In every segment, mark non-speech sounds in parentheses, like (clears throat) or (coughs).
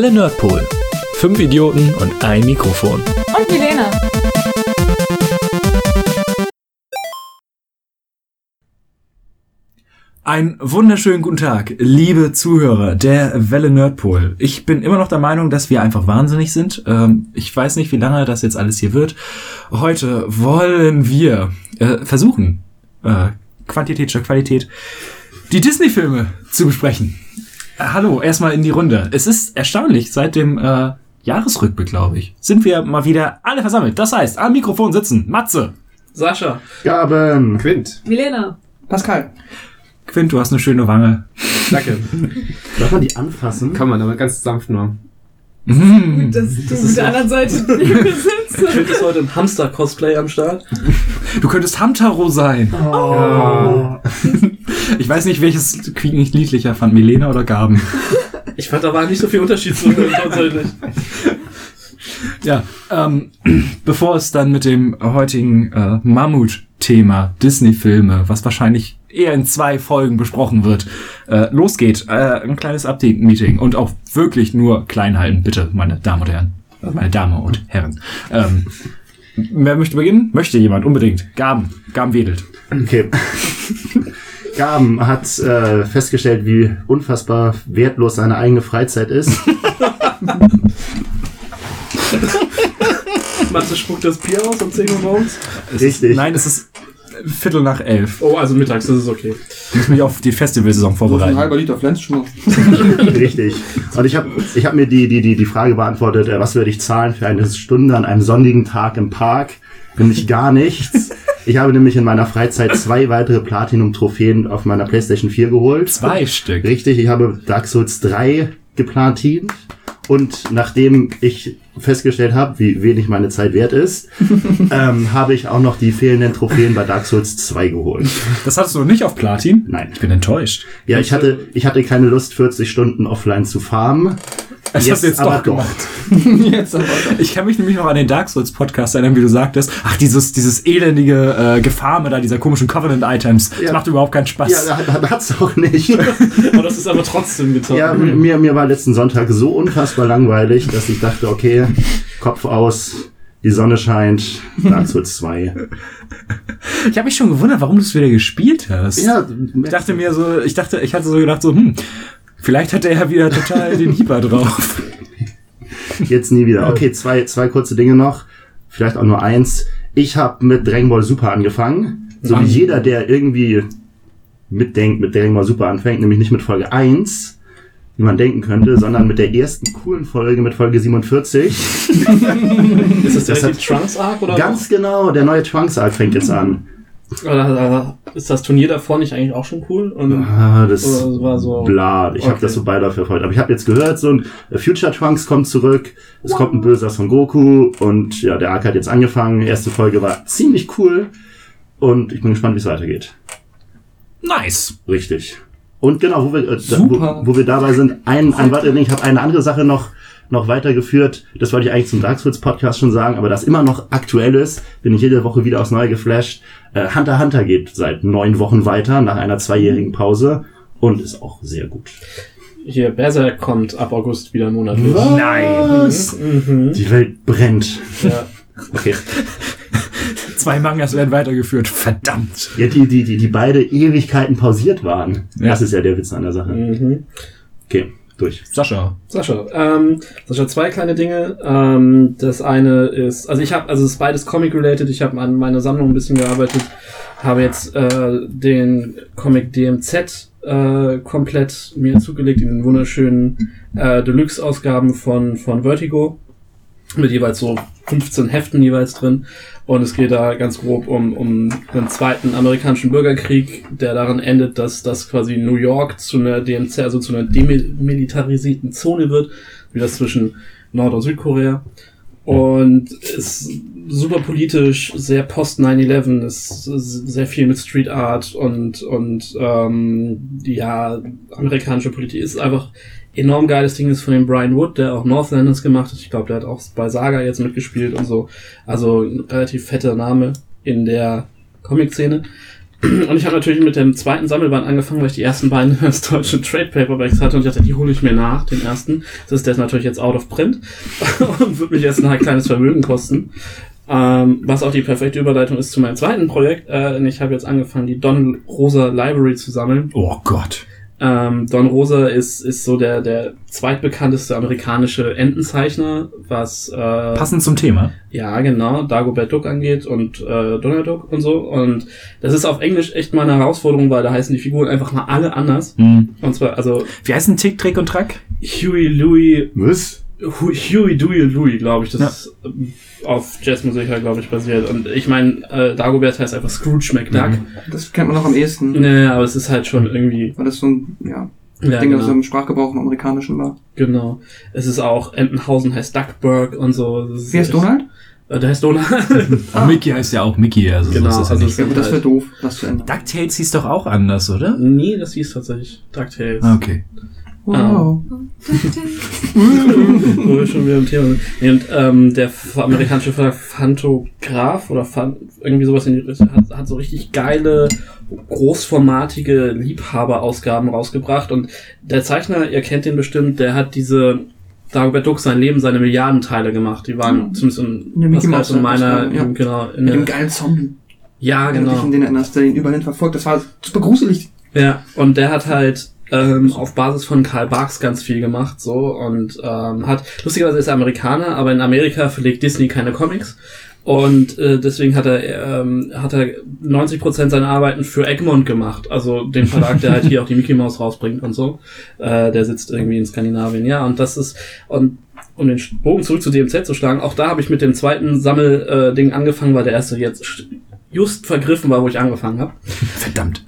Welle Nerdpool. Fünf Idioten und ein Mikrofon. Und Milena. Einen wunderschönen guten Tag, liebe Zuhörer der Welle Nerdpool. Ich bin immer noch der Meinung, dass wir einfach wahnsinnig sind. Ähm, ich weiß nicht, wie lange das jetzt alles hier wird. Heute wollen wir äh, versuchen, äh, Quantität statt Qualität, die Disney-Filme zu besprechen. Äh, hallo, erstmal in die Runde. Es ist erstaunlich, seit dem äh, Jahresrückblick, glaube ich, sind wir mal wieder alle versammelt. Das heißt, am Mikrofon sitzen Matze, Sascha. Gaben. Quint. Milena. Pascal. Quint, du hast eine schöne Wange. Danke. Darf man die anfassen? Kann man aber ganz sanft nur. Gut, dass du mit der anderen Seite (laughs) sitzt. Quint ist heute im Hamster-Cosplay am Start. Du könntest Hamtaro sein. Oh. (laughs) Ich weiß nicht, welches Quiek nicht niedlicher fand, Milena oder Gaben. Ich fand, da war nicht so viel Unterschied zu tatsächlich. (laughs) Ja, ähm, (clears throat) bevor es dann mit dem heutigen äh, Mammut-Thema Disney-Filme, was wahrscheinlich eher in zwei Folgen besprochen wird, äh, losgeht, äh, ein kleines Update-Meeting und auch wirklich nur klein halten, bitte, meine Damen und Herren. Äh, Meine Damen und Herren. Ähm, wer möchte beginnen? Möchte jemand, unbedingt. Gaben. Gaben wedelt. Okay. (laughs) Gaben hat äh, festgestellt, wie unfassbar wertlos seine eigene Freizeit ist. (laughs) Matze spuckt das Bier aus um 10 Uhr morgens. Richtig. Ist, nein, es ist Viertel nach elf. Oh, also mittags, das ist okay. Ich muss mich auf die Festivalsaison So ein vorbereiten. halber Liter Pflanzenschmuck. (laughs) Richtig. Und ich habe ich hab mir die, die, die, die Frage beantwortet, äh, was würde ich zahlen für eine Stunde an einem sonnigen Tag im Park? Nämlich gar nichts. Ich habe nämlich in meiner Freizeit zwei weitere Platinum-Trophäen auf meiner PlayStation 4 geholt. Zwei Stück. Richtig, ich habe Dark Souls 3 geplatint. Und nachdem ich festgestellt habe, wie wenig meine Zeit wert ist, (laughs) ähm, habe ich auch noch die fehlenden Trophäen bei Dark Souls 2 geholt. Das hattest du noch nicht auf Platin? Nein. Ich bin enttäuscht. Ja, ich hatte, ich hatte keine Lust, 40 Stunden offline zu farmen. Das hast du jetzt aber doch gemacht. (laughs) Jetzt aber. Ich kann mich nämlich noch an den Dark Souls Podcast erinnern, wie du sagtest, ach, dieses, dieses elendige äh, Gefarme da, dieser komischen Covenant-Items, das Ja. macht überhaupt keinen Spaß. Ja, hat- hat's auch nicht. (laughs) Aber das ist aber trotzdem getan. ja, mir, mir war letzten Sonntag so unfassbar langweilig, dass ich dachte, okay, Kopf aus, die Sonne scheint, Dark Souls 2. Ich habe mich schon gewundert, warum du es wieder gespielt hast. Ja, Ich dachte mir so, ich dachte, ich hatte so gedacht, so, hm, vielleicht hat er ja wieder total den Hieber drauf. Jetzt nie wieder. Okay, zwei, zwei kurze Dinge noch. Vielleicht auch nur eins. Ich habe mit Dragon Ball Super angefangen. So wie jeder, der irgendwie mitdenkt, mit Dragon Ball Super anfängt, nämlich nicht mit Folge 1, wie man denken könnte, sondern mit der ersten coolen Folge, mit Folge 47. (laughs) ist das das direkt hat- die Trunks Arc oder Ganz genau, der neue Trunks Arc fängt jetzt an. Oder ist das Turnier davor nicht eigentlich auch schon cool? Und, Ah, das war so- bla. Ich habe Okay. das so beide verfolgt. Aber ich habe jetzt gehört, so ein äh, Future Trunks kommt zurück. Es kommt ein böser Son Goku und ja, der Arc hat jetzt angefangen. Erste Folge war ziemlich cool und ich bin gespannt, wie es weitergeht. Nice. Richtig. Und genau, wo wir, äh, wo, wo wir dabei sind, ein, ein warte, ich habe eine andere Sache noch noch weitergeführt. Das wollte ich eigentlich zum Dark Souls Podcast schon sagen, aber das immer noch aktuell ist, bin ich jede Woche wieder aufs Neue geflasht. Äh, Hunter Hunter geht seit neun Wochen weiter nach einer zweijährigen Pause und ist auch sehr gut. Hier, Berserk kommt ab August wieder monatlich. Nein, Mhm. die Welt brennt. Ja. Okay, (laughs) Zwei Mangas werden weitergeführt. Verdammt. ja, die die die die beide Ewigkeiten pausiert waren. Ja. Das ist ja der Witz an der Sache. Mhm. Okay, durch. Sascha. Sascha, ähm, Sascha, zwei kleine Dinge. Ähm, das eine ist, also ich habe, also es ist beides Comic-related. Ich habe an meiner Sammlung ein bisschen gearbeitet, habe jetzt äh, den Comic DMZ äh, komplett mir zugelegt in den wunderschönen äh, Deluxe-Ausgaben von von Vertigo mit jeweils so 15 Heften jeweils drin. Und es geht da ganz grob um, um einen zweiten amerikanischen Bürgerkrieg, der daran endet, dass, dass quasi New York zu einer DMZ, also zu einer demilitarisierten Zone wird, wie das zwischen Nord- und Südkorea. Und ist super politisch, sehr post 9-11, ist sehr viel mit Street Art und, und ähm, ja, amerikanische Politik ist einfach enorm geiles Ding ist von dem Brian Wood, der auch Northlanders gemacht hat. Ich glaube, der hat auch bei Saga jetzt mitgespielt und so. Also ein relativ fetter Name in der Comic-Szene. Und ich habe natürlich mit dem zweiten Sammelband angefangen, weil ich die ersten beiden (laughs) als deutschen Trade Paperbacks hatte und ich dachte, die hole ich mir nach, den ersten. Das ist der ist natürlich jetzt out of print (laughs) und wird mich jetzt ein kleines Vermögen kosten. Ähm, was auch die perfekte Überleitung ist zu meinem zweiten Projekt. Äh, ich habe jetzt angefangen, die Don Rosa Library zu sammeln. Oh Gott. Ähm, Don Rosa ist, ist so der, der zweitbekannteste amerikanische Entenzeichner, was äh, Passend zum Thema. ja genau Dagobert Duck angeht und äh, Donald Duck und so. Und das ist auf Englisch echt mal eine Herausforderung, weil da heißen die Figuren einfach mal alle anders. Hm. Und zwar also Wie heißen Tick, Trick und Track? Huey, Louie, Was? Hu- Huey, Dewey, Louie, glaube ich. Das Ja. ist ähm, auf Jazzmusik halt, glaube ich, basiert. Und ich meine, äh, Dagobert heißt einfach Scrooge McDuck. Das kennt man noch am ehesten. Nee, aber es ist halt schon irgendwie. Weil das so ein, ja, Ja, Ding, genau. das im Sprachgebrauch im Amerikanischen war. Genau. Es ist auch Entenhausen heißt Duckburg und so. Das ist Wie heißt Donald? Äh, der heißt Donald. (laughs) (laughs) Und Mickey heißt ja auch Mickey, also Genau, so ist ja also nicht. Ja, das wäre doof, das zu ändern. DuckTales hieß doch auch anders, oder? nee, das hieß tatsächlich DuckTales. Ah, Okay. Wow. (laughs) Wo wir schon wieder im Thema sind. Nee, und ähm, der amerikanische Verlag Phantograph oder Fan, irgendwie sowas in die Richtung hat, hat so richtig geile, großformatige Liebhaberausgaben rausgebracht. Und der Zeichner, ihr kennt den bestimmt, der hat diese Dagobert Duck sein Leben, seine Milliardenteile gemacht. Die waren Mhm. zumindest in, In Pascals und meiner, ja. genau, in Mit dem geilen Zombie. ja, Wenn du dich genau. an den erinnerst, der ihn überall verfolgt. Das war super gruselig. Ja, und der hat halt ähm, auf Basis von Karl Barks ganz viel gemacht, so und ähm, hat lustigerweise ist er Amerikaner, aber in Amerika verlegt Disney keine Comics und äh, deswegen hat er ähm, hat er 90% seiner Arbeiten für Egmont gemacht, also den Verlag, der halt hier auch die Mickey Mouse rausbringt und so. Äh, der sitzt irgendwie in Skandinavien, ja, und das ist und um den Bogen zurück zu DMZ zu schlagen, auch da habe ich mit dem zweiten Sammelding äh, angefangen, weil der erste jetzt just vergriffen war, wo ich angefangen habe. Verdammt.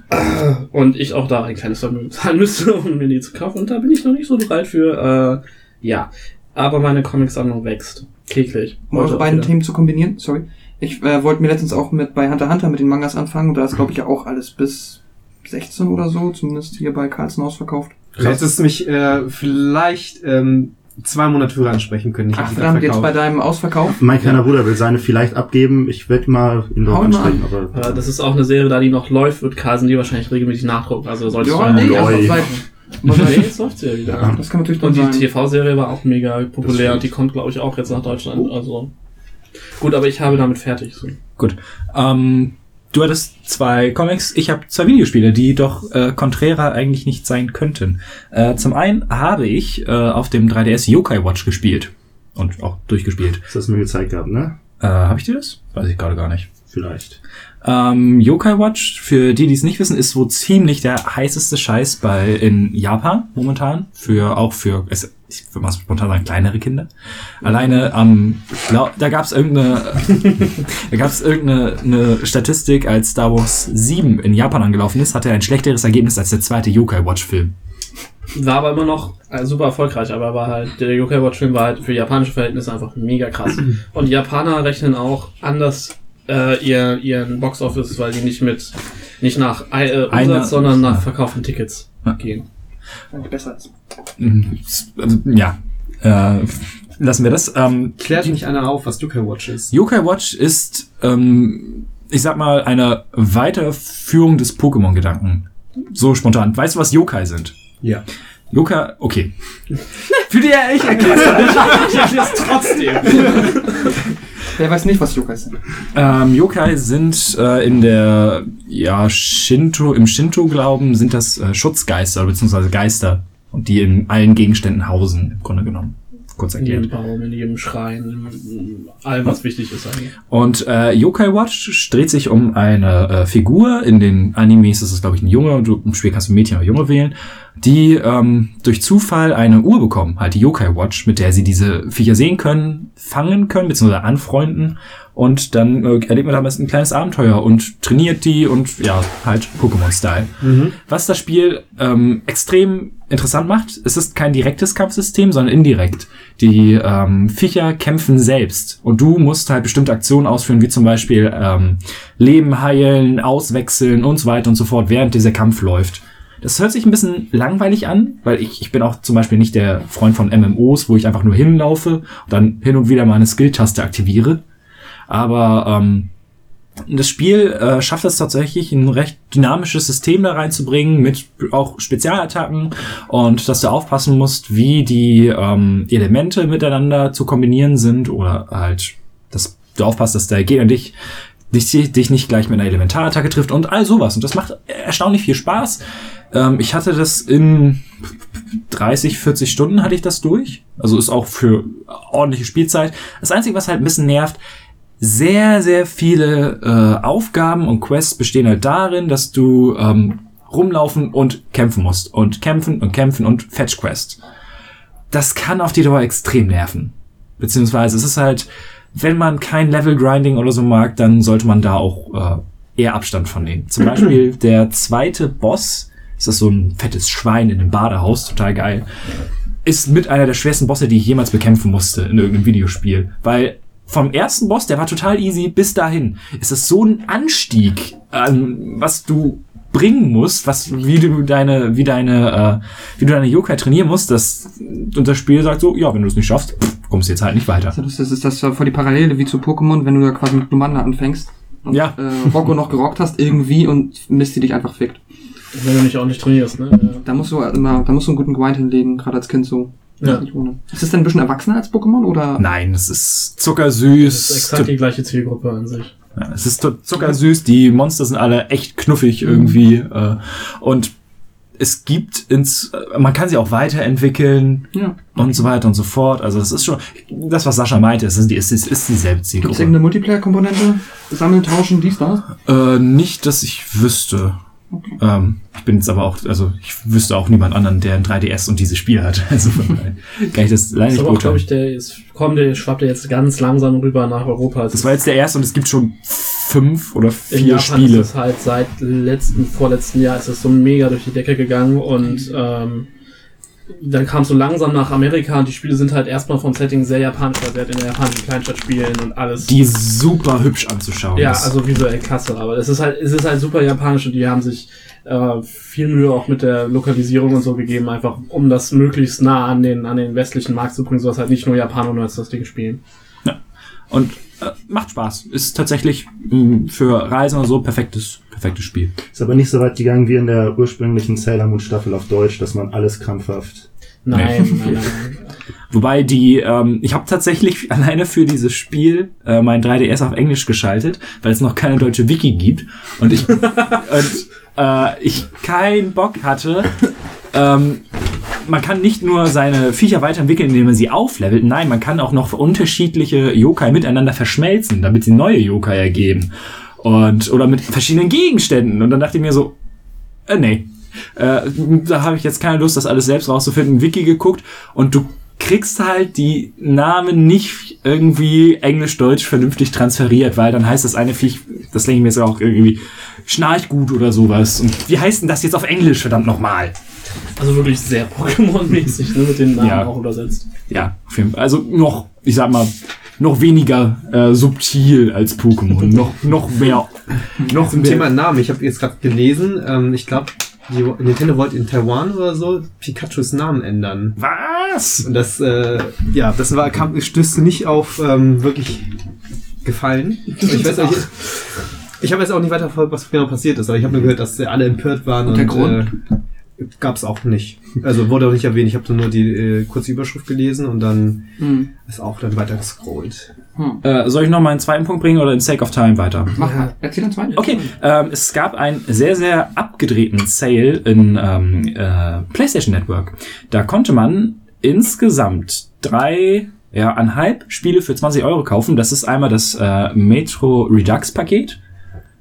Und ich auch da ein kleines Vermögen zahlen müsste, (laughs) um mir die zu kaufen. Und da bin ich noch nicht so bereit für. Äh, ja. Aber meine Comicsammlung wächst. Täglich. Um eure beiden wieder. Themen zu kombinieren, sorry. Ich äh, wollte mir letztens auch mit bei Hunter Hunter mit den Mangas anfangen und da ist glaube ich ja auch alles bis 16 oder so, zumindest hier bei Carlsen ausverkauft. Du hättest mich äh, vielleicht ähm, zwei Monate früher ansprechen können. Ich Ach verdammt, dann jetzt bei deinem Ausverkauf. Mein kleiner Bruder will seine vielleicht abgeben. Ich werde mal ihn mal ansprechen, aber. Äh, das ist auch eine Serie, da die noch läuft, wird Carlsen die wahrscheinlich regelmäßig nachdrucken. Also solltest Ja, du nee, weiter. (laughs) jetzt läuft sie ja wieder. Ja. Das kann natürlich Und die. TV-Serie war auch mega populär und die kommt, glaube ich, auch jetzt nach Deutschland. Also. Gut, aber ich habe damit fertig. So. Gut. Ähm, du hattest zwei Comics, ich habe zwei Videospiele, die doch äh, konträrer eigentlich nicht sein könnten. Äh, zum einen habe ich äh, auf dem 3DS Yokai Watch gespielt. Und auch durchgespielt. Das hast du mir gezeigt gehabt, ne? Äh, habe ich dir das? Weiß ich gerade gar nicht. Vielleicht. Ähm, Yokai Watch, für die, die es nicht wissen, ist so ziemlich der heißeste Scheiß bei in Japan momentan. Für auch für, es, ich würde mal spontan sagen, kleinere Kinder. Alleine am, glaub, da gab es irgendeine, (laughs) da gab es irgendeine eine Statistik, als Star Wars 7 in Japan angelaufen ist, hatte er ein schlechteres Ergebnis als der zweite Yokai Watch Film. War aber immer noch äh, super erfolgreich, aber war halt, der Yokai Watch Film war halt für japanische Verhältnisse einfach mega krass. (clears throat) Und Japaner rechnen auch anders äh, ihr, ihren Box Office, weil die nicht mit, nicht nach äh, Umsatz, Einer- sondern nach ja. verkauften Tickets Ja. gehen. Eigentlich besser ist. Mhm, Also, ja, äh, lassen wir das. Ähm, Klärt mich einer auf, was Yokai Watch ist. Yokai Watch ist, ähm, ich sag mal, eine Weiterführung des Pokémon-Gedanken. So spontan. Weißt du, was Yokai sind? Ja. Yokai, okay. (laughs) Für die ja, (laughs) ich erklär's Ich erkläre es trotzdem. (laughs) Wer weiß nicht, was Yokai sind. ähm, Yokai sind äh, in der, ja, Shinto, im Shinto-Glauben sind das äh, Schutzgeister, beziehungsweise Geister, und die in allen Gegenständen hausen, im Grunde genommen. Kurz In jedem erklärt. Baum, in jedem Schrein, in allem, was wichtig ist eigentlich. Und äh, Yokai Watch dreht sich um eine äh, Figur. In den Animes ist es, glaube ich, ein Junge. Du, Im Spiel kannst du Mädchen oder Junge wählen. Die ähm, durch Zufall eine Uhr bekommen, halt die Yokai Watch, mit der sie diese Viecher sehen können, fangen können, beziehungsweise anfreunden. Und dann äh, erlebt man damals ein kleines Abenteuer und trainiert die und ja, halt Pokémon-Style. Was das Spiel ähm, extrem interessant macht, es ist kein direktes Kampfsystem, sondern indirekt. Die ähm, Viecher kämpfen selbst und du musst halt bestimmte Aktionen ausführen, wie zum Beispiel ähm, Leben heilen, auswechseln und so weiter und so fort, während dieser Kampf läuft. Das hört sich ein bisschen langweilig an, weil ich, ich bin auch zum Beispiel nicht der Freund von MMOs, wo ich einfach nur hinlaufe und dann hin und wieder meine Skill-Taste aktiviere. Aber ähm, das Spiel äh, schafft es tatsächlich, ein recht dynamisches System da reinzubringen mit auch Spezialattacken und dass du aufpassen musst, wie die ähm, Elemente miteinander zu kombinieren sind oder halt, dass du aufpasst, dass der Gegner dich dich, dich nicht gleich mit einer Elementarattacke trifft und all sowas. Und das macht erstaunlich viel Spaß. Ähm, ich hatte das in 30, 40 Stunden hatte ich das durch. Also ist auch für ordentliche Spielzeit. Das Einzige, was halt ein bisschen nervt, sehr, sehr viele äh, Aufgaben und Quests bestehen halt darin, dass du ähm, rumlaufen und kämpfen musst. Und kämpfen und kämpfen und Fetch Quest. Das kann auf die Dauer extrem nerven. Beziehungsweise es ist halt, wenn man kein Level Grinding oder so mag, dann sollte man da auch äh, eher Abstand von nehmen. Zum Beispiel (clears throat) der zweite Boss, ist das so ein fettes Schwein in einem Badehaus, total geil, ist mit einer der schwersten Bosse, die ich jemals bekämpfen musste in irgendeinem Videospiel. Weil vom ersten Boss, der war total easy, bis dahin ist es so ein Anstieg an was du bringen musst, was wie du deine wie deine äh, wie du deine Yokai trainieren musst, dass unser Spiel sagt so, ja, wenn du es nicht schaffst, pff, kommst du jetzt halt nicht weiter. Das ist, das das voll die Parallele wie zu Pokémon, wenn du da quasi mit Glumanda anfängst und Ja. äh, Rocco noch gerockt hast irgendwie und Misty dich einfach fickt. Wenn du nicht ordentlich trainierst, ne? Ja. Da musst du immer, da musst du einen guten Grind hinlegen, gerade als Kind so. Ja. Nicht ohne. Ist es denn ein bisschen erwachsener als Pokémon oder? Nein, es ist Das ist zuckersüß. exakt die gleiche Zielgruppe an sich. Ja, es ist zuckersüß, die Monster sind alle echt knuffig irgendwie. Äh, und es gibt ins, man kann sie auch weiterentwickeln Ja. und so weiter und so fort. Also es ist schon, das was Sascha meinte, es ist, die, es ist, ist dieselbe Gibt es Zielgruppe. irgendeine Multiplayer-Komponente? Sammeln, tauschen, dies, das? Äh, nicht, dass ich wüsste. Okay. Ähm, ich bin jetzt aber auch, also ich wüsste auch niemand anderen, der ein 3DS und dieses Spiel hat. (laughs) Also von daher kann ich das leider Das nicht auch, glaube beurteilen. ich, der ist, kommt, der schwappt ja jetzt ganz langsam rüber nach Europa. Das war jetzt der erste und es gibt schon fünf oder in vier Japan Spiele. ist es halt seit letzten, vorletzten Jahr ist es so mega durch die Decke gegangen und ähm, dann kam so langsam nach Amerika und die Spiele sind halt erstmal vom Setting sehr japanisch basiert in der japanischen Kleinstadt spielen und alles. Die super hübsch anzuschauen. ja, ist. also visuell klasse, aber es ist halt, es ist halt super japanisch und die haben sich äh, viel Mühe auch mit der Lokalisierung und so gegeben, einfach um das möglichst nah an den, an den westlichen Markt zu bringen, sodass halt nicht nur Japaner nur das Ding spielen. Und äh, macht Spaß. Ist tatsächlich mh, für Reisen und so perfektes, perfektes Spiel. Ist aber nicht so weit gegangen wie in der ursprünglichen Sailor Moon Staffel auf Deutsch, dass man alles krampfhaft. Nein, nein, nein. (laughs) Wobei die, ähm, ich habe tatsächlich (laughs) alleine für dieses Spiel äh, mein 3DS auf Englisch geschaltet, weil es noch keine deutsche Wiki gibt und ich (laughs) und, äh, ich keinen Bock hatte. Ähm, man kann nicht nur seine Viecher weiterentwickeln, indem man sie auflevelt. Nein, man kann auch noch unterschiedliche Yokai miteinander verschmelzen, damit sie neue Yokai ergeben. Und, oder mit verschiedenen Gegenständen. Und dann dachte ich mir so, äh, nee. Äh, da habe ich jetzt keine Lust, das alles selbst rauszufinden. Wiki geguckt und du kriegst halt die Namen nicht irgendwie Englisch-Deutsch vernünftig transferiert, weil dann heißt das eine Viech, das denke ich mir jetzt auch irgendwie Schnarchgut oder sowas. Und wie heißt denn das jetzt auf Englisch, verdammt nochmal? Also wirklich sehr Pokémon-mäßig, ne, mit den Namen Ja. auch übersetzt. Ja, auf jeden Fall. Also noch, ich sag mal, noch weniger äh, subtil als Pokémon. noch, noch mehr. Noch Zum mehr. Thema Namen, ich habe jetzt gerade gelesen, ähm, ich glaube, Nintendo wollte in Taiwan oder so Pikachus Namen ändern. Was? Und das, äh, ja, das war, kam, stößte nicht auf ähm, wirklich Gefallen. Ich weiß nicht, ich habe jetzt auch nicht weiter verfolgt, was genau passiert ist, aber ich habe nur gehört, dass sie alle empört waren Und und, der Grund? Äh, gab es auch nicht. Also wurde auch nicht erwähnt. Ich habe nur die äh, kurze Überschrift gelesen und dann Hm. ist auch dann weiter gescrollt. Hm. Äh, soll ich noch mal einen zweiten Punkt bringen oder in Sake of Time weiter? Mach mal. Erzähl uns weiter. Okay, ähm, es gab einen sehr, sehr abgedrehten Sale in ähm, äh, PlayStation Network. Da konnte man insgesamt drei, ja, einhalb Spiele für 20 Euro kaufen. Das ist einmal das äh, Metro Redux Paket,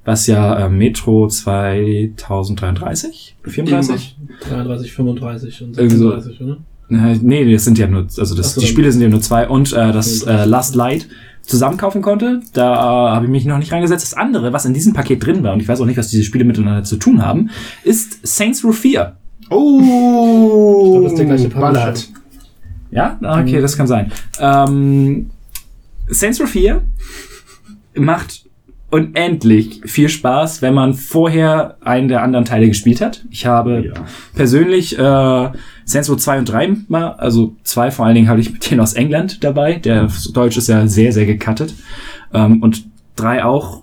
was ja äh, Metro 2033, 34? 33, 35 und Irgendwie so. 36, oder? Äh, nee, das sind ja nur, also das, so. die Spiele sind ja nur zwei und äh, das äh, Last Light zusammen kaufen konnte. Da äh, habe ich mich noch nicht reingesetzt. Das andere, was in diesem Paket drin war, und ich weiß auch nicht, was diese Spiele miteinander zu tun haben, ist Saints Row 4. Oh! Ich glaube, das ist der gleiche. Ballert. Ja, okay, das kann sein. Ähm, Saints Row 4 macht unendlich viel Spaß, wenn man vorher einen der anderen Teile gespielt hat. Ich habe Ja. persönlich äh, Row 2 und 3 mal, also 2 vor allen Dingen habe ich mit denen aus England dabei. Der Deutsch ist ja sehr, sehr gecuttet. Ähm, und 3 auch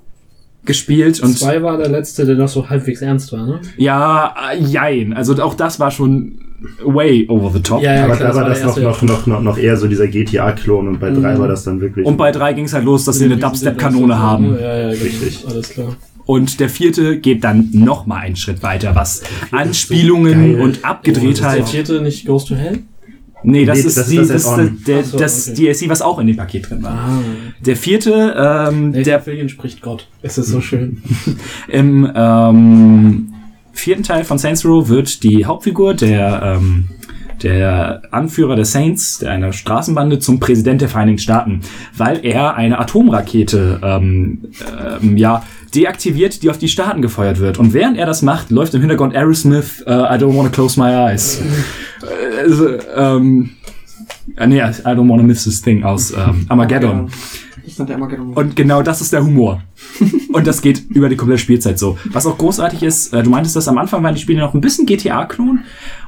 gespielt und Zwei war der letzte, der noch so halbwegs ernst war, ne? ja, äh, jein. Also auch das war schon way over the top. Ja, aber klar, da war das noch, erste. noch, noch, noch, noch eher so dieser GTA-Klon und bei drei Mhm. war das dann wirklich. Und bei drei ging es halt los, dass sie eine Dubstep-Kanone haben. Ja, ja, genau. Richtig. Alles klar. Und der vierte geht dann noch mal einen Schritt weiter, was Anspielungen geil. und Ist der Abgedrehtheit. vierte nicht Goes to Hell? nee, das Nee, ist, das ist die, das das, der, so, das okay. DLC, was auch in dem Paket drin war. Ah. Der vierte, ähm, Der der Fillion spricht Gott. Es ist so schön. (laughs) im ähm, vierten Teil von Saints Row wird die Hauptfigur, der, ähm, der Anführer der Saints, der einer Straßenbande, zum Präsident der Vereinigten Staaten, weil er eine Atomrakete ähm, ähm, ja, deaktiviert, die auf die Staaten gefeuert wird. Und während er das macht, läuft im Hintergrund Aerosmith äh, I Don't Wanna Close My Eyes. Äh, also, ähm, äh, nee, I Don't Wanna Miss This Thing aus ähm, Armageddon. Das ist dann der Armageddon. Und genau das ist der Humor. (laughs) Und das geht über die komplette Spielzeit so. Was auch großartig ist, äh, du meintest das am Anfang waren die Spiele noch ein bisschen GTA-Klon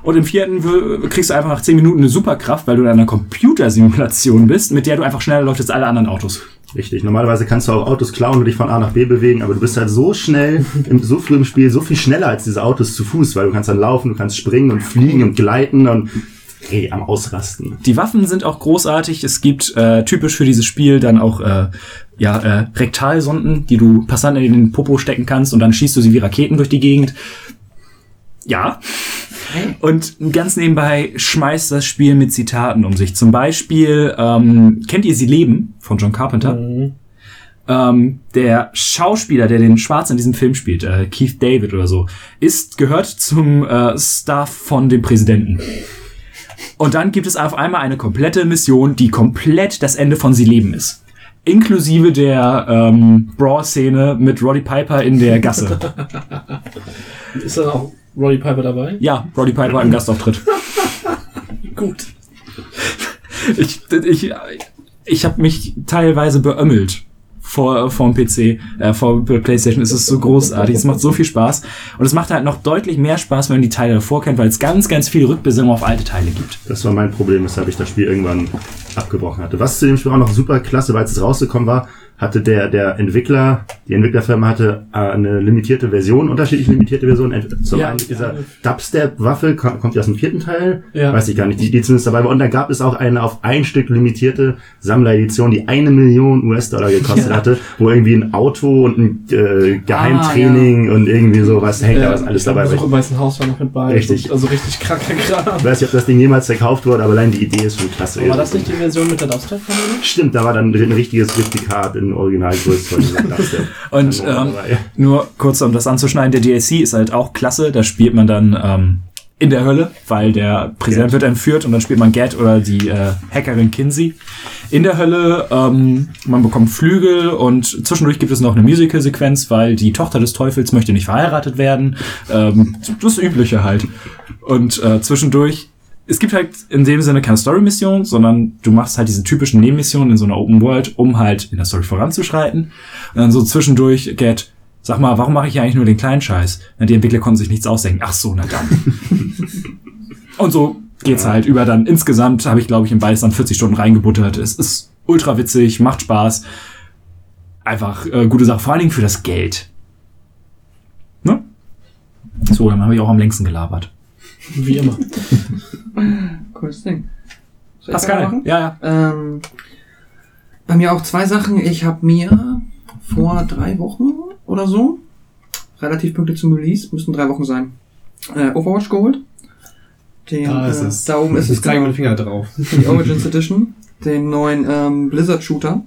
und im vierten kriegst du einfach nach 10 Minuten eine Superkraft, weil du in einer Computersimulation bist, mit der du einfach schneller läufst als alle anderen Autos. Richtig. Normalerweise kannst du auch Autos klauen und dich von A nach B bewegen, aber du bist halt so schnell, im, so früh im Spiel, so viel schneller als diese Autos zu Fuß, weil du kannst dann laufen, du kannst springen und fliegen und gleiten und hey, am Ausrasten. Die Waffen sind auch großartig. Es gibt äh, typisch für dieses Spiel dann auch äh, ja, äh, Rektalsonden, die du Passanten in den Popo stecken kannst und dann schießt du sie wie Raketen durch die Gegend. Ja. Und ganz nebenbei schmeißt das Spiel mit Zitaten um sich. Zum Beispiel, ähm, kennt ihr Sie leben von John Carpenter? Mhm. Ähm, der Schauspieler, der den Schwarz in diesem Film spielt, äh, Keith David oder so, ist gehört zum äh, Staff von dem Präsidenten. Und dann gibt es auf einmal eine komplette Mission, die komplett das Ende von Sie leben ist. Inklusive der ähm, Brawl-Szene mit Roddy Piper in der Gasse. (laughs) Ist da auch Roddy Piper dabei? ja, Roddy Piper im Gastauftritt. (laughs) Gut. Ich, ich, ich habe mich teilweise beömmelt vor, vor dem PC, äh, vor Playstation. Es ist so großartig, es macht so viel Spaß. Und es macht halt noch deutlich mehr Spaß, wenn man die Teile davor kennt, weil es ganz, ganz viel Rückbesinnung auf alte Teile gibt. Das war mein Problem, weshalb ich das Spiel irgendwann abgebrochen hatte. Was zu dem Spiel auch noch super klasse, weil es rausgekommen war, hatte der, der Entwickler, die Entwicklerfirma hatte äh, eine limitierte Version, unterschiedliche limitierte Versionen. Ent- Zum Ja, einen dieser. Dubstep-Waffe, ko- kommt ja aus dem vierten Teil, Ja. weiß ich gar nicht, die, die zumindest dabei war. Und dann gab es auch eine auf ein Stück limitierte Sammleredition, die eine Million US-Dollar gekostet Ja. hatte, wo irgendwie ein Auto und ein äh, Geheimtraining und irgendwie sowas hängt, da was alles ich glaub, dabei. Besuch im Weißen Haus war noch mit bei. Richtig. Also richtig kranker Kram. Ich weiß nicht, ob das Ding jemals verkauft wurde, aber allein die Idee ist schon klasse. War das nicht die Version mit der Dubstep-Kamera? Stimmt, da war dann ein richtiges Replikat in Originalgröße diesem Dubstep. (laughs) Und Dann ähm, nur kurz, um das anzuschneiden, der DLC ist halt auch klasse. Da spielt man dann ähm, in der Hölle, weil der Präsident Gat. wird entführt und dann spielt man Gat oder die äh, Hackerin Kinsey. In der Hölle, ähm, man bekommt Flügel und zwischendurch gibt es noch eine Musical-Sequenz, weil die Tochter des Teufels möchte nicht verheiratet werden. Ähm, das Übliche halt. Und äh, zwischendurch es gibt halt in dem Sinne keine Story-Mission, sondern du machst halt diese typischen Nebenmissionen in so einer Open World, um halt in der Story voranzuschreiten. Und dann so zwischendurch, Get, sag mal, warum mache ich eigentlich nur den kleinen Scheiß? Na, die Entwickler konnten sich nichts ausdenken. Ach so, na dann. (laughs) Und so geht's halt über dann. Insgesamt habe ich, glaube ich, in beides dann 40 Stunden reingebuttert. Es ist ultra witzig, macht Spaß. Einfach äh, gute Sache, vor allen Dingen für das Geld. Ne? So, dann habe ich auch am längsten gelabert. Wie immer. (laughs) Cooles Ding. Soll ich Pascal, ja, ja. Ähm, bei mir auch zwei Sachen. Ich habe mir vor drei Wochen oder so, relativ pünktlich zum Release, müssten drei Wochen sein, äh, Overwatch geholt. Den, Da ist äh, es. Da oben ist ich es zeige genau, dem Finger drauf. die Origins Edition, den neuen ähm, Blizzard-Shooter,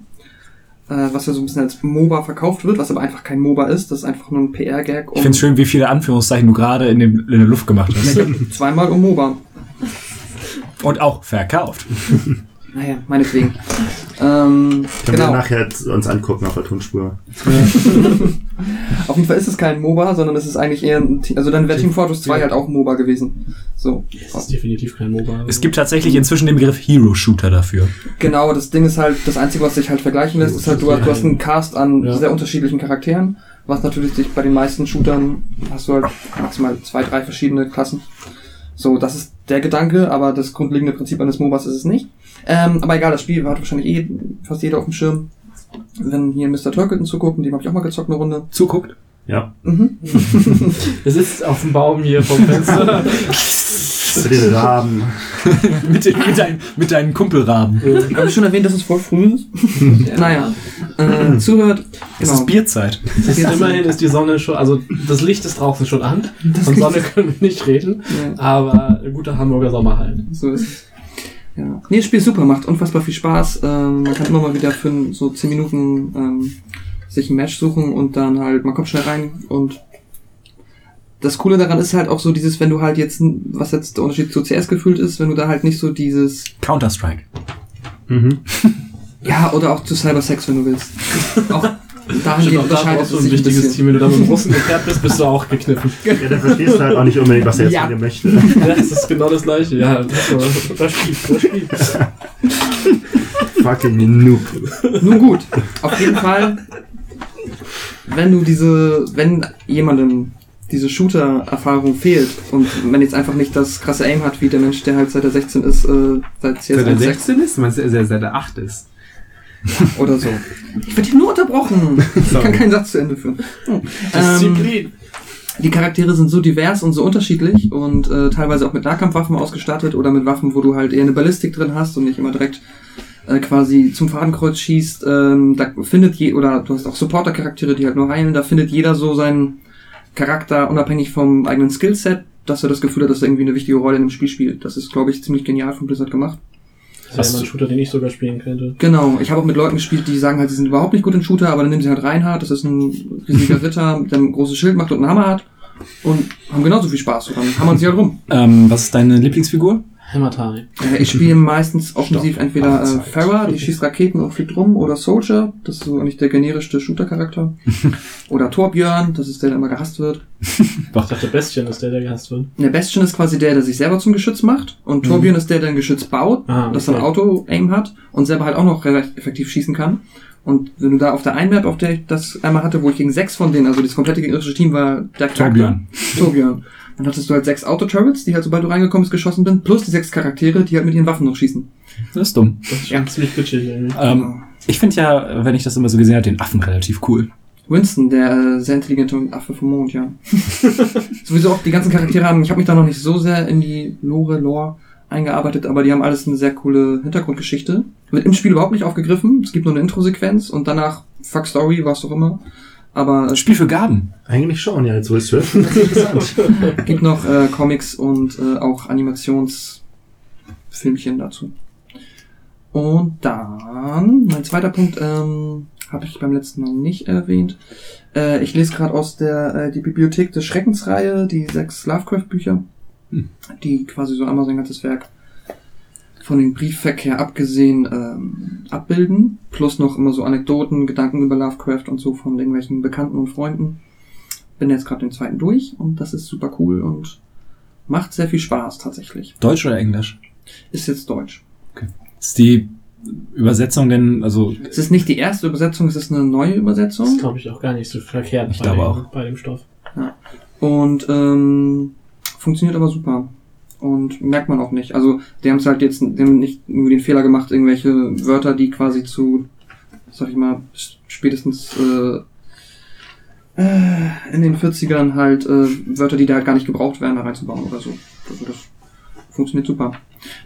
was ja so ein bisschen als MOBA verkauft wird, was aber einfach kein MOBA ist. Das ist einfach nur ein PR-Gag. Ich finde schön, wie viele Anführungszeichen du gerade in, in der Luft gemacht hast. (laughs) zweimal um MOBA. Und auch verkauft. (laughs) Naja, meinetwegen. Ähm, Können genau. wir nachher uns angucken auf der Tonspur. (laughs) Auf jeden Fall ist es kein MOBA, sondern es ist eigentlich eher ein, also dann wäre Team Fortress 2 halt auch MOBA gewesen. So. Das ist definitiv kein MOBA. Es gibt tatsächlich inzwischen den Begriff Hero-Shooter dafür. Genau, das Ding ist halt, das Einzige, was sich halt vergleichen lässt, ist halt, du, du hast einen Cast an Ja. sehr unterschiedlichen Charakteren, was natürlich sich bei den meisten Shootern hast du halt maximal zwei, drei verschiedene Klassen. So, das ist der Gedanke, aber das grundlegende Prinzip eines MOBAs ist es nicht. Ähm, aber egal, das Spiel hat wahrscheinlich eh fast jeder auf dem Schirm. Wenn hier Mr. Turkleton zugucken, dem habe ich auch mal gezockt eine Runde. Zuguckt. Ja. Mhm. (laughs) Er sitzt auf dem Baum hier vom Fenster. (laughs) Den Rahmen. (laughs) mit, den, mit, dein, mit deinen Kumpelrahmen. Habe ich schon erwähnt, dass es voll früh ist? naja, äh, zuhört. Es Genau. ist Bierzeit. Es ist immerhin ist die Sonne schon, also das Licht ist draußen schon an. Von Sonne können wir nicht reden, Ja. aber ein guter Hamburger Sommer halt. So ist es. Ja. Nee, das Spiel ist super, macht unfassbar viel Spaß. Ähm, man kann immer mal wieder für so 10 Minuten ähm, sich ein Match suchen und dann halt, man kommt schnell rein und das Coole daran ist halt auch so dieses, wenn du halt jetzt, was jetzt der Unterschied zu CS gefühlt ist, wenn du da halt nicht so dieses, Counter-Strike. Mhm. (laughs) ja, oder auch zu Cybersex, wenn du willst. (laughs) auch dahingehend auch da unterscheidet es du ein ein wichtiges bisschen. Team. Wenn du da mit dem Russen gekehrt bist, bist du auch gekniffen. Ja, dann verstehst du halt auch nicht unbedingt, was er jetzt Ja. von dir möchte. Ja, das ist genau das gleiche. Ja, das war, das Spiel, das Spiel. Fucking Noob. Nun gut, auf jeden Fall, wenn du diese, wenn jemandem diese Shooter-Erfahrung fehlt und man jetzt einfach nicht das krasse Aim hat, wie der Mensch, der halt seit der 16 ist, äh, seit CS Seit er 1.6 16 ist? Du meinst, seit er seit er 8 ist? (laughs) oder so. Ich werde hier nur unterbrochen. Ich kann keinen Satz zu Ende führen. (laughs) Ähm, Disziplin. die Charaktere sind so divers und so unterschiedlich und äh, teilweise auch mit Nahkampfwaffen ausgestattet oder mit Waffen, wo du halt eher eine Ballistik drin hast und nicht immer direkt äh, quasi zum Fadenkreuz schießt. Ähm, da findet je oder du hast auch Supporter-Charaktere, die halt nur heilen. Da findet jeder so seinen Charakter unabhängig vom eigenen Skillset, dass er das Gefühl hat, dass er irgendwie eine wichtige Rolle in dem Spiel spielt. Das ist, glaube ich, ziemlich genial von Blizzard gemacht. Das wäre ein Shooter, den ich sogar spielen könnte. Genau, ich habe auch mit Leuten gespielt, die sagen halt, sie sind überhaupt nicht gut in Shooter, aber dann nehmen sie halt Reinhardt, das ist ein riesiger Ritter, (laughs) der ein großes Schild macht und einen Hammer hat und haben genauso viel Spaß. Und dann hammern sie halt rum. Ähm, was ist deine Lieblingsfigur? Hämatari. Äh, ich spiele meistens offensiv entweder äh. Farah, die schießt Raketen und fliegt rum, oder Soldier, das ist so eigentlich der generischste Shooter-Charakter. (laughs) oder Torbjörn, das ist der, der immer gehasst wird. (laughs) Ich dachte, Bestien ist der, der gehasst wird. Der Bastion ist quasi der, der sich selber zum Geschütz macht. Und Torbjörn ist der, der ein Geschütz baut, Ah, das dann okay. Auto-Aim hat und selber halt auch noch relativ effektiv schießen kann. Und wenn du da auf der einen Map, auf der ich das einmal hatte, wo ich gegen sechs von denen, also das komplette gegnerische Team war der. Torbjörn. Torbjörn. (laughs) Dann hattest du halt sechs Auto-Turrets, die halt sobald du reingekommen bist, geschossen sind, plus die sechs Charaktere, die halt mit ihren Waffen noch schießen. Das ist dumm. Das ist schon ziemlich. Ähm, ich finde ja, wenn ich das immer so gesehen habe, den Affen relativ cool. Winston, der äh, sehr intelligente Affe vom Mond, ja. (laughs) Sowieso auch die ganzen Charaktere haben, ich habe mich da noch nicht so sehr in die Lore, Lore eingearbeitet, aber die haben alles eine sehr coole Hintergrundgeschichte. Wird im Spiel überhaupt nicht aufgegriffen. Es gibt nur eine Intro-Sequenz und danach Fuck Story, was auch immer. Aber Spiel für Gaben. Eigentlich schon, ja, jetzt wo ich es interessant. gibt noch äh, Comics und äh, auch Animationsfilmchen dazu. Und dann, mein zweiter Punkt, ähm, habe ich beim letzten Mal nicht erwähnt. Äh, ich lese gerade aus der äh, die Bibliothek des Schreckensreihe die sechs Lovecraft-Bücher, Hm. die quasi so einmal sein ganzes Werk von dem Briefverkehr abgesehen ähm, abbilden, plus noch immer so Anekdoten, Gedanken über Lovecraft und so von irgendwelchen Bekannten und Freunden. Bin jetzt gerade den zweiten durch und das ist super cool und macht sehr viel Spaß tatsächlich. Deutsch oder Englisch? Ist jetzt Deutsch. Ist die Übersetzung denn, also Es ist nicht die erste Übersetzung, es ist eine neue Das Übersetzung. glaube ich, auch gar nicht so verkehrt Ich bei, glaube dem, auch. bei dem Stoff. Und ähm, funktioniert aber super. Und merkt man auch nicht. Also, die haben es halt jetzt nicht irgendwie den Fehler gemacht, irgendwelche Wörter, die quasi zu, sag ich mal, spätestens äh, äh, in den 40ern halt äh, Wörter, die da halt gar nicht gebraucht werden, da reinzubauen oder so. Also das funktioniert super.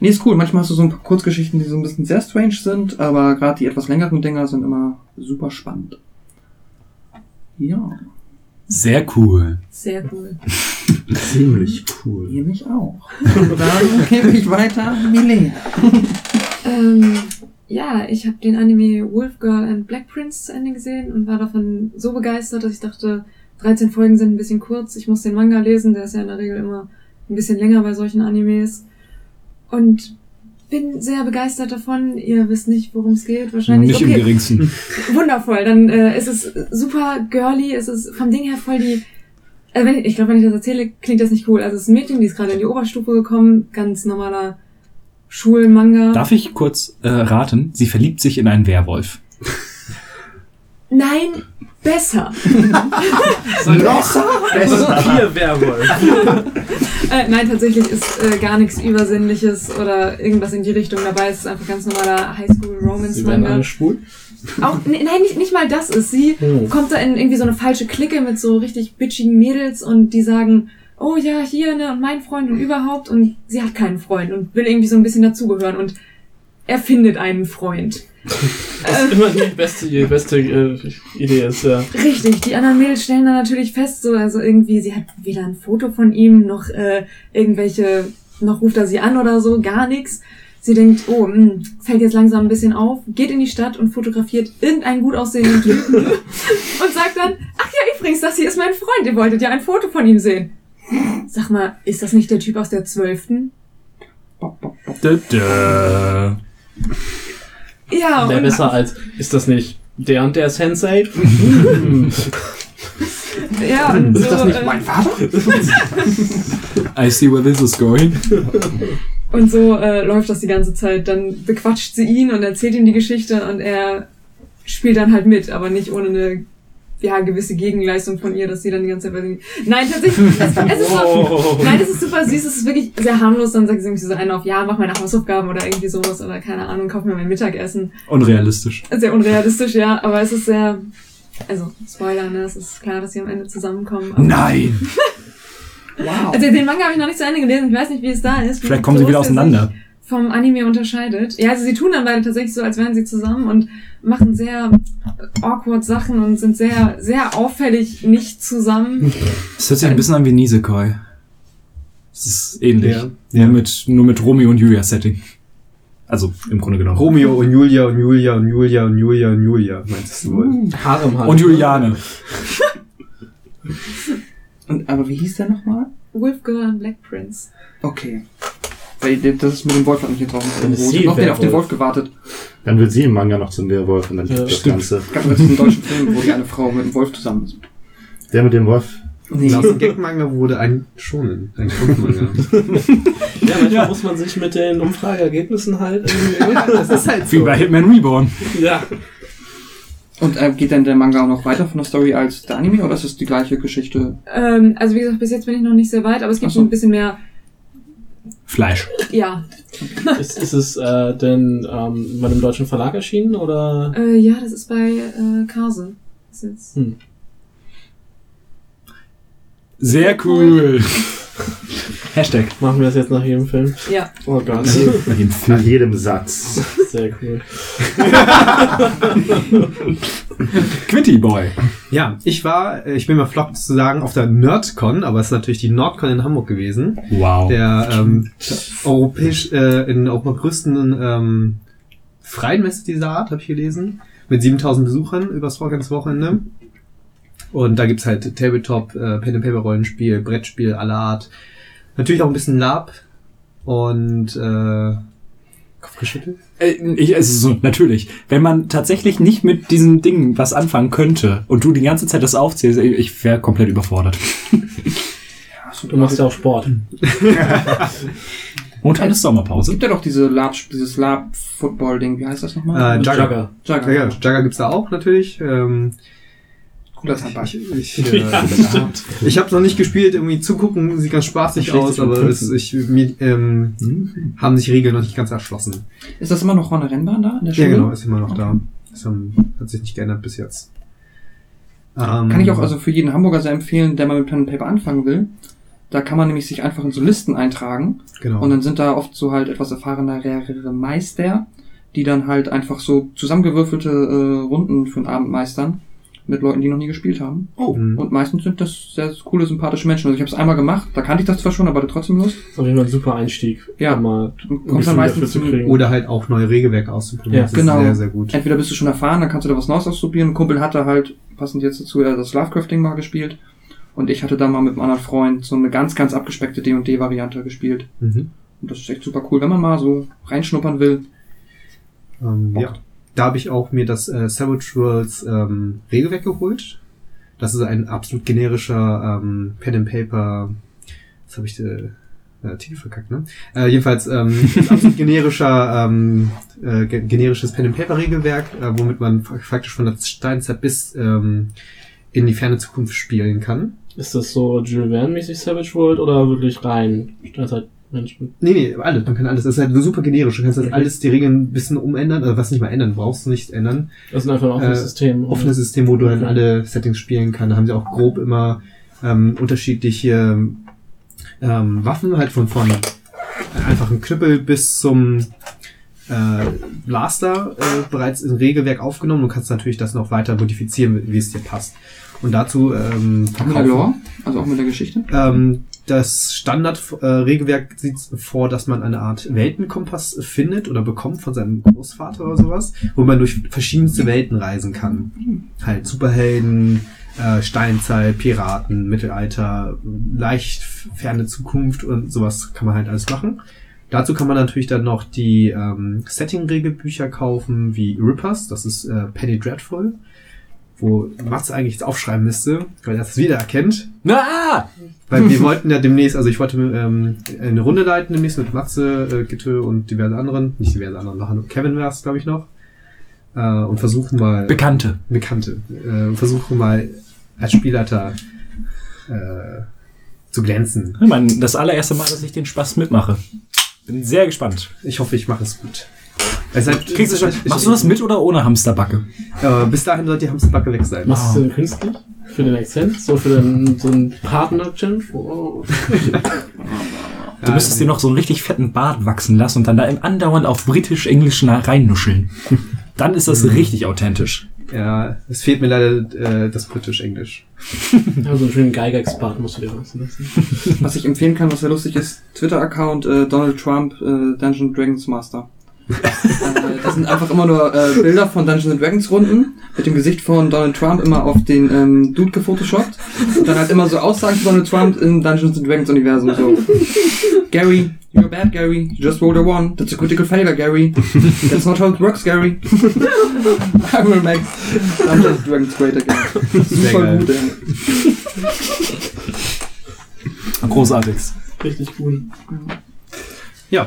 Nee, ist cool. Manchmal hast du so ein paar Kurzgeschichten, die so ein bisschen sehr strange sind, aber gerade die etwas längeren Dinger sind immer super spannend. Ja, sehr cool. Sehr cool. (laughs) Ziemlich cool. ihr mich auch. Dann (laughs) gebe ich weiter Milena. Ähm, ja, ich habe den Anime Wolf Girl and Black Prince zu Ende gesehen und war davon so begeistert, dass ich dachte, 13 Folgen sind ein bisschen kurz. Ich muss den Manga lesen, der ist ja in der Regel immer ein bisschen länger bei solchen Animes. Und bin sehr begeistert davon. Ihr wisst nicht, worum es geht, wahrscheinlich. Nicht im okay, geringsten. (laughs) wundervoll. Dann äh, ist es super girly, es ist vom Ding her voll die. Äh, wenn ich ich glaube, wenn ich das erzähle, klingt das nicht cool. Also es ist ein Mädchen, die ist gerade in die Oberstufe gekommen, ganz normaler Schulmanga. Darf ich kurz äh, raten? Sie verliebt sich in einen Werwolf. Nein, besser. (laughs) Noch besser. Vier Werwolf. (laughs) Äh, nein, tatsächlich ist äh, gar nichts Übersinnliches oder irgendwas in die Richtung dabei. Es ist einfach ganz normaler Highschool-Romance-Manga. Auch, nee, nein, nicht, nicht mal das ist. Sie Oh. kommt da in irgendwie so eine falsche Clique mit so richtig bitchigen Mädels und die sagen, oh ja, hier, ne, und mein Freund und überhaupt. Und sie hat keinen Freund und will irgendwie so ein bisschen dazugehören und er findet einen Freund. Was immer die beste, die beste äh, Idee ist, ja. Richtig, die anderen Mädels stellen dann natürlich fest, so, also irgendwie, sie hat weder ein Foto von ihm, noch äh, irgendwelche, noch ruft er sie an oder so, gar nichts. Sie denkt, oh, mh, fällt jetzt langsam ein bisschen auf, geht in die Stadt und fotografiert irgendeinen gut aussehenden Typen (laughs) und sagt dann, ach ja, übrigens, das hier ist mein Freund, ihr wolltet ja ein Foto von ihm sehen. Sag mal, ist das nicht der Typ aus der Zwölften? Dö. Ja, Wäre und, besser als, ist das nicht der und der Sensei? (laughs) (laughs) ja, und so, Ist das nicht äh, mein Vater? (laughs) I see where this is going. Und so äh, läuft das die ganze Zeit. Dann bequatscht sie ihn und erzählt ihm die Geschichte und er spielt dann halt mit, aber nicht ohne eine ja, gewisse Gegenleistung von ihr, dass sie dann die ganze Zeit Nein, tatsächlich, es, es ist so, nein, es ist super süß, es ist wirklich sehr harmlos, dann sagt sie irgendwie so einen auf, ja, mach meine Hausaufgaben oder irgendwie sowas oder keine Ahnung, kauf mir mein Mittagessen. Unrealistisch. Sehr unrealistisch, ja, aber es ist sehr, also, Spoiler, ne, es ist klar, dass sie am Ende zusammenkommen. Nein. (laughs) Wow. Also den Manga habe ich noch nicht zu Ende gelesen, ich weiß nicht, wie es da ist. Vielleicht kommen sie wieder auseinander. Vom Anime unterscheidet. Ja, also sie tun dann beide tatsächlich so, als wären sie zusammen und machen sehr awkward Sachen und sind sehr, sehr auffällig nicht zusammen. Es hört sich ein bisschen an wie Nisekoi. Es ist ähnlich. Ja. Nur, Ja. Mit, nur mit Romeo und Julia Setting. Also im Grunde genommen. Romeo und Julia und Julia und Julia und Julia und Julia, meinst du wohl? Harem halt. Und Juliane. Und, aber wie hieß der nochmal? Wolf Girl und Black Prince. Okay. Weil das ist mit dem Wolf hat mich jetzt drauf. Dann ist Ich sie hab noch den auf den. Wolf gewartet. Dann wird sie im Manga noch zum Werwolf und dann Ja, das stimmt. Ganze. Es gab jetzt einen deutschen Film, wo die eine Frau mit einem Wolf zusammen ist. Der mit dem Wolf. Nee. Aus dem Gag-Manga wurde ein Schonen, ein Kampfmanga. (laughs) Ja, manchmal muss man sich mit den Umfrageergebnissen halt irgendwie. (laughs) das ist halt Wie bei Hitman Reborn. ja. Und äh, geht denn der Manga auch noch weiter von der Story als der Anime oder ist es die gleiche Geschichte? Ähm, also wie gesagt, bis jetzt bin ich noch nicht sehr weit, aber es gibt so. so ein bisschen mehr, Fleisch. ja. Ist, ist es äh, denn ähm, bei einem deutschen Verlag erschienen oder? Äh, ja, das ist bei äh, Kase. Das ist jetzt, Hm. Sehr cool. (laughs) (laughs) Hashtag. Machen wir das jetzt nach jedem Film? ja. Oh Gott. Nach dem Nach Film. jedem Satz. Sehr cool. (laughs) Quitty Boy. Ja, ich war, äh, ich bin mal flott zu sagen, auf der Nerdcon, aber es ist natürlich die Nordcon in Hamburg gewesen. Wow. Der ähm, europäisch, äh, in Europa größten ähm, freien Messe dieser Art, habe ich gelesen. Mit 7000 Besuchern übers ganze Wochenende. Und da gibt's halt Tabletop, äh, Pen and Paper Rollenspiel, Brettspiel aller Art. Natürlich auch ein bisschen Lab und äh, Kopfgeschüttelt. Äh, Ich, also so, natürlich. Wenn man tatsächlich nicht mit diesen Dingen was anfangen könnte und du die ganze Zeit das aufzählst, ich- wäre komplett überfordert. Du machst ja auch Sport. (laughs) Momentan ist Sommerpause. Gibt ja doch diese Lab, dieses Lab-Football-Ding, wie heißt das nochmal? Äh, Jugger. Jugger. Jugger. Ja, Jugger gibt's da auch natürlich. Ähm, Cooler Zahnball. ich ich, äh, ich habe noch nicht gespielt, irgendwie zugucken sieht ganz spaßig aus, aber es, ich, mir, ähm, haben sich Regeln noch nicht ganz erschlossen. Ist das immer noch eine Rennbahn da in der Ja, Schule? genau, ist immer noch da. Das haben, hat sich nicht geändert bis jetzt. Ähm, Kann ich auch also für jeden Hamburger sehr empfehlen, der mal mit Pen and Paper anfangen will. Da kann man nämlich sich einfach in so Listen eintragen genau. und dann sind da oft so halt etwas erfahrenere Meister, die dann halt einfach so zusammengewürfelte äh, Runden für den Abend meistern mit Leuten, die noch nie gespielt haben. oh. Und meistens sind das sehr coole, sympathische Menschen. Also ich habe es einmal gemacht, da kannte ich das zwar schon, aber hatte trotzdem Lust. Das ist auf jeden Fall ein super Einstieg. Ja. um mal kommst dann meistens dafür zu kriegen. Oder halt auch neue Regelwerke auszuprobieren. Ja, das genau. ist sehr, sehr gut. entweder bist du schon erfahren, dann kannst du da was Neues ausprobieren. Ein Kumpel hatte halt, passend jetzt dazu, äh, das Lovecrafting mal gespielt. Und ich hatte da mal mit einem anderen Freund so eine ganz, ganz abgespeckte D&D-Variante gespielt. Mhm. Und das ist echt super cool, wenn man mal so reinschnuppern will. Ähm, ja. Da habe ich auch mir das äh, Savage Worlds ähm, Regelwerk geholt. Das ist ein absolut generischer ähm, Pen and Paper. Was habe ich äh, äh, Titel verkackt, ne? Äh, jedenfalls ähm, (laughs) ein absolut generischer, ähm, äh, ge- generisches Pen-and-Paper-Regelwerk, äh, womit man fa- faktisch von der Steinzeit bis ähm, in die ferne Zukunft spielen kann. Ist das so Jules Verne-mäßig Savage World oder wirklich rein Nee, nee, alles, man kann alles. Das ist halt super generisch. Du kannst halt Okay. alles die Regeln ein bisschen umändern, also was nicht mal ändern, brauchst du nicht ändern. Das ist einfach ein offenes Äh, System. Offenes System, wo du dann Okay. alle Settings spielen kannst. Da haben sie auch grob immer ähm, unterschiedliche ähm, Waffen, halt von, von einfachen Knüppel bis zum äh, Blaster äh, bereits im Regelwerk aufgenommen. Du kannst natürlich das noch weiter modifizieren, wie es dir passt. Und dazu ähm, Mit der Lore, also auch mit der Geschichte. ähm, das Standard-Regelwerk sieht vor, dass man eine Art Weltenkompass findet oder bekommt von seinem Großvater oder sowas, wo man durch verschiedenste Welten reisen kann. Halt Superhelden, äh, Steinzeit, Piraten, Mittelalter, leicht ferne Zukunft und sowas kann man halt alles machen. Dazu kann man natürlich dann noch die ähm, Setting-Regelbücher kaufen, wie Rippers, das ist äh, Penny Dreadful, wo Mats eigentlich jetzt aufschreiben müsste, weil er das wiedererkennt. Ah! Weil wir (laughs) wollten ja demnächst, also ich wollte ähm, eine Runde leiten demnächst mit Matze, äh, Gitte und diverse anderen, nicht diverse anderen, machen Kevin war es, glaube ich, noch. Äh, und versuchen mal, Bekannte. Bekannte, äh, und versuchen mal als Spielleiter äh, zu glänzen. Ich meine, das allererste Mal, dass ich den Spaß mitmache. Bin sehr gespannt. Ich hoffe, ich mache es gut. Es ist halt, Kriegst du schon, ich- machst du das mit oder ohne Hamsterbacke? Äh, bis dahin sollte die Hamsterbacke weg sein. Machst du denn künstlich? Für den Akzent? So für den, so einen Partner-Akzent? Oh. Du müsstest dir noch so einen richtig fetten Bart wachsen lassen und dann da im andauernd auf britisch-englisch reinnuscheln. Dann ist das richtig authentisch. Ja, es fehlt mir leider äh, das britisch-englisch. Ja, so einen schönen Geiger-Expert musst du dir wachsen lassen. Was ich empfehlen kann, was sehr lustig ist, Twitter-Account äh, Donald Trump äh, Dungeon Dragons Master. (laughs) das sind einfach immer nur äh, Bilder von Dungeons Dragons Runden mit dem Gesicht von Donald Trump immer auf den ähm, Dude gefotoshoppt und dann halt immer so Aussagen von Donald Trump im Dungeons Dragons Universum so. Gary, you're bad, Gary. You just rolled a one. That's a critical failure, Gary. That's not how it works, Gary. (laughs) I will make Dungeons Dragons great again. Super geil. gut, ey. Großartig. Richtig cool. Ja,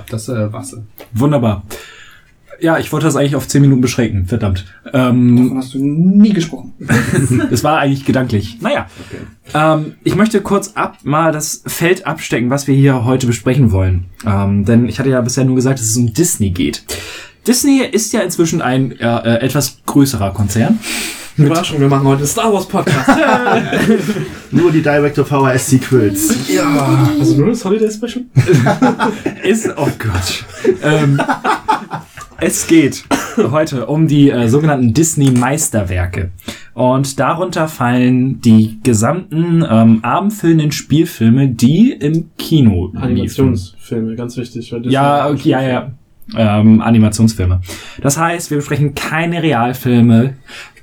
das äh, war's. Wunderbar. Ja, ich wollte das eigentlich auf 10 Minuten beschränken. Verdammt. Davon Ähm, hast du nie gesprochen. (laughs) es war eigentlich gedanklich. Naja. Ähm, ich möchte kurz ab mal das Feld abstecken, was wir hier heute besprechen wollen. Ähm, denn ich hatte ja bisher nur gesagt, dass es um Disney geht. Disney ist ja inzwischen ein äh, äh, etwas größerer Konzern. Überraschung, wir machen heute einen Star Wars Podcast. (laughs) (laughs) Nur die Director VHS Sequels. Also nur das Holiday Special? (laughs) Ist, oh Gott. ähm, es geht heute um die äh, sogenannten Disney-Meisterwerke. Und darunter fallen die gesamten ähm, abendfüllenden Spielfilme, die im Kino liefen. Animationsfilme, ganz wichtig. Ja, okay, ja, ja. Ähm, Animationsfilme. Das heißt, wir besprechen keine Realfilme,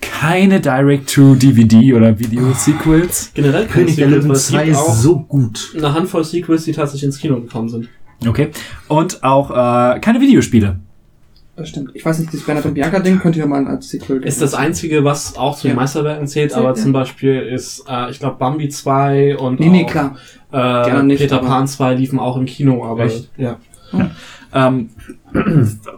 keine Direct-to-DVD oder Video-Sequels. Generell keine König der Sequels, Löwen weil es 2 gibt auch ist so gut. eine Handvoll Sequels, die tatsächlich ins Kino gekommen sind. Okay. Und auch äh, keine Videospiele. Das stimmt. Ich weiß nicht, dieses Bernhard und Bianca-Ding könnt ihr mal als Sequel Ist das einzige, was auch zu den Ja. Meisterwerken zählt, aber ja. zum Beispiel ist, äh, ich glaube, Bambi 2 und Nee, nee, auch, klar. Äh, nicht, Peter Pan 2 liefen auch im Kino, aber Echt? ja. Ähm,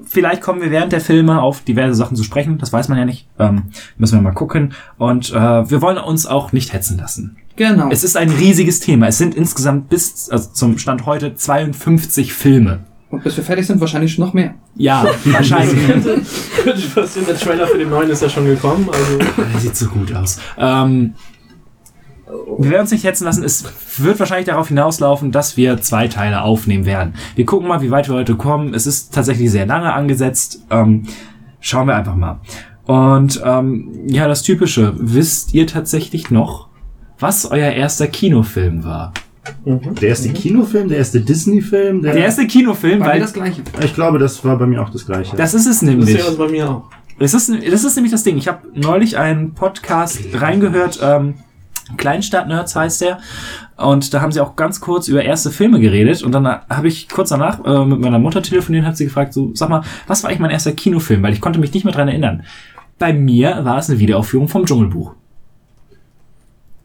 vielleicht kommen wir während der Filme auf diverse Sachen zu sprechen. Das weiß man ja nicht. Ähm, müssen wir mal gucken. Und äh, wir wollen uns auch nicht hetzen lassen. Genau. Es ist ein riesiges Thema. Es sind insgesamt bis also zum Stand heute 52 Filme. Und bis wir fertig sind, wahrscheinlich noch mehr. Ja, (laughs) wahrscheinlich. könnte, könnte passieren, der Trailer für den neuen ist ja schon gekommen, also. Der sieht so gut aus. Ähm, wir werden uns nicht hetzen lassen. Es wird wahrscheinlich darauf hinauslaufen, dass wir zwei Teile aufnehmen werden. Wir gucken mal, wie weit wir heute kommen. Es ist tatsächlich sehr lange angesetzt. Ähm, schauen wir einfach mal. Und ähm, ja, das Typische. Wisst ihr tatsächlich noch, was euer erster Kinofilm war? Der erste Kinofilm, der erste Disney-Film, der, Der erste Kinofilm, War mir weil das gleiche. Ich glaube, das war bei mir auch das gleiche. das ist es Das ist nämlich. ja bei mir auch. Das ist, das ist nämlich das Ding. Ich habe neulich einen Podcast reingehört, ähm, Kleinstadt-Nerds heißt der. Und da haben sie auch ganz kurz über erste Filme geredet. Und dann habe ich kurz danach äh, mit meiner Mutter telefoniert und habe sie gefragt, so, sag mal, was war eigentlich mein erster Kinofilm? Weil ich konnte mich nicht mehr dran erinnern. Bei mir war es eine Wiederaufführung vom Dschungelbuch.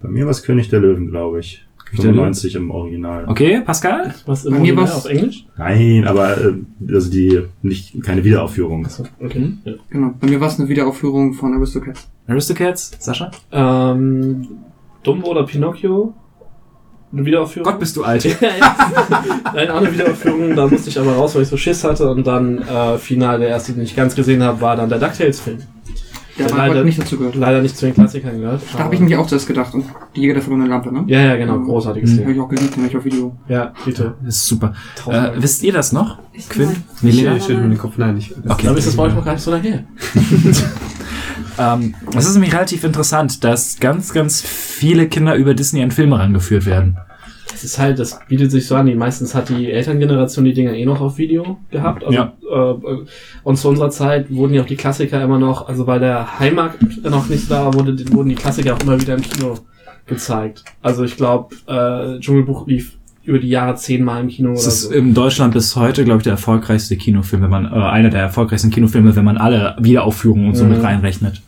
bei mir war es König der Löwen, glaube ich. 95 im Original. Okay, Pascal? Was im Bei mir Original war's- auf Englisch? Nein, aber äh, also die nicht keine Wiederaufführung. Achso, okay. Ja. Genau. Bei mir war es eine Wiederaufführung von Aristocats. Aristocats? Sascha? Ähm, Dumbo oder Pinocchio? Eine Wiederaufführung? Gott, bist du alt. (laughs) Nein, auch eine Wiederaufführung, da musste ich aber raus, weil ich so Schiss hatte und dann äh, final der erste, den ich ganz gesehen habe, war dann der DuckTales-Film. Der war leider- nicht dazu gehört. Leider nicht zu den Klassikern gehört. Da habe ich nämlich auch zuerst gedacht. Und die Jäger der verlorenen Lampe, ne? Ja, ja, genau, großartiges Habe Ding. ich auch geliebt, den hab ich auf Video. Ja, bitte. Das ist super. Äh, wisst ihr das noch? Ich Quinn? nein. Ich, schüttel mir den Kopf, nein, ich. Okay. Aber ist das bei euch noch gar nicht so lange her? (laughs) Ähm, es ist nämlich relativ interessant, dass ganz, ganz viele Kinder über Disney an Filme rangeführt werden. Das ist halt, das bietet sich so an. Die meistens hat die Elterngeneration die Dinger eh noch auf Video gehabt. Also, Ja. äh, und zu unserer Zeit wurden ja auch die Klassiker immer noch, also weil der Heimmarkt noch nicht da war, wurde, wurden die Klassiker auch immer wieder im Kino gezeigt. Also ich glaube, äh, Dschungelbuch lief über die Jahre zehnmal im Kino Es ist so. in Deutschland bis heute, glaube ich, der erfolgreichste Kinofilm, wenn man, äh, einer der erfolgreichsten Kinofilme, wenn man alle Wiederaufführungen und so Mhm. mit reinrechnet.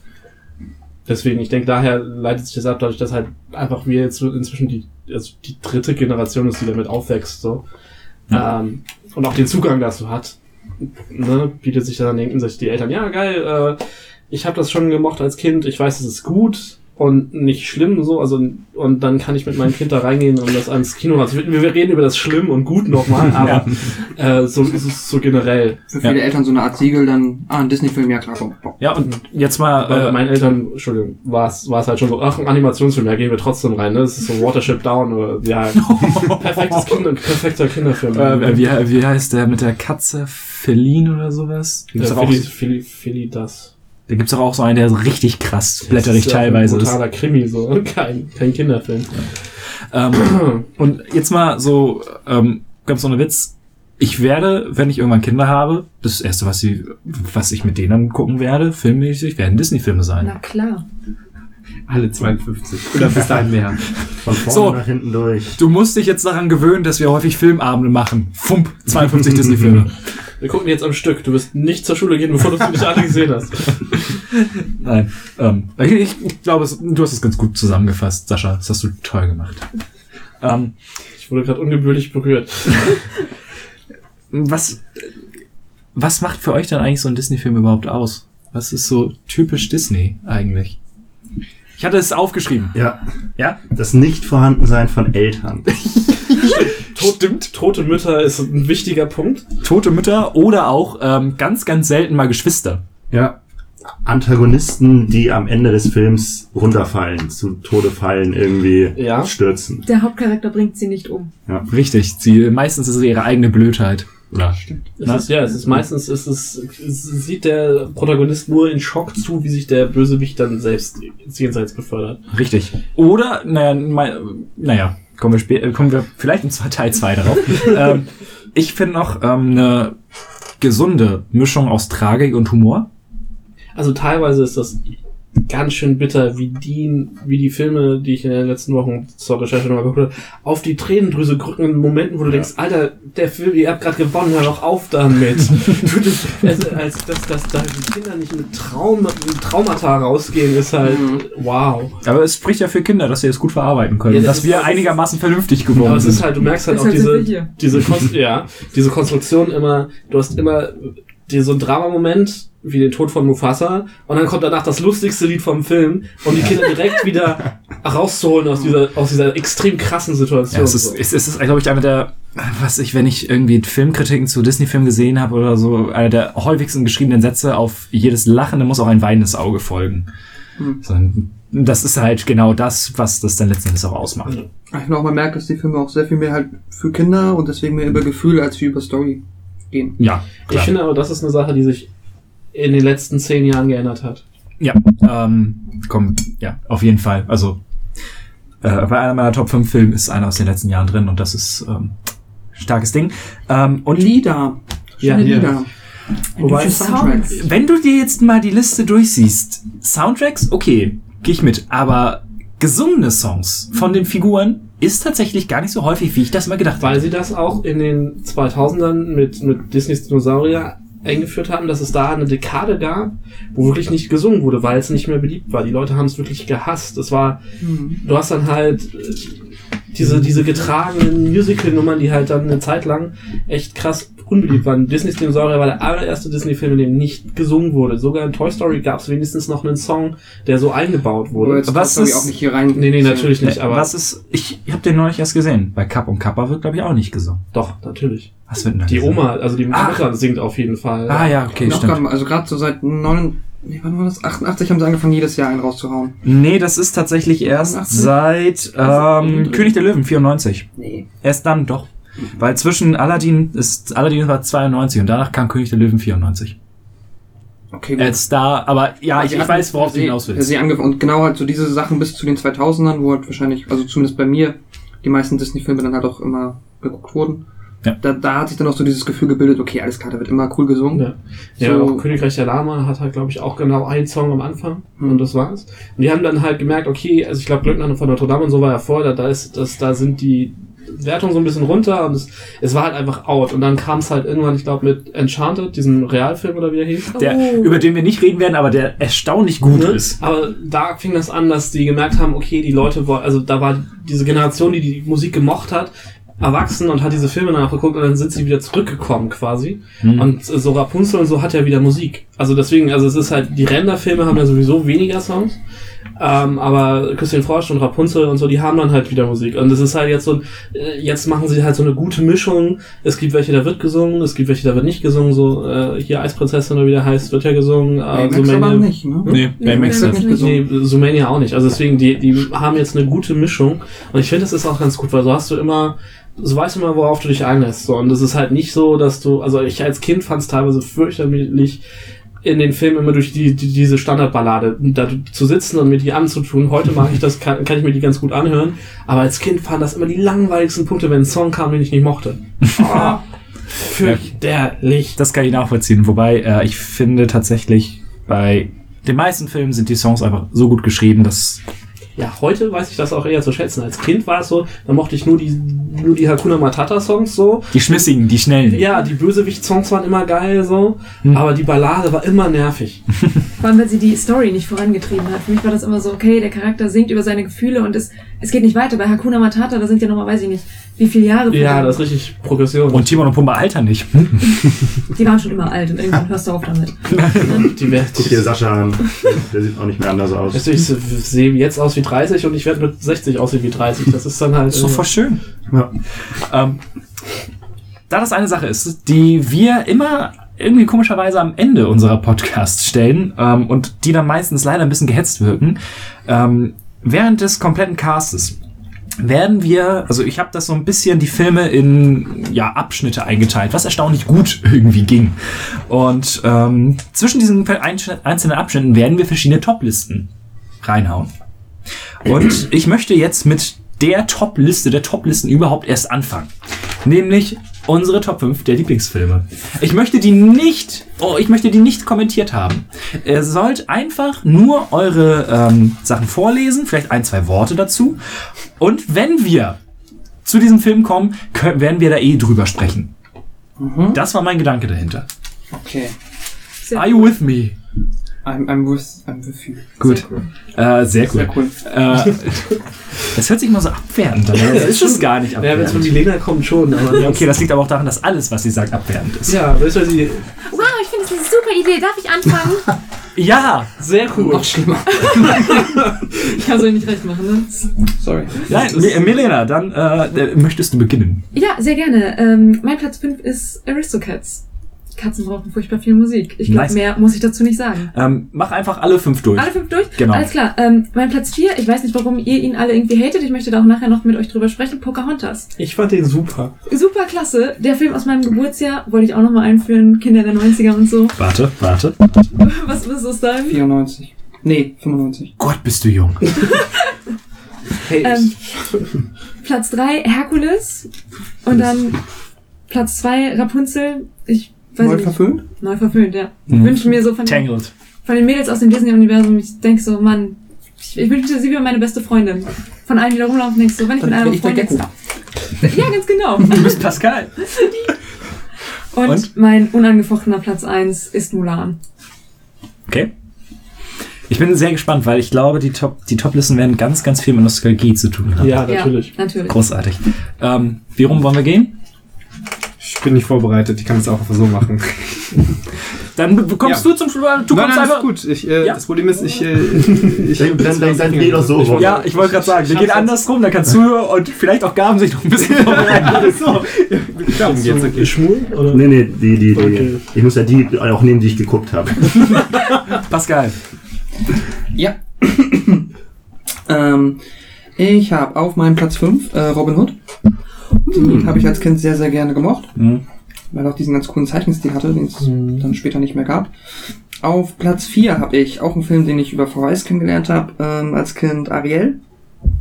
Deswegen, ich denke, daher leitet sich das ab, dadurch, dass halt einfach wir jetzt inzwischen die, also die dritte Generation ist, die damit aufwächst, so. Ja. Ähm, und auch den Zugang dazu hat. Ne, bietet sich dann, denken sich die Eltern, ja, geil, äh, ich habe das schon gemocht als Kind, ich weiß, es ist gut und nicht schlimm, so, also, und dann kann ich mit meinem Kind da reingehen und das ans Kino, also wir, wir reden über das Schlimm und Gut nochmal, aber, äh, so ist es so generell. Für viele Ja. Eltern so eine Art Siegel, dann, ah, ein Disney-Film, ja klar, komm. Ja, und jetzt mal, Bei äh, meinen Eltern, Entschuldigung, war es war es halt schon so, ach, ein Animationsfilm, ja, gehen wir trotzdem rein, ne? Das ist so Watership Down oder ja, (laughs) perfektes Kinder, perfekter Kinderfilm. äh, wie, wie heißt der mit der Katze? Feline oder sowas? Äh, Philly, Philly, Philly das. Da gibt's doch auch so einen, der so richtig krass blätterig Das ist ja teilweise ein ist. brutaler Krimi, so, (laughs) kein, kein Kinderfilm. Ähm, und jetzt mal so, ähm, ganz ohne Witz. Ich werde, wenn ich irgendwann Kinder habe, das erste, was, sie, was ich mit denen gucken werde, filmmäßig, werden Disney-Filme sein. Na klar. Alle 52. Oder bis dahin mehr. Von vorne So. nach hinten durch. Du musst dich jetzt daran gewöhnen, dass wir häufig Filmabende machen. Fump, 52 (laughs) Disney-Filme. Wir gucken jetzt am Stück. Du wirst nicht zur Schule gehen, bevor du sie nicht alle gesehen hast. (laughs) Nein, ähm, ich, glaube, du hast es ganz gut zusammengefasst, Sascha. Das hast du toll gemacht. Ähm, Ich wurde gerade ungebührlich berührt. was, was macht für euch dann eigentlich so ein Disney-Film überhaupt aus? Was ist so typisch Disney eigentlich? Ich hatte es aufgeschrieben. Ja, Ja? das Nicht-Vorhandensein von Eltern. (laughs) Tot, Stimmt. Tote Mütter ist ein wichtiger Punkt. Tote Mütter oder auch ähm, ganz, ganz selten mal Geschwister. Ja. Antagonisten, die am Ende des Films runterfallen, zu Tode fallen, irgendwie Ja. stürzen. Der Hauptcharakter bringt sie nicht um. Richtig. Sie, meistens ist es ihre eigene Blödheit. Oder? Es Na? ist, ja, es ist meistens ist es, es sieht der Protagonist nur in Schock zu, wie sich der Bösewicht dann selbst ins Jenseits befördert. Richtig. Oder, naja, mein, naja, kommen wir spä- äh, kommen wir vielleicht zwei- Teil 2 darauf. (laughs) ähm, ich finde noch ähm, eine gesunde Mischung aus Tragik und Humor. Also teilweise ist das ganz schön bitter, wie die, wie die Filme, die ich in den letzten Wochen zur Recherche nochmal geguckt habe, auf die Tränendrüse drücken in Momenten, wo du denkst, Alter, der Film, ihr habt gerade gewonnen, hör doch auf damit. (laughs) Also, als dass, dass da die Kinder nicht mit, Traum, mit Traumata rausgehen, ist halt wow. Aber es spricht ja für Kinder, dass sie es gut verarbeiten können. Ja, das dass ist- wir einigermaßen vernünftig geworden Aber es ist sind. halt, du merkst halt auch sind wir diese, diese, Konst ja, diese Konstruktion immer, du hast immer dir so einen Dramamoment, wie den Tod von Mufasa, und dann kommt danach das lustigste Lied vom Film, um die Kinder direkt wieder rauszuholen aus dieser, aus dieser extrem krassen Situation. Ja, es ist, es ist, glaube ich, einer der, was ich, wenn ich irgendwie Filmkritiken zu Disney-Filmen gesehen habe oder so, einer der häufigsten geschriebenen Sätze auf jedes Lachende muss auch ein weinendes Auge folgen. Hm. So, das ist halt genau das, was das dann letzten Endes auch ausmacht. Ich habe auch bemerkt, dass die Filme auch sehr viel mehr halt für Kinder und deswegen mehr über Gefühl als wie über Story gehen. Ja, ich klar. finde aber, das ist eine Sache, die sich in den letzten zehn Jahren geändert hat. Ja, ähm, komm, ja, auf jeden Fall. Also, äh, bei einer meiner Top 5 Filme ist einer aus den letzten Jahren drin und das ist ähm, starkes Ding. Ähm, und Lieder. Ja, Schöne. Lieder. Wobei- Soundtracks. wenn du dir jetzt mal die Liste durchsiehst, Soundtracks, okay, gehe ich mit, aber gesungene Songs von den Figuren ist tatsächlich gar nicht so häufig, wie ich das mal gedacht Weil habe. sie das auch in den 2000ern mit, mit Disneys Dinosaurier eingeführt haben, dass es da eine Dekade gab, wo wirklich nicht gesungen wurde, weil es nicht mehr beliebt war. Die Leute haben es wirklich gehasst. Es war, Mhm. du hast dann halt äh, diese, diese getragenen Musical-Nummern, die halt dann eine Zeit lang echt krass unbeliebt waren. Disney's Dinosaurier war der allererste Disney-Film, in dem nicht gesungen wurde. Sogar in Toy Story gab es wenigstens noch einen Song, der so eingebaut wurde. jetzt Was ist- auch nicht hier rein. Nee, nee, natürlich nicht, Äh, aber was ist, ich, ich habe den neulich erst gesehen. Bei Kapp und Kappa wird, glaube ich, auch nicht gesungen. doch, natürlich. Was wird denn da Die gesungen? Oma, also die. Mutter singt auf jeden Fall. Ah ja, okay, noch stimmt. grad, also gerade so seit neun, nee, wann war das? 88 haben sie angefangen, jedes Jahr einen rauszuhauen. Nee, das ist tatsächlich erst 88? seit ähm, König der Löwen 94. Nee. Erst dann doch. Weil zwischen Aladdin ist Aladdin war 92 und danach kam König der Löwen 94. Okay, Jetzt da, aber ja, ich, Sie ich hatten- weiß, worauf du sie- hinaus willst. Sie angefangen, und genau halt so diese Sachen bis zu den 2000ern, wo halt wahrscheinlich, also zumindest bei mir, die meisten Disney-Filme dann halt auch immer geguckt wurden. Ja. Da, da hat sich dann auch so dieses Gefühl gebildet, okay, alles klar, da wird immer cool gesungen. Ja. Ja, So- auch Königreich der Lama hat halt, glaube ich, auch genau einen Song am Anfang Hm. und das war's. Und die haben dann halt gemerkt, okay, also ich glaube, Glöckner von Notre Dame und so war ja vor, da, da ist, das, da sind die Wertungen so ein bisschen runter und es, es war halt einfach out. Und dann kam es halt irgendwann, ich glaube, mit Enchanted, diesem Realfilm oder wie er hieß. Der, Oh. über den wir nicht reden werden, aber der erstaunlich gut Ne? ist. Aber da fing das an, dass die gemerkt haben, okay, die Leute wollen, also da war diese Generation, die die Musik gemocht hat, erwachsen und hat diese Filme danach geguckt und dann sind sie wieder zurückgekommen quasi. Hm. Und so Rapunzel und so hat ja wieder Musik. Also deswegen, also es ist halt, die Renderfilme haben ja sowieso weniger Songs. Ähm, aber Christian Frosch und Rapunzel und so, die haben dann halt wieder Musik. Und es ist halt jetzt so, ein- äh, jetzt machen sie halt so eine gute Mischung. Es gibt welche, da wird gesungen, es gibt welche, da wird nicht gesungen. So, äh, hier Eisprinzessin oder wie der heißt, wird ja gesungen. Äh, Baymax Zoomania- aber nicht, ne? Nee, Nee, Baymax Baymax nicht. nicht. Nee, Zoomania auch nicht. Also deswegen, die, die haben jetzt eine gute Mischung. Und ich finde, das ist auch ganz gut, weil so hast du immer, so weißt du immer, worauf du dich einlässt. So. Und es ist halt nicht so, dass du, also ich als Kind fand es teilweise fürchterlich, in den Filmen immer durch die, die, diese Standardballade da zu sitzen und mir die anzutun. Heute mag ich das, kann, kann ich mir die ganz gut anhören. Aber als Kind waren das immer die langweiligsten Punkte, wenn ein Song kam, den ich nicht mochte. Oh, (laughs) fürchterlich. Das kann ich nachvollziehen. Wobei äh, ich finde tatsächlich, bei den meisten Filmen sind die Songs einfach so gut geschrieben, dass Ja, heute weiß ich das auch eher zu schätzen. Als Kind war es so, da mochte ich nur die, nur die Hakuna Matata Songs so. die schmissigen, die schnellen. Ja, die Bösewicht-Songs waren immer geil so, Hm. aber die Ballade war immer nervig. Vor allem, weil sie die Story nicht vorangetrieben hat. Für mich war das immer so, okay, der Charakter singt über seine Gefühle und es, es geht nicht weiter. Bei Hakuna Matata, da sind ja nochmal, weiß ich nicht, wie viele Jahre. Ja, das ist richtig Progression. Und Timon und Pumba altern nicht. (laughs) Die waren schon immer alt und irgendwann hörst du auf damit. (laughs) die werd, Guck dir Sascha an. Der sieht auch nicht mehr anders aus. Weißt du, ich sehe jetzt aus wie 30 und ich werde mit 60 aussehen wie 30. Das ist dann halt. Das ist doch voll schön. Ja. Ähm, da das eine Sache ist, die wir immer irgendwie komischerweise am Ende unserer Podcasts stellen ähm, und die dann meistens leider ein bisschen gehetzt wirken, ähm, während des kompletten Castes werden wir, also ich habe das so ein bisschen die Filme in ja, Abschnitte eingeteilt, was erstaunlich gut (laughs) irgendwie ging. Und ähm, zwischen diesen einzelnen Abschnitten werden wir verschiedene Top-Listen reinhauen. Und ich möchte jetzt mit der Top-Liste der Top-Listen überhaupt erst anfangen. Nämlich unsere Top 5 der Lieblingsfilme. Ich möchte die nicht, oh, ich möchte die nicht kommentiert haben. Ihr sollt einfach nur eure ähm, Sachen vorlesen, vielleicht ein, zwei Worte dazu. Und wenn wir zu diesem Film kommen, können, werden wir da eh drüber sprechen. Das war mein Gedanke dahinter. Okay. Sehr Are you with me? I'm, I'm with, I'm with you. Gut. Äh, sehr cool. Sehr cool. Äh, das hört sich mal so abwertend an. (laughs) Das ist es gar nicht Ja, wenn es von abwertend. Milena kommt schon, aber. Ja, okay, das liegt aber auch daran, dass alles, was sie sagt, abwertend ist. Ja, weißt du, sie. Wow, ich finde das eine super Idee. Darf ich anfangen? (laughs) Ja! Sehr cool. Noch schlimmer. Ich (laughs) kann so nicht recht machen, ne? Sorry. Nein, Mi- Milena, dann äh, möchtest du beginnen. Ja, sehr gerne. Ähm, mein Platz 5 ist Aristocats. Katzen brauchen furchtbar viel Musik. Ich glaube, Nice. mehr muss ich dazu nicht sagen. Ähm, mach einfach alle fünf durch. Alle fünf durch? Genau. Alles klar. Ähm, mein Platz 4, ich weiß nicht, warum ihr ihn alle irgendwie hatet. Ich möchte da auch nachher noch mit euch drüber sprechen. Pocahontas. Ich fand den super. Super klasse. Der Film aus meinem Geburtsjahr wollte ich auch nochmal einführen. Kinder der 90er und so. Warte, warte. (laughs) Was, was ist dein? 94. Nee, 95. Gott, bist du jung. (laughs) Hey, Ähm, Platz 3, Herkules. Und dann Platz 2, Rapunzel. Ich weiß Neu verfilmt? Neu verfilmt, ja. Mhm. Wünsche mir so von den, Tangled. von den Mädels aus dem Disney-Universum, ich denke so, Mann, ich, ich wünschte, sie wäre meine beste Freundin. Von allen, die da rumlaufen, denkst du, wenn ich Dann mit einer ich Freundin... Gecko. Ja, ganz genau. (laughs) Du bist Pascal. Und, Und? mein unangefochtener Platz 1 ist Mulan. Okay. Ich bin sehr gespannt, weil ich glaube, die Top, die Top-Listen werden ganz, ganz viel mit Nostalgie zu tun haben. Ja, natürlich. Ja, natürlich. Großartig. Ähm, wie rum wollen wir gehen? Ich bin nicht vorbereitet, ich kann es auch so machen. (laughs) Dann be- bekommst Ja. du zum Schluss. Du nein, kommst nein, einfach. gut. Ich, äh, Ja. Das Problem ist, ich... Äh, (laughs) ich Dann, dann, dann, dann geh doch so rum. Ja, ich wollte gerade sagen, wir gehen andersrum, dann kannst du und vielleicht auch Gaben sich noch ein bisschen (laughs) vorbereiten. so. Darum geht's, okay. Schwul? Oder? Nee, nee, die, die, die. Okay. Ich muss ja die auch nehmen, die ich geguckt habe. Pascal. Ja. (coughs) ähm, ich habe auf meinem Platz 5 äh, Robin Hood. Die habe ich als Kind sehr, sehr gerne gemocht, Mhm. weil er auch diesen ganz coolen Zeichenstil hatte, den es dann später nicht mehr gab. Auf Platz 4 habe ich auch einen Film, den ich über Verweis kennengelernt habe, ähm, als Kind Ariel.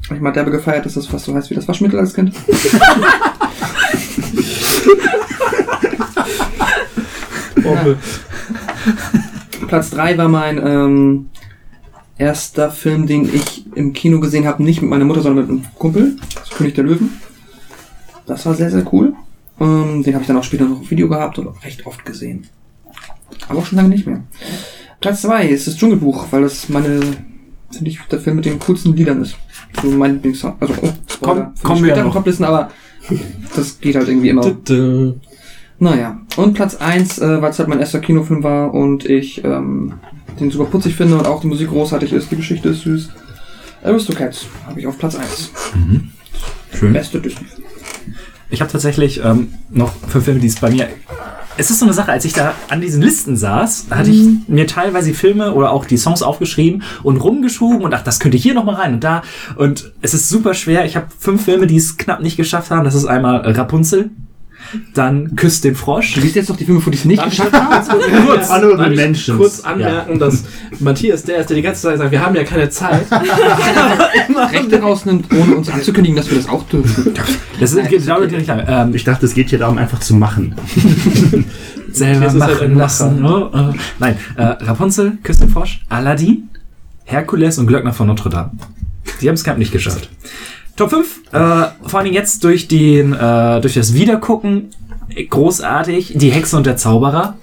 Hab Ich mal derbe gefeiert, dass das fast so heißt wie das Waschmittel als Kind. (laughs) Bombe. Platz 3 war mein ähm, erster Film, den ich im Kino gesehen habe, nicht mit meiner Mutter, sondern mit einem Kumpel. Das König der Löwen. Das war sehr, sehr cool. Ähm, den habe ich dann auch später noch auf Video gehabt und auch recht oft gesehen. Aber auch schon lange nicht mehr. Platz 2 ist das Dschungelbuch, weil das meine, finde ich, der Film mit den coolsten Liedern ist. So mein Lieblingssong. Also, oh, Spoiler. Komm- kommen wir später noch. Toplisten, aber das geht halt irgendwie immer. Naja, und Platz 1, äh, weil es halt mein erster Kinofilm war und ich ähm, den super putzig finde und auch die Musik großartig ist, die Geschichte ist süß. Aristocats habe ich auf Platz 1. Schön. Beste Disney. Ich habe tatsächlich ähm, noch fünf Filme, die es bei mir. Es ist so eine Sache, als ich da an diesen Listen saß, hatte ich mir teilweise die Filme oder auch die Songs aufgeschrieben und rumgeschoben und dachte, das könnte hier noch mal rein und da. Und es ist super schwer. Ich habe fünf Filme, die es knapp nicht geschafft haben. Das ist einmal Rapunzel, dann Küsst den Frosch. Du liest jetzt noch die Filme, wo die es nicht Darf geschafft haben? kurz, ich Menschen. kurz anmerken, dass Matthias der ist, der die ganze Zeit sagt, wir haben ja keine Zeit. (laughs) Rechte rausnimmt, ohne uns anzukündigen, dass wir das auch dürfen. Das ist, geht dauert ja nicht lange. Ähm, Ich dachte, es geht hier darum, einfach zu machen. (laughs) selber halt machen ein lassen. ne? Äh, Nein, äh, Rapunzel, Küss den Frosch, Aladdin, Herkules und Glöckner von Notre Dame. Die haben es knapp nicht geschafft. Top 5, äh, vor allen Dingen jetzt durch den, äh, durch das Wiedergucken, äh, großartig. Die Hexe und der Zauberer.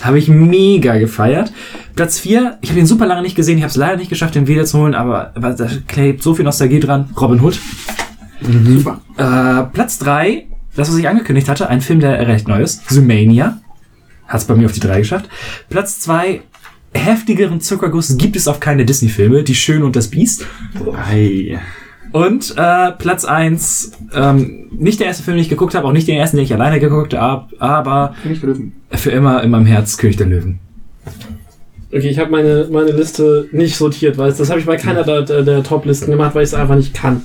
Habe ich mega gefeiert. Platz 4, ich habe ihn super lange nicht gesehen, ich habe es leider nicht geschafft, den wiederzuholen, aber, aber da klebt so viel Nostalgie dran. Robin Hood. Super. Äh, Platz 3, das, was ich angekündigt hatte, ein Film, der recht neu ist. Zoomania. Hat es bei mir auf die 3 geschafft. Platz 2, heftigeren Zuckerguss gibt es auf keine Disney-Filme. Die Schöne und das Biest. Ei. Und äh, Platz 1, ähm, nicht der erste Film, den ich geguckt habe, auch nicht den ersten, den ich alleine geguckt habe, aber König der Löwen. für immer in meinem Herz König der Löwen. Okay, ich habe meine, meine Liste nicht sortiert, weil das habe ich bei keiner der, der, der Top-Listen gemacht, weil ich es einfach nicht kann.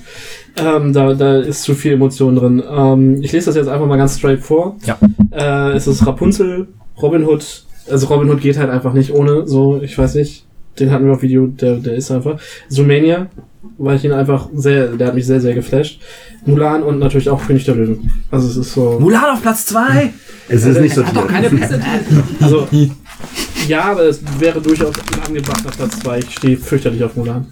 Ähm, da, da ist zu viel Emotion drin. Ähm, ich lese das jetzt einfach mal ganz straight vor. Ja. Äh, es ist Rapunzel, Robin Hood. Also Robin Hood geht halt einfach nicht ohne, so, ich weiß nicht. Den hatten wir auf Video, der, der ist einfach. Zoomania, weil ich ihn einfach sehr, der hat mich sehr, sehr geflasht. Mulan und natürlich auch König der Löwen. Also es ist so. Mulan auf Platz 2! Es ist nicht so Hat doch keine Pässe. Also, ja, aber es wäre durchaus ein angebrachter Platz 2. Ich stehe fürchterlich auf Mulan.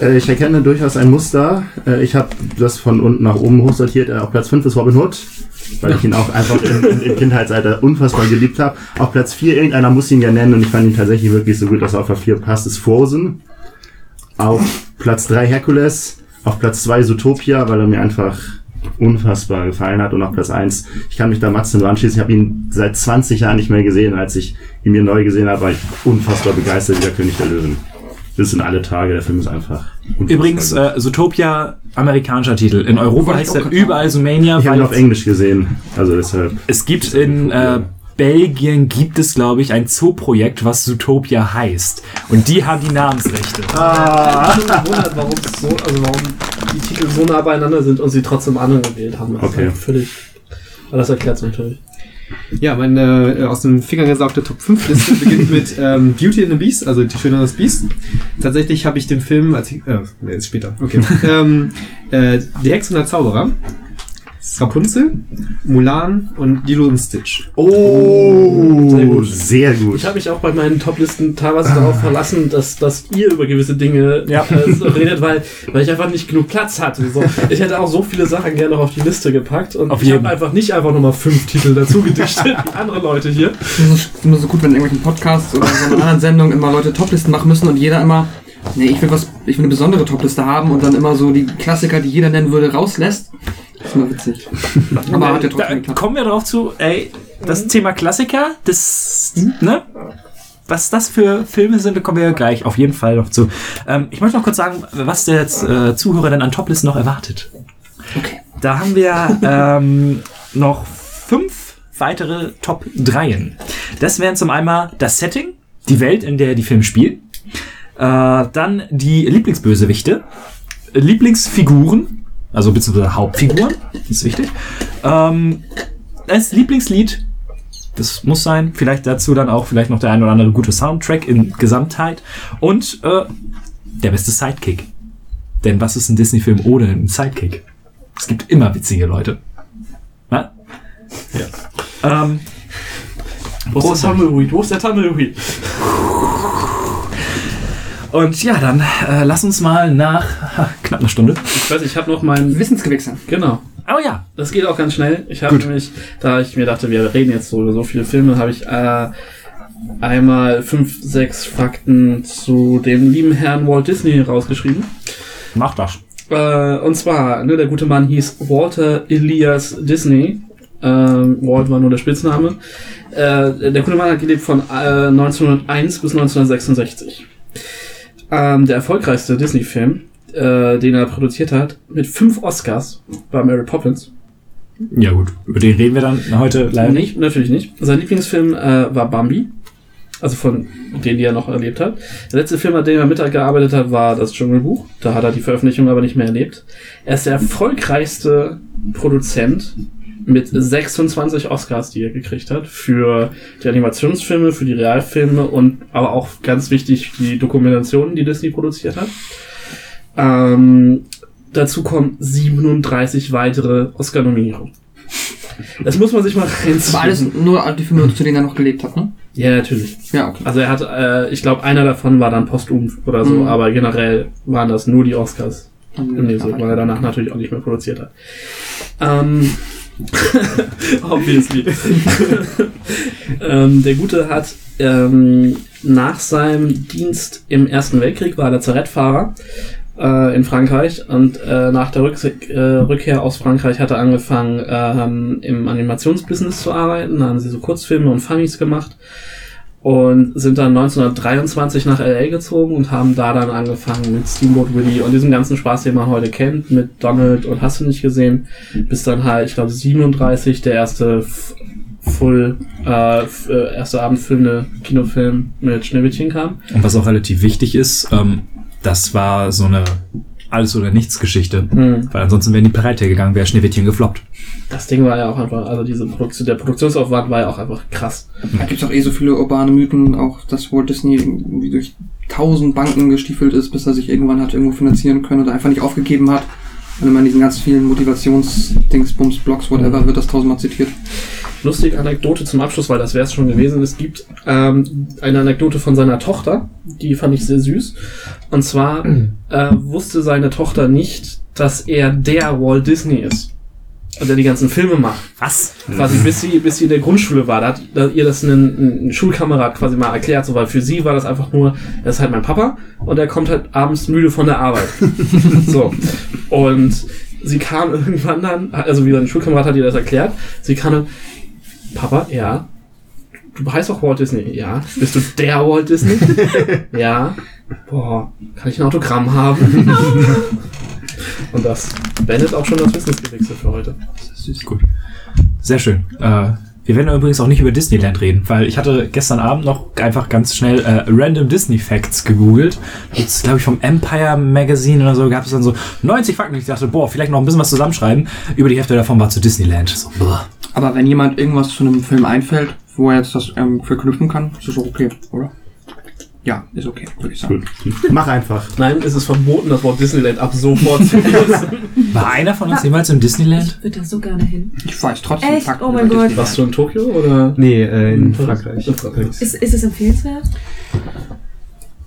Äh, Ich erkenne durchaus ein Muster. Äh, Ich habe das von unten nach oben hochsortiert. Äh, Auf Platz 5 ist Robin Hood, weil ich ihn auch einfach im, im, Kindheitsalter unfassbar geliebt habe. Auf Platz 4, irgendeiner muss ihn ja nennen und ich fand ihn tatsächlich wirklich so gut, dass er auf Platz 4 passt, ist Frozen. Auf Platz 3 Herkules. Auf Platz 2 Zootopia, weil er mir einfach unfassbar gefallen hat. Und auf Platz 1, ich kann mich da Matze nur anschließen, ich habe ihn seit 20 Jahren nicht mehr gesehen. Als ich ihn mir neu gesehen habe, war ich unfassbar begeistert wie der König der Löwen. Das sind alle Tage, der Film ist einfach Übrigens, äh, Zootopia, amerikanischer Titel. In Europa heißt er überall Zoomania. Ich habe ihn auf Englisch gesehen, also deshalb. Es gibt in äh, Belgien gibt es, glaube ich, ein Zoo-Projekt, was Zootopia heißt. Und die haben die Namensrechte. Ah. Ich bin gewundert, warum so, also warum die Titel so nah beieinander sind und sie trotzdem andere gewählt haben. Das Okay. halt völlig. Aber das erklärt es natürlich. Ja, meine äh, aus den Fingern gesaugte Top 5 Liste (laughs) beginnt mit ähm, Beauty and the Beast, also Die Schöne und das Biest. Tatsächlich habe ich den Film, als ich, äh, nee, ist später, okay. (laughs) ähm, äh, Die Hexe und der Zauberer. Rapunzel, Mulan und Lilo und Stitch. Oh, Sehr gut. sehr gut. Ich habe mich auch bei meinen Toplisten teilweise darauf verlassen, dass, dass ihr über gewisse Dinge Ja. äh, redet, weil, weil ich einfach nicht genug Platz hatte. So, ich hätte auch so viele Sachen gerne noch auf die Liste gepackt und Auf ich habe einfach nicht einfach nochmal fünf Titel dazu gedichtet, wie andere Leute hier. Es ist immer so gut, wenn in irgendwelchen Podcasts oder so einer anderen Sendung immer Leute Toplisten machen müssen und jeder immer, nee, ich will was, ich will eine besondere Topliste haben und dann immer so die Klassiker, die jeder nennen würde, rauslässt. Das ist immer witzig. (laughs) Aber hat ja trotzdem geklappt. kommen wir drauf zu, ey, das Thema Klassiker, das, ne? Was das für Filme sind, da kommen wir gleich auf jeden Fall noch zu. Ähm, ich möchte noch kurz sagen, was der äh, Zuhörer denn an Toplisten noch erwartet. Okay. Da haben wir ähm, (laughs) noch fünf weitere Top 3. Das wären zum einen das Setting, die Welt, in der die Filme spielen. Äh, dann die Lieblingsbösewichte, Lieblingsfiguren, also beziehungsweise Hauptfiguren, das ist wichtig. Ähm, das Lieblingslied, das muss sein. Vielleicht dazu dann auch vielleicht noch der ein oder andere gute Soundtrack in Gesamtheit. Und äh, der beste Sidekick. Denn was ist ein Disney-Film ohne einen Sidekick? Es gibt immer witzige Leute. Na? Ja. Ähm, Wo ist der Tumbleweed? Wo ist der Tumbleweed? Und ja, dann äh, lass uns mal nach ha, knapp einer Stunde. Ich weiß, ich habe noch meinen. Wissensgewächse. Genau. Oh ja. Das geht auch ganz schnell. Ich habe Gut. nämlich, da ich mir dachte, wir reden jetzt so über so viele Filme, habe ich äh, einmal fünf, sechs Fakten zu dem lieben Herrn Walt Disney rausgeschrieben. Mach das. Äh, und zwar, ne, der gute Mann hieß Walter Elias Disney. Ähm, Walt war nur der Spitzname. Äh, der gute Mann hat gelebt von äh, 1901 bis 1966. Ähm, der erfolgreichste Disney-Film, äh, den er produziert hat, mit fünf Oscars, war Mary Poppins. Ja gut, über den reden wir dann heute leider nicht. Nicht, natürlich nicht. Sein Lieblingsfilm äh, war Bambi. Also von denen, die er noch erlebt hat. Der letzte Film, an dem er mitgearbeitet hat, war das Dschungelbuch. Da hat er die Veröffentlichung aber nicht mehr erlebt. Er ist der erfolgreichste Produzent mit 26 Oscars, die er gekriegt hat. Für die Animationsfilme, für die Realfilme und aber auch ganz wichtig die Dokumentationen, die Disney produziert hat. Ähm, dazu kommen 37 weitere Oscar-Nominierungen. Das muss man sich mal reinziehen. Das war alles nur die Filme, zu denen er noch gelebt hat, ne? Ja, natürlich. Ja, okay. Also er hat, äh, ich glaube, einer davon war dann posthum oder so, Mhm. aber generell waren das nur die Oscars Dann, Music, weil er danach natürlich auch nicht mehr produziert hat. Ähm, (laughs) obviously. (laughs) ähm, der Gute hat ähm, nach seinem Dienst im Ersten Weltkrieg war er Lazarettfahrer äh, in Frankreich und äh, nach der Rück äh, Rückkehr aus Frankreich hat er angefangen ähm, im Animationsbusiness zu arbeiten. Da haben sie so Kurzfilme und Funnies gemacht und sind dann 1923 nach LA gezogen und haben da dann angefangen mit Steamboat Willie und diesem ganzen Spaß, den man heute kennt, mit Donald und hast du nicht gesehen, bis dann halt, ich glaube, 37 der erste Full, äh, äh, erste abendfüllende Kinofilm mit Schneewittchen kam. Und was auch relativ wichtig ist, ähm, das war so eine Alles- oder Nichts-Geschichte. Hm. Weil ansonsten wären die pleite gegangen, wäre Schneewittchen gefloppt. Das Ding war ja auch einfach, also diese Produktion, der Produktionsaufwand war ja auch einfach krass. Da gibt's auch eh so viele urbane Mythen, auch dass Walt Disney irgendwie durch tausend Banken gestiefelt ist, bis er sich irgendwann hat irgendwo finanzieren können oder einfach nicht aufgegeben hat. Und immer in diesen ganz vielen Motivationsdingsbums, Blogs, whatever, wird das tausendmal zitiert. Lustige Anekdote zum Abschluss, weil das wäre es schon gewesen. Es gibt ähm, eine Anekdote von seiner Tochter, die fand ich sehr süß. Und zwar äh, wusste seine Tochter nicht, dass er der Walt Disney ist. Und der die ganzen Filme macht. Was? Quasi bis sie, bis sie in der Grundschule war. Da hat ihr das ein, Schulkamerad quasi mal erklärt, so, weil für sie war das einfach nur, das ist halt mein Papa und der kommt halt abends müde von der Arbeit. (laughs) so. Und sie kam irgendwann dann, also wie sein Schulkamerad hat ihr das erklärt, sie kam dann, Papa, ja. Du heißt auch Walt Disney. Ja. Bist du der Walt Disney? (laughs) ja. Boah, kann ich ein Autogramm haben? (laughs) Und das beendet auch schon das Wissensgewichse für heute. Gut. Sehr schön. Äh, wir werden übrigens auch nicht über Disneyland reden, weil ich hatte gestern Abend noch einfach ganz schnell äh, Random Disney Facts gegoogelt. Jetzt, glaube ich, vom Empire Magazine oder so gab es dann so 90 Fakten. Ich dachte, boah, vielleicht noch ein bisschen was zusammenschreiben. Über die Hälfte davon war zu Disneyland. So. Aber wenn jemand irgendwas zu einem Film einfällt, wo er jetzt das ähm, verknüpfen kann, ist das auch okay, oder? Ja, ist okay, würde ich sagen. Gut. Mach einfach. Nein, es ist verboten, das Wort Disneyland ab sofort zu (laughs) benutzen. War einer von uns jemals im Disneyland? Ich würde da so gerne hin. Ich weiß trotzdem Echt? Fakten Oh mein Gott. Disneyland. Warst du in Tokio oder? Nee, äh, in Frankreich. In Frankreich. Ist, ist es empfehlenswert?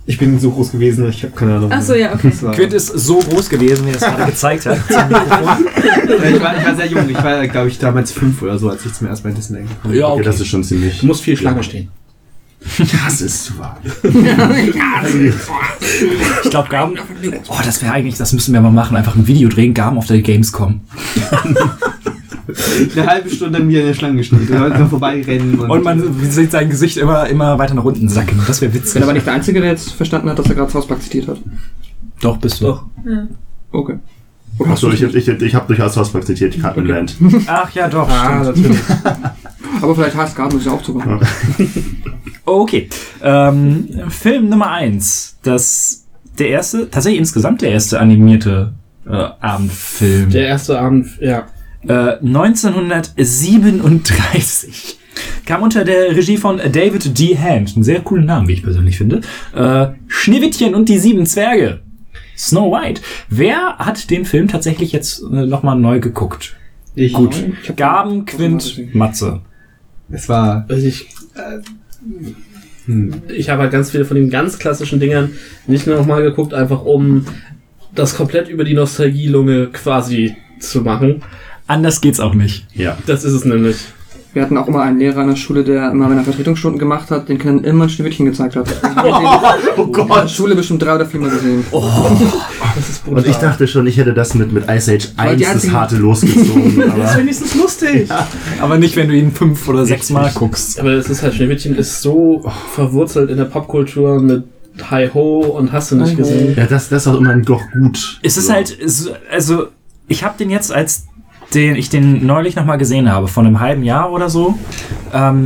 Ich bin so groß gewesen, ich habe keine Ahnung. Ach so, ja, okay. Quint ist so groß gewesen, wie er es gerade (laughs) gezeigt hat. Ich, war, ich war sehr jung. Ich war, glaube ich, damals fünf oder so, als ich zum ersten Mal in Disneyland gekommen bin. Ja, Okay, okay. das ist schon ziemlich. Du musst viel Schlange stehen. Das ist zu wahr. (laughs) Ich glaube, Gaben. Oh, das wäre eigentlich, das müssen wir mal machen. Einfach ein Video drehen, Gaben auf der Gamescom. Eine halbe Stunde mir in der Schlange gestanden. Nur vorbeirennen. Und, Und man sieht sein Gesicht immer, immer weiter nach unten sacken. Das wäre Ich bin witzig. aber nicht der Einzige, der jetzt verstanden hat, dass er gerade Park zitiert hat. Doch, bist du. Doch. Ja. Okay. Achso, ich, ich, ich habe durchaus Park zitiert, ich kannte Land. Ach ja, doch. Ah, stimmt. natürlich. (laughs) Aber vielleicht heißt Garden ist ja auch zu (laughs) machen. Okay. Ähm, Film Nummer eins. Das, der erste, tatsächlich insgesamt der erste animierte äh, Abendfilm. Der erste Abend, ja. Äh, 1937. Kam unter der Regie von David D. Hand. Ein sehr cooler Name, wie ich persönlich finde. Äh, Schneewittchen und die sieben Zwerge. Snow White. Wer hat den Film tatsächlich jetzt äh, nochmal neu geguckt? ich, Gut. Gaben, Quint, Matze. Es war. Also ich, Hm. ich habe halt ganz viele von den ganz klassischen Dingern nicht nochmal geguckt, einfach um das komplett über die Nostalgielunge quasi zu machen. Anders geht's auch nicht. Ja. Das ist es nämlich. Wir hatten auch immer einen Lehrer in der Schule, der immer, wenn er Vertretungsstunden gemacht hat, den Kindern immer ein Schneewittchen gezeigt hat. (laughs) Oh In der Gott. Schule bestimmt drei oder viermal gesehen. Das ist brutal. Und ich dachte schon, ich hätte das mit, mit Ice Age 1 die das harte losgezogen. (laughs) Aber wenigstens lustig. Aber nicht, wenn du ihn fünf oder sechs Mal guckst. Aber es ist halt, Schneewittchen ist so verwurzelt in der Popkultur mit Hi Ho und hast du nicht Hi-Ho. gesehen. ja, das, das ist auch immer doch gut. Es ist So. halt, so- also ich habe den jetzt, als den ich den neulich nochmal gesehen habe, vor einem halben Jahr oder so, ähm,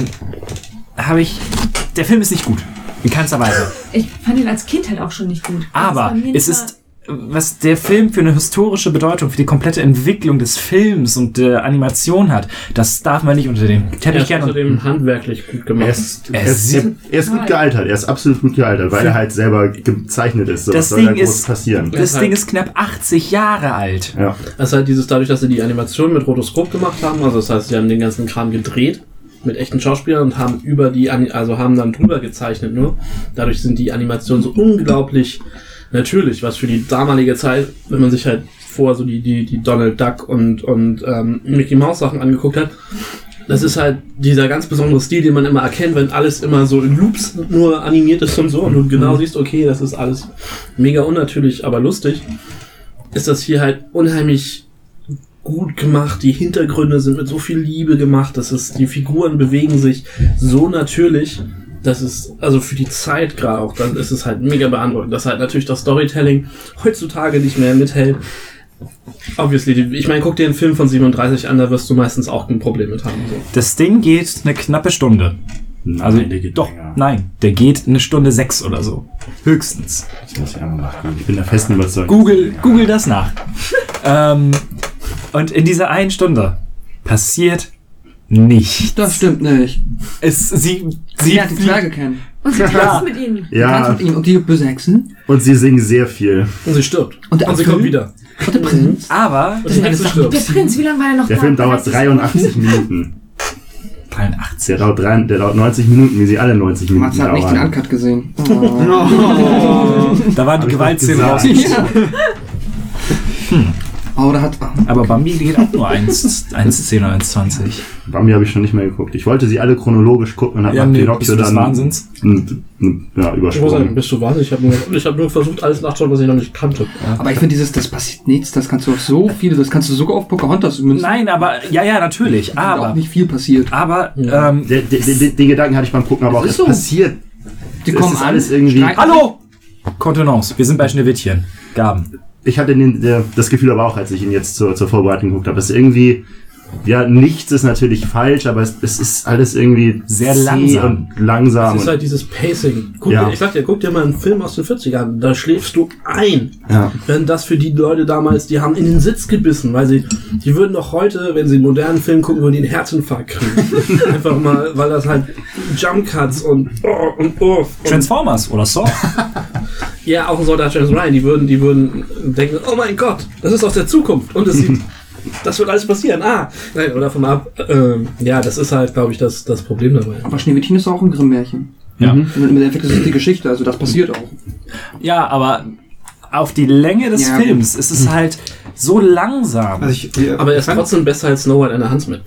habe ich, der Film ist nicht gut, in keinster Weise. Ich fand ihn als Kind halt auch schon nicht gut. Aber es ist, was der Film für eine historische Bedeutung, für die komplette Entwicklung des Films und der Animation hat, das darf man nicht unter den Er Teppich kehren. außerdem handwerklich gut Er gemacht. ist, Er er, ist er, er ist gut gealtert, er ist absolut gut gealtert, weil er halt selber gezeichnet ist. So, Das was soll Ding da groß ist- passieren? Das Ding halt- ist knapp 80 Jahre alt. Ja. Das ist halt dieses, dadurch, dass sie die Animation mit Rotoskop gemacht haben, also das heißt, sie haben den ganzen Kram gedreht mit echten Schauspielern und haben über die, also haben dann drüber gezeichnet nur. Dadurch sind die Animationen so unglaublich natürlich, was für die damalige Zeit, wenn man sich halt vor so die, die, die Donald Duck und, und ähm, Mickey Mouse Sachen angeguckt hat, das ist halt dieser ganz besondere Stil, den man immer erkennt, wenn alles immer so in Loops nur animiert ist und so und du genau siehst, okay, das ist alles mega unnatürlich, aber lustig, ist das hier halt unheimlich gut gemacht. Die Hintergründe sind mit so viel Liebe gemacht. Das ist, die Figuren bewegen sich so natürlich. Das ist, also für die Zeit gerade auch, dann ist es halt mega beeindruckend, dass halt natürlich das Storytelling heutzutage nicht mehr mithält. Obviously, ich meine, guck dir einen Film von 37 an, da wirst du meistens auch ein Problem mit haben. So. Das Ding geht eine knappe Stunde. Also Nein, der geht doch, länger. nein, der geht eine Stunde sechs oder so. Höchstens. Das muss ich einmal nachgucken. Ich bin der festen Überzeugung. Google, Google das nach. ähm, und in dieser einen Stunde passiert nichts. Das stimmt nicht. Es, sie, Sie sie lernt die Zwerge kennen. Und sie tanzt mit ihnen. Tanzt Ja, mit ihm und die böse Hexen. und sie singen sehr viel. Und sie stirbt. Und der und sie kommt wieder. Und der Prinz. aber Und die Hexe stirbt. Der Prinz, wie lange war er noch Der da? Film dauert 30 83 (laughs) Minuten. 83. Der dauert, drei, der dauert 90 Minuten, wie sie alle 90 Minuten Mats hat nicht den dauern. Uncut gesehen. (laughs) Oh. Da waren die doch raus. gesagt. (laughs) Oh, da hat. Aber Bambi geht auch nur 1, 1,10 (laughs) oder 1,20. Bambi habe ich schon nicht mehr geguckt. Ich wollte sie alle chronologisch gucken und habe Ja, nach nee, Pinocchio dann Wahnsinns? n- n- ja, Ich muss sagen, übersprungen. bist du was? Ich habe nur, ich hab nur versucht, alles nachzuschauen, was ich noch nicht kannte. Aber ich finde dieses, das passiert nichts, das kannst du auf so viele, das kannst du sogar auf Pocahontas münzen. Nein, aber, ja, ja, natürlich, Da auch aber, nicht viel passiert. aber, Ja. ähm, Der, der, der, den Gedanken hatte ich beim Gucken, aber Das auch ist es so. passiert. Die Es kommen ist an, alles irgendwie- hallo! Kontenance, wir sind bei Schneewittchen. Gaben. Ich hatte den, der, das Gefühl aber auch, als ich ihn jetzt zur, zur Vorbereitung geguckt habe, dass irgendwie, ja, nichts ist natürlich falsch, aber es, es ist alles irgendwie Sehr langsam. und langsam. Es ist halt dieses Pacing. Guck Ja. dir, ich sag dir, guck dir mal einen Film aus den 40ern, da schläfst du ein. ja. Wenn das für die Leute damals, die haben in den Sitz gebissen, weil sie, die würden doch heute, wenn sie einen modernen Film gucken, würden die einen Herzinfarkt kriegen. (laughs) Einfach mal, weil das halt Jump Cuts und oh, und oh. Und, Transformers oder Saw. ja, auch ein Soldat James Ryan, die würden, die würden denken, oh mein Gott, das ist aus der Zukunft und es sieht, (laughs) das wird alles passieren. Ah, nein, oder davon ab. Ähm, ja, das ist halt, glaube ich, das, das Problem dabei. Aber Schneewittchen ist auch ein Grimm-Märchen. Ja. Und im Endeffekt ist es die Geschichte, also das passiert auch. Ja, aber auf die Länge des Ja, Films ist es halt so langsam. Also ich, äh, Aber er ist trotzdem besser als Snow White and the Huntsman.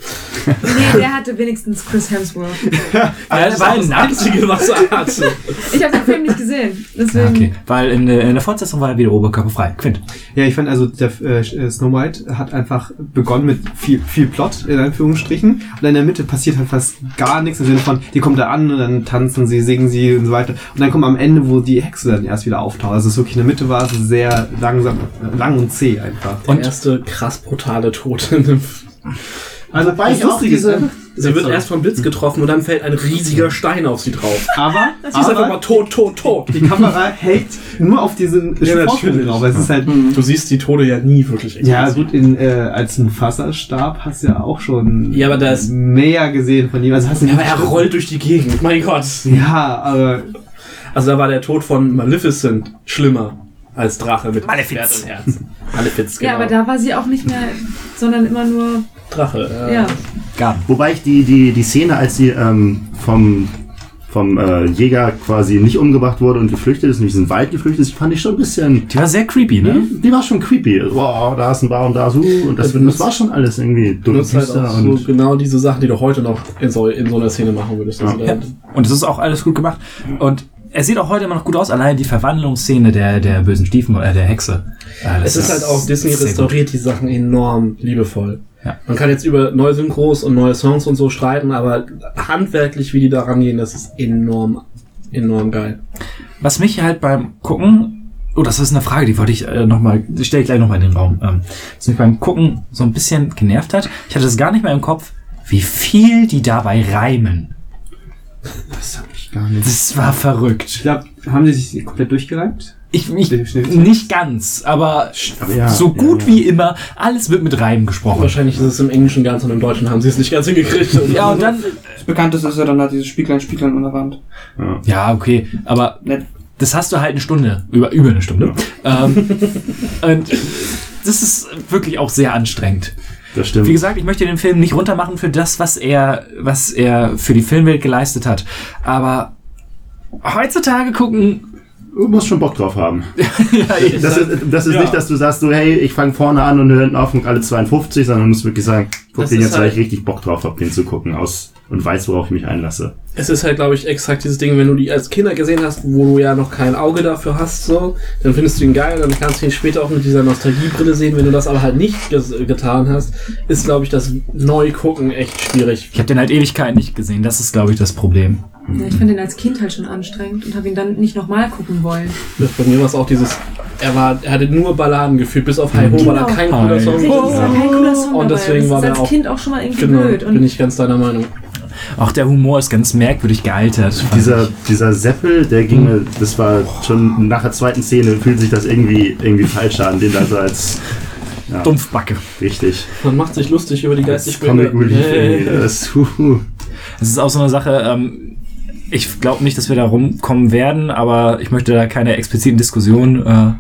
Nee, der hatte wenigstens Chris Hemsworth. (laughs) Ja, das war ein. Einzige, was er hatte. Ich habe den Film nicht gesehen. Ja, Deswegen. okay, weil in, der- in der Fortsetzung war er wieder oberkörperfrei. Quint. Ja, ich fand also, der äh, Snow White hat einfach begonnen mit viel, viel Plot, in Anführungsstrichen. Und in der Mitte passiert halt fast gar nichts im Sinne von, die kommt da an und dann tanzen sie, singen sie und so weiter. Und dann kommt am Ende, wo die Hexe dann erst wieder auftaucht. Also es ist wirklich in der Mitte war es sehr langsam, äh, lang und zäh einfach. Der erste krass brutale Tod in Also Wobei das ich auch diese- Sie wird erst vom Blitz getroffen und dann fällt ein riesiger Stein auf sie drauf. aber, (laughs) Sie ist einfach mal aber tot, tot, tot. die Kamera hält nur auf diesen Ja, natürlich. drauf. Es ist halt, Du siehst die Tode ja nie wirklich ja gut, in, äh, als ein Fasserstab hast du ja auch schon Ja, aber da ist- mehr gesehen von ihm. Also hast du Ja, aber er rollt durch die Gegend. Mein Gott. Ja, aber Also da war der Tod von Maleficent schlimmer als Drache mit Malefiz. Schwert im Herzen. Malefiz, genau. Ja, aber da war sie auch nicht mehr, sondern immer nur. Drache. Ja. Gaben. Wobei ich die, die, die Szene, als sie ähm, vom, vom äh, Jäger quasi nicht umgebracht wurde und geflüchtet ist, in diesen Wald geflüchtet ist, fand ich schon ein bisschen. Die war sehr creepy, ne? Die war schon creepy. Wow, da ist ein Baum, da so. Und das, das war schon alles irgendwie Du nutzt halt so und. genau diese Sachen, die du heute noch in so, in so einer Szene machen würdest. Also Ja. Und es ist auch alles gut gemacht. Und er sieht auch heute immer noch gut aus, allein die Verwandlungsszene der, der bösen Stiefen oder der Hexe. Äh, Es ist halt auch, Disney gut. restauriert die Sachen enorm liebevoll. Ja. Man kann jetzt über neue Synchros und neue Songs und so streiten, aber handwerklich, wie die da rangehen, das ist enorm, enorm geil. Was mich halt beim Gucken, oh, das ist eine Frage, die wollte ich äh, nochmal, die stelle ich gleich nochmal in den Raum. Ähm, was mich beim Gucken so ein bisschen genervt hat, ich hatte das gar nicht mehr im Kopf, wie viel die dabei reimen. das gar nicht. Das war Ich verrückt. glaube, haben sie sich komplett durchgereimt? Ich, ich nicht ganz, aber ja, so gut ja, ja. wie immer, alles wird mit Reimen gesprochen. Wahrscheinlich ist es im Englischen ganz und im Deutschen haben sie es nicht ganz hingekriegt. (laughs) Ja, und dann, Das Bekannteste ist ja dann halt dieses Spieglein, Spieglein an der Wand. ja, okay, aber das hast du halt eine Stunde, über, über eine Stunde. Ähm, und das ist wirklich auch sehr anstrengend. Das stimmt. Wie gesagt, ich möchte den Film nicht runtermachen für das, was er, was er für die Filmwelt geleistet hat. Aber heutzutage gucken, Du musst schon Bock drauf haben. (laughs) ja. Das ist, das ist Ja. nicht, dass du sagst, so, hey, ich fange vorne an und höre hinten auf und alle 52, sondern du musst wirklich sagen, guck Das den jetzt, weil halt- ich richtig Bock drauf habe, den zu gucken aus und weiß, worauf ich mich einlasse. Es ist halt, glaube ich, exakt dieses Ding, wenn du die als Kinder gesehen hast, wo du ja noch kein Auge dafür hast, so, dann findest du ihn geil, dann kannst du ihn später auch mit dieser Nostalgiebrille sehen. Wenn du das aber halt nicht ges- getan hast, ist, glaube ich, das Neugucken echt schwierig. Ich habe den halt Ewigkeiten nicht gesehen. Das ist, glaube ich, das Problem. Ja, ich fand ihn als Kind halt schon anstrengend und habe ihn dann nicht nochmal gucken wollen. Das bei mir war es auch dieses, er war, er hatte nur Balladen gefühlt, bis auf Hi Ho war da Genau. kein cooler Hi Song. Richtig, kein cooler Song Und deswegen war der als auch- Kind auch schon mal irgendwie Genau, blöd. bin Und ich ganz deiner Meinung. Auch der Humor ist ganz merkwürdig gealtert. Dieser, dieser Seppel, der ging, mir- das war schon nach der zweiten Szene, fühlt sich das irgendwie, irgendwie falsch an, den da so als, ja. Dumpfbacke. richtig. Man macht sich lustig über die Das geistig Comic Relief Hey. das. Es ist auch so eine Sache, ähm, ich glaube nicht, dass wir da rumkommen werden, aber ich möchte da keine expliziten Diskussionen äh,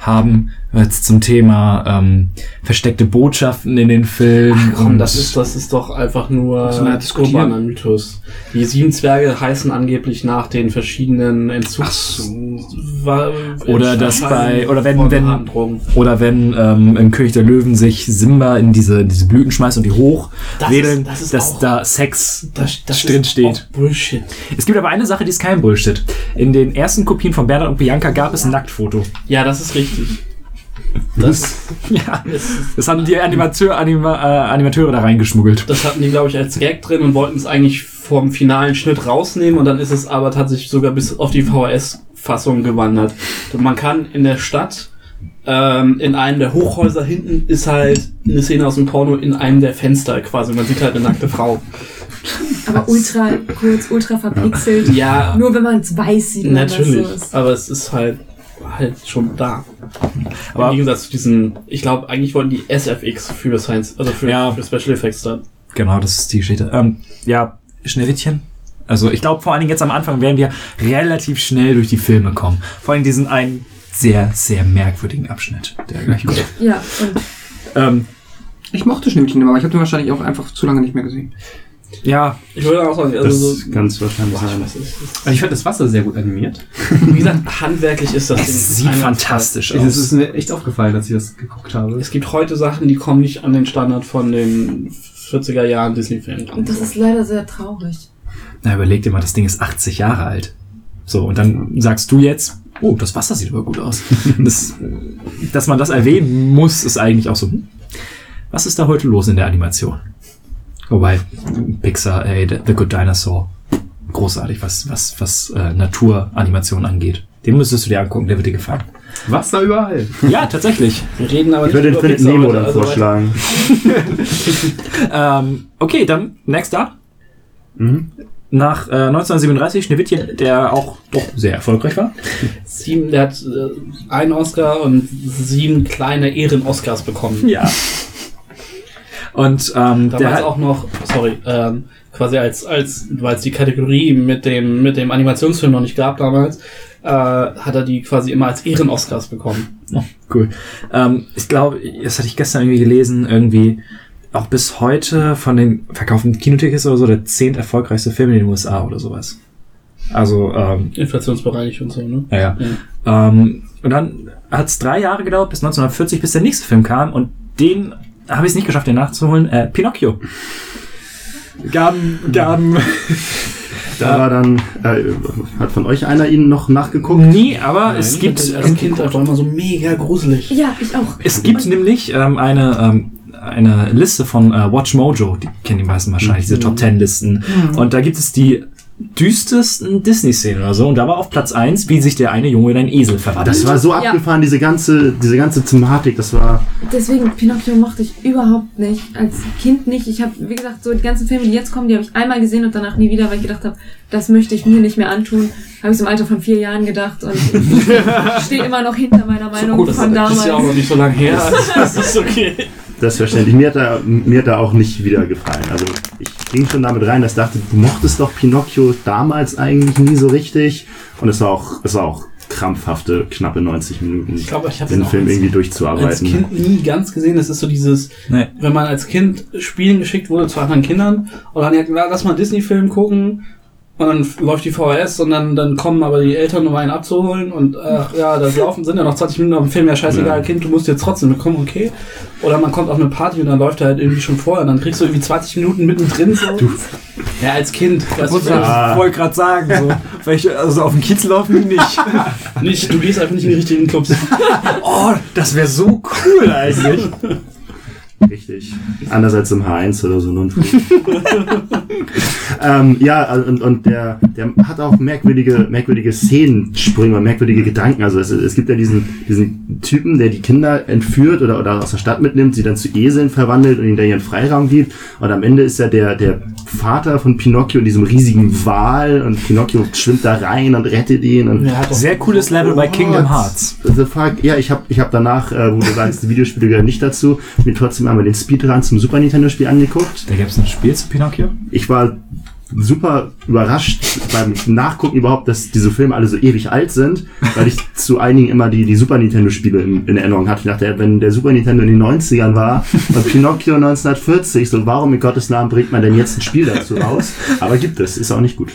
haben. Jetzt zum Thema ähm, versteckte Botschaften in den Filmen. Komm, und- das ist, das ist doch einfach nur wir diskutieren? urbaner Mythos. Die sieben Zwerge heißen angeblich nach den verschiedenen Entzugs... Wa- Oder das bei- oder wenn- wenn- Drogen. Oder wenn ähm, im König der Löwen sich Simba in diese, diese Blüten schmeißt und die hoch Das wedeln, ist- das ist dass auch- da Sex Das, das drin ist steht. auch Bullshit. Es gibt aber eine Sache, die ist kein Bullshit. In den ersten Kopien von Bernhard und Bianca gab es ein Nacktfoto. Ja, das ist richtig. Das, (laughs) Ja, das haben die Animateur, Anima, äh, Animateure da reingeschmuggelt. das hatten die, glaube ich, als Gag drin und wollten es eigentlich vom finalen Schnitt rausnehmen und dann ist es aber tatsächlich sogar bis auf die VHS-Fassung gewandert. Und man kann in der Stadt, ähm, in einem der Hochhäuser hinten ist halt eine Szene aus dem Porno in einem der Fenster quasi. Man sieht halt eine nackte Frau. aber ultra kurz, ultra verpixelt. Ja, Nur wenn man es weiß, sieht man, natürlich. was so ist. Aber es ist halt halt schon da. Aber- Im Gegensatz zu diesen, ich glaube, eigentlich wollten die SFX für Science, also für, Ja. für Special Effects da. Genau, das ist die Geschichte. Ähm, ja, Schneewittchen. Also ich glaube, vor allen Dingen jetzt am Anfang werden wir relativ schnell durch die Filme kommen. Vor allem diesen einen sehr, sehr merkwürdigen Abschnitt, der gleich kommt. Ja, und ähm, Ich mochte Schneewittchen immer, aber ich habe den wahrscheinlich auch einfach zu lange nicht mehr gesehen. Ja, Ich würde auch sagen, also Das so, ganz wahrscheinlich ist das? Also ich fand das Wasser sehr gut animiert. Wie gesagt, handwerklich ist das Ding es sieht fantastisch Es aus. ist mir echt aufgefallen, als ich das geguckt habe. Es gibt heute Sachen, die kommen nicht an den Standard von den 40er Jahren Disney-Filmen und das ist leider sehr traurig. Na, überleg dir mal, das Ding ist 80 Jahre alt. So, und dann sagst du jetzt, oh, das Wasser sieht aber gut aus. (laughs) das, dass man das erwähnen muss, ist eigentlich auch so, hm, was ist da heute los in der Animation? Wobei, Pixar, ey, The The Good Dinosaur, großartig, was, was, was äh, Naturanimation angeht. Den müsstest du dir angucken, der wird dir gefallen. Wasser überall. Ja, tatsächlich. Wir reden aber Ich würde den Findet Nemo dann also vorschlagen. (laughs) Ähm, okay, dann next up. Mhm. Nach äh, 1937 Schneewittchen, der auch doch sehr erfolgreich war. Sieben, der hat äh, einen Oscar und sieben kleine Ehren-Oscars bekommen. Ja. Und ähm, Damals hat, auch noch, sorry, ähm, quasi als, als, weil es die Kategorie mit dem, mit dem Animationsfilm noch nicht gab damals, äh, hat er die quasi immer als Ehren-Oscars bekommen. Oh, cool. Ähm, ich glaube, das hatte ich gestern irgendwie gelesen, irgendwie auch bis heute von den verkauften Kinotickets oder so der zehnt erfolgreichste Film in den USA oder sowas. Also, ähm, Inflationsbereinigt und so, ne? ja, ja. Ähm, und dann hat es drei Jahre gedauert, bis 1940, bis der nächste Film kam und den habe ich es nicht geschafft, den nachzuholen. Äh, Pinocchio. Gaben, Gaben. Da war dann, äh, hat von euch einer ihn noch nachgeguckt? Nie, aber es Ich gibt, den als Kind einfach immer so mega gruselig. Ja, ich auch. Es gibt nämlich ähm, eine, ähm, eine Liste von äh, Watch Mojo, die kennen die meisten wahrscheinlich, diese Top Ten Listen. Und da gibt es die düstersten Disney-Szenen oder so. Und da war auf Platz 1, wie sich der eine Junge in einen Esel verwandelt. Das war so Ja. abgefahren, diese ganze, diese ganze Thematik, das war, Deswegen, Pinocchio mochte ich überhaupt nicht. Als Kind nicht. Ich habe, wie gesagt, so die ganzen Filme, die jetzt kommen, die habe ich einmal gesehen und danach nie wieder, weil ich gedacht habe, das möchte ich mir nicht mehr antun. Habe ich im Alter von vier Jahren gedacht und (laughs) ich stehe immer noch hinter meiner Meinung Oh, das von damals. ist ja auch noch nicht so lange her. (laughs) Das ist okay. Das ist verständlich. Mir hat, er, mir hat er auch nicht wieder gefallen. Also ich ging schon damit rein, dass ich dachte, du mochtest doch Pinocchio damals eigentlich nie so richtig. Und es war auch, es war auch krampfhafte, knappe 90 Minuten, Ich glaube, ich habe den Film als, irgendwie als durchzuarbeiten. Kind nie ganz gesehen. Das ist so dieses, Nee. wenn man als Kind spielen geschickt wurde zu anderen Kindern und dann ja, lass mal einen Disney-Film gucken und dann läuft die VHS und dann, dann kommen aber die Eltern, um einen abzuholen und ach ja, das laufen sind ja noch 20 Minuten auf dem Film, ja scheißegal, Ja. Kind, du musst jetzt trotzdem mitkommen, okay. Oder man kommt auf eine Party und dann läuft er halt irgendwie schon vorher und dann kriegst du irgendwie 20 Minuten mittendrin so. Ja, als Kind. Weißt du, Ah. Ich wollte gerade sagen, so, welche, also auf dem Kiez laufen nicht. (laughs) nicht, du gehst einfach nicht in die richtigen Clubs. (laughs) Oh, das wäre so cool eigentlich. (laughs) Richtig. Andererseits im H1 oder so. Nun. (laughs) ähm, ja, und, und der, der hat auch merkwürdige, merkwürdige Szenensprünge, merkwürdige Gedanken. Also es, es gibt ja diesen, diesen Typen, der die Kinder entführt oder, oder aus der Stadt mitnimmt, sie dann zu Eseln verwandelt und ihnen da ihren Freiraum gibt. Und am Ende ist ja der, der Vater von Pinocchio in diesem riesigen Wal und Pinocchio schwimmt da rein und rettet ihn. Und Ja, Sehr cooles Level bei Kingdom Hearts. The fuck? Ja, ich habe ich hab danach, äh, wo du sagst, die Videospiele gehören nicht dazu, mir trotzdem einmal den Speedrun zum Super Nintendo Spiel angeguckt. Da gab es ein Spiel zu Pinocchio. Ich war super überrascht beim Nachgucken überhaupt, dass diese Filme alle so ewig alt sind, weil ich (laughs) zu einigen immer die, die Super Nintendo Spiele in, in Erinnerung hatte. Ich dachte, wenn der Super Nintendo in den 90ern war und Pinocchio 1940, so warum in Gottes Namen bringt man denn jetzt ein Spiel dazu raus? Aber gibt es, ist auch nicht gut.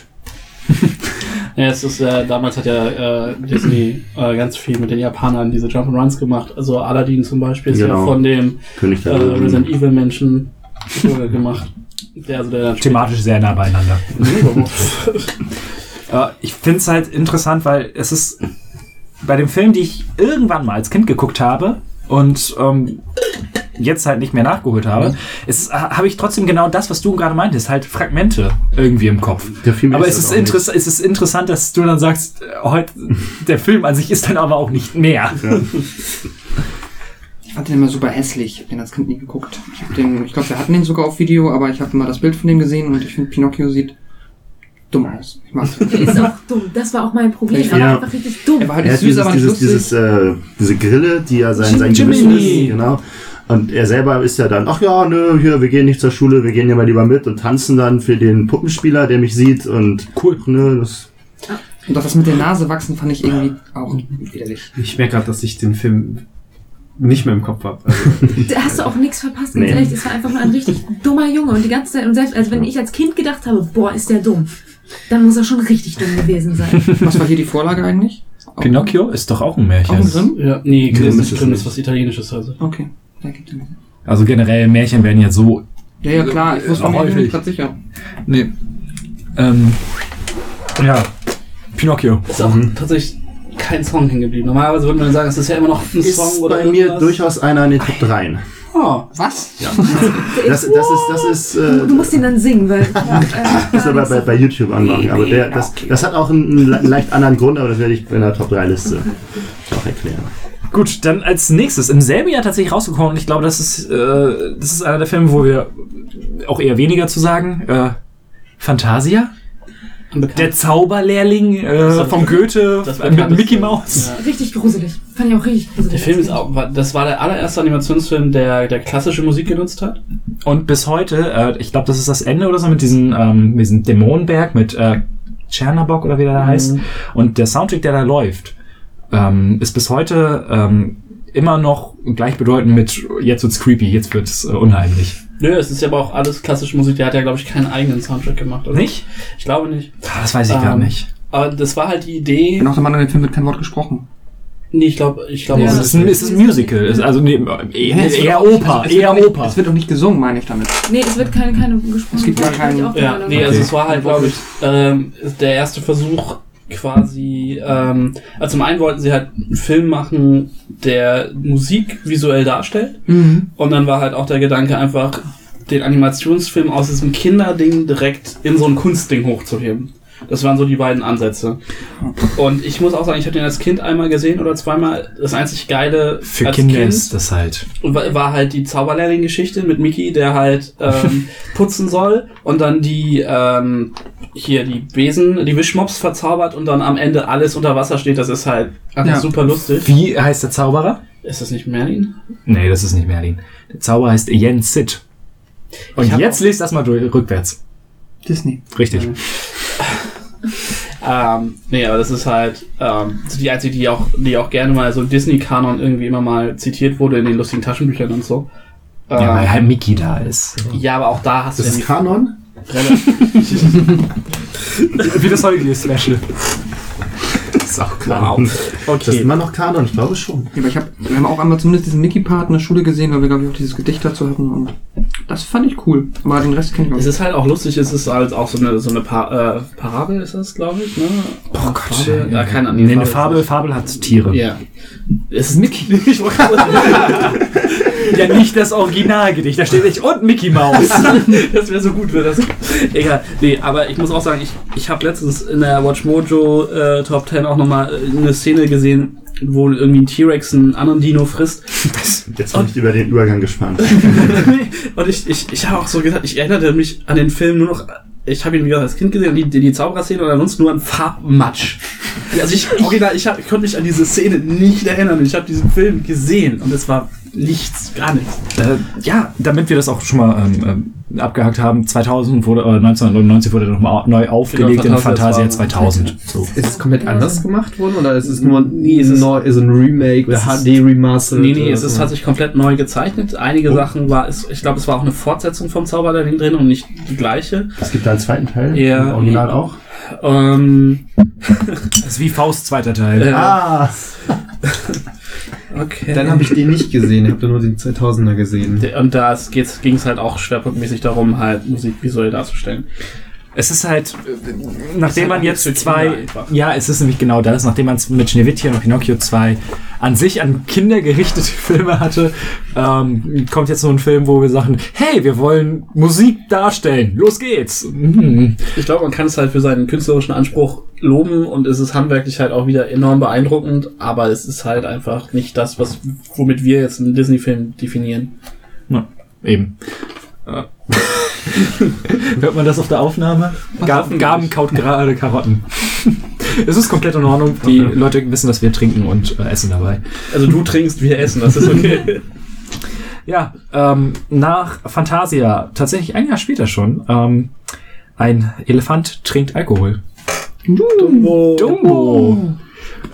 Ja, es ist, äh, damals hat ja äh, Disney äh, ganz viel mit den Japanern diese Jump'n'Runs gemacht. Also Aladdin zum Beispiel ist ja Genau. von dem König äh, der Löwen. Resident Evil Menschen äh, gemacht. Der, also der Thematisch sehr nah beieinander. (laughs) Äh, ich finde es halt interessant, weil es ist bei dem Film, die ich irgendwann mal als Kind geguckt habe und ähm, jetzt halt nicht mehr nachgeholt habe, es habe ich trotzdem genau das, was du gerade meintest, halt Fragmente irgendwie im Kopf. Der Film Aber ist es ist, interess es ist interessant, dass du dann sagst, äh, heute (laughs) der Film an sich ist dann aber auch nicht mehr. Ich fand den immer super hässlich. Ich hab den als Kind nie geguckt. Ich, hab den, ich glaube, wir hatten den sogar auf Video, aber ich habe mal das Bild von dem gesehen und ich finde, Pinocchio sieht dumm aus. Ich mag's (laughs) nicht. Der ist auch dumm. Das war auch mein Problem. Ich- Er war ja. einfach richtig dumm. Er war halt Er hat süß, dieses, aber nicht dieses, dieses, äh, diese Grille, die ja sein, sein Jim- Gewissen Jiminy. ist, genau. Und er selber ist ja dann, ach ja, nö, hier, wir gehen nicht zur Schule, wir gehen ja mal lieber mit und tanzen dann für den Puppenspieler, der mich sieht und Cool. nö, das Und auch das mit der Nase wachsen fand ich irgendwie auch widerlich. Ich merke gerade, dass ich den Film nicht mehr im Kopf habe. Also, (laughs) Da hast du auch nichts verpasst, ganz Nee. ehrlich. Das war einfach nur ein richtig dummer Junge. Und die ganze Zeit, und selbst, also wenn ich als Kind gedacht habe, boah, ist der dumm, dann muss er schon richtig dumm gewesen sein. (laughs) Was war hier die Vorlage eigentlich? Auch- Pinocchio ist doch auch ein Auch Märchen. ein Grimm? Ja, nee, Grimm Grimm ist Grimm nicht. ist was Italienisches also. Okay. Da gibt es Also generell Märchen werden ja so. Ja, ja, klar. Ich wusste Auch mir häufig. nicht gerade sicher. Nee. Ähm, ja. Pinocchio. Ist auch tatsächlich kein Song hängen geblieben. Normalerweise würde man sagen, es ist ja immer noch ein ist Song oder bei mir irgendwas. durchaus einer in den Top 3. Ah, Was? (laughs) Das, das ist, das ist, äh, Du, du musst ihn dann singen, weil. (laughs) Äh, ist aber bei, bei YouTube anmachen. Aber der, das, das hat auch einen, le- leicht anderen Grund, aber das werde ich in der Top 3 Liste auch erklären. Gut, dann als nächstes im selben Jahr tatsächlich rausgekommen und ich glaube, das ist, äh, das ist einer der Filme, wo wir auch eher weniger zu sagen. Äh, Fantasia? unbekannt. Der Zauberlehrling äh, vom Goethe das mit. Mickey Mouse. Ja. richtig gruselig. Fand ich auch richtig gruselig. Der Film ist auch, war- das war der allererste Animationsfilm, der, der klassische Musik genutzt hat. Und bis heute, äh, ich glaube, das ist das Ende oder so mit diesem, ähm, diesem Dämonenberg mit äh, Tschernabok oder wie der da heißt. Und der Soundtrack, der da läuft, ähm, ist bis heute ähm, immer noch gleichbedeutend mit jetzt wird's creepy, jetzt wird's äh, unheimlich. Nö, es ist ja aber auch alles klassische Musik. Der hat ja, glaube ich, keinen eigenen Soundtrack gemacht. Oder? Nicht? Ich glaube nicht. Ah, Das weiß ich gar Ähm, nicht. Aber das war halt die Idee. Genau, der Mann in dem Film wird kein Wort gesprochen. Nee, ich glaube, ich glaube, Ja. Es auch, ist ein, es ist ein Musical, es ist also nee, eher, es wird eher auch Oper, es wird eher auch nicht, Oper. Es wird auch nicht gesungen, meine ich damit. Nee, es wird keine, keine gesprochen. Es gibt gar Bin ich keinen- auch Ja, Meinung. nee, also es war halt, glaube ich, ähm, der erste Versuch quasi, ähm, also zum einen wollten sie halt einen Film machen, der Musik visuell darstellt Mhm. und dann war halt auch der Gedanke einfach, den Animationsfilm aus diesem Kinderding direkt in so ein Kunstding hochzuheben. Das waren so die beiden Ansätze. Und ich muss auch sagen, ich habe den als Kind einmal gesehen oder zweimal. Das einzig Geile Für als Kinder Kind ist das halt. war, war halt die Zauberlehrling-Geschichte mit Mickey, der halt ähm, (laughs) putzen soll und dann die ähm, hier die Besen, die Wischmops verzaubert und dann am Ende alles unter Wasser steht. Das ist halt Ja. super lustig. Wie heißt der Zauberer? Ist das nicht Merlin? Nee, das ist nicht Merlin. Der Zauberer heißt Yen Sid. Und jetzt lest das mal durch, rückwärts. Disney. Richtig. (laughs) Ähm, nee, aber das ist halt ähm, die einzige, die auch, die auch gerne mal so im Disney-Kanon irgendwie immer mal zitiert wurde in den lustigen Taschenbüchern und so. Ähm, Ja, weil halt Mickey da ist. ja, aber auch da hast Das du ist ja Kanon? (laughs) (laughs) Wie das heutige Special. Ist auch Kanon. Das ist Okay. immer noch Kanon, ich glaube schon. Ja, aber ich hab, wir haben auch einmal zumindest diesen Mickey-Part in der Schule gesehen, weil wir, glaube ich, auch dieses Gedicht dazu hatten. Und das fand ich cool. Aber den Rest kenne ich auch Es ist halt auch lustig, es ist halt auch so eine, so eine pa äh, Parabel, ist das, glaube ich, ne? Oh Gott. Fabel? Ja, keine Ahnung. Nee, eine Fabel, Fabel hat Tiere. Ja. Es ist Mickey. (laughs) Ich Ja, nicht das Originalgedicht. Da steht nicht und Mickey Mouse. (laughs) das wäre so gut, wäre das. Egal. Nee, aber ich muss auch sagen, ich, ich habe letztens in der Watch Mojo äh, Top 10 auch nochmal eine Szene gesehen, wo irgendwie ein T-Rex einen anderen Dino frisst. (laughs) Jetzt bin ich über den Übergang gespannt. (laughs) und ich, ich, ich habe auch so gesagt, ich erinnerte mich an den Film nur noch. Ich habe ihn wie gesagt als Kind gesehen, die, die, Zaubererszene und ansonsten nur an Farbmatsch. Also ich, original, ich, hab, ich konnte mich an diese Szene nicht erinnern. Ich habe diesen Film gesehen und es war nichts, gar nichts. äh, ja, damit wir das auch schon mal ähm, ähm, abgehakt haben, 2000 wurde, äh, 1999 wurde nochmal neu aufgelegt Genau, in Fantasia Fantasia 2000. So. Ist es komplett anders gemacht worden oder ist es nur Nee, es ist- neu, ist ein Remake oder es ist- HD Remastered? Nee, nee, es ist tatsächlich komplett neu gezeichnet. Einige Sachen war, es, ich glaube, es war auch eine Fortsetzung vom Zauberlehrling drin und nicht die gleiche. Es gibt da einen zweiten Teil, Ja. im Original auch. Ähm, (laughs) Das ist wie Faust zweiter Teil. äh, Ah, (laughs) okay. Dann habe ich den nicht gesehen, ich habe da nur den 2000er gesehen. und da ging es halt auch schwerpunktmäßig darum, halt Musik visuell darzustellen. Es ist halt, äh, nachdem man jetzt zwei, ja, es ist nämlich genau das, nachdem man es mit Schneewittchen und Pinocchio zwei an sich an Kinder gerichtete (laughs) Filme hatte, ähm, kommt jetzt so ein Film, wo wir sagen, hey, wir wollen Musik darstellen, los geht's. Mhm. Ich glaube, man kann es halt für seinen künstlerischen Anspruch loben und es ist handwerklich halt auch wieder enorm beeindruckend, aber es ist halt einfach nicht das, was, womit wir jetzt einen Disney-Film definieren. Ja, eben. Äh. (laughs) (laughs) Hört man das auf der Aufnahme? Gaben nicht. kaut gerade Karotten. (laughs) es ist komplett in Ordnung. Die Leute wissen, dass wir trinken und äh, essen dabei. Also du trinkst, wir essen, das ist okay. (laughs) Ja, ähm, nach Fantasia, tatsächlich ein Jahr später schon, ähm, ein Elefant trinkt Alkohol. Dumbo. Dumbo.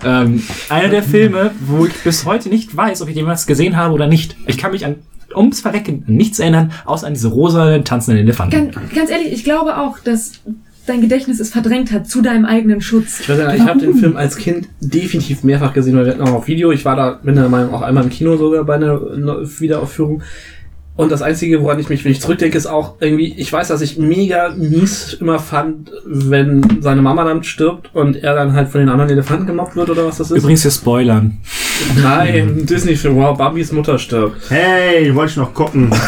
Ähm, einer der Filme, wo ich bis heute nicht weiß, ob ich jemals gesehen habe oder nicht. Ich kann mich an ums Verrecken nichts erinnern, außer an diese rosa tanzenden Elefanten. Ganz, ganz ehrlich, ich glaube auch, dass dein Gedächtnis es verdrängt hat zu deinem eigenen Schutz. Ich weiß ja, ich habe den Film als Kind definitiv mehrfach gesehen, weil wir hatten auch auf Video. Ich war da, bin der Meinung, auch einmal im Kino sogar bei einer Wiederaufführung. Und das Einzige, woran ich mich, wenn ich zurückdenke, ist auch irgendwie, ich weiß, dass ich mega mies immer fand, wenn seine Mama dann stirbt und er dann halt von den anderen Elefanten gemobbt wird oder was das ist. Übrigens, wir spoilern. Nein, ein Disney-Film, wow, Barbys Mutter stirbt. Hey, wollte ich noch gucken. (laughs)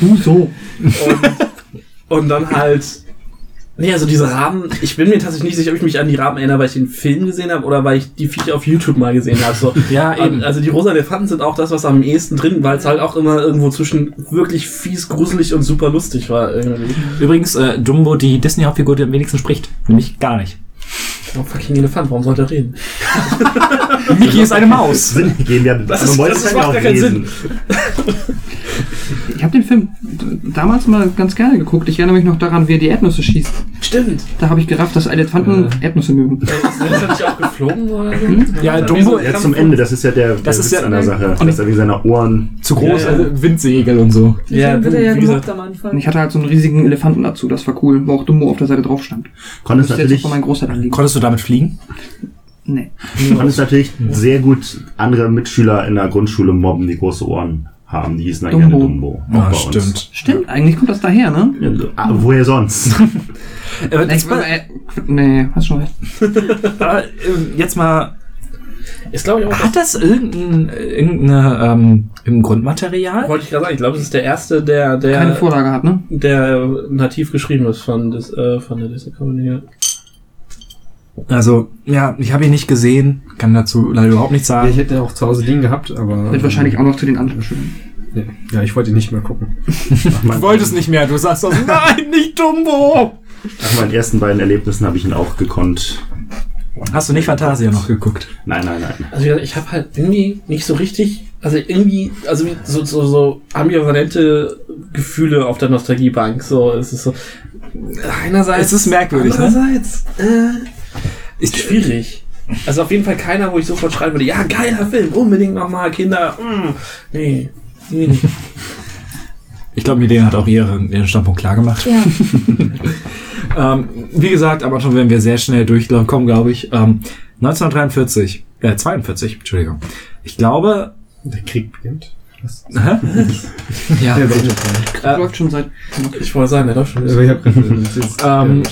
Du so. Und, und dann halt. Nee, also diese Raben, ich bin mir tatsächlich nicht sicher, ob ich mich an die Raben erinnere, weil ich den Film gesehen habe oder weil ich die Viecher auf YouTube mal gesehen habe. So. (laughs) Ja, eben. Also die rosa Elefanten sind auch das, was am ehesten drin, weil es halt auch immer irgendwo zwischen wirklich fies, gruselig und super lustig war irgendwie. Übrigens, äh, Dumbo, die Disney-Hauptfigur, die am wenigsten spricht. Nämlich gar nicht. Oh, fucking Elefant, warum sollte er reden? (laughs) Mickey ist eine Maus. Sinn gehen wir. Das ist- das es macht ja gar keinen lesen. Ich habe den Film damals mal ganz gerne geguckt. Ich erinnere mich noch daran, wie er die Erdnüsse schießt. Stimmt. Da habe ich gerafft, dass Elefanten Erdnüsse mögen. Äh, Ist ist er nicht auch geflogen oder so? (laughs) Ja, Wie Dumbo- Jetzt zum Ende, das ist ja der, der Das ist Witz ja- an der Sache. Und Dass er wegen seiner Ohren. Zu groß, Ja, ja. also Windsegel und so. Ja, wird er ja wie gemobbt gesagt, am Anfang. Und ich hatte halt so einen riesigen Elefanten dazu. Das war cool, wo auch Dumbo auf der Seite drauf stand. Konntest natürlich. Konntest du damit fliegen? Nee. konntest natürlich sehr gut andere Mitschüler in der Grundschule mobben, die große Ohren haben. Die hießen dann Dumbo. gerne Dumbo. Ja, bei uns. stimmt. Stimmt, eigentlich kommt das daher, ne? Ja, ah, woher sonst? (laughs) (laughs) Äh, jetzt, mal, äh, nee, hast schon recht. (laughs) äh, jetzt mal, ist glaube ich auch hat das irgendein, irgendeine, ähm, im Grundmaterial? Wollte ich gerade sagen, ich glaube, es ist der erste, der, der, Keine Vorlage hat, ne? der nativ geschrieben ist von, des, äh, von der Disney Company. Also, ja, ich habe ihn nicht gesehen, kann dazu leider überhaupt nichts Ja, sagen. ich hätte den auch zu Hause liegen gehabt, aber. Wird wahrscheinlich auch noch zu den anderen schön. Ja, ja ich wollte ihn nicht mehr gucken. (laughs) Du wolltest nicht mehr, du sagst doch, nein, nicht Dumbo! Nach meinen ersten beiden Erlebnissen habe ich ihn auch gekonnt. Hast du nicht Fantasia noch geguckt? Nein, nein, nein. Also ich habe halt irgendwie nicht so richtig, also irgendwie, also so, so, so ambivalente Gefühle auf der Nostalgiebank. So, es ist so einerseits. Es ist merkwürdig, ne? Andererseits äh, Ich, schwierig. Also auf jeden Fall keiner, wo ich sofort schreiben würde, ja, geiler Film, unbedingt nochmal, Kinder. Mm, nee. nee. nicht. (laughs) ich glaube, Milena hat auch ihren, ihren Standpunkt klar gemacht. Ja, (laughs) Ähm, wie gesagt, am Anfang werden wir sehr schnell durchkommen, glaube ich. Ähm, 1943, äh, 42, Entschuldigung. Ich glaube, Der Krieg beginnt. Was? ja, Der läuft schon seit. Ich wollte sagen, der läuft schon. Aber ich hab ist- (laughs) Ähm,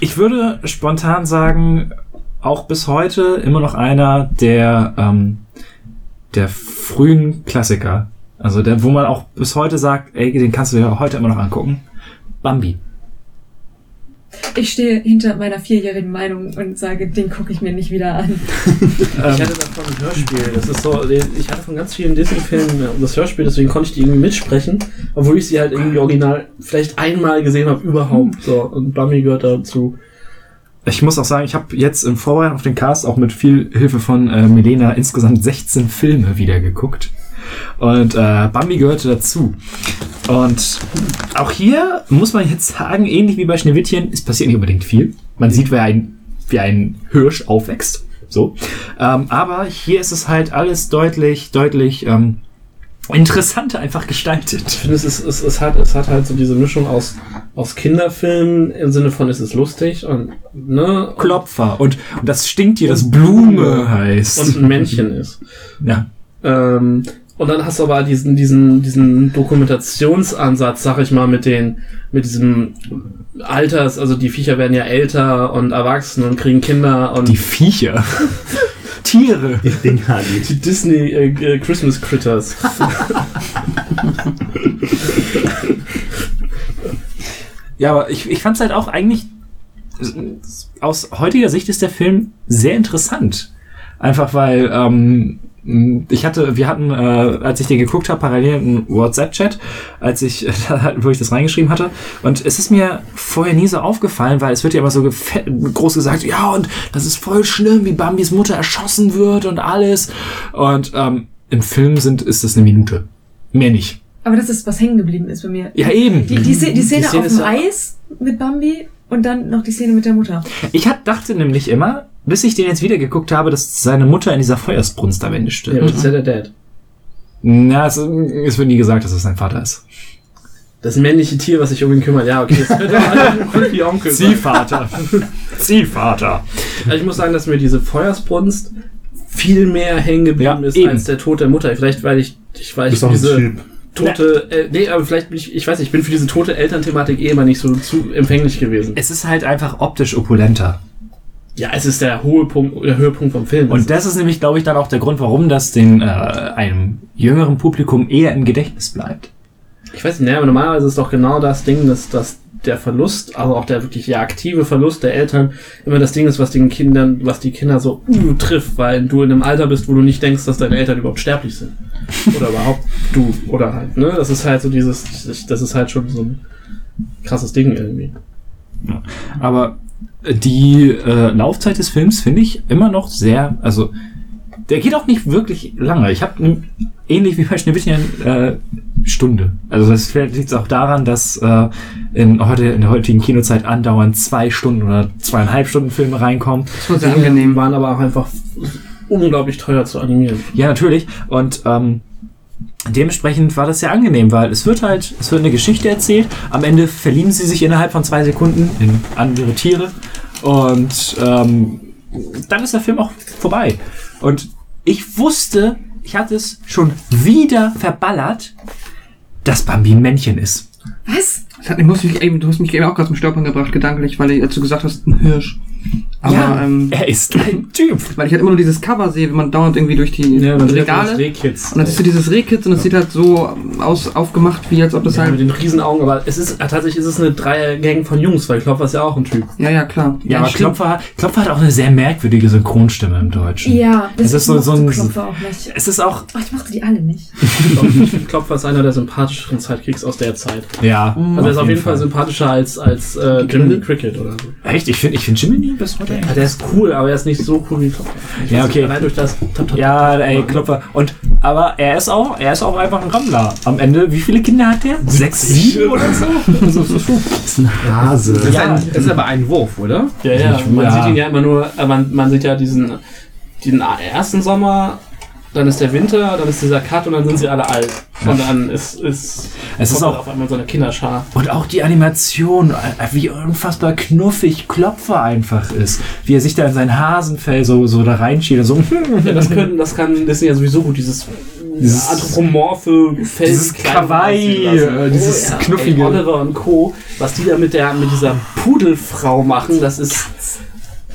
ich würde spontan sagen, auch bis heute immer noch einer der, ähm, der frühen Klassiker. Also der, wo man auch bis heute sagt, ey, den kannst du dir heute immer noch angucken. Bambi. Ich stehe hinter meiner vierjährigen Meinung und sage, den gucke ich mir nicht wieder an. (laughs) Ich hatte davon ein Hörspiel. Das ist so, ich hatte von ganz vielen Disney-Filmen das Hörspiel, deswegen konnte ich die irgendwie mitsprechen, obwohl ich sie halt irgendwie original vielleicht einmal gesehen habe überhaupt. So, und Bambi gehört dazu. Ich muss auch sagen, ich habe jetzt im Vorbereitung auf den Cast auch mit viel Hilfe von äh, Milena insgesamt 16 Filme wieder geguckt. Und äh, Bambi gehörte dazu. Und auch hier muss man jetzt sagen, ähnlich wie bei Schneewittchen, es passiert nicht unbedingt viel. Man sieht, wie ein, wie ein Hirsch aufwächst. So. Ähm, aber hier ist es halt alles deutlich, deutlich ähm, interessanter einfach Ich gestaltet. finde, es, ist, es, es, hat, es hat halt so diese Mischung aus, aus Kinderfilmen im Sinne von, es ist lustig und, ne? Klopfer. Und, und das stinkt hier, das Blume heißt. und ein Männchen ist. ja. Ähm, und dann hast du aber diesen, diesen, diesen Dokumentationsansatz, sag ich mal, mit den, mit diesem Alters, also die Viecher werden ja älter und erwachsen und kriegen Kinder und Die Viecher. (laughs) Tiere. Die Dinger, die die Disney äh, äh, Christmas Critters. (laughs) Ja, aber ich, ich fand es halt auch eigentlich, aus heutiger Sicht ist der Film sehr interessant. Einfach weil, ähm, ich hatte, wir hatten, äh, als ich den geguckt habe, parallel einen WhatsApp-Chat, als ich, (laughs) wo ich das reingeschrieben hatte. Und es ist mir vorher nie so aufgefallen, weil es wird ja immer so groß gesagt, ja, und das ist voll schlimm, wie Bambis Mutter erschossen wird und alles. Und ähm, im Film sind, ist es eine Minute. Mehr nicht. Aber das ist, was hängen geblieben ist bei mir. Ja, eben. Die, die, Szene- die Szene auf dem Eis mit Bambi und dann noch die Szene mit der Mutter. Ich hat, dachte nämlich immer, bis ich den jetzt wieder geguckt habe, dass seine Mutter in dieser Feuersbrunst am Ende Ja, stirbt. das ist ja der Dad. Na, es, es wird nie gesagt, dass es sein Vater ist. Das männliche Tier, was sich um ihn kümmert. Ja, okay. Das könnte ein creepy Onkel sein. Ziehvater. Ziehvater. Also ich muss sagen, dass mir diese Feuersbrunst viel mehr hängen geblieben Ja, ist eben. als der Tod der Mutter. Vielleicht, weil ich, ich ein diese tote, äh, nee, aber vielleicht bin ich, ich weiß nicht, ich bin für diese tote Elternthematik eh immer nicht so zu empfänglich gewesen. Es ist halt einfach optisch opulenter. Ja, es ist der hohe Punkt, der Höhepunkt vom Film. Und das ist nämlich, glaube ich, dann auch der Grund, warum das den, äh, einem jüngeren Publikum eher im Gedächtnis bleibt. ich weiß nicht, ne, aber normalerweise ist doch genau das Ding, dass, dass der Verlust, also auch der wirklich ja, aktive Verlust der Eltern, immer das Ding ist, was den Kindern, was die Kinder so uh, trifft, weil du in einem Alter bist, wo du nicht denkst, dass deine Eltern überhaupt sterblich sind. Oder überhaupt (laughs) du, oder halt, ne? Das ist halt so dieses, das ist halt schon so ein krasses Ding irgendwie. Aber die äh, Laufzeit des Films finde ich immer noch sehr, also der geht auch nicht wirklich lange. Ich habe ähnlich wie bei Schneewittchen äh, Stunde. Also das liegt auch daran, dass äh, in, heute, in der heutigen Kinozeit andauernd zwei Stunden oder zweieinhalb Stunden Filme reinkommen. Das war sehr angenehm. waren aber auch einfach unglaublich teuer zu animieren. Ja, natürlich. Und ähm, dementsprechend war das sehr angenehm, weil es wird halt, es wird eine Geschichte erzählt. Am Ende verlieben sie sich innerhalb von zwei Sekunden in andere Tiere. Und ähm, dann ist der Film auch vorbei. Und ich wusste, ich hatte es schon wieder verballert, dass Bambi ein Männchen ist. Was? Das hat, ich muss mich eben, du hast mich eben auch gerade zum Stolpern gebracht, gedanklich, weil du gesagt hast, ein Hirsch. Aber, ja, ähm, er ist ein Typ. weil ich halt immer nur dieses Cover sehe, wenn man dauernd irgendwie durch die Regale. Rehkids. Und dann siehst du dieses Rehkitz und es sieht halt so aus, aufgemacht, wie als ob das Ja, mit halt. den Riesenaugen, aber es ist tatsächlich ist es eine Dreiergang von Jungs, weil Klopfer ist ja auch ein Typ. Ja, ja, klar. Ja, aber stimmt. Klopfer, Klopfer hat auch eine sehr merkwürdige Synchronstimme im Deutschen. Ja, Es ist so- so ein- Klopfer auch nicht. Es ist auch, Oh, ich mochte die alle nicht. Ich (laughs) finde, Klopfer ist einer der sympathischeren Sidekicks aus der Zeit. ja. Also er ist auf jeden Fall sympathischer als, als äh, Jiminy Cricket oder so. Echt? Ich finde ich find Jiminy bis heute Ja, der ist cool, aber er ist nicht so cool wie Klopfer. Ich Ja, okay. Allein durch das. Tap, tap, Ja, ey, Klopfer. Und, aber er ist auch, er ist auch einfach ein Rammler. Am Ende, wie viele Kinder hat der? Sechs, sieben oder (laughs) so? Das ist ein Hase. Das, Ja. ist, ein, das ist aber ein Wurf, oder? Ja, ja, man Ja. sieht ihn ja immer nur, äh, man, man sieht ja diesen, den ersten Sommer, dann ist der Winter, dann ist dieser Cut und dann sind sie alle alt. Und dann ist, ist, Es ist auch- auf einmal so eine Kinderschar. Und auch die Animation, äh, wie unfassbar knuffig Klopfer einfach ist. Wie er sich da in sein Hasenfell so, so da reinschiebt so. Ja, das können, das kann Disney ja sowieso gut, dieses, Dieses- anthropomorphe Fell. dieses Kawaii, äh, dieses knuffige. Ey, Oliver und Co., was die da mit der, mit dieser Pudelfrau machen, das ist,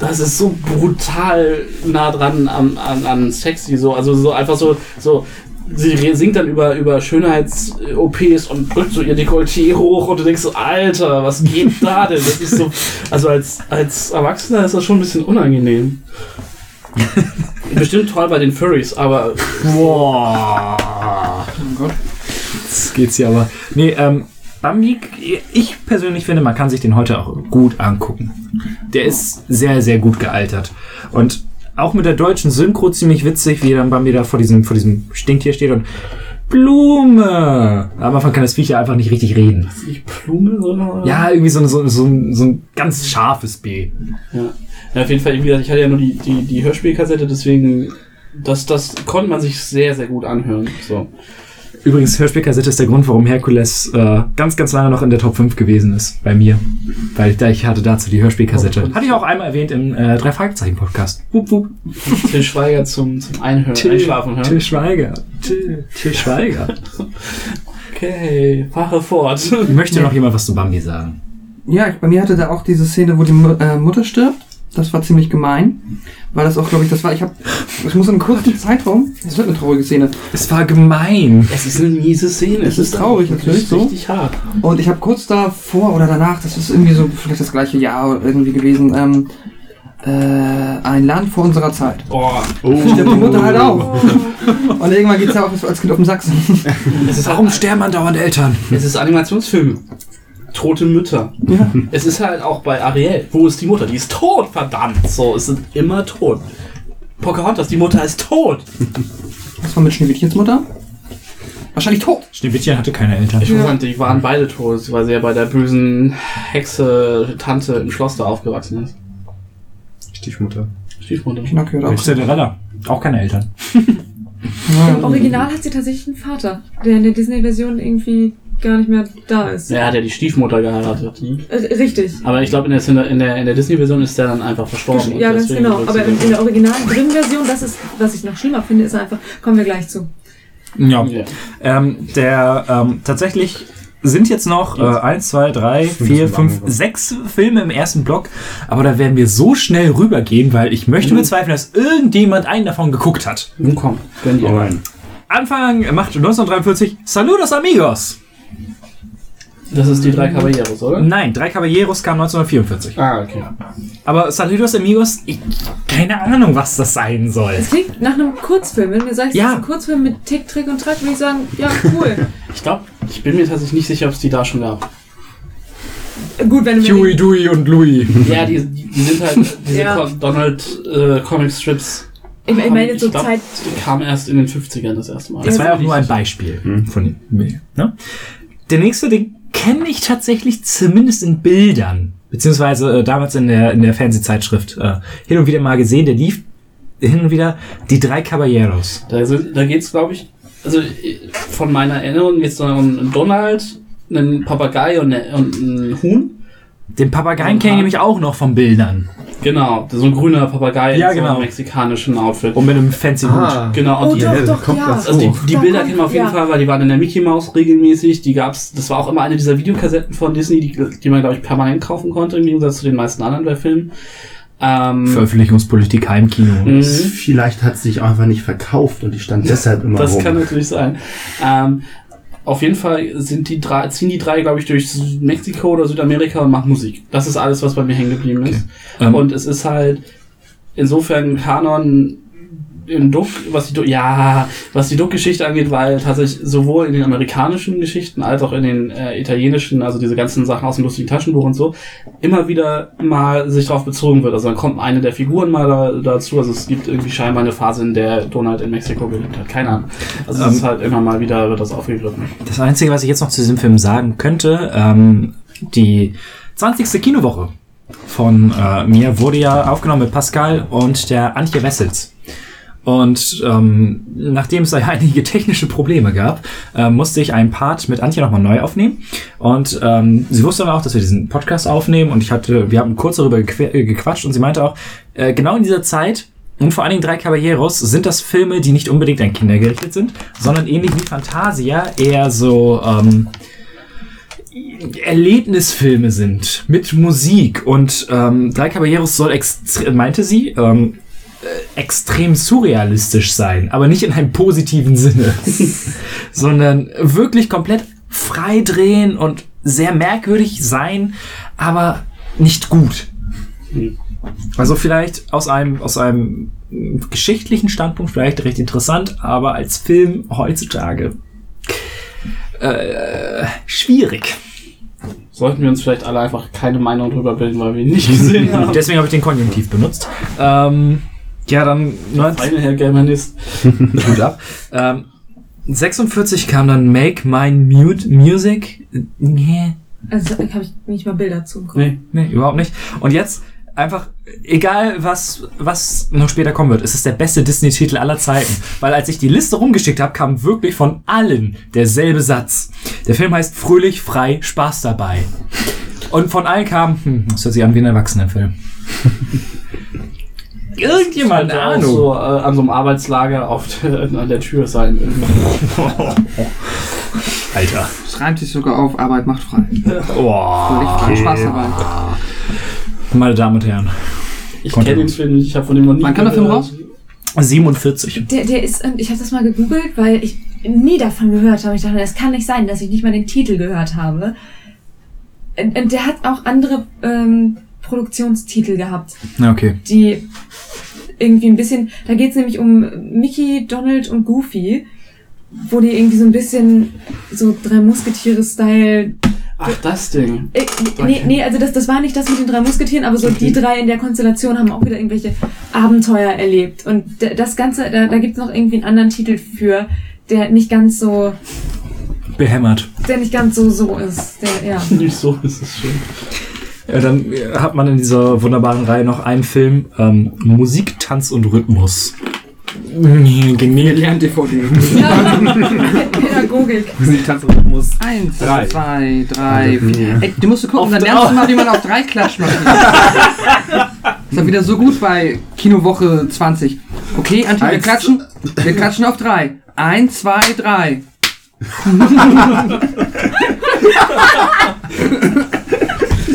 das ist so brutal nah dran an, an, an sexy, so, also so einfach so, so, sie singt dann über, über Schönheits-OPs und drückt so ihr Dekolleté hoch und du denkst so, Alter, was geht (laughs) da denn? Das ist so, also als, als Erwachsener ist das schon ein bisschen unangenehm. (laughs) Bestimmt toll bei den Furries, aber Boah. Oh Gott. Jetzt geht's hier aber. Nee, ähm, Bambi, ich persönlich finde, man kann sich den heute auch gut angucken. Der ist sehr, sehr gut gealtert. Und auch mit der deutschen Synchro ziemlich witzig, wie dann Bambi da vor diesem, vor diesem Stinktier steht und Blume. Am Anfang kann das Viech ja einfach nicht richtig reden. nicht Blume, sondern. Ja, irgendwie so, ein- so, so, so ein ganz scharfes B. Ja. ja, auf jeden Fall, wie gesagt, ich hatte ja nur die, die, die Hörspielkassette, deswegen, das, das konnte man sich sehr, sehr gut anhören. So. Übrigens, Hörspielkassette ist der Grund, warum Herkules äh, ganz, ganz lange noch in der Top 5 gewesen ist. Bei mir. Weil da, ich hatte dazu die Hörspielkassette. Hatte ich auch einmal erwähnt im äh, Drei-Fragezeichen-Podcast. Till Schweiger zum, zum Einhören, Einschlafen hören. Till Schweiger. Till, Till Schweiger. Okay, fahre fort. Möchte noch jemand was zu Bambi sagen? Ja, ich, bei mir hatte da auch diese Szene, wo die äh, Mutter stirbt. Das war ziemlich gemein. Weil das auch, glaube ich, das war, ich habe, ich muss in einem kurzen Zeitraum, das wird eine traurige Szene. Es war gemein. Es ist eine miese Szene. Es ist traurig, natürlich, so. Richtig hart. Und ich habe kurz davor oder danach, das ist irgendwie so vielleicht das gleiche Jahr irgendwie gewesen, ähm, äh, ein Land vor unserer Zeit. Oh, Stirbt die Mutter halt auch. (laughs) Und irgendwann geht's ja auch als Kind auf den Sachsen. es ist, Warum sterben andauernd Eltern? es ist Animationsfilm. Tote Mütter. Ja. (laughs) Es ist halt auch bei Ariel. Wo ist die Mutter? Die ist tot, verdammt. So, es sind immer tot. Pocahontas, die Mutter ist tot. (laughs) Was war mit Schneewittchens Mutter? Wahrscheinlich tot. Schneewittchen hatte keine Eltern. Ich fand, die waren beide tot, weil sie ja bei der bösen Hexe Tante im Schloss da aufgewachsen ist. Stiefmutter. Stiefmutter. Pinocchio auch. Cinderella. Auch keine Eltern. (laughs) Im Original hat sie tatsächlich einen Vater, der in der Disney-Version irgendwie gar nicht mehr da ist. Er hat ja die Stiefmutter geheiratet. Ne? Äh, richtig. Aber ich glaube, in der, in der, in der Disney-Version ist der dann einfach verstorben. Ja, ganz genau. Aber in, in der originalen Grimm-Version, das ist, was ich noch schlimmer finde, ist einfach, kommen wir gleich zu. Ja. Ja. Ähm, der ähm, tatsächlich sind jetzt noch äh, eins, zwei, drei, vier, fünf, sechs Filme im ersten Block, aber da werden wir so schnell rübergehen, weil ich möchte bezweifeln, dass irgendjemand einen davon geguckt hat. Nun komm, gönn dir. Nein. Anfang macht 1943 Saludos Amigos. Das ist die drei Caballeros, oder? Nein, Drei Caballeros kam 1944. Ah, okay. Aber Saludos Amigos, ich, keine Ahnung, was das sein soll. Es klingt nach einem Kurzfilm. Wenn du mir sagst, Ja. das ist ein Kurzfilm mit Tick, Trick und Track, würde ich sagen, ja, cool. (laughs) Ich glaube, ich bin mir tatsächlich nicht sicher, ob es die da schon gab. Gut, wenn du mir Huey, Dewey und Louis. ja, die, die sind halt diese Ja. Donald äh, Comic Strips. Ich, ich meine, so Ich glaub, Zeit. Die kam erst in den 50ern das erste Mal. Das war ja auch nur ein. Beispiel von mir. Ne? Der nächste, den kenne ich tatsächlich zumindest in Bildern, beziehungsweise äh, damals in der, in der Fernsehzeitschrift äh, hin und wieder mal gesehen. Der lief hin und wieder die drei Caballeros. Da, sind- da geht's, glaube ich, also äh, von meiner Erinnerung geht's da um Donald, einen Papagei und, eine, und einen Huhn. Den Papageien kenne ich nämlich auch noch von Bildern. Genau, so ein grüner Papagei Ja, in so genau. einem mexikanischen Outfit. Und mit einem fancy Hut. Ah. Genau, und Oh, die, doch, doch, kommt ja. Also die, Oh. die Bilder kommt- kennen wir auf jeden ja. Fall, weil die waren in der Mickey Mouse regelmäßig. Die gab's, das war auch immer eine dieser Videokassetten von Disney, die, die man, glaube ich, permanent kaufen konnte, im Gegensatz zu den meisten anderen bei Filmen. Ähm, Veröffentlichungspolitik Heimkino. mh, Vielleicht hat sie sich auch einfach nicht verkauft und die stand deshalb immer das rum. kann natürlich sein. Ähm, auf jeden Fall sind die drei, ziehen die drei, glaube ich, durch Mexiko oder Südamerika und machen Musik. Das ist alles, was bei mir hängen geblieben ist. Ähm, Und es ist halt insofern Kanon im Duck, was die Duck, ja, was die Duck-Geschichte angeht, weil tatsächlich sowohl in den amerikanischen Geschichten als auch in den äh, italienischen, also diese ganzen Sachen aus dem lustigen Taschenbuch und so, immer wieder mal sich darauf bezogen wird. Also dann kommt eine der Figuren mal da, dazu. Also es gibt irgendwie scheinbar eine Phase, in der Donald in Mexiko gelebt hat. Keine Ahnung. Also es Ähm, ist halt immer mal wieder wird das aufgegriffen. Das Einzige, was ich jetzt noch zu diesem Film sagen könnte, ähm, die 20. Kinowoche von äh, mir wurde ja aufgenommen mit Pascal und der Antje Wessels. Und ähm, nachdem es da (laughs) einige technische Probleme gab, äh, musste ich einen Part mit Antje nochmal neu aufnehmen. Und ähm, sie wusste dann auch, dass wir diesen Podcast aufnehmen. Und ich hatte, wir haben kurz darüber äh, gequatscht. Und sie meinte auch, äh, genau in dieser Zeit und vor allen Dingen drei Caballeros sind das Filme, die nicht unbedingt an Kinder gerichtet sind, sondern ähnlich wie Fantasia eher so ähm, Erlebnisfilme sind mit Musik. Und ähm, Drei Caballeros soll extre- meinte sie ähm, äh, extrem surrealistisch sein, aber nicht in einem positiven Sinne, (laughs) sondern wirklich komplett frei drehen und sehr merkwürdig sein, aber nicht gut. Also vielleicht aus einem, aus einem geschichtlichen Standpunkt vielleicht recht interessant, aber als Film heutzutage äh, schwierig. Sollten wir uns vielleicht alle einfach keine Meinung drüber bilden, weil wir ihn nicht gesehen (laughs) haben. Deswegen habe ich den Konjunktiv benutzt. Ähm, ja, dann 19, Eine Herr Germanist. (laughs) gut ab. Ähm, 46 kam dann Make Mine Mute Music. Nee, Also habe ich nicht mal Bilder zu. Nee. nee, überhaupt nicht. Und jetzt einfach, egal was, was noch später kommen wird, es ist der beste Disney-Titel aller Zeiten. Weil als ich die Liste rumgeschickt habe, kam wirklich von allen derselbe Satz. Der Film heißt Fröhlich, frei, Spaß dabei. Und von allen kam, hm, das hört sich an wie ein Erwachsenenfilm. (laughs) Irgendjemand, eine auch Ahnung. so äh, an so einem Arbeitslager auf der, (laughs) an der Tür sein. (laughs) Alter. Es reimt sich sogar auf Arbeit macht frei. Fröhlich frei, Spaß dabei. Meine Damen und Herren. Ich Konnte kenne den. Film nicht, ich habe von dem noch nie Wann kam der Film raus? 47. Der, der ist, ähm, ich habe das mal gegoogelt, weil ich nie davon gehört habe. Ich dachte, das kann nicht sein, dass ich nicht mal den Titel gehört habe. Und, und der hat auch andere ähm, Produktionstitel gehabt, okay. die irgendwie ein bisschen, da geht es nämlich um Mickey, Donald und Goofy, wo die irgendwie so ein bisschen so drei Musketiere-Style Ach, das Ding. Äh, nee, nee, also das, das war nicht das mit den drei Musketieren, aber so die drei in der Konstellation haben auch wieder irgendwelche Abenteuer erlebt. Und das Ganze, da, da gibt's noch irgendwie einen anderen Titel für, der nicht ganz so, Behämmert. der nicht ganz so so ist. Der, ja. (laughs) Nicht so ist es schön. Ja, dann äh, hat man in dieser wunderbaren Reihe noch einen Film, ähm, Musik, Tanz und Rhythmus. Genial. Lernt DVD. Pädagogik. Musiktanzrhythmus. Eins, Drei. zwei, drei, Also, vier. ja. Ey, du musst gucken, dann lernst du (laughs) mal, wie man auf drei klatscht. Martin. ist dann wieder so gut bei Kinowoche 20. Okay, Antje, wir klatschen. Wir klatschen auf drei. Eins, zwei, drei. (laughs) (laughs)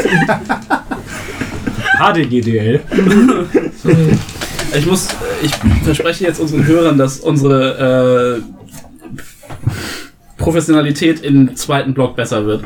(laughs) HDGDL. Ich muss, ich verspreche jetzt unseren Hörern, dass unsere äh, Professionalität im zweiten Block besser wird.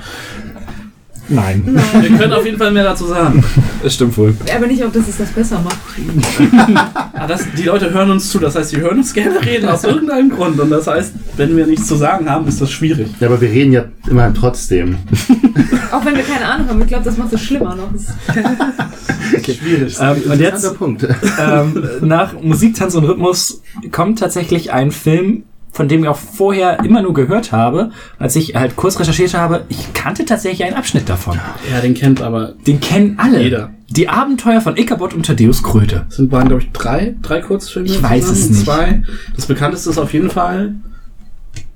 Nein, Wir können auf jeden Fall mehr dazu sagen. (laughs) das stimmt wohl. Aber nicht, ob das es das besser macht. (laughs) Ah, das, die Leute hören uns zu, das heißt, sie hören uns gerne reden aus irgendeinem Grund. Und das heißt, wenn wir nichts zu sagen haben, ist das schwierig. Ja, aber wir reden ja immer trotzdem. (laughs) Auch wenn wir keine Ahnung haben, ich glaube, das macht es schlimmer noch. Das Schwierig. Ähm, und jetzt, Punkt. ähm, nach Musik, Tanz und Rhythmus kommt tatsächlich ein Film, von dem ich auch vorher immer nur gehört habe. Als ich halt kurz recherchiert habe, ich kannte tatsächlich einen Abschnitt davon. Ja, den kennt aber. Den kennen alle. Jeder. Die Abenteuer von Ichabod und Thaddeus Kröte. Es sind waren, glaube ich, drei, drei Kurzfilme. Ich weiß es zusammen, nicht. Zwei. Das bekannteste ist auf jeden Fall.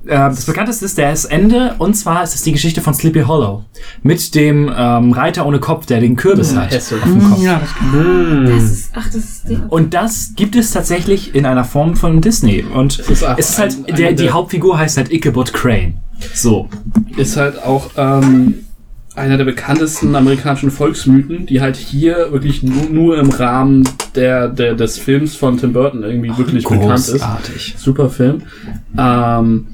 Äh, das bekannteste ist das Ende, und zwar ist es die Geschichte von Sleepy Hollow. Mit dem ähm, Reiter ohne Kopf, der den Kürbis hat Hesse. auf dem Kopf. Ja, das kann das ist, ach, das ist die. Und das gibt es tatsächlich in einer Form von Disney. Und es ist ist, auch halt, ein- der, die Hauptfigur heißt halt Ichabod Crane. So. Ist halt auch ähm, einer der bekanntesten amerikanischen Volksmythen, die halt hier wirklich nur, nur im Rahmen der, der, des Films von Tim Burton irgendwie wirklich bekannt ist. Großartig. Super Film. Ähm,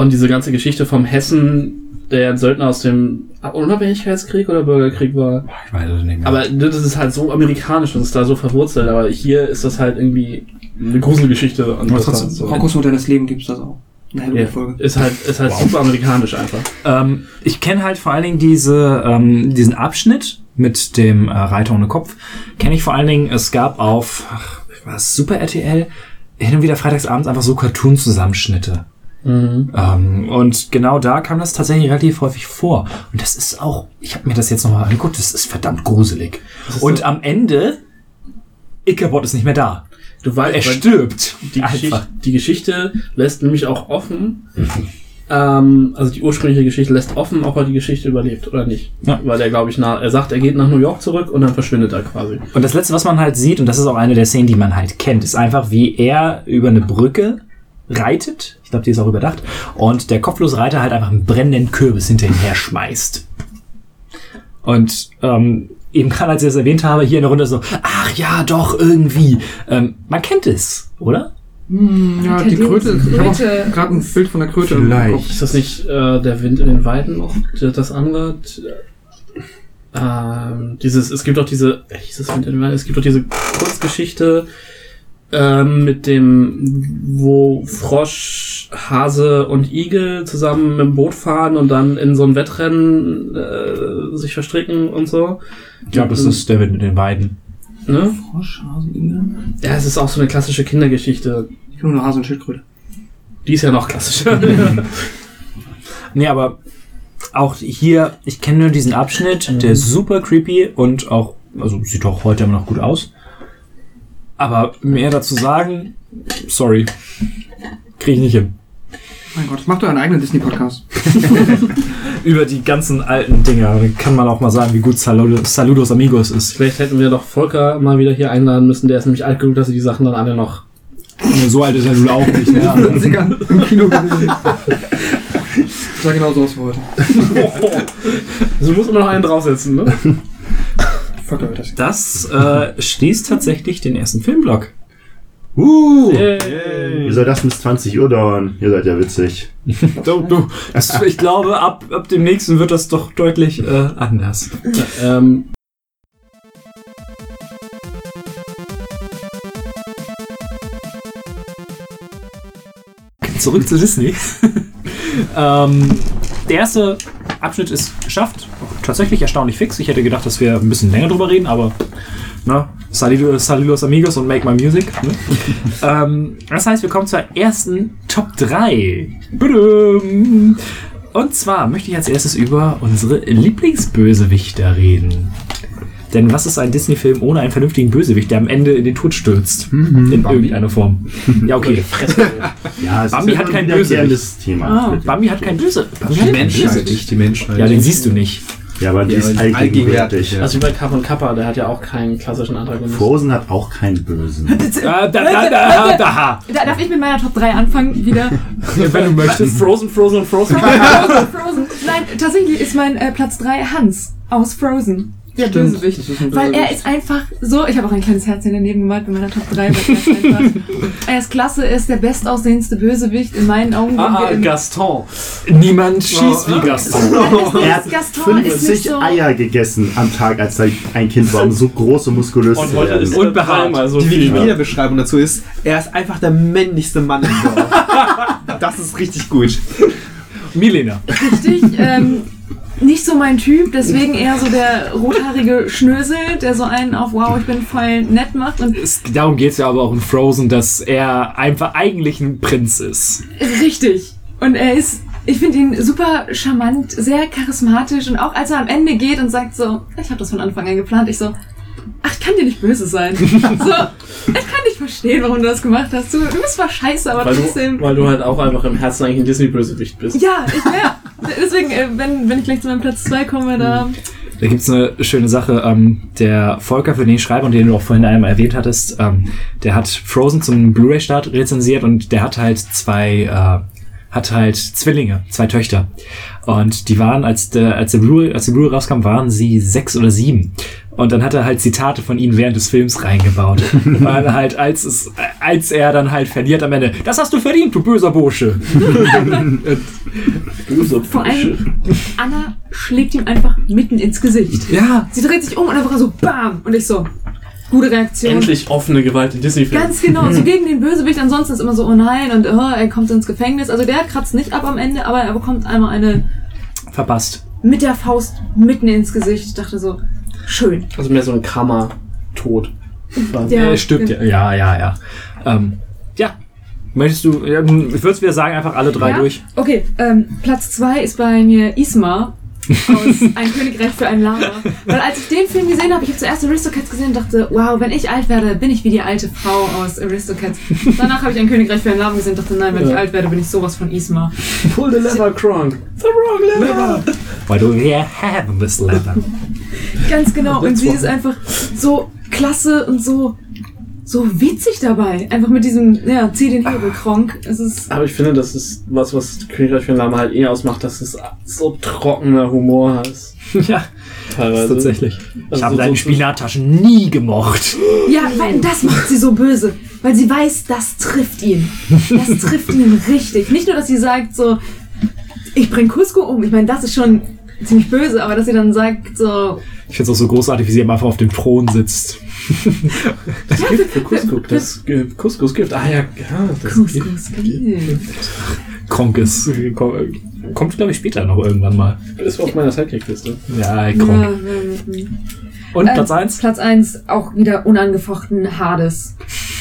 und diese ganze Geschichte vom Hessen, der ein Söldner aus dem Unabhängigkeitskrieg oder Bürgerkrieg war. Ich weiß es nicht mehr. Aber das ist halt so amerikanisch und ist da so verwurzelt. Aber hier ist das halt irgendwie eine Gruselgeschichte. Und trotzdem halt so. Rockos Mutter des Lebens gibt's das auch. Eine Ja, Folge. ist halt, ist halt super amerikanisch einfach. Ähm, ich kenne halt vor allen Dingen diese, ähm, diesen Abschnitt mit dem äh, Reiter ohne Kopf. Kenne ich vor allen Dingen, es gab auf ach, was, Super RTL hin und wieder freitagsabends einfach so Cartoon-Zusammenschnitte. Mhm. Ähm, und genau da kam das tatsächlich relativ häufig vor. Und das ist auch, ich habe mir das jetzt nochmal angeguckt, das ist verdammt gruselig. ist Und so- am Ende, Ichabod ist nicht mehr da. Du weißt, Er stirbt. die, (laughs) Geschichte, die Geschichte lässt nämlich auch offen, (laughs) ähm, also die ursprüngliche Geschichte lässt offen, ob er die Geschichte überlebt oder nicht. Ja. Weil er, glaube ich, nach, er sagt, er geht nach New York zurück und dann verschwindet er quasi. Und das letzte, was man halt sieht, und das ist auch eine der Szenen, die man halt kennt, ist einfach, wie er über eine Brücke reitet. Ich glaube, die ist auch überdacht. Und der kopflose Reiter halt einfach einen brennenden Kürbis hinter ihm her schmeißt. Und ähm, eben gerade als ich das erwähnt habe, hier in der Runde so, ach ja, doch, irgendwie. Ähm, man kennt es, oder? Hm, ja, die Kröte. Ich habe gerade ein Bild von der Kröte im Vielleicht. Kopf. Ist das nicht äh, der Wind in den Weiden noch? Das andere? Ähm, dieses, es gibt auch diese, äh, hieß das Wind in den Weiden? Es gibt auch diese Kurzgeschichte ähm, mit dem, wo Frosch, Hase und Igel zusammen mit dem Boot fahren und dann in so ein Wettrennen äh, sich verstricken und so. Ich glaube, das ist der Wind in den Weiden. Ne? Frosch, Hase, Igel. Ja, es ist auch so eine klassische Kindergeschichte. Ich nur Hase und Schildkröte. Die ist ja noch klassischer. (laughs) Nee, aber auch hier, ich kenne nur diesen Abschnitt, der ist super creepy und auch, also sieht auch heute immer noch gut aus. Aber mehr dazu sagen, sorry, kriege ich nicht hin. Mein Gott, macht doch einen eigenen Disney-Podcast. (laughs) Über die ganzen alten Dinger kann man auch mal sagen, wie gut Saludos, Saludos Amigos ist. Vielleicht hätten wir doch Volker mal wieder hier einladen müssen. Der ist nämlich alt genug, dass er die Sachen dann alle noch So alt ist er nun auch nicht. Ne? (laughs) 50ern im Kino gewesen. (laughs) Sah genauso aus wie heute. Also muss immer noch einen draufsetzen, ne? Das Das äh, schließt tatsächlich den ersten Filmblock. Uh, Yay. wie soll das bis 20 Uhr dauern? Ihr seid ja witzig. (laughs) Du, du, das, ich glaube, ab, ab dem nächsten wird das doch deutlich äh, anders. Ähm, Zurück zu Disney. (laughs) ähm, der erste Abschnitt ist geschafft. Tatsächlich erstaunlich fix. Ich hätte gedacht, dass wir ein bisschen länger drüber reden, aber ne? Salido, Salidos Amigos und Make My Music. Ne? (laughs) ähm, das heißt, wir kommen zur ersten Top 3. Badum. Und zwar möchte ich als erstes über unsere Lieblingsbösewichter reden. Denn was ist ein Disney-Film ohne einen vernünftigen Bösewicht, der am Ende in den Tod stürzt? in irgendeiner Form. (laughs) Ja, okay. (laughs) Ja, Bambi ist hat kein Thema. Ah, Bambi hat kein Böse. Bambi Die hat kein Menschheit, Bösewicht. nicht die Menschheit. Ja, den siehst du nicht. Ja, aber die Ja, ist die allgegenwärtig. ja. Also wie bei Kappa und Kappa, der hat ja auch keinen klassischen Antagonisten. Frozen hat auch keinen Bösen. Ah, (laughs) da, da, da, da. Da darf ich mit meiner Top 3 anfangen wieder. Wenn du möchtest. Frozen, Frozen und Frozen. Frozen, Frozen. Nein, tatsächlich ist mein äh, Platz 3 Hans aus Frozen. Der Stimmt, Bösewicht. ein Weil er Bösewicht. ist einfach so, ich habe auch ein kleines Herzchen daneben gemalt bei meiner Top 3, weil er ist einfach. (laughs) Er ist klasse, er ist der bestaussehendste Bösewicht in meinen Augen. Ah, ah, Gaston. Niemand schießt wie Gaston. (laughs) Er hat Gaston ist nicht 50 so- Eier gegessen am Tag, als er ein Kind war, um so groß und muskulös Und zu heute ist werden. er dreimal so Die viel. Wikipedia-Beschreibung dazu ist, er ist einfach der männlichste Mann im Dorf. (laughs) das ist richtig gut. Milena. richtig. Ähm, nicht so mein Typ, deswegen eher so der rothaarige Schnösel, der so einen auf Wow, ich bin voll nett macht und Es, darum geht es ja aber auch in Frozen, dass er einfach eigentlich ein Prinz ist. Richtig. Und er ist, ich finde ihn super charmant, sehr charismatisch und auch als er am Ende geht und sagt so, ich habe das von Anfang an geplant, ich so, ach, ich kann dir nicht böse sein. (laughs) so, ich kann nicht verstehen, warum du das gemacht hast. Du, du bist zwar scheiße, aber Weil trotzdem. du, weil du halt auch einfach im Herzen eigentlich ein Disney-Bösewicht bist. ja, ich ja. Deswegen, äh, wenn, wenn ich gleich zu meinem Platz 2 komme, da. Da gibt's eine schöne Sache. Ähm, der Volker, für den ich schreibe und den du auch vorhin einmal erwähnt hattest, ähm, der hat Frozen zum Blu-ray-Start rezensiert und der hat halt zwei, äh, hat halt Zwillinge, zwei Töchter. Und die waren, als der, als der Blu-ray, als der Blu-ray rauskam, waren sie sechs oder sieben. Und dann hat er halt Zitate von ihnen während des Films reingebaut. (laughs) Weil halt, als es, als er dann halt verliert am Ende, das hast du verdient, du böser Bursche. (laughs) Böse Vor allem, Anna schlägt ihm einfach mitten ins Gesicht. Ja. Sie dreht sich um und einfach so BAM! Und ich so, gute Reaktion. Endlich offene Gewalt in Disney-Filmen. Ganz genau, so (laughs) gegen den Bösewicht. Ansonsten ist immer so, oh nein, und oh, er kommt ins Gefängnis. Also der kratzt nicht ab am Ende, aber er bekommt einmal eine Verpasst. mit der Faust mitten ins Gesicht. Ich dachte so, schön. Also mehr so ein Karma-Tod. Ja, äh, stimmt, ja, ja, ja. Ja, ähm, ja. Möchtest du, ja, ich würde wieder sagen, einfach alle drei Ja? durch. Okay, ähm, Platz zwei ist bei mir Isma aus Ein Königreich für ein Lama. Weil als ich den Film gesehen habe, ich habe zuerst Aristocats gesehen und dachte, wow, wenn ich alt werde, bin ich wie die alte Frau aus Aristocats. Danach habe ich Ein Königreich für ein Lama gesehen und dachte, nein, wenn ich Ja. alt werde, bin ich sowas von Isma. Pull the lever, (laughs) Kronk. The wrong lever. Why do we have this leather? Ganz genau. Und sie ist einfach so klasse und so, so witzig dabei. Einfach mit diesem, ja, zieh den Hebel, Kronk. Es ist, Aber ich finde, das ist was, was Königreich für Lama halt eh ausmacht, dass es so trockener Humor ist. (laughs) ja, Teilweise. tatsächlich. Ich Also habe so- deine so- Spinattaschen nie gemocht. ja, weil das macht sie so böse. Weil sie weiß, das trifft ihn. Das trifft ihn richtig. Nicht nur, dass sie sagt so, ich bring Cusco um. Ich meine, das ist schon ziemlich böse, aber dass sie dann sagt so, Ich finde es auch so großartig, wie sie einfach auf dem Thron sitzt. Das Gift für Couscous. Das Couscous-Gift. Ah ja, ja das Cusco Gift. Kronk ist, kommt glaube ich später noch irgendwann mal. ist auf meiner Sidekick-Liste. Ja, Ja, Kronk. ähm, Und Ähm, Platz 1? Platz 1 auch wieder unangefochten Hades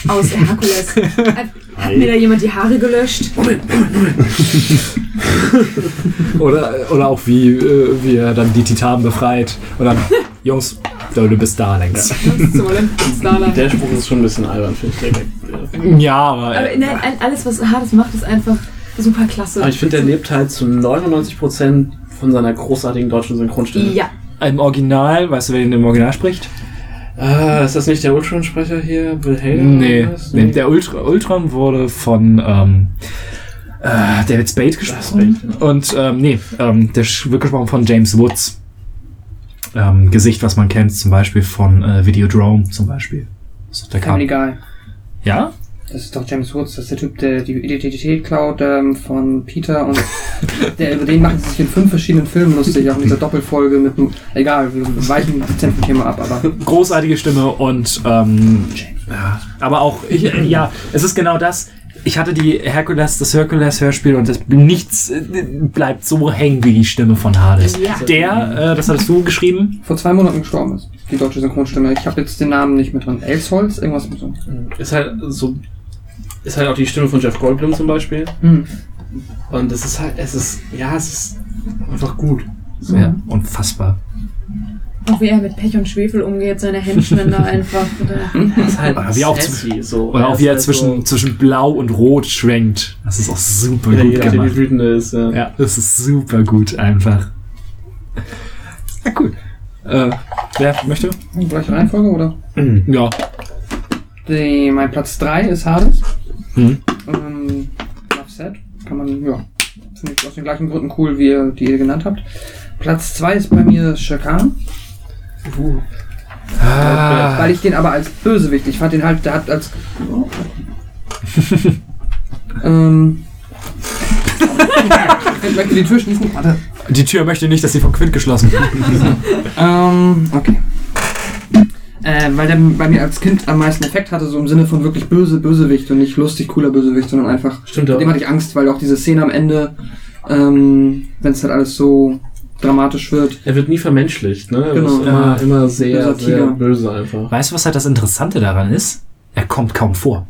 aus (laughs) Herkules. Hat, hat mir da jemand die Haare gelöscht? (laughs) Oder, oder auch wie, äh, wie er dann die Titanen befreit. Und dann, (laughs) Jungs, du bist Darlings. Starlight. Der Spruch ist schon ein bisschen albern, finde ich. Ja, aber. Aber nein, ein- alles, was Hades macht, ist einfach super klasse. Aber ich finde, der lebt halt zu 99% von seiner großartigen deutschen Synchronstimme. Ja, Im Original, weißt du, wer den im Original spricht? Ah, ist das nicht der Ultron-Sprecher hier? Bill Hader? Nee, was? nee. der Ultra, Ultron wurde von ähm, äh, David Spade gesprochen. Spade, genau. Und ähm, nee, ähm, der wird gesprochen von James Woods. Ähm, Gesicht, was man kennt, zum Beispiel von äh, Videodrome zum Beispiel. Das ist der Family Kam Guy. ja? Das ist doch James Woods, das ist der Typ, der die Identität klaut ähm, von Peter und (laughs) der, über den machen sie sich in fünf verschiedenen Filmen lustig, auch in dieser Doppelfolge mit einem, egal, wir weichen dezent vom Thema ab, aber Großartige Stimme und ähm, ja, aber auch, ich, äh, ja, es ist genau das. ich hatte die Herkules, das Herkules-Hörspiel und das, nichts äh, bleibt so hängen wie die Stimme von Hades. Ja. Der, äh, das hattest du geschrieben? Vor zwei Monaten gestorben ist. Die deutsche Synchronstimme. Ich habe jetzt den Namen nicht mit drin. Elsholz? Irgendwas mit so. Ist halt so. Ist halt auch die Stimme von Jeff Goldblum zum Beispiel. Hm. Und es ist halt, es ist, ja, es ist einfach gut. So. Ja, unfassbar. Auch wie er mit Pech und Schwefel umgeht, seine Henchmen da (laughs) einfach. Oder? Es ist halt Oder wie auch sassy, so. Oder auch wie er ist zwischen, halt zwischen Blau und Rot schwenkt. Das ist auch super so, ja, gut je nachdem, gemacht. wie wütend er ist, ja. Ja, das ist super gut einfach. Ja, cool. Äh, wer möchte? Gleiche Reihenfolge, oder? Ja. Die, mein Platz 3 ist Hades. Mhm. Ähm, said. Kann man, ja. Finde ich aus den gleichen Gründen cool, wie ihr, die ihr genannt habt. Platz 2 ist bei mir Shakan. Ah, Weil ich den aber als Bösewicht, ich fand den halt, der hat als. (laughs) ähm. ich möchte die Tür schließen. Warte. die Tür möchte nicht, dass sie von Quint geschlossen wird. (laughs) Ähm, okay. Äh, weil der bei mir als Kind am meisten Effekt hatte, so im Sinne von wirklich böse Bösewicht und nicht lustig cooler Bösewicht, sondern einfach. Stimmt auch. dem hatte ich Angst, weil auch diese Szene am Ende, ähm, wenn es halt alles so dramatisch wird. Er wird nie vermenschlicht, ne? Er Genau. ist immer, immer sehr, sehr böse einfach. Weißt du, was halt das Interessante daran ist? Er kommt kaum vor.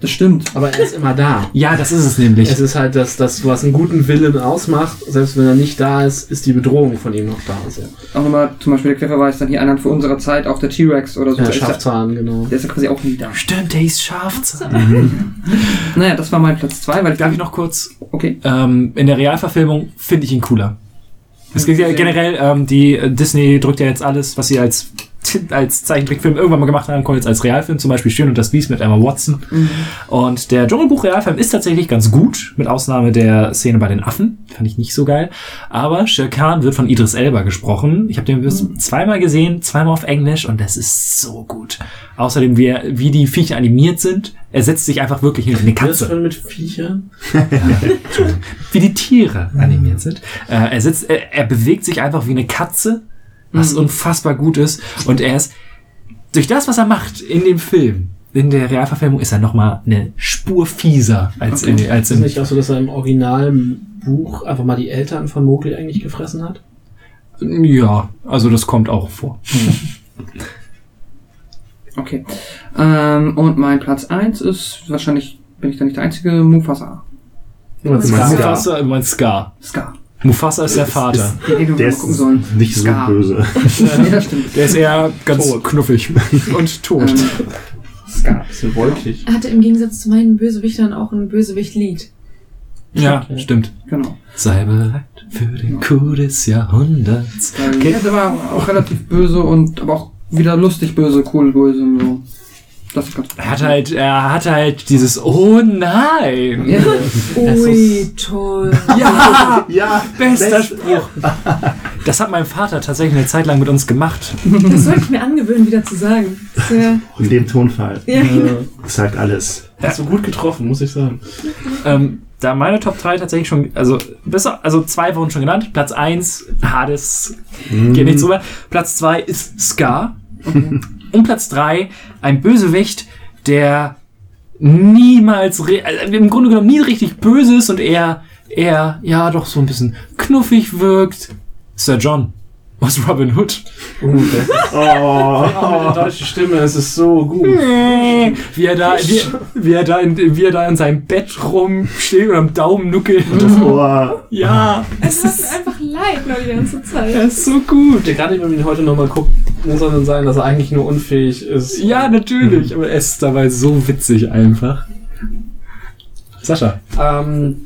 Das stimmt. Aber er ist immer da. Ja, das ist es nämlich. Es ist halt das, das, was einen guten Willen ausmacht. Selbst wenn er nicht da ist, ist die Bedrohung von ihm noch da. Also, Auch nochmal zum Beispiel der Querverweis dann hier einhand für unserer Zeit, auch der T-Rex oder so. ja, der, Schafzahn, genau. der ist ja quasi auch nie da. Stimmt, der ist scharf. Naja, das war mein Platz 2, weil ich Darf ich noch kurz Okay. Ähm, in der Realverfilmung finde ich ihn cooler. Es geht ja generell, ähm, die äh, Disney drückt ja jetzt alles, was sie als (laughs) als Zeichentrickfilm irgendwann mal gemacht haben, kommt jetzt als Realfilm, zum Beispiel Schön und das Biest mit Emma Watson. Und der Dschungelbuch Realfilm ist tatsächlich ganz gut, mit Ausnahme der Szene bei den Affen. Fand ich nicht so geil. Aber Shere Khan wird von Idris Elba gesprochen. Ich habe den bis zweimal gesehen, zweimal auf Englisch und das ist so gut. Außerdem, wie, wie die Viecher animiert sind, er setzt sich einfach wirklich in eine Katze schon mit Viechern? (laughs) wie die Tiere animiert sind. Äh, er sitzt, er, er bewegt sich einfach wie eine Katze, was unfassbar gut ist. Und er ist durch das, was er macht in dem Film, in der Realverfilmung, ist er noch mal eine Spur fieser als in, als Ist es in nicht auch so, dass er im Originalbuch einfach mal die Eltern von Mowgli eigentlich gefressen hat? ja, also das kommt auch vor. (laughs) Okay. Ähm, und mein Platz 1 ist, wahrscheinlich bin ich da nicht der einzige, Mufasa. Mufasa, mein Scar. Scar. Mufasa ist der Vater. Den, den wir Der ist gucken sollen. nicht so Scar. böse. (laughs) nee, das stimmt. Der ist eher ganz knuffig (laughs) und tot. Ähm, Scar. Bisschen wolkig. Er hatte im Gegensatz zu meinen Bösewichtern auch ein Bösewicht-Lied. ja, stimmt. Genau. Sei bereit für den Coup des Jahrhunderts. Okay. ja, der war auch relativ böse und aber auch wieder lustig böse, cool böse und so. Er hat halt, er hatte halt dieses Oh nein! Ja. Ui, toll. (laughs) Ja! Ja, Bester best- Spruch. Das hat mein Vater tatsächlich eine Zeit lang mit uns gemacht. Das sollte ich mir angewöhnen, wieder zu sagen. Sehr, In dem Tonfall. ja, genau. Das sagt alles. Hast du gut getroffen, muss ich sagen. Ähm, da meine Top 3 tatsächlich schon, also besser, also zwei wurden schon genannt. Platz 1, Hades, geht nicht drüber. Platz 2 ist Scar. Und Platz 3, ein Bösewicht, der niemals, also im Grunde genommen nie richtig böse ist und eher, eher, ja, doch so ein bisschen knuffig wirkt. Sir John aus Robin Hood. Uh, (laughs) Oh, oh, mit der deutschen Stimme, es ist so gut. Wie er da, wie, wie er da, in, wie er da in seinem Bett rumsteht und am Daumen nuckelt. das Ohr. Ja, Es ist einfach leid nur die ganze Zeit. er ist so gut. Gerade wenn man ihn heute nochmal guckt, muss er dann sagen, dass er eigentlich nur unfähig ist. Ja, natürlich, aber er ist dabei so witzig einfach. Sascha. Ähm,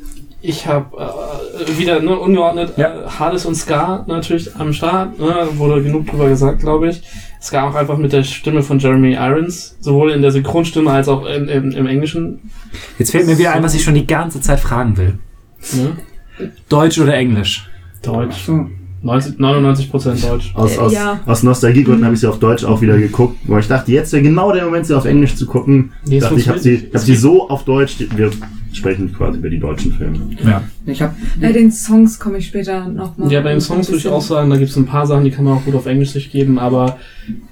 ich habe äh, wieder ne, ungeordnet Ja. äh, Hades und Scar natürlich am Start. Ne, wurde genug drüber gesagt, glaube ich. Scar auch einfach mit der Stimme von Jeremy Irons, sowohl in der Synchronstimme als auch in, im, im Englischen. Jetzt fällt mir wieder ein, was ich schon die ganze Zeit fragen will. Ne? Deutsch oder Englisch? Deutsch. So. 90, 99% Deutsch. Aus, aus, ja. aus Nostalgiegründen habe ich sie auf Deutsch auch wieder geguckt, wo ich dachte, jetzt wäre genau der Moment, sie auf Englisch zu gucken. Nee, dachte, ich habe sie, hab sie so auf Deutsch, wir sprechen quasi über die deutschen Filme. Ja. Ich habe Bei den Songs komme ich später nochmal. Ja, bei den Songs würde ich auch sagen, da gibt es ein paar Sachen, die kann man auch gut auf Englisch sich geben, aber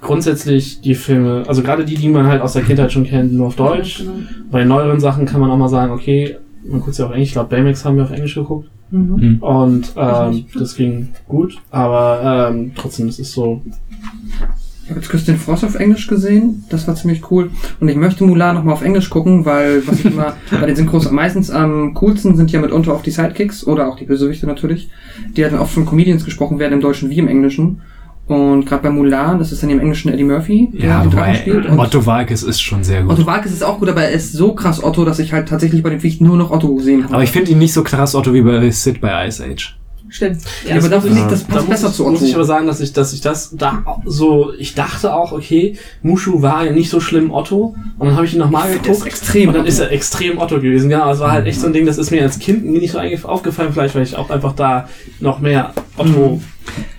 grundsätzlich die Filme, also gerade die, die man halt aus der Kindheit schon kennt, nur auf Deutsch. Genau. Bei neueren Sachen kann man auch mal sagen, okay, man guckt ja auf Englisch, ich glaube Baymax haben wir auf Englisch geguckt Mhm. und ähm, das ging gut, aber ähm, trotzdem, es ist so, Ich habe jetzt Christian Frost auf Englisch gesehen, das war ziemlich cool. Und ich möchte Mulan nochmal auf Englisch gucken, weil was ich immer (laughs) bei den Synchros meistens am coolsten sind ja mitunter auch die Sidekicks oder auch die Bösewichte natürlich, die dann oft von Comedians gesprochen werden, im Deutschen wie im Englischen. Und gerade bei Mulan, das ist dann im Englischen Eddie Murphy, der Ja, den Drachen spielt. Und Otto Walkes ist schon sehr gut. Otto Walkes ist auch gut, aber er ist so krass Otto, dass ich halt tatsächlich bei den Pflichten nur noch Otto sehen kann. Aber ich finde ihn nicht so krass, Otto, wie bei Sid bei Ice Age. Stimmt. ja, aber da finde ich, das Da passt muss, besser ich, zu muss ich aber Otto. sagen, dass ich, dass ich das da so, ich dachte auch, okay, Mushu war ja nicht so schlimm Otto. Und dann habe ich ihn nochmal geguckt. extrem und dann Otto. ist er extrem Otto gewesen. Genau, es war halt echt so ein Ding, das ist mir als Kind nicht so aufgefallen, vielleicht, weil ich auch einfach da noch mehr Otto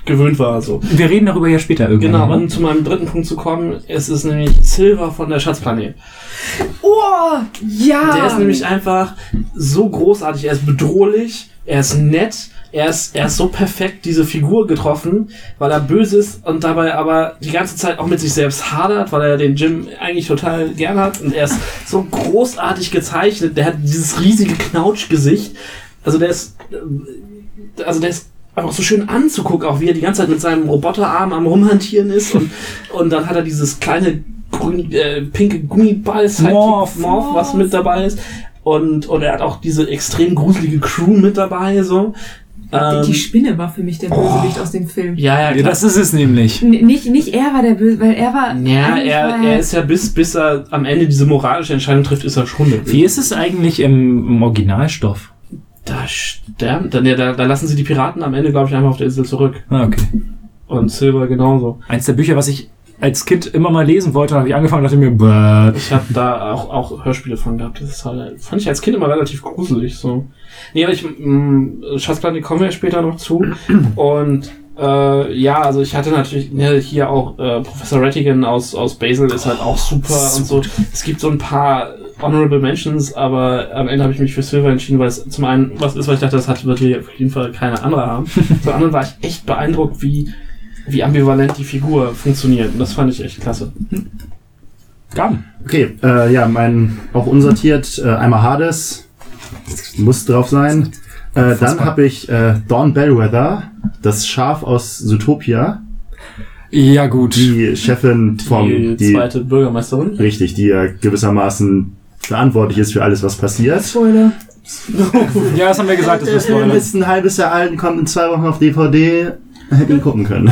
gewöhnt war. So. Wir reden darüber ja später irgendwann. Genau, ne? und zu meinem dritten Punkt zu kommen, es ist nämlich Silver von der Schatzplanet. Oh, ja! Der ist nämlich einfach so großartig, er ist bedrohlich, er ist nett, er ist, er ist so perfekt diese Figur getroffen, weil er böse ist und dabei aber die ganze Zeit auch mit sich selbst hadert, weil er den Jim eigentlich total gern hat und er ist so großartig gezeichnet, der hat dieses riesige Knautschgesicht, also der ist, äh, also der ist einfach so schön anzugucken, auch wie er die ganze Zeit mit seinem Roboterarm am rumhantieren ist und, und dann hat er dieses kleine grün, äh, pinke Gummiball Morph. Morph, was mit dabei ist. Und, und er hat auch diese extrem gruselige Crew mit dabei, so. Die, Ähm, die Spinne war für mich der Bösewicht aus dem Film. ja, ja, klar. das ist es nämlich. N nicht, nicht er war der Böse, weil er war. ja, er, war er ist ja bis, bis er am Ende diese moralische Entscheidung trifft, ist er schon der Wie ist es eigentlich im, im Originalstoff? Da sterben, dann, ja, da, da lassen sie die Piraten am Ende, glaube ich, einfach auf der Insel zurück. Ah, okay. Und Silver genauso. Eins der Bücher, was ich als Kind immer mal lesen wollte, habe ich angefangen und dachte mir, bäh. Ich habe da auch, auch Hörspiele von gehabt. Das ist halt, fand ich als Kind immer relativ gruselig. So. Nee, aber ich, mh, Schatzplanet kommen wir später noch zu. (clears throat) Und äh, ja, also ich hatte natürlich ne, hier auch äh, Professor Rattigan aus, aus Basel ist halt auch super und so. Es gibt so ein paar Honorable Mentions, aber am Ende habe ich mich für Silver entschieden, weil es zum einen was ist, weil ich dachte, das hat, wird hier auf jeden Fall keine andere haben. (laughs) zum anderen war ich echt beeindruckt, wie, wie ambivalent die Figur funktioniert. Und das fand ich echt klasse. Gaben. Okay, äh, ja, mein auch unsortiert, äh, einmal Hades, muss drauf sein. Äh, dann habe ich äh, Dawn Bellwether, das Schaf aus Zootopia, Ja, gut. die Chefin vom, Die, die, zweite Bürgermeisterin. richtig, die ja gewissermaßen verantwortlich ist für alles, was passiert. Spoiler. (laughs) Ja, das haben wir gesagt, das ist Film Spoiler. ist ein halbes Jahr alt und kommt in zwei Wochen auf DVD. Hätte ihn gucken können.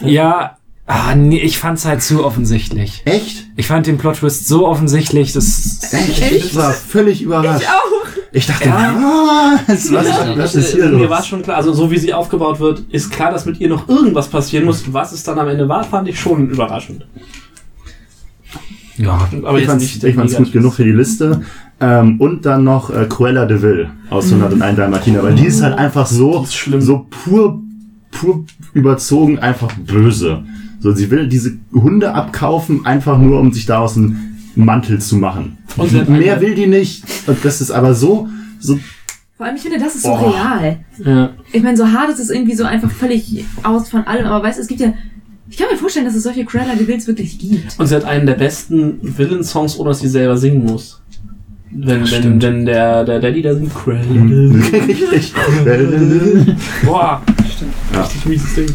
Ja, ah, nee, ich fand's halt zu offensichtlich. Echt? Ich fand den Plot-Twist so offensichtlich, das... Echt? Ich war völlig überrascht. Ich auch. Ich dachte, Ja. was, was, was ist hier Äh, Mir los? war schon klar, also so wie sie aufgebaut wird, ist klar, dass mit ihr noch irgendwas passieren muss. Was es dann am Ende war, fand ich schon überraschend. Ja, Aber ich fand's, nicht ich fand's gut genug für die Liste. Ähm, und dann noch äh, Cruella de Vil aus 101 Dalmatiner, weil die ist halt einfach so, Die ist schlimm. so pur, pur überzogen, einfach böse. So, sie will diese Hunde abkaufen, einfach nur, um sich daraus einen Mantel zu machen. Und Mehr will die nicht. Und das ist aber so, so, Vor allem, ich finde, das ist so Boah. real. Ja. Ich meine, so hart ist es irgendwie so einfach völlig aus von allem, aber weißt du, es gibt ja. Ich kann mir vorstellen, dass es solche Cruella de Villes wirklich gibt. Und sie hat einen der besten Villain-Songs, ohne dass sie selber singen muss. Wenn, wenn, stimmt. wenn der, der Daddy da singt, Cruella. (laughs) richtig. Boah, Ja. richtig mieses Ding.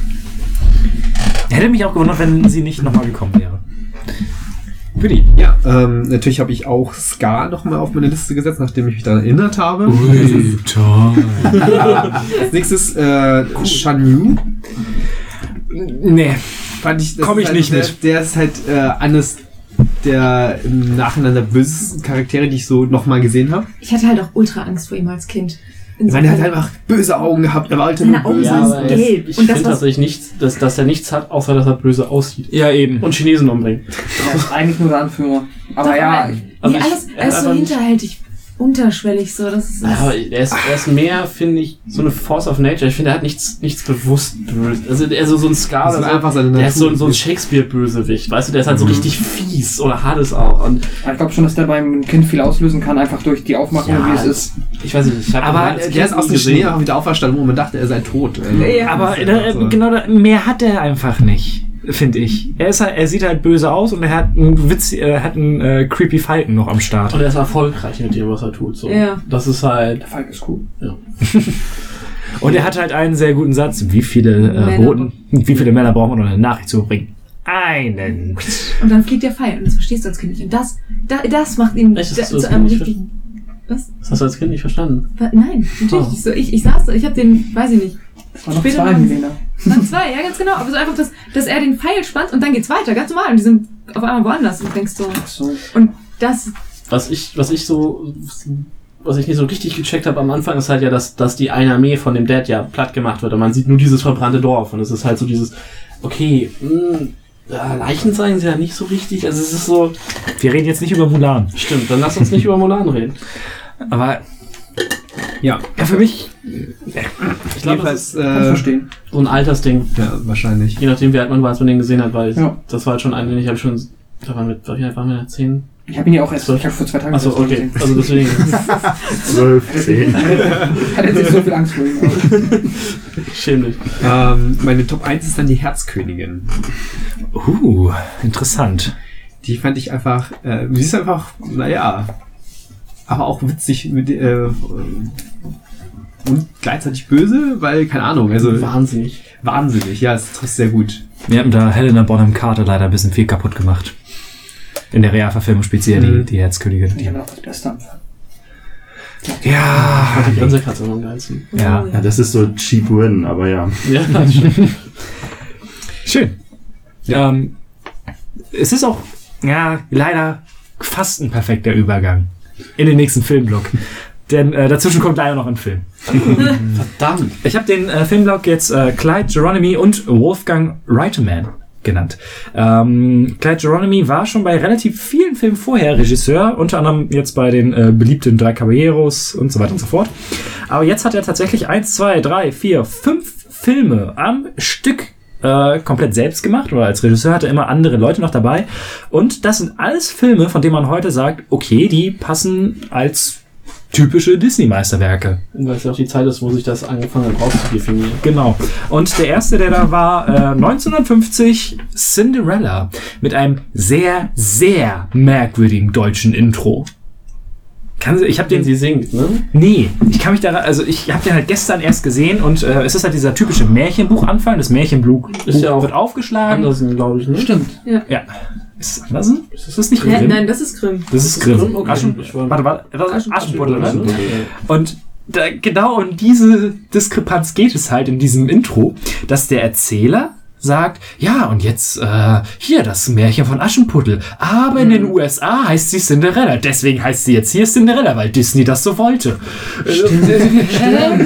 Hätte mich auch gewundert, wenn sie nicht nochmal gekommen wäre. Willi. Ja, ähm, natürlich habe ich auch Ska nochmal auf meine Liste gesetzt, nachdem ich mich daran erinnert habe. Ui. Als (laughs) nächstes äh, Shan Yu. Nee. Fand ich, das Komm ist ich halt, nicht der, mit. Der ist halt äh, eines der im Nachhinein der bösesten Charaktere, die ich so nochmal gesehen habe. Ich hatte halt auch ultra Angst vor ihm als Kind. Ich meine, er hat einfach böse Augen gehabt, er war halt Seine nur Augen böse. sahen aber gelb. ich Und das, finde was- tatsächlich nichts, dass, dass er nichts hat, außer dass er böse aussieht. Ja, eben. Und Chinesen umbringt. Er ist eigentlich nur der Anführer. Aber Doch, ja, aber- ich, Also nee, ich- alles, er alles hat so einfach nicht- hinterhältig. Unterschwellig so. Das ist, Aber er ist, er ist mehr, finde ich, so eine Force of Nature. Ich finde, er hat nichts, nichts bewusst böse. Also, er ist so, so ein Scar, Das ist einfach seine der ist so, so ein Shakespeare-Bösewicht. Weißt du, der ist halt so richtig fies oder Hades auch. Und Ich glaube schon, dass der beim Kind viel auslösen kann, einfach durch die Aufmachung, Ja, wie es ist. ich weiß nicht, ich habe Aber der ist aus dem Schnee einfach wieder auferstanden, wo man dachte, er sei tot. Ja. Aber so. genau da, mehr hat er einfach nicht, finde ich. Er, ist halt, er sieht halt böse aus und er hat einen Witz, er hat einen äh, creepy Falken noch am Start. Und er ist erfolgreich mit dem, was er tut. So. Ja. Das ist halt. Der Falk ist cool. (laughs) Und er hat halt einen sehr guten Satz. Wie viele äh, Männer- Boten, wie viele Männer brauchen wir, um eine Nachricht zu bringen? Einen. Und dann fliegt der Pfeil und das verstehst du als Kind nicht. Und das, da, das macht ihn Echt? Das da, hast du als zu einem Kind nicht richtigen. Was? Das hast du als Kind nicht verstanden. Nein, natürlich Oh. nicht so. Ich, ich saß so, ich habe den, weiß ich nicht, Das war noch Später zwei mal- Waren zwei, ja ganz genau. Aber so einfach, dass, dass er den Pfeil spannt und dann geht's weiter, ganz normal. Und die sind auf einmal woanders und du denkst so. So. Und das, Was ich, was ich so, was ich nicht so richtig gecheckt habe am Anfang, ist halt ja, dass, dass die eine Armee von dem Dad ja platt gemacht wird und man sieht nur dieses verbrannte Dorf und es ist halt so dieses, okay, mh, ja, Leichen zeigen sie ja nicht so richtig, also es ist so, Wir reden jetzt nicht über Mulan. stimmt, dann lass uns nicht über Mulan reden. Aber Ja, ja, für mich. Ich glaube, das ist äh, verstehen. so ein Altersding, ja, wahrscheinlich. je nachdem wie alt man war, als man den gesehen hat, weil Ja. das war halt schon ein, den ich habe schon, da waren wir, wie waren wir, zehn? Ich habe ihn ja auch erst, So. ich habe vor zwei Tagen Achso, okay, Mal also deswegen, 12, 10. gesehen. Hat jetzt nicht so viel Angst vor ihm. aber- (laughs) schäm dich. Ähm, meine Top 1 ist dann die Herzkönigin. Uh, interessant. Die fand ich einfach, äh, sie ist einfach, naja, aber auch witzig mit, äh, und gleichzeitig böse, weil, keine Ahnung, also Wahnsinnig. wahnsinnig, ja, es trifft sehr gut. Wir haben da Helena Bonham Carter leider ein bisschen viel kaputt gemacht. In der Realverfilmung speziell Mhm. die, die Herzkönigin. Ich habe noch das Beste anfangen. Ja, Die Grinsekatze am geilsten. ja. Ja, das ist so cheap win, aber ja. Ja. Schön. Ähm, es ist auch, ja, leider fast ein perfekter Übergang in den nächsten Filmblock. Denn äh, dazwischen kommt leider noch ein Film. Verdammt. (laughs) Ich habe den äh, Filmblock jetzt äh, Clyde Geronimi und Wolfgang Reiteman genannt. Ähm, Clyde Geronimi war schon bei relativ vielen Filmen vorher Regisseur, unter anderem jetzt bei den äh, beliebten Drei Caballeros und so weiter und so fort. Aber jetzt hat er tatsächlich eins, zwei, drei, vier, fünf Filme am Stück äh, komplett selbst gemacht oder als Regisseur hatte er immer andere Leute noch dabei. Und das sind alles Filme, von denen man heute sagt, okay, die passen als typische Disney-Meisterwerke. Weil es ja auch die Zeit ist, wo sich das angefangen hat rauszudefinieren. Genau. Und der erste, der da war, äh, 1950 Cinderella mit einem sehr, sehr merkwürdigen deutschen Intro. Kann sie, ich habe Den den, sie singt, ne? nee, ich kann mich da, also ich habe den halt gestern erst gesehen und äh, es ist halt dieser typische Märchenbuch-Anfang. Das Märchenbuch Ist ja auch wird aufgeschlagen. Andersen, glaube ich, ne? Stimmt. Ja. Ist es Andersen? Ist das nicht? Grimm? nein, das ist Grimm. Das ist Ist Grimm. Grimm? Okay. Aschen, warte, warte, warte, Aschenputtel, ne? Aschenputtel, Und da, genau um diese Diskrepanz geht es halt in diesem Intro, dass der Erzähler sagt, ja, und jetzt äh, hier das Märchen von Aschenputtel. Aber in den USA heißt sie Cinderella. Deswegen heißt sie jetzt hier Cinderella, weil Disney das so wollte. Aber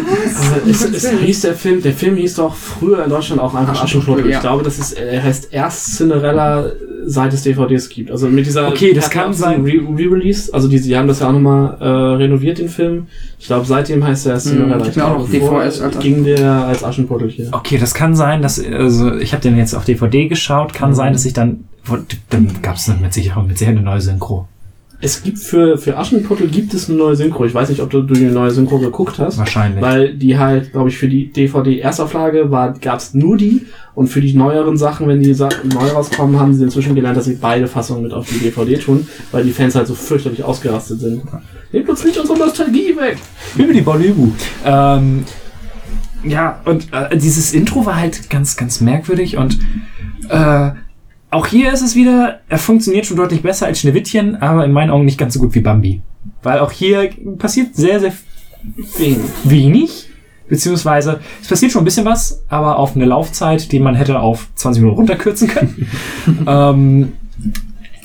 es, es hieß der Film, der Film hieß doch früher in Deutschland auch einfach Aschenputtel. ja. Ich glaube, das ist, er heißt erst Cinderella, seit es DVDs gibt. Also mit dieser Okay, das kann auch sein. Re-Release, also die, die haben das ja auch nochmal äh, renoviert, den Film. Ich glaube, seitdem heißt er Cinderella. ich Ich hab mir auch glaube, bevor DVS als ging der als Aschenputtel hier. Okay, das kann sein, dass also ich habe den jetzt auf DVD geschaut. Kann sein, dass ich dann dann gab es mit Sicherheit mit Sicherheit eine neue Synchro. Es gibt für, für Aschenputtel gibt es eine neue Synchro. Ich weiß nicht, ob du, du die neue Synchro geguckt hast. Wahrscheinlich. Weil die halt, glaube ich, für die DVD-Erstauflage war, gab es nur die. Und für die neueren Sachen, wenn die Sa neu rauskommen, haben sie inzwischen gelernt, dass sie beide Fassungen mit auf die DVD tun, weil die Fans halt so fürchterlich ausgerastet sind. Nehmt uns nicht unsere Nostalgie weg! Über die Bollywood. Ähm, ja, und äh, dieses Intro war halt ganz, ganz merkwürdig und äh, auch hier ist es wieder, er funktioniert schon deutlich besser als Schneewittchen, aber in meinen Augen nicht ganz so gut wie Bambi. Weil auch hier passiert sehr, sehr Wenig. wenig, beziehungsweise es passiert schon ein bisschen was, aber auf eine Laufzeit, die man hätte auf 20 Minuten runterkürzen können. (laughs) ähm,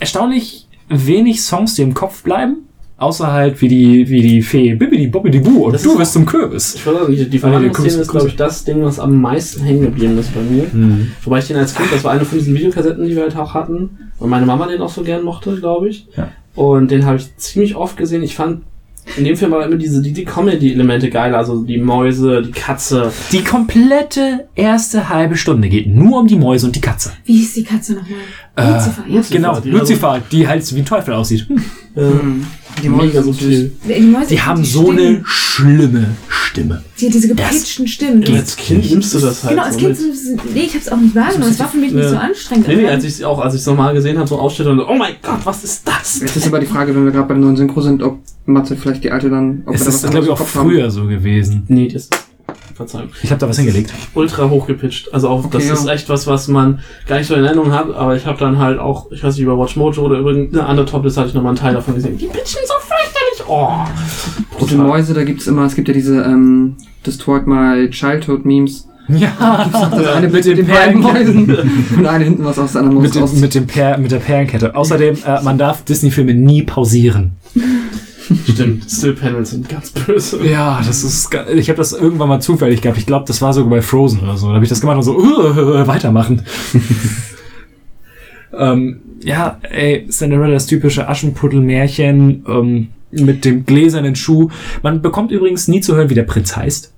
erstaunlich wenig Songs, die im Kopf bleiben, außer halt wie die, wie die Fee Bibbidi Bobbidi Boo und Das du bist zum Kürbis. Ich würde sagen, die, Grüße, ist, glaube ich, das Ding, was am meisten hängen geblieben ist bei mir. Mhm. Wobei ich den als Kind, das war eine von diesen Videokassetten, die wir halt auch hatten. Und meine Mama den auch so gern mochte, glaube ich. Ja. Und den habe ich ziemlich oft gesehen. Ich fand in dem Film aber immer diese die, die Comedy-Elemente geil, also die Mäuse, die Katze. Die komplette erste halbe Stunde geht nur um die Mäuse und die Katze. Wie hieß die Katze nochmal? Äh, Lucifer, ja. Genau, die- Lucifer, die halt wie ein Teufel aussieht. Hm. Äh, Die mega Mäuse sind subtil. Die, Mäuse Die haben die so Stimmen. eine schlimme Stimme. Die hat diese gepitchten Stimmen. Und als Kind nimmst du das halt Genau, als so Kind, mit. nee, ich hab's auch nicht wahrgenommen. Es war für mich nicht Ja. so anstrengend. Nee, nee, als ich auch, als ich es nochmal gesehen habe, so Ausschnitt und oh mein Gott, was ist das? Jetzt ist aber die Frage, wenn wir gerade bei der neuen Synchro sind, ob Matze vielleicht die alte dann, ob Es ist, glaube ich, auch Kopf haben. früher so gewesen. Nee, das Verzeihung. Ich habe da was hingelegt. Ultra hochgepitcht. Also auch, das Okay, ist ja. echt was, was man gar nicht so in Erinnerung hat, aber ich habe dann halt auch, ich weiß nicht, über Watchmojo oder irgendeine andere Toplist hatte ich nochmal einen Teil davon gesehen. Die pitchen so fürchterlich. Oh. Diese Mäuse, da gibt's immer, es gibt ja diese, ähm, Destroyed My Childhood Memes. Ja, Das eine mit mit den den beiden Perlen Mäusen und eine hinten was aus der anderen Maus mit, mit, dem per, mit der Perlenkette. Außerdem, äh, man darf Disney-Filme nie pausieren. Stimmt, Still Panels sind ganz böse. Ja, das ist. Ich habe das irgendwann mal zufällig gehabt. Ich glaube, das war sogar bei Frozen oder so. Da habe ich das gemacht und so uh, weitermachen. (laughs) ähm, ja, ey, Cinderella, das typische Aschenputtel-Märchen ähm, mit dem gläsernen Schuh. Man bekommt übrigens nie zu hören, wie der Prinz heißt.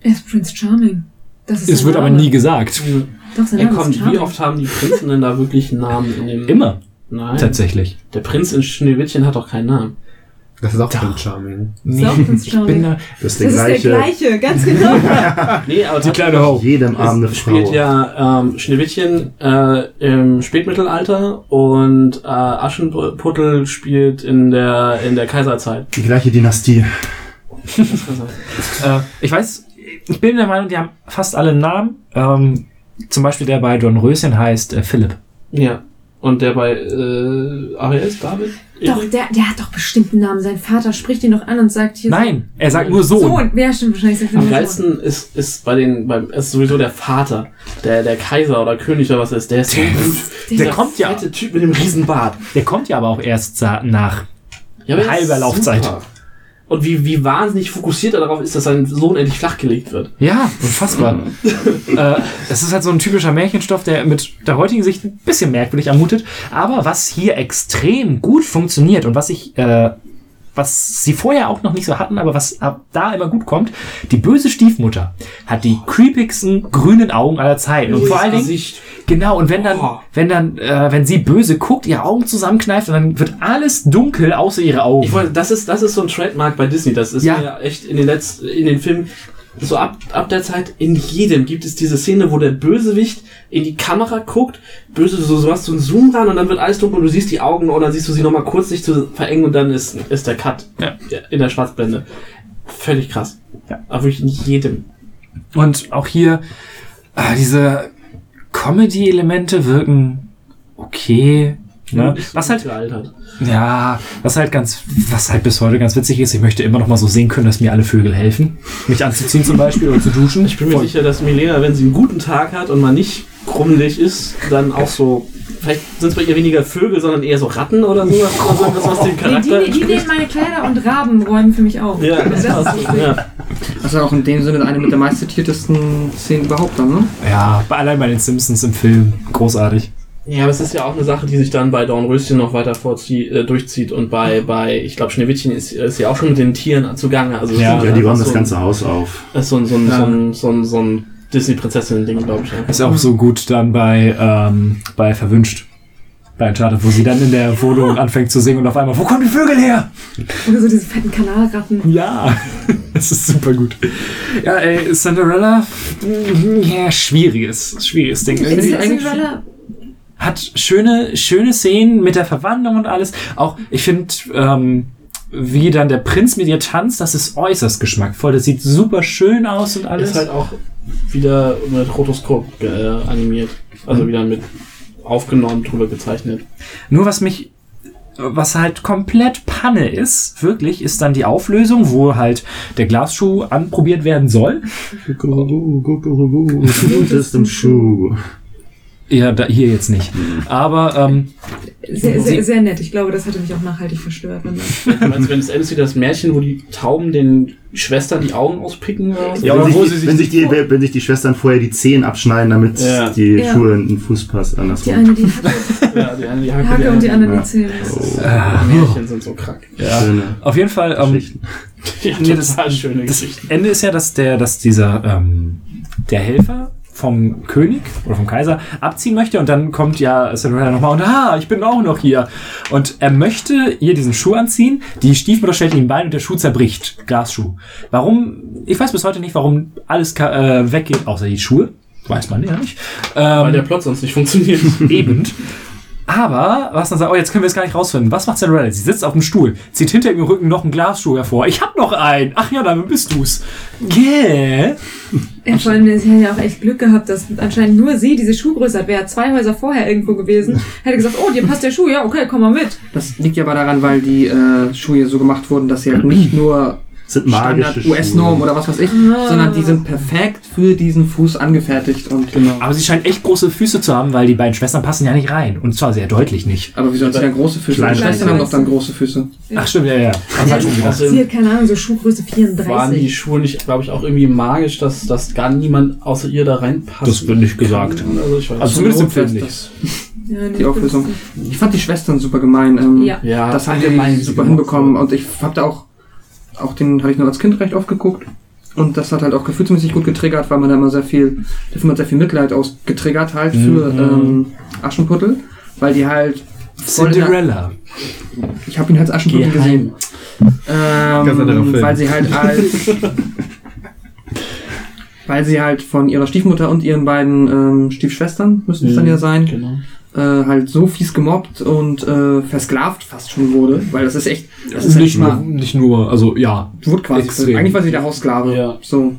Er ist Prince Charming. Das ist Es wird aber Name. nie gesagt. Doch, sein Er Name kommt, ist wie Charming. oft haben die Prinzen denn da wirklich einen Namen in dem? Immer, Nein. tatsächlich. Der Prinz in Schneewittchen hat doch keinen Namen. Das ist auch Doch. Prince Charming. Nee, Prinz (laughs) ich bin da. Das ist der Das ist gleiche. der gleiche, ganz genau. (laughs) Nee, aber Die kleine Ho. Jedem Abend eine Es Frau. spielt ja ähm, Schneewittchen äh, im Spätmittelalter und äh, Aschenputtel spielt in der in der Kaiserzeit. Die gleiche Dynastie. (laughs) Äh, ich weiß, ich bin der Meinung, die haben fast alle einen Namen. Ähm, zum Beispiel der bei Don Röschen heißt äh, Philipp. Ja. Und der bei äh, Ariel ist David? doch, der, der hat doch bestimmt einen Namen. Sein Vater spricht ihn doch an und sagt hier. Nein, er sagt nur Sohn. Sohn. Wer stimmt wahrscheinlich sagt Am geilsten ist, ist bei den, beim, ist sowieso der Vater, der, der Kaiser oder König oder was ist, der ist so gut. der kommt ja. fette Typ mit dem Riesenbart. Der kommt ja aber auch erst nach. Ja, der Halber Laufzeit. super. Und wie, wie wahnsinnig fokussiert er darauf ist, dass sein Sohn endlich flachgelegt wird. Ja, unfassbar. (laughs) äh, es ist halt so ein typischer Märchenstoff, der mit der heutigen Sicht ein bisschen merkwürdig anmutet. Aber was hier extrem gut funktioniert und was ich, äh, was sie vorher auch noch nicht so hatten, aber was ab da immer gut kommt, die böse Stiefmutter hat die creepigsten grünen Augen aller Zeiten. Und vor allen Dingen. Genau, und wenn dann, wenn dann, äh, wenn sie böse guckt, ihre Augen zusammenkneift und dann wird alles dunkel außer ihre Augen. Ich wollte, das ist, das ist so ein Trademark bei Disney. Das ist Ja. mir echt in den letzten, in den Filmen, so ab, ab der Zeit, in jedem gibt es diese Szene, wo der Bösewicht in die Kamera guckt, böse, so, so hast du einen Zoom ran und dann wird alles dunkel und du siehst die Augen dann siehst du sie nochmal kurz sich zu verengen und dann ist, ist der Cut Ja. in der Schwarzblende. Völlig krass. Ja. Aber wirklich in jedem. Und auch hier, äh, diese Comedy-Elemente wirken okay. Ne? Ist Was halt, gealtert. Ja, was halt ganz, was halt bis heute ganz witzig ist, ich möchte immer noch mal so sehen können, dass mir alle Vögel helfen. Mich anzuziehen zum Beispiel oder zu duschen. Ich bin mir sicher, dass Milena, wenn sie einen guten Tag hat und mal nicht krummelig ist, dann auch so, vielleicht sind es bei ihr weniger Vögel, sondern eher so Ratten oder sowas. Also das, was dem Nee, Charakter die, die nehmen meine Kleider und Raben räumen für mich auf. Ja, das ist passt. Ja. Ist auch in dem Sinne eine mit der meistzitiertesten Szenen überhaupt dann, ne? Ja, bei allein bei den Simpsons im Film. Großartig. Ja, aber es ist ja auch eine Sache, die sich dann bei Dornröschen noch weiter vorzie äh, durchzieht und bei, bei ich glaube, Schneewittchen ist, ist ja auch schon mit den Tieren zugange. Also Ja, ist Ja, die räumen so das ein- ganze Haus auf. Das ist so ein, so ein, Ja. so ein, so ein, so ein Disney-Prinzessin-Ding, glaube ich. Ja. Ist auch so gut dann bei, ähm, bei Verwünscht. Bei Uncharted, wo sie dann in der Wohnung (laughs) anfängt zu singen und auf einmal, wo kommen die Vögel her? Oder so diese fetten Kanalratten. Ja, (laughs) das ist super gut. Ja, ey, Cinderella, mm, ja, schwieriges, schwieriges Ding. Eigentlich- Cinderella, Hat schöne, schöne Szenen mit der Verwandlung und alles. Auch, ich finde, ähm, wie dann der Prinz mit ihr tanzt, das ist äußerst geschmackvoll. Das sieht super schön aus und alles. Ist halt auch wieder mit Rotoskop äh, animiert. Also wieder mit aufgenommen, drüber gezeichnet. Nur was mich, was halt komplett Panne ist, wirklich, ist dann die Auflösung, wo halt der Glasschuh anprobiert werden soll. Ist im Schuh. Ja, da, hier jetzt nicht. Aber ähm, Sehr, sehr, sehr nett. Ich glaube, das hätte mich auch nachhaltig verstört. Wenn das (laughs) Du meinst, wenn es endet wie das Märchen, wo die Tauben den Schwestern die Augen auspicken oder so? Ja, wenn, aber sich, wo die, sie sich wenn, sich die, wenn sich die Schwestern vorher die Zehen abschneiden, damit Ja. die Ja. Schuhe in den Fuß passt. Andersrum. die eine die Hacke, (laughs) Ja, die eine die Hacke, Hacke und die andere Ja. die Zähne. Die Märchen sind so krank. ja, Schöne auf jeden Fall. Ähm, Geschichten. (laughs) Ja, Nee, das- schöne das. Ende ist ja, dass der, dass dieser ähm, der Helfer vom König oder vom Kaiser abziehen möchte und dann kommt ja Cinderella nochmal und ah, ich bin auch noch hier. Und er möchte ihr diesen Schuh anziehen, die Stiefmutter stellt ihm Bein und der Schuh zerbricht. Glasschuh. Warum? Ich weiß bis heute nicht, warum alles äh, weggeht, außer die Schuhe. Weiß man ja nicht. Weil der Ähm, Plot sonst nicht funktioniert. (laughs) eben. Aber, was dann sagt, oh, jetzt können wir es gar nicht rausfinden. Was macht Cinderella? Sie sitzt auf dem Stuhl, zieht hinter ihrem Rücken noch einen Glasschuh hervor. Ich hab noch einen. Ach ja, dann bist du's. Yeah. Ja, vor allem, sie hat ja auch echt Glück gehabt, dass anscheinend nur sie diese Schuhgröße hat. Wäre zwei Häuser vorher irgendwo gewesen, hätte gesagt, oh, dir passt der Schuh, ja, okay, komm mal mit. Das liegt ja aber daran, weil die äh, Schuhe so gemacht wurden, dass sie halt nicht (clears throat) nur sind magische Standard US-Norm oder was weiß ich, Ah. sondern die sind perfekt für diesen Fuß angefertigt und genau. Aber sie scheint echt große Füße zu haben, weil die beiden Schwestern passen ja nicht rein. Und zwar sehr deutlich nicht. Aber wieso hat sie dann große Füße? Kleine Die Schwestern haben doch dann große Füße. Ach stimmt, ja, ja. Haben halt gedacht. Sie hat keine Ahnung, so Schuhgröße Waren die 34. Schuhe nicht, glaube ich, auch irgendwie magisch, dass, dass gar niemand außer ihr da reinpasst? Das wird nicht gesagt. Also ich weiß Also zumindest im Film Das- nicht. das- (laughs) Ja, die Auflösung. das- Ich fand die Schwestern super gemein. Ähm, Ja. Ja, das haben die super hinbekommen und ich hab da auch, auch den habe ich nur als Kind recht oft geguckt. Und das hat halt auch gefühlsmäßig gut getriggert, weil man da immer sehr viel, der Film hat sehr viel Mitleid ausgetriggert halt für Mhm. ähm, Aschenputtel, weil die halt in der- Cinderella. Ich habe ihn als Aschenputtel gesehen. Ganz anderer Ähm, Film. weil sie halt als (laughs) weil sie halt von ihrer Stiefmutter und ihren beiden ähm, Stiefschwestern müssen es dann ja sein, Genau. Äh, halt so fies gemobbt und äh, versklavt fast schon wurde, weil das ist echt, das ist nicht, nur, nicht nur, also ja. wurde quasi, Extrem. eigentlich war sie der Haussklave, Ja. so.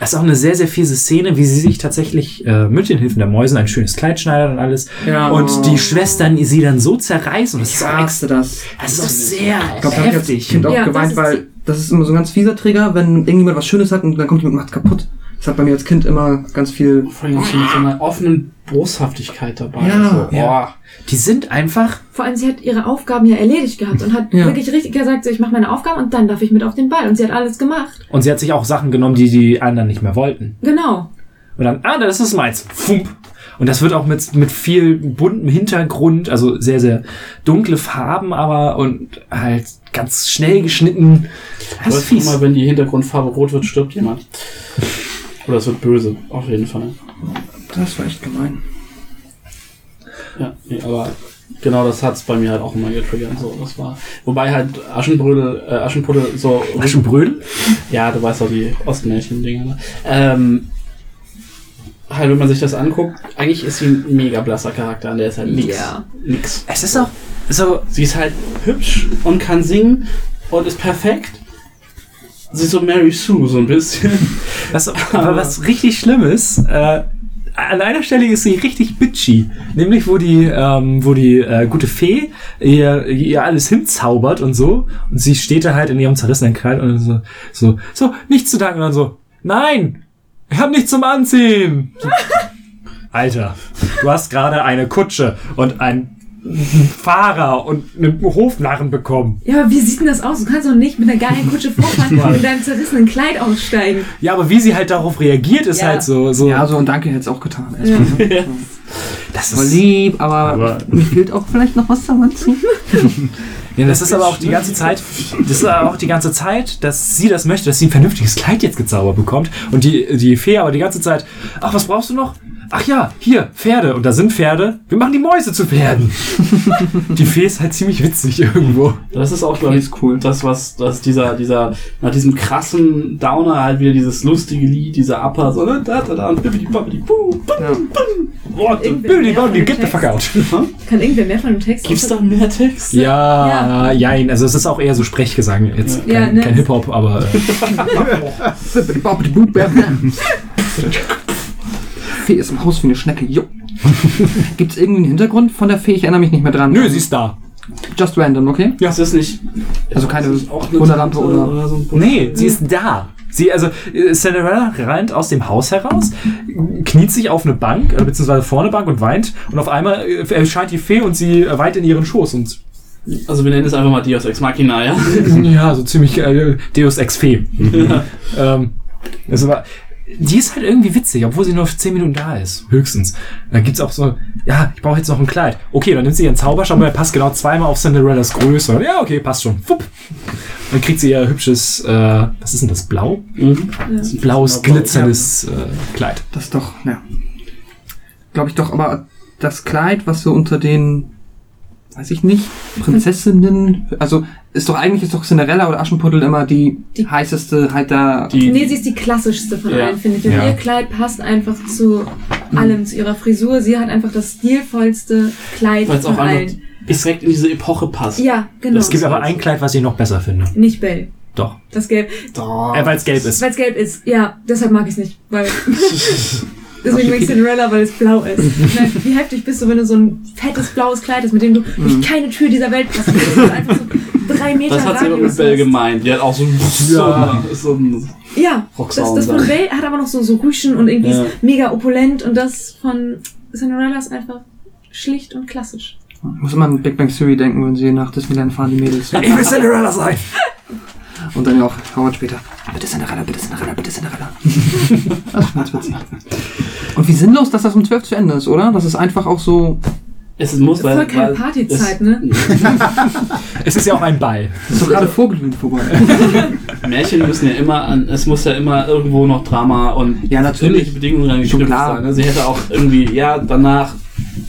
Es ist auch eine sehr, sehr fiese Szene, wie sie sich tatsächlich äh, mit den Hilfen der Mäusen ein schönes Kleid schneidern und alles. Ja. Und die Schwestern sie dann so zerreißen. Und das Ich ist auch, ex hasste das. das ist auch sehr Ich glaube, da habe ich heftig. Kind auch Ja, das geweint, ist- weil das ist immer so ein ganz fieser Trigger, wenn irgendjemand was Schönes hat und dann kommt jemand und macht kaputt. Das hat bei mir als Kind immer ganz viel Vor allem mit so einer offenen Boshaftigkeit dabei. Ja, so, ja. Die sind einfach, Vor allem, sie hat ihre Aufgaben ja erledigt gehabt und hat Ja. wirklich richtig gesagt, so, ich mache meine Aufgaben und dann darf ich mit auf den Ball. Und sie hat alles gemacht. und sie hat sich auch Sachen genommen, die die anderen nicht mehr wollten. Genau. Und dann, ah, das ist meins. Fump. Und das wird auch mit, mit viel buntem Hintergrund, also sehr, sehr dunkle Farben, aber und halt ganz schnell geschnitten. Das ist fies. mal, wenn die Hintergrundfarbe rot wird, stirbt jemand. Oder es wird böse, auf jeden Fall. Das war echt gemein. Ja, nee, aber genau das hat's bei mir halt auch immer getriggert. So, das war. Wobei halt Aschenbrödel, äh, Aschenputtel so. Aschenbrödel? Ja, du weißt doch die Ostmärchen-Dinger. Ne? Ähm, halt, wenn man sich das anguckt, eigentlich ist sie ein mega blasser Charakter, an der ist halt nix. Ja. Nix. Es ist auch so, Sie ist halt hübsch und kann singen und ist perfekt. Sie ist so Mary Sue, so ein bisschen. (laughs) was, aber was richtig schlimm ist, äh, an einer Stelle ist sie richtig bitchy. Nämlich, wo die, ähm, wo die äh, gute Fee ihr, ihr alles hinzaubert und so. Und sie steht da halt in ihrem zerrissenen Kleid und so, so, so, nichts zu danken. Und dann so, nein, ich hab nichts zum Anziehen. (laughs) Alter, du hast gerade eine Kutsche und einen Fahrer und einen Hofnarren bekommen. Ja, aber wie sieht denn das aus? Du kannst doch nicht mit einer geilen Kutsche vorfahren (laughs) und in deinem zerrissenen Kleid aussteigen. Ja, aber wie sie halt darauf reagiert, ist Ja. halt so, so. Ja, so und danke hätte es auch getan. Ja. (laughs) das Voll ist, lieb, aber, Aber- mir fehlt auch vielleicht noch was zum Anziehen. (laughs) Ja, das ist aber auch die ganze Zeit, das ist aber auch die ganze Zeit, dass sie das möchte, dass sie ein vernünftiges Kleid jetzt gezaubert bekommt. Und die, die Fee aber die ganze Zeit, ach, was brauchst du noch? Ach ja, hier, Pferde. Und da sind Pferde. Wir machen die Mäuse zu Pferden. (laughs) die Fee ist halt ziemlich witzig irgendwo. Das ist auch, glaube ich, cool. das, was, das dieser, dieser, nach diesem krassen Downer halt wieder dieses lustige Lied, dieser Upper, so, da, da, da, und bibbidi, bobbidi, buh, bum, Ja. what Bondi, dem get the Text? fuck out. Kann irgendwer mehr von dem Text? Gibt's da mehr Text? Ja, jein. Also es ist auch eher so Sprechgesang. Jetzt Ja, kein, ne? kein Hip-Hop, aber äh, (laughs) (laughs) Fee ist im Haus wie eine Schnecke. Jo. (laughs) Gibt es irgendwie einen Hintergrund von der Fee? Ich erinnere mich nicht mehr dran. nö, sie ist da. Just random, okay? Ja. Ist das nicht. Also keine Wunderlampe Tante oder- so ein Busch? Nee, sie ist da. Sie, also, äh, Cinderella rennt aus dem Haus heraus, kniet sich auf eine Bank, äh, beziehungsweise vor eine Bank und weint. Und auf einmal äh, erscheint die Fee und sie äh, weint in ihren Schoß. Und Also wir nennen es einfach mal Dios Ex Machina, ja? (laughs) ja, so ziemlich äh, Deus Ex Fee. ähm, das war, die ist halt irgendwie witzig, obwohl sie nur 10 Minuten da ist. Höchstens. Dann gibt's auch so, ja, ich brauche jetzt noch ein Kleid. Okay, dann nimmt sie ihren Zauberstab, aber er passt genau zweimal auf Cinderellas Größe. Ja, okay, passt schon. Fupp. Dann kriegt sie ihr hübsches, äh, was ist denn das? Blau? Mhm. Blaues, glitzerndes äh, Kleid. Das ist doch, ja. Glaube ich doch, aber das Kleid, was so unter den, weiß ich nicht, Prinzessinnen, also ist doch eigentlich ist doch Cinderella oder Aschenputtel immer die, Die- heißeste halt da. Die, Nee, sie ist die klassischste von Ja. allen, finde ich. Und Ja. ihr Kleid passt einfach zu allem, zu ihrer Frisur. Sie hat einfach das stilvollste Kleid weil es von allen. direkt in diese Epoche passt. Ja, genau. Es gibt aber ein Kleid, was ich noch besser finde. Nicht Belle. Doch. Das Gelb. Doch. Äh, weil es gelb ist. Weil es gelb ist. Ja, deshalb mag ich es nicht. Weil (laughs) Deswegen mag ich Cinderella, weil es blau ist. (laughs) Meine, Wie heftig bist du, wenn du so ein fettes blaues Kleid hast, mit dem du durch keine Tür dieser Welt passen kannst. und einfach so drei Meter Das hat sie aber mit hast. gemeint. Die hat auch so, Ja. so, ein Ja, das, das von. Belle hat aber noch so, so Rüschen und irgendwie Ja. ist mega opulent und das von Cinderella ist einfach schlicht und klassisch. Ich muss immer an Big Bang Theory denken, wenn sie nach Disneyland fahren, die Mädels. Ich will Cinderella sein. (laughs) Und dann ja auch Howard später. Bitte Cinderella, bitte Cinderella, bitte Cinderella. das ist ganz witzig. Und wie sinnlos, dass das um 12 zu Ende ist, oder? Das ist einfach auch so. Es muss, weil, Voll keine weil Partyzeit, es- ne? (laughs) Es ist ja auch ein Ball. Das ist doch gerade vorglühend vorbei. (laughs) Märchen müssen ja immer an, es muss ja immer irgendwo noch Drama und Ja, natürlich. Bedingungen klar. sein. Sie hätte auch irgendwie, ja, danach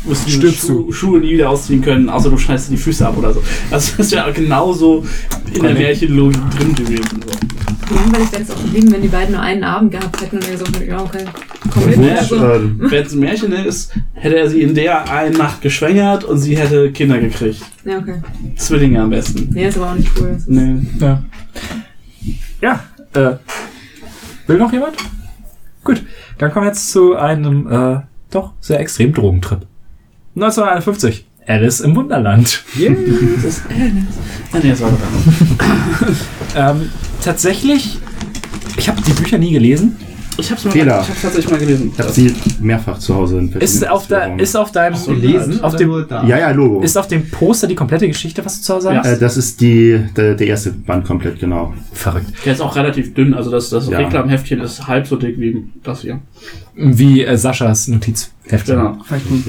wirst du die Schu Schuhe nie wieder ausziehen können, außer du schneidest dir die Füße ab oder so. Also das (laughs) ist ja genauso in der Märchenlogik drin gewesen. So. Langweilig wäre es auch gewesen, wenn die beiden nur einen Abend gehabt hätten und er gesagt hätte, ja, okay, komm mit. Also, (laughs) Wenn es ein Märchen ist, hätte er sie in der einen Nacht geschwängert und sie hätte Kinder gekriegt. ja, okay. Zwillinge am besten. Nee, ist aber auch nicht cool. Nee. Ja. Ja, äh, will noch jemand? Gut, dann kommen wir jetzt zu einem, äh, doch sehr extrem Drogentrip. 1951. Alice im Wunderland. Das ist Ah, nee, das war. (laughs) Ähm, tatsächlich, ich habe die Bücher nie gelesen. Ich hab's, mal, Fehler. ich hab's tatsächlich mal gelesen. Ich habe sie mehrfach zu Hause in Ist auf, der, ist auf deinem, Gelesen auf oder dem, da? Ja, ja, Logo. ist auf dem Poster die komplette Geschichte, was du zu Hause Ja. hast? äh, das ist die, der, der erste Band komplett, genau. Verrückt. Der ist auch relativ dünn, also das, das Ja. Reklamheftchen ist halb so dick wie das hier. Wie äh, Saschas Notizheft. Genau. Vielleicht ein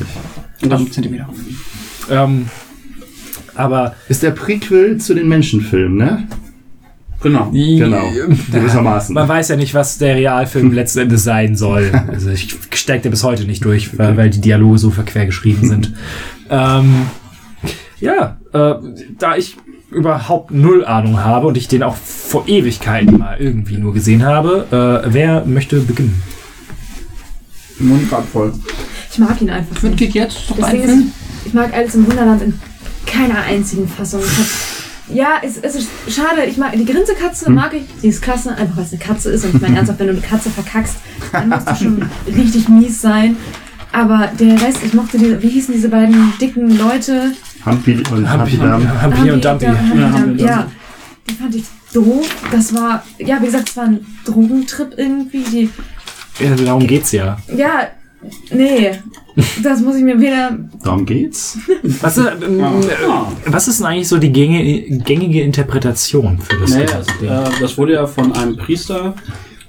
Und das, Zentimeter. Ähm, aber Ist der Prequel zu den Menschenfilmen, ne? genau. Genau. (laughs) Gewissermaßen. Man weiß ja nicht, was der Realfilm (laughs) letzten Endes sein soll. Also ich steig da bis heute nicht durch, weil, weil die Dialoge so verquer geschrieben sind. (laughs) ähm, ja, äh, da ich überhaupt null Ahnung habe und ich den auch vor Ewigkeiten mal irgendwie nur gesehen habe, äh, wer möchte beginnen? Mund grad voll. Ich mag ihn einfach. Mit nicht. geht jetzt ein ist, ich mag Alice im Wunderland in keiner einzigen Fassung. Ich hab, ja, es, es ist schade. Ich mag die Grinsekatze mag ich. Die ist klasse, einfach weil es eine Katze ist. Und ich meine ernsthaft, wenn du eine Katze verkackst, dann musst du schon richtig mies sein. Aber der Rest, ich mochte diese, wie hießen diese beiden dicken Leute? Humpy und Humpy. Humpy und Dumpy. Ja. Die fand ich doof. Das war, ja, wie gesagt, es war ein Drogentrip irgendwie. Die, Ja, darum geht's ja. ja, nee. Das muss ich mir weder Darum geht's. Was ist, ähm, Ah. was ist denn eigentlich so die gängige, gängige Interpretation für das ganze Ding? äh, das wurde ja von einem Priester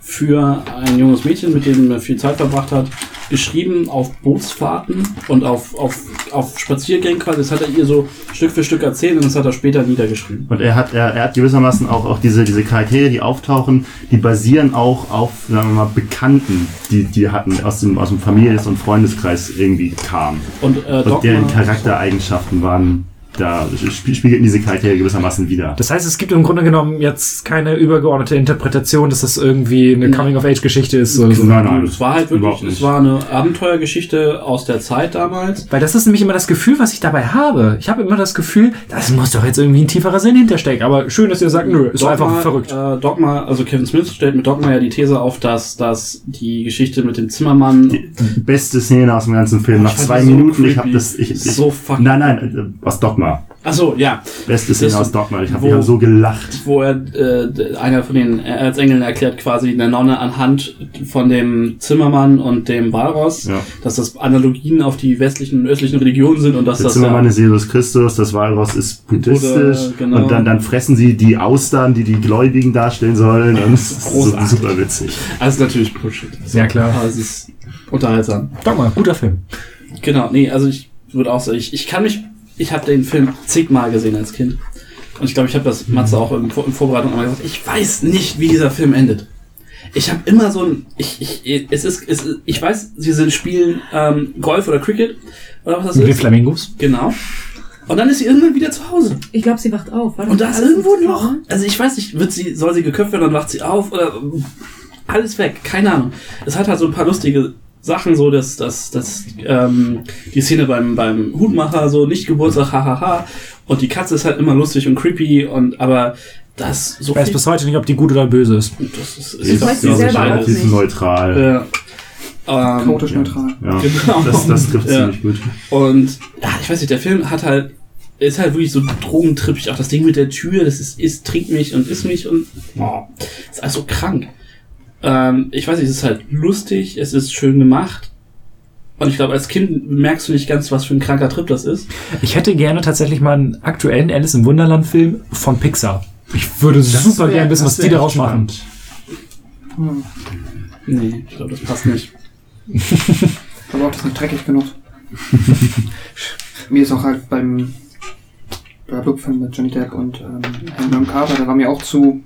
für ein junges Mädchen, mit dem er viel Zeit verbracht hat, geschrieben auf Bootsfahrten und auf, auf, auf Spaziergängen quasi. Das hat er ihr so Stück für Stück erzählt und das hat er später niedergeschrieben. Und er hat, er, er hat gewissermaßen auch, auch diese, diese Charaktere, die auftauchen, die basieren auch auf, sagen wir mal, Bekannten, die, die hatten aus dem, aus dem Familiens- und Freundeskreis irgendwie kamen. Und, äh, Und deren Dogma, Charaktereigenschaften waren, da spie- spiegelten diese Charaktere gewissermaßen wieder. Das heißt, es gibt im Grunde genommen jetzt keine übergeordnete Interpretation, dass das irgendwie eine Nein. Coming-of-Age-Geschichte ist. Oder so. Nein, nein, es war halt wirklich, es war eine Abenteuergeschichte aus der Zeit damals. Weil das ist nämlich immer das Gefühl, was ich dabei habe. Ich habe immer das Gefühl, das muss doch jetzt irgendwie ein tieferer Sinn hinterstecken. Aber schön, dass ihr sagt, nö, ist einfach verrückt. Äh, Dogma, also Kevin Smith stellt mit Dogma ja die These auf, dass, dass die Geschichte mit dem Zimmermann Beste Szene aus dem ganzen Film. Nach zwei die so Minuten, ich habe das. Ich, ich, so fucking Nein, nein, äh, aus Dogma. Achso, ja. Beste Szene Das- aus Dogma. Ich habe hab so gelacht. Wo er, äh, einer von den Erzengeln erklärt quasi der Nonne anhand von dem Zimmermann und dem Walross, Ja. dass das Analogien auf die westlichen und östlichen Religionen sind und dass Der das Zimmermann ja, ist Jesus Christus, das Walross ist buddhistisch. Oder, genau. Und dann, dann fressen sie die Austern, die die Gläubigen darstellen sollen. Und es ist so, Großartig. super witzig. also natürlich Bullshit. Ja, klar. Aber es ist unterhaltsam. Dogma, guter Film. Genau, nee, also ich würde auch sagen, ich, ich kann mich, ich habe den Film zigmal gesehen als Kind. Und ich glaube, ich habe das Matze auch in, Vor- in Vorbereitung einmal gesagt, ich weiß nicht, wie dieser Film endet. Ich habe immer so ein, ich, ich, es ist, es ist, ich weiß, sie sind spielen ähm, Golf oder Cricket oder was das Mit ist. Flamingos. Genau. Und dann ist sie irgendwann wieder zu Hause. Ich glaube, sie wacht auf. Und da ist irgendwo ein Loch. Also ich weiß nicht, wird sie, soll sie geköpft werden, dann wacht sie auf oder alles weg, keine Ahnung. Es hat halt so ein paar lustige Sachen, so dass, dass, dass ähm, die Szene beim, beim Hutmacher, so nicht Geburtstag, hahaha. Und die Katze ist halt immer lustig und creepy und aber das so Ich weiß bis heute nicht, ob die gut oder böse ist. das ist, Ich weiß sie selber auch nicht. neutral. äh, ähm, Chaotisch neutral. Ja, (laughs) Genau. das, das trifft Ja. ziemlich gut. Und ja, ich weiß nicht, der Film hat halt, ist halt wirklich so drogentrippig. Auch das Ding mit der Tür, das ist, ist trinkt mich und isst mich und oh, ist alles so krank. Ähm, ich weiß nicht, es ist halt lustig, es ist schön gemacht. Und ich glaube, als Kind merkst du nicht ganz, was für ein kranker Trip das ist. Ich hätte gerne tatsächlich mal einen aktuellen Alice im Wunderland Film von Pixar. Ich würde super wär- gerne wissen, was das die daraus machen. Hm. Nee, ich glaube, das passt nicht. (laughs) Aber auch das nicht dreckig genug. mir ist auch halt beim bei Blub-Film mit Johnny Depp und ähm, Herrn Carter, der war mir auch zu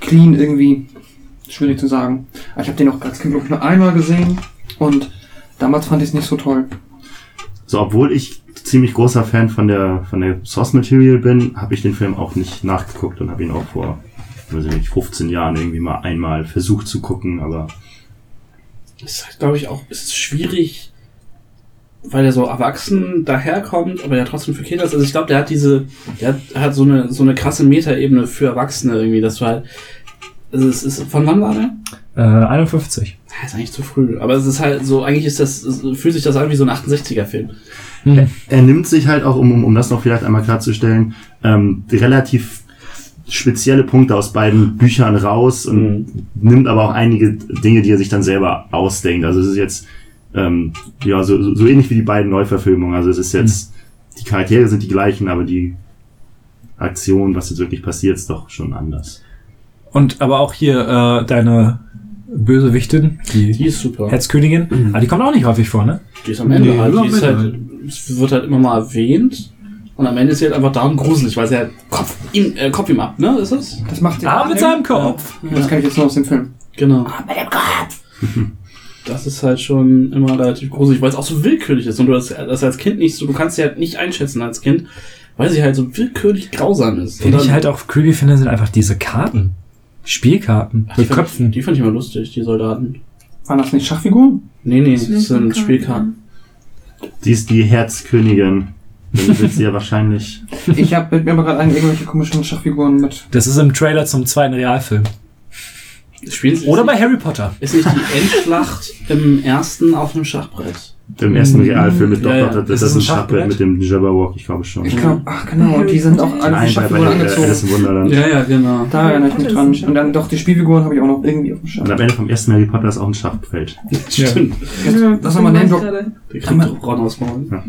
clean irgendwie. Schwierig zu sagen. Aber ich habe den auch als Kind ich, nur einmal gesehen und damals fand ich es nicht so toll. So, obwohl ich ziemlich großer Fan von der, von der Source Material bin, habe ich den Film auch nicht nachgeguckt und habe ihn auch vor, weiß ich nicht, 15 Jahren irgendwie mal einmal versucht zu gucken, aber Es ist halt, glaube ich, auch, ist schwierig, weil er so erwachsen daherkommt, aber ja trotzdem für Kinder ist. Also ich glaube, der hat diese, der hat, hat so eine, so eine krasse Metaebene für Erwachsene irgendwie, dass du halt, also es ist, von wann war der? Äh, 51. Ja, ist eigentlich zu früh. Aber es ist halt so, eigentlich ist das, fühlt sich das an wie so ein 68er-Film. Hm. er nimmt sich halt auch, um, um, um das noch vielleicht einmal klarzustellen, ähm, die relativ spezielle Punkte aus beiden Büchern raus und nimmt aber auch einige Dinge, die er sich dann selber ausdenkt. Also es ist jetzt ähm, ja so, so so ähnlich wie die beiden Neuverfilmungen. Also es ist jetzt die Charaktere sind die gleichen, aber die Aktion, was jetzt wirklich passiert, ist doch schon anders. Und aber auch hier äh, deine Bösewichtin, die Die ist super. Hetzkönigin, aber die kommt auch nicht häufig vor, ne? Die ist am Ende Nee, halt, die ist halt, es wird halt immer mal erwähnt. Und am Ende ist sie halt einfach da und gruselig, weil sie halt Kopf ihm, äh, Kopf ihm ab, ne? Ist das? Das macht Ah, mit seinem Kopf. Das kann ich jetzt nur aus dem Film. Genau. (laughs) Das ist halt schon immer relativ gruselig, weil es auch so willkürlich ist und du das, das als Kind nicht so, du kannst sie halt nicht einschätzen als Kind, weil sie halt so willkürlich grausam ist. Finde Und ich dann- halt auch creepy finde, sind einfach diese Karten. Spielkarten mit Köpfen. Ich, die fand ich immer lustig, die Soldaten. Waren das nicht Schachfiguren? Nee, nee, Das das sind Spielkarten. Die ist die Herzkönigin. Dann wird sie ja (laughs) wahrscheinlich. Ich habe mir aber gerade irgendwelche komischen Schachfiguren mit. Das ist im Trailer zum zweiten Realfilm. Spielen sie Oder bei nicht, Harry Potter. Ist nicht die Endschlacht im ersten auf dem Schachbrett? Im ersten Realfilm mit Ja, doch, ja. doch, das, Ist das ein Schachbrett mit dem Jabberwock, ich glaube schon. Ich glaube, ach genau, und die sind auch alle Nein, bei, bei Schachfiguren angezogen. Alice im Wunderland. Ja, ja, genau. Da erinnere ich mich dran. Und dann doch die Spielfiguren habe ich auch noch irgendwie auf dem Schirm. Und am Ende vom ersten Harry Potter ist auch ein Schachfeld. Stimmt. Lass mal Name Drop. gerade. Der kriegt Ron aus dem Maul.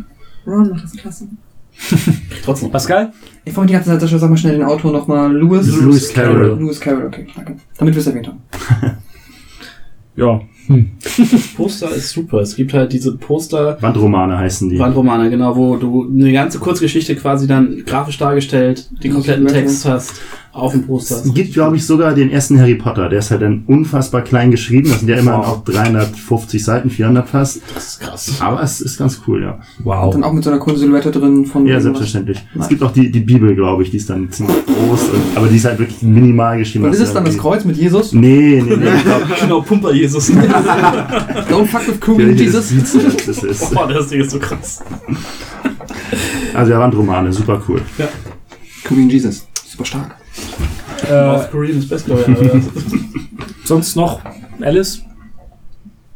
Ron macht das klasse. (laughs) Trotzdem. Pascal? Ich wollte die ganze Zeit, Sascha, sag mal schnell den Autor nochmal. Lewis. Das Lewis Carroll. Lewis Carroll, okay, danke. Damit wir es erwähnt haben. (laughs) Ja. Das Poster ist super. Es gibt halt diese Poster, Wandromane heißen die. Wandromane, genau, wo du eine ganze Kurzgeschichte quasi dann grafisch dargestellt, den kompletten Text hast auf dem Poster. Es gibt, glaube ich, sogar den ersten Harry Potter. Der ist halt dann unfassbar klein geschrieben. Das sind ja immer Wow. auch 350 Seiten, 400 fast. Das ist krass. Aber es ist ganz cool, ja. Und Wow. dann auch mit so einer coolen Silhouette drin von. Ja, selbstverständlich. Nice. Es gibt auch die, die Bibel, glaube ich, die ist dann ziemlich groß. Und, aber die ist halt wirklich minimal geschrieben. Und ist es dann das Kreuz mit Jesus? Nee, nee, nee. Ich glaube, (laughs) Genau, Pumper Jesus. (laughs) Don't fuck with cool Jesus. Das ist, Boah, das Ding ist so krass. also ja, Wandromane, super cool. Korean Jesus. Super stark. Äh, North Korean ist best, glaube (laughs) ich. aber- sonst noch Alice?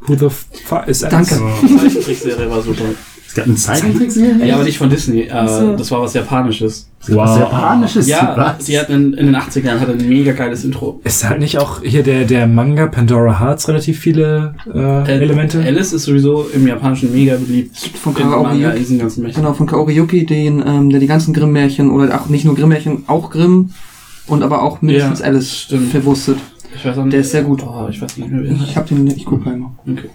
Who the fuck ist Alice? Danke. Die Zeichentrickserie war super. Es gab eine. Zeichentrickserie? Ja, aber nicht von Disney. Äh, so. Das war was Japanisches. Was Japanisches. Ja, was? die hat in, in den 80ern hatte ein mega geiles Intro. Ist halt nicht auch hier der, der Manga Pandora Hearts relativ viele äh, Äh, Elemente? Alice ist sowieso im Japanischen mega beliebt. Von Märchen. Genau, von Kaori Yuki, den, ähm, der die ganzen Grimm-Märchen, oder auch nicht nur Grimm-Märchen, auch Grimm und aber auch mindestens Ja, Alice stimmt. verwurstet. Ich weiß auch nicht. Der ist sehr gut. Oh, ich weiß nicht mehr, Ich hab den, ich guck mal. Okay.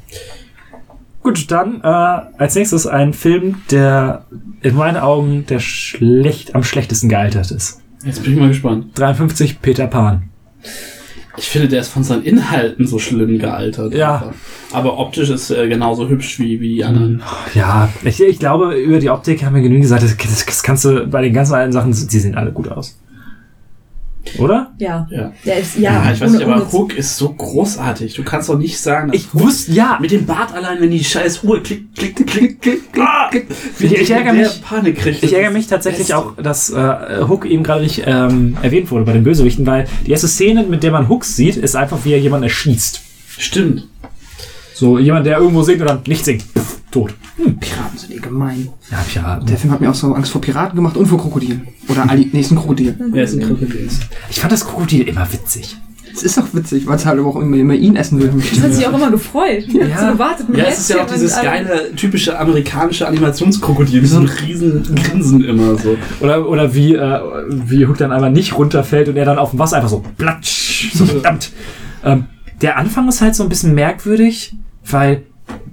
Gut, dann äh, als nächstes ein Film, der in meinen Augen der schlecht, am schlechtesten gealtert ist. Jetzt bin ich mal gespannt. 53 Peter Pan. Ich finde, der ist von seinen Inhalten so schlimm gealtert. Ja. einfach. Aber optisch ist er genauso hübsch wie, wie die anderen. Ja, ich, ich glaube, über die Optik haben wir genügend gesagt. Das, das, das kannst du bei den ganzen alten Sachen, die sehen alle gut aus. Oder? Ja. Ja. Der ist, ja. ich weiß ohne- nicht, aber Hook ist so großartig. Du kannst doch nicht sagen, dass Ich wusste, ja. mit dem Bart allein, wenn die scheiß Uhr klick, klick, klick, klick, klick, klick, Ah! klick, Ich- ich ärgere mich- Panik kriegt. Ich ärgere mich tatsächlich auch, dass äh, Hook eben gerade nicht ähm, erwähnt wurde bei den Bösewichten, weil die erste Szene, mit der man Hooks sieht, ist einfach, wie er jemanden erschießt. Stimmt. So jemand, der irgendwo singt und dann nicht singt. Pff, tot. Piraten sind eh gemein. Ja, hab ich ja. Der Film hat mir auch so Angst vor Piraten gemacht und vor Krokodilen. Oder Ali, nächsten Krokodil. Ja, ist ein Krokodil. Ich fand das Krokodil immer witzig. Es ist doch witzig, weil es halt auch immer, immer ihn essen will. Das hat sich auch immer gefreut. Hab so gewartet. ein Ja, es ist ja auch dieses geile, typische amerikanische Animationskrokodil mit so einem riesen Grinsen immer so. Oder, oder wie, äh, wie Hook dann einmal nicht runterfällt und er dann auf dem Wasser einfach so platsch. So verdammt. Ähm, der Anfang ist halt so ein bisschen merkwürdig, weil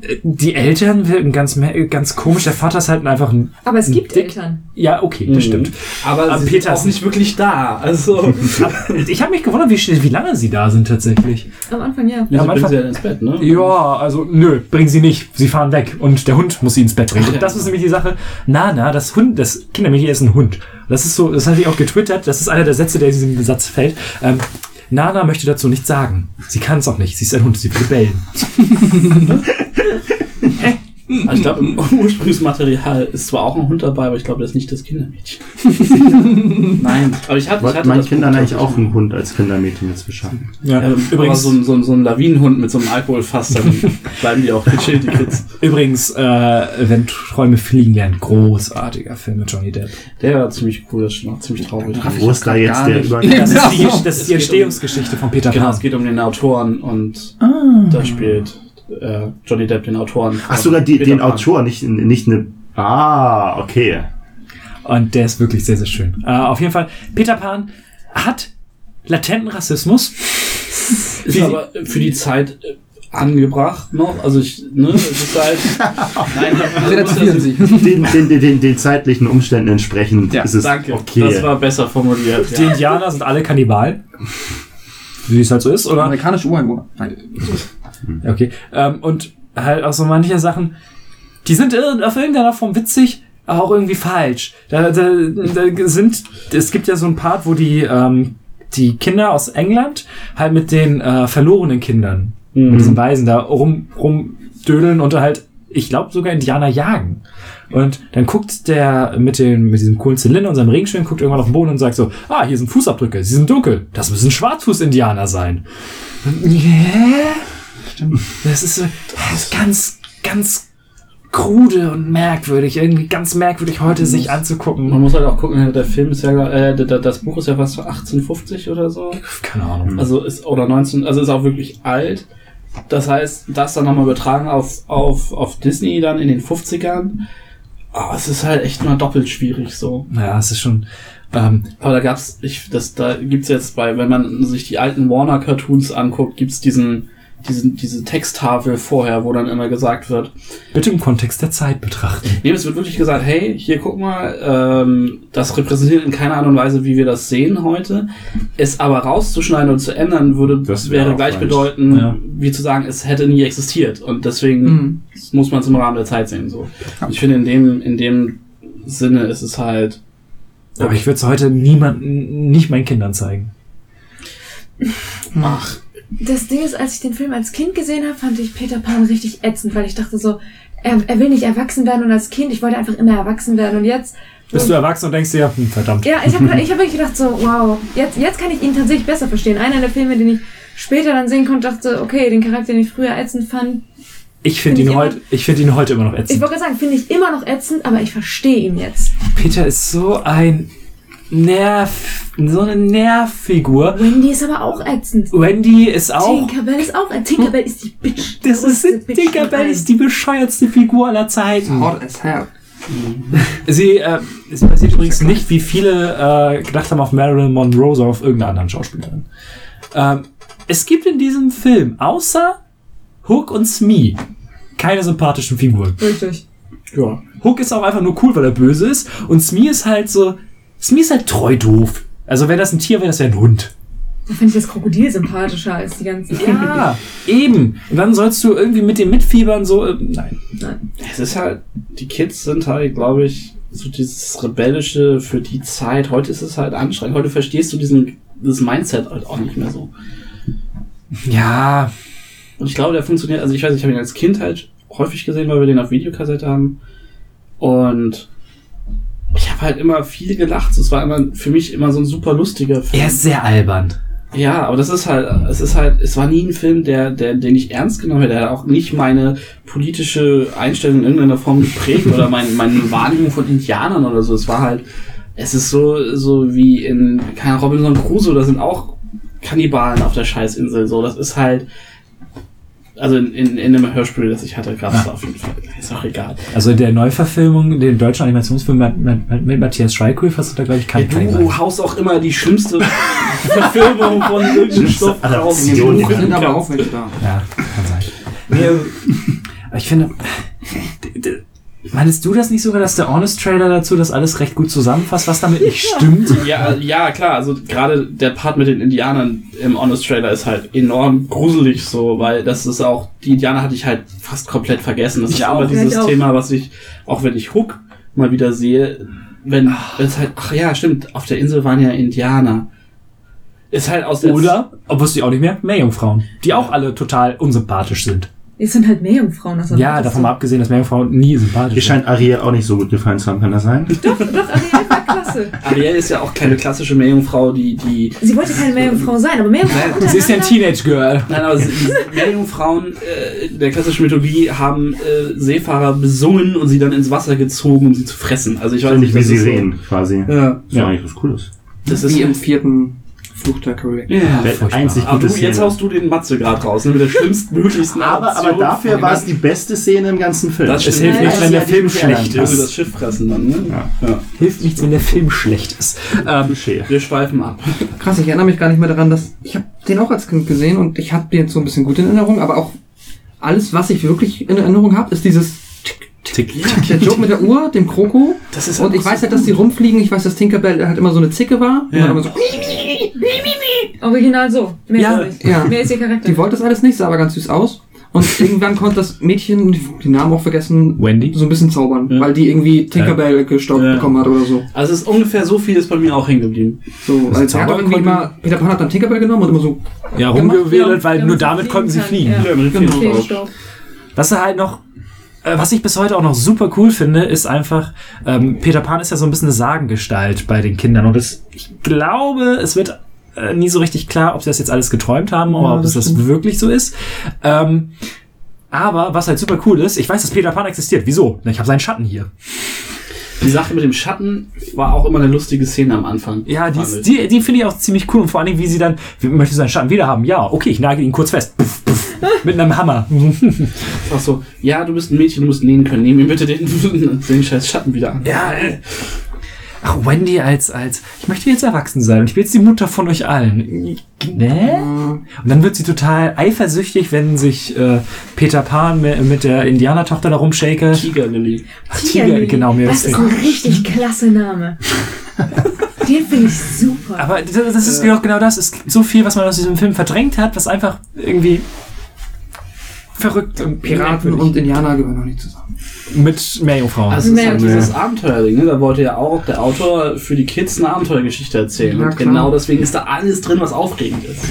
äh, die Eltern wirken ganz, ganz komisch. Der Vater ist halt einfach ein. Aber es gibt Dick. Eltern. Ja, okay, das stimmt. Aber, Aber Peter ist auch nicht wirklich da. Also, (laughs) Ich habe mich gewundert, wie, wie lange sie da sind tatsächlich. Am Anfang ja. ja, am Anfang- sie ja ins Bett, ne? Ja, also nö, bringen sie nicht. Sie fahren weg und der Hund muss sie ins Bett bringen. Ach ja. Das ist nämlich die Sache. Nana, das Hund, das Kindermädchen ist ein Hund. Das ist so, das hatte ich auch getwittert. Das ist einer der Sätze, der in diesem Satz fällt. Ähm, Nana möchte dazu nichts sagen. Sie kann es auch nicht. Sie ist ein Hund. Sie will bellen. (laughs) Also ich glaube, im (laughs) Ursprungsmaterial ist zwar auch ein Hund dabei, aber ich glaube, das ist nicht das Kindermädchen. (laughs) Nein, aber ich hatte, ich hatte meinen das Kindern eigentlich auch einen Hund als Kindermädchen jetzt beschaffen. Ja, Ja, übrigens so ein, so, so ein Lawinenhund mit so einem Alkoholfass, dann (laughs) bleiben die auch gechillt, die Kids. übrigens, äh, wenn Träume fliegen lernen, großartiger Film mit Johnny Depp. Der war ziemlich cool, das ist schon auch ziemlich traurig. Wo ist da jetzt der. Übergang? Das ist die, Ja. das ist Es die geht um- Entstehungsgeschichte von Peter Genau, Pan. es geht um den Autoren und da spielt äh, Johnny Depp den Autoren. Ach, sogar die, den. Autor, nicht, nicht eine. Ah, okay. Und der ist wirklich sehr, sehr schön. Äh, auf jeden Fall, Peter Pan hat latenten Rassismus. Ist Wie- aber für die Zeit äh, angebracht noch. Also ich, ne, es ist halt. (laughs) Nein, Relativieren Sie. Den, den, den, den, den zeitlichen Umständen entsprechend Ja, ist es Danke, okay. das war besser formuliert. Die Ja. Indianer sind alle Kannibalen. Wie es halt so ist, oder? Amerikanische Ureinwohner. Nein. (laughs) Okay. Ähm, und halt auch so manche Sachen, die sind auf irgendeiner Form witzig, aber auch irgendwie falsch. Da, da, da sind, es gibt ja so ein Part, wo die, ähm, die Kinder aus England halt mit den äh, verlorenen Kindern, Mhm. mit diesen Weisen da rum, rumdödeln und halt, ich glaube sogar Indianer jagen. Und dann guckt der mit dem, mit diesem coolen Zylinder und seinem Regenschirm, guckt irgendwann auf den Boden und sagt so, ah, hier sind Fußabdrücke, sie sind dunkel. Das müssen Schwarzfuß-Indianer sein. Yeah. (laughs) Das ist so, das ist ganz, ganz krude und merkwürdig. Irgendwie ganz merkwürdig heute sich Man anzugucken. muss halt auch gucken, der Film ist ja, äh, das Buch ist ja fast so 1850 oder so. Keine Ahnung. Also ist, oder 19, also ist auch wirklich alt. Das heißt, das dann nochmal übertragen auf, auf, auf Disney dann in den 50ern. Aber es ist halt echt mal doppelt schwierig so. Naja, es ist schon, ähm, Aber da gab's, ich, das, da gibt's jetzt bei, wenn man sich die alten Warner Cartoons anguckt, gibt's diesen, diesen, diese Texttafel vorher, wo dann immer gesagt wird, bitte im Kontext der Zeit betrachten. Nee, es wird wirklich gesagt, hey, hier guck mal, ähm, das repräsentiert in keiner Art und Weise, wie wir das sehen heute. Es aber rauszuschneiden und zu ändern, würde Das wäre gleichbedeutend, Ja. wie zu sagen, es hätte nie existiert. Und deswegen Mhm. muss man es im Rahmen der Zeit sehen. So. Und ich finde, in dem, in dem Sinne ist es halt. Aber ich würde es heute niemand, nicht meinen Kindern zeigen. Ach, Das Ding ist, als ich den Film als Kind gesehen habe, fand ich Peter Pan richtig ätzend, weil ich dachte so, er, er will nicht erwachsen werden und als Kind, ich wollte einfach immer erwachsen werden und jetzt. Bist du erwachsen und denkst dir, hm, verdammt. Ja, ich habe (laughs) ich hab wirklich gedacht so, wow, jetzt, jetzt kann ich ihn tatsächlich besser verstehen. Einer der Filme, den ich später dann sehen konnte, dachte, okay, den Charakter, den ich früher ätzend fand, Ich finde Find ihn, ich heute, ich find ihn heute immer noch Ich ätzend. wollte gerade sagen, finde ich immer noch ätzend, aber ich verstehe ihn jetzt. Peter ist so ein Nerv, so eine Nervfigur. Wendy ist aber auch ätzend. Wendy ist auch. Tinkerbell ist auch ätzend. Tinkerbell ist die Bitch. Das ist Bitch Tinkerbell ist die bescheuertste Figur aller Zeiten. Hot as hell. Sie, äh, sie basiert übrigens nicht, wie viele äh, gedacht haben, auf Marilyn Monroe, sondern auf irgendeiner anderen Schauspielerin. Ähm, es gibt in diesem Film, außer Hook und Smee, keine sympathischen Figuren. Richtig. Ja. Hook ist auch einfach nur cool, weil er böse ist. Und Smee ist halt so. Smee ist halt treu doof. Also, wenn das ein Tier wäre, das wäre ein Hund. Da finde ich das Krokodil sympathischer als die ganzen. Ja, eben. Und dann sollst du irgendwie mit dem mitfiebern, so. Äh, nein. Es ist halt, die Kids sind halt, glaube ich, so dieses Rebellische für die Zeit. Heute ist es halt anstrengend. Heute verstehst du diesen, dieses Mindset halt auch nicht mehr so. Ja. Und ich glaube, der funktioniert, also ich weiß, ich habe ihn als Kind halt häufig gesehen, weil wir den auf Videokassette haben. Und ich habe halt immer viel gelacht. Es war immer für mich immer so ein super lustiger Film. Er ist sehr albern. Ja, aber das ist halt, es ist halt, es war nie ein Film, der, der, den ich ernst genommen hätte. Der hat auch nicht meine politische Einstellung in irgendeiner Form geprägt oder mein, meine Wahrnehmung von Indianern oder so. Es war halt, es ist so, so wie in, keine Robinson Crusoe, da sind auch Kannibalen auf der Scheißinsel. So, das ist halt, also in, in, in einem Hörspiel, das ich hatte, gab es da auf jeden Fall. Ist auch egal. Also in der Neuverfilmung, den deutschen Animationsfilm mit, mit, mit Matthias Schweighöfer, hast du da, glaube ich, keinen Ja, du haust auch immer die schlimmste (laughs) Verfilmung von irgendeinem Stoff raus. Man sind aber auch welche da. Ja, kann sein. Nee, ich finde, (laughs) meinst du das nicht sogar, dass der Honest-Trailer dazu das alles recht gut zusammenfasst, was damit nicht stimmt? Ja, ja, klar. Also gerade der Part mit den Indianern im Honest Trailer ist halt enorm gruselig so, weil das ist auch, die Indianer hatte ich halt fast komplett vergessen. Das ist auch, ja, dieses ich auch. Thema, was ich, auch wenn ich Hook mal wieder sehe, wenn es halt, ach ja, stimmt, auf der Insel waren ja Indianer. Ist halt aus der Oder, ob wusste ich auch nicht mehr, Meerjungfrauen, die auch alle total unsympathisch sind. Es sind halt Meerjungfrauen. Das Ja, davon mal abgesehen, dass Meerjungfrauen nie sympathisch sind. scheint Ariel auch nicht so gut gefallen zu haben, kann das sein? Doch, Ariel war klasse. (laughs) Ariel ist ja auch keine klassische Meerjungfrau, die, die, Sie wollte keine Meerjungfrau sein, aber Meerjungfrau Sie ist ja ein Teenage-Girl. Nein, aber sie- Meerjungfrauen äh, in der klassischen Mythologie haben äh, Seefahrer besungen und sie dann ins Wasser gezogen, um sie zu fressen. Also ich weiß Nicht nicht, wie ist Sirenen quasi. So, ja. Das ist eigentlich was Cooles. Das ist Wie im vierten Fluch der Karibik. ja. Der furchtbar. einzig Aber du, jetzt haust du den Matze gerade raus, ne, mit der schlimmstmöglichsten Aber, aber dafür war es die beste Szene im ganzen Film. Das Es hilft nichts, wenn der Film schlecht Also das ist. Schiff fressen dann, ne? Ja. ja. Hilft nichts, wenn der Film schlecht ist. (laughs) Ähm. Wir schweifen ab. Krass, ich erinnere mich gar nicht mehr daran, dass ich habe den auch als Kind gesehen und ich habe den jetzt so ein bisschen gut in Erinnerung, aber auch alles, was ich wirklich in Erinnerung habe, ist dieses tick. der Joke mit der Uhr, dem Kroko. Das ist Und ich weiß halt, dass die rumfliegen. Ich weiß, dass Tinkerbell halt immer so eine Zicke war. Und Ja. dann immer so, Original so. Mehr Ja, ist ja. Mehr ist ihr Charakter. die wollte das alles nicht, sah aber ganz süß aus. Und (laughs) irgendwann konnte das Mädchen, die Namen auch vergessen, Wendy? so ein bisschen zaubern, Ja. weil die irgendwie Tinkerbell gestaubt Ja. bekommen hat oder so. Also es ist ungefähr so viel ist bei mir auch hängen geblieben. So, Das als er hat auch irgendwie immer, Peter Pan hat dann Tinkerbell genommen und immer so, Ja, rumgewedelt, weil nur damit konnten sie fliegen. ja. mit Genau. Was er halt noch, was ich bis heute auch noch super cool finde, ist einfach, ähm, Peter Pan ist ja so ein bisschen eine Sagengestalt bei den Kindern und es, ich glaube, es wird äh, nie so richtig klar, ob sie das jetzt alles geträumt haben oder Ja, ob es das das wirklich so ist. Ähm, aber was halt super cool ist, ich weiß, dass Peter Pan existiert. Wieso? Ich habe seinen Schatten hier. Die Sache mit dem Schatten war auch immer eine lustige Szene am Anfang. Ja, die, ist- die, die finde ich auch ziemlich cool und vor allen Dingen, wie sie dann, wie, möchtest du seinen Schatten wieder haben? Ja, okay, ich nagel ihn kurz fest. Puff, puff, (laughs) mit einem Hammer. Ach so, ja, du bist ein Mädchen, du musst nähen können. Nehm mir bitte den, (laughs) den scheiß Schatten wieder an. Ja, ey. Ach, Wendy als, als, ich möchte jetzt erwachsen sein und ich bin jetzt die Mutter von euch allen. Ne? Und dann wird sie total eifersüchtig, wenn sich äh, Peter Pan mit, der Indianertochter da rumshake. Tiger Lily. Ach, Tiger, Tigerlily. genau, mir Das ist ein richtig klasse Name. (laughs) Den finde ich super. Aber das das ist doch genau das. Es gibt so viel, was man aus diesem Film verdrängt hat, was einfach irgendwie verrückt und Piraten und Indianer gehören noch nicht zusammen. mit Meerjungfrauen. Also ist halt dieses Abenteuerding, ne? Da wollte ja auch der Autor für die Kids eine Abenteuergeschichte erzählen. Ja, und genau deswegen ist da alles drin, was aufregend ist.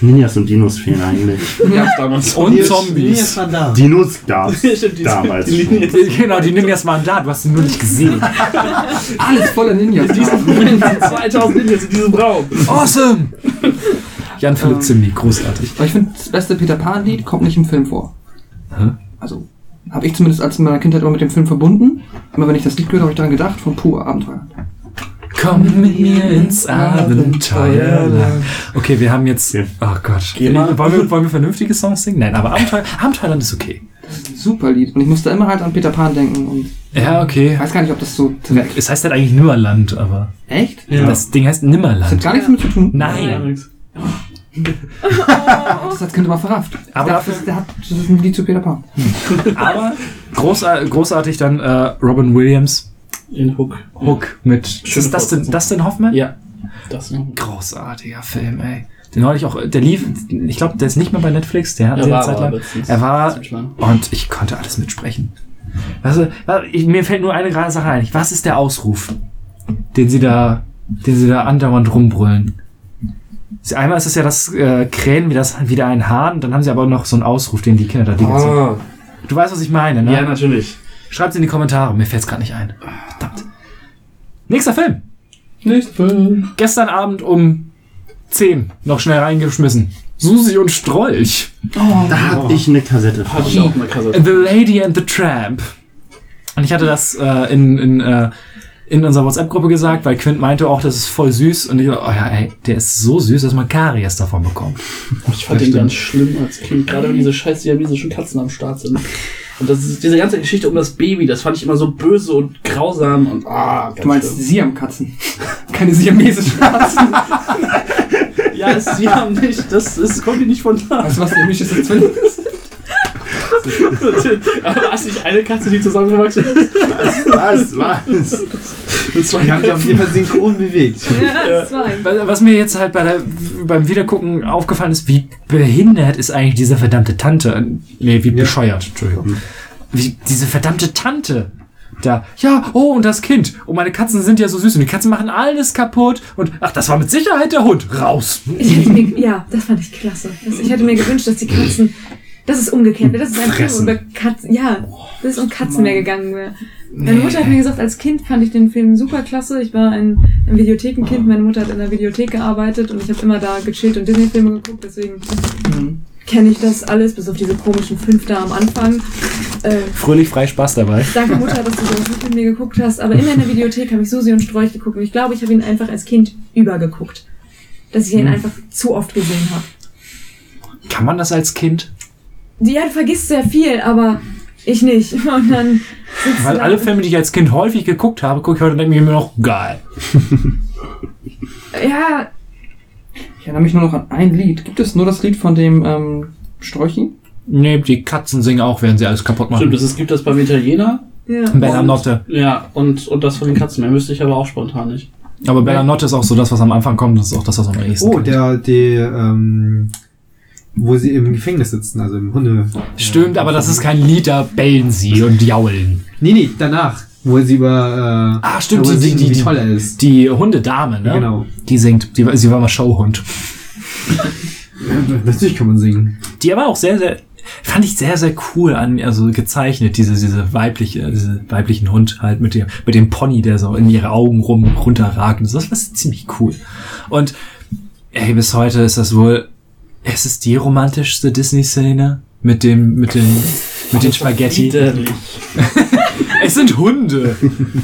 Ninjas und Dinos fehlen eigentlich. (laughs) Ja, damals. und Zombies. waren da. Dinos (laughs) die- damals. die Genau, die Ninjas waren da, du hast sie nur nicht gesehen. Alles voller Ninjas. (laughs) Diesen 2000 Ninjas in diesem Raum. Awesome! Jan-Philipp Zimny, großartig. Aber ich finde, das beste Peter Pan-Lied kommt nicht im Film vor. Hä? Also, habe ich zumindest als in meiner Kindheit immer mit dem Film verbunden. Immer wenn ich das Lied gehört habe, habe ich daran gedacht, von pur Abenteuer. Komm mit mir ins Abenteuerland. Okay, wir haben jetzt. Oh Gott. Geh mal. Wollen wir, wollen wir vernünftige Songs singen? Nein, aber Abenteuer, Abenteuerland ist okay. Super Lied. Und ich musste immer halt an Peter Pan denken und Ja, okay. ich weiß gar nicht, ob das so direkt. Es heißt halt eigentlich Nimmerland, aber Echt? Ja. das Ding heißt Das hat Nimmerland. gar nichts damit zu tun. Nein. (laughs) Das hat Kind aber verrafft. Aber der, dafür- das, der hat, das ist ein Lied zu Peter Pan. (laughs) Aber großar, großartig dann äh, Robin Williams, In Hook. Hook mit ist Schöne das Dustin, Fortsetzung. Dustin Hoffman? Ja. Das noch. Großartiger Film, ey. Den neulich auch, der lief, ich glaube, der ist nicht mehr bei Netflix, der hat Er eine war Zeit lang. Er war, und ich konnte alles mitsprechen. Weißt du, ich, mir fällt nur eine gerade Sache ein. Was ist der Ausruf, den sie da, den sie da andauernd rumbrüllen? Sie- Einmal ist es ja das äh, Krähen wie das wieder ein Hahn, dann haben sie aber noch so einen Ausruf, den die Kinder da die Ah, Du weißt, was ich meine, ne? ja, natürlich. Schreibt's in die Kommentare, mir fällt's gerade nicht ein. Verdammt. Nächster Film. Nächster Film. Gestern Abend um 10 noch schnell reingeschmissen. Susi und Strolch. Da hab ich eine Kassette. Hatte ich auch eine Kassette. The Lady and the Tramp. Und ich hatte das äh, in, in, äh, in unserer WhatsApp-Gruppe gesagt, weil Quint meinte auch, das ist voll süß. Und ich so, oh ja, ey, der ist so süß, dass man Karies davon bekommt. Ich fand den ganz schlimm als Kind, gerade wenn diese scheiß siamesischen Katzen am Start sind. Und das ist diese ganze Geschichte um das Baby, das fand ich immer so böse und grausam und ah, ganz Du meinst schlimm. Siam-Katzen. (laughs) Keine siamesischen Katzen. (laughs) Ja, es, sie haben nicht, das ist, kommt die nicht von da. Weißt du, was Misches Zwilling ist? Aber (laughs) hast nicht eine Katze, die zusammengewachsen ist? Was? Was? Mit zwei Die haben sich auf jeden Fall synchron bewegt. Ja, zwei. Was mir jetzt halt bei der, beim Wiedergucken aufgefallen ist, wie behindert ist eigentlich diese verdammte Tante. Nee, wie bescheuert, Entschuldigung. Wie diese verdammte Tante. Da, ja, oh, und das Kind. Oh, meine Katzen sind ja so süß und die Katzen machen alles kaputt. Und ach, das war mit Sicherheit der Hund. Raus. Ich hätte mir, ja, das fand ich klasse. Ich hätte mir gewünscht, dass die Katzen, dass es umgekehrt wäre. Das ist ein Film über Katzen, ja, dass es um Katzen mehr gegangen wäre. Meine Mutter hat mir gesagt, als Kind fand ich den Film super klasse. Ich war ein, ein Videothekenkind. Meine Mutter hat in der Videothek gearbeitet und ich habe immer da gechillt und Disney-Filme geguckt. Deswegen kenne ich das alles, bis auf diese komischen fünf da am Anfang. Äh, Fröhlich frei Spaß dabei. Danke Mutter, dass du sowas mit mir geguckt hast. Aber immer in der Videothek habe ich Susi und Strolch geguckt. Und ich glaube, ich habe ihn einfach als Kind übergeguckt. Dass ich ihn einfach zu oft gesehen habe. Kann man das als Kind? Ja, du vergisst sehr viel, aber ich nicht. (laughs) Und dann Weil alle Filme, die ich als Kind häufig geguckt habe, gucke ich heute und denke mir immer noch, geil. Ja, Ich erinnere mich nur noch an ein Lied. Gibt es nur das Lied von dem ähm, Strolchi? Nee, die Katzen singen auch, während sie alles kaputt machen. Stimmt, das ist, gibt das beim Italiener. ja. Bella Notte. Ja, und, und das von den Katzen. Mehr müsste ich aber auch spontan nicht. Aber Bella Notte ist auch so das, was am Anfang kommt. Das ist auch das, was am nächsten Oh, kommt. der, der, ähm, wo sie im Gefängnis sitzen, also im Hunde. Stimmt, aber das ist kein Lied, da bellen sie und jaulen. Nee, nee, danach, wo sie über, äh, Ah, stimmt, die- singen, die- wie die- toll er ist. Die Hundedame, ne? Genau. Die singt. Die, sie war mal Showhund. Ja, (laughs) natürlich kann man singen. Die aber auch sehr, sehr, fand ich sehr, sehr cool an, also gezeichnet, diese, diese weibliche, diese weiblichen Hund halt mit dem, mit dem Pony, der so in ihre Augen rum runterragt. und so. Das war ziemlich cool. Und, ey, bis heute ist das wohl, es ist die romantischste Disney-Szene mit dem, mit den, mit den Spaghetti. Widerlich. Es sind Hunde.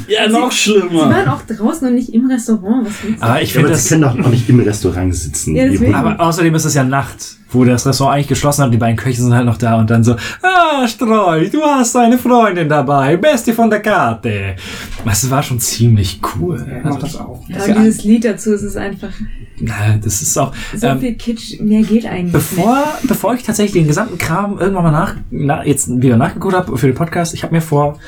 Ja, noch Sie schlimmer. waren auch draußen und nicht im Restaurant. Du? Aber ich Ja, finde sie das, können doch auch nicht im Restaurant sitzen. Ja, aber außerdem ist es ja Nacht, wo das Restaurant eigentlich geschlossen hat und die beiden Köche sind halt noch da und dann so, ah, Streu, du hast eine Freundin dabei, Bestie von der Karte. Das war schon ziemlich cool. Ja, ich mach das auch. Ja, dieses Lied dazu, es ist einfach Na, das ist auch, so ähm, viel Kitsch. Mehr geht eigentlich Bevor, bevor ich tatsächlich den gesamten Kram irgendwann mal nach, na, jetzt wieder nachgeguckt habe für den Podcast, ich habe mir vor,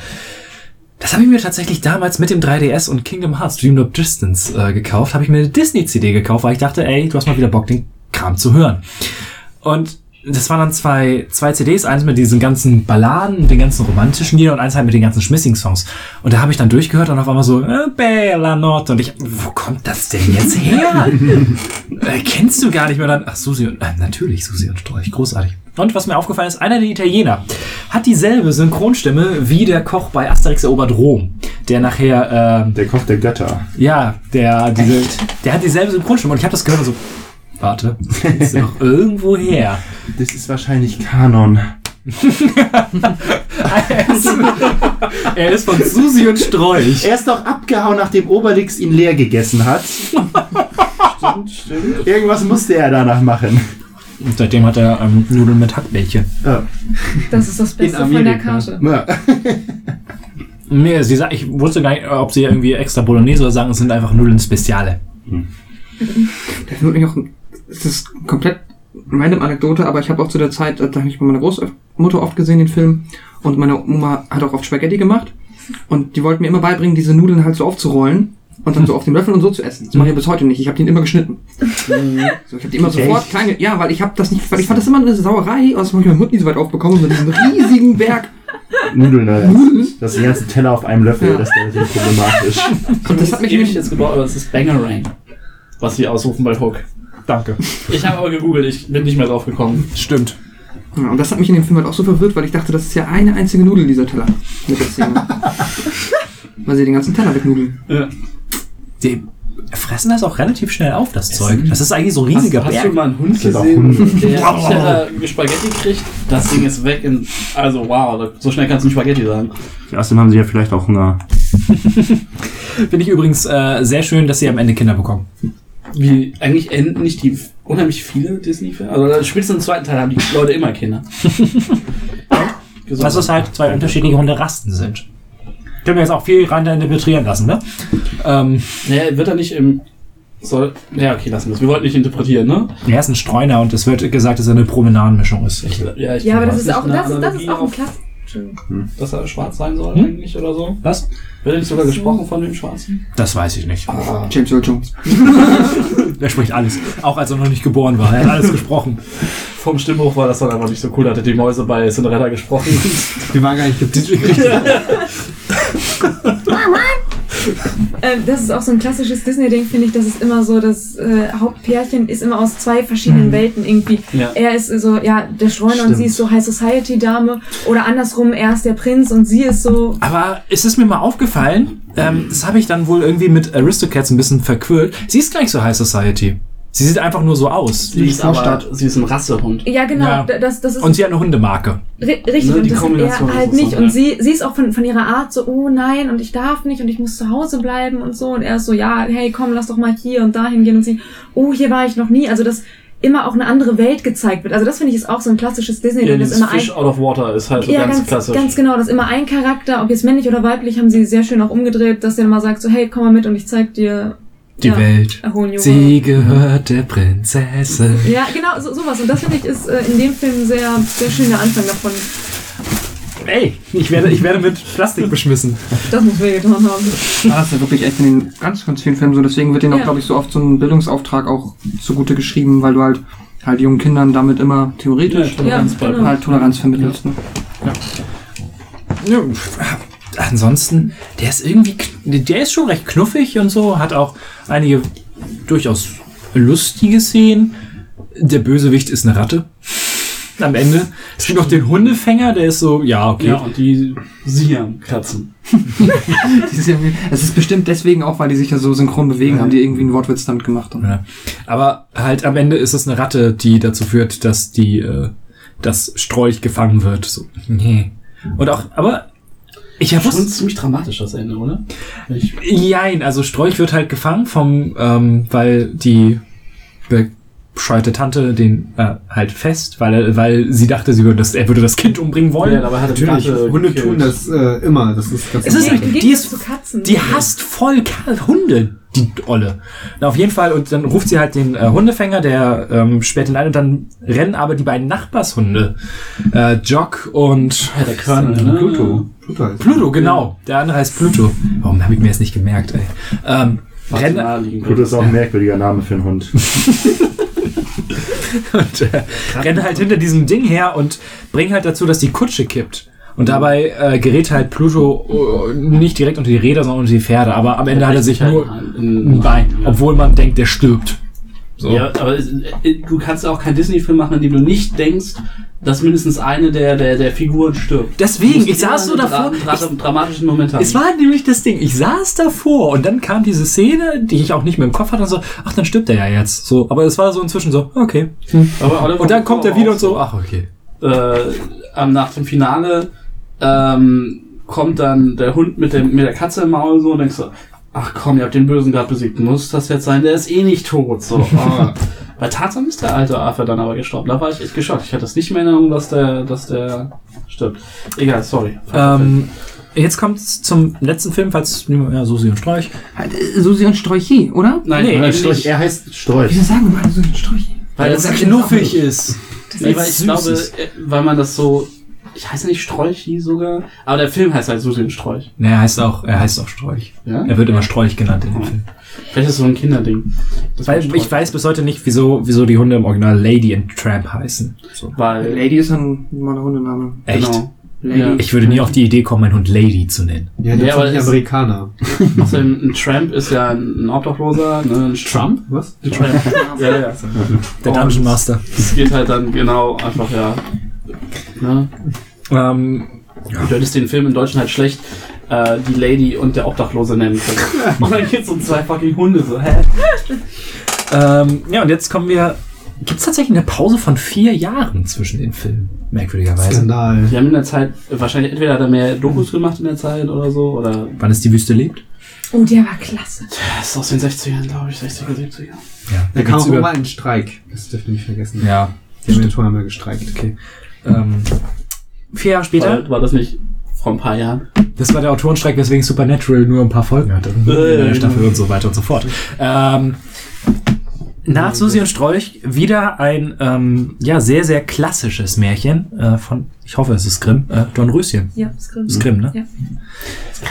das habe ich mir tatsächlich damals mit dem 3DS und Kingdom Hearts Dream of Distance äh, gekauft, habe ich mir eine Disney-CD gekauft, weil ich dachte, ey, du hast mal wieder Bock, den Kram zu hören. Und das waren dann zwei, zwei CDs, eins mit diesen ganzen Balladen, den ganzen romantischen Liedern und eins halt mit den ganzen Schmissing-Songs. Und da habe ich dann durchgehört und auf einmal so, äh, Bella Notte. Und ich, wo kommt das denn jetzt her? (laughs) äh, kennst du gar nicht mehr dann? Ach, Susi und, äh, natürlich Susi und Storch, großartig. Und was mir aufgefallen ist, einer der Italiener hat dieselbe Synchronstimme wie der Koch bei Asterix erobert Rom, der nachher, ähm, Der Koch der Götter. ja, der, diese, der hat dieselbe Synchronstimme und ich habe das gehört und so, warte, (laughs) ist doch irgendwo her. Das ist wahrscheinlich Kanon. er, (laughs) ist, er ist von Susi und Strolch. Er ist doch abgehauen, nachdem Obelix ihn leer gegessen hat. Stimmt, stimmt. Irgendwas musste er danach machen. Und seitdem hat er ähm, Nudeln mit Hackbällchen. Ja. Das ist das Beste von der. Karte. Ja. (laughs) Nee, sie sagt, ich wusste gar nicht, ob sie irgendwie extra Bolognese oder sagen, es sind einfach Nudeln Speziale. Der Film hat mich auch, es ist komplett random Anekdote, aber ich habe auch zu der Zeit, äh, da habe ich bei meiner Großmutter oft gesehen, den Film, und meine Oma hat auch oft Spaghetti gemacht, und die wollten mir immer beibringen, diese Nudeln halt so aufzurollen, und dann so auf den Löffel und so zu essen. Das mache ich bis heute nicht. Ich habe den immer geschnitten. So, ich habe die immer sofort kleine, ja, weil ich habe das nicht, weil ich fand das immer eine Sauerei, aus habe ich meine Mutter nie so weit aufbekommen, mit diesem riesigen Berg. Nudeln, ne? Nudeln? Das ist die ganze Teller auf einem Löffel, Ja. das ist problematisch. Und das hat mich jetzt gebraucht, aber es ist Bangerang, was sie ausrufen bei Hook. Danke. Ich habe aber gegoogelt, ich bin nicht mehr drauf gekommen. Stimmt. Ja, und das hat mich in dem Film halt auch so verwirrt, weil ich dachte, das ist ja eine einzige Nudel, dieser Teller. Mit der Szene. (laughs) weil sie den ganzen Teller wegnudeln. Ja. Die fressen das auch relativ schnell auf, das Zeug. Das ist eigentlich so ein riesiger hast, hast du Berg. mal einen Hund gesehen, der Teller Spaghetti kriegt? Das Ding ist weg in. Also wow, so schnell kannst du ein Spaghetti sagen. Außerdem haben sie ja vielleicht auch Hunger. (laughs) Finde ich übrigens äh, sehr schön, dass sie am Ende Kinder bekommen. Wie eigentlich enden nicht die unheimlich viele Disney-Filme? Also spätestens im zweiten Teil haben die Leute immer Kinder. (laughs) Dass es halt zwei unterschiedliche Hunderasten sind. Können wir jetzt auch viel rein interpretieren lassen, ne? Ähm, Naja, wird er nicht im. Soll. Ja, okay, lassen wir es. Wir wollten nicht interpretieren, ne? er ist ein Streuner und es wird gesagt, dass er eine Promenadenmischung ist. Ich, ja, ich Ja, aber das ist auch, das, ist- das ist auch ein auf- Entschuldigung. Dass er schwarz sein soll Hm? eigentlich oder so. Was? Wird er nicht sogar gesprochen von dem Schwarzen? Das weiß ich nicht. James Earl Jones. (laughs) Er spricht alles. Auch als er noch nicht geboren war. Er hat alles gesprochen. Vom Stimmbruch war das dann einfach nicht so cool, hatte die Mäuse bei Cinderella gesprochen. Die waren gar nicht getitelt. (laughs) (laughs) Ähm, das ist auch so ein klassisches Disney-Ding, finde ich. Das ist immer so, das äh, Hauptpärchen ist immer aus zwei verschiedenen Welten irgendwie. Ja. Er ist so, ja, der Streuner und sie ist so High Society-Dame. Oder andersrum, er ist der Prinz und sie ist so. Aber es ist mir mal aufgefallen, ähm, das habe ich dann wohl irgendwie mit Aristocats ein bisschen verquirlt. Sie ist gar nicht so High Society. Sie sieht einfach nur so aus. Sie ist aber, sie ist ein Rassehund. Ja, genau, Ja. das, das ist Und sie hat eine Hundemarke. ri- richtig. Ne, und die das ist Kombination er ist halt nicht. so, und sie, sie ist auch von, von ihrer Art so, oh nein, und ich darf nicht und ich muss zu Hause bleiben und so. Und er ist so, ja, hey, komm, lass doch mal hier und dahin gehen. Und sie, oh, hier war ich noch nie. Also, dass immer auch eine andere Welt gezeigt wird. Also, das finde ich ist auch so ein klassisches Disney, Ja, das immer ein, Fish out of water ist halt so ja, ganz, ganz, klassisch. ganz genau, dass immer ein Charakter, ob jetzt männlich oder weiblich, haben sie sehr schön auch umgedreht, dass der immer sagt so, hey, komm mal mit und ich zeig dir Die ja, Welt. a whole new world. Sie gehört der Prinzessin. Ja, genau, so, sowas. Und das finde ich ist äh, in dem Film sehr, sehr schön der Anfang davon. Ey, ich werde, ich werde mit Plastik beschmissen. Das muss wehgetan haben. Ah, das ist ja wirklich echt in den ganz, ganz vielen Filmen so. Deswegen wird denen auch, Ja. glaube ich, so oft so ein Bildungsauftrag auch zugute geschrieben, weil du halt halt jungen Kindern damit immer theoretisch Toleranz Ja, bei- genau. halt Toleranz vermittelst. Ne? Ja, ansonsten, der ist irgendwie, der ist schon recht knuffig und so, hat auch einige durchaus lustige Szenen. Der Bösewicht ist eine Ratte. Am Ende. Es gibt noch den Hundefänger, der ist so, ja, okay. Ja, und die Siam kratzen. (laughs) Das ist, ja, es ist bestimmt deswegen auch, weil die sich ja so synchron bewegen, haben die irgendwie einen Wortwitz damit gemacht. Und Ja. Aber halt am Ende ist es eine Ratte, die dazu führt, dass die, äh, das Strolch gefangen wird. So, (laughs) nee. Und auch, aber ich habe Schon ziemlich dramatisch das Ende, oder? Ich, Jein, also Strolch wird halt gefangen vom, ähm, weil die bescheuerte Tante den äh, halt fest, weil er, weil sie dachte, sie würde das, er würde das Kind umbringen wollen. ja, dabei hat er die Natürlich, Hunde gekillt. tun das äh, immer. Das ist ganz Es ist die Gegensatz ist- zu Katzen. Die hasst voll Hunde, die Olle. Na, auf jeden Fall, und dann ruft sie halt den äh, Hundefänger, der ähm, sperrt ihn ein, und dann rennen aber die beiden Nachbarshunde, äh, Jock und Ja, der Colonel, ne? Pluto. Pluto heißt Pluto, genau. Der andere heißt Pluto. Warum habe ich mir das nicht gemerkt, ey? Ähm, rennen, Pluto ist auch ein merkwürdiger Name für einen Hund. (laughs) und äh, rennen halt hinter diesem Ding her und bringen halt dazu, dass die Kutsche kippt. Und dabei äh, gerät halt Pluto äh, nicht direkt unter die Räder, sondern unter die Pferde. Aber am Ende hat er sich nur ein Bein, obwohl man denkt, der stirbt. So. Ja, aber es- äh, du kannst auch keinen Disney-Film machen, in dem du nicht denkst, dass mindestens eine der, der, der Figuren stirbt. Deswegen, ich saß so davor. Dra dra dramatischen Moment haben. Es war nämlich das Ding. Ich saß davor und dann kam diese Szene, die ich auch nicht mehr im Kopf hatte und so, ach, dann stirbt er ja jetzt. So, aber es war so inzwischen so, okay. aber Und dann kommt er wieder und so, ach, okay. Äh, nach dem Finale ähm, kommt dann der Hund mit, dem, mit der Katze im Maul so und denkst so, ach komm, ihr habt den Bösen gerade besiegt, muss das jetzt sein? Der ist eh nicht tot. So. Oh. (laughs) Bei Tarzan ist der alte Affe dann aber gestorben. Da war ich echt geschockt. Ich hatte das nicht mehr in Erinnerung, dass der, dass der stirbt. Egal, sorry. Ähm, jetzt kommt zum letzten Film, falls ja, Susi und Streich. Halt, äh, Susi und Sträuchi, oder? Nein, nee, weil ich Storch, er heißt Storch. Wieso sagen wir mal Susi und Sträuchi? weil das Ja, ist knuffig ist. Nee, weil ich süß glaube, ist. äh, weil man das so, ich heiße nicht Strolchi sogar, aber der Film heißt halt Susi und Strolch. Nee, er heißt auch, er heißt auch Strolch. Ja? Er wird immer Strolch genannt in dem Film. Vielleicht ist es so ein Kinderding. Das Weil ich weiß bis heute nicht, wieso, wieso die Hunde im Original Lady and Tramp heißen. So. Weil, Lady ist ein normaler Hundename. Echt? genau. Lady. Ja. Ich würde nie auf die Idee kommen, meinen Hund Lady zu nennen. Ja, Ja, das aber es- Amerikaner. (laughs) Außerdem, ein Tramp ist ja ein Obdachloser, ne? Ein Trump? Was? Ein Tramp. (laughs) ja, ja. (laughs) Der Dungeon Master. Es geht halt dann genau einfach, ja. Ne? Ähm, Du hättest den Film in Deutschland halt schlecht äh, die Lady und der Obdachlose nennen können. (laughs) und dann geht's um zwei fucking Hunde, so, hä? ähm, ja, und jetzt kommen wir. Gibt es tatsächlich eine Pause von vier Jahren zwischen den Filmen? Merkwürdigerweise. Skandal. Die haben in der Zeit, wahrscheinlich entweder hat er mehr Dokus gemacht in der Zeit oder so, oder Wann ist die Wüste lebt? Oh, der war klasse. das ist aus den 60ern, glaube ich, 60er, 70er. Ja. Der kam gibt's auch über- immer in Streik. Das dürfen wir nicht vergessen. Ja. Die haben den Tor einmal gestreikt. Okay. Ähm, vier Jahre später. War, war das nicht vor ein paar Jahren? Das war der Autorenstreik, weswegen Supernatural nur ein paar Folgen hatte. Der Staffel und so weiter und so fort. Ähm, nach Susi und Strolch wieder ein ähm, ja sehr, sehr klassisches Märchen äh, von, ich hoffe, es ist Grimm, äh, Dornröschen. Ja, das Grimm. Das ist Grimm, ne? Ja.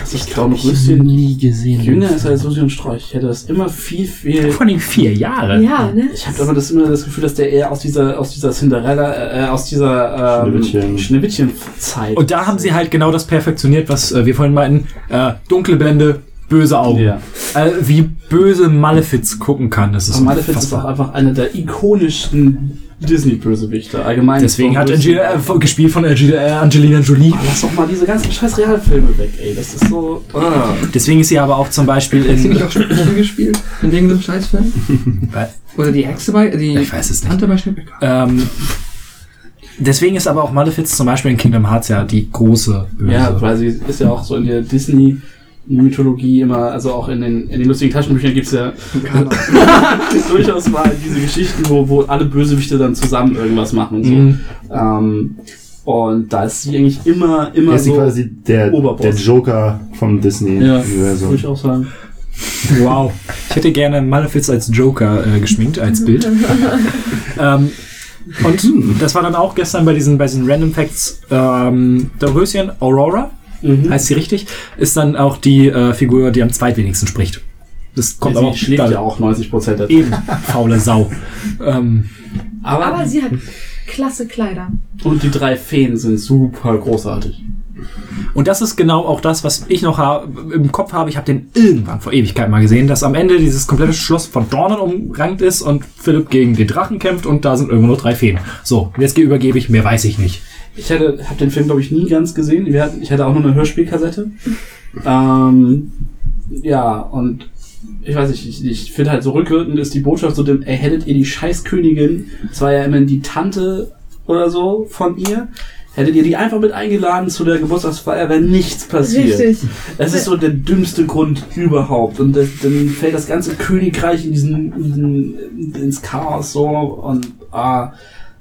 Ist noch ein bisschen nie gesehen. jünger ist als Susi und Strolch. Ich hätte das immer viel, viel. Vor allem vier Jahre. Ja, ne? Ich habe immer das, immer das Gefühl, dass der eher aus dieser, aus dieser Cinderella, äh, aus dieser ähm, Schneewittchen. Schneewittchen-Zeit. Und da haben sie halt genau das perfektioniert, was äh, wir vorhin meinten. Äh, dunkle Blende, böse Augen. Ja. Äh, wie böse Malefiz gucken kann. Das ist Und Malefiz ist auch einfach einer der ikonischsten Disney-Bösewichte. Allgemein. Deswegen hat Angela, äh, gespielt von Angela, äh, Angelina Jolie. Oh, lass doch mal diese ganzen scheiß Realfilme weg, ey. Das ist so. Ah. Deswegen ist sie aber auch zum Beispiel Hat sie in. nicht auch Schnippchen gespielt? In irgendeinem Scheißfilm? (laughs) Oder die Hexe bei, die Ich weiß es nicht. Tante bei? Ähm, deswegen ist aber auch Malefiz zum Beispiel in Kingdom Hearts ja die große Böse. Ja, weil sie ist ja auch so in der Disney-Mythologie immer, also auch in den, in den lustigen Taschenbüchern gibt's ja (laughs) durchaus mal diese Geschichten, wo, wo alle Bösewichte dann zusammen irgendwas machen und so. Mhm. Ähm, und da ist sie eigentlich immer, immer Er ist so. quasi der, Oberboss. der Joker vom ja, Disney-Universum. würde ich auch sagen. Wow. Ich hätte gerne Malefiz als Joker äh, geschminkt, als Bild. (laughs) ähm, und das war dann auch gestern bei diesen, bei diesen Random Facts. Ähm, der Röschen Aurora, Mhm. heißt sie richtig, ist dann auch die äh, Figur, die am zweitwenigsten spricht. Das kommt sie aber auch schlägt da- ja auch 90 Prozent der Eben, (laughs) faule Sau. ähm, Aber, Aber sie hat (laughs) klasse Kleider. und die drei Feen sind super großartig. Und das ist genau auch das, was ich noch im Kopf habe. Ich habe den irgendwann vor Ewigkeit mal gesehen, dass am Ende dieses komplette Schloss von Dornen umrankt ist und Philipp gegen den Drachen kämpft und da sind irgendwo nur drei Feen. So, jetzt übergebe ich, mehr weiß ich nicht. Ich hätte, habe den Film, glaube ich, nie ganz gesehen. Hatten, ich hatte auch nur eine Hörspielkassette. (laughs) Ähm, ja, und ich weiß nicht, ich, ich finde halt so rückwirkend ist die Botschaft so, dem, ey, hättet ihr die Scheißkönigin, das war ja immerhin die Tante oder so von ihr, hättet ihr die einfach mit eingeladen zu der Geburtstagsfeier, wäre nichts passiert. Richtig. Das ist so der dümmste Grund überhaupt. Und das, dann fällt das ganze Königreich in diesen, in diesen ins Chaos so und ah,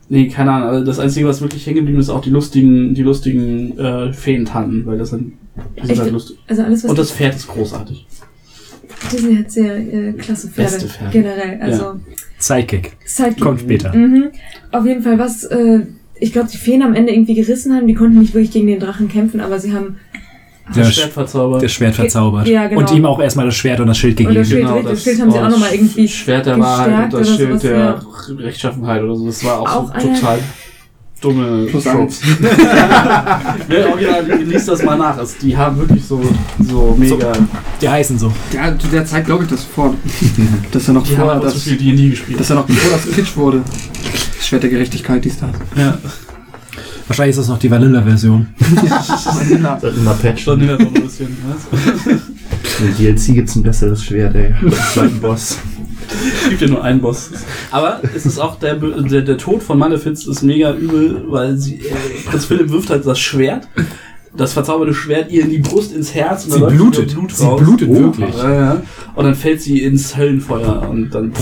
nee, keine Ahnung. Also das Einzige, was wirklich hängen geblieben ist, ist auch die lustigen, die lustigen äh, Feentanten, weil das sind, die sind Echt? halt lustig. Also alles, was Und das Pferd ist großartig. Disney hat sehr äh, klasse Pferde. Beste Pferde. Generell. Also Sidekick. Sidekick. Kommt später. Mhm. Auf jeden Fall, was äh, ich glaube, die Feen am Ende irgendwie gerissen haben. Die konnten nicht wirklich gegen den Drachen kämpfen, aber sie haben Der, Das Schwert verzaubert. das Schwert verzaubert. Ja, genau. Und ihm auch erstmal das Schwert und das Schild Und gegeben. das Schild, richtig, das Schild haben sie auch nochmal irgendwie Schwert der Wahrheit und das Schild der sowas, Rechtschaffenheit oder so. Das war auch, Auch so total dumme Plus Tropes. (laughs) ja, original, liest das mal nach. Also, die haben wirklich so, so mega. Die heißen so. Ja, zu der Zeit glaube ich das sofort. dass er noch Die haben vor, einfach so das, viel D&D gespielt. dass er noch bevor das Kitsch wurde. Das Schwert der Gerechtigkeit, dies da. ja. Wahrscheinlich ist das noch die Vanilla-Version. Sollten mal patchen. Schon wieder so ein bisschen. Was? (laughs) Im DLC gibt's ein besseres Schwert, ey. Zweiten Boss. Es gibt ja nur einen Boss. Aber es ist auch der, der, der Tod von Malefiz ist mega übel, weil sie, äh, Prinz Philipp wirft halt das Schwert, das verzauberte Schwert ihr in die Brust, ins Herz und Sie dann läuft blutet. Blut Sie raus. blutet wirklich. Ja, ja. Und dann fällt sie ins Höllenfeuer und dann,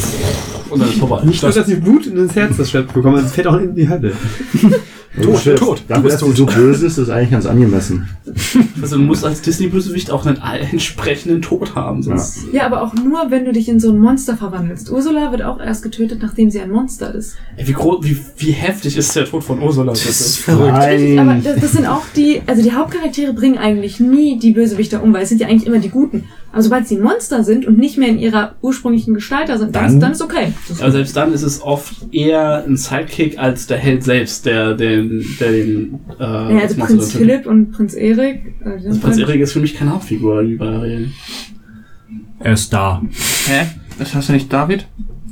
und dann ist vorbei. Nicht nur, dass sie Blut ins Herz das Schwert bekommen, es fällt auch in die Hölle. (laughs) Tot, tot. Du Dafür, bist dass tot. so böse ist, ist eigentlich ganz angemessen. (laughs) Also du musst als Disney-Bösewicht auch einen entsprechenden Tod haben, sonst Ja, aber auch nur, wenn du dich in so ein Monster verwandelst. Ursula wird auch erst getötet, nachdem sie ein Monster ist. Ey, wie, groß, wie, wie heftig ist der Tod von Ursula? bitte? verrückt. Richtig, aber das, das sind auch die, also die Hauptcharaktere bringen eigentlich nie die Bösewichter um, weil es sind ja eigentlich immer die Guten. Aber sobald sie Monster sind und nicht mehr in ihrer ursprünglichen Gestalt da sind, dann, Dann- ist, dann ist okay. Das ist Aber selbst dann ist es oft eher ein Sidekick als der Held selbst, der den, der den, äh, ja, also Prinz. Philipp und Prinz Erik. Also sind Prinz Erik ist für mich keine Hauptfigur, wie bei Ariel. Er ist da. Hä? Das heißt ja nicht David?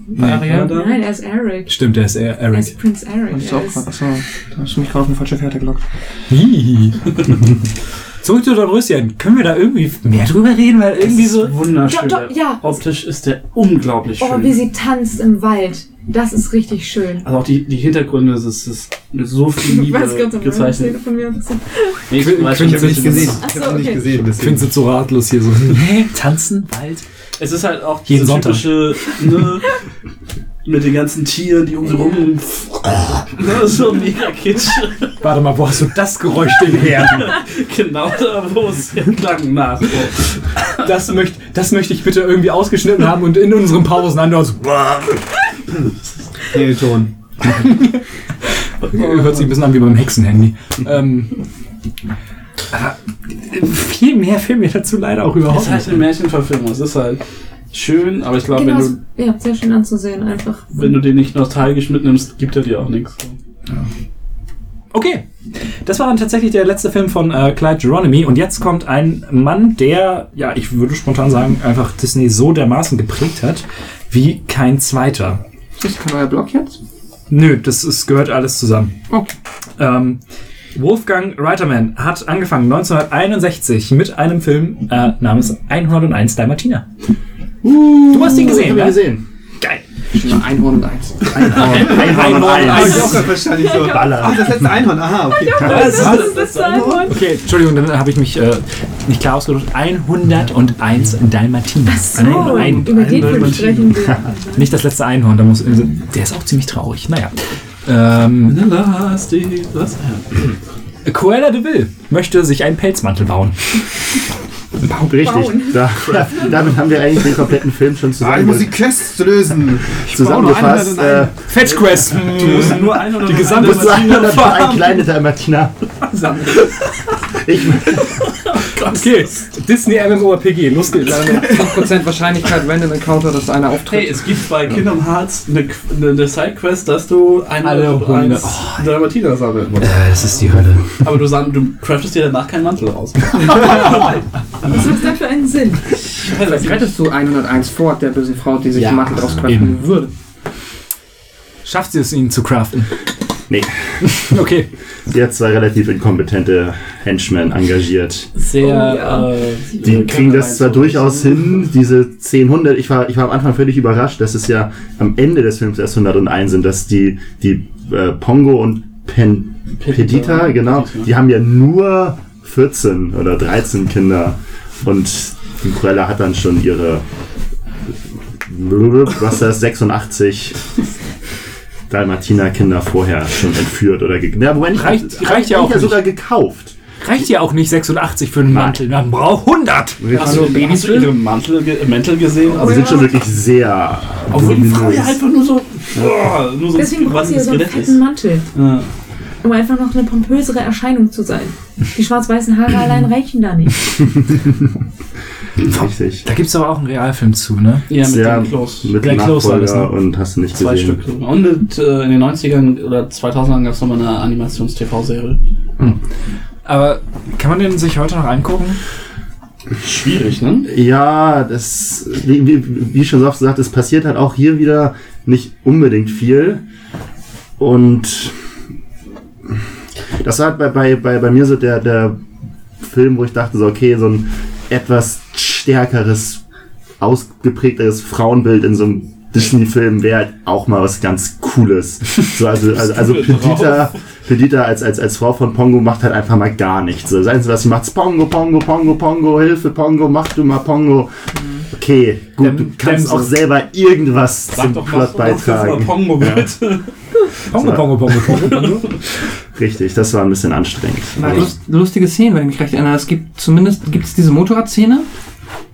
Bei. Ariel? Nein, er ist Eric. Stimmt, er ist er, Er ist Eric. Prinz Eric. Ist Er auch, ist, achso, da hast du mich gerade auf eine falsche Fährte gelockt. (laughs) Zurück zu Dornröschen. Können wir da irgendwie mehr drüber reden? Weil irgendwie so. Wunderschön. Doch, doch, ja. Optisch ist der unglaublich oh, schön. wie sie tanzt im Wald. Das ist richtig schön. also auch die, die Hintergründe, das ist, ist so viel Ich Liebe weiß ganz genau, eine Szene gezeichnet. von mir. Nee, ich weiß Ich habe nicht gesehen. Ich so, habe nicht okay. gesehen. Ich Deswegen. finde es so ratlos hier so. (laughs) Hä? Tanzen? Wald? Es ist halt auch Jeden diese typische, ne, (laughs) mit den ganzen Tieren, die um sie rum, (laughs) so mega kitsch. Warte mal, wo hast du das Geräusch denn her? (laughs) genau da, wo es klang nach. So. Das möchte, das möchte ich bitte irgendwie ausgeschnitten haben und in unseren Pausen andauernd so. Nee, Ton. (laughs) Hört sich ein bisschen an wie beim Hexenhandy. ähm, aber viel mehr fehlt mir dazu leider auch überhaupt ist halt nicht. eine Märchenverfilmung. Es ist halt schön, aber ich glaube, Genau, wenn du, ja, sehr schön anzusehen einfach. wenn du den nicht nostalgisch mitnimmst, gibt er dir auch nichts. Okay. Das war dann tatsächlich der letzte Film von äh, Clyde Geronimi und jetzt kommt ein Mann, der, ja, ich würde spontan sagen, einfach Disney so dermaßen geprägt hat, wie kein zweiter. Ist das kein neuer Blog jetzt? Nö, das ist, gehört alles zusammen. Okay. Ähm, Wolfgang Reiterman hat angefangen 1961 mit einem Film äh, namens 101 Dalmatiner. Du hast ihn gesehen, Hab ich ne? gesehen. Geil. Schon mal Einhorn und eins. Einhorn, (laughs) Einhorn und Hab ich eins. auch gerade verstanden. So. Baller. Ach, das letzte Einhorn. Aha, okay. Das ist das Einhorn. Okay, Entschuldigung, dann habe ich mich äh, nicht klar ausgedrückt. 101 Dalmatiner. So, Ein- ein- über den Film Dalmatiner. sprechen. (laughs) Nicht das letzte Einhorn, da muss, der ist auch ziemlich traurig. Naja. Ähm? Cruella de Vil möchte sich einen Pelzmantel bauen. (laughs) Richtig. Bauen. Da, damit haben wir eigentlich den kompletten Film schon Ah, ich zusammen, muss die Quests lösen. zusammengefasst. Äh, 101. Fetch Quest. Du musst nur ein oder Die gesamte das war (laughs) ein kleiner Dalmatiner. Ich, Okay, Disney MMORPG, los geht's. 5% Wahrscheinlichkeit Random Encounter, dass einer auftritt. Hey, es gibt bei Kingdom Hearts eine, eine, Sidequest, dass du eine Alle Hunde. Dalmatiner sammeln musst. Äh, es ist die Hölle. Aber du, du craftest dir danach keinen Mantel raus. (laughs) Was macht das für einen Sinn? Vielleicht rettest du 101 vor der bösen Frau, die sich Ja, den Mantel draus würde. Schafft sie es, ihn zu craften? Nee, (laughs) Okay. sie hat zwei relativ inkompetente Henchmen engagiert. Sehr. Oh, ja. äh, Die kriegen das zwar durchaus hin, diese 10, 100, ich war, ich war am Anfang völlig überrascht, dass es ja am Ende des Films erst 101 sind, dass die, die äh, Pongo und Pen, Pedita, genau, Pedita. die haben ja nur 14 oder 13 Kinder und die Cruella hat dann schon ihre, was das, 86 Dalmatiner-Kinder vorher schon entführt oder ge ja, nicht, Reicht- hat- reicht ja auch ja nicht. sogar gekauft. Reicht ja auch nicht 86 für einen Mantel. Man braucht 100. Hast du, hast du ihre Mantel, Mäntel gesehen? Die sind schon wirklich sehr Frau ja voluminös. einfach nur so. Oh, nur so Deswegen braucht sie ja so einen ist. fetten Mantel, Ja. um einfach noch eine pompösere Erscheinung zu sein. Die schwarz-weißen Haare allein reichen da nicht. (laughs) Richtig. Da gibt es aber auch einen Realfilm zu, ne? Ja, mit Ja, dem Close. mit Glenn Close Nachfolger ne? und hast du nicht Zwei gesehen. Stück. Und mit, äh, in den 90ern oder 2000ern gab es nochmal eine Animations-TV-Serie. Aber kann man den sich heute noch angucken? Schwierig, ne? Ja, das, wie, wie, wie schon so oft gesagt, es passiert halt auch hier wieder nicht unbedingt viel. Und das war halt bei, bei, bei, bei mir so der, der Film, wo ich dachte, so, okay, so ein etwas stärkeres, ausgeprägteres Frauenbild in so einem Disney-Film wäre halt auch mal was ganz Cooles. So, also, (laughs) also, also Perdita, Perdita als, als, als Frau von Pongo macht halt einfach mal gar nichts. So, Das Einzige, was sie macht, ist Pongo, Pongo, Pongo, Pongo, Hilfe, Pongo, mach du mal Pongo. Okay, gut, Dem- du kannst dem- auch selber irgendwas Sag zum doch Plot beitragen. Pongo wird. Pongo, Pongo, Pongo, Pongo, Pongo. (laughs) Richtig, das war ein bisschen anstrengend. Lust- lustige Szene, wenn ich mich recht erinnere. Es gibt zumindest gibt es diese Motorradszene,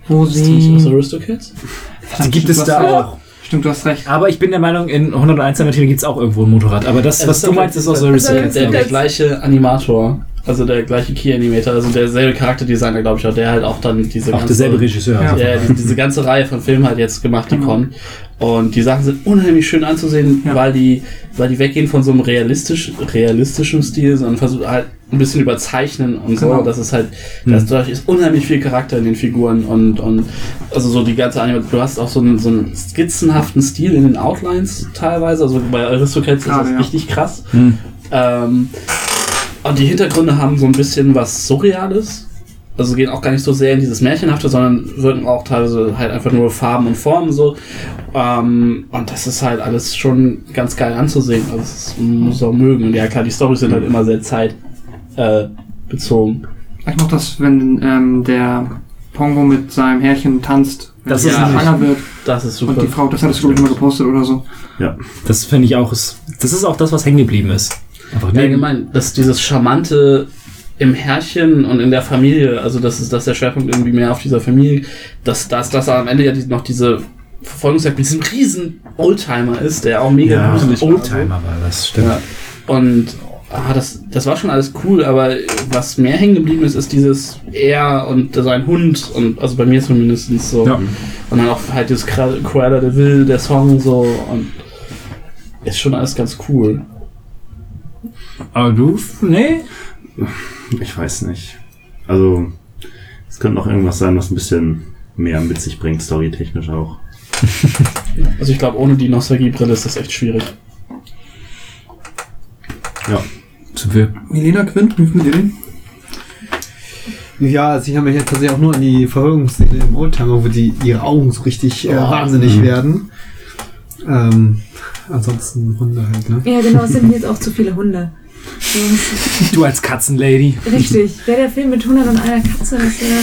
wo Ist das nicht sie. aus Aristocats? Verdammt, Die gibt es da auch. Stimmt, du hast recht. Aber ich bin der Meinung, in 101 Dalmatiner gibt es auch irgendwo ein Motorrad. Aber das, Es was du meinst, ist aus Also, Aristocats. Der, der ich. gleiche Animator, also der gleiche Key-Animator, also derselbe Charakterdesigner, glaube ich, auch, der halt auch dann diese Auch derselbe Regisseur. Ja. also. Die, diese ganze Reihe von Filmen hat jetzt gemacht, die Genau. kommen. Und die Sachen sind unheimlich schön anzusehen, Ja. weil die, weil die weggehen von so einem realistisch, realistischen Stil, sondern versuchen halt ein bisschen überzeichnen und so. Genau. Das ist halt, das dadurch ist unheimlich viel Charakter in den Figuren und, und also so die ganze Animation. Du hast auch so einen, so einen skizzenhaften Stil in den Outlines teilweise. Also bei Aristocats ist das ja. richtig krass. Hm. Ähm, und die Hintergründe haben so ein bisschen was Surreales. Also gehen auch gar nicht so sehr in dieses Märchenhafte, sondern wirken auch teilweise halt einfach nur Farben und Formen so. Ähm, und das ist halt alles schon ganz geil anzusehen. Also das muss auch mögen. Und ja klar, die Storys sind halt immer sehr zeit äh, bezogen. Ich mochte das, wenn ähm, der Pongo mit seinem Härchen tanzt, wenn Das er ist schwanger wird. Das ist Und super. die Frau, das hattest du glaube ich mal gepostet oder so. Das finde ich auch. Ist, das ist auch das, was hängen geblieben ist. Einfach Ja, allgemein, dass dieses charmante im Herrchen und in der Familie, also das ist, dass der Schwerpunkt irgendwie mehr auf dieser Familie, dass das, dass am Ende ja die, noch diese Verfolgungsjagd mit diesem riesen Oldtimer ist, der auch mega Ja, gruselig war. Oldtimer war das, stimmt. Ja. Und ah, das, das war schon alles cool, aber was mehr hängen geblieben ist, ist dieses er und sein Hund und also bei mir zumindest so. Ja. Und dann auch halt dieses Cruella de Vil, der Song so und ist schon alles ganz cool. Aber du, nee? Ich weiß nicht. Also, es könnte noch irgendwas sein, was ein bisschen mehr mit sich bringt, storytechnisch auch. (laughs) Also ich glaube, ohne die Nostalgiebrille ist das echt schwierig. Ja. Sind wir Milena Quint, wie findet ihr den? Ja, also ich habe mich jetzt tatsächlich auch nur an die Verfolgungsszene im Oldtimer, wo die ihre Augen so richtig äh, Oh. wahnsinnig Mhm. werden. Ähm, ansonsten Hunde halt, ne? Ja, genau, es sind mir jetzt auch zu viele Hunde. Du als Katzenlady. Richtig. Wäre der Film mit 101 Katze, das wäre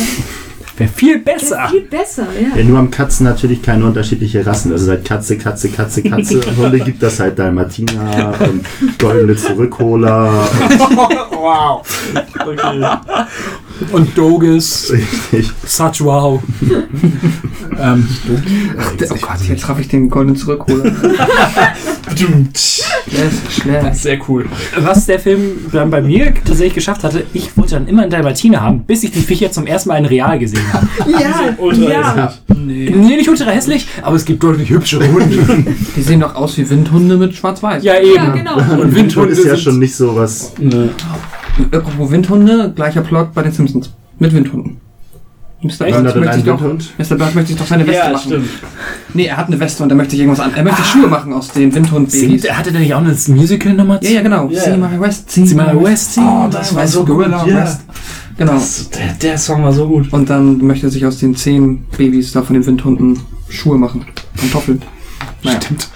Wäre viel wär besser. viel besser, ja. Ja, nur haben Katzen natürlich keine unterschiedliche Rassen. Also seit Katze, Katze, Katze, Katze. (laughs) Und Hunde gibt das halt Dalmatiner und goldene Zurückholer. (laughs) wow. Okay. Und Doges. Richtig. Such wow. ähm, Oh Gott, jetzt traf ich den goldenen Zurückholer. (laughs) Schlecht. Sehr cool. was der Film dann bei mir tatsächlich geschafft hatte, ich wollte dann immer einen Dalmatiner haben, bis ich die Viecher zum ersten Mal in real gesehen habe. (laughs) Ja, Ultra ja. Nee. nee, nicht ultra hässlich, aber es gibt deutlich hübschere Hunde. (laughs) Die sehen doch aus wie Windhunde mit Schwarz-Weiß. ja, eben. Ja, genau. Und Windhunde ist ja schon nicht so was. Ne. Apropos Windhunde, gleicher Plot bei den Simpsons. Mit Windhunden. Mr. Burns möchte sich doch, Windhund? Mr. Burns möchte sich doch seine Weste Ja, machen. stimmt. Nee, er hat eine Weste und er möchte sich irgendwas an. Er möchte Schuhe machen aus den Windhund-Babys. Hatte der nicht auch eine Musical-Nummer? Ja, ja, genau. Ja. See my West, see, See my West, see Oh, das war so Gorilla gut, ja. West. Genau. Das, der, der Song war so gut. Und dann möchte er sich aus den zehn Babys da von den Windhunden Schuhe machen. Pantoffeln. Naja. Stimmt.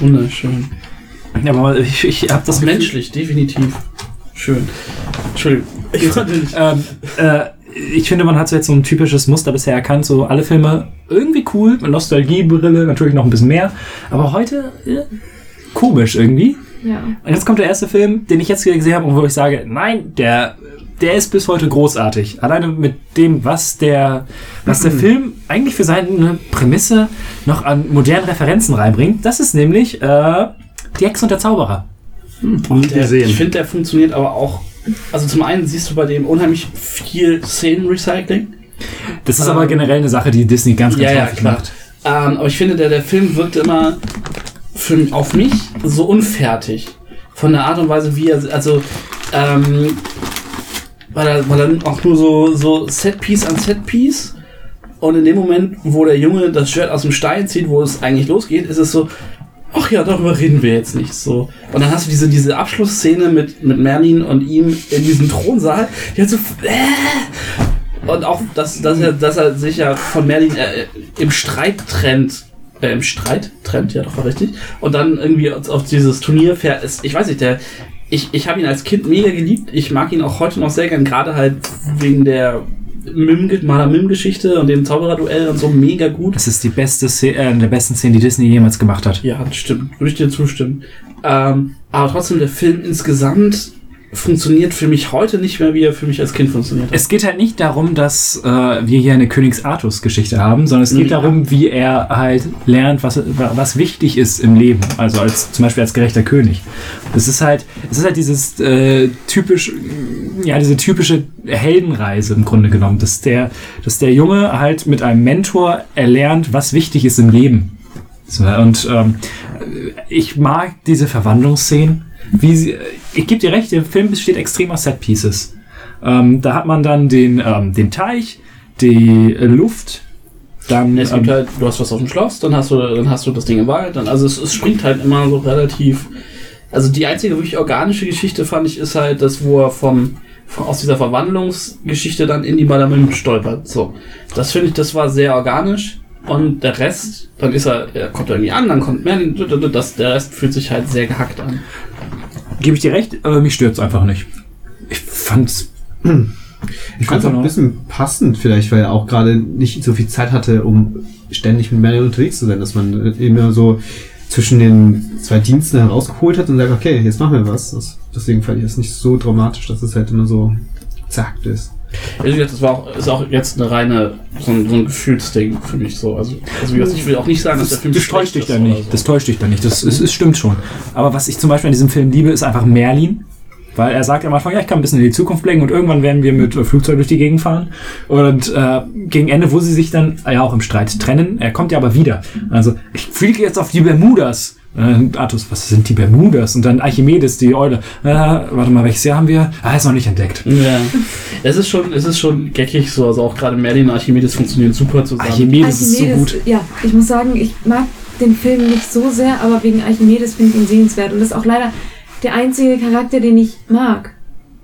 Wunderschön. Ja, aber ich, ich hab das Das menschlich, definitiv. Schön. Entschuldigung. Ich. Ähm, äh, ich finde, man hat so jetzt so ein typisches Muster bisher erkannt. So alle Filme irgendwie cool, mit Nostalgiebrille, natürlich noch ein bisschen mehr. Aber heute äh, komisch irgendwie. Ja. Und jetzt kommt der erste Film, den ich jetzt gesehen habe und wo ich sage, nein, der, der ist bis heute großartig. Alleine mit dem, was der, was der Film eigentlich für seine Prämisse noch an modernen Referenzen reinbringt. Das ist nämlich äh, Die Hexe und der Zauberer. Nie Der, gesehen. ich finde, der funktioniert aber auch. Also zum einen siehst du bei dem unheimlich viel Szenenrecycling. Das ist Ähm, aber generell eine Sache, die Disney ganz, ganz Ja, ja, häufig klar. macht. Ähm, aber ich finde, der, der Film wirkt immer für, auf mich so unfertig. Von der Art und Weise, wie er, also, ähm, weil er, weil er auch nur so, so Setpiece an Setpiece und in dem Moment, wo der Junge das Shirt aus dem Stein zieht, wo es eigentlich losgeht, ist es so, ach ja, darüber reden wir jetzt nicht so. Und dann hast du diese, diese Abschlussszene mit, mit Merlin und ihm in diesem Thronsaal, die hat so, äh, und auch, dass, dass, er, dass er sich ja von Merlin äh, im Streit trennt äh, im Streit trennt, ja, doch war richtig. Und dann irgendwie auf dieses Turnier fährt. ist- Ich weiß nicht, der. Ich, ich habe ihn als Kind mega geliebt. Ich mag ihn auch heute noch sehr gern, gerade halt wegen der Mim, Maler Mim-Geschichte und dem Zaubererduell und so mega gut. Das ist die beste Szene, äh, der besten Szene, die Disney jemals gemacht hat. Ja, das stimmt. Würde ich dir zustimmen. Ähm, aber trotzdem, der Film insgesamt funktioniert für mich heute nicht mehr, wie er für mich als Kind funktioniert hat. Es geht halt nicht darum, dass äh, wir hier eine Königs Artus-Geschichte haben, sondern es geht Ja. darum, wie er halt lernt, was, was wichtig ist im Leben. Also als zum Beispiel als gerechter König. Es ist halt, es ist halt dieses äh, typisch, ja, diese typische Heldenreise im Grunde genommen, dass der, dass der Junge halt mit einem Mentor erlernt, was wichtig ist im Leben. So, und ähm, ich mag diese Verwandlungsszenen. Wie sie, ich gebe dir recht, der Film besteht extrem aus Set-Pieces. Ähm, da hat man dann den, ähm, den Teich, die Luft, dann Es gibt ähm, halt, du hast was auf dem Schloss, dann hast du, dann hast du das Ding im Wald, dann, also es, es springt halt immer so relativ. Also die einzige wirklich organische Geschichte fand ich ist halt, das, wo er vom, aus dieser Verwandlungsgeschichte dann in die Madame stolpert. So. Das finde ich, das war sehr organisch. Und der Rest, dann ist er, er kommt irgendwie an, dann kommt Merlin, das, der Rest fühlt sich halt sehr gehackt an. gebe ich dir recht, aber mich stört's einfach nicht. Ich fand's. Ich fand es auch ein bisschen passend vielleicht, weil er auch gerade nicht so viel Zeit hatte, um ständig mit Marion unterwegs zu sein, dass man immer so zwischen den zwei Diensten herausgeholt hat und sagt, okay, jetzt machen wir was. Das, deswegen fand ich das nicht so dramatisch, dass es halt immer so zackt ist. Also, das war auch, ist auch jetzt eine reine, so ein, so ein Gefühlsding für mich so. Also, also gesagt, ich will auch nicht sagen, dass der Das, Film das täuscht dich dann nicht. so. Das täuscht dich dann nicht. Das, es, es stimmt schon. Aber was ich zum Beispiel an diesem Film liebe, ist einfach Merlin. Weil er sagt am Anfang, ja, ich kann ein bisschen in die Zukunft blicken und irgendwann werden wir mit äh, Flugzeug durch die Gegend fahren. Und äh, gegen Ende, wo sie sich dann äh, ja auch im Streit trennen, er kommt ja aber wieder. Also, ich fliege jetzt auf die Bermudas. Äh, Artus, was sind die Bermudas? Und dann Archimedes, die Eule. Äh, warte mal, welches Jahr haben wir? Ah, ist noch nicht entdeckt. Ja. Es ist schon, es ist schon geckig so. Also auch gerade Merlin und Archimedes funktionieren super zusammen. Archimedes ist so gut. Ja, ich muss sagen, ich mag den Film nicht so sehr, aber wegen Archimedes finde ich ihn sehenswert. Und das ist auch leider der einzige Charakter, den ich mag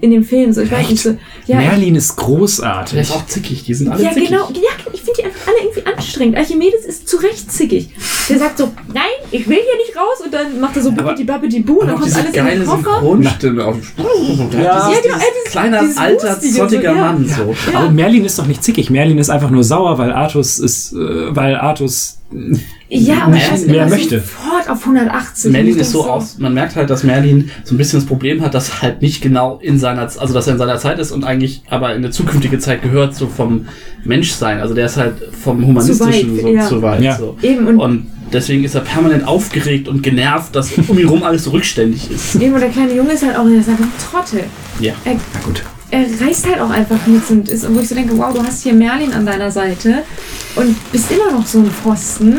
in dem Film. So, ich weiß nicht so. Ja, Merlin ist Der großartig. ist auch zickig, die sind alle ja, zickig. genau. Ja, ich finde die einfach alle irgendwie anstrengend. Archimedes ist zu Recht zickig. Der sagt so, nein, ich will hier nicht raus und dann macht er so bibbidi babbidi bu und Und dann kommt alles in den Koffer. Synchronstimme auf (laughs) dem Sprung. Ja. Dieses, Ja, genau, dieses äh, dieses- kleiner, dieses alter, so, zottiger ja. Mann. So. Aber Merlin ist doch nicht zickig. Merlin ist einfach nur sauer, weil Artus ist, äh, weil Artus Ja, aber er ist mehr immer möchte. sofort auf 180. Merlin ist so denk aus, man merkt halt, dass Merlin so ein bisschen das Problem hat, dass er halt nicht genau in seiner, also dass er in seiner Zeit ist und eigentlich aber in eine zukünftige Zeit gehört, so vom Menschsein. Also der ist halt vom Humanistischen Zu weit, so ja. zu weit. Ja. So. Eben, und, Und deswegen ist er permanent aufgeregt und genervt, dass um ihn rum alles so rückständig ist. eben, und der kleine Junge ist halt auch, der ist einfach ein Trottel. Ja. Er, Na gut. Er reißt halt auch einfach nichts und ist, wo ich so denke, wow, du hast hier Merlin an deiner Seite und bist immer noch so ein Pfosten.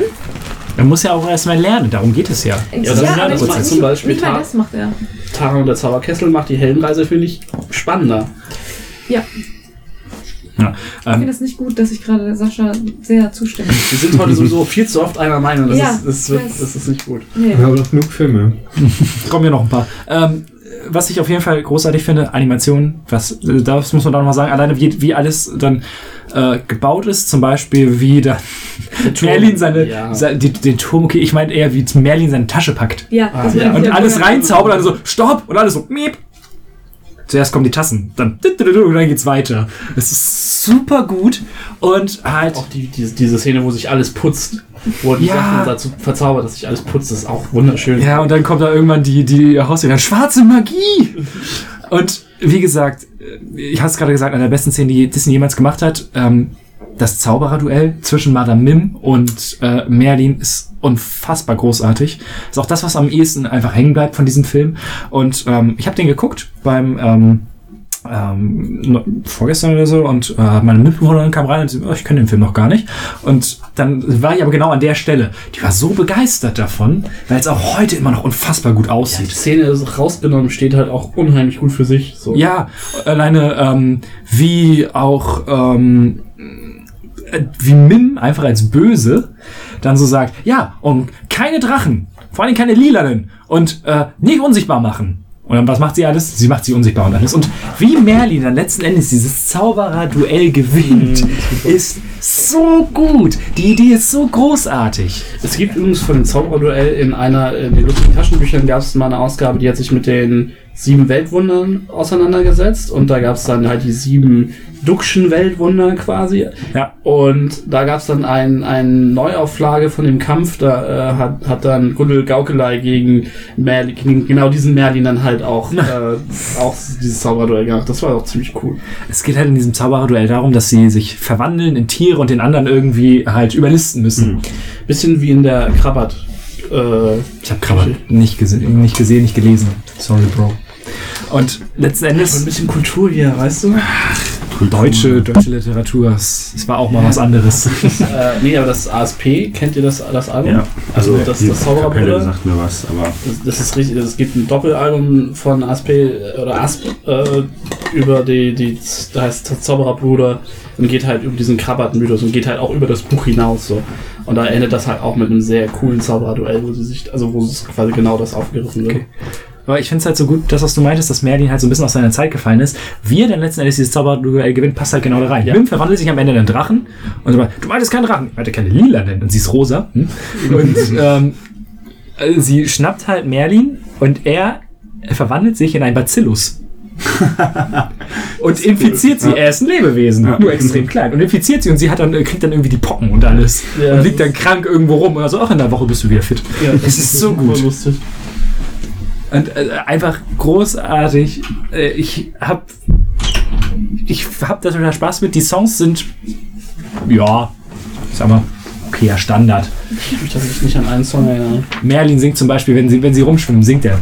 Man muss ja auch erstmal lernen, darum geht es ja. Ja, das ist ja das macht zum Beispiel Nicht das macht er. Tara und der Zauberkessel macht die Heldenreise, finde ich, spannender. Ja, ja. ich finde Ähm, das nicht gut, dass ich gerade Sascha sehr zustimme. Wir sind heute sowieso viel zu oft einer Meinung. Das, Ja, ist, das, wird, das ist nicht gut. Nee. Wir haben noch genug Filme. (laughs) kommen ja noch ein paar. Ähm, was ich auf jeden Fall großartig finde, Animation, was, das muss man da nochmal sagen, alleine wie, wie alles dann äh, gebaut ist, zum Beispiel wie da Merlin seine, Ja. se- die, den Turm, okay, ich meine eher wie Merlin seine Tasche packt. Ja, Ah, ja. Und alles reinzaubert, dann so, stopp! Und alles so, miep. Zuerst kommen die Tassen, dann dann geht's weiter. Es ist super gut und halt Auch die, diese, diese Szene, wo sich alles putzt, wo die Ja. Sachen dazu verzaubert, dass sich alles putzt, ist auch wunderschön. Ja, und dann kommt da irgendwann die, die Hausjäger. Schwarze Magie! Und wie gesagt, ich hatte es gerade gesagt, eine der besten Szenen, die Disney jemals gemacht hat. Ähm, das Zaubererduell zwischen Madame Mim und äh, Merlin ist unfassbar großartig. Ist auch das, was am ehesten einfach hängen bleibt von diesem Film. Und ähm, ich habe den geguckt beim ähm, ähm, vorgestern oder so und äh, meine Mitbewohnerin kam rein und sie, oh, ich kenne den Film noch gar nicht. Und dann war ich aber genau an der Stelle. Die war so begeistert davon, weil es auch heute immer noch unfassbar gut Ja, die aussieht. Szene ist rausgenommen, steht halt auch unheimlich gut für sich. So. Ja, alleine ähm, wie auch ähm, äh, wie Mim einfach als böse dann so sagt, ja, und keine Drachen, vor allem keine lilanen und äh, nicht unsichtbar machen. Und dann, was macht sie alles? Sie macht sich unsichtbar und alles. Und wie Merlin dann letzten Endes dieses Zauberer-Duell gewinnt, ist so gut. Die Idee ist so großartig. Es gibt übrigens von dem Zauberduell in einer, in den lustigen Taschenbüchern gab es mal eine Ausgabe, die hat sich mit den sieben Weltwundern auseinandergesetzt und da gab es dann halt die sieben Duxchen Weltwunder quasi. Ja. Und da gab es dann ein, eine Neuauflage von dem Kampf, da äh, hat, hat dann Gundel Gaukelei gegen Merlin, genau diesen Merlin dann halt auch, (laughs) äh, auch dieses Zauberduell gemacht. Das war auch ziemlich cool. Es geht halt in diesem Zauberer-Duell darum, dass sie sich verwandeln in Tiere und den anderen irgendwie halt überlisten müssen. Bisschen wie in der Krabbert. Äh, Ich habe gerade nicht, gese nicht gesehen, nicht gelesen. Sorry, Bro. Und letzten ein Endes bisschen Kultur hier, weißt du? Deutsche, deutsche Literatur. Es war auch mal was anderes. (laughs) äh, nee, aber das ASP, kennt ihr das, das Album? Ja, also das, die das Kapelle Zaubererbrüder. sagt mir was, aber Das, das ist richtig, es gibt ein Doppelalbum von ASP äh, oder ASP äh, über die, die, da heißt das Zaubererbruder und geht halt über diesen Krabbert-Mythos und geht halt auch über das Buch hinaus so. Und da endet das halt auch mit einem sehr coolen Zaubererduell, wo sie sich, also wo es quasi genau das aufgegriffen wird. Okay. Aber ich finde es halt so gut, das, was du meintest, dass Merlin halt so ein bisschen aus seiner Zeit gefallen ist. Wie er dann letzten Endes dieses Zauberduell gewinnt, passt halt genau da rein. Ja. Bim verwandelt sich am Ende in einen Drachen und sagt, du meintest keinen Drachen. Er hatte keine lila nennen und sie ist rosa. Hm? Und (laughs) ähm, äh, sie schnappt halt Merlin und er verwandelt sich in ein Bacillus. (laughs) und infiziert sie. Ja. Er ist ein Lebewesen, Ja. nur extrem klein. Und infiziert sie und sie hat dann, kriegt dann irgendwie die Pocken und alles. Ja, und liegt das dann krank irgendwo rum. Und also, ach, in der Woche bist du wieder fit. Ja, Es ist so super gut. lustig. Und äh, einfach großartig. Äh, ich hab. Ich hab da total Spaß mit. Die Songs sind. Ja. Sag mal. okayer Standard. Ich kann mich tatsächlich nicht an einen Song erinnern. Merlin singt zum Beispiel, wenn sie, wenn sie rumschwimmen, singt er.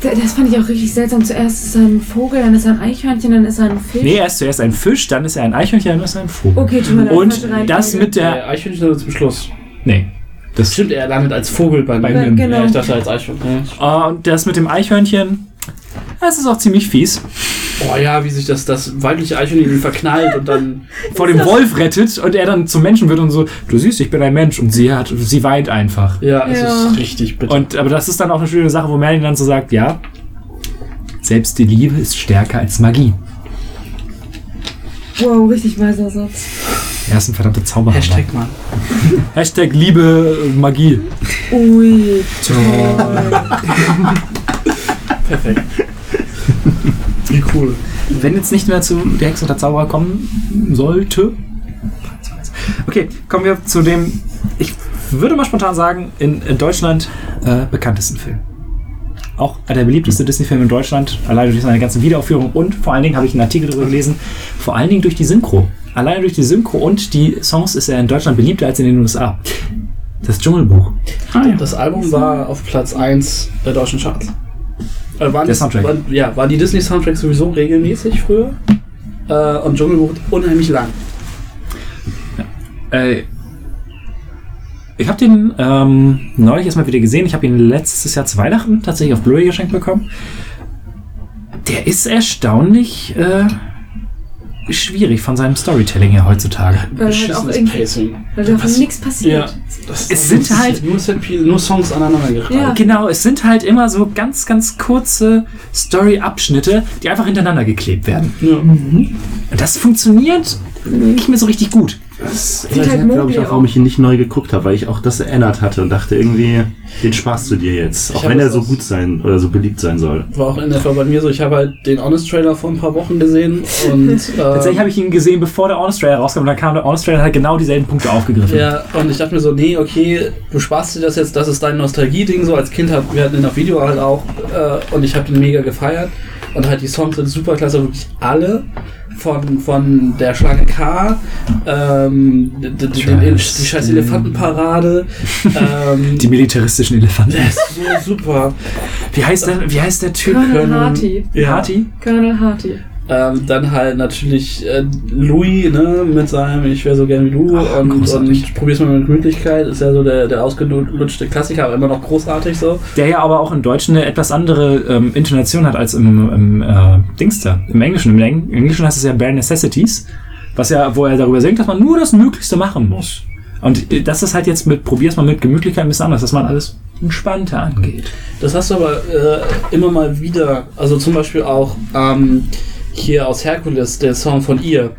Das fand ich auch richtig seltsam. Zuerst ist er ein Vogel, dann ist er ein Eichhörnchen, dann ist er ein Fisch. Nee, er ist zuerst ein Fisch, dann ist er ein Eichhörnchen, dann ist er ein Vogel. Okay, tut mir leid, Und das mit der. Der Eichhörnchen ist zum Schluss. Nee. Das, Stimmt, er landet als Vogel bei Bei mir. Genau. Ja, ich dachte als Eichhörnchen. Ja. äh, und das mit dem Eichhörnchen. Das ist auch ziemlich fies. Oh ja, wie sich das, das weibliche Eichhörnchen ihn verknallt und dann. (laughs) Vor dem Wolf rettet und er dann zum Menschen wird und so, du siehst, ich bin ein Mensch. Und sie hat, sie weint einfach. Ja, es Ja. ist richtig bitter. Und, aber das ist dann auch eine schöne Sache, wo Merlin dann so sagt, ja, selbst die Liebe ist stärker als Magie. Wow, richtig weiser Satz. Er ist ein verdammter Zauberer. Hashtag Mann. (laughs) Hashtag Liebe, äh, Magie. Ui. Perfekt. Wie cool. Wenn jetzt nicht mehr zu der Hexe und der Zauberer kommen sollte. Okay, kommen wir zu dem, ich würde mal spontan sagen, in, in Deutschland äh, bekanntesten Film. Auch der beliebteste Disney-Film in Deutschland, allein durch seine ganzen Wiederaufführungen und vor allen Dingen habe ich einen Artikel darüber gelesen, vor allen Dingen durch die Synchro. Allein durch die Synchro und die Songs ist er in Deutschland beliebter als in den USA. Das Dschungelbuch. Das Album war auf Platz 1 der deutschen Charts. Äh, waren Der Soundtrack. Waren, ja, waren die Disney-Soundtracks sowieso regelmäßig früher. Äh, und Dschungelbuch unheimlich lang. Äh, ich habe den ähm, neulich erstmal wieder gesehen. Ich habe ihn letztes Jahr zu Weihnachten tatsächlich auf Blu-ray geschenkt bekommen. Der ist erstaunlich äh, schwierig von seinem Storytelling her heutzutage. Weil halt auch Pacing. weil davon Was- nichts passiert. Ja, das Es sind halt- nur, nur Songs aneinander. Ja. Genau, es sind halt immer so ganz, ganz kurze Story-Abschnitte, die einfach hintereinander geklebt werden. Ja. Und das funktioniert nicht mehr so richtig gut. Das Sieht halt glaube ich, auch, warum ich ihn nicht neu geguckt habe, weil ich auch das erinnert hatte und dachte irgendwie, den sparst du dir jetzt. Auch hab wenn er so gut sein oder so beliebt sein soll. War auch in etwa bei mir so. Ich habe halt den Honest Trailer vor ein paar Wochen gesehen und (laughs) äh, Tatsächlich habe ich ihn gesehen, bevor der Honest Trailer rauskam, und dann kam der Honest Trailer und hat genau dieselben Punkte aufgegriffen. Ja, und ich dachte mir so, nee, okay, du sparst dir das jetzt, das ist dein Nostalgie-Ding, so als Kind, hat, wir hatten in der Video halt auch, äh, und ich habe den mega gefeiert. Und halt die Songs sind super klasse, wirklich alle. Von, von der Schlange K, ähm, die, scheiß Elefantenparade. ähm, (laughs) Die militaristischen Elefanten. der ist so super. Wie heißt der, wie heißt der Typ? Colonel Harty. Ja. Harty? Colonel Harty. Ähm, dann halt natürlich äh, Louis, ne, mit seinem Ich wäre so gern wie du Ach, und, großartig. und probier's mal mit Gemütlichkeit, ist ja so der, der ausgelutschte Klassiker, aber immer noch großartig so. Der ja aber auch im Deutschen eine etwas andere ähm, Intonation hat als im, im äh, Dings da. Im Englischen. Im Eng Englischen heißt es ja Bare Necessities, was ja, wo er darüber singt, dass man nur das Möglichste machen muss. Und äh, das ist halt jetzt mit, probier's mal mit Gemütlichkeit ein bisschen anders, dass man alles entspannter angeht. Das hast du aber äh, immer mal wieder, also zum Beispiel auch ähm, hier aus Herkules, der Song von ihr.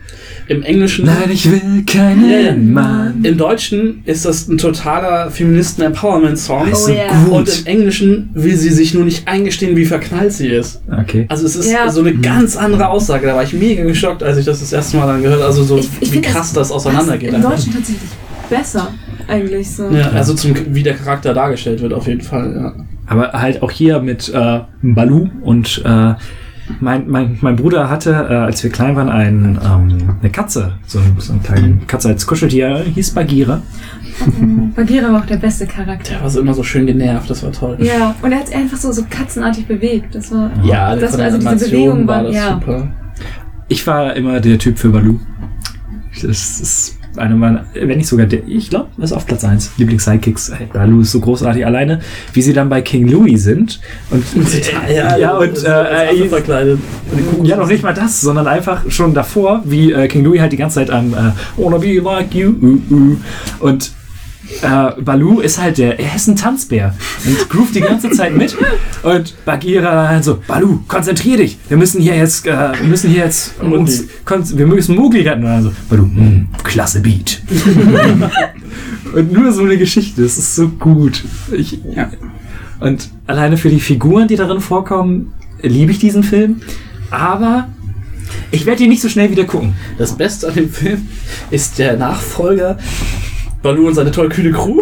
Im Englischen, Nein, ich will keinen ja. Mann. im Deutschen ist das ein totaler Feministen-Empowerment-Song. Ist Oh gut. Und im Englischen will sie sich nur nicht eingestehen, wie verknallt sie ist. Okay. Also es ist Ja. so eine ganz andere Aussage. Da war ich mega geschockt, als ich das das erste Mal dann gehört Also so, Ich- ich wie krass das, auseinandergeht. Im einfach. Deutschen tatsächlich besser, eigentlich so. Ja, also zum, wie der Charakter dargestellt wird, auf jeden Fall. Ja. Aber halt auch hier mit äh, Balu und äh, mein, mein, mein Bruder hatte, äh, als wir klein waren, ein, ähm, eine Katze, so, so eine kleine Katze als Kuscheltier, hieß Bagheera. Bagheera war auch der beste Charakter. Der war so immer so schön genervt, das war toll. Ja, und er hat sich einfach so, so katzenartig bewegt. Das war. Ja, das von war der also diese Animation Bewegungen war waren, das ja. super. Ich war immer der Typ für Balu. Das ist eine meiner, wenn nicht sogar der, ich glaube, ist auf Platz 1. Lieblings-Sidekicks. Hey, Balu ist so großartig alleine, wie sie dann bei King Louis sind. Und, ja, und als äh, äh, verkleidet. Ja, noch nicht mal das, sondern einfach schon davor, wie äh, King Louis halt die ganze Zeit am äh, Wanna be like you. Uh, uh. Und äh, Balu ist halt der, er ist ein Tanzbär und groovt die ganze Zeit mit. Und Bagheera halt so, Balu, konzentrier dich. Wir müssen hier jetzt, äh, wir müssen hier jetzt uns, wir müssen Mowgli retten. Und dann so, Balu, hm, klasse Beat. (laughs) und nur so eine Geschichte, das ist so gut. Ich, Ja. und alleine für die Figuren, die darin vorkommen, liebe ich diesen Film. Aber ich werde ihn nicht so schnell wieder gucken. Das Beste an dem Film ist der Nachfolger Balu und seine tollkühne Crew.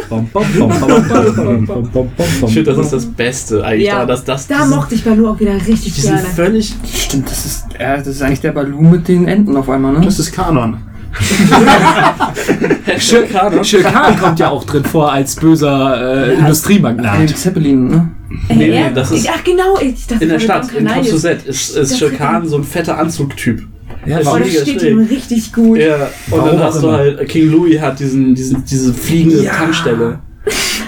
Ich finde, das ist das Beste eigentlich Ja, da, dass das Da mochte ich Balu auch wieder richtig diesen gerne. völlig Stimmt, das ist, äh, das ist eigentlich der Balu mit den Enten auf einmal, ne? Das ist Kanon. Khan kommt ja auch drin vor als böser äh, Den Industriemagnat. Zeppelin, ne? Äh, Nee, er- das ist- Ach genau, ich dachte In der Stadt, in. Kososet, ist, ist Das ihm- so ein fetter Anzugtyp. Ja, das Mega steht schräg. ihm richtig gut. Ja, und Warum dann hast du halt, King Louis hat diesen, diesen, diese fliegende Ja. Tankstelle.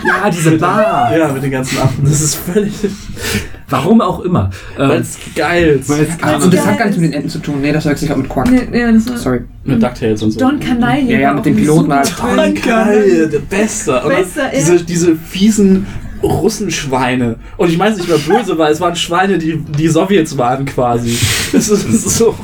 ja, diese Bar. Ja, mit den ganzen Affen. Das ist völlig, Warum auch immer. weil Ähm, es geil ist. Und das hat gar nichts mit den Enten zu tun. Nee, das wechselt sich auch mit Quack. Nee, ja, das Sorry. Mit DuckTales und so. Don Canaille. Ja, ja, mit ein Piloten halt. Film. Geil, der Beste. Bester, ja. diese, diese fiesen Russenschweine. Und ich meine es nicht mal böse, weil es waren Schweine, die die Sowjets waren quasi. Das ist so.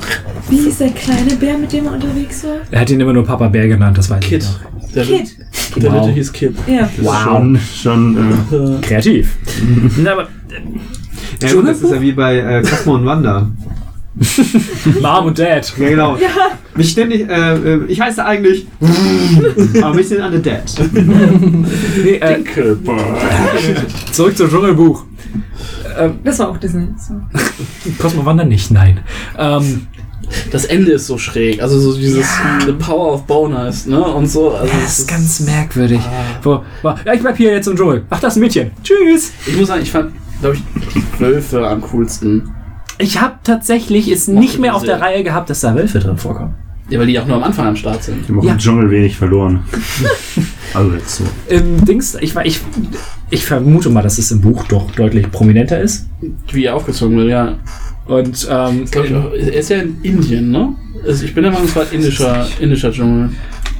Wie ist der kleine Bär, mit dem er unterwegs war? er hat ihn immer nur Papa Bär genannt, das weiß Kid. ich noch. Der, Kid. der Wow. Hieß Kid. Ja. Schon, schon äh, Äh, (laughs) Kreativ. Na, aber Ja, gut, das ist ja wie bei äh, Cosmo und Wanda. (laughs) Mom und Dad. Ja, genau. Mich ständig, äh, äh, ich heiße eigentlich, aber mich sind alle dead. Nee, äh, zurück zum Dschungelbuch. Das war auch Disney. So. Cosmo Wanda nicht, nein. Ähm, Das Ende ist so schräg. Also so dieses The Power of Boners, ne? Und so. Also das es ist ganz merkwürdig. Wo, wo, ja, ich bleib hier jetzt im Dschungel. Ach, das ist ein Mädchen. Tschüss. Ich muss sagen, ich fand, glaube ich, die Wölfe am coolsten. Ich habe tatsächlich es nicht mehr die auf der. Reihe gehabt, dass da Wölfe drin vorkommen. Ja, weil die auch nur am Anfang am Start sind. ich habe auch Ja. im Dschungel wenig verloren. (laughs) also jetzt so. Im Dings, ich, war- ich, ich vermute mal, dass es im Buch doch deutlich prominenter ist. Wie er aufgezogen wird, ja. Und ähm, Ich er ist ja in Indien, ne? Also ich bin der Meinung, es war indischer, indischer Dschungel.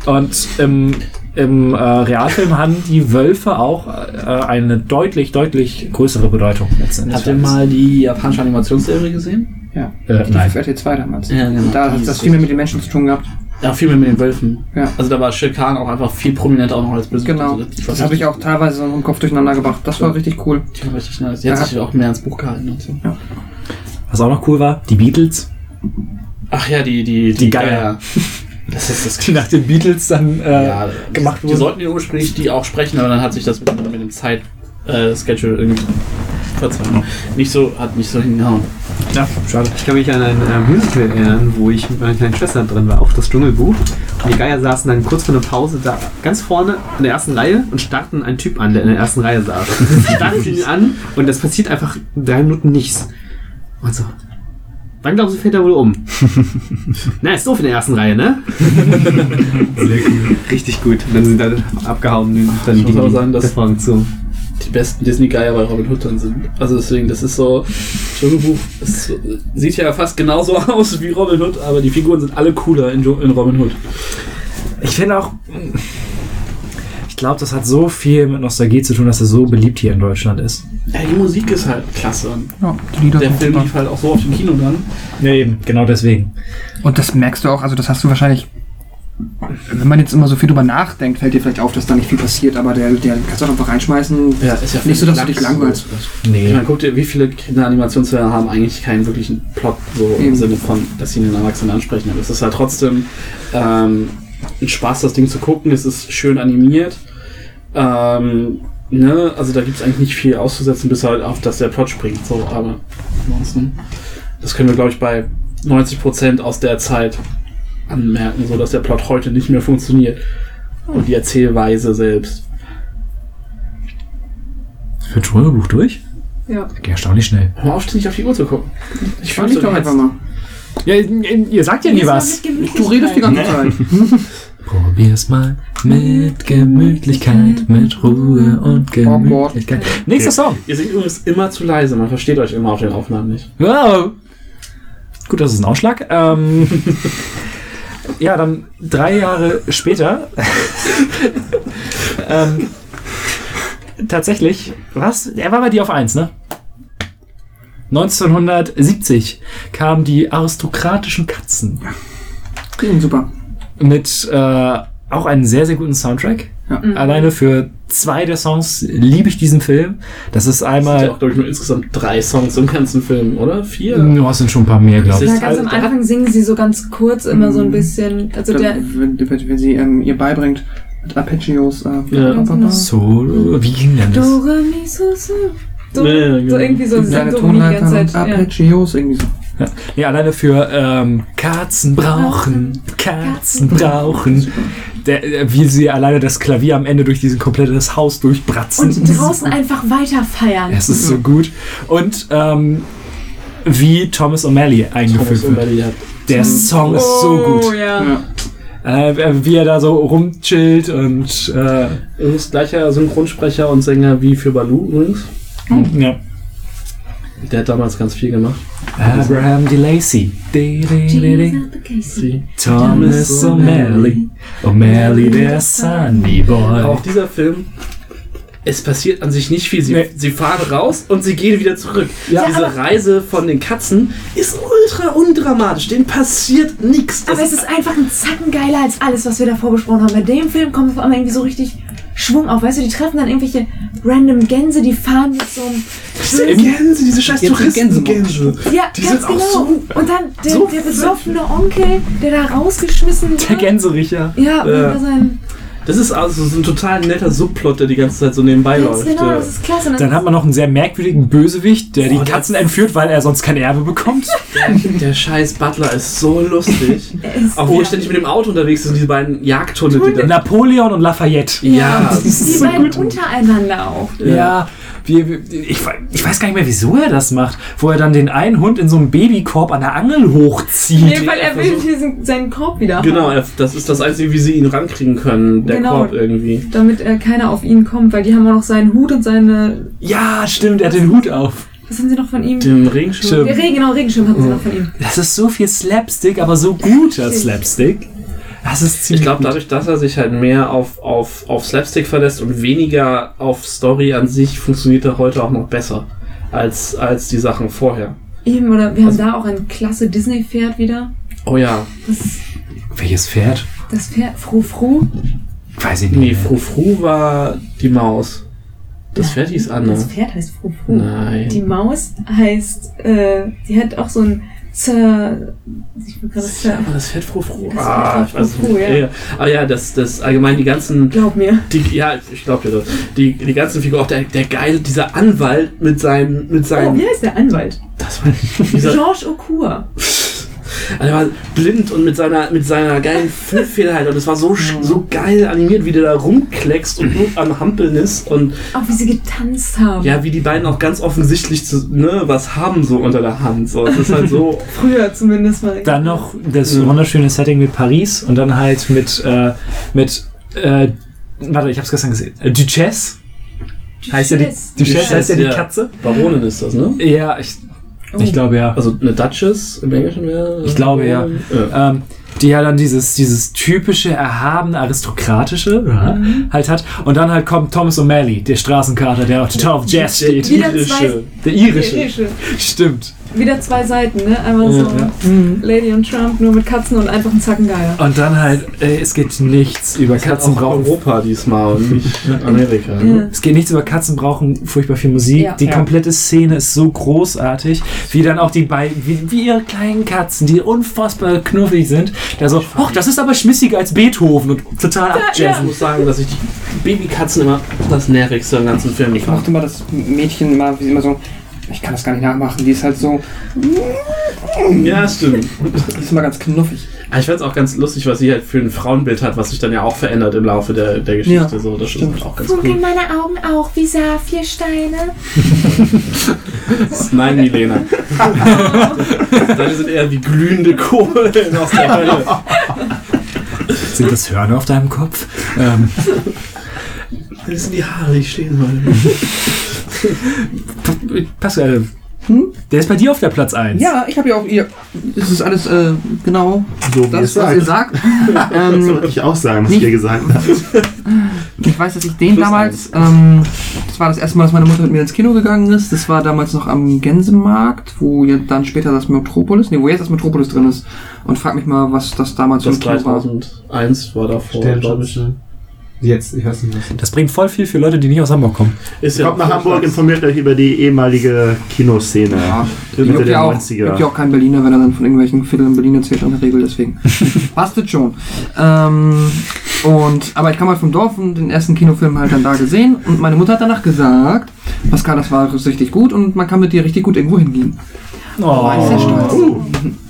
Und im, im äh, Realfilm haben die Wölfe auch äh, eine deutlich, deutlich größere Bedeutung letztendlich. Habt ihr mal die japanische Animationsserie gesehen? Ja. Äh, nein. Auf RT 2 damals. Ja, genau. Da hat Die das ist viel mehr mit den Menschen zu tun gehabt. Ja, viel mehr mit den Wölfen. Ja. Also da war Shere Khan auch einfach viel prominenter auch noch als Bösewicht. Genau. Also Das habe ich auch teilweise so im Kopf durcheinander gebracht. Das war richtig cool. Die war richtig nice. Die hat Ja. sich auch mehr ins Buch gehalten und so. Was auch noch cool war, die Beatles. Ach ja, die, die, Die Geier. (laughs) Das ist das (laughs) Die nach den Beatles dann äh, ja, gemacht Die wurden. sollten ja ursprünglich die auch sprechen, aber dann hat sich das mit, dem- mit dem Zeit äh, Schedule irgendwie verzeihen. Nicht so, hat nicht so hingehauen. Ja, schade. Ich kann mich an ein äh, Musical erinnern, wo ich mit meiner kleinen Schwester drin war, auch das Dschungelbuch. Und die Geier saßen dann kurz vor der Pause da ganz vorne in der ersten Reihe und starrten einen Typ an, der in der ersten Reihe saß. (laughs) Sie starrten ihn an und es passiert einfach drei Minuten nichts. Und so. Wann glauben Sie, fällt er wohl um? (laughs) Na, ist doof in der ersten Reihe, ne? Sehr cool. Richtig gut. Und dann sind dann abgehauen und dann Ich muss ging auch sagen, dass- zu. Die besten Disney-Geier bei Robin Hood dann sind. Also deswegen, das ist so. Dschungelbuch es sieht ja fast genauso (laughs) aus wie Robin Hood, aber die Figuren sind alle cooler in, Jo- in Robin Hood. Ich finde auch. Ich glaube, das hat so viel mit Nostalgie zu tun, dass er so beliebt hier in Deutschland ist. Ja, die Musik ist halt klasse. Ja, die Lieder Der sind Film lief halt auch so auf dem Kino dann. Ja, eben, genau deswegen. Und das merkst du auch, also das hast du wahrscheinlich, wenn man jetzt immer so viel drüber nachdenkt, fällt dir vielleicht auf, dass da nicht viel passiert, aber der, der kannst du auch einfach reinschmeißen. Ja, ist ja Nicht so, dass du dich langweilst. Ich Nee. meine, guck dir, wie viele Kinderanimationsfilme haben eigentlich keinen wirklichen Plot, so im Eben. Sinne von, dass sie einen Erwachsenen ansprechen. Aber es ist halt trotzdem ähm, ein Spaß, das Ding zu gucken. Es ist schön animiert. Ähm, ne? Also da gibt es eigentlich nicht viel auszusetzen, bis halt auf, dass der Plot springt. So, aber ansonsten, das können wir, glaube ich, bei 90% aus der Zeit anmerken, so dass der Plot heute nicht mehr funktioniert. Und die Erzählweise selbst. Für ein Dschungelbuch durch? Ja. Ging erstaunlich schnell. Hör auf, ständig auf die Uhr zu gucken. Ich Fand ich doch einfach mal. Ja, ihr sagt ja nie was. Du redest die ganze (laughs) Zeit. (laughs) Probier's mal mit Gemütlichkeit, mit Ruhe und Gemütlichkeit. Nächster Song. Ihr singt übrigens immer zu leise, man versteht euch immer auf den Aufnahmen nicht. Wow. Gut, das ist ein Ausschlag. Ähm, (laughs) ja, dann drei Jahre später. (laughs) ähm, tatsächlich, was? Er war bei dir auf 1, ne? 1970 kamen die aristokratischen Katzen Klingt super. Mit äh, auch einem sehr, sehr guten Soundtrack. Ja. Alleine für zwei der Songs liebe ich diesen Film. Das ist Es sind ja einmal. auch, glaube ich, nur insgesamt drei Songs im ganzen Film, oder? Vier? Du hast sind schon ein paar mehr, glaube ich. Das Ja, ganz am halt- Anfang singen sie so ganz kurz immer so ein bisschen. Also Dann, der. wenn, wenn, sie ähm, ihr beibringt, mit Arpeggios. Äh, Ja. genau. So, wie ging denn das? Do, re, mi, so, so. So, Ja, genau. so irgendwie so. Kleine so die ganze Zeit. Ja. Arpeggios, irgendwie so. Ja. ja, alleine für ähm, Katzen brauchen, Katzen brauchen. Der, äh, wie sie alleine das Klavier am Ende durch diesen komplettes Haus durchbratzen. Und draußen einfach weiter feiern. Es ist so gut. Und ähm, wie Thomas O'Malley eingeführt Thomas wird. O'Malley hat Der Song ist so Oh, gut. ja. Ja. Äh, wie er da so rumchillt und äh, übrigens gleicher Synchronsprecher und Sänger wie für Baloo übrigens. ja. Der hat damals ganz viel gemacht. Abraham di. Sie. Thomas O'Malley. O'Malley, der Sunny Boy. Auch dieser Film, es passiert an sich nicht viel. Sie, Nee. sie fahren raus und sie gehen wieder zurück. Ja, Diese Reise von den Katzen ist ultra undramatisch. Denen passiert nichts. Aber es ist einfach ein Zacken geiler als alles, was wir davor besprochen haben. Bei dem Film kommt auf einmal irgendwie so richtig Schwung auf. Weißt du, die treffen dann irgendwelche random Gänse, die fahren mit so einem. schönen- Gänse, diese scheiß Jetzt sind Touristengänse. Ja, Die ganz sind auch genau. so- Und dann der, so der besoffene Onkel, der da rausgeschmissen wird. Der Gänsericher. Ja, und Ja. da sein. Das ist also so ein total netter Subplot, der die ganze Zeit so nebenbei läuft. genau, Ja. das ist klasse. Und Dann hat man noch einen sehr merkwürdigen Bösewicht, der Oh, die Katzen entführt, weil er sonst kein Erbe bekommt. (laughs) Der, der scheiß Butler ist so lustig. (laughs) Ist- Auch wo ja. er ständig mit dem Auto unterwegs ist und diese beiden Jagdhunde, die da. Napoleon und Lafayette. Ja, die beiden untereinander auch. Ja, wie, wie, ich, ich weiß gar nicht mehr, wieso er das macht. Wo er dann den einen Hund in so einem Babykorb an der Angel hochzieht. Nee, weil er will diesen, seinen Korb wieder Genau, haben. das ist das Einzige, wie sie ihn rankriegen können, der Genau. Korb irgendwie. Damit äh, keiner auf ihn kommt, weil die haben auch noch seinen Hut und seine. Ja, stimmt, er hat den Hut auf. Was haben sie noch von ihm? Den Regenschirm. Der Regen, genau, Regenschirm hatten sie noch von ihm. Das ist so viel Slapstick, aber so guter. Slapstick. Das ist ziemlich Ich glaube, dadurch, dass er sich halt mehr auf, auf, auf Slapstick verlässt und weniger auf Story an sich, funktioniert er heute auch noch besser als, als die Sachen vorher. Eben, oder wir haben Also- da auch ein klasse Disney-Pferd wieder. Oh ja. Das, Welches Pferd? das Pferd, Fru Fru. Weiß ich nicht. Nee. Fru Fru war die Maus. Das Pferd hieß Anne. Das Pferd heißt Fru Fru. Nein. Die Maus heißt, äh, die hat auch so ein Zer... Ich bin gerade Zer... aber das Pferd Fru Fru. Das Ah, ich Fru, nicht. ja. Ja. Aber ja, das, das allgemein die ganzen Glaub mir. Die, ja, ich glaube dir das. Die, die ganzen Figuren, auch der, der geile, dieser Anwalt mit seinem, mit Oh, seinem, wie heißt der Anwalt? das war, dieser, Georges Okur. Er war blind und mit seiner, mit seiner geilen Füllfeder halt, und es war so, sch- so geil animiert, wie der da rumkleckst und nur am Hampeln ist und Auch wie sie getanzt haben. ja, wie die beiden auch ganz offensichtlich zu, ne, was haben so unter der Hand, so, es ist halt so, (laughs) Früher zumindest mal. Dann noch das Ja. wunderschöne Setting mit Paris und dann halt mit, äh, mit, äh, warte, ich hab's gestern gesehen. Äh, Duchesse. Heißt ja die, Duchesse. Heißt ja die. Katze. Baronin ist das, ne? Ja, ich, Oh. ich glaube ja. Also eine Duchess im Englischen wäre. Ich glaube, ja. ja. Ähm, die ja dann dieses, dieses typische, erhabene, aristokratische ja, halt hat. Und dann halt kommt Thomas O'Malley, der Straßenkater, der auch total auf Jazz steht. Der irische. irische. Stimmt. Wieder zwei Seiten, ne? Einmal so Ja. Lady und Trump, nur mit Katzen und einfach ein Zackengeier. Und dann halt, ey, es geht nichts über Katzen auch brauchen. Europa diesmal und nicht (laughs) Amerika. Ja. Ne? Es geht nichts über Katzen brauchen furchtbar viel Musik. Ja. Die Ja. komplette Szene ist so großartig, wie dann auch die beiden, wie, wie ihre kleinen Katzen, die unfassbar knuffig sind. Da so, ach, das ist aber schmissiger als Beethoven und total Ich abjazzen. muss sagen, dass ich die Babykatzen immer das nervigste im ganzen Film Ich fand. mochte immer das Mädchen immer, wie sie immer so. Ich kann das gar nicht nachmachen. Die ist halt so. Ja, stimmt. Die ist immer ganz knuffig. Aber ich fand es auch ganz lustig, was sie halt für ein Frauenbild hat, was sich dann ja auch verändert im Laufe der, der Geschichte. Ja, so, das stimmt. ist auch ganz cool. meine Augen auch wie Saphirsteine? (laughs) Nein, Milena. (laughs) Deine sind eher wie glühende Kohlen aus der Hölle. Sind das Hörner auf deinem Kopf? Ähm, Das sind die Haare, die stehen heute. Pascal, Hm? der ist bei dir auf der Platz 1. Ja, ich habe ja auch ihr. Es ist alles äh, genau So wie das, was ihr sagt. sagt. (laughs) Das ähm, wollte ich auch sagen, was nicht- ihr gesagt habt. (laughs) ich weiß, dass ich den Plus damals. Ähm, das war das erste Mal, dass meine Mutter mit mir ins Kino gegangen ist. Das war damals noch am Gänsemarkt, wo ja dann später das Metropolis, nee, wo jetzt das Metropolis drin ist. Und frag mich mal, was das damals Das für ein Kino war. 3001 war davor, glaube ich. Jetzt, ich weiß nicht, was Das bringt voll viel für Leute, die nicht aus Hamburg kommen. Ist Kommt nach Hamburg, informiert euch über die ehemalige Kinoszene. Ja, Mitte der ja, auch, 90er. gibt ja auch keinen Berliner, wenn er dann von irgendwelchen Vierteln in Berlin erzählt in der Regel, deswegen. (laughs) Passt es schon. Ähm, und, aber ich kam halt vom Dorf und den ersten Kinofilm halt dann da gesehen und meine Mutter hat danach gesagt, Pascal, das war richtig gut und man kann mit dir richtig gut irgendwo hingehen. Da war ich sehr stolz. Ich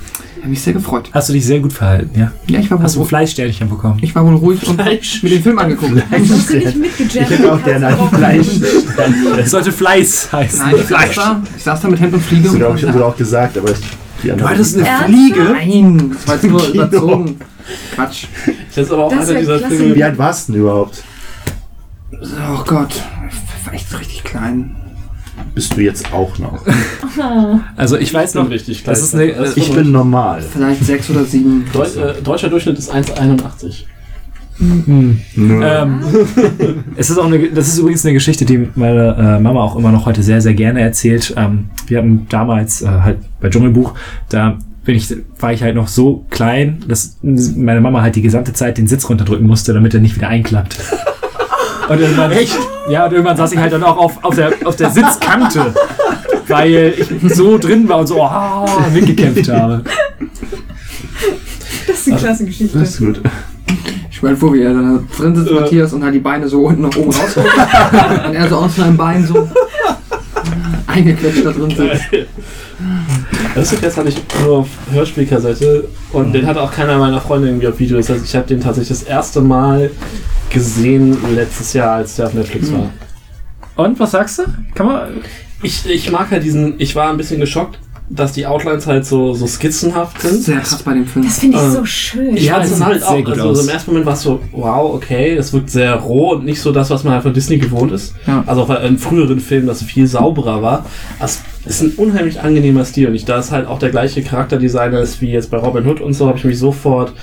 habe mich sehr gefreut. Hast du dich sehr gut verhalten, ja? Ja, ich war wohl, Hast du ruhig. Fleischsternchen bekommen? ich war wohl ruhig und hab Fleisch. mir den Film angeguckt. Hast du nicht Ich mitgejammt? hätte auch gerne ein Fleisch. Es sollte Fleiß heißen. Nein, ich saß da, ich saß da mit Hemd und Fliege. Das habe ich sogar auch gesagt, aber ich, die Du hattest eine Ernsthaft? Fliege? Nein, das war jetzt nur Kino. überzogen. Quatsch. Das ist aber auch Das einer wär dieser klasse. Filme. Wie alt warst du denn überhaupt? Oh Gott, ich war echt richtig klein. Bist du jetzt auch noch? (laughs) Also ich weiß noch, richtig das ist eine, Das Ich bin normal. Vielleicht sechs oder sieben. (laughs) Deu äh, deutscher Durchschnitt ist 1,81. hm, Nur ähm, (laughs) es ist auch eine, das ist übrigens eine Geschichte, die meine äh, Mama auch immer noch heute sehr, sehr gerne erzählt. Ähm, wir hatten damals äh, halt bei Dschungelbuch, da bin ich, war ich halt noch so klein, dass meine Mama halt die gesamte Zeit den Sitz runterdrücken musste, damit er nicht wieder einklappt. Und irgendwann, Echt? Ja, und irgendwann saß ich halt dann auch auf, auf, der, auf der Sitzkante, weil ich so drin war und so oh, mitgekämpft habe. Das ist eine klasse Geschichte. das ist gut. Ich stell vor, wie er da drin sitzt, Ja. Matthias, und halt die Beine so unten nach oben rausholt. (laughs) und er so aus seinem Bein so (laughs) eingequetscht da drin sitzt. Das ist jetzt hatte ich nur auf Hörspielkassette und den hatte auch keiner meiner Freunde irgendwie auf Video. Das heißt, ich habe den tatsächlich das erste Mal gesehen letztes Jahr, als der auf Netflix war. Und was sagst du? Kann man. Ich, ich mag halt diesen, ich war ein bisschen geschockt, dass die Outlines halt so, so skizzenhaft Das sind. sehr krass bei dem Film. Das finde ich Ähm, so schön. Ich Ja, sieht halt auch, gut also aus. im ersten Moment war es so, wow, okay, es wirkt sehr roh und nicht so das, was man halt von Disney gewohnt ist. Ja. Also auch in früheren Filmen, das viel sauberer war. Es ist ein unheimlich angenehmer Stil und ich, da es halt auch der gleiche Charakterdesigner ist wie jetzt bei Robin Hood und so, habe ich mich sofort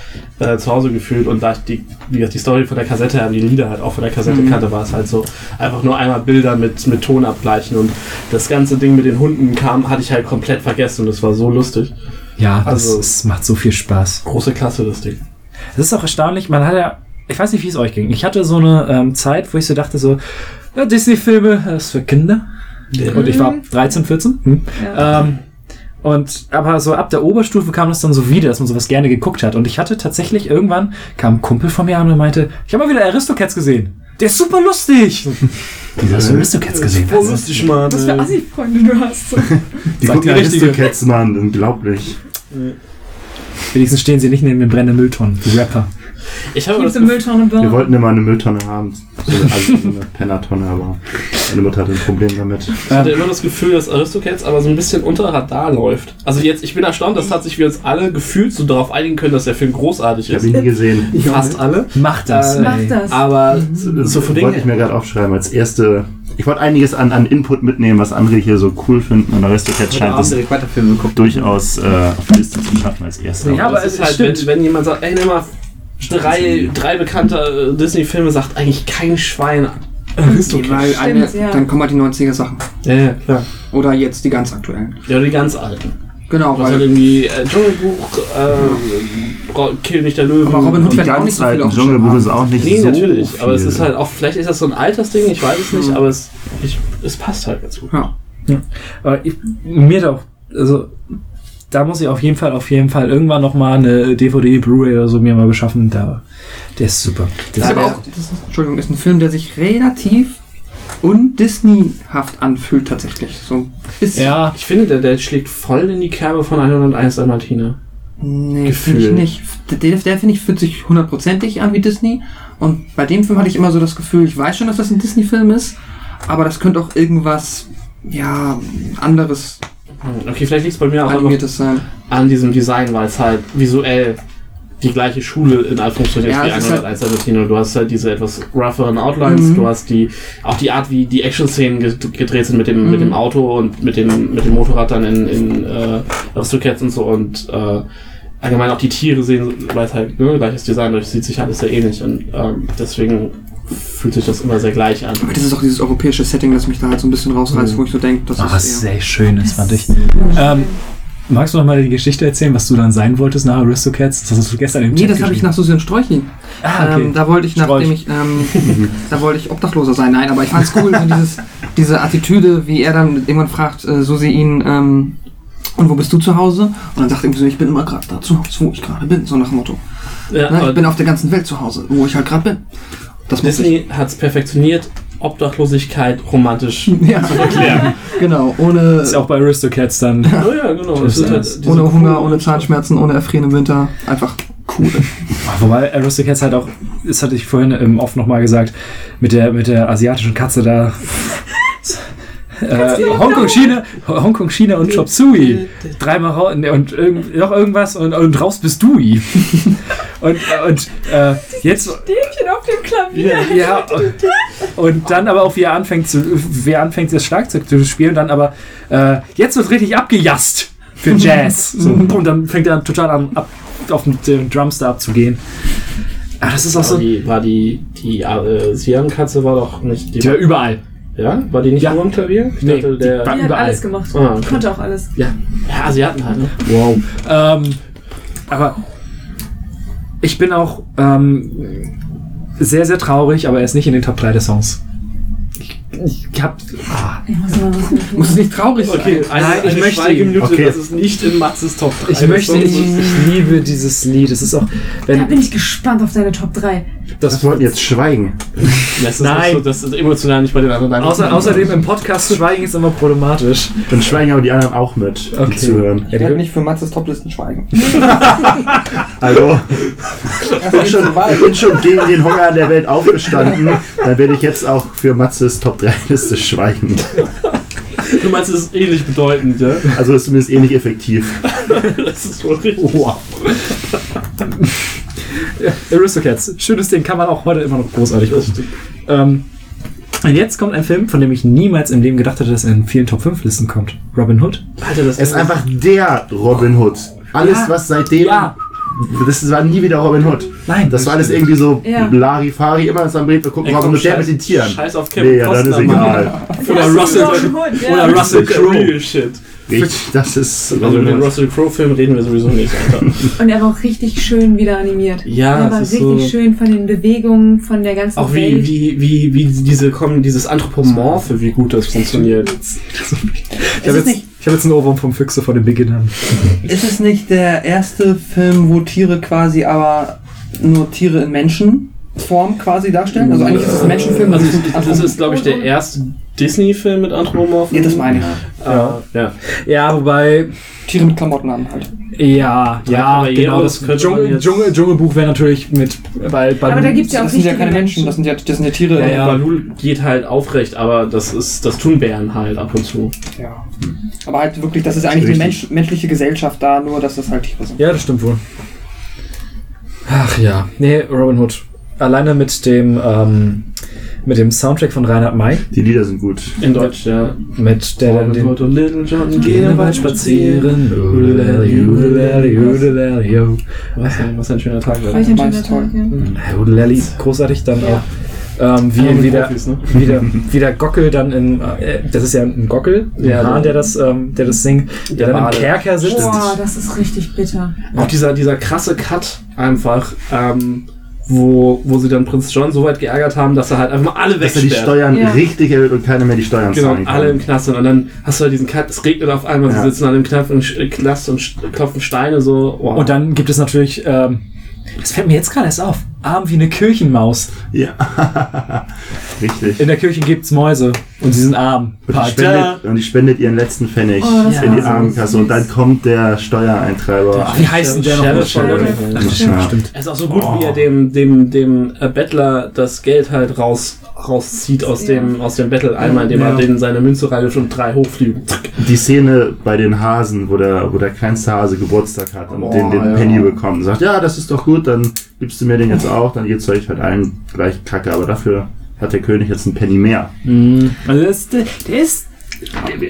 äh, zu Hause gefühlt und da ich die, wie gesagt, die Story von der Kassette her, die Lieder halt auch von der Kassette Mhm. kannte, war es halt so einfach nur einmal Bilder mit, mit Ton abgleichen und das ganze Ding mit den Hunden kam, hatte ich halt komplett vergessen und es war so lustig. Ja, Also- es, es macht so viel Spaß. Große Klasse, das Ding. Es ist auch erstaunlich, man hat ja, ich weiß nicht, wie es euch ging. Ich hatte so eine ähm, Zeit, wo ich so dachte, so, ja, Disney-Filme, das ist für Kinder. Und ich war 13, 14. Hm. Ja. Ähm, und aber so ab der Oberstufe kam das dann so wieder, dass man sowas gerne geguckt hat. Und ich hatte tatsächlich irgendwann kam ein Kumpel von mir an und meinte, ich habe mal wieder Aristocats gesehen. Der ist super lustig. (laughs) Wieso hast du Aristocats gesehen? Voll lustig, Mann. Was für Assi-Freunde du hast. So. (laughs) Die gucken. Aristocats, Mann, unglaublich. Wenigstens stehen sie nicht neben den brennenden Mülltonnen, die Rapper. Ich habe das Gefühl, Mülltonne Wir burn. wollten immer eine Mülltonne haben. So eine, also so eine Pennertonne, aber meine Mutter hatte ein Problem damit. Ich hatte immer das Gefühl, dass Aristocats aber so ein bisschen unter Radar läuft. Also jetzt, ich bin erstaunt, dass tatsächlich wir uns alle gefühlt so darauf einigen können, dass der Film großartig Ich habe ist. ihn nie gesehen. Fast alle. Macht das. Äh, Mach das. Aber so von Wollte ich Dingen. mir gerade aufschreiben, als erste ich wollte einiges an, an Input mitnehmen, was andere hier so cool finden und der Rest jetzt scheint es durchaus äh, auf die Liste zu schaffen als erster. Ja, aber es ist halt, stimmt. wenn, wenn jemand sagt, ey, nimm mal drei, drei bekannte äh, Disney-Filme, sagt eigentlich kein Schwein. Aristocats. Weil eine, Stimmt, ja. dann kommen halt die 90er Sachen. Ja, ja, klar. Oder jetzt die ganz aktuellen. Ja, die ganz alten. Genau, halt weil irgendwie äh, Dschungelbuch, äh, Ro- Kill nicht der Löwen. Aber Robin Hood Die wird auch nicht ganz so viel alten auf Dschungelbuch ist auch nicht Nee, so natürlich. viel. Aber es ist halt auch, vielleicht ist das so ein Altersding, ich weiß es nicht, Mhm. aber es, ich, es passt halt ganz gut. Ja. Aber ich, mir doch, also da muss ich auf jeden Fall, auf jeden Fall irgendwann noch mal eine DVD, Blu-ray oder so mir mal beschaffen. Da, der ist super. Der Das ist aber auch, das ist, Entschuldigung, ist ein Film, der sich relativ un-Disney-haft anfühlt tatsächlich. So ein bisschen. ja, Ich finde, der, der schlägt voll in die Kerbe von 101 Dalmatiner. Nee, Gefühl. finde ich nicht. Der, der finde ich, fühlt sich hundertprozentig an wie Disney. Und bei dem Film hatte ich immer so das Gefühl, ich weiß schon, dass das ein Disney-Film ist, aber das könnte auch irgendwas, ja, anderes Okay, vielleicht liegt es bei mir auch an diesem Design, weil es halt visuell die gleiche Schule in Anführungsstrichen Ja, ist wie ist 101 Dalmatiner. Du hast halt diese etwas rougheren Outlines, Mhm. du hast die, auch die Art, wie die Action-Szenen ge- gedreht sind mit dem, mit Mhm. dem Auto und mit dem, mit dem Motorrad dann in, in äh, Aristocats und so und äh, allgemein auch die Tiere sehen, weil es halt ne, gleiches Design, das sieht sich alles sehr ähnlich und ähm, deswegen fühlt sich das immer sehr gleich an. Aber das ist auch dieses europäische Setting, das mich da halt so ein bisschen rausreißt, wo ich so denke, das Ah, was ist eher... sehr schön ist, fand ich. Ähm, magst du noch mal die Geschichte erzählen, was du dann sein wolltest nach Aristocats? Das hast du gestern im Nee, Chat das habe ich nach Susi und Sträuchi. Ah, okay. Ähm, da wollte ich, Sträuch. nachdem ich, ähm, (laughs) da wollte ich Obdachloser sein. Nein, aber ich fand's cool, so dieses, diese Attitüde, wie er dann irgendwann fragt, äh, Susi ihn, ähm, und wo bist du zu Hause? Und dann sagt er irgendwie so, ich bin immer gerade da zu Hause, wo ich gerade bin, so nach dem Motto. Ja, Ne, aber ich bin auf der ganzen Welt zu Hause, wo ich halt gerade bin. Das. Disney hat es perfektioniert, Obdachlosigkeit romantisch (laughs) Ja, zu erklären. genau, ohne, ist auch bei Aristocats dann. (laughs) oh ja, genau. Halt ohne Hunger, ohne Zahnschmerzen, ohne Erfrieren im Winter. Einfach cool. (laughs) Wobei Aristocats halt auch, das hatte ich vorhin ähm, oft nochmal gesagt, mit der, mit der asiatischen Katze da. Äh, Hongkong, China, Hongkong, China und Chop Suey. Dreimal raus und irgend, noch irgendwas und, und raus bist du. Und und äh, jetzt Stäbchen auf dem Klavier. ja und, und dann aber auch wie er anfängt zu wie er anfängt das Schlagzeug zu spielen dann aber äh, jetzt wird richtig abgejasst für Jazz (laughs) so, und dann fängt er total an ab, auf den, den Drums da abzugehen ah, das ist auch War so die, war die, die äh, Siam-Katze war doch nicht die. die war überall ja? War die nicht Ja. nur am Klavier? Ich Nee, dachte, die der. war- Die hat überall. alles gemacht. Ah, okay. Konnte auch alles. ja. ja, Asiaten halt, ne? wow ähm, aber ich bin auch ähm, sehr sehr traurig aber er ist nicht in den Top 3 der Songs ich, hab ah, Ich muss nicht traurig sein. Okay, eine, Nein, ich eine möchte- Schweigeminute, Okay. das ist nicht in Matzes Top 3. ich möchte ich, ich liebe dieses Lied es ist auch Da wenn bin ich gespannt auf deine Top 3. Das wollten jetzt schweigen. Das ist Nein. So, das ist emotional nicht bei den anderen. Außer, außerdem im Podcast schweigen ist immer problematisch. Dann schweigen aber die anderen auch mit, Okay. die zuhören. Ich werde nicht für Matzes Toplisten schweigen. (laughs) Also, ich, schon, ich bin schon gegen den Hunger in der Welt aufgestanden. Dann werde ich jetzt auch für Matzes Top (laughs) 3 Liste schweigen. Du meinst, es ist ähnlich bedeutend, ja? Also ist zumindest ähnlich effektiv. (laughs) Das ist wohl richtig. Wow. Ja, Aristocats. Schönes Ding, kann man auch heute immer noch großartig gucken. Ähm, und jetzt kommt ein Film, von dem ich niemals im Leben gedacht hätte, dass er in vielen Top 5 Listen kommt. Robin Hood. Alter, das Er ist einfach der Robin Hood. Alles, Ja. was seitdem. Ja. Das war nie wieder Robin Hood. Nein, Das war alles irgendwie so Ja. Larifari, immer das am Bild, wir gucken Ey, Robin komm, Hood, der scheiß- mit den Tieren. Scheiß auf Kevin Nee, ja, dann ist egal. Oder Russell, Hood, ja. oder Russell Crowe. Shit. Richtig, das ist Also über den. Russell Crowe-Film reden wir sowieso nicht, Alter. Und er war auch richtig schön wieder animiert. Ja, er war ist richtig so- schön von den Bewegungen, von der ganzen Auch Welt. wie, wie, wie, wie diese kommen, dieses Anthropomorphe, wie gut das funktioniert. Ich habe jetzt, ich hab jetzt einen Ohrwurm vom Füchse vor den Beginnern. Ist es nicht der erste Film, wo Tiere quasi aber nur Tiere in Menschenform quasi darstellen? Also eigentlich ist es ein Menschenfilm. Also das ist das ist, glaube ich, der erste Disney-Film mit Anthropomorphen. Ja, das meine ich. Ja. ja. Ja, wobei, Tiere mit Klamotten an halt. ja, ja, aber genau. Das könnte man Dschungel, jetzt- Dschungel, Dschungelbuch wäre natürlich mit, weil Aber da gibt's ja auch Das sind ja keine Menschen, das sind ja, das sind ja Tiere. Ja, ja. Balul geht halt aufrecht, aber das ist, das tun Bären halt ab und zu. Ja. Aber halt wirklich, das ist eigentlich die Mensch, menschliche Gesellschaft da, nur dass das halt Tiere sind. Ja, das stimmt wohl. Ach ja. Nee, Robin Hood. Alleine mit dem, ähm, mit dem Soundtrack von Reinhard May. Die Lieder sind gut. In Deutsch, ja. Mit der dann den und Little John Gehen im Wald spazieren. Yo. Was ein, was ein schöner Tag. War ich ein schöner Tag, ja. Udelali, großartig dann auch. Ähm, wie, mit wie, der, Profis, ne? wie, der, wie der Gockel dann in, äh, das ist ja ein Gockel, ein Ja, Hahn, der- der das, ähm, der das singt, der, Der dann im Bade. Kerker sitzt. Boah, das ist richtig bitter. Auch dieser, dieser krasse Cut einfach, ähm, wo, wo sie dann Prinz John so weit geärgert haben, dass er halt einfach mal alle Dass er die wegsperrt. Steuern Ja. richtig erhöht und keiner mehr die Steuern Genau, zahlen kann. alle im Knast sind. Und dann hast du halt diesen Cut, es regnet auf einmal, Ja. sie sitzen alle im Knast und, Knast klopfen Steine so. Wow. Und dann gibt es natürlich, ähm, das fällt mir jetzt gerade erst auf, arm wie eine Kirchenmaus. Ja. (laughs) richtig. In der Kirche gibt's Mäuse und sie sind arm. Und die, spendet, und die spendet ihren letzten Pfennig Oh, in war die so Armenkasse. Und dann kommt der Steuereintreiber. Ach, wie heißt denn der noch? Sheriff. Ach, Stimmt. stimmt. Es ist auch so gut, wie er dem, dem, dem äh, Bettler das Geld halt raus, rauszieht aus Ja. dem, aus dem Betteleimer, indem Ja. er den seine Münze reinwirft und drei hochfliegen. Die Szene bei den Hasen, wo der, wo der kleinste Hase Geburtstag hat und Boah, den, den ja. Penny bekommt und sagt, ja, das ist doch gut, dann gibst du mir den jetzt auch, dann geht's euch halt allen gleich kacke. Aber dafür hat der König jetzt einen Penny mehr. Mhm. Also das, der, der ist,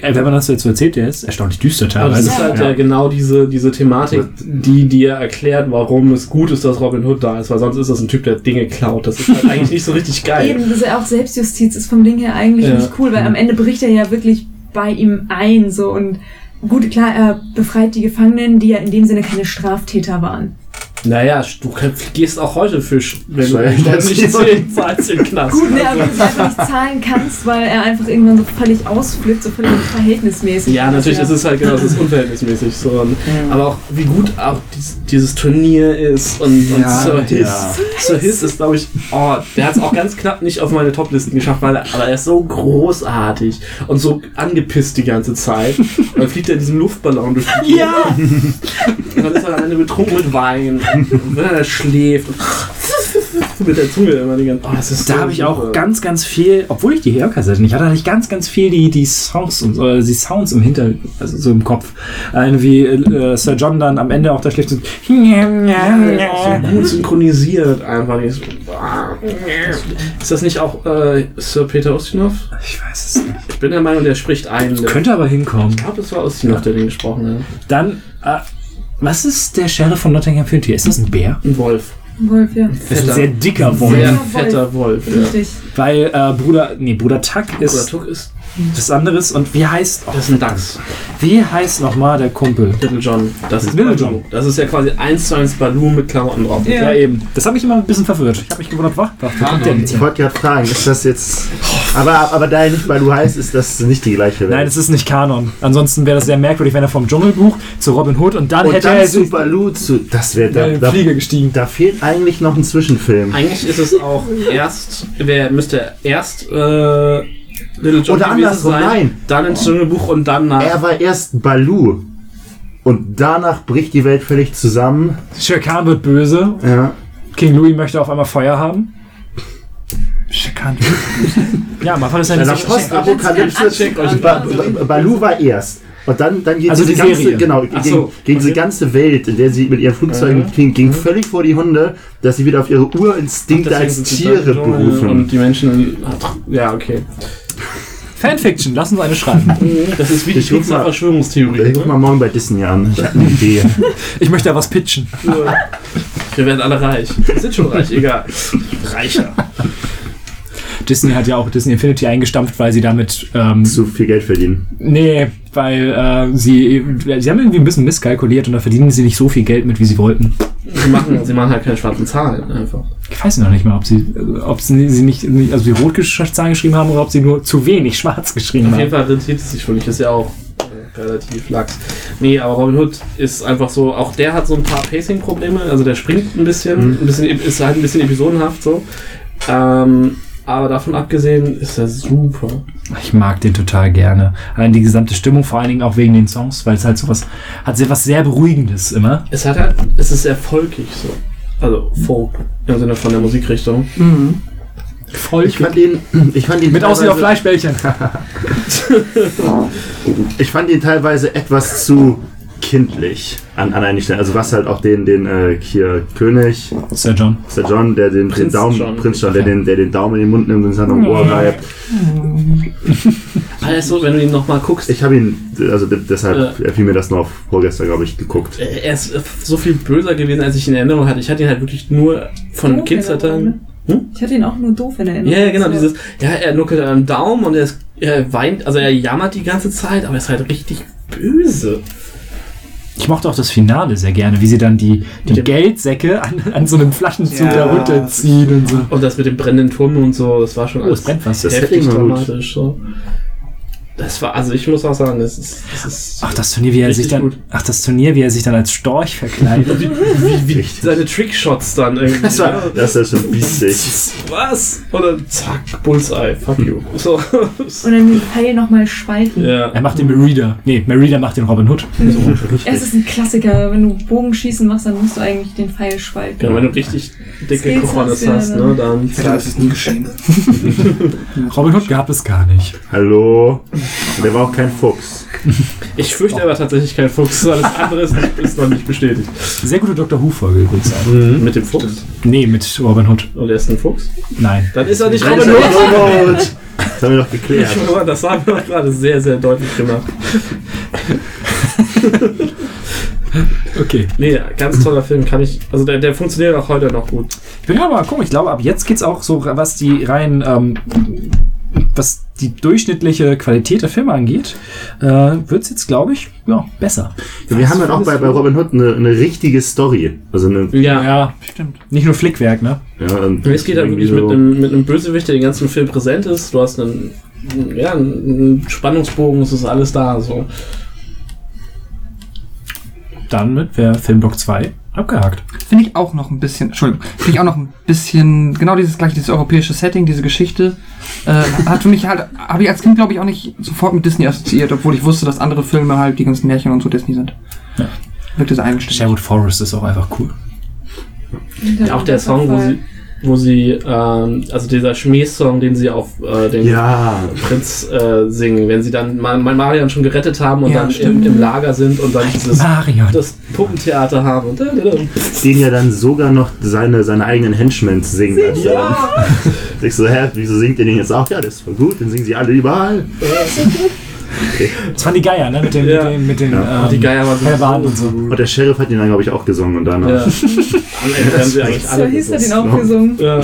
der, wenn man das jetzt so erzählt, der ist erstaunlich düster Aber das teilweise. ist halt Ja. ja. genau diese, diese Thematik, die dir erklärt, warum es gut ist, dass Robin Hood da ist, weil sonst ist das ein Typ, der Dinge klaut. Das ist halt (laughs) eigentlich nicht so richtig geil. Eben, das ist ja auch Selbstjustiz ist vom Ding her eigentlich Ja. nicht cool, weil am Ende bricht er ja wirklich bei ihm ein, so und gut, klar, er befreit die Gefangenen, die ja in dem Sinne keine Straftäter waren. Naja, du gehst auch heute für, wenn du nicht zählen, zahlst in den Knast. Gut, ne, aber du es einfach nicht zahlen kannst, weil er einfach irgendwann so völlig ausflippt, so völlig verhältnismäßig. Ja, natürlich ja. ist es halt genau, es ist unverhältnismäßig so. Und, Aber auch wie gut auch dies, dieses Turnier ist und, und Ja, Sir Hiss. ja. Sir Hiss ist, glaube ich, oh, der hat es auch ganz knapp nicht auf meine Toplisten geschafft, weil er, aber er ist so großartig und so angepisst die ganze Zeit. Und dann fliegt er in diesem Luftballon durch die Ja! Und dann ist er am Ende betrunken mit Wein. Und (laughs) da schläft und mit der Zunge immer die ganze oh, Da so habe ich auch ganz, ganz viel, obwohl ich die Hörkassette nicht hatte, hatte ich ganz, ganz viel die, die Songs und äh, die Sounds im Hinter, also so im Kopf. Äh, wie äh, Sir John dann am Ende auch da schläft. So, Ja, so gut synchronisiert einfach. Die ist- Ist das nicht auch äh, Sir Peter Ustinov? ich weiß es nicht. Ich bin der Meinung, der spricht einen. Der, Könnte aber hinkommen. ich glaube, es war Ustinov, der den gesprochen hat. Dann, äh, was ist der Sheriff von Nottingham für ein Tier? Ist das ein Bär? Ein Wolf. Wolf, ja. Das ist ein sehr dicker Wolf. Sehr Wolf. fetter Wolf. Ja. Richtig. Weil äh, Bruder, nee, Bruder Tuck ist Tuck ist, das anderes. Und wie heißt, oh, das ist ein Dachs. wie heißt nochmal der Kumpel? Little John. Das ist Little. John. Das ist ja quasi eins zu eins Baloo mit Klamotten drauf. Ja. Ja, eben. Das hat mich immer ein bisschen verwirrt. Ich habe mich gewundert, der jetzt Ich wollte gerade fragen, ist das jetzt. Aber, aber da er nicht Balu heißt, ist das nicht die gleiche Welt. Nein, es ist nicht Kanon. Ansonsten wäre das sehr merkwürdig, wenn er vom Dschungelbuch zu Robin Hood und dann und hätte dann er zu Balu zu. Das wäre da, da, Flieger gestiegen. da fehlt eigentlich noch ein Zwischenfilm. Eigentlich ist es auch erst, wer müsste erst äh, Little John Oder andersrum, sein, nein. dann ins Dschungelbuch und dann nach. Er war erst Balu. Und danach bricht die Welt völlig zusammen. Shere Khan wird böse. Ja. King Louis möchte auf einmal Feuer haben. Shere Khan. (laughs) ja, mal ist eine Nach so Postapokalypse. Ba Balu war erst. Und dann, dann geht Also diese die ganze, Serie. genau, Ach gegen, so, gegen diese ganze Welt, in der sie mit ihren Flugzeugen ging, ging völlig vor die Hunde, dass sie wieder auf ihre Urinstinkte als Tiere berufen. Und die Menschen. Ja, okay. Fanfiction, lass uns eine schreiben. (laughs) Das ist wie die Verschwörungstheorie. Ich guck mal morgen bei Disney an. Ich habe eine Idee. (laughs) Ich möchte da was pitchen. Wir werden alle reich. Wir sind schon reich, egal. Reicher. Disney hat ja auch Disney Infinity eingestampft, weil sie damit. Ähm, Zu viel Geld verdienen. nee, weil äh, sie. Sie haben irgendwie ein bisschen misskalkuliert und da verdienen sie nicht so viel Geld mit, wie sie wollten. Sie machen, sie machen halt keine schwarzen Zahlen einfach. Ich weiß noch nicht mal, ob sie, ob sie, sie nicht, nicht- also die Rotzahlen geschrieben haben oder ob sie nur zu wenig schwarz geschrieben Auf jeden haben. Fall rentiert es sich für mich. Ist ja auch äh, relativ lax. Nee, aber Robin Hood ist einfach so, auch der hat so ein paar Pacing-Probleme. Also der springt ein bisschen, ein bisschen ist halt ein bisschen episodenhaft so. Ähm, aber davon abgesehen ist er super. Ich mag den total gerne. Allein die gesamte Stimmung, vor allen Dingen auch wegen den Songs, weil es halt sowas hat sehr was sehr Beruhigendes immer. Es hat halt, es ist sehr folkig so. Also Folk im Sinne von der Musikrichtung. Voll. Ich fand ihn, (clears throat) ich fand ihn Mit Aussicht auf Fleischbällchen. (laughs) (laughs) Ich fand ihn teilweise etwas zu kindlich an, an einigen Stellen. Also was halt auch den, den äh, hier König, Sir John. Sir John, der den, den Prinz Daumen, John. Prinz John, der den, der den Daumen in den Mund nimmt und dann am Ohr reibt. Also, wenn du ihn nochmal guckst, Ich habe ihn, also de- deshalb fiel mir das noch vorgestern, glaube ich, geguckt. äh, er ist äh, so viel böser gewesen, als ich ihn in Erinnerung hatte. Ich hatte ihn halt wirklich nur von Doof Kindheitstagen. in Ich hatte ihn auch nur doof in Erinnerung. Ja, ja, genau, So. dieses, ja, er nuckelt an einem Daumen und er, ist, er weint, also er jammert die ganze Zeit, aber er ist halt richtig böse. Ich mochte auch das Finale sehr gerne, wie sie dann die, die Geldsäcke an, an so einem Flaschenzug Ja. da runterziehen und so. Und das mit dem brennenden Turm und so, das war schon Oh, es brennt was. Das heftig dramatisch. So. Das war, also ich muss auch sagen, das ist, das ist Ach, das Turnier, wie er sich dann, gut. ach, das Turnier, wie er sich dann als Storch verkleidet. (laughs) wie, wie, wie seine Trickshots dann irgendwie. Das, war, das ist schon bissig. Was? Oder zack, Bullseye, fuck you. So. Und dann den Pfeil nochmal spalten. ja. er macht den Merida. Nee, Merida macht den Robin Hood. Es ist ein Klassiker. Wenn du Bogenschießen machst, dann musst du eigentlich den Pfeil spalten. Genau, wenn du richtig dicke Cojones hast, ja, ne, dann. Ja, das ist nie geschehen. Robin Hood gab es gar nicht. Hallo? Und der war auch kein Fuchs. Ich fürchte aber tatsächlich kein Fuchs, alles andere ist, nicht, ist noch nicht bestätigt. Sehr gute Dr. Who-Folge übrigens auch. Mit dem Fuchs? Nee, mit Robin Hood. Und er ist ein Fuchs? Nein. Dann ist er nicht Robin Hood. Das haben wir doch geklärt. Ich- Das haben wir doch gerade sehr, sehr deutlich gemacht. Okay. Nee, ganz toller Film, kann ich. Also der, der funktioniert auch heute noch gut. Ich bin gerade mal gucken. Ich glaube, ab jetzt geht's auch so, was die rein, ähm, was die durchschnittliche Qualität der Filme angeht, äh, wird's jetzt, glaube ich, ja, besser. Ja, wir haben halt auch bei, bei Robin Hood eine, eine richtige Story. Also eine, Ja. Ja, stimmt. Nicht nur Flickwerk, ne? ja, und Es geht dann irgendwie wirklich mit so- einem, mit einem Bösewicht, der den ganzen Film präsent ist. Du hast einen, ja, einen Spannungsbogen, es ist alles da. So. Damit wäre Filmblock 2 abgehakt. Finde ich auch noch ein bisschen, Entschuldigung, finde ich auch noch ein bisschen, genau dieses gleiche, dieses europäische Setting, diese Geschichte, äh, hat für mich halt, habe ich als Kind, glaube ich, auch nicht sofort mit Disney assoziiert, obwohl ich wusste, dass andere Filme halt die ganzen Märchen und so Disney sind. Ja. Wirkte sehr eigenständig. Sherwood Forest ist auch einfach cool. Ja, auch der Song, wo sie, wo sie ähm, also dieser Schmähsong, den sie auf äh, den Ja, Prinz äh, singen, wenn sie dann mal, mal Marion schon gerettet haben und Ja, dann im, stimmt. im Lager sind und dann dieses Marion. das Puppentheater haben und den ja dann sogar noch seine, seine eigenen Henchmen singen. Also, ja, (laughs) Ich so, hä, wieso singt ihr den jetzt auch? Ja, das ist voll gut, den singen sie alle überall. Das waren die Geier, ne? Mit den, Ja. mit den, mit den Ja. ähm, die Geier waren Hellebarden und so. Und der Sheriff hat ihn dann, glaube ich, auch gesungen und dann ja. Am Ende haben sie eigentlich So hieß er den auch gesungen. Ja.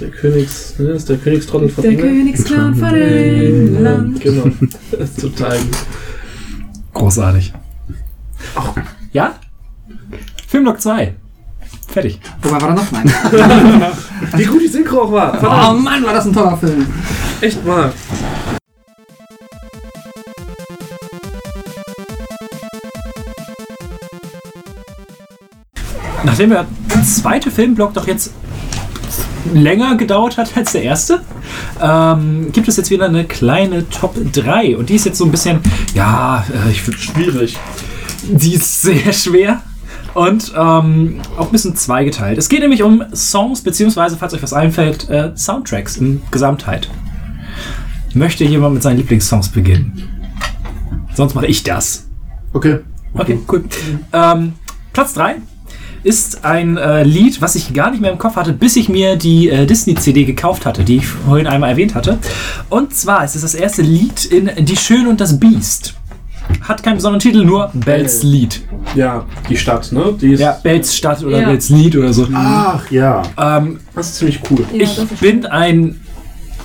Der Königs, ne, ist der Königstrottel von Der England? Königsclan von England. Genau. (laughs) Das ist total gut. Großartig. Ja? Filmblock 2. Fertig. Wobei war da noch? Nein. (laughs) Wie gut die Synchro auch war. oh Verdammt, Mann, war das ein toller Film. echt mal. Nachdem der zweite Filmblock doch jetzt länger gedauert hat als der erste, ähm, gibt es jetzt wieder eine kleine Top 3. Und die ist jetzt so ein bisschen, ja, äh, ich würde Schwierig. Die ist sehr schwer und ähm, auch ein bisschen zweigeteilt. Es geht nämlich um Songs, beziehungsweise, falls euch was einfällt, äh, Soundtracks in Gesamtheit. Möchte jemand mit seinen Lieblingssongs beginnen? Sonst mache ich das. Okay. Okay, cool. Ähm, Platz 3 ist ein äh, Lied, was ich gar nicht mehr im Kopf hatte, bis ich mir die äh, Disney-CD gekauft hatte, die ich vorhin einmal erwähnt hatte. Und zwar ist es das erste Lied in Die Schön und das Biest. Hat keinen besonderen Titel, nur Bells Lied. Ja, die Stadt, ne? Die ist, Ja, Bells Stadt oder Ja. Bells Lied oder so. Ach ja. Ähm, Das ist ziemlich cool. Ja, ich ist bin ein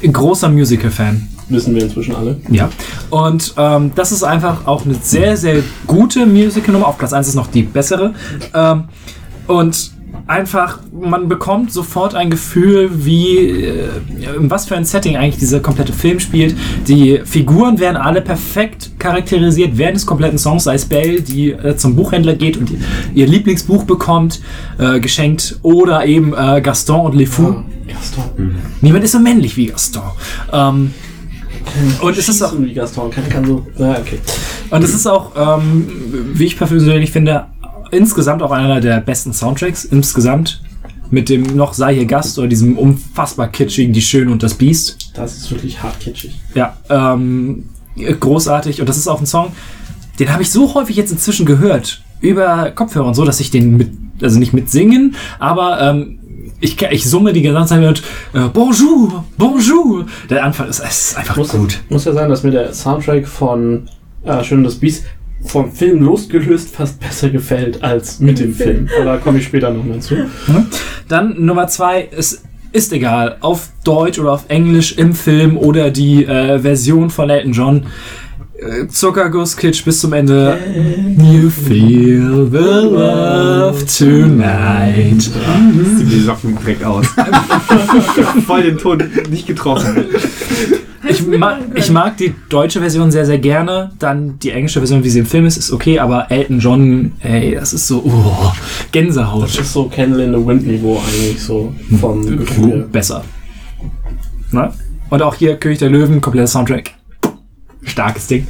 großer Musical-Fan. Wissen wir inzwischen alle. Ja. Und ähm, das ist einfach auch eine sehr, sehr gute Musical-Nummer. Auf Platz 1 ist noch die bessere. Ähm, und einfach, man bekommt sofort ein Gefühl, wie, äh, in was für ein Setting eigentlich dieser komplette Film spielt. Die Figuren werden alle perfekt charakterisiert während des kompletten Songs, sei es Belle, die äh, zum Buchhändler geht und ihr Lieblingsbuch bekommt, äh, geschenkt, oder eben äh, Gaston und Le Fou. Gaston. Niemand ist so männlich wie Gaston. Ähm, und es ist auch, wie Gaston. Kann, kann so. Ja, okay. und es ist auch, ähm, wie ich persönlich finde, insgesamt auch einer der besten Soundtracks. Insgesamt. Mit dem noch sei hier Gast oder diesem unfassbar kitschigen Die Schöne und das Biest. Das ist wirklich hart kitschig. Ja, ähm, großartig. Und das ist auch ein Song, den habe ich so häufig jetzt inzwischen gehört über Kopfhörer und so, dass ich den mit, also nicht mit singen, aber ähm, ich, ich summe die ganze Zeit mit äh, Bonjour, Bonjour. Der Anfang ist, ist einfach muss, gut. muss ja sein, dass mir der Soundtrack von äh, Schön und das Biest vom Film losgelöst fast besser gefällt als mit dem Film. Aber da komme ich später noch mal zu. Dann Nummer zwei, es ist egal, auf Deutsch oder auf Englisch im Film oder die äh, Version von Elton John. Äh, Zuckergusskitsch bis zum Ende. You feel the love tonight. Die Socken direkt aus. (laughs) Voll den Ton nicht getroffen. Ich, ma ich mag die deutsche Version sehr, sehr gerne. Dann die englische Version, wie sie im Film ist, ist okay, aber Elton John, ey, das ist so, oh, Gänsehaut. Das ist so Candle in the Wind Niveau eigentlich so vom Gefühl. her. besser. Ne? Und auch hier König der Löwen, kompletter Soundtrack. Starkes Ding.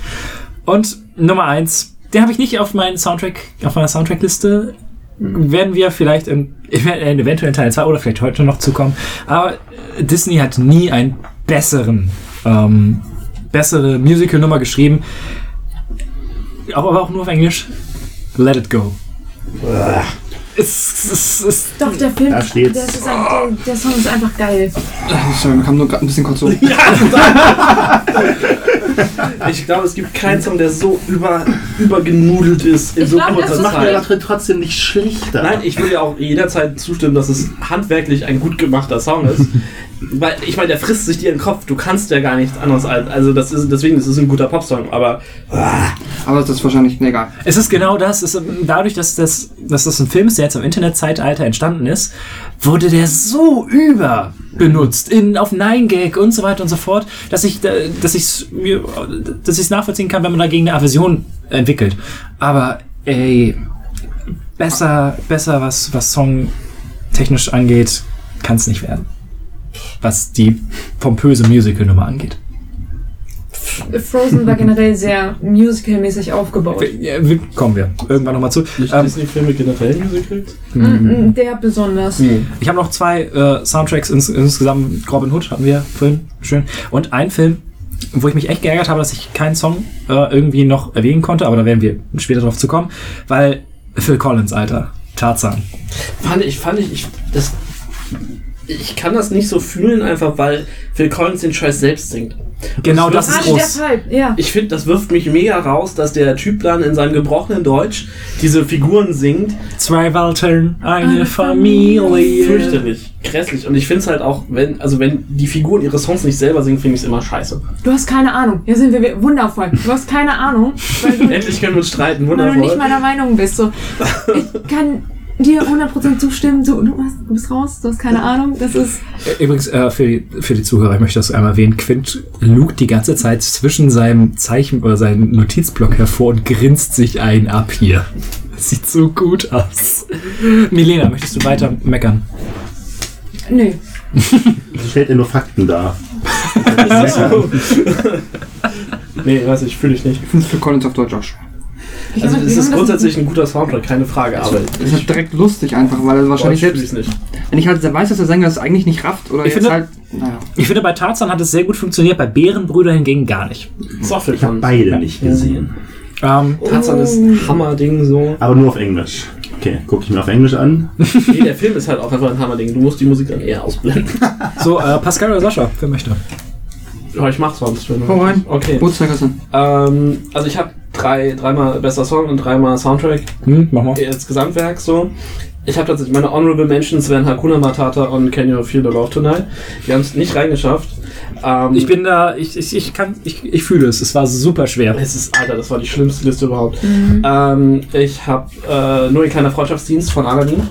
Und Nummer eins, den habe ich nicht auf meinen Soundtrack, auf meiner Soundtrackliste. Werden wir vielleicht in, eventuell in Teil 2 oder vielleicht heute noch zukommen. Aber Disney hat nie einen besseren, ähm, bessere Musical-Nummer geschrieben. Aber auch nur auf Englisch. Let it go. Es, es, es, Doch, der Film, Da der, steht's. ist ein, der, der Song ist einfach geil. Sorry, man kam nur gerade ein bisschen kurz so. (laughs) Ich glaube, es gibt keinen Song, der so über, übergenudelt ist in Ich so glaub, kurzer das Das macht Zeit. aber trotzdem nicht schlichter. Nein, ich will ja auch jederzeit zustimmen, dass es handwerklich ein gut gemachter Song ist. (laughs) Weil, ich meine, der frisst sich dir in den Kopf. Du kannst ja gar nichts anderes als. Also, das ist, deswegen ist es ein guter Popsong. Aber Aber das ist wahrscheinlich, egal. Es ist genau das. Ist, dadurch, dass das, dass das ein Film ist, der jetzt im Internetzeitalter entstanden ist, wurde der so über benutzt in, auf 9gag und so weiter und so fort, dass ich, dass dass es nachvollziehen kann, wenn man dagegen eine Aversion entwickelt. Aber, ey, besser, besser, was, was Song technisch angeht, kann es nicht werden. Was die pompöse Musical-Nummer angeht. Frozen war generell sehr musical-mäßig aufgebaut. Wir, kommen wir irgendwann nochmal zu. nicht Ähm, Disney-Filme generell Musicals? Mm, Der besonders. Ich habe noch zwei äh, Soundtracks ins, insgesamt. Robin Hood hatten wir vorhin. Schön. Und ein Film, wo ich mich echt geärgert habe, dass ich keinen Song äh, irgendwie noch erwähnen konnte, aber da werden wir später drauf zu kommen, weil Phil Collins, Alter. Tarzan. Fand ich, fand ich, ich, das, ich kann das nicht so fühlen, einfach weil Phil Collins den Scheiß selbst singt. Genau Und das ist groß. ja. Ich finde, das wirft mich mega raus, dass der Typ dann in seinem gebrochenen Deutsch diese Figuren singt. Zwei Welten, eine Eine Familie. Fürchterlich, grässlich. Und ich finde es halt auch, wenn, also wenn die Figuren ihre Songs nicht selber singen, finde ich es immer scheiße. Du hast keine Ahnung. Hier sind wir wundervoll. Du hast keine Ahnung, weil du, (laughs) Endlich können wir uns streiten, weil du nicht wundervoll. meiner Meinung bist. So, ich kann dir 100% zustimmen. So, du, hast, du bist raus, du hast keine Ahnung. Das ist. Äh, Übrigens, äh, für, die, für die Zuhörer, ich möchte das einmal erwähnen, Quint lugt die ganze Zeit zwischen seinem Zeichen oder seinem Notizblock hervor und grinst sich ein ab hier. Das sieht so gut aus. Milena, möchtest du weiter meckern? Nö. Stellt ihr nur Fakten dar. (laughs) nee, weiß ich, fühle ich nicht. Ich finde Phil Collins auf Deutsch auch schon. Also es ist grundsätzlich ein guter Soundtrack, keine Frage, aber Das ist direkt lustig einfach, weil er wahrscheinlich selbst, nicht. wenn ich halt weiß, dass der Sänger das eigentlich nicht rafft oder Ich jetzt finde- halt, naja. Ich finde, bei Tarzan hat es sehr gut funktioniert, bei Bärenbrüder hingegen gar nicht. Phil Ich habe beide nicht gesehen. Ähm, Tarzan ist ein Hammerding so. Aber nur auf Englisch. Okay, gucke ich mir auf Englisch an. (laughs) Nee, der Film ist halt auch einfach ein Hammerding. Du musst die Musik dann eher ausblenden. (laughs) so, äh, Pascal oder Sascha, wer möchte? Ja, ich mach sonst. Wenn du Hau rein. Okay. Uhrzeigersinn. Ähm, also ich habe drei, dreimal bester Song und dreimal Soundtrack Hm, mach mal. als Gesamtwerk so. Ich habe tatsächlich meine Honorable Mentions wären Hakuna Matata und Can You Feel the Love Tonight. Die haben es nicht reingeschafft. Ähm, Ich bin da, ich, ich, ich kann, ich, ich fühle es. Es war super schwer. Es ist, Alter, das war die schlimmste Liste überhaupt. Ähm, ich habe äh, nur ein kleiner Freundschaftsdienst von Aladdin.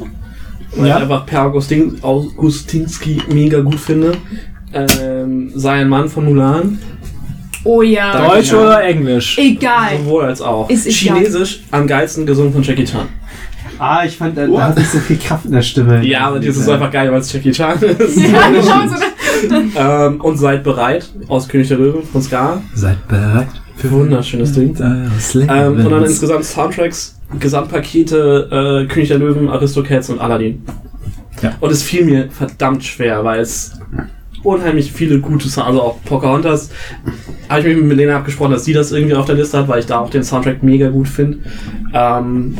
Weil Ja. ich einfach Per Augustin, Augustinski mega gut finde. Ähm, sei ein Mann von Mulan. Oh ja. Deutsch ja. oder Englisch? Egal. Sowohl als auch. Ist egal. Chinesisch am geilsten gesungen von Jackie Chan. Ah, ich fand, da, da hat nicht so viel Kraft in der Stimme. Ja, aber das ist einfach geil, weil es Jackie Chan ist. (laughs) Ja, genau so. (laughs) ähm, und seid bereit aus König der Löwen von Ska. Seid bereit für Wunderschönes Ding. das Ähm, und dann insgesamt Soundtracks, Gesamtpakete, äh, König der Löwen, Aristocats und Aladdin. Ja. Und es fiel mir verdammt schwer, weil es unheimlich viele gute Songs, also auch Pocahontas. Habe ich mich mit Milena abgesprochen, dass sie das irgendwie auf der Liste hat, weil ich da auch den Soundtrack mega gut finde. Ähm,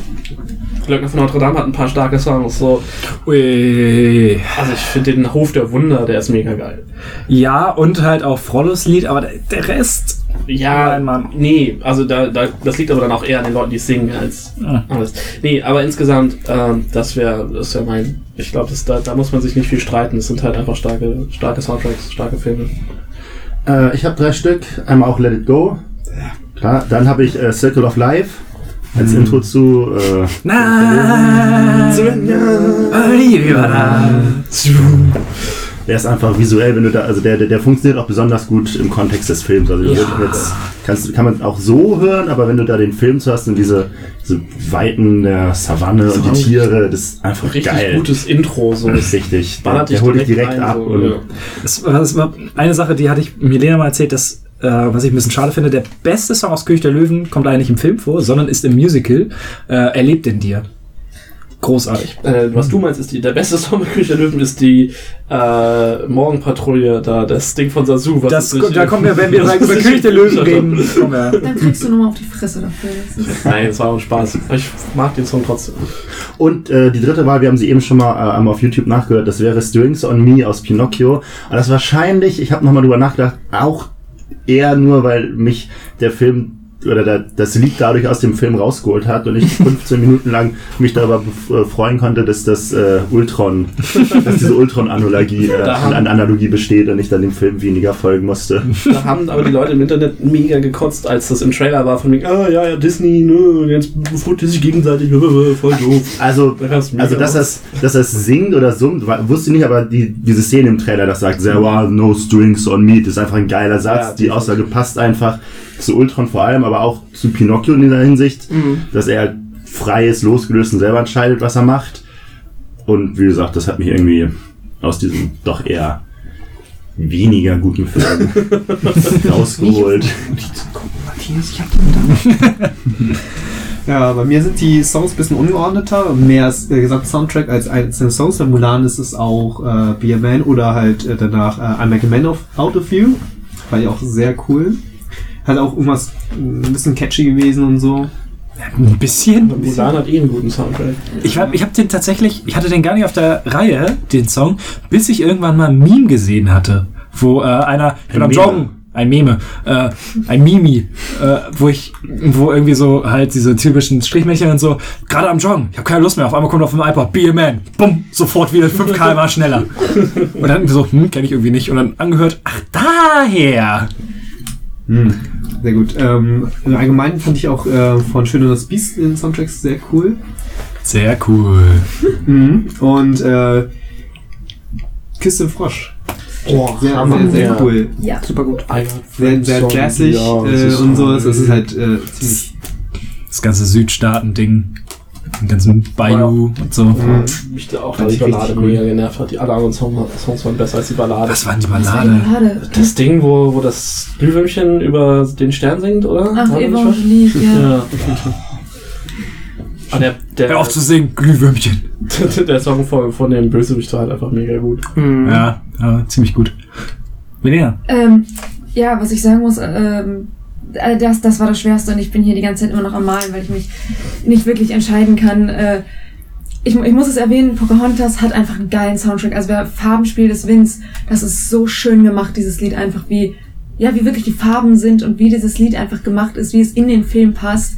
Glöckner von Notre Dame hat ein paar starke Songs. So. Ui. Also ich finde den Hof der Wunder, der ist mega geil. Ja, und halt auch Frollos Lied, aber der Rest. Ja, Nein, Mann. nee, also da, da, das liegt aber dann auch eher an den Leuten, die singen, als Ah. alles. Nee, aber insgesamt, ähm, das wäre das wär mein, ich glaube, da, da muss man sich nicht viel streiten. Es sind halt einfach starke, starke Soundtracks, starke Filme. Äh, ich habe drei Stück. Einmal auch Let It Go. Klar. Dann habe ich äh, Circle of Life als Intro zu. Äh, Na, der ist einfach visuell, wenn du da, also der, der, der funktioniert auch besonders gut im Kontext des Films. Also Ja. jetzt kannst, kann man auch so hören, aber wenn du da den Film zu hast und diese, diese Weiten der Savanne und die Tiere, das ist einfach Richtig geil. gutes Intro, so. Das (laughs) ist richtig. Der, der holt dich direkt rein, ab. so, und ja. Das war, das war eine Sache, die hatte ich Milena mal erzählt, dass, äh, was ich ein bisschen schade finde, der beste Song aus König der Löwen kommt eigentlich im Film vor, sondern ist im Musical äh, Er lebt in dir. Großartig. Äh, was du meinst, ist die, der beste (laughs) Song bei König der Löwen ist die äh, Morgenpatrouille, da das Ding von Sasu. Was Das, ist da kommen wir, wenn wir (laughs) über König der Löwen reden. Dann kriegst du nochmal auf die Fresse dafür. Das (laughs) Nein, es war auch ein Spaß. Ich mag den Song trotzdem. Und äh, die dritte Wahl, wir haben sie eben schon mal äh, einmal auf YouTube nachgehört, das wäre Strings on Me aus Pinocchio. Aber das wahrscheinlich, ich habe nochmal drüber nachgedacht, auch eher nur, weil mich der Film oder der, das Lied dadurch aus dem Film rausgeholt hat und ich (laughs) 15 Minuten lang mich darüber äh, freuen konnte, dass das äh, Ultron, dass diese Ultron-Analogie äh, an Analogie besteht und ich dann dem Film weniger folgen musste. Da haben aber die Leute im Internet mega gekotzt, als das im Trailer war, von ah ja, ja, Disney, ne, jetzt befruchten sich gegenseitig, (laughs) voll doof. Also Da Also, dass das, dass das singt oder summt, wusste ich nicht, aber die, diese Szene im Trailer, das sagt, there are no strings on me, das ist einfach ein geiler Satz. Ja, die Aussage passt einfach zu Ultron vor allem, aber auch zu Pinocchio in dieser Hinsicht, dass er halt frei ist, losgelöst und selber entscheidet, was er macht. Und wie gesagt, das hat mich irgendwie aus diesem doch eher weniger guten Film (laughs) rausgeholt. Matthias, ich hab. (laughs) Ja, bei mir sind die Songs ein bisschen ungeordneter mehr als der gesamte Soundtrack als einzelne Songs. Bei Mulan ist es auch äh, Be a Man oder halt äh, danach äh, I Make a Man of, Out of You. War ja auch sehr cool. Hat auch irgendwas äh, ein bisschen catchy gewesen und so. Ein bisschen. Mulan hat eh einen guten Soundtrack. Ich habe ich hab den tatsächlich, ich hatte den gar nicht auf der Reihe, den Song, bis ich irgendwann mal ein Meme gesehen hatte, wo äh, einer, ich bin Ein am Meme. Joggen, ein Meme, äh, ein Mimi, äh, wo ich, wo irgendwie so halt diese typischen Strichmännchen und so, gerade am Joggen, ich habe keine Lust mehr, auf einmal kommt auf dem iPod, be a man, bumm, sofort wieder 5 km schneller. (laughs) Und dann so, hm, kenne ich irgendwie nicht. Und dann angehört, ach daher. Sehr gut. Ähm, Im Allgemeinen fand ich auch äh, von Schön und das Biest den Soundtracks sehr cool. Sehr cool. Mhm. Und äh, im Frosch. Oh, Sehr, sehr, sehr cool. ja. Super gut. Sehr, sehr jazzig äh, und so. Das ist halt äh, ziemlich. Das ganze Südstaaten-Ding, den ganzen Bayou und so. Mhm. Mich da auch Fand die Ballade mega genervt hat. Die alle anderen Song, Songs waren besser als die Ballade. Was waren die Das war Ballade? Das Ding, wo, wo das Glühwürmchen über den Stern singt, oder? Ach? Evangeline, ja. Ja. Ah, der, der, Hör auf zu singen, Glühwürmchen. (laughs) der Song von, von dem Bösewicht war halt einfach mega gut. Mhm. Ja, ja, ziemlich gut. Milena. Ähm, ja, was ich sagen muss, ähm, äh, das, das war das Schwerste und ich bin hier die ganze Zeit immer noch am Malen, weil ich mich nicht wirklich entscheiden kann. Äh, ich, ich muss es erwähnen, Pocahontas hat einfach einen geilen Soundtrack. Also wer Farbenspiel des Winds, das ist so schön gemacht, dieses Lied einfach wie, ja, wie wirklich die Farben sind und wie dieses Lied einfach gemacht ist, wie es in den Film passt.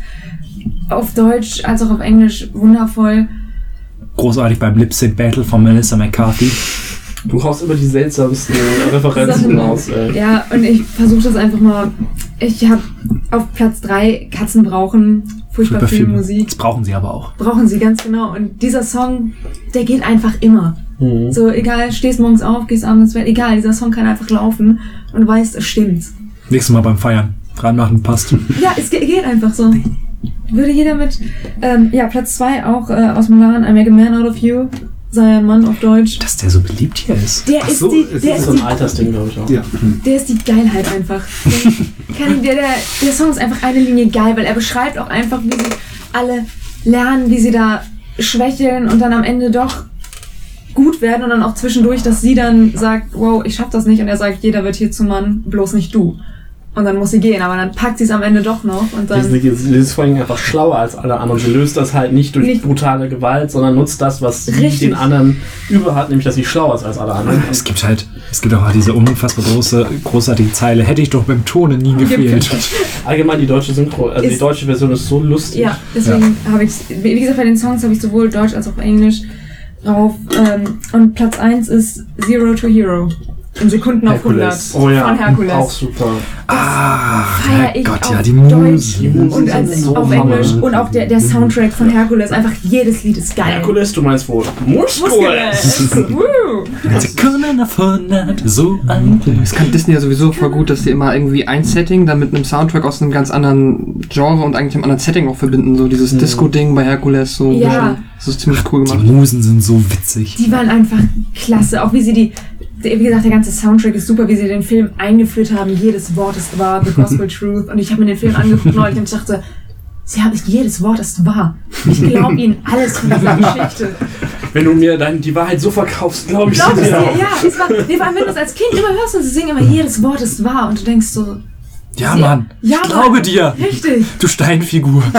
Auf Deutsch als auch auf Englisch wundervoll. Großartig beim Lip Sync Battle von Melissa McCarthy. Du haust immer die seltsamsten Referenzen raus, ey. Ja, und ich versuche das einfach mal. Ich habe auf Platz drei Katzen brauchen furchtbar viel Musik. Das brauchen sie aber auch. Brauchen sie ganz genau. Und dieser Song, der geht einfach immer. Mhm. So, egal, stehst morgens auf, gehst abends ins Bett, egal, dieser Song kann einfach laufen und du weißt, es stimmt. Nächstes Mal beim Feiern. Reinmachen, passt. Ja, es ge- geht einfach so. Würde jeder mit. Ähm, ja, Platz zwei auch äh, aus Milan, I Make a Man Out of You. Sei ein Mann auf Deutsch. Dass der so beliebt hier ist. Der Ach ist so, die, der ist ist So ein Altersding, glaube ich auch. Ja. Der ist die Geilheit einfach. Der, kann, der, der, der Song ist einfach eine Linie geil, weil er beschreibt auch einfach, wie sie alle lernen, wie sie da schwächeln und dann am Ende doch gut werden und dann auch zwischendurch, dass sie dann sagt, wow, ich schaff das nicht und er sagt, jeder wird hier zum Mann, bloß nicht du. Und dann muss sie gehen, aber dann packt sie es am Ende doch noch und dann. Disney ist, ist vor allem einfach schlauer als alle anderen. Sie löst das halt nicht durch Nicht- brutale Gewalt, sondern nutzt das, was sie Richtig. den anderen über hat, nämlich dass sie schlauer ist als alle anderen. Es gibt halt, es gibt auch diese unfassbar große, großartige Zeile. Hätte ich doch beim Tone nie gefehlt. (laughs) Allgemein die deutsche Synchro, also die Ist- deutsche Version ist so lustig. Ja, deswegen habe ich, wie gesagt, bei den Songs habe ich sowohl Deutsch als auch Englisch drauf. Ähm, und Platz 1 ist Zero to Hero. In Sekunden auf 100 Hercules. Oh ja, von Hercules. auch super. Ah, feier ich Gott, auf ja, die Deutsch. Musen. Und als, so auf. Englisch und auch der, der Soundtrack von Hercules, einfach jedes Lied ist geil. Herkules, du meinst wohl. (laughs) Woo. Sekunden auf 100, so ein. Das kann Disney ja sowieso voll gut, dass die immer irgendwie ein Setting dann mit einem Soundtrack aus einem ganz anderen Genre und eigentlich einem anderen Setting auch verbinden. So dieses Disco-Ding bei Hercules, so. Ja. bisschen. Das ist ziemlich cool Die gemacht. Musen sind so witzig. Die waren einfach klasse. Auch wie sie die, wie gesagt, der ganze Soundtrack ist super, wie sie den Film eingeführt haben. Jedes Wort ist wahr, The Gospel (laughs) Truth. Und ich habe mir den Film angeguckt neulich und ich dachte, sie haben jedes Wort ist wahr. Ich glaube ihnen alles von dieser Geschichte. Wenn du mir dein, die Wahrheit so verkaufst, glaube ich Glaub es dir auch. Ja, es war, nee, vor allem, wenn du es als Kind immer hörst und sie singen immer, jedes Wort ist wahr. Und du denkst so, Ja, Sie- Mann. Ja, ich glaube Mann. dir. richtig. Du Steinfigur. (laughs)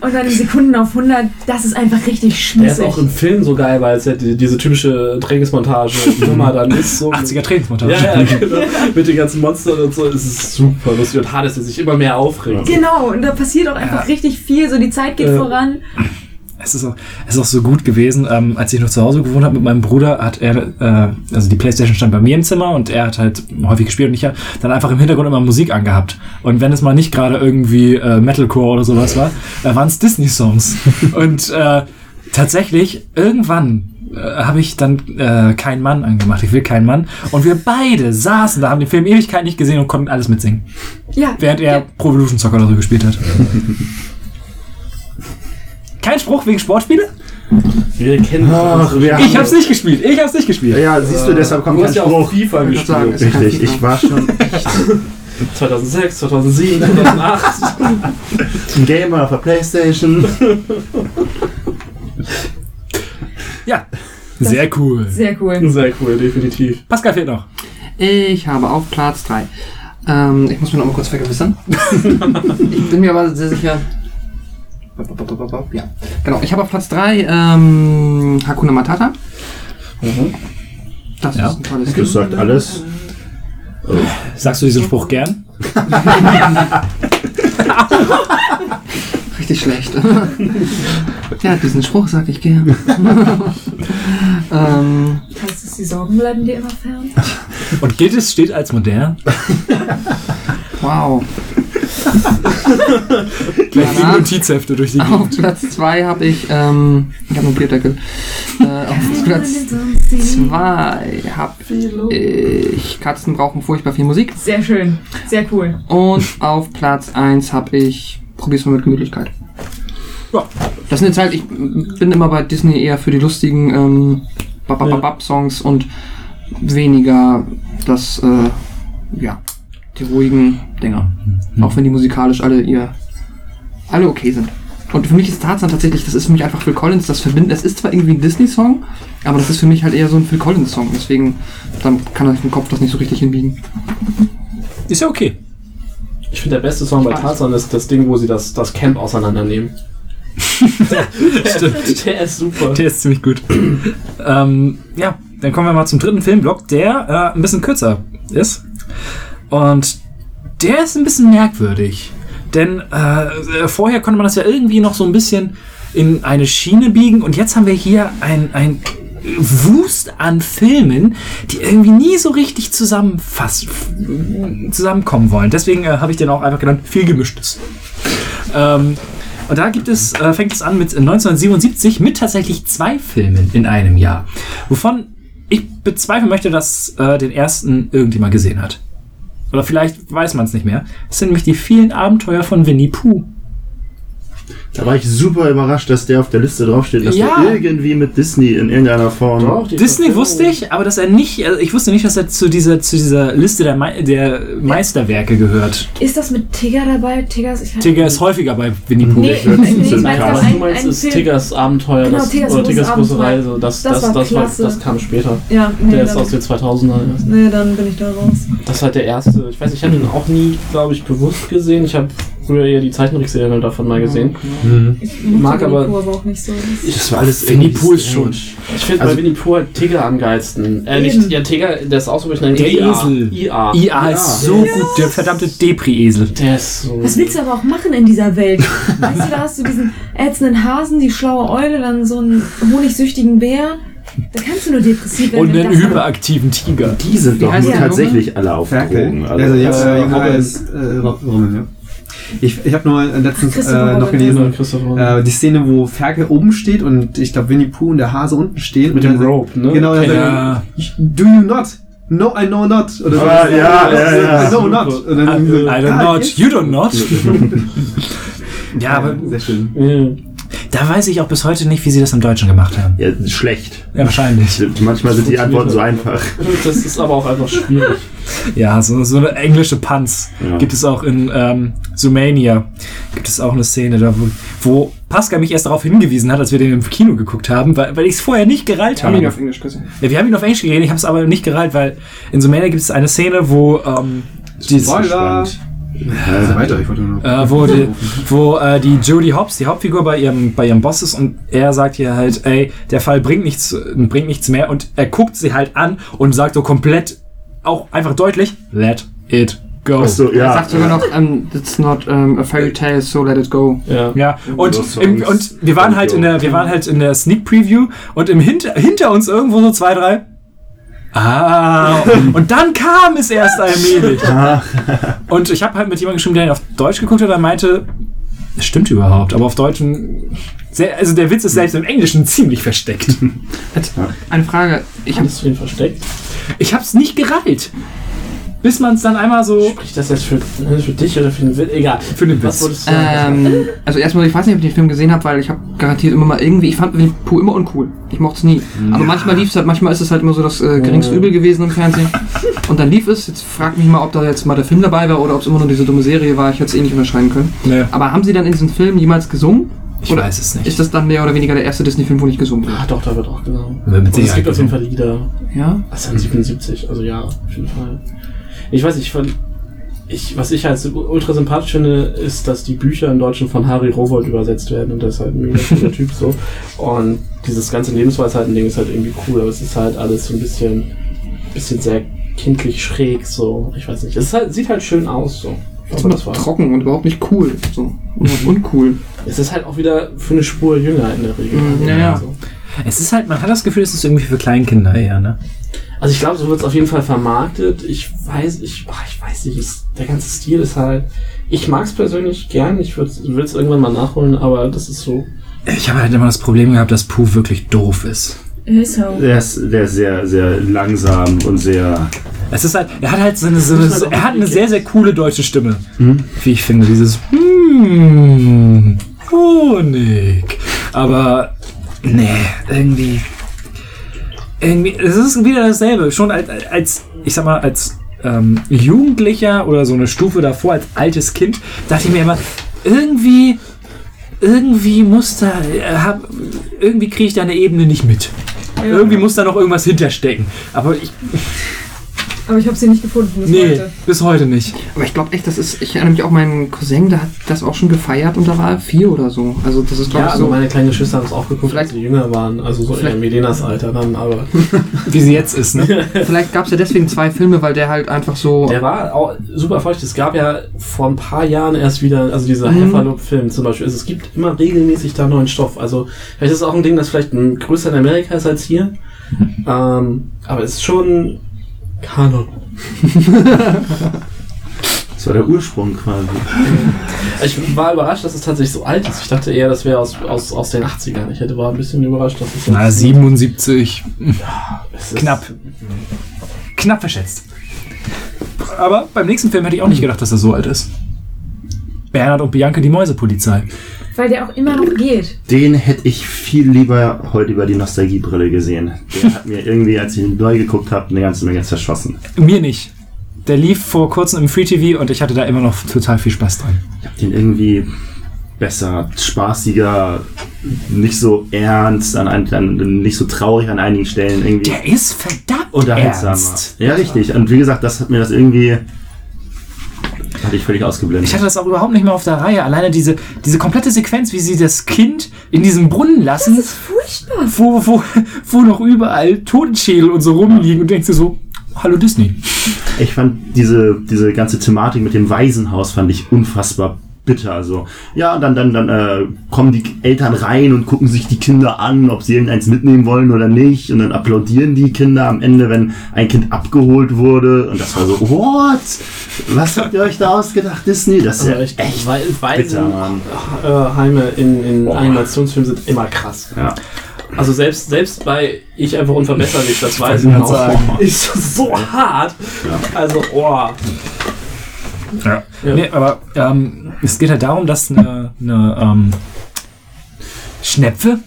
Und dann in Sekunden auf 100, das ist einfach richtig Der ist schmissig. auch im Film so geil, weil es ja die, diese typische Trainingsmontage-Nummer (laughs) dann ist. So 80er Trainingsmontage. Ja, ja, genau. Mit den ganzen Monstern und so. Es ist super lustig und hart, dass er sich immer mehr aufregt. Genau, und da passiert auch einfach richtig viel, so die Zeit geht Äh. voran. Es ist, auch, es ist auch so gut gewesen, ähm, als ich noch zu Hause gewohnt habe mit meinem Bruder, hat er, äh, also die Playstation stand bei mir im Zimmer und er hat halt häufig gespielt und ich habe dann einfach im Hintergrund immer Musik angehabt. Und wenn es mal nicht gerade irgendwie äh, Metalcore oder sowas war, äh, waren es Disney-Songs. (laughs) und äh, tatsächlich, irgendwann äh, habe ich dann äh, Kein Mann angemacht. Ich will keinen Mann. Und wir beide saßen da, haben den Film Ewigkeit nicht gesehen und konnten alles mitsingen. Ja, Während er ja. Pro Evolution Soccer oder so gespielt hat. (laughs) Kein Spruch wegen Sportspiele? Wir kennen Ach, wir Ich hab's nicht gespielt. Ich hab's nicht gespielt. Ja, siehst du, deshalb kommt Du kein hast ja auch Spruch. FIFA sagen, gespielt. es- Richtig, ich war schon 2006, 2007, 2008. ein Gamer auf der Playstation. Ja. Sehr cool. Sehr cool. Sehr cool, definitiv. Pascal fehlt noch. Ich habe auf Platz 3. Ähm, ich muss mir noch mal kurz vergewissern. (laughs) ich bin mir aber sehr sicher. Ja, genau. Ich habe auf Platz 3 ähm, Hakuna Matata. Das Ja. ist ein tolles Das sagt alles. Sagst du diesen Spruch gern? (laughs) Richtig schlecht. (laughs) ja, diesen Spruch sag ich gern. (laughs) ähm, Heißt es, die Sorgen bleiben dir immer fern? Und gilt es steht als modern? wow. (laughs) Gleich wie Ja. Notizhefte durch die Auf Gegend. Platz 2 habe ich, ähm, ich habe einen Bierdeckel. Äh, auf (laughs) Platz 2 habe ich Katzen brauchen furchtbar viel Musik. Sehr schön. Sehr cool. Und auf Platz 1 habe ich Probier's mal mit Gemütlichkeit. Ja. Das sind jetzt halt, ich bin immer bei Disney eher für die lustigen ähm, Babababab-Songs und weniger das, äh, ja, die ruhigen Dinger. Auch wenn die musikalisch alle ihr, alle okay sind. Und für mich ist Tarzan tatsächlich, das ist für mich einfach Phil Collins, das verbinden. Es ist zwar irgendwie ein Disney-Song, aber das ist für mich halt eher so ein Phil Collins-Song. Deswegen, dann kann er im Kopf das nicht so richtig hinbiegen. Ist ja okay. Ich finde, der beste Song bei Tarzan ist das Ding, wo sie das, das Camp auseinandernehmen. (laughs) Stimmt. Der ist super. Der ist ziemlich gut. ähm, ja, dann kommen wir mal zum dritten Filmblock, der äh, ein bisschen kürzer ist. Und der ist ein bisschen merkwürdig. Denn äh, vorher konnte man das ja irgendwie noch so ein bisschen in eine Schiene biegen und jetzt haben wir hier ein, ein Wust an Filmen, die irgendwie nie so richtig zusammenkommen wollen. Deswegen äh, habe ich den auch einfach genannt, viel gemischtes. Ähm, und da gibt es, äh, fängt es an mit 1977 mit tatsächlich zwei Filmen in einem Jahr. Wovon ich bezweifeln möchte, dass äh, den ersten irgendjemand gesehen hat. Oder vielleicht weiß man es nicht mehr. Es sind nämlich die vielen Abenteuer von Winnie Pooh. Da war ich super überrascht, dass der auf der Liste draufsteht, dass Ja. der irgendwie mit Disney in irgendeiner Form. Doch, die Disney wusste ich, aber dass er nicht, also ich wusste nicht, dass er zu dieser, zu dieser Liste der, Mei- der Meisterwerke gehört. Ist das mit Tigger dabei? Tigger ist, ich Tigger ist häufiger bei Winnie Pooh. Nee, ich meine, krass. das Was ein, du meinst, ein ist Film. Tiggers Abenteuer Genau, das, Tiggers oder Tiggers große. Reise. Das, Das das, war das, war, das kam später. Ja, nee, Der ist aus den 2000er. nee, dann bin ich da raus. Das ist halt der erste. Ich weiß, nicht, ich habe ihn auch nie, glaube ich, bewusst gesehen. Ich habe früher eher die Zeichentrickserien davon mal gesehen. Ich Mag aber- aber auch nicht so. Das war alles Winnie Pooh ist strange. Ich finde Also- bei Winnie Pooh halt Tigger am geilsten. Äh, nicht, ja, Tigger, der ist Ausrufezeichen. Der IA. Esel. IA. IA ist so gut, der verdammte Depri-Esel. Der ist so. Was willst du aber auch machen in dieser Welt? (laughs) Weißt du, da hast du diesen ätzenden Hasen, die schlaue Eule, dann so einen honigsüchtigen Bär. Da kannst du nur depressiv werden. Und einen das- hyperaktiven Tiger. Die sind doch tatsächlich alle auf. Drogen. Also jetzt äh, Robin. als äh, Robin, ja. Ich, ich habe nur letztens Christopher äh, noch gelesen, äh, die Szene, wo Ferkel oben steht und ich glaube Winnie Pooh und der Hase unten stehen. Mit dem dann- Rope, ne? Genau, Kennt Ja. Do you not? No, I know not. Oder so. Ah, ja, ja, ja. I know not. Und dann irgendwie so, I don't ah, not, you don't not. (laughs) (laughs) ja, aber Sehr schön. Da weiß ich auch bis heute nicht, wie sie das im Deutschen gemacht haben. Ja, schlecht. Ja, wahrscheinlich. Manchmal sind die Antworten so einfach. Das ist aber auch einfach schwierig. Ja, so, so eine englische Panz Ja. gibt es auch in ähm, Sumania. Gibt es auch eine Szene, da wo, wo Pascal mich erst darauf hingewiesen hat, als wir den im Kino geguckt haben, weil, weil ich es vorher nicht gereilt habe habe. ihn auf Englisch gesehen. Ja, wir haben ihn auf Englisch geredet, ich habe es aber nicht gereilt, weil in Sumania gibt es eine Szene, wo ähm, die, Spoiler. Also weiter, ich wollte nur. äh, wo, die, (laughs) wo äh, die Jodie Hobbs, die Hauptfigur, bei ihrem, bei ihrem Boss ist und er sagt ihr halt, ey, der Fall bringt nichts, bringt nichts mehr und er guckt sie halt an und sagt so komplett, auch einfach deutlich, let it go. Ach so, Er ja. sagt sogar noch, um, it's not um, a fairy tale, so let it go. Ja. Ja, und, im, und wir waren halt in der, wir waren halt in der Sneak Preview und im hinter, hinter uns irgendwo so zwei, drei. Ah, und (laughs) dann kam es erst allmählich. Und ich habe halt mit jemandem geschrieben, der ihn auf Deutsch geguckt hat, der meinte, das stimmt überhaupt, aber auf Deutsch, also der Witz ist selbst im Englischen ziemlich versteckt. (laughs) Eine Frage, ich habe ihn versteckt? Ich hab's nicht gereilt. Bis man es dann einmal so Spricht das jetzt für, ne, für dich oder für den Witz? Egal. für den Was Witz. Ähm, also erstmal, ich weiß nicht, ob ich den Film gesehen habe, weil ich habe garantiert immer mal irgendwie, ich fand Winnie Pooh immer uncool. Ich mochte es nie. Aber manchmal lief es halt, manchmal ist es halt immer so das äh, geringste Übel gewesen im Fernsehen. Und dann lief es, jetzt frag mich mal, ob da jetzt mal der Film dabei war oder ob es immer nur diese dumme Serie war, ich hätte es eh nicht unterscheiden können. Nee. Aber haben sie dann in diesem Film jemals gesungen? Ich oder weiß es nicht. Ist das dann mehr oder weniger der erste Disney-Film, wo nicht gesungen Ah, wird? doch, da wird auch genau. Mit Und es gibt auf jeden gesungen. Fall Lieder. Ja? Das sind 77, also ja, auf jeden Fall. Ich weiß nicht, ich fand, ich, was ich halt so ultra sympathisch finde, ist, dass die Bücher im Deutschen von Harry Rowold übersetzt werden und das ist halt ein mega cooler (laughs) Typ so. Und dieses ganze Lebensweisheiten-Ding ist halt irgendwie cool, aber es ist halt alles so ein bisschen, bisschen sehr kindlich schräg so. Ich weiß nicht, es ist halt, sieht halt schön aus so. Glaube, das war's. Trocken und überhaupt nicht cool. So. (laughs) Und uncool. Es ist halt auch wieder für eine Spur jünger in der Regel. Ja, ja. Also. Es ist halt, man hat das Gefühl, es ist irgendwie für Kleinkinder eher, ne? Also ich glaube, so wird es auf jeden Fall vermarktet. Ich weiß, ich, ach, ich weiß nicht, es, der ganze Stil ist halt. Ich mag es persönlich gern. Ich will es irgendwann mal nachholen, aber das ist so. Ich habe halt immer das Problem gehabt, dass Pooh wirklich doof ist. Ist so. Der ist, der ist sehr, sehr langsam und sehr. Es ist halt, er hat halt so eine, so eine, ist auch er hat eine sehr, sehr coole deutsche Stimme. Mhm. Wie ich finde, dieses hmm, Honig. Aber, nee, irgendwie, irgendwie, es ist wieder dasselbe. Schon als, als ich sag mal, als ähm, Jugendlicher oder so eine Stufe davor, als altes Kind, dachte ich mir immer, irgendwie, irgendwie muss da, äh, hab, irgendwie kriege ich da eine Ebene nicht mit. Irgendwie muss da noch irgendwas hinterstecken. Aber ich, Aber ich habe sie nicht gefunden bis nee, heute. bis heute nicht. Aber ich glaube echt, das ist, ich erinnere mich auch, mein Cousin, der hat das auch schon gefeiert und da war er vier oder so. Also das ist glaube Ja, ich also so. meine kleinen Geschwister haben es auch geguckt, Vielleicht- als sie jünger waren. Also so eher Melenas Alter dann, aber. (laughs) Wie sie jetzt ist, ne? (laughs) Vielleicht gab es ja deswegen zwei Filme, weil der halt einfach so. Der war auch super erfolgreich. Es gab ja vor ein paar Jahren erst wieder, also dieser Mhm. Hefferloop-Film zum Beispiel. Also es gibt immer regelmäßig da neuen Stoff. Also vielleicht ist es auch ein Ding, das vielleicht größer in Amerika ist als hier. ähm, aber es ist schon Kanon. (laughs) Das war der Ursprung quasi. Ich war überrascht, dass es tatsächlich so alt ist. Ich dachte eher, das wäre aus, aus, aus den 80ern. Ich hätte war ein bisschen überrascht, dass es Na, 77. es ist- Knapp. Knapp verschätzt. Aber beim nächsten Film hätte ich auch nicht gedacht, dass er so alt ist. Bernhard und Bianca, die Mäusepolizei. Weil der auch immer noch geht. Den hätte ich viel lieber heute über die Nostalgiebrille gesehen. Der hat mir irgendwie, als ich ihn neu geguckt habe, eine ganze Menge zerschossen. Mir nicht. Der lief vor kurzem im Free TV und ich hatte da immer noch total viel Spaß dran. Ich habe den irgendwie besser, spaßiger, nicht so ernst, an, ein- an, nicht so traurig an einigen Stellen irgendwie. Der ist verdammt unterhaltsamer. ernst. Ja, richtig. Und wie gesagt, das hat mir das irgendwie. Hatte ich völlig ausgeblendet. Ich hatte das auch überhaupt nicht mehr auf der Reihe. Alleine diese, diese komplette Sequenz, wie sie das Kind in diesen Brunnen lassen, Das ist furchtbar. wo, wo, wo noch überall Totenschädel und so rumliegen und denkst du so, hallo Disney. Ich fand diese, diese ganze Thematik mit dem Waisenhaus fand ich unfassbar bitter. So, ja, dann, dann, dann äh, kommen die Eltern rein und gucken sich die Kinder an, ob sie irgendeins mitnehmen wollen oder nicht. Und dann applaudieren die Kinder am Ende, wenn ein Kind abgeholt wurde. Und das war so, what? Was habt ihr euch da ausgedacht, Disney? Das ist ja Also echt, echt Wei- bitter, Mann. Waisenheime in, in Boah. Animationsfilmen sind immer krass. Ja. Also selbst, selbst bei Ich einfach unverbesserlich, das wollte Waisenhaus gerade sagen. (laughs) ist so hart. Also, oh. Ja. Ja. Nee, aber ähm, es geht halt darum, dass eine, eine ähm, Schnepfe,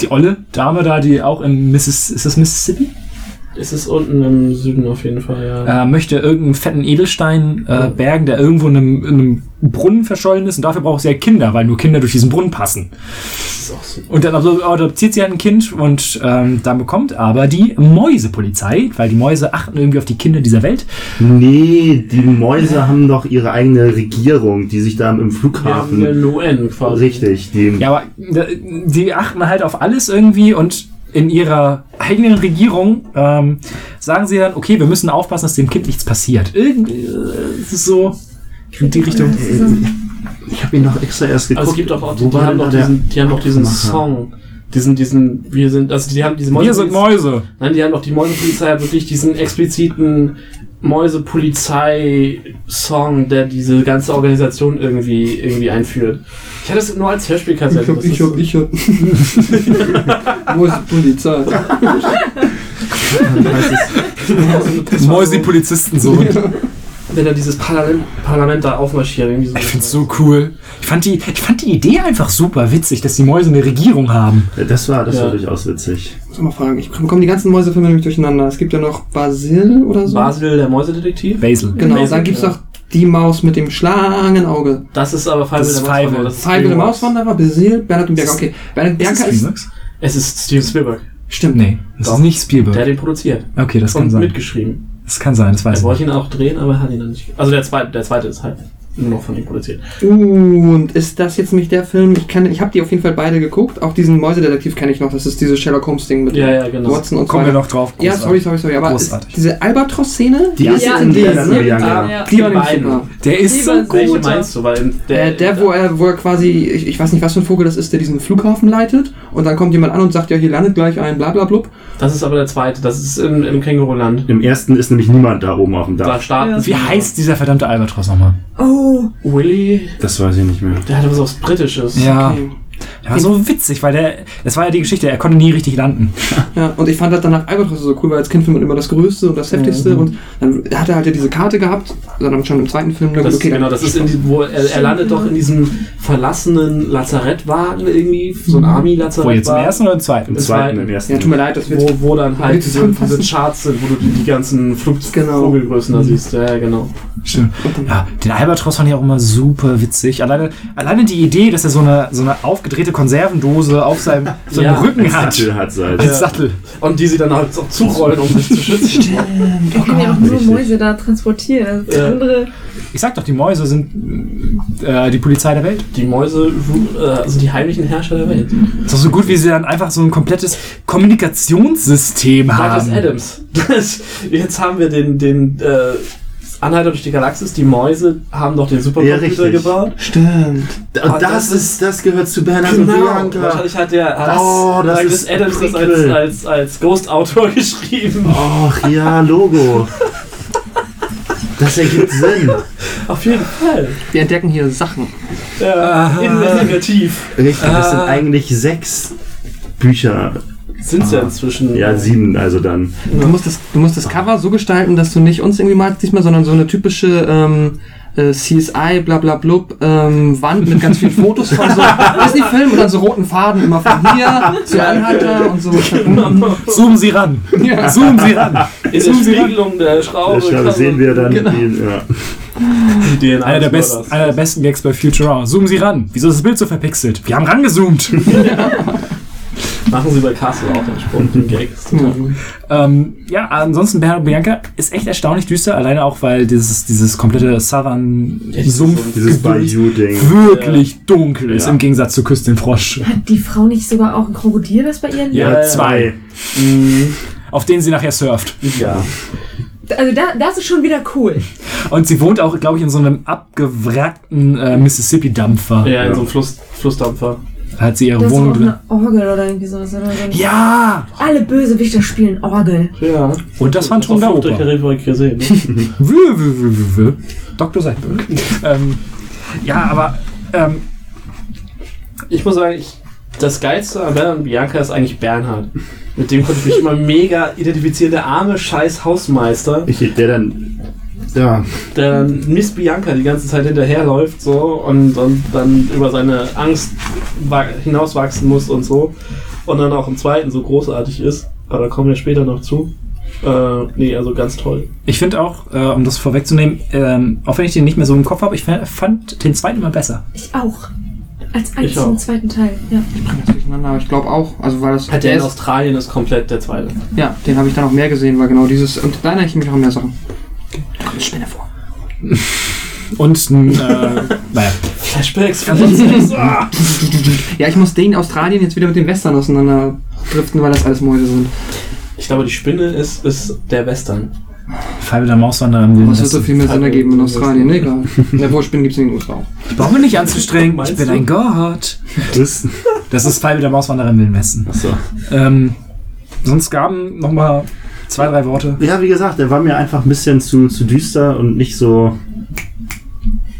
die olle Dame da, die auch in Missis, ist das Mississippi? Es ist unten im Süden auf jeden Fall, ja. Äh, möchte irgendeinen fetten Edelstein äh, bergen, der irgendwo in einem, in einem Brunnen verschollen ist und dafür braucht sie ja Kinder, weil nur Kinder durch diesen Brunnen passen. Das ist auch so. Und dann adoptiert sie halt ein Kind und ähm, dann bekommt aber die Mäusepolizei, weil die Mäuse achten irgendwie auf die Kinder dieser Welt. Nee, die Mäuse haben doch ihre eigene Regierung, die sich da im Ja, Flughafen. eine UN quasi. richtig, die. Ja, aber äh, die achten halt auf alles irgendwie und in ihrer eigenen Regierung ähm, sagen sie dann, okay, wir müssen aufpassen, dass dem Kind nichts passiert. Irgendwie äh, es ist so in die Richtung. Ich habe ihn noch extra erst geguckt. Also es gibt doch auch, die, Wo die haben doch diesen, die haben doch diesen? Song. Diesen, diesen, wir sind, also die haben diese Wir sind Mäuse. Nein, die haben doch die Mäusepolizei hat wirklich diesen expliziten Mäusepolizei-Song, der diese ganze Organisation irgendwie, irgendwie einführt. Ich hatte es nur als Hörspielkassette. (laughs) das ist- ich hab. (laughs) Wo (laughs) ist die Polizei? Wenn er dieses Parlament, Parlament da aufmarschiert. Irgendwie so. Ich find's so cool. Ich fand, die, ich fand die Idee einfach super witzig, dass die Mäuse eine Regierung haben. Das war, das Ja. war durchaus witzig. Muss mal fragen, ich bekomme die ganzen Mäusefilme nämlich durcheinander. Es gibt ja noch Basil oder so. Basil, der Mäusedetektiv. Basil. Genau, Basil, dann gibt's ja. noch die Maus mit dem Schlangenauge. Das ist aber Five Das ist der Mauswanderer, ist Five der. Mauswanderer, Basil, Bernhard und Bianca. Okay, Bernhard und Ist ist. Es ist Steven Spielberg. Stimmt. Nee, das Doch. ist nicht Spielberg. Der hat den produziert. Okay, das kann Und sein. mitgeschrieben. Das kann sein, das weiß Er ich wollte nicht. ihn auch drehen, aber er hat ihn dann nicht. Also der zweite, der zweite ist halt nur noch von ihm produziert. Und ist das jetzt nicht der Film? Ich kenne, ich habe die auf jeden Fall beide geguckt. Auch diesen Mäusedetektiv kenne ich noch. Das ist dieses Sherlock Holmes Ding mit Ja, ja, genau. Watson und Kommen wir so noch drauf. Ja, sorry, Großartig. sorry, sorry. Aber Großartig. ist diese Albatros-Szene? Die Ja, ist ja, in die der ist, dann ne? Ja. Die war Die nämlich beiden. super. Der ist so Lieber- Welche gut. meinst du? Weil Der, der wo, er, wo er quasi, ich, ich weiß nicht, was für ein Vogel das ist, der diesen Flughafen leitet und dann kommt jemand an und sagt, ja, hier landet gleich ein, bla bla blub. Das ist aber der zweite. Das ist im, im Känguruland. Im ersten ist nämlich niemand da oben auf dem Da Dach. starten Ja. sie. Wie heißt dieser verdammte Albatros nochmal? Oh, Willy? Das weiß ich nicht mehr. Der hatte was aufs Britisches. Ja. Okay. Der war so witzig, weil der, das war ja die Geschichte, er konnte nie richtig landen. (laughs) Ja, und ich fand das danach Albatros so cool, weil als Kind findet man immer das Größte und das Heftigste und dann hat er halt ja diese Karte gehabt, dann schon im zweiten Film, Das, okay, genau, das ist in diesem, wo er, er landet doch in diesem verlassenen Lazarettwagen irgendwie, so ein Wo Army-Lazarettwagen. jetzt im ersten oder im zweiten? Im zweiten, im ersten. ja, tut mir leid, das wird, Wo, wo dann halt diese, diese Charts sind, wo du die, die ganzen Flug Genau. Vogelgrößen da siehst. Ja, ja, genau. Stimmt. Ja, den Albatros fand ich auch immer super witzig. Alleine, alleine die Idee, dass er so eine, so eine aufgedrehte Konservendose auf seinem, (laughs) so einem Ja, Rücken Als hat. Sattel hat halt. Als Sattel. Und die sie dann halt auch zurollen, um sich zu schützen. Er kann ja auch nur richtig. Mäuse da transportieren. Also Ja. andere. Ich sag doch, die Mäuse sind äh, die Polizei der Welt. Die Mäuse äh, also die heimlichen Herrscher der Welt. ist doch so gut, wie sie dann einfach so ein komplettes Kommunikationssystem Douglas haben. Adams. (laughs) Das, jetzt haben wir den, den äh, Anhalter durch die Galaxis. Die Mäuse haben doch den Ja, Supercomputer richtig. gebaut. Stimmt. Und das, das ist, das gehört zu Bernhard und Bianca. Wahrscheinlich hat der hat Oh, das ist Adams das als, als, als Ghost-Autor (laughs) geschrieben. Och ja, Logo. Das ergibt Sinn. Auf jeden Fall. Wir entdecken hier Sachen. Ja, investigativ. Richtig, das sind eigentlich sechs Bücher. Sind es ja inzwischen. Ja, sieben also dann. Du musst, das, du musst das Cover so gestalten, dass du nicht uns irgendwie malst diesmal, sondern so eine typische ähm, äh, CSI, bla bla blub, ähm, Wand mit ganz vielen Fotos von so (laughs) Disney-Filmen und dann so roten Faden immer von hier (laughs) zu Anhalter und so. (laughs) Zoomen Sie ran. Ja. Zoomen Sie ran. In der Zoomen Sie ran. Spiegelung der Schraube. Da kann sehen wir dann Genau. die, ja. die DNA Einer der, Mörders. einer der besten Gags bei Futurama. Zoomen Sie ran. Wieso ist das Bild so verpixelt? Wir haben rangezoomt. Machen sie bei Castle auch den Sprung, den Gag. Ist total gut. ähm, ja, ansonsten Bernhard Bianca ist echt erstaunlich düster, alleine auch, weil dieses, dieses komplette Southern Ja, dieses Sumpf Dieses Bayou-Ding. wirklich dunkel ist Ja. im Gegensatz zu Küss den Frosch. Hat die Frau nicht sogar auch ein Krokodil, das bei ihr lebt? Ja, Ja, zwei, Mhm. auf denen sie nachher surft. Ja. Also da, das ist schon wieder cool. Und sie wohnt auch, glaube ich, in so einem abgewrackten äh, Mississippi-Dampfer. Ja, in Ja. so einem Fluss, Flussdampfer. Da hat sie ihre Da doch Wohnung drin. eine Orgel oder irgendwie sowas. Oder so. Ja! Alle Bösewichter spielen Orgel. Ja. Und das der Flucht durch Oper. Karibik gesehen. Ne? (laughs) Dr. Seidberg. ähm, ja, aber ähm, Ich muss sagen, ich, das Geilste an Bernhard und Bianca ist eigentlich Bernhard. Mit dem konnte ich mich immer mega identifizieren. Der arme scheiß Hausmeister, Ich, der dann, ja, der Miss Bianca die ganze Zeit hinterherläuft so und, und dann über seine Angst wa- hinauswachsen muss und so. Und dann auch im zweiten so großartig ist. Aber da kommen wir später noch zu. Äh, nee, also ganz toll. ich finde auch, äh, um das vorwegzunehmen, ähm, auch wenn ich den nicht mehr so im Kopf habe, ich fa- fand den zweiten immer besser. Ich auch. Als einzigen auch. zweiten Teil. Ja. Ich bringe das durcheinander, aber ich glaube auch. Also weil das Hat der der in Australien ist komplett der zweite. Ja, den habe ich dann auch mehr gesehen, weil genau dieses. Und da erinnere ich mich noch an mehr Sachen. Da kommt eine Spinne vor. Und, äh, naja. Flashbacks, ah. Ja, ich muss den Australien jetzt wieder mit dem Western auseinander driften, weil das alles Mäuse sind. Ich glaube, die Spinne ist, ist der Western. Fall der Wilden Was wird so viel mehr Sinn ergeben in Australien? Ne, egal. (laughs) Ja, wo Spinnen gibt es in den USA auch. Ich brauche mich nicht anzustrengen, ich bin du? ein Gott. das, Das ist Fall der Mauswanderer im Wilden Westen. achso. Ähm, sonst gaben noch mal zwei, drei Worte. Ja, wie gesagt, der war mir einfach ein bisschen zu, zu düster und nicht so,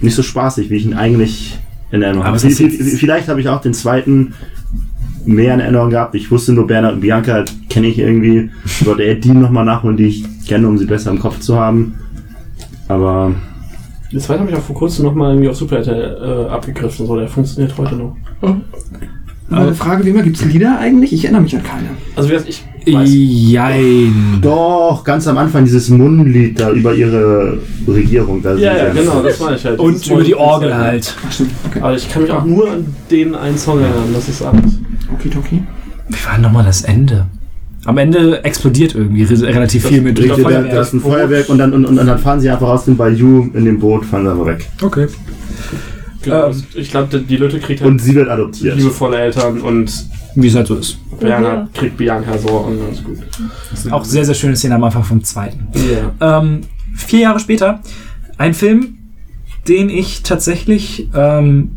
nicht so spaßig, wie ich ihn eigentlich in Erinnerung habe. Vielleicht habe ich auch den zweiten mehr in Erinnerung gehabt. Ich wusste nur, Bernhard und Bianca kenne ich irgendwie. Sollte er die nochmal nachholen, die ich kenne, um sie besser im Kopf zu haben. Aber Den zweiten habe ich auch vor kurzem nochmal irgendwie auf Super RTL äh, abgegriffen. So, der funktioniert heute noch. Eine Frage wie immer, gibt es Lieder eigentlich? Ich erinnere mich an keine. Also, wie gesagt, ich weiß. Jein. doch, ganz am Anfang dieses Munnlied da über ihre Regierung. Da Ja, sind ja, genau, das meine ich halt. Und über die Orgel halt. Ach stimmt, okay. Aber ich kann mich auch nur an den einen Song erinnern, das ist alles. Okay, okay. Wie war nochmal das Ende? Am Ende explodiert irgendwie re relativ viel mit Ich Richtig, da, da ist ein Feuerwerk und dann, und, und dann fahren sie einfach aus dem Bayou in dem Boot, fahren sie aber weg. Okay. Genau, Ähm. ich glaube, die Lütte kriegt halt Und sie wird adoptiert. liebevolle Eltern und Wie es halt so ist. Bernhard kriegt Bianca so und alles gut. Auch sehr, sehr schöne Szene am Anfang vom zweiten. Ja. Ähm, vier Jahre später, ein Film, den ich tatsächlich ähm,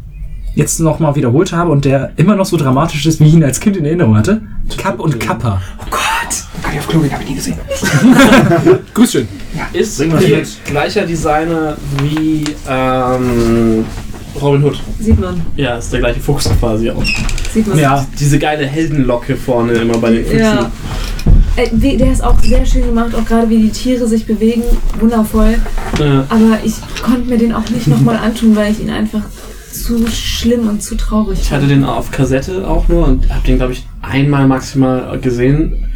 jetzt nochmal wiederholt habe und der immer noch so dramatisch ist, wie ich ihn als Kind in Erinnerung hatte. Kapp und Kappa. Kann ich auf Klo gehen, habe ich nie gesehen. (laughs) Grüß schön. Ist hier mit. gleicher Designer wie ähm, Robin Hood. Sieht man. Ja, ist der gleiche Fuchs quasi auch. Sieht man. Ja, Diese geile Heldenlocke vorne immer bei den Füchsen. Ja. Äh, der ist auch sehr schön gemacht, auch gerade wie die Tiere sich bewegen. Wundervoll. Ja. Aber ich konnte mir den auch nicht nochmal antun, weil ich ihn einfach zu schlimm und zu traurig Ich hatte den auf Kassette auch nur und habe den, glaube ich, einmal maximal gesehen.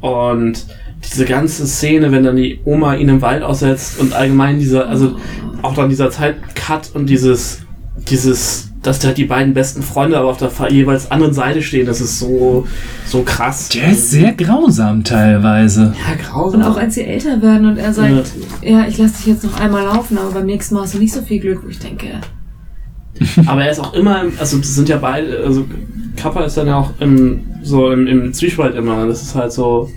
Und diese ganze Szene, wenn dann die Oma ihn im Wald aussetzt und allgemein dieser, also auch dann dieser Zeitcut und dieses, dieses, dass da die beiden besten Freunde aber auf der jeweils anderen Seite stehen, das ist so, so krass. der ist sehr grausam teilweise. ja, grausam. Und auch als sie älter werden und er sagt, ja, ich lasse dich jetzt noch einmal laufen, aber beim nächsten Mal hast du nicht so viel Glück, wo ich denke, (laughs) Aber er ist auch immer, im- also das sind ja beide, also Kappa ist dann ja auch im, so im, im Zwiespalt immer. Das ist halt so.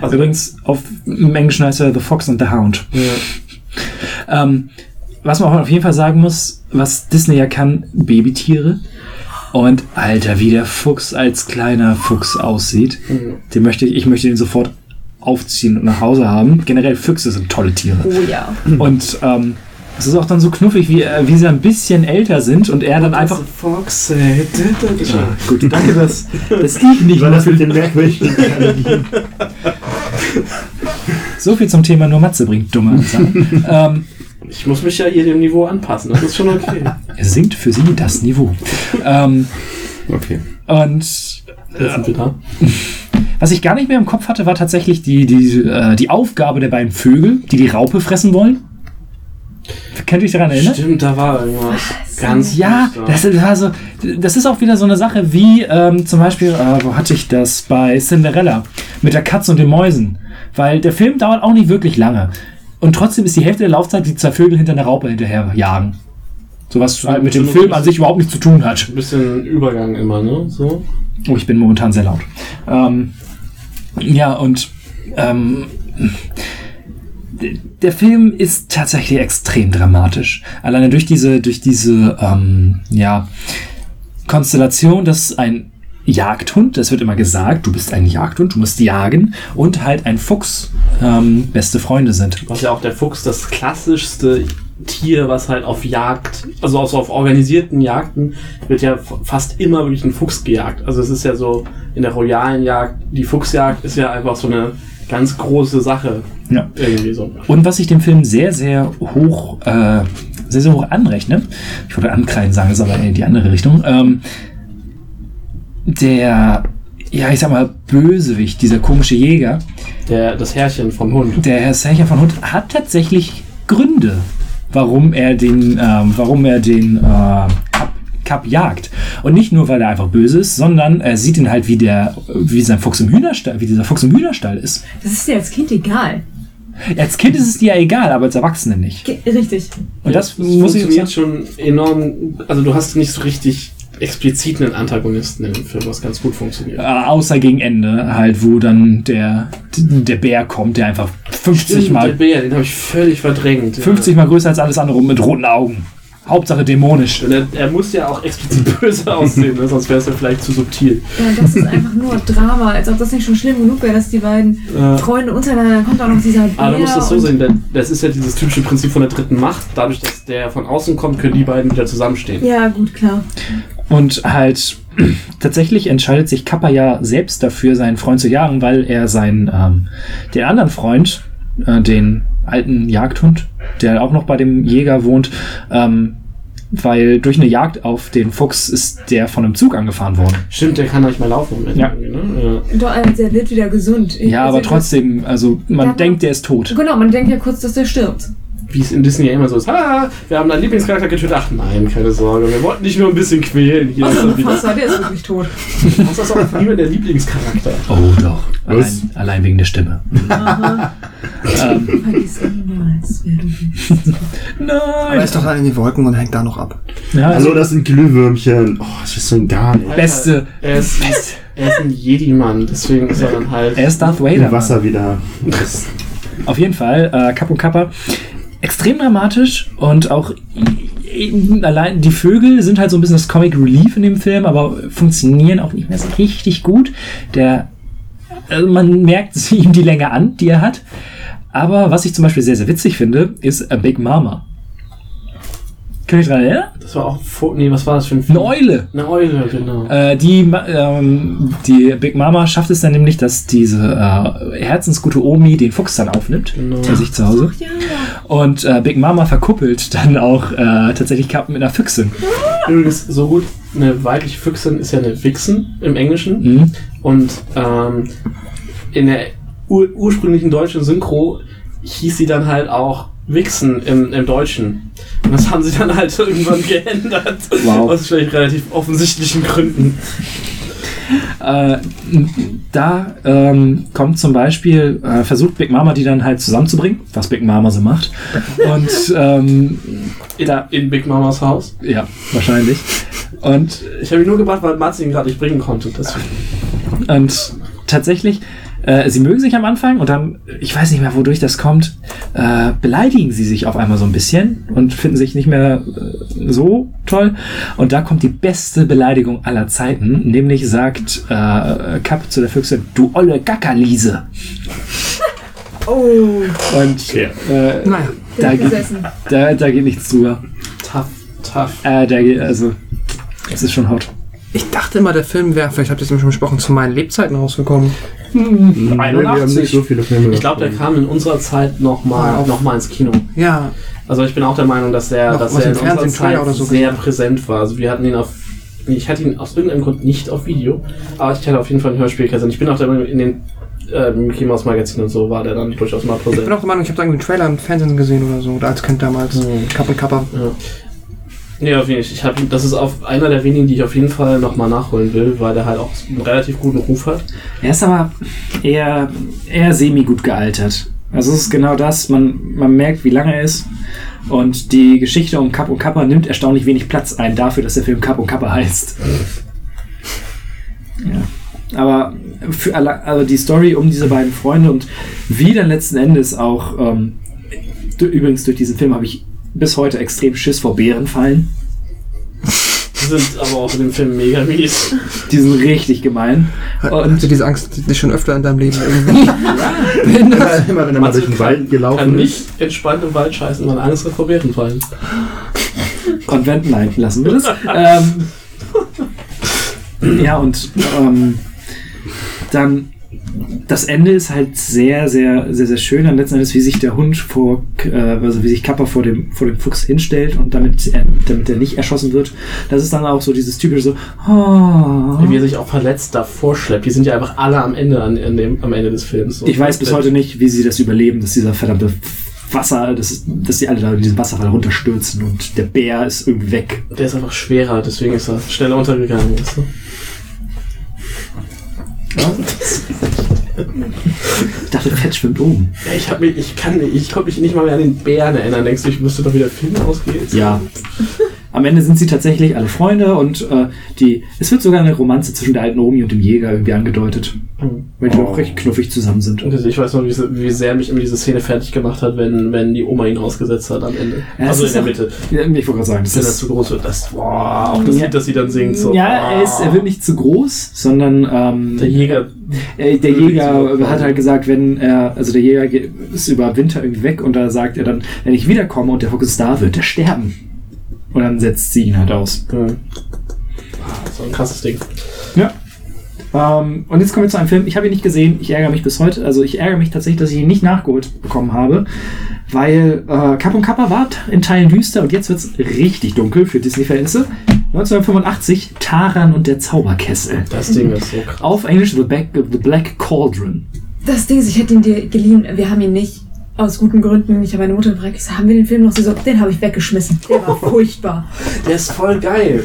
Also Übrigens, auf im Englischen heißt er The Fox and the Hound. Ja. Ähm, was man auch auf jeden Fall sagen muss, was Disney ja kann, Babytiere. Und Alter, wie der Fuchs als kleiner Fuchs aussieht. Mhm. Den möchte ich, ich möchte den sofort aufziehen und nach Hause haben. Generell Füchse sind tolle Tiere. oh ja. (clears throat) Und ähm, es ist auch dann so knuffig, wie, äh, wie sie ein bisschen älter sind und er dann einfach. Fox, (laughs) Gut, danke, dass, dass ich nicht Weil das mit den merkwürdigen (laughs) So viel zum Thema nur Matze bringt dumme Sachen. (laughs) ähm, Ich muss mich ja hier dem Niveau anpassen. Das ist schon okay. (laughs) Es sinkt für sie das Niveau. ähm, Okay. und Jetzt sind wir da. was ich gar nicht mehr im Kopf hatte, war tatsächlich die, die, äh, die Aufgabe der beiden Vögel, die die Raupe fressen wollen. Könnt ihr euch daran erinnern? Stimmt, da war irgendwas ganz Ja, das ist, also, das ist auch wieder so eine Sache wie ähm, zum Beispiel, äh, wo hatte ich das bei Cinderella mit der Katze und den Mäusen. Weil der Film dauert auch nicht wirklich lange. Und trotzdem ist die Hälfte der Laufzeit die zwei Vögel hinter einer Raupe hinterher jagen. So was halt mit dem Film an sich überhaupt nichts zu tun hat. Ein bisschen Übergang immer, ne? So. Oh, ich bin momentan sehr laut. Ähm, ja, und ähm, der Film ist tatsächlich extrem dramatisch. Alleine durch diese, durch diese ähm, ja, Konstellation, dass ein Jagdhund, das wird immer gesagt, du bist ein Jagdhund, du musst jagen, und halt ein Fuchs ähm, beste Freunde sind. Was ja auch der Fuchs das klassischste Tier, was halt auf Jagd, also auf organisierten Jagden, wird ja fast immer wirklich ein Fuchs gejagt. Also es ist ja so in der royalen Jagd, die Fuchsjagd ist ja einfach so eine ganz große Sache. Ja. Irgendwie so. Und was ich dem Film sehr, sehr hoch, äh, sehr, sehr hoch anrechne, ich wollte ankreiden sagen, ist aber in die andere Richtung, ähm, der, ja, ich sag mal, Bösewicht, dieser komische Jäger, Der, das Herrchen vom Hund. der Herr Sercher von Hund, hat tatsächlich Gründe, warum er den, ähm, warum er den äh, Cup, Cup jagt. Und nicht nur, weil er einfach böse ist, sondern er sieht ihn halt wie der, wie sein Fuchs im Hühnerstall, wie dieser Fuchs im Hühnerstall ist. Das ist dir als Kind egal. Als Kind ist es dir ja egal, aber als Erwachsene nicht. Ge richtig. Und das, das muss ich funktioniert sagen. schon enorm. Also du hast nicht so richtig explizit einen Antagonisten in dem Film, was ganz gut funktioniert. Äh, außer gegen Ende, halt, wo dann der, der Bär kommt, der einfach 50 Stimmt, der mal, Bär, den habe ich völlig verdrängt. 50 mal größer als alles andere und mit roten Augen. Hauptsache dämonisch. Und er, er muss ja auch explizit (laughs) böse aussehen, ne? sonst wäre es ja vielleicht zu subtil. Ja, das ist einfach nur Drama, als ob das nicht schon schlimm genug wäre, dass die beiden Äh, Freunde untereinander, dann kommt auch noch dieser Bär. aber du musst das so sehen, denn das ist ja dieses typische Prinzip von der dritten Macht. Dadurch, dass der von außen kommt, können die beiden wieder zusammenstehen. Ja, gut, klar. Und halt, (clears throat) tatsächlich entscheidet sich Kappa ja selbst dafür, seinen Freund zu jagen, weil er seinen, ähm, den anderen Freund, äh, den alten Jagdhund, der auch noch bei dem Jäger wohnt, ähm, weil durch eine Jagd auf den Fuchs ist der von einem Zug angefahren worden. Stimmt, der kann nicht mehr laufen. Ja. Ne? Ja. Doch, also der wird wieder gesund. Ich- Ja, aber also, trotzdem, also man denkt, der ist tot. Genau, man denkt ja kurz, dass der stirbt. Wie es in Disney ja immer so ist. Ah, wir haben deinen Lieblingscharakter getötet. Ach nein, keine Sorge. Wir wollten dich nur ein bisschen quälen. Hier ist er wieder. Wasser, der ist wirklich tot. (laughs) Das ist auch niemand der Lieblingscharakter. Oh doch. Allein, allein wegen der Stimme. Aha. ähm, Vergiss niemals, wer du bist. Aber er nein. ist doch dann in die Wolken und hängt da noch ab. Ja, also Hallo, das sind Glühwürmchen. Oh, das ist so gar nicht. beste. Er ist, er ist ein Jedi-Mann, deswegen ist er dann halt. Er ist Darth Im Vader. Wasser wieder. Auf jeden Fall, äh, Kapp und Kappa. Extrem dramatisch und auch allein die Vögel sind halt so ein bisschen das Comic Relief in dem Film, aber funktionieren auch nicht mehr so richtig gut. Der, also man merkt (laughs) ihm die Länge an, die er hat. Aber was ich zum Beispiel sehr, sehr witzig finde, ist A Big Mama. Könnt ihr euch daran erinnern? Das war auch. Nee, was war das für ein Eine Film? Eule. Eine Eule, genau. Äh, die, ähm, die Big Mama schafft es dann nämlich, dass diese äh, herzensgute Omi den Fuchs dann aufnimmt Genau. bei sich zu Hause. Ja, Und äh, Big Mama verkuppelt dann auch äh, tatsächlich Kapp mit einer Füchsin. Übrigens, so gut, eine weibliche Füchsin ist ja eine Vixen im Englischen. Mhm. Und ähm, in der ur ursprünglichen deutschen Synchro hieß sie dann halt auch Vixen im, im Deutschen. Und das haben sie dann halt (laughs) irgendwann geändert. Wow. Aus vielleicht relativ offensichtlichen Gründen. Äh, da ähm, kommt zum Beispiel, äh, versucht Big Mama die dann halt zusammenzubringen, was Big Mama so macht. Und ähm, In, Da- in Big Mamas Haus. ja, wahrscheinlich. Und Ich habe ihn nur gebracht, weil Mats ihn gerade nicht bringen konnte. Deswegen. Und tatsächlich, äh, sie mögen sich am Anfang und dann, ich weiß nicht mehr, wodurch das kommt, äh, beleidigen sie sich auf einmal so ein bisschen und finden sich nicht mehr äh, so toll. Und da kommt die beste Beleidigung aller Zeiten, nämlich sagt äh, Kapp zu der Füchse, du olle Gackerliese. (laughs) Oh, Und äh, Naja. da, geht, gesessen. da, da geht nichts drüber. Tough, tough. Äh, da geht, also, es ist schon hot. Ich dachte immer, der Film wäre, vielleicht habt ihr es eben schon besprochen, zu meinen Lebzeiten rausgekommen. Wir haben nicht so viele Filme. Ich glaube, der kam in unserer Zeit nochmal auf- noch mal ins Kino. Ja, Also ich bin auch der Meinung, dass Noch dass was er in unserer Zeit so sehr gesehen. präsent war. Also wir hatten ihn auf, ich hatte ihn aus irgendeinem Grund nicht auf Video, aber ich hatte auf jeden Fall ein Hörspielkassette. Ich bin auch der Meinung, in den äh, Mickey Mouse Magazin und so war der dann durchaus mal Ich bin präsent. auch der Meinung, ich habe da irgendwie einen Trailer im Fernsehen gesehen oder so. Oder als Kind damals. Mhm. Kapp und Kappa. Ja. Nee, auf jeden Fall. Ich hab, das ist auf einer der wenigen, die ich auf jeden Fall nochmal nachholen will, weil der halt auch einen relativ guten Ruf hat. Er ist aber eher, eher semi-gut gealtert. Also es ist genau das, man, man merkt, wie lange er ist. Und die Geschichte um Cap und Kappa nimmt erstaunlich wenig Platz ein dafür, dass der Film Cap und Kappa heißt. Ja. Aber für alle, also die Story um diese beiden Freunde und wie dann letzten Endes auch, ähm, übrigens durch diesen Film habe ich bis heute extrem Schiss vor Bärenfallen. Die sind aber auch in dem Film mega mies. Die sind richtig gemein. Und- Hast du diese Angst die schon öfter in deinem Leben irgendwie? (laughs) Immer, immer wenn er mal durch den Wald Kann gelaufen nicht ist. entspannt im Wald scheißen, weil Angst hat vor Bärenfallen. Konvent, nein, lassen wir das. ähm, (laughs) ja, und ähm, dann das Ende ist halt sehr, sehr, sehr, sehr schön. Dann letzten Endes, wie sich der Hund vor, äh, also wie sich Kappa vor dem, vor dem Fuchs hinstellt und damit er, damit er nicht erschossen wird. Das ist dann auch so dieses typische so, oh. Wie er sich auch verletzt davor schleppt. Die sind ja einfach alle am Ende, an, an dem, am Ende des Films. Ich weiß bis heute nicht, wie sie das überleben, dass dieser verdammte Wasser, dass, dass die alle da in diesen Wasserfall runterstürzen und der Bär ist irgendwie weg. Der ist einfach schwerer, deswegen ist er schneller untergegangen. Weißt du? (laughs) (laughs) (laughs) Ich dachte, Fett schwimmt oben. Ja, ich, hab mich, ich, kann, nicht- ich konnte mich nicht mal mehr an den Bären erinnern. Denkst du, ich wüsste doch, wie der Film ausgeht? Ja. Am Ende sind sie tatsächlich alle Freunde und äh, die. Es wird sogar eine Romanze zwischen der alten Omi und dem Jäger irgendwie angedeutet. Mhm. Weil die auch recht knuffig zusammen sind. Ich weiß noch, wie, wie sehr mich immer diese Szene fertig gemacht hat, wenn, wenn die Oma ihn ausgesetzt hat am Ende. Ja, also in der Mitte. Ja, ich wollte gerade sagen, das Wenn er ist. zu groß wird, das, boah, auch das Ja. Lied, das sie dann singt, so. ja, er, ist, er wird nicht zu groß, sondern ähm, Der Jäger, äh, der Jäger hat halt gesagt, wenn er, also der Jäger ge- ist über Winter irgendwie weg und da sagt er dann, wenn ich wiederkomme und der ist da, wird er sterben. Und dann setzt sie ihn halt aus. hm. so ein krasses Ding. Ja. Ähm, und jetzt kommen wir zu einem Film, ich habe ihn nicht gesehen, ich ärgere mich bis heute, also ich ärgere mich tatsächlich, dass ich ihn nicht nachgeholt bekommen habe, weil äh, Kapp und Kappa war in Teilen düster und jetzt wird es richtig dunkel für Disney-Verhältnisse. 1985, Taran und der Zauberkessel. Das Ding ist so krass. Auf Englisch The Black, The Black Cauldron. Das Ding ist, ich hätte ihn dir geliehen. Wir haben ihn nicht. Aus guten Gründen. Ich habe meine Mutter gefragt, ich so, haben wir den Film noch? Sie so, den habe ich weggeschmissen. Der war (laughs) furchtbar. Der ist voll geil.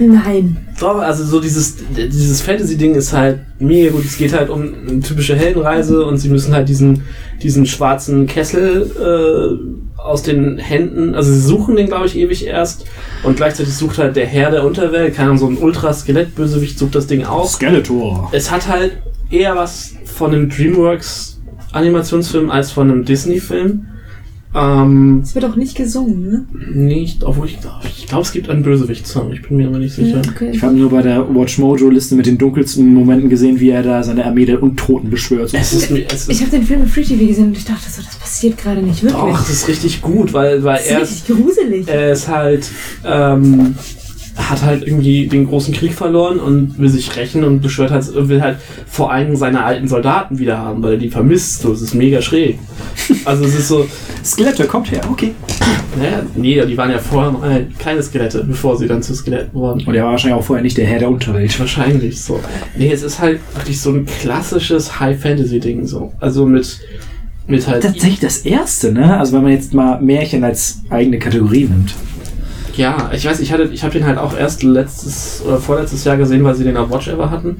Nein. Doch, also so dieses, dieses Fantasy-Ding ist halt mega gut. Es geht halt um eine typische Heldenreise und sie müssen halt diesen, diesen schwarzen Kessel äh, aus den Händen, also sie suchen den, glaube ich, ewig erst und gleichzeitig sucht halt der Herr der Unterwelt, keine Ahnung, so ein Ultra-Skelett-Bösewicht sucht das Ding auch. Skeletor. Es hat halt eher was von einem DreamWorks-Animationsfilm als von einem Disney-Film. Ähm, Es wird auch nicht gesungen, ne? nicht, obwohl ich glaube, ich glaube, es gibt einen Bösewicht-Song, ich bin mir aber nicht sicher. okay. Ich habe nur bei der Watch Mojo-Liste mit den dunkelsten Momenten gesehen, wie er da seine Armee der Untoten beschwört. Es ist, es Ich habe den Film im Free TV gesehen und ich dachte so, das passiert gerade nicht wirklich. Doch, das ist richtig gut, weil, weil das ist er ist, richtig gruselig. er ist halt, ähm, hat halt irgendwie den großen Krieg verloren und will sich rächen und beschwört halt, will halt vor allem seine alten Soldaten wieder haben, weil er die vermisst. So, es ist mega schräg. (laughs) Also es ist so, Skeletor kommt her, okay. naja, nee, die waren ja vorher mal keine Skelette, bevor sie dann zu Skeletten wurden. Und er war wahrscheinlich auch vorher nicht der Herr der Unterwelt. Wahrscheinlich so. Nee, es ist halt wirklich so ein klassisches High-Fantasy-Ding so. Also mit, mit halt. Tatsächlich das erste, ne? Also wenn man jetzt mal Märchen als eigene Kategorie nimmt. Ja, ich weiß, ich hatte, ich habe den halt auch erst letztes oder vorletztes Jahr gesehen, weil sie den auf Watch Ever hatten.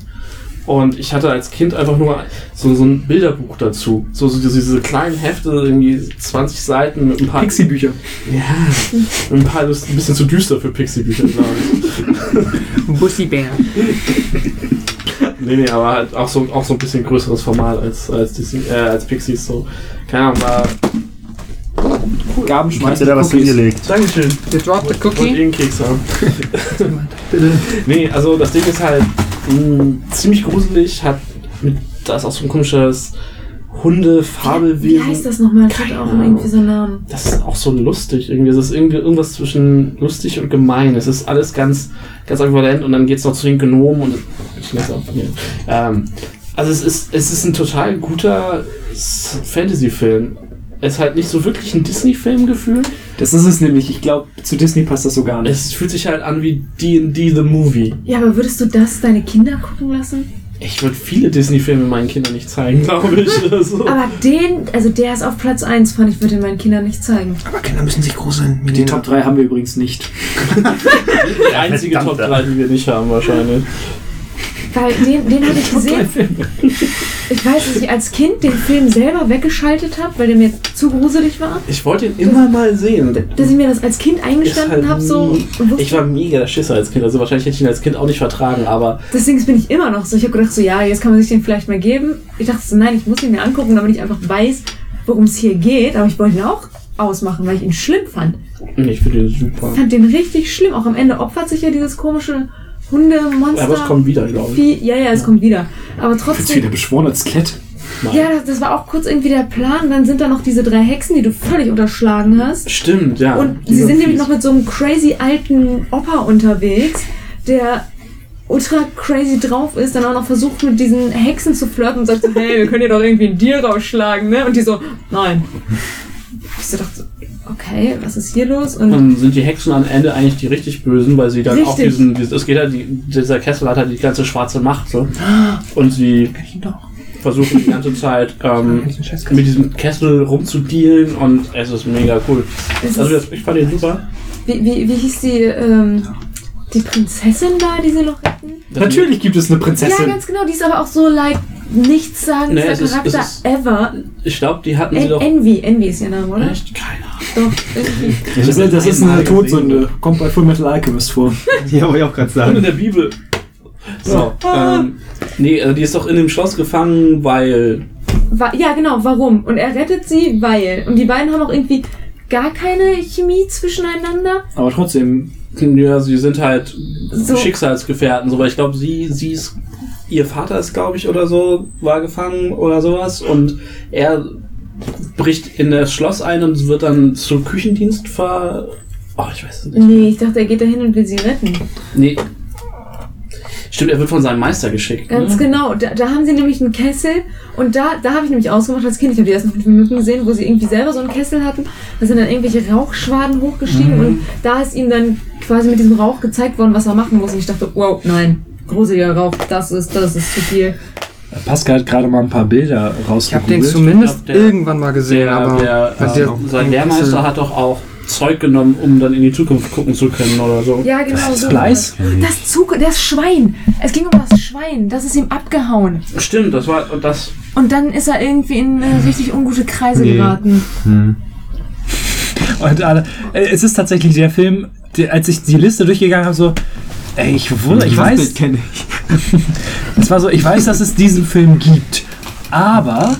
Und ich hatte als Kind einfach nur so, so ein Bilderbuch dazu. So, so diese, diese kleinen Hefte, irgendwie 20 Seiten mit ein paar. Pixie-Bücher. Ja, mit ein paar, das ist ein bisschen zu düster für Pixie-Bücher, glaube ich. Bussibär. Nee, nee, aber halt auch so, auch so ein bisschen größeres Format als, als, Disney, äh, als Pixies. So. Keine Ahnung, war. Gaben Ich hab dir da was hingelegt. Dankeschön. You dropped the Ich cookie? eh einen Keks haben. Nee, also das Ding ist halt mh, ziemlich gruselig, hat mit, da ist auch so ein komisches Hunde-Fabelwesen. Wie heißt das nochmal? Das hat auch Ahnung. irgendwie so einen Namen. Das ist auch so lustig irgendwie. Es ist irgendwie irgendwas zwischen lustig und gemein. Es ist alles ganz, ganz ambivalent und dann geht's noch zu den Gnomen und ich lese auch hier. Ähm, also es ist, es ist ein total guter Fantasy-Film. Ist halt nicht so wirklich ein Disney-Film gefühlt. Das ist es nämlich. Ich glaube, zu Disney passt das so gar nicht. Es fühlt sich halt an wie D&D The Movie. Ja, aber würdest du das deine Kinder gucken lassen? Ich würde viele Disney-Filme meinen Kindern nicht zeigen, glaube ich. (laughs) Also, Aber den, also der ist auf Platz 1 von, ich würde den meinen Kindern nicht zeigen. Aber Kinder müssen sich gruseln. Die Milena. Top 3 haben wir übrigens nicht. (laughs) die einzige Top 3, die wir nicht haben wahrscheinlich. Weil den, den habe ich (laughs) gesehen. Ich weiß, dass ich als Kind den Film selber weggeschaltet habe, weil der mir zu gruselig war. Ich wollte ihn immer mal sehen. Dass ich mir das als Kind eingestanden halt habe, so. Ich war mega der Schisser als Kind, also wahrscheinlich hätte ich ihn als Kind auch nicht vertragen, aber deswegen bin ich immer noch so. Ich habe gedacht, so, ja, jetzt kann man sich den vielleicht mal geben. Ich dachte so, nein, ich muss ihn mir angucken, damit ich einfach weiß, worum es hier geht. Aber ich wollte ihn auch ausmachen, weil ich ihn schlimm fand. nee, ich finde ihn super. Ich fand den richtig schlimm. Auch am Ende opfert sich ja dieses komische Hundemonster. Aber es kommt wieder, glaube ich. Vieh. Ja, ja, es kommt wieder. Aber Jetzt trotzdem. wieder beschworen als Skelett. Nein. Ja, das, das war auch kurz irgendwie der Plan. Dann sind da noch diese drei Hexen, die du völlig unterschlagen hast. Stimmt, ja. Und sie sind nämlich noch mit so einem crazy alten Opa unterwegs, der ultra crazy drauf ist, dann auch noch versucht mit diesen Hexen zu flirten und sagt so, hey, wir können hier doch irgendwie ein Deal rausschlagen, ne? Und die so, nein. Ich so dachte, okay, was ist hier los? Und Dann sind die Hexen am Ende eigentlich die richtig Bösen, weil sie dann Richtig. auch diesen, es geht halt, die, dieser Kessel hat halt die ganze schwarze Macht, so. Und sie versuchen die ganze Zeit, (laughs) ähm, den mit diesem Kessel rumzudealen und es ist mega cool. es Also ist, das, ich fand ihn super. wie, wie, wie hieß die, ähm, die Prinzessin da, die sie noch retten? Natürlich gibt es eine Ja, Prinzessin. ganz genau, die ist aber auch so, like, nichtssagendster Nee, es ist- Charakter ist- ever. Ich glaube, die hatten sie En doch. Envy, Envy ist ihr Name, oder? Echt? Keine. Doch, irgendwie. das ist, das ist eine. Todsünde. Kommt bei Full Metal Alchemist vor. Ja, wollte ich auch gerade Und in sagen. der Bibel. So, ähm, nee, also die ist doch in dem Schloss gefangen, weil ja, genau, warum? Und er rettet sie, weil. Und die beiden haben auch irgendwie gar keine Chemie zwischeneinander. Aber trotzdem, Ja, sie sind halt So. Schicksalsgefährten, so, weil ich glaube, sie, sie ist, ihr Vater ist, glaube ich, oder so, war gefangen oder sowas und er bricht in das Schloss ein und wird dann zum Küchendienst ver... Oh, ich weiß es nicht. Nee, ich dachte, er geht dahin und will sie retten. Nee. Stimmt, er wird von seinem Meister geschickt. Ganz ne? genau. Da, da haben sie nämlich einen Kessel und da, da habe ich nämlich ausgemacht als Kind. Ich habe die ersten fünf Minuten gesehen, wo sie irgendwie selber so einen Kessel hatten. Da sind dann irgendwelche Rauchschwaden hochgestiegen und da ist ihm dann quasi mit diesem Rauch gezeigt worden, was er machen muss. Und ich dachte, wow, nein, gruseliger Rauch, das ist, das ist zu viel. Pascal hat gerade mal ein paar Bilder Ich rausgeholt. habe den zumindest Ich glaub, der- irgendwann mal gesehen, Der, aber der, äh, der- sein Lehrmeister hat doch auch Zeug genommen, um dann in die Zukunft gucken zu können oder so. Ja, genau Das so. Fleiß? Das Zug, das Schwein. Es ging um das Schwein. Das ist ihm abgehauen. Stimmt, das war und das. Und dann ist er irgendwie in äh, richtig ungute Kreise Nee. geraten. Und alle, äh, es ist tatsächlich der Film, der, als ich die Liste durchgegangen habe, so, ey, ich, wundere, ich weiß, kenne ich. (laughs) es war so, ich weiß, dass es diesen Film gibt, aber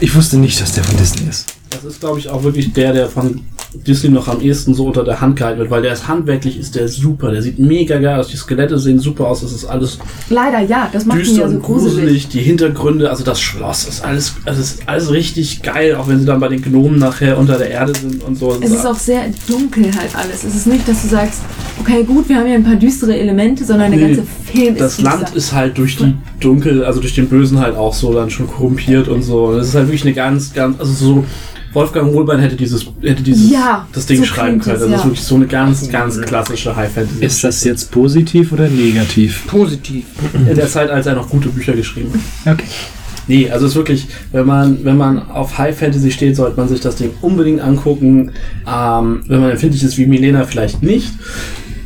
ich wusste nicht, dass der von Disney ist. Das ist, glaube ich, auch wirklich der, der von Disney noch am ehesten so unter der Hand gehalten wird, weil der ist handwerklich ist der super, der sieht mega geil aus, die Skelette sehen super aus, es ist alles Leider ja, das macht ihn düster ja so und gruselig. gruselig, die Hintergründe, also das Schloss ist alles, also ist alles richtig geil, auch wenn sie dann bei den Gnomen nachher unter der Erde sind und so. Es ist auch sehr dunkel halt alles. Es ist nicht, dass du sagst, okay, gut, wir haben hier ein paar düstere Elemente, sondern der Nee, ganze Film das ist Land düster. ist halt durch die Dunkel, also durch den Bösen halt auch so dann schon korrumpiert und so. Und es ist halt wirklich eine ganz, ganz, also so Wolfgang Hohlbein hätte dieses, hätte dieses, Ja, das Ding so schreiben können. Das ist ja. wirklich so eine ganz, ganz klassische High Fantasy. Ist das jetzt positiv oder negativ? positiv. in der Zeit, als er noch gute Bücher geschrieben hat. Okay. Nee, also es ist wirklich, wenn man, wenn man auf High Fantasy steht, sollte man sich das Ding unbedingt angucken. Ähm, wenn man empfindlich ist wie Milena, vielleicht nicht.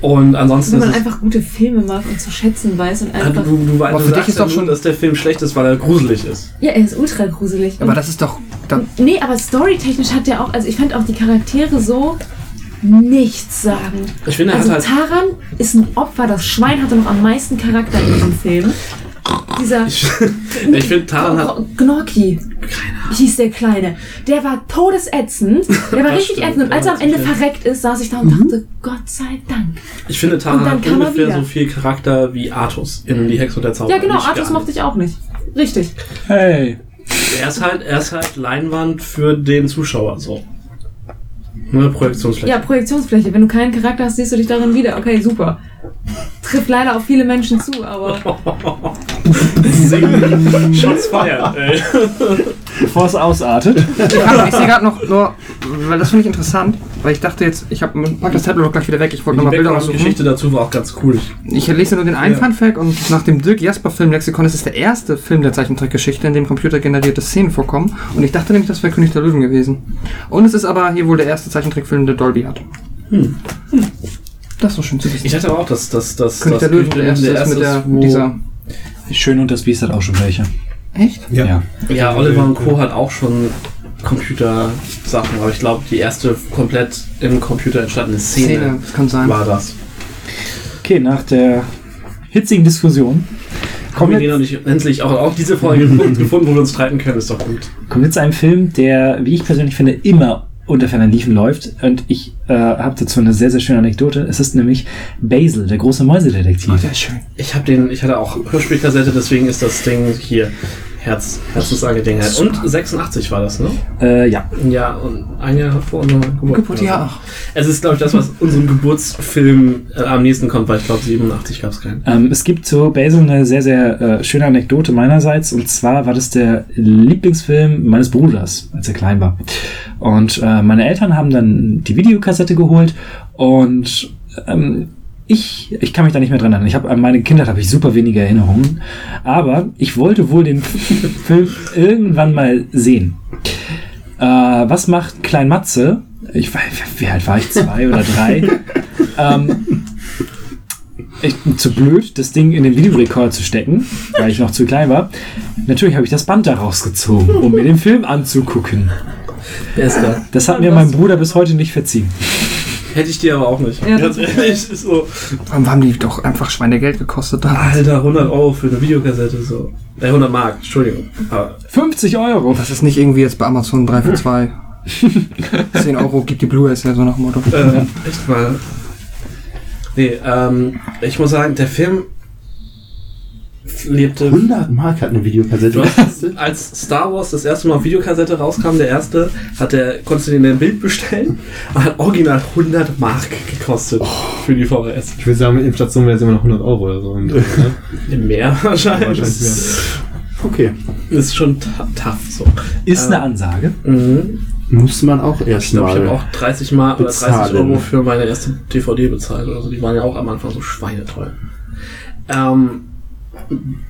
Und ansonsten Wenn man ist einfach gute Filme mag und zu schätzen weiß und Ah, einfach. du, du, du, Aber du für dich ist doch schon- dass der Film schlecht ist, weil er gruselig ist. Ja, er ist ultra gruselig. Aber Und- das ist doch. Da, nee, aber storytechnisch hat der auch, also ich fand auch die Charaktere so nichts sagen. Ich finde, er Also hat halt. Taran ist ein Opfer, das Schwein hatte noch am meisten Charakter in diesem Film. Dieser Ich, ich finde, Taran hat. Gnorki hieß der Kleine. Der war todesätzend. (laughs) Der war Das richtig stimmt, ätzend. Und als er am Ende verreckt ist, saß ich da und dachte, Gott sei Dank. Ich finde, Taran hat ungefähr so viel Charakter wie Artus in Die Hexe und der Zauber. Ja, genau, Nicht Artus mochte ich auch nicht. Richtig. Hey. Er ist halt, er ist halt Leinwand für den Zuschauer so. Ne, Projektionsfläche. Ja, Projektionsfläche. Wenn du keinen Charakter hast, siehst du dich darin wieder. Okay, super. Trifft leider auf viele Menschen zu, aber (laughs) (laughs) Shots feiern, ey. (laughs) bevor es ausartet. Ich, hab- ich sehe gerade noch nur, weil das finde ich interessant, weil ich dachte jetzt, ich hab, pack das Tablet noch gleich wieder weg, ich wollte Die nochmal Bilder raussuchen. Background-Geschichte dazu war auch ganz cool. Ich lese nur den einen Ja. Fun Fact und nach dem Dirk Jasper Film Lexikon ist es der erste Film der Zeichentrickgeschichte, in dem computergenerierte Szenen vorkommen. Und ich dachte nämlich, das wäre König der Löwen gewesen. Und es ist aber hier wohl der erste Zeichentrickfilm, der Dolby hat. Hm. Das ist so schön zu wissen. Ich dachte aber auch, dass dass dass König der Löwen der erste ist mit der, wo- dieser. Schön und das Biest hat auch schon welche. Echt? Ja. Ja, Oliver und Co. hat auch schon Computersachen, aber ich glaube, die erste komplett im Computer entstandene Szene, Szene, das kann sein. war das. Okay, nach der hitzigen Diskussion Kommen wir und ich endlich auch, auch diese Folge (laughs) gefunden, wo wir uns streiten können, ist doch gut. kommen wir zu einem Film, der, wie ich persönlich finde, immer unter ferner Liefen läuft. Und ich äh, habe dazu eine sehr, sehr schöne Anekdote. Es ist nämlich Basil, der große Mäusedetektiv. Sehr schön. Ich habe den, ich hatte auch Hörspielkassette, deswegen ist das Ding hier Herz, Herzensangelegenheit. Und 86 war das, ne? Äh, ja. Ja, und ein Jahr vor unserer Geburt. Geburt, ja. Es ist, glaube ich, das, was unserem Geburtsfilm äh, am nächsten kommt, weil ich glaube, 87 gab es keinen. Ähm, es gibt zu Basil eine sehr, sehr äh, schöne Anekdote meinerseits. Und zwar war das der Lieblingsfilm meines Bruders, als er klein war. Und äh, meine Eltern haben dann die Videokassette geholt und ähm, ich, ich kann mich da nicht mehr dran erinnern. Ich habe an meine Kindheit habe ich super wenige Erinnerungen, aber ich wollte wohl den (laughs) Film irgendwann mal sehen. Äh, was macht Klein Matze? Ich weiß, wie alt war ich? Zwei oder drei? (laughs) ähm, ich bin zu blöd, das Ding in den Videorekorder zu stecken, weil ich noch zu klein war. Natürlich habe ich das Band da rausgezogen, um mir den Film anzugucken. Da? Das hat mir mein Bruder bis heute nicht verziehen. Hätte ich dir aber auch nicht. Ja, Ganz ehrlich, ist so. Warum haben die doch einfach Schweinegeld gekostet da? Alter, 100 Euro für eine Videokassette, so. Äh, 100 Mark, Entschuldigung. Aber 50 Euro. Das ist nicht irgendwie jetzt bei Amazon 3 für 2. 10 (laughs) Euro gibt die Blu-rays ja so nach dem Motto. ähm, echt mal. Nee, ähm, ich muss sagen, der Film lebte 100 Mark hat eine Videokassette. Hast, als Star Wars das erste Mal auf Videokassette rauskam, der erste, hat der, konntest du den ein Bild bestellen hat original 100 Mark gekostet für die VHS. Ich würde sagen, mit Inflation wäre es immer noch 100 Euro oder so. Und, ne? Mehr wahrscheinlich. Wahrscheinlich mehr. Okay. Ist schon tough so. Ist Äh, eine Ansage. Mhm. Muss man auch Ich erst glaube, ich habe auch 30 Mal oder 30 bezahlen. Euro für meine erste DVD bezahlt. Also die waren ja auch am Anfang so schweineteuer. Ähm,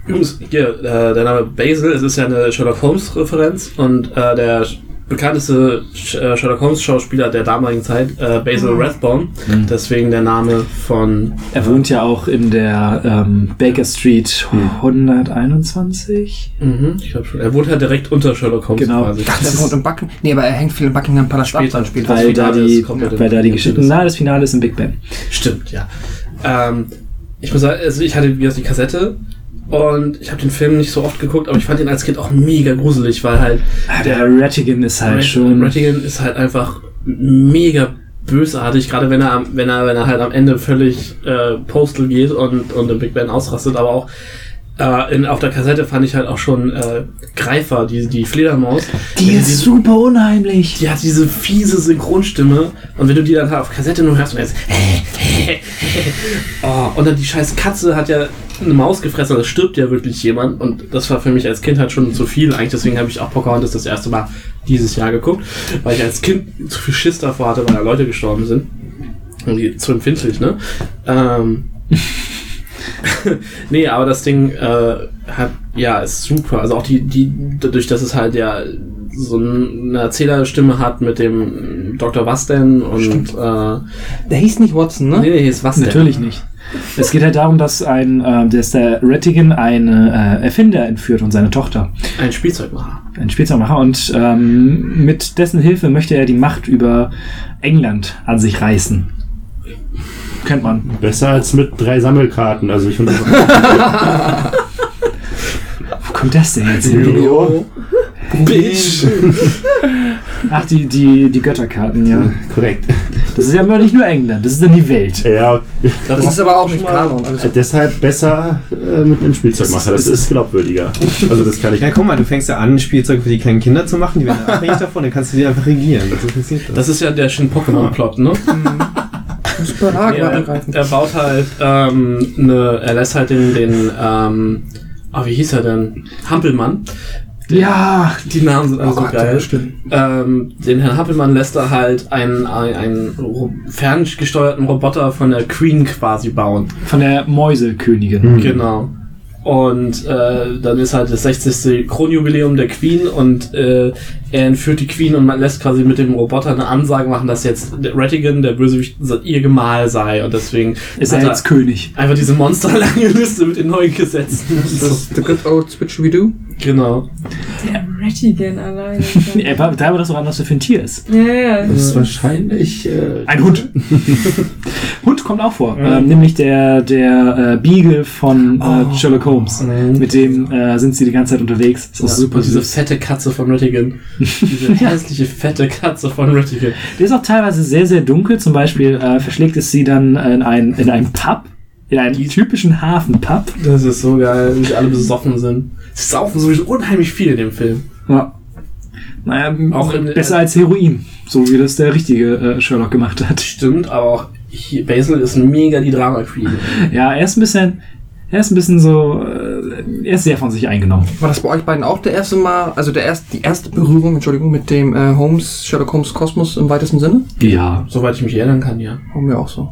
übrigens, hier, äh, der Name Basil, es ist ja eine Sherlock Holmes-Referenz und äh, der bekannteste äh, Sherlock Holmes-Schauspieler der damaligen Zeit, äh, Basil Rathbone, deswegen der Name von. Er wohnt ja auch in der ähm, Baker Street 121. Mhm, ich glaube schon. Er wohnt halt direkt unter Sherlock Holmes Genau. quasi. Ich dachte, er wohnt im Buckingham. Nee, aber er hängt viel im Buckingham Palast ab. Später, dann später. Weil Das da, Finale die, ist komplett weil da die im- Geschichte, na, das Finale ist in Big Ben. Stimmt, ja. Ähm, ich muss sagen, also ich hatte wie gesagt, die Kassette und ich habe den Film nicht so oft geguckt, aber ich fand ihn als Kind auch mega gruselig, weil halt Ah, Der Rattigan ist halt schon. Rattigan ist halt einfach mega bösartig, gerade wenn er wenn er wenn er halt am Ende völlig äh, postal geht und und im Big Ben ausrastet, aber auch äh, in, auf der Kassette fand ich halt auch schon äh, Greifer, die die Fledermaus. Die ist diese- super unheimlich. die hat diese fiese Synchronstimme und wenn du die dann halt auf Kassette nur hörst und jetzt (laughs) oh, und dann die scheiß Katze hat ja eine Maus gefressen es stirbt ja wirklich jemand und das war für mich als Kind halt schon zu viel eigentlich, deswegen habe ich auch Pocahontas das erste Mal dieses Jahr geguckt, weil ich als Kind zu viel Schiss davor hatte, weil da Leute gestorben sind. Irgendwie zu empfindlich, ne? Ähm, (laughs) nee, aber das Ding äh, hat, ja, ist super. Also auch die, die, dadurch, dass es halt ja so eine Erzählerstimme hat mit dem Dr. Was denn und äh, Der hieß nicht Watson, ne? nee, ist was denn? Natürlich nicht. Es geht halt darum, dass ein, äh, dass der Rattigan einen äh, Erfinder entführt und seine Tochter. Ein Spielzeugmacher. Ein Spielzeugmacher. Und ähm, mit dessen Hilfe möchte er die Macht über England an sich reißen. Kennt man. Besser als mit drei Sammelkarten. Also ich finde das (laughs) Wo kommt das denn jetzt hin? Bitch! (laughs) Ach, die, die, die Götterkarten, ja. Korrekt. Das ist ja aber nicht nur England, das ist dann die Welt. Ja, Das ist aber auch nicht Kanon. Also deshalb besser äh, mit einem Spielzeugmacher. Das ist glaubwürdiger. Also das kann ich. Ja, guck mal, du fängst ja an, Spielzeug für die kleinen Kinder zu machen, die werden (laughs) abhängig davon, dann kannst du die einfach regieren. Das das. Das ist ja der Shin Pokémon-Plot, ne? arg Nee, war er, er baut halt ähm, eine, er lässt halt den, den ähm, ah, wie hieß er denn? Hampelmann Ja, Die Namen sind alle Oh so geil. ja, stimmt. Ähm, den Herrn Happelmann lässt er halt einen, einen, einen ferngesteuerten Roboter von der Queen quasi bauen. von der Mäusekönigin. Hm. Genau. Und äh, dann ist halt das 60. Kronjubiläum der Queen und äh, er entführt die Queen und man lässt quasi mit dem Roboter eine Ansage machen, dass jetzt Rattigan, der Bösewicht, ihr Gemahl sei. Und deswegen Ist er jetzt König. einfach diese monsterlange (laughs) Liste mit den neuen Gesetzen. Das ist the good old Switch-We-Do. genau. Der Rattigan alleine. (laughs) Er war, da das auch an, was er für ein Tier ist. ja, ja. Das ist wahrscheinlich. Äh, Ein Hund. (laughs) Hund kommt auch vor. Ja. Ähm, nämlich der, der äh, Beagle von Oh. äh, Sherlock Holmes. Mhm. Mit dem äh, sind sie die ganze Zeit unterwegs. Ist auch Ja, super und diese fette Katze von Rattigan. Diese (laughs) hässliche fette Katze von Rattigan. Der ist auch teilweise sehr, sehr dunkel. Zum Beispiel äh, verschlägt es sie dann in, ein, in einen Pub. In einen typischen Hafenpub. Das ist so geil, wie sie alle besoffen sind. Sie saufen sowieso unheimlich viel in dem Film. Ja. Naja, Auch in- besser als Heroin. So wie das der richtige äh, Sherlock gemacht hat. Stimmt, aber auch hier, Basil ist mega die Drama Queen. Ja, er ist ein bisschen. Er ist ein bisschen so. Äh, er ist sehr von sich eingenommen. War das bei euch beiden auch der erste Mal, also der erst, die erste Berührung, Entschuldigung, mit dem äh, Holmes, Sherlock Holmes Kosmos im weitesten Sinne? Ja. Soweit ich mich erinnern kann, ja. War mir auch so.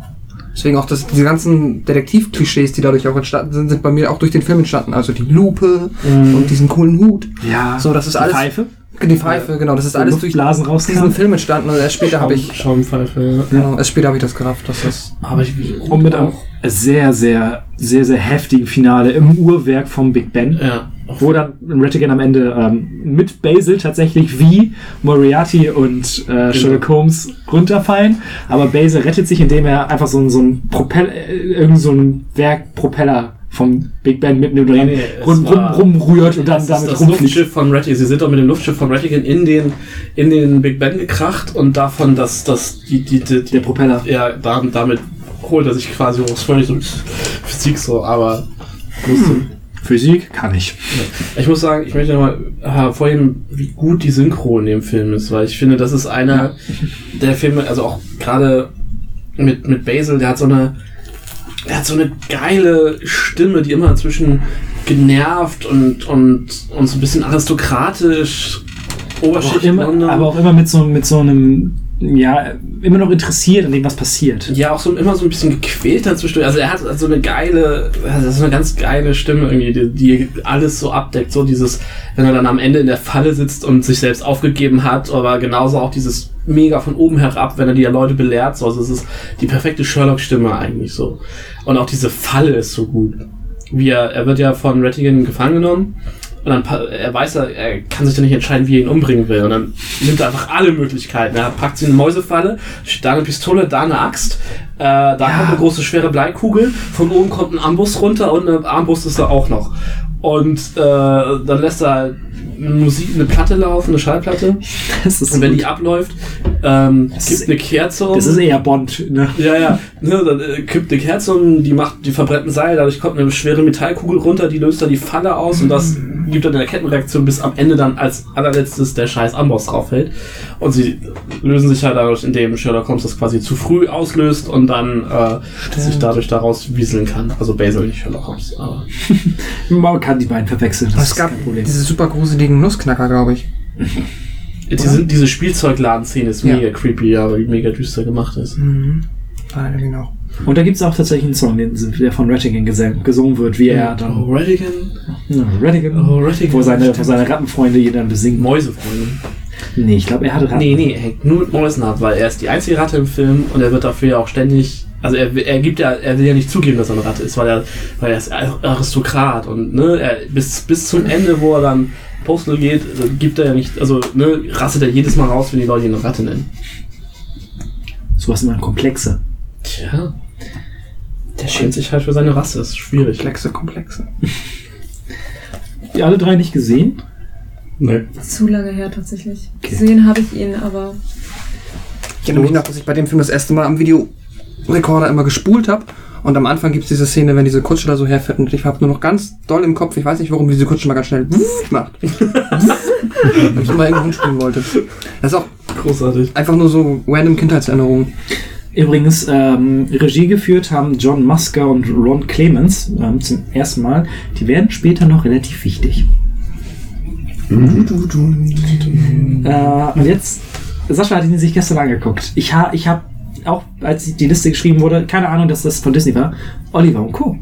Deswegen auch das, diese ganzen Detektiv-Klischees, die dadurch auch entstanden sind, sind bei mir auch durch den Film entstanden. Also die Lupe und diesen coolen Hut. Ja. So, das ist Die alles. Pfeife. Die Pfeife, genau. Das ist alles durch Blasen diesen rauskam. Film entstanden und erst später habe ich, Schaumpfeife. genau, erst später habe ich das gerafft, dass das. Aber ich Und mit einem sehr, sehr, sehr, sehr heftigen Finale im Uhrwerk vom Big Ben. Ja. Wo dann Rattigan am Ende ähm, mit Basil tatsächlich wie Moriarty und äh, Sherlock Holmes runterfallen. Aber Basil rettet sich, indem er einfach so, ein- so ein Propeller, äh, irgend so ein Werkpropeller vom Big Ben mitnimmt und dann nee, rum, rum, rumrührt und dann damit das rumfliegt. Luftschiff von Rattigan. Sie sind doch mit dem Luftschiff von Rattigan in den, in den Big Ben gekracht und davon, dass, dass die, die, die, Der Propeller. ja, da, damit holt er sich quasi hoch. Völlig so Physik so, aber lustig. Physik kann ich. Ich muss sagen, ich möchte nochmal hervorheben, wie gut die Synchro in dem Film ist, weil ich finde, das ist einer der Filme, also auch gerade mit, mit Basil, der hat so eine, der hat so eine geile Stimme, die immer zwischen genervt und, und, und so ein bisschen aristokratisch, Aber auch, Oberschicht immer, London. aber auch immer mit so, mit so einem, ja, immer noch interessiert an dem, was passiert. Ja, auch so immer so ein bisschen gequält dazwischen. Also er hat so eine geile, also so eine ganz geile Stimme irgendwie, die, die alles so abdeckt. So dieses, wenn er dann am Ende in der Falle sitzt und sich selbst aufgegeben hat, aber genauso auch dieses mega von oben herab, wenn er die Leute belehrt. So, also es ist die perfekte Sherlock-Stimme eigentlich so. Und auch diese Falle ist so gut. Er, er wird ja von Rattigan gefangen genommen. Und dann, er weiß, er, er kann sich dann nicht entscheiden, wie er ihn umbringen will. Und dann nimmt er einfach alle Möglichkeiten. Er packt sie in eine Mäusefalle, steht da eine Pistole, da eine Axt, äh, da kommt eine große schwere Bleikugel, von oben kommt ein Amboss runter und eine Armbrust ist da auch noch. Und äh, dann lässt er Musik, eine Platte laufen, eine Schallplatte. (laughs) Und wenn gut. die abläuft, ähm, ist- eine Kerze um. das ist eher Bond. Ne? Ja, ja. Ne, dann äh, kippt eine Kerze um, die macht, die verbrennt ein Seil, dadurch kommt eine schwere Metallkugel runter, die löst dann die Falle aus und das gibt dann eine Kettenreaktion, bis am Ende dann als allerletztes der scheiß Amboss drauf fällt. Und sie lösen sich halt dadurch, indem Sherlock Holmes das quasi zu früh auslöst und dann äh, sich dadurch daraus wieseln kann. Also Basil, nicht Sherlock Holmes. Aber (laughs) Man kann die beiden verwechseln. Das es ist gab kein Problem. diese super gruseligen Nussknacker, glaube ich. (laughs) diese, diese Spielzeugladen-Szene ist Ja. mega creepy, ja, weil die mega düster gemacht ist. Mhm. Ah, genau. Und da gibt es auch tatsächlich einen Song, den, der von Rattigan gesungen wird, wie er dann. Oh, Rattigan. Ja, Rattigan. Oh, Rattigan. Wo seine, wo seine Rattenfreunde ihn dann besingt. Mäusefreunde. Nee, ich glaube, er hatte Ratten. Nee, nee, er hängt nur mit Mäusen ab, weil er ist die einzige Ratte im Film und er wird dafür ja auch ständig. Also er, er gibt ja, er will ja nicht zugeben, dass er eine Ratte ist, weil er, weil er ist Aristokrat und ne, er, bis, bis zum Ende, wo er dann Postal geht, gibt er ja nicht, also ne, rastet er jedes Mal raus, wenn die Leute ihn eine Ratte nennen. Sowas immer Komplexe. Tja. Der schämt sich halt für seine Rasse, ist schwierig. Komplexe, komplexe. (laughs) Die alle drei nicht gesehen? Nee. Zu lange her tatsächlich. Okay. Gesehen habe ich ihn, aber Ich erinnere mich noch, dass ich bei dem Film das erste Mal am Videorekorder immer gespult habe. Und am Anfang gibt es diese Szene, wenn diese Kutsche da so herfährt und ich habe nur noch ganz doll im Kopf, ich weiß nicht warum, diese Kutsche mal ganz schnell macht. (laughs) Weil ich immer irgendwo hinspielen wollte. Das ist auch Großartig. einfach nur so random Kindheitserinnerungen. Übrigens, ähm, Regie geführt haben John Musker und Ron Clements ähm, zum ersten Mal. Die werden später noch relativ wichtig. Äh, und jetzt, Sascha hat ihn sich gestern angeguckt. Ich, ha, ich habe auch, als die Liste geschrieben wurde, keine Ahnung, dass das von Disney war, Oliver und Co.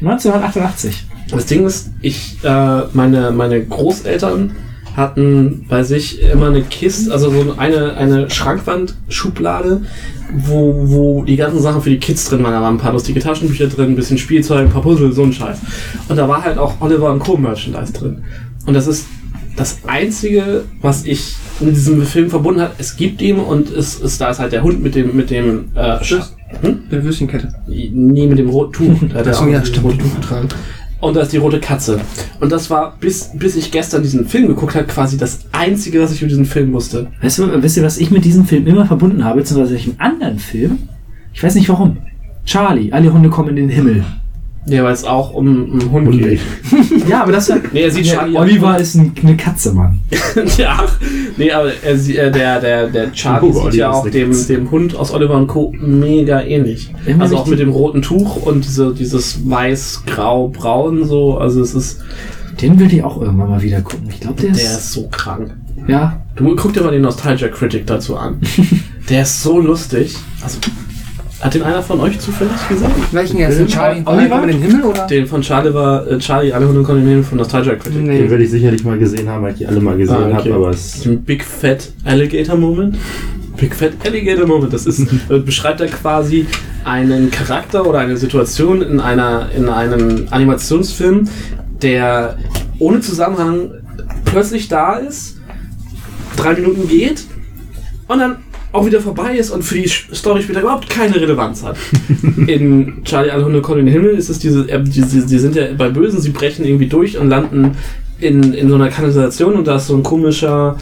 1988. Das Ding ist, ich, äh, meine, meine Großeltern hatten bei sich immer eine Kiste, also so eine, eine Schrankwand-Schublade, wo, wo die ganzen Sachen für die Kids drin waren. Da waren ein paar lustige Taschenbücher drin, ein bisschen Spielzeug, ein paar Puzzle, so ein Scheiß. Und da war halt auch Oliver und Co. Merchandise drin. Und das ist das Einzige, was ich mit diesem Film verbunden hat. Es gibt ihm und es ist, da ist halt der Hund mit dem, mit dem, äh, Sch- hm? Der Würstchenkette. Nee, mit dem roten Tuch. (laughs) Da hat er auch ja, stimmt. rote Tuch getragen. Und da ist die rote Katze. Und das war, bis, bis ich gestern diesen Film geguckt habe, quasi das Einzige, was ich über diesen Film wusste. Weißt du, wisst ihr, was ich mit diesem Film immer verbunden habe, beziehungsweise welchem anderen Film? Ich weiß nicht warum. Charlie, alle Hunde kommen in den Himmel. Ja, weil es auch um, um Hund geht. (laughs) Ja, aber das war. Nee, er sieht Ja, Charlie Oliver ist ein, eine Katze, Mann. (laughs) ja, nee, aber er, äh, der, der, der Charlie Oh, sieht Oliver ja ist auch dem, dem Hund aus Oliver und Co. mega ähnlich. Immer also auch mit dem roten Tuch und diese, dieses weiß-grau-braun so. Also es ist, Den will ich auch irgendwann mal wieder gucken. Ich glaube, der, der ist. ist so krank. Ja. Du guck dir mal den Nostalgia Critic dazu an. (laughs) der ist so lustig. Also, hat den einer von euch zufällig gesehen? Welchen jetzt? Den Charlie Oliver? Oliver? in den Himmel oder? Den von Charlie war, äh, Charlie, alle Hunde kommen in den Himmel von Nostalgia Critic. Nee. Den würde ich sicherlich mal gesehen haben, weil ich die alle mal gesehen Ah, okay. habe, aber es Diesen Big Fat Alligator Moment. Big Fat Alligator Moment. Das ist, äh, beschreibt er quasi einen Charakter oder eine Situation in einer, in einem Animationsfilm, der ohne Zusammenhang plötzlich da ist, drei Minuten geht und dann auch wieder vorbei ist und für die Story später überhaupt keine Relevanz hat. (laughs) In Charlie alle Hunde kommen in den Himmel ist es diese, äh, die, die, die sind ja bei Bösen, sie brechen irgendwie durch und landen in, in so einer Kanalisation und da ist so ein komischer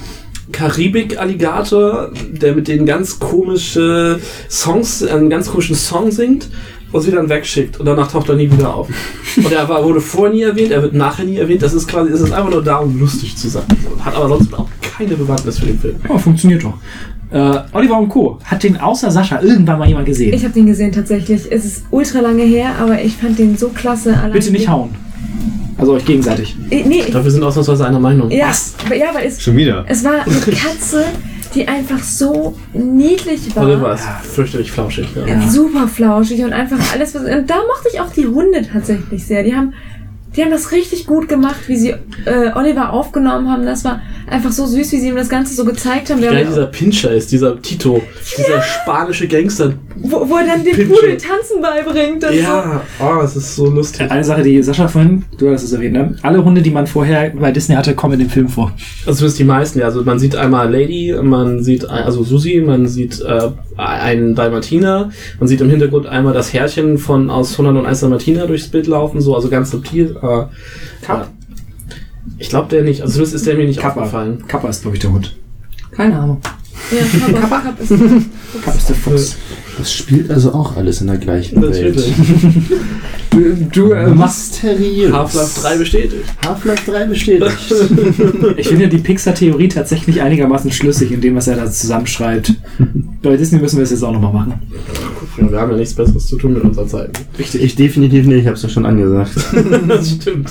Karibik-Alligator, der mit denen ganz komische Songs, einen ganz komischen Song singt und sie dann wegschickt und danach taucht er nie wieder auf. Und er war, wurde vorher nie erwähnt, er wird nachher nie erwähnt. Das ist quasi, es ist einfach nur da, um lustig zu sein. Hat aber sonst auch keine Bewandtnis für den Film. Oh, funktioniert doch. Äh, Oliver und Co. Hat den außer Sascha irgendwann mal jemand gesehen? Ich habe den gesehen tatsächlich. Es ist ultra lange her, aber ich fand den so klasse. Allein Bitte nicht hauen. Also euch gegenseitig. Äh, Nee, Ich glaube, wir sind ausnahmsweise einer Meinung. ja, aber- ja, weil es, Schon wieder. es war eine (laughs) Katze, die einfach so niedlich war. Oliver ist fürchterlich flauschig. Ja. Ja. Super flauschig und einfach alles. Was, und da mochte ich auch die Hunde tatsächlich sehr. Die haben, die haben das richtig gut gemacht, wie sie äh, Oliver aufgenommen haben. Das war einfach so süß, wie sie ihm das Ganze so gezeigt haben. Wie geil dieser Pincher ist, dieser Tito, dieser spanische Gangster. Wo, wo er dann den Pinsche. Pudel tanzen beibringt. Und so. Ja, oh, es ist so lustig. Eine Sache, die Sascha vorhin, du hast es erwähnt, ne? Alle Hunde, die man vorher bei Disney hatte, kommen in dem Film vor. Also zumindest die meisten, ja. Also man sieht einmal Lady, man sieht ein- also Susi, man sieht äh, einen Dalmatiner, man sieht im Hintergrund einmal das Herrchen von aus 101 Dalmatiner durchs Bild laufen, so, also ganz subtil. Äh, Kapp? äh, ich glaube der nicht, also zumindest ist der mir nicht Kappa. aufgefallen. Kappa ist, glaube ich, der Hund. Keine Ahnung. (laughs) Ja, Kappa, Kappa ist Kappa ist der Fuchs. Das spielt also auch alles in der gleichen Natürlich. Du, du äh. Mysteriös. Half-Life 3 bestätigt. Half-Life 3 bestätigt. (laughs) Ich finde die Pixar-Theorie tatsächlich einigermaßen schlüssig in dem, was er da zusammenschreibt. bei Disney müssen wir es jetzt auch nochmal machen. Ja, wir haben ja nichts Besseres zu tun mit unserer Zeit. Richtig. ich definitiv nicht, ich hab's doch schon angesagt. (laughs) das stimmt.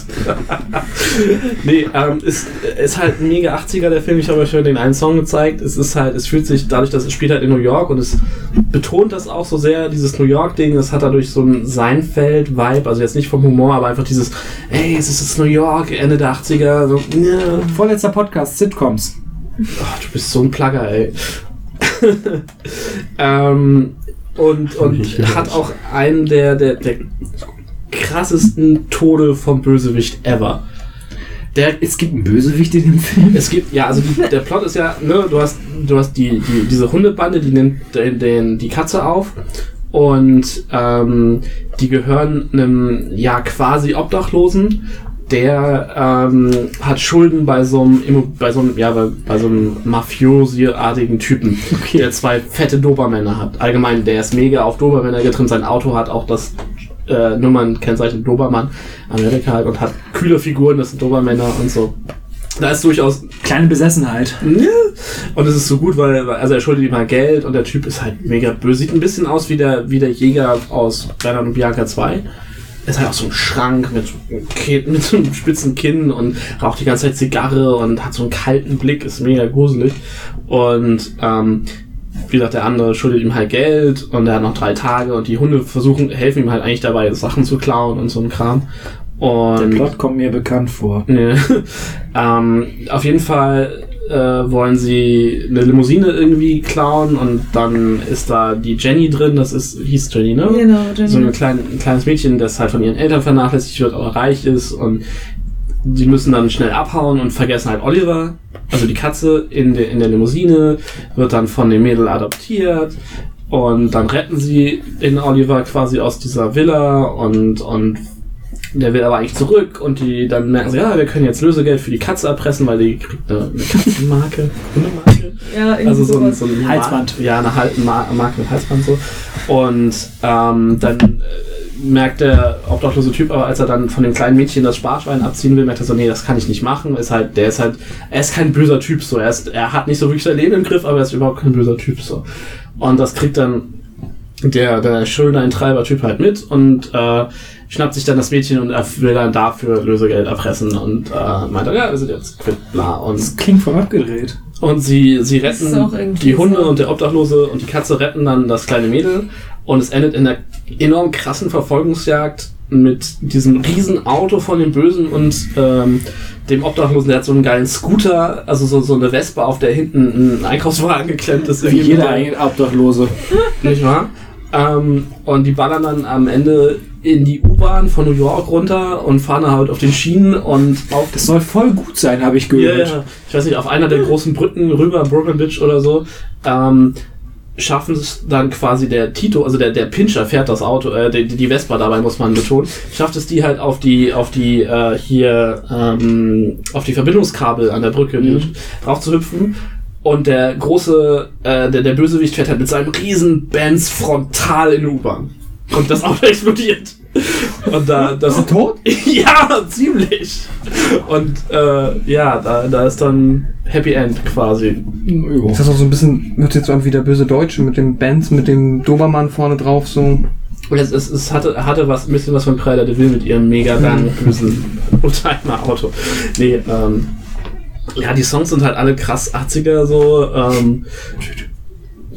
(laughs) nee, ähm, ist, ist halt ein mega 80er der Film. Ich habe euch schon den einen Song gezeigt. Es ist halt, es fühlt sich dadurch, dass es spielt halt in New York und es betont das auch so sehr, dieses New York-Ding. Es hat dadurch so ein Seinfeld-Vibe, also jetzt nicht vom Humor, aber einfach dieses, ey, es ist jetzt New York, Ende der 80er. So, ja. Vorletzter Podcast, Sitcoms. Ach, du bist so ein Plagger, ey. (laughs) ähm, und und (laughs) hat auch einen der, der, der krassesten Tode vom Bösewicht ever. Der, Es gibt einen Bösewicht in dem Film. es gibt, ja, also die, der Plot ist ja, ne, du hast, du hast die, die, diese Hundebande, die nimmt den, den, die Katze auf und ähm, die gehören einem, ja, quasi Obdachlosen, der ähm, hat Schulden bei so einem, bei so einem, ja, bei, bei so einem Mafiosi-artigen Typen, der zwei fette Dobermänner hat. Allgemein, der ist mega auf Dobermänner getrimmt, sein Auto hat auch das äh, Nummernkennzeichen Dobermann, Amerika halt, und hat kühle Figuren, das sind Dobermänner und so. Da ist durchaus Kleine Besessenheit. ja. Und es ist so gut, weil, also er schuldet ihm mal Geld und der Typ ist halt mega böse. Sieht ein bisschen aus wie der, wie der Jäger aus Bernhard und Bianca 2. ist halt auch so ein Schrank mit, so einem Kinn- mit so einem spitzen Kinn und raucht die ganze Zeit Zigarre und hat so einen kalten Blick, ist mega gruselig. Und ähm, wie gesagt, der andere schuldet ihm halt Geld und er hat noch drei Tage und die Hunde versuchen, helfen ihm halt eigentlich dabei, Sachen zu klauen und so ein Kram. Der Und Plot kommt mir bekannt vor. (laughs) Nee. ähm, auf jeden Fall äh, wollen sie eine Limousine irgendwie klauen und dann ist da die Jenny drin, das ist, hieß Jenny, ne? Genau, Jenny. So ein, klein, ein kleines Mädchen, das halt von ihren Eltern vernachlässigt wird, aber reich ist und die müssen dann schnell abhauen und vergessen halt Oliver, also die Katze, in, der in der Limousine, wird dann von dem Mädel adoptiert und dann retten sie den Oliver quasi aus dieser Villa und, und der will aber eigentlich zurück und die dann merken sie, ja, wir können jetzt Lösegeld für die Katze erpressen, weil die kriegt eine, eine Katzenmarke, (laughs) Hundemarke. ja, irgendwie Also so ein, so ein Halsband. Ja, eine Hal Ma Marke mit Halsband so. Und ähm, dann äh, merkt der obdachlose Typ, aber als er dann von dem kleinen Mädchen das Sparschwein abziehen will, merkt er so, nee, das kann ich nicht machen. Ist halt, der ist halt, er ist kein böser Typ so. Er, ist, er hat nicht so wirklich sein Leben im Griff, aber er ist überhaupt kein böser Typ so. Und das kriegt dann der, der Schuldeneintreiber-Typ halt mit und äh, schnappt sich dann das Mädchen und er will dann dafür Lösegeld erpressen und äh, meint dann, ja, wir sind jetzt quitt, bla. Und Das klingt voll abgedreht. und sie, sie retten die Hunde so. und der Obdachlose und die Katze retten dann das kleine Mädel und es endet in einer enorm krassen Verfolgungsjagd mit diesem riesen Auto von dem Bösen und ähm, dem Obdachlosen, der hat so einen geilen Scooter, also so, so eine Vespa, auf der hinten ein Einkaufswagen geklemmt ist. Wie irgendwie jeder Obdachlose. nicht wahr? Ähm, und die ballern dann am Ende in die U-Bahn von New York runter und fahren dann halt auf den Schienen und auf Das soll voll gut sein, habe ich ja, gehört. ja, ich weiß nicht, auf einer der großen Brücken rüber, Brooklyn Bridge oder so, ähm, schaffen es dann quasi der Tito, also der, der Pinscher fährt das Auto, äh, die, die Vespa dabei muss man betonen, schafft es die halt auf die, auf die, äh, hier, ähm, auf die Verbindungskabel an der Brücke drauf zu hüpfen. Und der große, äh, der, der Bösewicht fährt halt mit seinem riesen Benz frontal in die U-Bahn. Und das Auto (laughs) explodiert. Und da, das ist tot? (laughs) ja, ziemlich. Und äh, ja, da, da ist dann Happy End quasi. Jo. Ist das auch so ein bisschen, hört sich jetzt so an wie der böse Deutsche mit dem Benz, mit dem Dobermann vorne drauf, so. Und es, es, es hatte, hatte was, ein bisschen was von Cruella de Vil mit ihrem mega langen, bösen (laughs) Oldtimer-Auto. Nee, ähm, ja, die Songs sind halt alle krass 80er so. Ähm,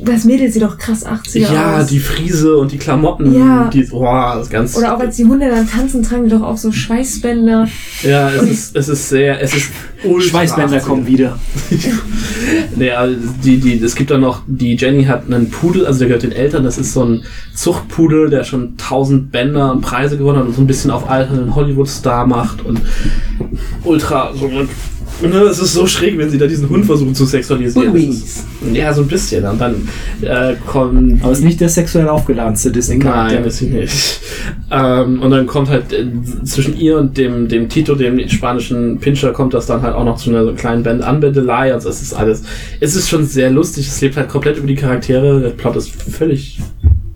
Das Mädel sieht doch krass 80er ja, aus. die Friese und die Klamotten, Ja. die, boah, das ganz. Oder auch als die Hunde dann tanzen, tragen die doch auch so Schweißbänder. ja, es ist, es ist sehr, es ist Schweißbänder 80er. kommen wieder. (laughs) Nee, also die, die, es gibt dann noch, die Jenny hat einen Pudel, also der gehört den Eltern, das ist so ein Zuchtpudel, der schon tausend Bänder und Preise gewonnen hat und so ein bisschen auf alternden Hollywood-Star macht und ultra so und es ist so schräg, wenn sie da diesen Hund versuchen zu sexualisieren. Ist, ja, so ein bisschen. Und dann äh, kommen. Aber ist nicht der sexuell aufgeladenste Disney-Charakter. Nein, ist sie nicht. Ähm, und dann kommt halt äh, zwischen ihr und dem, dem Tito, dem spanischen Pinscher, kommt das dann halt auch noch zu einer kleinen Band Anbändelei. Also es ist alles, es ist schon sehr lustig. Es lebt halt komplett über die Charaktere. Der Plot ist völlig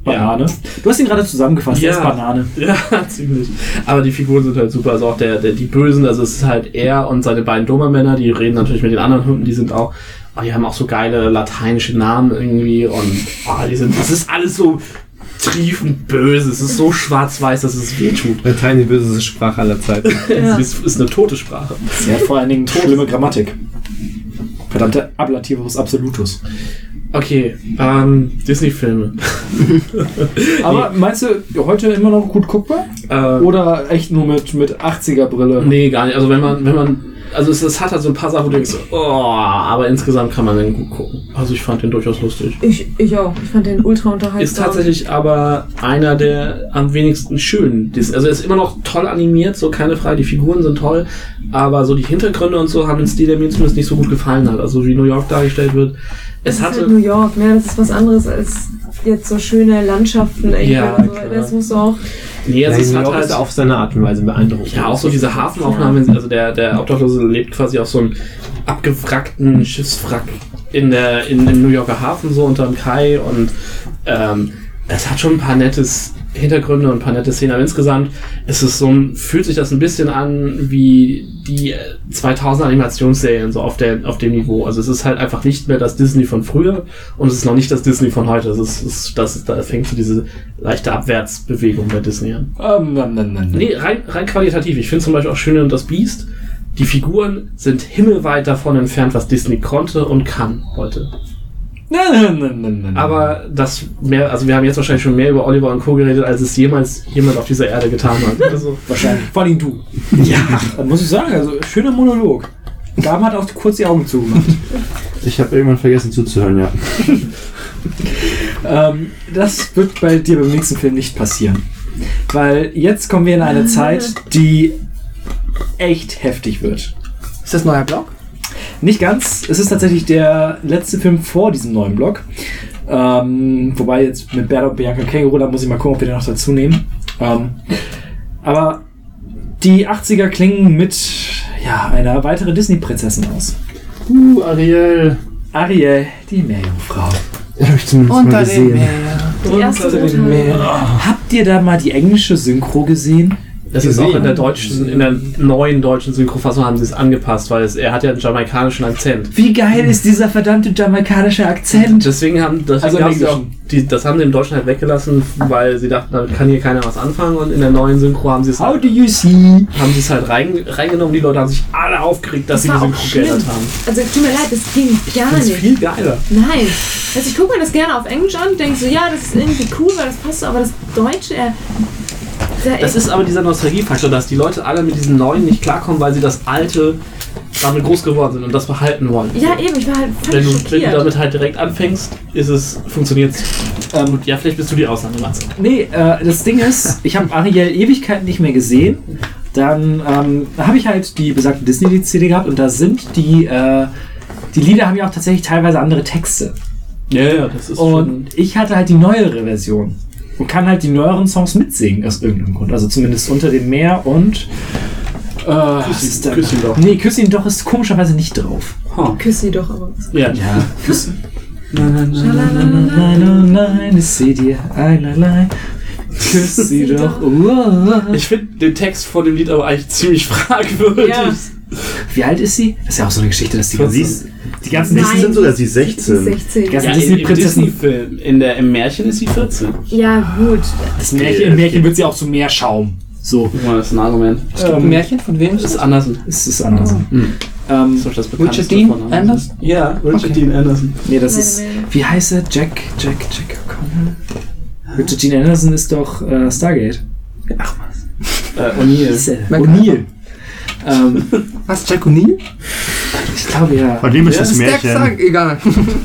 Banane. Du hast ihn gerade zusammengefasst, Ja. der ist Banane. (laughs) ja, ziemlich. Aber die Figuren sind halt super. Also auch der, der, die Bösen, also es ist halt er und seine beiden Dobermänner, die reden natürlich mit den anderen Hunden, die sind auch, oh, die haben auch so geile lateinische Namen irgendwie und oh, die sind, das ist alles so triefend böse. Es ist so schwarz-weiß, dass es weh tut. Latein die böseste Sprache aller Zeiten. (laughs) Ja. Es ist, ist eine tote Sprache. Sie hat vor allen Dingen schlimme Grammatik. Verdammte Ablativus Absolutus. Okay, ähm, Disney-Filme. (laughs) Aber meinst du, heute immer noch gut guckbar? Äh, Oder echt nur mit, mit 80er-Brille? Nee, gar nicht. Also wenn man, wenn man, also es, es hat halt so ein paar Sachen, wo du denkst, oh, aber insgesamt kann man den gut gucken. Also ich fand den durchaus lustig. Ich, ich auch. Ich fand den ultra unterhaltsam. Ist tatsächlich aber einer der am wenigsten schönen. Also er ist immer noch toll animiert, so keine Frage, die Figuren sind toll, aber so die Hintergründe und so haben einen Stil, der mir zumindest nicht so gut gefallen hat. Also wie New York dargestellt wird. Es das ist halt hatte. New York, ne? Das ist was anderes als jetzt so schöne Landschaften. Ja, oder so. Das musst du auch. Nee, also es hat halt. ist auf seine Art und Weise beeindruckend. Ja, auch so diese Hafenaufnahmen, also der, der Obdachlose lebt quasi auf so einem abgewrackten Schiffswrack in der, in, im New Yorker Hafen, so unterm Kai und ähm, es hat schon ein paar nettes, Hintergründe und ein paar nette Szenen. Aber insgesamt ist es so fühlt sich das ein bisschen an wie die äh, 2000 Animationsserien so auf der auf dem Niveau. Also es ist halt einfach nicht mehr das Disney von früher und es ist noch nicht das Disney von heute. Es ist, ist das ist, da fängt so diese leichte Abwärtsbewegung bei Disney an. Ähm, nein, nein, nein. Nee, rein, rein qualitativ. Ich finde zum Beispiel auch Schöne und das Biest. Die Figuren sind himmelweit davon entfernt, was Disney konnte und kann heute. Nein, nein, nein, nein, nein. Aber das mehr, also wir haben jetzt wahrscheinlich schon mehr über Oliver und Co. geredet, als es jemals jemand auf dieser Erde getan hat. (laughs) Also, wahrscheinlich. Vor allem du. (laughs) Ja, das muss ich sagen. Also, schöner Monolog. Gaben hat auch kurz die Augen zugemacht. Ich habe irgendwann vergessen zuzuhören, ja. (laughs) ähm, das wird bei dir beim nächsten Film nicht passieren. Weil jetzt kommen wir in eine Zeit, die echt heftig wird. Ist das neuer Blog? Nicht ganz. Es ist tatsächlich der letzte Film vor diesem neuen Blog. Ähm, wobei jetzt mit Berta und Bianca Känguru, da muss ich mal gucken, ob wir den noch dazu nehmen. Ähm, aber die 80er klingen mit ja, einer weiteren Disney-Prinzessin aus. Uh, Ariel. Ariel, die Meerjungfrau. Ja, (laughs) hab ich zumindest mal gesehen. Die erste Rote. Habt ihr da mal die englische Synchro gesehen? Das ist auch in der deutschen, in der neuen deutschen Synchrofassung haben sie es angepasst, weil es, er hat ja einen jamaikanischen Akzent. Wie geil ist dieser verdammte jamaikanische Akzent? Deswegen haben, deswegen Also haben sie die, das haben sie im Deutschen halt weggelassen, weil sie dachten, damit kann hier keiner was anfangen und in der neuen Synchro haben sie es How halt, do you see? haben sie es halt rein, reingenommen. Die Leute haben sich alle aufgeregt, dass Das sie die Synchro geändert haben. Also tut mir leid, das ging gar Das ist nicht. viel geiler. Nein. Also ich gucke mir das gerne auf Englisch an, denke so, ja, das ist irgendwie cool, weil das passt so, aber das Deutsche, äh, da- Das ist aber dieser Nostalgiefaktor, dass die Leute alle mit diesem Neuen nicht klarkommen, weil sie das Alte damit groß geworden sind und das behalten wollen. ja eben, ich war halt Wenn du, wenn du damit halt direkt anfängst, ist es, funktioniert Ähm, Gut, ja, vielleicht bist du die Ausnahme, Matze. Nee, äh, das Ding ist, ich habe Ariel Ewigkeiten nicht mehr gesehen. Dann ähm, habe ich halt die besagte Disney-CD gehabt und da sind die, äh, die Lieder haben ja auch tatsächlich teilweise andere Texte. Ja, ja, das ist Und ich hatte halt die neuere Version und kann halt die neueren Songs mitsingen aus irgendeinem Grund. Also zumindest unter dem Meer und. Äh, was ihn- küss ihn doch. Nee, Küss ihn doch ist komischerweise nicht drauf. Huh. Küss sie doch, aber. Ja. Ja, Küss. Schalalala. Nein, oh nein, ich seh dir ein allein. Küss sie doch. Ich finde den Text von dem Lied aber eigentlich ziemlich fragwürdig. Ja. Wie alt ist sie? Das ist ja auch so eine Geschichte, dass die Sie ist, die ganzen Nein, sie sind sogar sie ist sie 16. ist 16. Ganz- Ja, Disney- im, der, Im Märchen ist sie 14. Ja, gut. Das Märchen, Im Märchen wird sie auch zu Meerschaum. So. Guck mal, das ist ein Argument. Ein Ähm, Märchen von wem Das ist das? Anderson. es ist anders. Mhm. Ähm, Das das Richard Dean von Anderson. Anderson? Ja, Richard Okay. Dean Anderson. nee, das ist. Wie heißt er? Jack, Jack, Jack O'Connell? Richard Dean Anderson ist doch äh, Stargate. Ach was. Äh, O'Neill. O'Neill. Ähm, (laughs) Was, Jack O'Neill? ich glaube ja. Von dem ist Ja, das der Märchen. Sag, egal.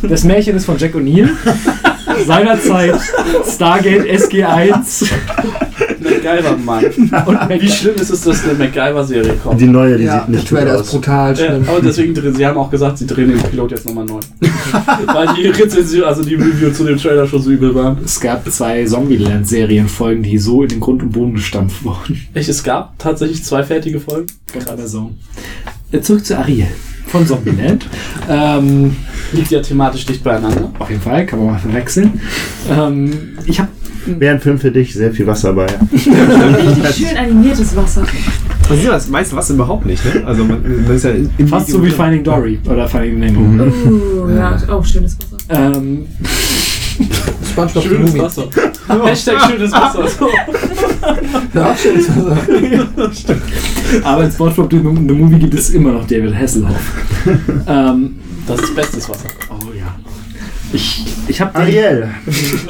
Das Märchen ist von Jack O'Neill. (laughs) Seinerzeit Stargate SG1 MacGyver, Mann. und Wie schlimm ist es, dass eine MacGyver-Serie kommt? Die neue, die Ja, sieht nicht gut Trailer ist aus. brutal Ja, schlimm. aber deswegen drehen, sie haben auch gesagt, sie drehen den Pilot jetzt nochmal neu. (laughs) Weil die Rezension, also die Review zu dem Trailer schon so übel waren. Es gab zwei Zombieland-Serienfolgen, die so in den Grund und Boden gestampft wurden. Echt, es gab tatsächlich zwei fertige Folgen. Gerade so. Äh, Zurück zu Ariel von Zombieland. ähm, Liegt ja thematisch dicht beieinander. auf jeden Fall, kann man mal verwechseln. Ähm, ich habe Wäre ein Film für dich, sehr viel Wasser bei. Richtig schön animiertes Wasser. Man sieht das meiste was überhaupt nicht, ne? Also man, man ist ja im fast Video so wie. Finding Dory oder Finding Nemo. Uh, ja, auch schönes Wasser. Ähm, Spongebob Schönes. Wasser. Hashtag schönes Wasser. So. (laughs) Ja, schönes Wasser. (laughs) aber in SpongeBob The Movie gibt es immer noch David Hasselhoff. (laughs) ähm, Das ist bestes Wasser. oh. Ich, ich habe Ariel.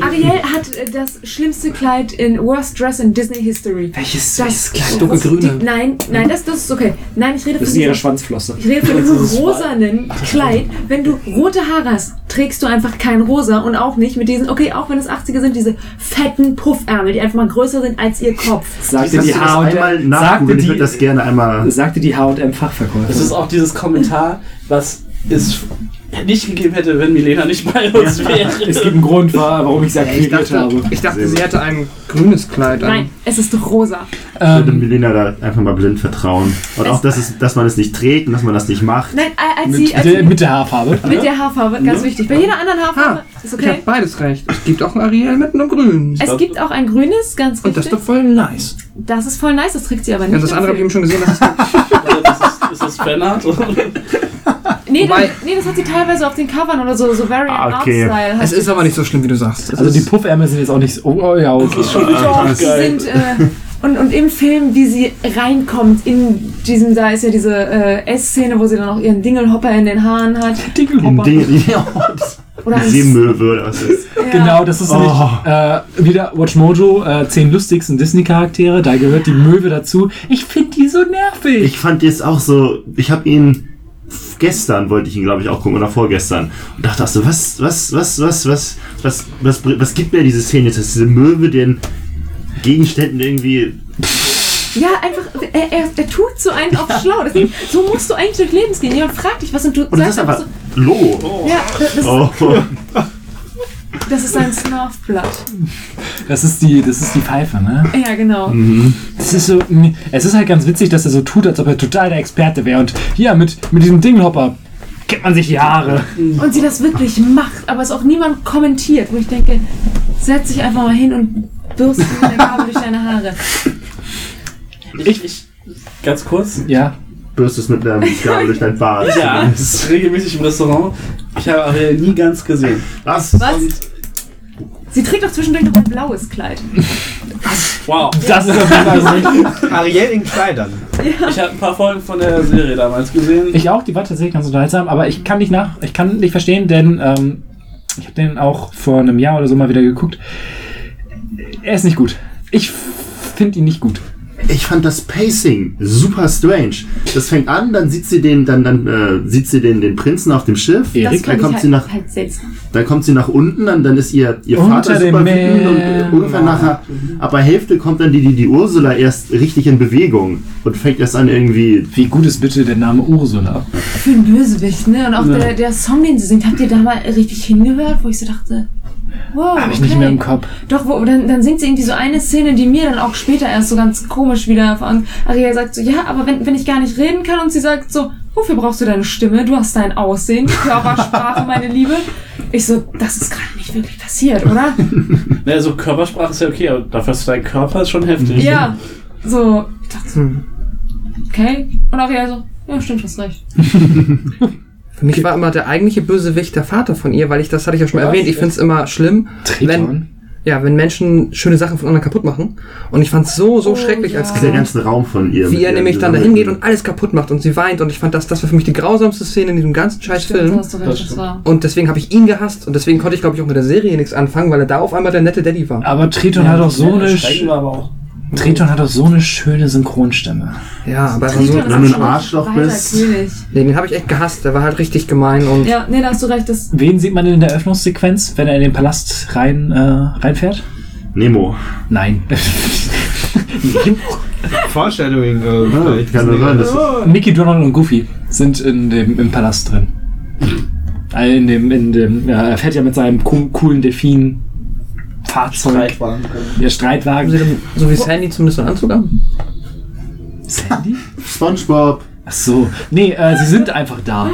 Ariel hat äh, das schlimmste Kleid in Worst Dress in Disney History. Welches Das Kleid? Dunkelgrüne. Die, nein, nein, das, das ist okay. Nein, ich rede Das von ist ihre Schwanzflosse. ich rede von (laughs) diesem rosanen Kleid. Wenn du rote Haare hast, trägst du einfach kein rosa und auch nicht mit diesen, okay, auch wenn es 80er sind, diese fetten Puffärmel, die einfach mal größer sind als ihr Kopf. Sagte die H&M einmal sagte nachgoogeln? Ich würde die, das gerne einmal... sagte die H&M Fachverkäuferin. Das ist auch dieses Kommentar, was ist nicht gegeben hätte, wenn Milena nicht bei uns wäre. (laughs) Es gibt einen Grund, war, warum ich sie Ich akquiriert dachte, habe. ich dachte, sie hätte ein grünes Kleid an. Nein, es ist doch rosa. Ich würde Ähm, Milena da einfach mal blind vertrauen. Und auch, dass, es, dass man es nicht trägt und dass man das nicht macht. Nein, als sie, mit, als der, sie mit der Haarfarbe. mit der Haarfarbe, ganz wichtig. Bei jeder anderen Haarfarbe ist Ich okay. habe beides recht. Es gibt auch ein Ariel mit einem grünen. Es gibt auch ein grünes, ganz Und das ist richtig. doch voll nice. Das ist voll nice, das trägt sie aber nicht. Ja, das andere habe ich eben schon gesehen. Das (laughs) ist das ist, ist das Fanart? (laughs) nee, Wobei- das, nee, das hat sie teilweise auf den Covern oder so, so Variant Ah, okay. Art Style. hat es ist aber nicht so schlimm, wie du sagst. Es Also die ist- Puffärmel sind jetzt auch nicht so. Oh, oh ja, okay. Doch, sie geil. sind, äh, und, und im Film, wie sie reinkommt in diesem, da ist ja diese äh, S-Szene, wo sie dann auch ihren Dingelhopper in den Haaren hat. In Dingelhopper. die, die, (laughs) Oder die ein- Seemöwe oder was ist. ja. Genau, das ist Oh. nämlich äh, wieder Watch Mojo, äh, zehn lustigsten Disney-Charaktere. Da gehört die Möwe dazu. Ich finde die so nervig. Ich fand jetzt auch so, ich habe ihn gestern wollte ich ihn glaube ich auch gucken oder vorgestern und dachte auch so, was was was was was was was was gibt mir diese Szene jetzt, dass diese Möwe den Gegenständen irgendwie Ja, einfach, er, er, er tut so einen auf schlau. Deswegen, so musst du eigentlich durch Lebens gehen. Jemand fragt dich was und du und das ist sagst einfach einfach Logo. so, ja, das, Oh. (laughs) das ist ein Snarfblatt. Das ist die, das ist die Pfeife, ne? Ja, genau. Das ist so, es ist halt ganz witzig, dass er so tut, als ob er total der Experte wäre. Und hier mit, mit diesem Dingelhopper kennt man sich die Haare. Und sie das wirklich macht, aber es auch niemand kommentiert, wo ich denke, setz dich einfach mal hin und bürste mit der Gabel durch deine Haare. Ich, ich, ganz kurz. Ja. Bürstest mit einer Gabel durch dein Bart. Ja, regelmäßig im Restaurant. Ich habe Ariel nie ganz gesehen. Was? Was? Sie trägt doch zwischendurch noch ein blaues Kleid. Wow. Das ist auf jeden Fall. (laughs) Ariel in Kleidern. Ich habe ein paar Folgen von der Serie damals gesehen. Ich auch, die war tatsächlich ganz unterhaltsam, aber ich kann nicht nach, ich kann nicht verstehen, denn ähm, ich habe den auch vor einem Jahr oder so mal wieder geguckt. Er ist nicht gut. Ich finde ihn nicht gut. Ich fand das Pacing super strange. Das fängt an, dann sieht sie den, dann, dann äh, sieht sie den, den Prinzen auf dem Schiff. Erik, das dann kommt ich sie halt, nach, halt seltsam. dann kommt sie nach unten, dann, dann ist ihr, ihr Vater super wütend und irgendwann nachher, ab der Hälfte kommt dann die, die, die Ursula erst richtig in Bewegung und fängt erst an irgendwie, Wie gut ist bitte der Name Ursula? Für einen Bösewicht, ne? Und auch der, der Song, den sie singt, habt ihr da mal richtig hingehört, wo ich so dachte, wow. Habe ich okay. nicht mehr im Kopf. Doch, wo, dann, dann singt sie irgendwie so eine Szene, die mir dann auch später erst so ganz komisch wieder von Ariel sagt so, ja, aber wenn, wenn ich gar nicht reden kann und sie sagt so, wofür brauchst du deine Stimme? Du hast dein Aussehen, Körpersprache, (laughs) meine Liebe. Ich so, das ist gerade nicht wirklich passiert, oder? (laughs) Ne, so Körpersprache ist ja okay, aber dafür ist dein Körper ist schon heftig. ja. So, ich dachte so, okay. Und Ariel so, ja, stimmt, hast recht. (laughs) Für mich war immer der eigentliche Bösewicht der Vater von ihr, weil ich, das hatte ich ja schon mal erwähnt, ich finde es immer schlimm, wenn, Triton? ja, wenn Menschen schöne Sachen von anderen kaputt machen. Und ich fand es so, so Oh, schrecklich als ja. der Kind, ganze Raum von ihr. wie er nämlich dann da gesammelten- hingeht und alles kaputt macht und sie weint. Und ich fand, das, das war für mich die grausamste Szene in diesem ganzen scheiß Stimmt, Film. das war. Und deswegen habe ich ihn gehasst und deswegen konnte ich, glaube ich, auch mit der Serie nichts anfangen, weil er da auf einmal der nette Daddy war. Aber Triton hat auch so eine aber auch. Triton hat auch so eine schöne Synchronstimme. Ja, aber er so, wenn du ein Arschloch bist. Nee, den habe ich echt gehasst. Der war halt richtig gemein und Ja, nee, da hast du recht, das Wen sieht man denn in der Öffnungssequenz, wenn er in den Palast rein, äh, reinfährt? Nemo. Nein. (laughs) Foreshadowing. Äh, Ja, vielleicht. kann nur sein, dass Mickey, Donald und Goofy sind in dem, im Palast drin. Äh, In dem, in dem, ja, er fährt ja mit seinem co coolen Delfin Fahrzeug, Streitwagen. der haben Streitwagen. sie dann, so wie Sandy zumindest einen Anzug haben. Sandy? Spongebob. Ach so. Nee, äh, sie sind einfach da.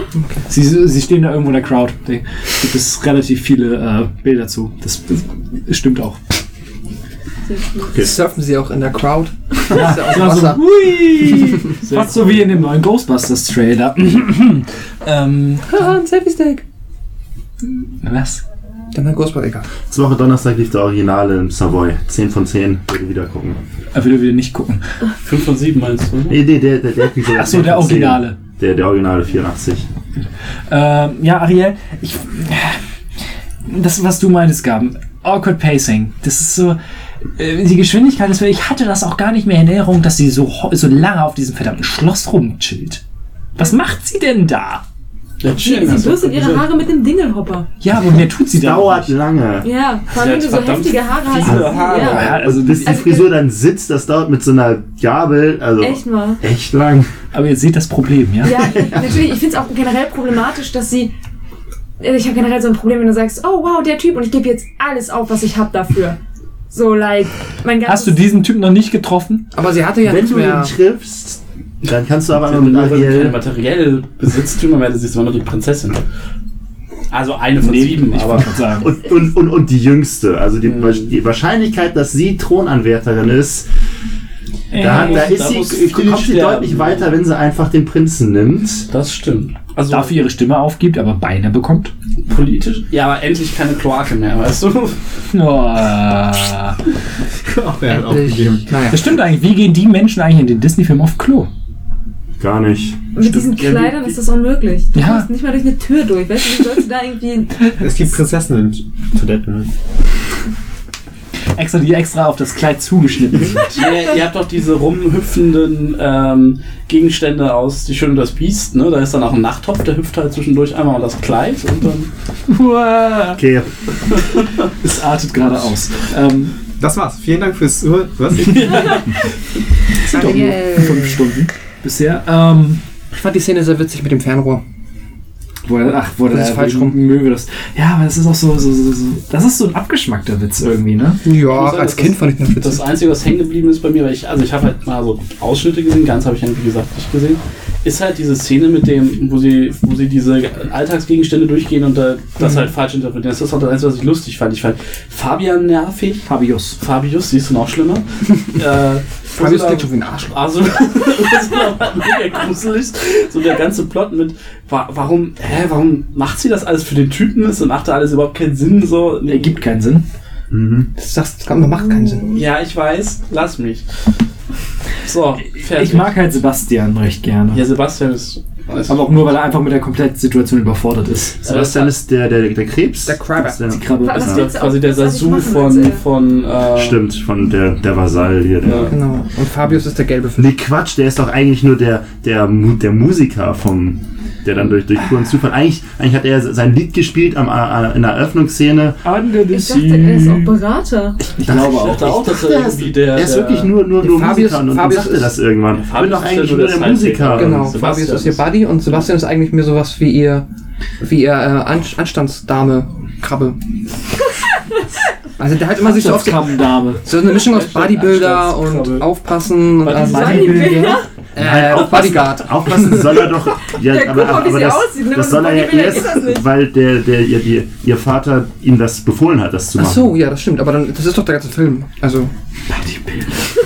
Sie, sie stehen da irgendwo in der Crowd. Da gibt es relativ viele äh, Bilder zu. Das, das stimmt auch. Surfen sie auch in der Crowd. Ja, ist ja so, hui. (laughs) Fast so wie in dem neuen Ghostbusters Trailer. (laughs) ähm, Haha, ein Selfie-Stick. was? Dann mein Ghostbusters, egal. Woche Donnerstag lief der Originale im Savoy. 10 von 10. Würde wieder gucken. Er will wieder nicht gucken. 5 von 7 meinst du? Nee, nee, der, der, der kriegt sogar Ach so, 10 der von 10. Originale. Der, der Originale 84. Ähm, ja, Ariel, ich. Das, was du meintest, Gaben. Awkward Pacing. Das ist so. äh, Die Geschwindigkeit ist. Ich hatte das auch gar nicht mehr in Erinnerung, dass sie so, so lange auf diesem verdammten Schloss rumchillt. Was macht sie denn da? Ja, Sie, sie bürstet ihre Haare mit dem Dingelhopper. Ja, aber mehr tut sie da. Dauert nicht. lange. Ja, vor allem wenn du so heftige Haare hast. viele Haare. Ja, Ja, also, Und bis die Also- Frisur dann sitzt, das dauert mit so einer Gabel. Also echt mal. echt lang. aber ihr seht das Problem, ja? Ja, natürlich. Ich finde es auch generell problematisch, dass sie ich habe generell so ein Problem, wenn du sagst, oh wow, der Typ und ich gebe jetzt alles auf, was ich habe dafür. So, like, mein ganzes... Hast du diesen Typen noch nicht getroffen? Aber sie hatte ja Wenn nicht du ihn mehr. triffst, dann kannst du aber Wenn mit nur keine Ariel. materiell Besitztümer mehr, das ist immer noch die Prinzessin. Also eine von Nee, sieben, aber. sagen. Und, und, und, und die jüngste, also die, Mhm. die Wahrscheinlichkeit, dass sie Thronanwärterin ist, da, da, muss- ist da sie, kommt sie sterben. deutlich weiter, wenn sie einfach den Prinzen nimmt. Das stimmt. Also Dafür ihre Stimme aufgibt, aber Beine bekommt. politisch. Ja, aber endlich keine Kloake mehr, weißt du? (laughs) Oh. Aufgegeben. Naja. Das stimmt eigentlich. Wie gehen die Menschen eigentlich in den Disney-Film auf Klo? Gar nicht. Mit diesen Kleidern ist das unmöglich. Du Ja. kommst nicht mal durch eine Tür durch. Weißt du, wie sollst du da irgendwie... (laughs) Es gibt Prinzessinnen in Toiletten. Extra, die extra auf das Kleid zugeschnitten sind. (laughs) ihr, ihr habt doch diese rumhüpfenden ähm, Gegenstände aus Die Schöne und das Biest, ne? Da ist dann auch ein Nachttopf, der hüpft halt zwischendurch einmal und das Kleid und dann. Okay, (laughs) Es artet gerade aus. Ähm, Das war's. Vielen Dank fürs Zuhören. Was? sind doch nur fünf Stunden bisher. Ähm, Ich fand die Szene sehr witzig mit dem Fernrohr. wo er, ach, wo Das der ist falsch rum. Möwe das. Ja, aber das ist auch so, so, so, so. Das ist so ein abgeschmackter Witz irgendwie, ne? Ja, sagen, als das Kind fand ich den Das witzig. Einzige, was hängen geblieben ist bei mir, weil ich, also ich habe halt mal so Ausschnitte gesehen, ganz habe ich ja, wie gesagt, nicht gesehen, ist halt diese Szene mit dem, wo sie, wo sie diese Alltagsgegenstände durchgehen und äh, das Mhm. halt falsch interpretieren. Das ist auch das Einzige, was ich lustig fand. Ich fand Fabian nervig. Fabius. Fabius, siehst du noch schlimmer. (laughs) äh, Fabius klingt schon wie ein Arschloch. Also, (laughs) das ist aber mega gruselig. So der ganze Plot mit, wa warum, hä, warum macht sie das alles für den Typen? Es macht da alles überhaupt keinen Sinn, so. Ergibt keinen Sinn. Das, das, das macht keinen Sinn. Ja, ich weiß, lass mich. So, fertig. Ich mag halt Sebastian recht gerne. Ja, Sebastian ist. Ist Aber auch nur, weil er einfach mit der kompletten Situation überfordert ist. Sebastian ist der, der, der Krebs. Der Crabber. Das ist der- Die Krabbe. Was ist du quasi der Sasu von, von äh, Stimmt, von der, der Vasall hier. Der. Ja. Genau. Und Fabius ist der gelbe Fisch. Nee, Quatsch, der ist doch eigentlich nur der, der, der Musiker vom, der dann durch, durch puren Zufall. Eigentlich, eigentlich hat er sein Lied gespielt am, äh, in der Eröffnungsszene. Under the Ich dachte, er ist auch Berater. Ich glaube Ich auch. dachte auch, dass er irgendwie der. er ist der, wirklich nur, nur, nur Fabius- Musiker und, und Fabius sagte ist- das irgendwann. Ich bin Fabius doch eigentlich nur der der Musiker. Genau, Fabius ist ihr Buddy und Sebastian ist eigentlich mehr sowas wie ihr, wie ihr äh, An Anstandsdame Krabbe. Also der hat immer sich so auf die, Krabben-Dame. so eine Mischung aus Bodybuilder und. Aufpassen und also, Bodybuilder? äh, Bodyguard. Aufpassen soll er doch. (laughs) Ja, Ja, aber, guck aber sie das, aussieht, ne? das soll er ja Bodybuilder erst, weil der, der, ihr, ihr, ihr Vater ihm das befohlen hat, das zu Ach machen. so, ja, das stimmt, aber dann das ist doch der ganze Film. Also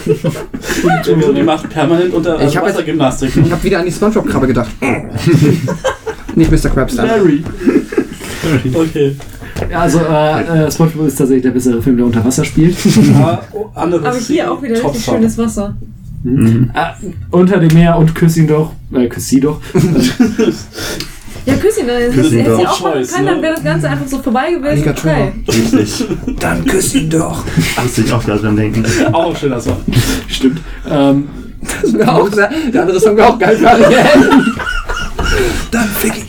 Und die macht permanent unter Ich hab jetzt- Wassergymnastik. ich habe wieder an die SpongeBob Krabbe gedacht. (laughs) Nicht Mr. Krabs dann. Larry. Okay. Ja, also äh, äh, SpongeBob ist tatsächlich der bessere Film, der unter Wasser spielt. Aber, oh, (laughs) andere Aber hier auch wieder richtig schönes Wasser. Ah, unter dem Meer und küss ihn doch. Äh, küss sie doch. (laughs) Ja, küss ihn. Das Küss ihn hätte sie doch. auch machen können, ne? dann wäre das Ganze einfach so vorbei gewesen. Okay. Richtig. Dann küss ihn doch. Musste ich auch gerade dran denken. (laughs) Auch ein schöner Song. Stimmt. Ähm, Das wäre auch der andere Song wäre auch geil. (laughs) Dann fick ihn.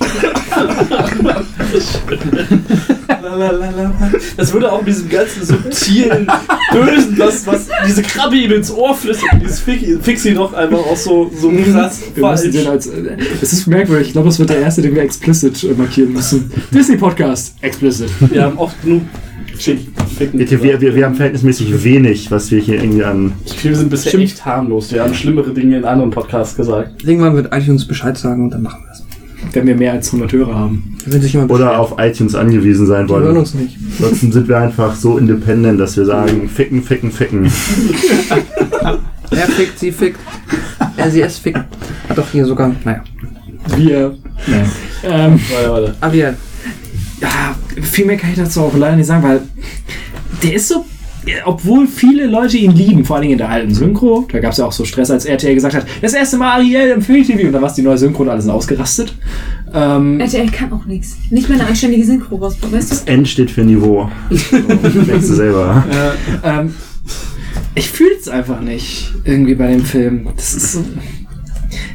(laughs) Das würde auch diesem ganzen subtilen, bösen, was, was diese Krabbe ihm ins Ohr flüstert, dieses Fixi, doch einfach auch so, so krass wir müssen den falsch. als. Äh, es ist merkwürdig. Ich glaube, das wird der erste, den wir explicit äh, markieren müssen. Disney Podcast. Explicit. Wir haben oft genug Fick, Ficken. Wir, wir, wir, haben verhältnismäßig wenig, was wir hier irgendwie an. Wir sind bisher echt harmlos. Wir haben schlimmere Dinge in anderen Podcasts gesagt. Irgendwann wird eigentlich uns Bescheid sagen und dann machen wir es. Wenn wir mehr als 100 Hörer haben. Oder auf iTunes angewiesen sein Die hören wollen. uns nicht. Ansonsten sind wir einfach so independent, dass wir sagen, ficken, ficken, ficken. (laughs) Er fickt, sie fickt. Er, sie, es fickt. Hat doch hier sogar, naja. Wir. Nein. Ähm, Warte, warte. Ariel. ja, viel mehr kann ich dazu auch leider nicht sagen, weil der ist so. Obwohl viele Leute ihn lieben, vor allen Dingen in der alten Synchro, da gab es ja auch so Stress, als RTL gesagt hat, das erste Mal Ariel im Film TV und da war es die neue Synchro und alle sind ausgerastet. Ähm, RTL kann auch nichts. Nicht mal eine anständige Synchro rausbringen, weißt du? N steht für Niveau. (laughs) Denkst du selber. ähm, ich fühle es einfach nicht irgendwie bei dem Film. Das ist so.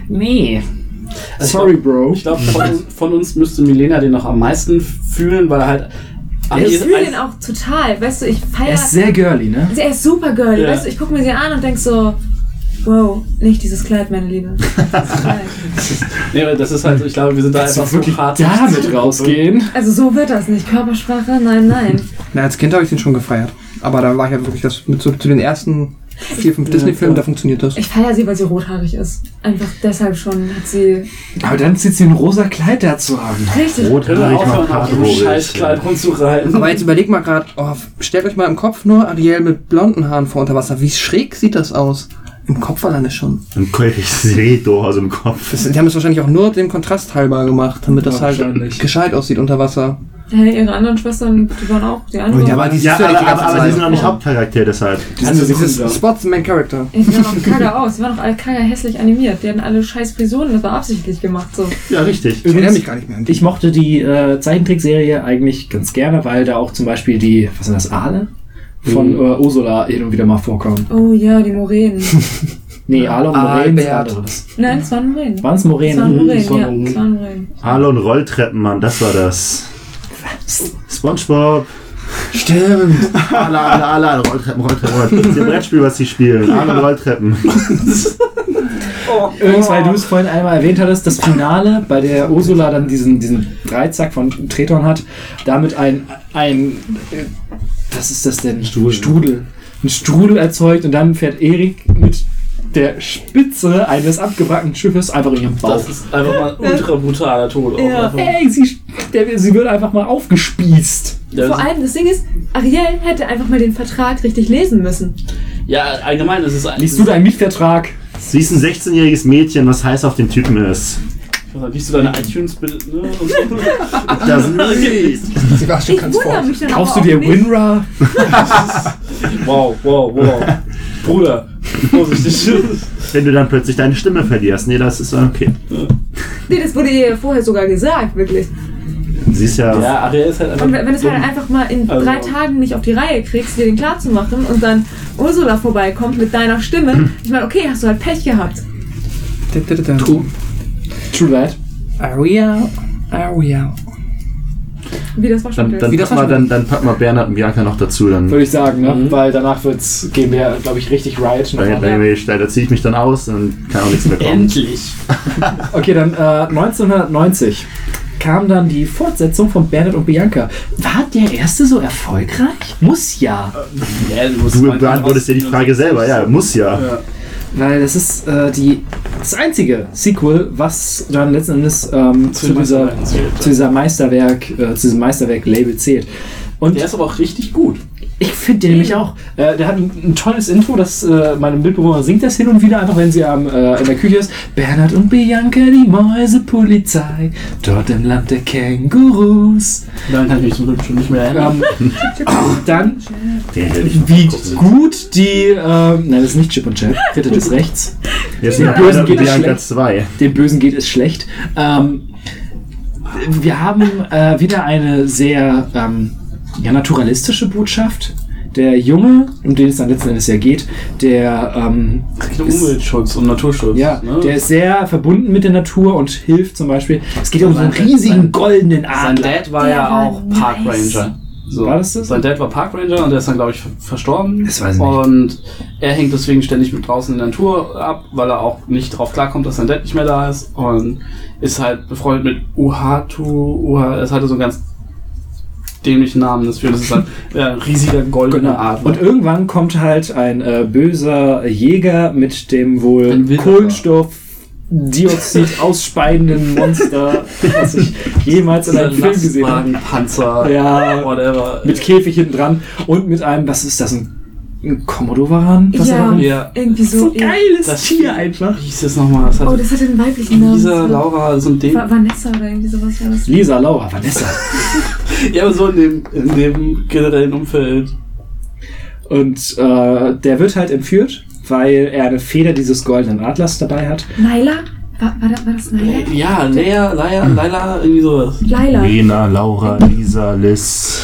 Nee. Sorry, Bro. Ich glaube, von, von uns müsste Milena den noch am meisten fühlen, weil er halt. Ich fühle den auch total. Weißt du, ich Er feiere. ist sehr girly, ne? Also er ist super girly, Ja. weißt du, ich gucke mir sie an und denk so, Wow, nicht dieses Kleid, meine Liebe. (laughs) Nee, aber das ist halt, ich glaube, wir sind da du einfach so wirklich hart. damit rausgehen? Also so wird das nicht. Körpersprache? Nein, nein. (laughs) Na, als Kind habe ich den schon gefeiert. Aber da war ich ja wirklich das mit so, zu den ersten vier, fünf Disney-Filmen, da funktioniert das. Ich feiere sie, weil sie rothaarig ist. Einfach deshalb schon hat sie. Aber dann zieht sie ein rosa Kleid dazu an. Richtig. Rothaarig aufhören, auf. Scheißkleid rumzureiten. Aber jetzt überleg mal gerade, oh, stellt euch mal im Kopf nur Ariel mit blonden Haaren vor unter Wasser. Wie schräg sieht das aus? Im Kopf alleine schon. Ein ich sehe doch aus dem Kopf. Das, die haben es wahrscheinlich auch nur dem Kontrast halber gemacht, damit das halt gescheit aussieht unter Wasser. Ja, ihre anderen Schwestern, die waren auch. Die andere. Ja, aber die Ja, aber, aber, aber die sind noch nicht Hauptcharakter deshalb. Also sind dieses. Spots Main Character. Ey, die sahen auch (laughs) kacke aus. Die waren auch alle kacke hässlich animiert. Die hatten alle scheiß Frisuren. Das war absichtlich gemacht. So. Ja, richtig. Ich erinnere mich gar nicht mehr an die. Ich mochte die äh, Zeichentrickserie eigentlich ganz gerne, weil da auch zum Beispiel die, was sind das, Aale? Von Mhm. äh, Ursula hin und wieder mal vorkommen. Oh ja, die Moränen. (laughs) Nee, und Moränen Albert. anderes. Nein, es waren Moränen. Waren es Es waren Moränen? Das waren ja. Moränen. Es waren Moränen. Alon Rolltreppenmann, das war das. Spongebob. Stimmt. Alle, alle, alle, alle, Rolltreppen, Rolltreppen, Rolltreppen. Das ist ihr Brettspiel, was sie spielen. Alon Rolltreppen. (laughs) Übrigens, weil du es vorhin einmal erwähnt hattest, das Finale, bei der Ursula dann diesen, diesen Dreizack von Treton hat, damit ein, ein äh, was ist das denn? Strudel. Strudel. Ein Strudel erzeugt und dann fährt Erik mit der Spitze eines abgewrackten Schiffes einfach in ihren Bauch. Das ist einfach mal ein ultra brutaler Tod. Ja. einfach. Ey, sie, der, sie wird einfach mal aufgespießt. Ja, Vor allem, das Ding ist, Ariel hätte einfach mal den Vertrag richtig lesen müssen. ja, allgemein ist es ein. Liest du deinen Mietvertrag? Sie ist ein 16-jähriges Mädchen, was heiß auf den Typen ist. Liest du deine iTunes-Bild? Ne? (laughs) Das (laughs) nicht. Sie war schon ganz wundere fort. mich dann Kaufst du dir. WinRAR? (laughs) wow, wow, wow. Bruder, vorsichtig. Wenn du dann plötzlich deine Stimme verlierst. Nee, das ist okay. Nee, das wurde ihr ja vorher sogar gesagt, wirklich. Sie ist ja. Ja, Ariel ist halt einfach. Und wenn du es halt einfach mal in Also- drei Tagen nicht auf die Reihe kriegst, dir den klar zu machen und dann Ursula vorbeikommt mit deiner Stimme, ich meine, okay, hast du halt Pech gehabt. True. True that. Ariel. Ariel. Wie das war schon Dann, dann, Wie das pack mal, war schon- dann, dann pack mal Bernhard und Bianca noch dazu. Dann, Würde ich sagen, ne? Mhm. Weil danach wird's, gehen wir, glaube ich, richtig Riot. dann, dann, dann, da ziehe ich mich dann aus und kann auch nichts mehr kommen. Endlich. (laughs) Okay, dann äh, 1990 kam dann die Fortsetzung von Bernhard und Bianca. War der erste so erfolgreich? Muss ja. Ja, du musst Du beantwortest dir die Frage selber. Ja, muss ja. Ja. Weil das ist äh, die, das einzige Sequel, was dann letzten Endes ähm, zu, dieser, zu dieser Meisterwerk, äh, zu diesem Meisterwerk-Label zählt. Und Der ist aber auch richtig gut. Ich finde den nämlich auch. Äh, der hat ein, ein tolles Intro, das äh, meine Mitbewohner singt das hin und wieder, einfach wenn sie am, äh, in der Küche ist. Bernhard und Bianca, die Mäusepolizei, dort im Land der Kängurus. Daran kann ich mich zum Glück schon nicht mehr erinnern. Ähm, (laughs) dann, Den ich noch wie gut die, ähm, nein, das ist nicht Chip und Chap, (laughs) bitte das rechts. Jetzt Den Bösen geht es schlecht. 2. Dem Bösen geht es schlecht. Ähm, wir haben äh, wieder eine sehr ähm, ja, naturalistische Botschaft. Der Junge, um den es dann letzten Endes ja geht, der, ähm, Es geht um Umweltschutz und Naturschutz. ja, ne? der ist sehr verbunden mit der Natur und hilft zum Beispiel. Es geht um so einen Sein- riesigen sein- goldenen Sein Adler. Dad war Der ja war auch Park nice. Ranger. So. War das das? Sein Dad war Park Ranger und der ist dann, glaube ich, ver- verstorben. Das weiß ich nicht. Und er hängt deswegen ständig mit draußen in der Natur ab, weil er auch nicht drauf klarkommt, dass sein Dad nicht mehr da ist. Und ist halt befreundet mit Uhatu. Uha, es hatte so einen ganz dämlichen Namen dafür. Das ist halt ein riesiger goldener Genau. Adler. Und irgendwann kommt halt ein äh, böser Jäger mit dem wohl Ein Wilderer. Kohlenstoffdioxid ausspeienden Monster, was ich jemals in einem Film gesehen habe. Panzer, Ja, whatever. mit Käfig hinten dran und mit einem, was ist das, ein, ein Komodowaran? Was Ja. er- ja. Irgendwie so. so geiles Das Tier einfach. Wie hieß das nochmal? Das Oh, hatte das hatte einen weiblichen Namen. Lisa, Laura, so ein Ding. Va- Vanessa oder irgendwie sowas war das. Lisa, Laura, Vanessa. (laughs) Ja, aber so in dem, in dem generellen Umfeld. Und äh, der wird halt entführt, weil er eine Feder dieses goldenen Adlers dabei hat. Naila? War, war, das, war das Naila? Ja, Lea, Laila, Laila, irgendwie sowas. Laila. Lena, Laura, Lisa, Liz.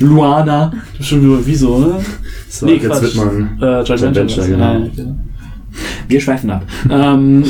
Luana. Bestimmt über Wieso, ne? So, Nee, jetzt Quatsch. wird man. Äh, Joint Venture, Venture, genau. Ja, genau. Wir schweifen ab. ähm,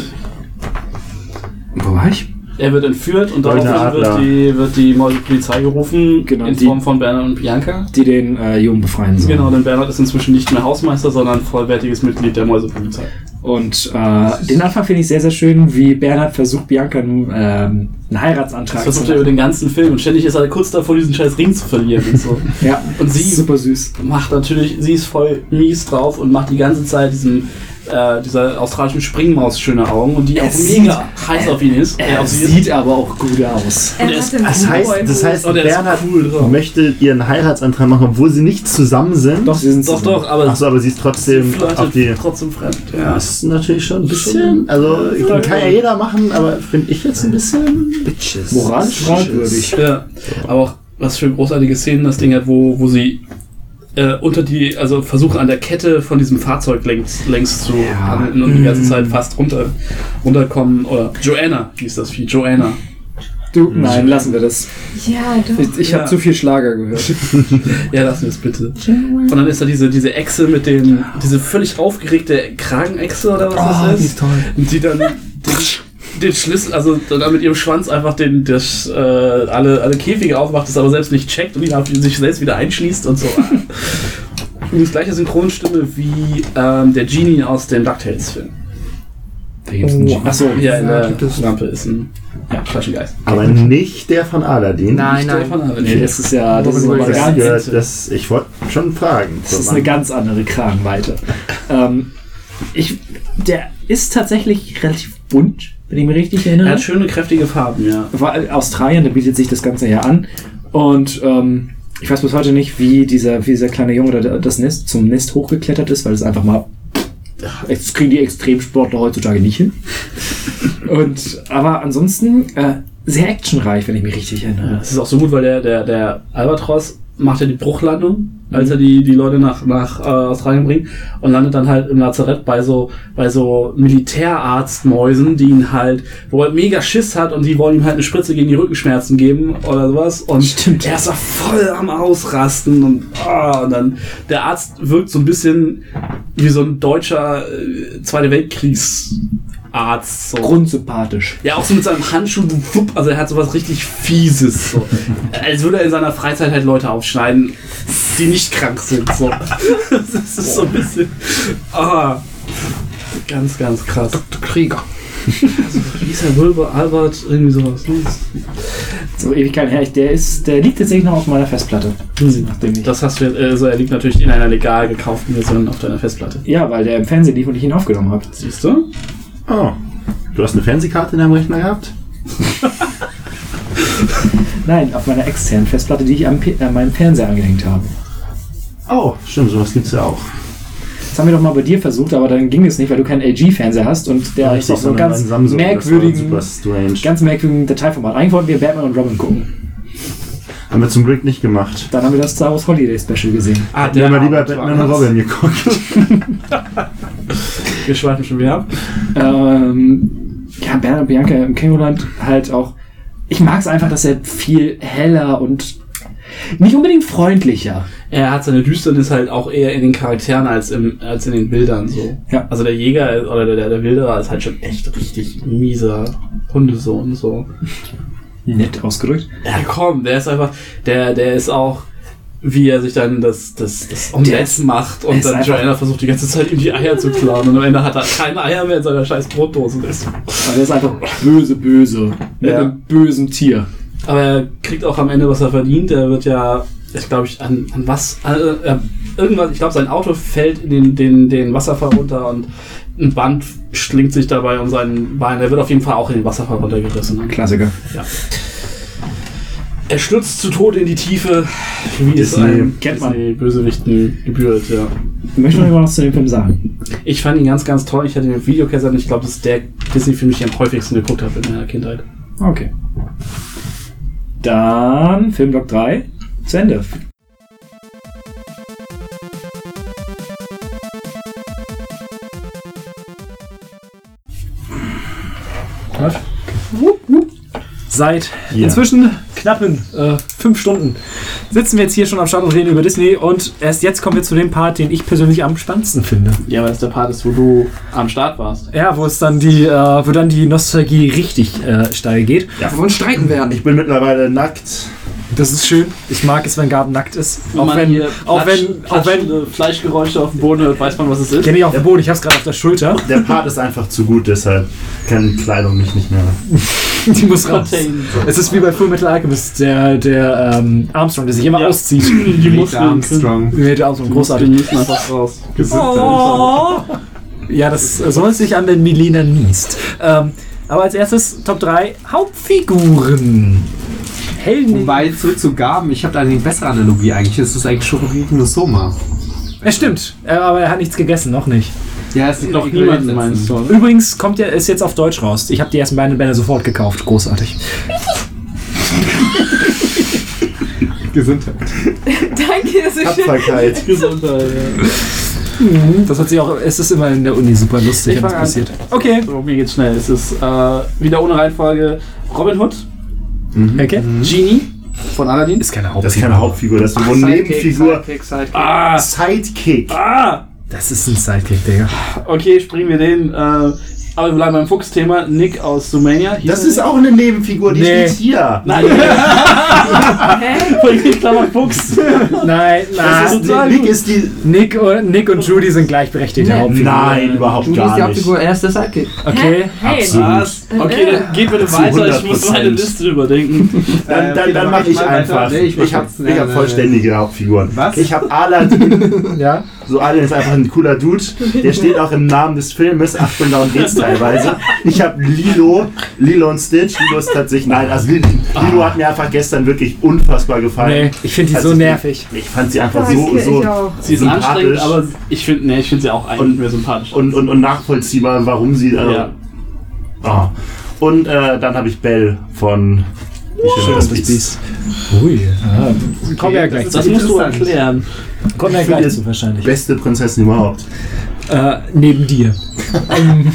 wo war ich? Er wird entführt und Goldener daraufhin wird die, wird die Polizei gerufen, Genau, in die- Form von Bernhard und Bianca. Die den äh, Jungen befreien sollen. Genau, denn Bernhard ist inzwischen nicht mehr Hausmeister, sondern vollwertiges Mitglied der Mäusepolizei. Und äh, den Anfang finde ich sehr, sehr schön, wie Bernhard versucht, Bianca ähm, einen Heiratsantrag Das versucht er über den ganzen Film und ständig ist er kurz davor, diesen scheiß Ring zu verlieren und so. (laughs) Ja, Und sie super süß. macht natürlich, sie ist voll mies drauf und macht die ganze Zeit diesen, äh, dieser australischen Springmaus schöne Augen und die auch mega heiß auf ihn ist. Er auf sie ist. sieht aber auch gut aus. Er ist- Das heißt, das heißt Oh, der ist Bernhard cool möchte ihren Heiratsantrag machen, obwohl sie nicht zusammen sind. Doch, sie sind Doch, zusammen. doch, aber Achso, aber sie ist sie trotzdem auf die. trotzdem fremd. Ja. Das ist natürlich schon ein bisschen. Also, kann ja jeder machen, aber finde ich jetzt ein bisschen. Bitches. Moralisch fragwürdig. Ja, aber auch was für großartige Szenen das Ding hat, wo, wo sie äh, unter die, also versuchen an der Kette von diesem Fahrzeug längs, längs zu handeln und die ganze Zeit fast runter, runterkommen. Oder Joanna hieß das Vieh, Joanna. Du, nein, lassen wir das. Ja, doch. Ich, ich Ja. habe zu viel Schlager gehört. (laughs) Ja, lassen wir es bitte. Und dann ist da diese, diese Echse mit dem, diese völlig aufgeregte Kragenechse oder was das ist. toll. Und die dann den, den Schlüssel, also dann mit ihrem Schwanz einfach den, das, äh, alle, alle Käfige aufmacht, das aber selbst nicht checkt und ihn auf sich selbst wieder einschließt und so. (laughs) Übrigens gleiche Synchronstimme wie ähm, der Genie aus dem DuckTales-Film. Oh, Achso, Hier in der. Lampe ist ein ja, Flaschengeist. Aber nicht der von Aladdin. Nein, Der nein. von Aladdin. nee, das ist ja das ist Robin nochmal Williams. Das ganz, gehört, das, ich wollte schon fragen. das ist eine ganz andere Kragenweite. (laughs) ähm, ich, der ist tatsächlich relativ bunt, wenn ich mich richtig erinnere. Er hat schöne, kräftige Farben, ja. war Australien, da bietet sich das Ganze ja an. Und ähm, ich weiß bis heute nicht, wie dieser, wie dieser kleine Junge da das Nest zum Nest hochgeklettert ist, weil es einfach mal. Das kriegen die Extremsportler heutzutage nicht hin. (laughs) Und aber ansonsten äh, sehr actionreich, wenn ich mich richtig Ja, erinnere. es ist auch so gut, weil der, der, der Albatros macht ja die Bruchlandung, als er die, die Leute nach, nach äh, Australien bringt und landet dann halt im Lazarett bei so, bei so Militärarztmäusen, die ihn halt, wo er mega Schiss hat und die wollen ihm halt eine Spritze gegen die Rückenschmerzen geben oder sowas und Stimmt. er ist da voll am Ausrasten und, ah, und dann der Arzt wirkt so ein bisschen wie so ein deutscher äh, Zweite Weltkriegsarzt. So. Grundsympathisch. Ja, auch so mit seinem Handschuh, wupp, also er hat sowas richtig Fieses. So. Als würde er in seiner Freizeit halt Leute aufschneiden, die nicht krank sind. So. Das ist so ein bisschen. Ah, ganz, ganz krass. Krieger. Wie ist der Wilbur Albert? Irgendwie sowas. ne? So Ewigkeit her. Der ist, der liegt tatsächlich noch auf meiner Festplatte. Ich. Das hast du, also er liegt natürlich in einer legal gekauften Version auf deiner Festplatte. Ja, weil der im Fernsehen lief und ich ihn aufgenommen habe. Siehst du? Oh. Du hast eine Fernsehkarte in deinem Rechner gehabt? (laughs) Nein, auf meiner externen Festplatte, die ich P- an meinem Fernseher angehängt habe. Oh, stimmt, sowas gibt's ja auch. Das haben wir doch mal bei dir versucht, aber dann ging es nicht, weil du keinen LG-Fernseher hast und der ist auf so einem ganz merkwürdigen, ganz merkwürdigen Dateiformat. Eigentlich wollten wir Batman und Robin gucken. Haben wir zum Glück nicht gemacht. Dann haben wir das Star Wars Holiday Special gesehen. Ah, Wir haben ja lieber Batman und. Robin geguckt. (laughs) Wir schweifen schon wieder ab. Ähm, ja, Bernhard und Bianca im Kängurland halt auch. Ich mag es einfach, dass er viel heller und nicht unbedingt freundlicher. Er hat seine Düsternis halt auch eher in den Charakteren als, im, als in den Bildern so. Ja. Also der Jäger oder der, der Wilderer ist halt schon echt richtig mieser Hundesohn so. Nett ausgedrückt. Ja komm, der ist einfach, der, der ist auch, wie er sich dann das, das, das Omelette macht und dann Joanna versucht die ganze Zeit ihm die Eier zu klauen und am Ende hat er keine Eier mehr in seiner scheiß Brotdose. ist. Aber er ist einfach böse, böse. Mit Ja. einem bösen Tier. Aber er kriegt auch am Ende, was er verdient. Er wird ja, ich glaube ich, an, an was, äh, äh, irgendwas, ich glaube, sein Auto fällt in den, den, den Wasserfall runter und ein Band schlingt sich dabei um seinen Bein. Er wird auf jeden Fall auch in den Wasserfall runtergerissen. Klassiker. Er stürzt zu Tode in die Tiefe, wie es Disney. einem Kennt man. Disney-Bösewichten gebührt, ja. Ich möchte noch irgendwas zu dem Film sagen. Ich fand ihn ganz, ganz toll. Ich hatte den Videokassette und ich glaube, das ist der Disney-Film, den ich am häufigsten geguckt habe in meiner Kindheit. Okay. Dann Filmblock 3 zu Ende. Was? Seit Ja. inzwischen knappen äh, fünf Stunden sitzen wir jetzt hier schon am Start und reden über Disney und erst jetzt kommen wir zu dem Part, den ich persönlich am spannendsten finde. Ja, weil das der Part ist, wo du am Start warst. Ja, wo es dann die, äh, wo dann die Nostalgie richtig äh, steil geht. Ja. Wovon streiten werden. Ich bin mittlerweile nackt. Das ist schön. Ich mag es, wenn Garten nackt ist. Auch man wenn, hier auch Platsch- wenn, auch wenn, Fleischgeräusche auf dem Boden hört, weiß man, was es ist. kenne ich auf dem Boden, ich hab's gerade auf der Schulter. (laughs) Der Part ist einfach zu gut, deshalb kann Kleidung mich nicht mehr. (laughs) Die muss raus. Contain. Es ist wie bei Full Metal Alchemist, der, der ähm, Armstrong, der sich immer Ja. auszieht. Die Muskeln Armstrong. Der Armstrong, Die großartig. müssen einfach raus. Oh. Ja, das soll sich an, wenn Milena niest. Ähm, aber als erstes Top 3 Hauptfiguren. Helden. Wobei, zurück zu Gaben, ich habe da eine bessere Analogie eigentlich. Es ist eigentlich Schokoriken no Soma. Ja, stimmt. Äh, Aber er hat nichts gegessen, noch nicht. Ja, es Noch niemand meinst du, oder? Übrigens kommt ja, ist jetzt auf Deutsch raus. Ich habe die ersten beiden Bände sofort gekauft. Großartig. (laughs) Gesundheit. (laughs) Danke, das ist schön. Tapferkeit. Gesundheit, ja. Das hat sich auch, es ist immer in der Uni super lustig, wenn das an. passiert. Okay. So, mir geht's schnell. Es ist äh, wieder ohne Reihenfolge Robin Hood, Okay. Genie von Aladdin. Ist keine Das ist keine Hauptfigur, das ist eine Sidekick, Nebenfigur. Sidekick, Sidekick. Ah, Sidekick. ah! Das ist ein Sidekick, Digga. Okay, springen wir den. Äh, aber wir bleiben beim Fuchs-Thema. Nick aus Sumania. Hieß Das ist Nick? auch eine Nebenfigur, die Nee. steht hier. Nein, (laughs) Hä? in Klammer Fuchs. Nein, nein. ist, Nick ist die. Nick, und, Nick und Judy sind gleichberechtigte Nee. Hauptfiguren. Nein, überhaupt Judy ist gar die nicht. Hauptfigur, er ist der Sidekick. Okay. Hey, Absolut. Was? Okay, dann geht bitte weiter. Ich muss 100%. meine Liste überdenken. Dann, Äh, dann, dann mache mach ich einfach. ich habe hab vollständige Hauptfiguren. Was? Ich habe Aladdin. Ja. So, Aladdin ist einfach ein cooler Dude. Der steht auch im Namen des Filmes. Achtung, darum geht's teilweise. Ich habe Lilo. Lilo und Stitch. Lilo ist tatsächlich. Nein, also Lilo, Lilo hat mir einfach gestern wirklich unfassbar gefallen. Nee, ich finde die Also so nervig. Ich fand sie einfach Danke, so, so. Sie ist sympathisch anstrengend, aber ich finde nee, ich finde sie auch eigentlich Und- mehr sympathisch. und, und, und nachvollziehbar, warum sie. Äh, Ja. ah. Und äh, dann habe ich Belle von Die Schöne und das Biest. Ui. Ah, kommen wir ja gleich das zu. das musst du erklären. Kommen wir ja Ich gleich zu wahrscheinlich. Beste Prinzessin überhaupt. Äh, neben dir. (laughs) ähm,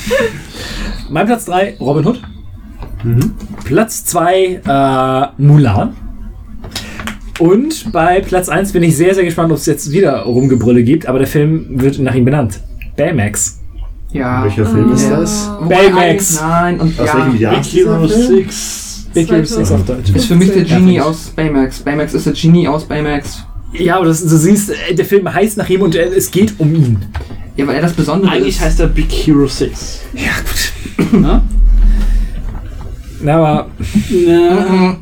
mein Platz 3, Robin Hood. Platz 2, äh, Mulan. Und bei Platz 1 bin ich sehr, sehr gespannt, ob es jetzt wieder Rumgebrülle gibt, aber der Film wird nach ihm benannt. Baymax. Ja. Welcher Film ist das? Baymax. Nein, und Aus ja. welchem Jahr? Big Hero 6. Big Hero 6 auf Deutsch. Ist für mich der Ja, Genie aus Baymax. Baymax ist der Genie aus Baymax. Ja, aber das, du siehst, äh, der Film heißt nach ihm und äh, es geht um ihn. Ja, weil er das Besondere Eigentlich ist. heißt er Big Hero 6. Ja, gut. (laughs) Ne? Na, aber Ja.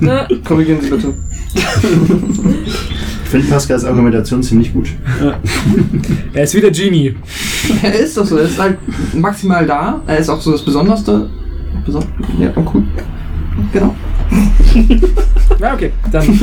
Ne? (laughs) Korrigieren Sie bitte. Ich finde Pascals Argumentation ziemlich gut. er ist wieder Genie. Er ist doch so, er ist halt maximal da. Er ist auch so das Besonderste. Beson ja, cool. Genau. Ja, okay. Dann.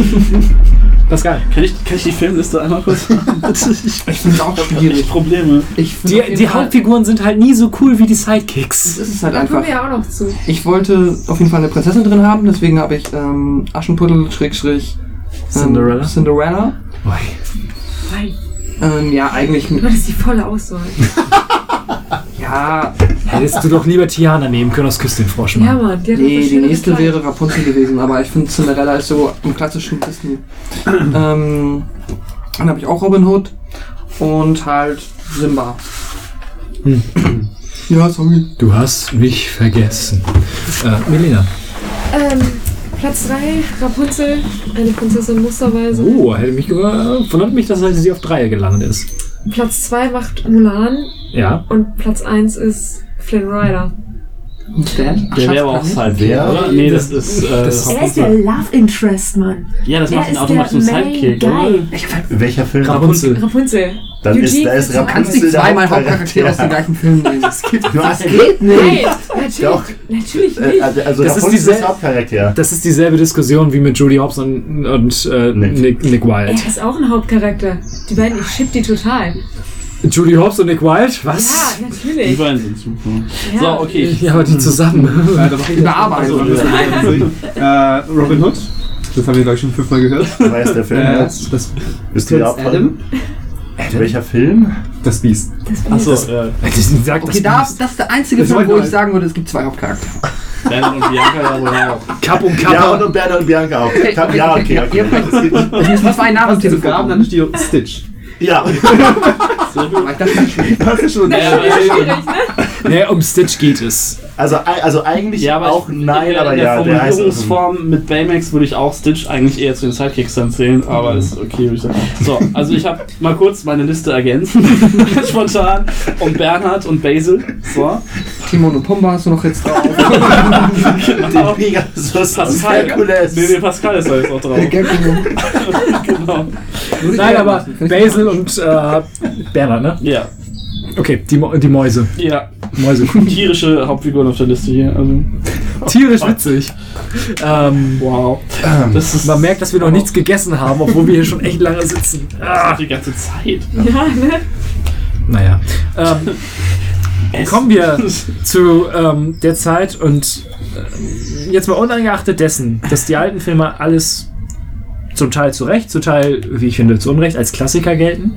Pascal. Kann ich, kann ich die Filmliste einmal kurz Ich finde es auch Ich schwierig. Probleme. Ich Die, die Hauptfiguren sind halt nie so cool wie die Das Sidekicks. ist es halt Da einfach. wir ja auch noch zu. Ich wollte auf jeden Fall eine Prinzessin drin haben, deswegen habe ich ähm, Aschenputtel, Schrägstrich, ähm, Cinderella? Cinderella. Nein. Ähm, ja, eigentlich, Du hattest die volle Auswahl. (laughs) ja, Hättest du doch lieber Tiana nehmen können aus Küss den Frosch, Ja, Mann. Mann. Die, hat nee, die nächste wäre Rapunzel gewesen, aber ich finde Cinderella ist so im klassischen Disney. (clears throat) ähm, dann habe ich auch Robin Hood und halt Simba. Hm. Ja, sorry. Du hast mich vergessen. Äh, Melina. Ähm, Platz 3, Rapunzel. Eine Prinzessin musterweise. Oh, hätte mich äh, wundert mich, dass sie auf Dreier gelandet ist. Platz 2 macht Mulan. Ja. Und Platz 1 ist Flynn Rider. Der, Der wäre aber auch Sidekick, oder? Nee, das ist. Äh, Das Er ist der Love Interest, Mann. ja, das macht ihn automatisch zum Sidekick. Welcher Film? Rapunzel. Rapunzel. Dann ist, da ist so Du kannst Rapunzel nicht zweimal Hauptcharaktere aus dem Hauptcharakter. gleichen Film nehmen. Das geht Du hast geht nicht. Nein, natürlich, Doch. natürlich Äh, nicht. Also Das ist Rapunzel ist Hauptcharakter. Das ist dieselbe Diskussion wie mit Judy Hobbs und, und äh, Nick. Nick, Nick Wilde. Er ist auch ein Hauptcharakter. Die beiden, ich ship die total. Judy Hobbs und Nick Wilde? Was? Ja, Die natürlich. beiden sind super. Ja. So, okay. Ja, aber die zusammen. Äh, Überarbeitung. jetzt- äh, Robin Hood. Das haben wir, glaube ich, schon fünfmal gehört. Wer ist der Film Äh, jetzt? das, Ist die Prinz Hauptrolle? Adam. Welcher Film? das Biest. Das bin Achso, äh, Das sagt Okay, da, das ist der einzige Das Film, wo ich sagen würde, es gibt zwei Hauptcharaktere. Bernhard und Bianca ja wohl auch. Kapp und Ja, Kappa. und, und Bernhard und Bianca auch. Okay, ja, okay, okay, okay, okay. ja, Es müssen zwei Namen Gaben, dann steht Stitch. Ja, (laughs) dachte, das ist schwierig. Das ist schon. Ja, Das ist schwierig, ne? Nee, um Stitch geht es. Also, also eigentlich Ja, aber auch ich, nein, in der, aber in der ja, der heißt Formulierungsform mit Baymax würde ich auch Stitch eigentlich eher zu den Sidekicks dann zählen, aber ist okay, würde ich sagen. So, also ich habe mal kurz meine Liste ergänzt, (laughs) spontan, um Bernhard und Basil. So, Timon und Pumba hast du noch jetzt drauf. genau. den Pegasus Pascal, Herkules. nee, nee, Pascal ist da jetzt auch drauf. (laughs) genau. Nein, aber Basil und äh, Bernhard, ne? Ja, Okay, die, Mo- die Mäuse. ja, Mäuse. (laughs) tierische Hauptfiguren auf der Liste hier. Also, Tierisch witzig. Ähm, wow. Das ist, man merkt, dass wir noch nichts gegessen haben, obwohl wir hier schon echt lange sitzen. das ist die ganze Zeit. Ja, ne? Naja. Ähm, (laughs) kommen wir zu ähm, der Zeit und äh, jetzt mal unangeachtet dessen, dass die alten Filme alles zum Teil zu Recht, zum Teil, wie ich finde, zu Unrecht als Klassiker gelten.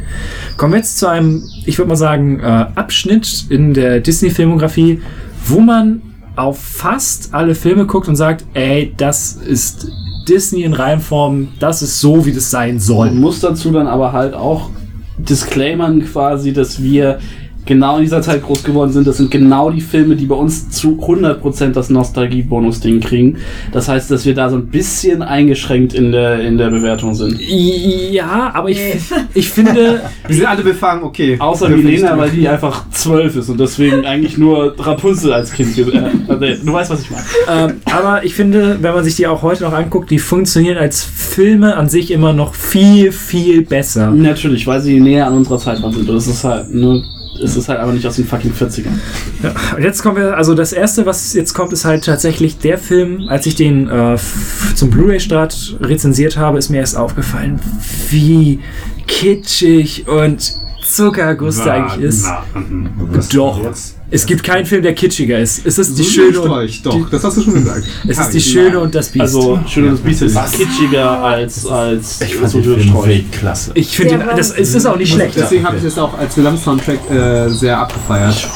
Kommen wir jetzt zu einem, ich würde mal sagen, äh, Abschnitt in der Disney-Filmografie, wo man auf fast alle Filme guckt und sagt, ey, das ist Disney in Reihenform, das ist so, wie das sein soll. Man muss dazu dann aber halt auch disclaimern quasi, dass wir genau in dieser Zeit groß geworden sind. Das sind genau die Filme, die bei uns zu 100% das Nostalgie-Bonus-Ding kriegen. Das heißt, dass wir da so ein bisschen eingeschränkt in der, in der Bewertung sind. Ja, aber ich, ich finde, (laughs) Wir sind alle befangen, okay. Außer Milena, weil die einfach zwölf ist und deswegen eigentlich nur Rapunzel als Kind. Äh, äh, du weißt, was ich meine. ähm, aber ich finde, wenn man sich die auch heute noch anguckt, die funktionieren als Filme an sich immer noch viel, viel besser. Natürlich, weil sie näher an unserer Zeit. Und es ist halt nur. Es ist halt aber nicht aus den fucking 40ern. Und jetzt kommen wir, also das erste, was jetzt kommt, ist halt tatsächlich der Film, als ich den äh, zum Blu-ray-Start rezensiert habe, ist mir erst aufgefallen, wie kitschig und Zuckerguss der eigentlich ist. Doch. Es gibt keinen Film, der kitschiger ist. Es ist die Schöne und, euch. Doch, das hast du schon gesagt. (laughs) es ist die Schöne und das Biest. Also, Schön und das Biest ist kitschiger als, als Ich fand so den Film. Weltklasse. ich finde, das es ist auch nicht schlecht. Deswegen habe ich das auch als Gesamtsoundtrack äh, sehr abgefeiert.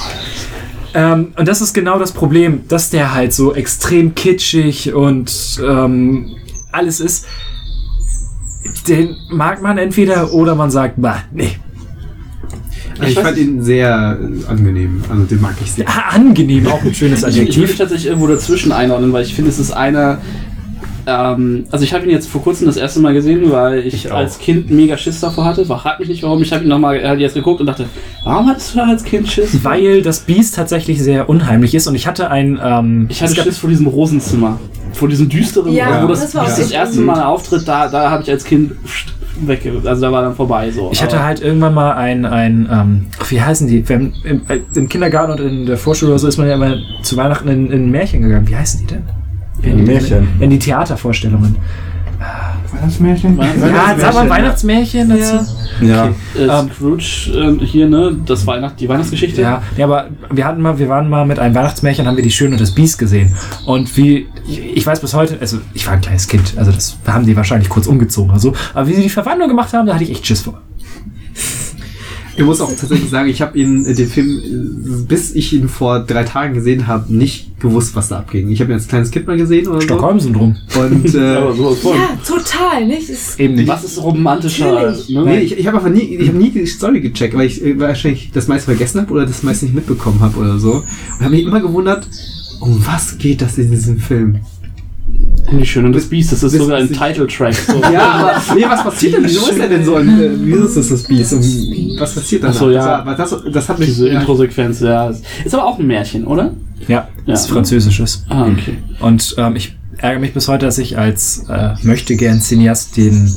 Ähm, und das ist genau das Problem, dass der halt so extrem kitschig und ähm, alles ist. Den mag man entweder oder man sagt, bah, nee. Ich, weiß fand ihn sehr äh, angenehm. Also den mag ich sehr. Ah, angenehm, auch ein schönes (laughs) Ich, ich würde mich Adjektiv. tatsächlich irgendwo dazwischen einordnen, weil ich finde, es ist einer. Ähm, also ich habe ihn jetzt vor kurzem das erste Mal gesehen, weil ich, Ich als Kind mega Schiss davor hatte. Frag mich nicht warum. Ich habe ihn nochmal halt jetzt geguckt und dachte, warum hattest du da als Kind Schiss? Weil das Biest tatsächlich sehr unheimlich ist und ich hatte ein. Ähm, Ich hatte Schiss vor diesem Rosenzimmer. Vor diesem düsteren, Ja, wo das, das das echt erste Mal auftritt, da, da habe ich als Kind weg, also da war dann vorbei so. Ich hatte halt irgendwann mal ein, ein ähm, wie heißen die? Wenn, im, Im Kindergarten und in der Vorschule oder so ist man ja immer zu Weihnachten in, in Märchen gegangen. Wie heißen die denn? In, Märchen. In die Theatervorstellungen. Weihnachtsmärchen? Ja, sag mal Weihnachtsmärchen dazu. Ja. äh, ähm, Scrooge äh, hier, ne, das Weihnacht, die Weihnachtsgeschichte. Ja, ja, aber wir hatten mal, wir waren mal mit einem Weihnachtsmärchen, haben wir die Schöne und das Biest gesehen. Und wie, ich weiß bis heute, also ich war ein kleines Kind, also das haben die wahrscheinlich kurz umgezogen oder so. Aber wie sie die Verwandlung gemacht haben, da hatte ich echt Schiss vor. Ich muss auch tatsächlich sagen, ich habe ihn, äh, den Film, äh, bis ich ihn vor drei Tagen gesehen habe, nicht gewusst, was da abging. Ich habe ihn als kleines Kind mal gesehen oder Stockholm-Syndrom. so. Und äh, (laughs) voll. Ja, total, nicht? Es Eben nicht. Was ist romantischer? Ne? Nee, ich, ich habe einfach nie, ich habe nie die Story gecheckt, weil ich äh, wahrscheinlich das meiste vergessen habe oder das meiste nicht mitbekommen habe oder so. Und habe mich immer gewundert, um was geht das in diesem Film? Die Schöne und das Biest, das ist sogar ein Title-Track. So. (laughs) Ja, aber nee, was passiert denn? Wieso ist er denn so ein, äh, wieso ist das das Biest? Und was passiert dann? Ach so, ja. Das, das, das hat mich Diese ja, Intro-Sequenz, ja. Ist aber auch ein Märchen, oder? Ja, Ja. das ist französisches. Ah, okay. Und ähm, ich ärgere mich bis heute, dass ich als äh, möchte gern Cineast den,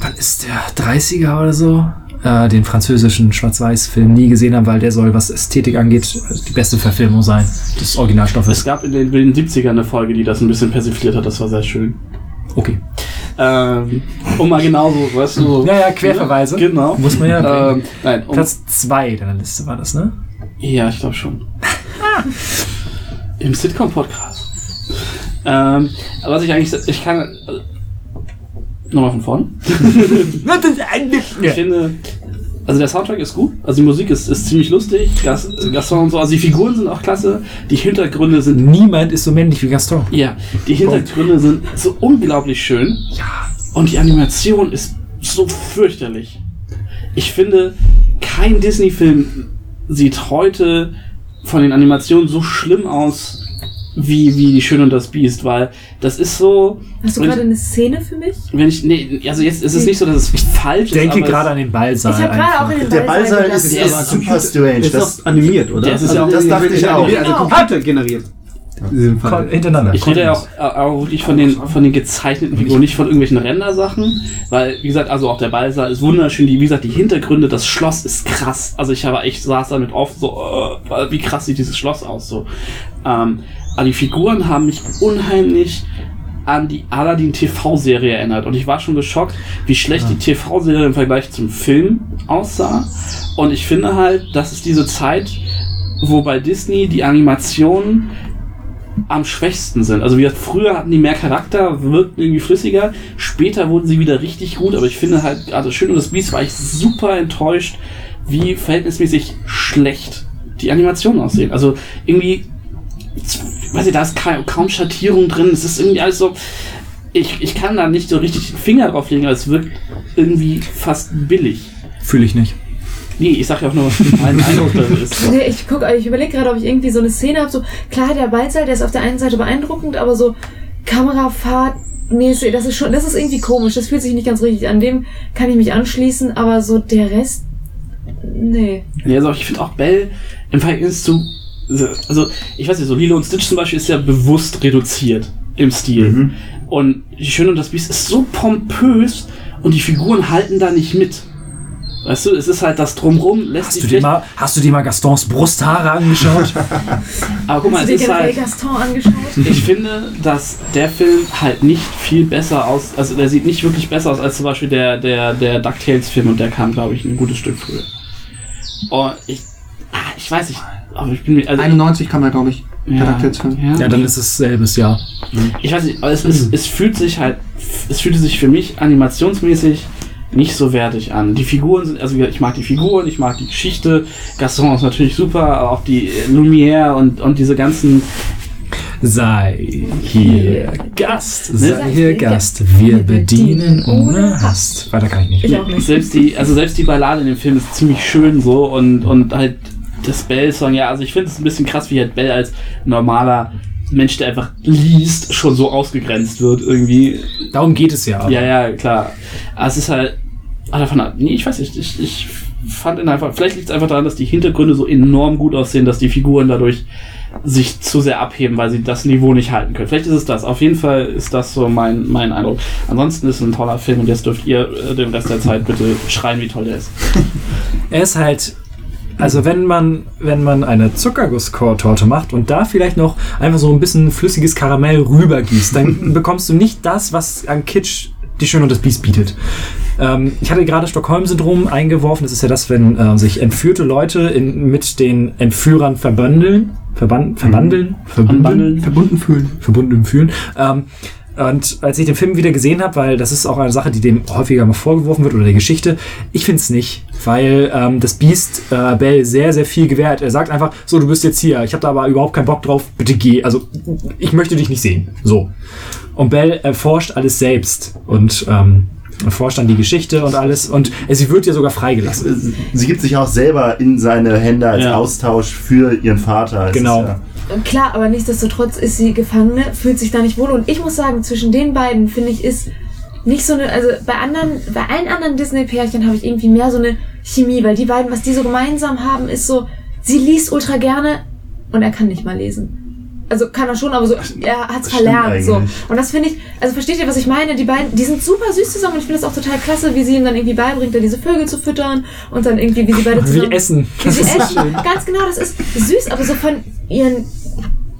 wann ist der 30er oder so, äh, den französischen Schwarz-Weiß-Film nie gesehen habe, weil der soll, was Ästhetik angeht, die beste Verfilmung sein des Originalstoffes. Es gab in den, in den 70ern eine Folge, die das ein bisschen persifliert hat, das war sehr schön. Okay. Ähm, um mal genauso, weißt du. so- Ja, ja, Querverweise. Genau. Muss man ja. Ähm, nein, um, Platz 2 deiner Liste war das, ne? Ja, ich glaube schon. (laughs) Im Sitcom-Podcast. Ähm, was ich eigentlich, ich kann, nochmal von vorne. (laughs) Ich finde, also der Soundtrack ist gut, also die Musik ist, ist ziemlich lustig, Gas, Gaston und so, also die Figuren sind auch klasse, die Hintergründe sind, Niemand ist so männlich wie Gaston. ja, die Hintergründe sind so unglaublich schön. Ja. Und die Animation ist so fürchterlich. Ich finde, kein Disney-Film sieht heute von den Animationen so schlimm aus wie, wie die Schöne und das Biest, weil das ist so. Hast du gerade eine Szene für mich? wenn ich, nee, also jetzt ist es nicht so, dass es falsch Ich denke ist. aber gerade an den Ballsaal. Ich habe gerade auch einfach. in den Der Ballsaal ist, Der ist ist super strange. Ist Das, auch animiert, oder? Das ist ja auch- das dachte ich auch. animiert, Also Genau. Computer generiert. In diesem Kon- Fall. Hintereinander. Ich rede ja auch, äh, auch wirklich von den, von den gezeichneten Figuren, nicht von irgendwelchen Rendersachen, weil, wie gesagt, also auch der Ballsaal ist wunderschön, die, wie gesagt, die Hintergründe, das Schloss ist krass. Also ich habe echt, saß damit oft so, äh, wie krass sieht dieses Schloss aus, so. Ähm, aber die Figuren haben mich unheimlich an die Aladdin TV-Serie erinnert und ich war schon geschockt, wie schlecht die TV-Serie im Vergleich zum Film aussah. Und ich finde halt, das ist diese Zeit, wo bei Disney die Animationen am schwächsten sind. Also wie gesagt, früher hatten die mehr Charakter, wirkten irgendwie flüssiger. Später wurden sie wieder richtig gut, aber ich finde halt, also Schön und das Biest war ich super enttäuscht, wie verhältnismäßig schlecht die Animationen aussehen. Also irgendwie, weiß ich, da ist kaum, kaum Schattierung drin. Es ist irgendwie alles so. Ich, ich kann da nicht so richtig den Finger drauf legen, aber es wirkt irgendwie fast billig. Fühle ich nicht. Nee, ich sag ja auch nur, was mein (laughs) Eindruck da ist. Nee, ich guck, ich überlege gerade, ob ich irgendwie so eine Szene habe. So, klar, der Ballsaal, der ist auf der einen Seite beeindruckend, aber so Kamerafahrtmäßig, das ist schon, das ist irgendwie komisch. Das fühlt sich nicht ganz richtig an. Dem kann ich mich anschließen, aber so der Rest, nee. Ja, also ich finde auch Bell im Verhältnis zu. Also, ich weiß nicht, so Lilo und Stitch zum Beispiel ist ja bewusst reduziert im Stil. Mhm. Und die Schöne und das Biest ist so pompös und die Figuren halten da nicht mit. Weißt du, es ist halt das Drumrum, lässt Hast sich du, dir mal, hast du dir mal Gastons Brusthaare angeschaut? (laughs) Aber guck mal, Hast es du dir ist generell halt. Gaston angeschaut? Ich finde, dass der Film halt nicht viel besser aus, also der sieht nicht wirklich besser aus als zum Beispiel der, der, der DuckTales-Film und der kam, glaube ich, ein gutes Stück früher. Und ich, ah, ich weiß nicht, aber ich bin also 91 kam da, glaube ich, DuckTales-Film. ja, ja, dann ist es selbes Jahr. ich weiß nicht, aber es, ist, es fühlt sich halt, es fühlte sich für mich animationsmäßig nicht so wertig an. Die Figuren sind, also ich mag die Figuren, ich mag die Geschichte. Gaston ist natürlich super, aber auch die Lumière und, und diese ganzen Sei hier Gast, sei Sei hier hier Gast. Wir bedienen ohne Hast. Weiter kann ich nicht. Ich auch nicht. selbst die, also selbst die Ballade in dem Film ist ziemlich schön so und, und halt das Bell-Song, ja, also ich finde es ein bisschen krass, wie halt Bell als normaler Mensch, der einfach liest, schon so ausgegrenzt wird irgendwie. Darum geht es ja. aber. Ja, ja, klar. Aber es ist halt, ah, davon ab, nee, ich weiß nicht, ich, ich fand ihn einfach, vielleicht liegt es einfach daran, dass die Hintergründe so enorm gut aussehen, dass die Figuren dadurch sich zu sehr abheben, weil sie das Niveau nicht halten können. Vielleicht ist es das. Auf jeden Fall ist das so mein, mein Eindruck. Ansonsten ist es ein toller Film und jetzt dürft ihr äh, den Rest der Zeit bitte schreien, wie toll der ist. (laughs) Er ist halt. Also wenn man, wenn man eine Zuckergusstorte macht und da vielleicht noch einfach so ein bisschen flüssiges Karamell rübergießt, dann (laughs) bekommst du nicht das, was an Kitsch die Schön und das Biest bietet. Ähm, ich hatte gerade Stockholm-Syndrom eingeworfen. Das ist ja das, wenn äh, sich entführte Leute in, mit den Entführern verbündeln. Verban verbandeln? Anbandeln. Verbunden fühlen. verbunden fühlen. Ähm, und als ich den Film wieder gesehen habe, weil das ist auch eine Sache, die dem häufiger mal vorgeworfen wird oder der Geschichte, ich finde es nicht, weil ähm, das Biest äh, Bell sehr, sehr viel gewährt. Er sagt einfach, so, du bist jetzt hier, ich habe da aber überhaupt keinen Bock drauf, bitte geh. Also, ich möchte dich nicht sehen. So. Und Bell erforscht alles selbst und ähm, erforscht dann die Geschichte und alles und äh, sie wird ja sogar freigelassen. Sie gibt sich auch selber in seine Hände als Ja. Austausch für ihren Vater. Es Genau. Ist, ja, Klar, aber nichtsdestotrotz ist sie Gefangene, fühlt sich da nicht wohl. Und ich muss sagen, zwischen den beiden finde ich ist nicht so eine, also bei anderen, bei allen anderen Disney-Pärchen habe ich irgendwie mehr so eine Chemie, weil die beiden, was die so gemeinsam haben, ist so, sie liest ultra gerne und er kann nicht mal lesen. Also kann er schon, aber so, er hat's verlernt. So. Und das finde ich, also versteht ihr, was ich meine? Die beiden, die sind super süß zusammen und ich finde das auch total klasse, wie sie ihm dann irgendwie beibringt, da diese Vögel zu füttern und dann irgendwie, wie sie beide zusammen Wie essen. wie sie essen. Ganz genau, das ist süß, aber so von ihren,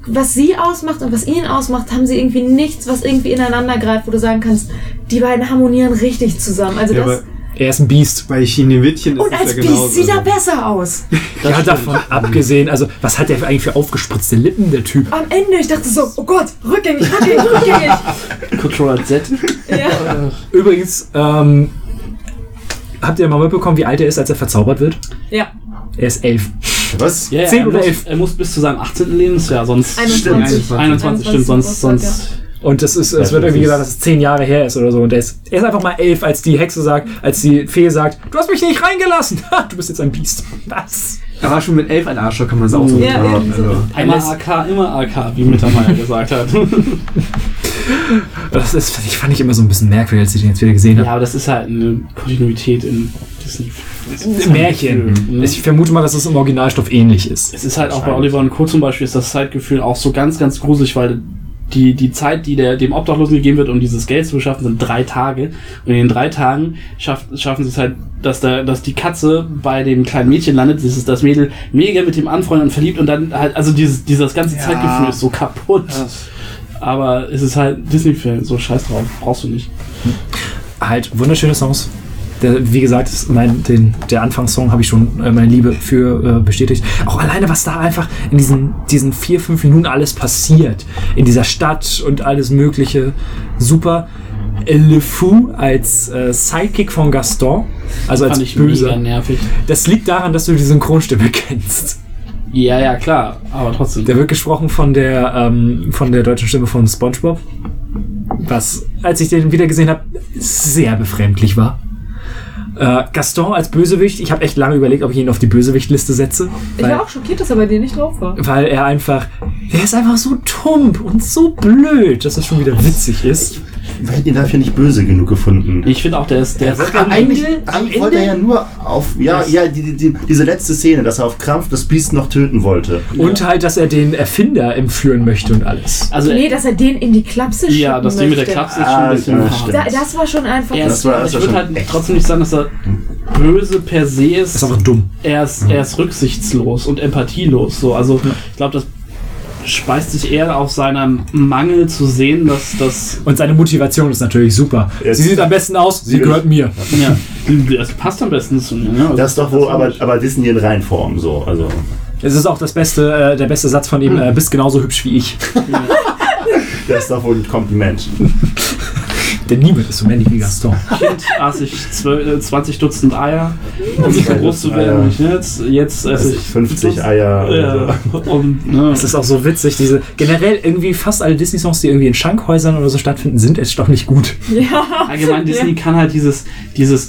was sie ausmacht und was ihn ausmacht, haben sie irgendwie nichts, was irgendwie ineinander greift, wo du sagen kannst, die beiden harmonieren richtig zusammen. Also Ja, das. Er ist ein Biest. bei Chinewittchen ist Und als ja genauso. Biest sieht er besser aus. ja, davon abgesehen, also was hat der für- eigentlich für aufgespritzte Lippen, der Typ? Am Ende, ich dachte so, oh Gott, rückgängig, rückgängig, rückgängig. (laughs) Controller Z. Ja. Übrigens, ähm, habt ihr mal mitbekommen, wie alt er ist, als er verzaubert wird? ja. Er ist elf. was? Ja, Zehn er, oder muss, elf? er muss bis zu seinem 18. Lebensjahr, sonst 21. 21, stimmt, sonst, sonst Und das ist, es Ja, wird irgendwie gesagt, dass es zehn Jahre her ist oder so. Und er ist, er ist einfach mal elf, als die Hexe sagt, als die Fee sagt, du hast mich nicht reingelassen. (laughs) Du bist jetzt ein Biest. (laughs) Was? Er war schon mit elf ein Arschloch, kann man es auch so Ja, sagen. so. Also, Immer AK, immer AK, wie Mittermeier gesagt hat. Das ist, ich fand ich immer so ein bisschen merkwürdig, als ich den jetzt wieder gesehen habe. ja, aber das ist halt eine Kontinuität in Disney. Märchen. Ne? Ich vermute mal, dass es im Originalstoff ähnlich ist. Es ist halt auch bei Oliver und Co. zum Beispiel ist das Zeitgefühl auch so ganz, ganz gruselig, weil die, die Zeit, die der, dem Obdachlosen gegeben wird, um dieses Geld zu beschaffen, sind drei Tage. Und in den drei Tagen schaff, schaffen sie es halt, dass, der, dass die Katze bei dem kleinen Mädchen landet, das ist das Mädel mega mit dem anfreundet und verliebt und dann halt, also dieses, dieses ganze Zeitgefühl ist so kaputt. Aber es ist halt Disney-Film, so scheiß drauf, brauchst du nicht. Halt wunderschöne Songs. Der, wie gesagt, mein, den, der Anfangssong habe ich schon äh, meine Liebe für äh, bestätigt. Auch alleine, was da einfach in diesen, diesen vier, fünf Minuten alles passiert. In dieser Stadt und alles Mögliche. Super. Äh, Le Fou als äh, Sidekick von Gaston, also als Böser. Das liegt daran, dass du die Synchronstimme (laughs) kennst. Ja, ja, klar, aber trotzdem. Der wird gesprochen von der, ähm, von der deutschen Stimme von SpongeBob. Was, als ich den wieder gesehen habe, sehr befremdlich war. Äh, Gaston als Bösewicht, ich habe echt lange überlegt, ob ich ihn auf die Bösewichtliste setze. Ich war auch schockiert, dass er bei dir nicht drauf war. weil er einfach, er ist einfach so tump und so blöd, dass das schon wieder witzig ist. Wir hätten ihn dafür nicht böse genug gefunden. Ich finde auch, der ist, der ist Ah, eigentlich eigentlich wollte er ja nur auf, ja, ja, die, die, die, diese letzte Szene, dass er auf Krampf das Biest noch töten wollte. Und halt, dass er den Erfinder entführen möchte und alles. also, Nee, dass er den in die Klapse ja, schicken das Ding mit der. Klapse ist schon Ah, ein bisschen ja, hart. stimmt. Da, das war schon einfach. Er Das ist, war- das ich würde halt echt. trotzdem nicht sagen, dass er böse per se ist. Das ist einfach dumm. er ist, er ist rücksichtslos und empathielos. So. Also ich glaube, das speist sich eher auf seinem Mangel zu sehen, dass das Und seine Motivation ist natürlich super. Jetzt- Sie sieht am besten aus, sie gehört mir. ja, das passt am besten zu mir. Ne? Also Das ist doch wohl, aber, aber Disney in Reinform so. Also, Es ist auch das beste, äh, der beste Satz von ihm, äh, bist genauso hübsch wie ich. (laughs) das ist doch wohl ein Kompliment. (laughs) Denn niemand ist so männlich wie Gaston. Kind aß ich 12, äh, 20 Dutzend Eier, um so groß zu werden. Wie ich Jetzt, jetzt esse ich 50 Eier. Ja, und, ne, Das ist auch so witzig, diese generell irgendwie fast alle Disney-Songs, die irgendwie in Schankhäusern oder so stattfinden, sind erstaunlich gut. Ja. allgemein Disney kann halt dieses, dieses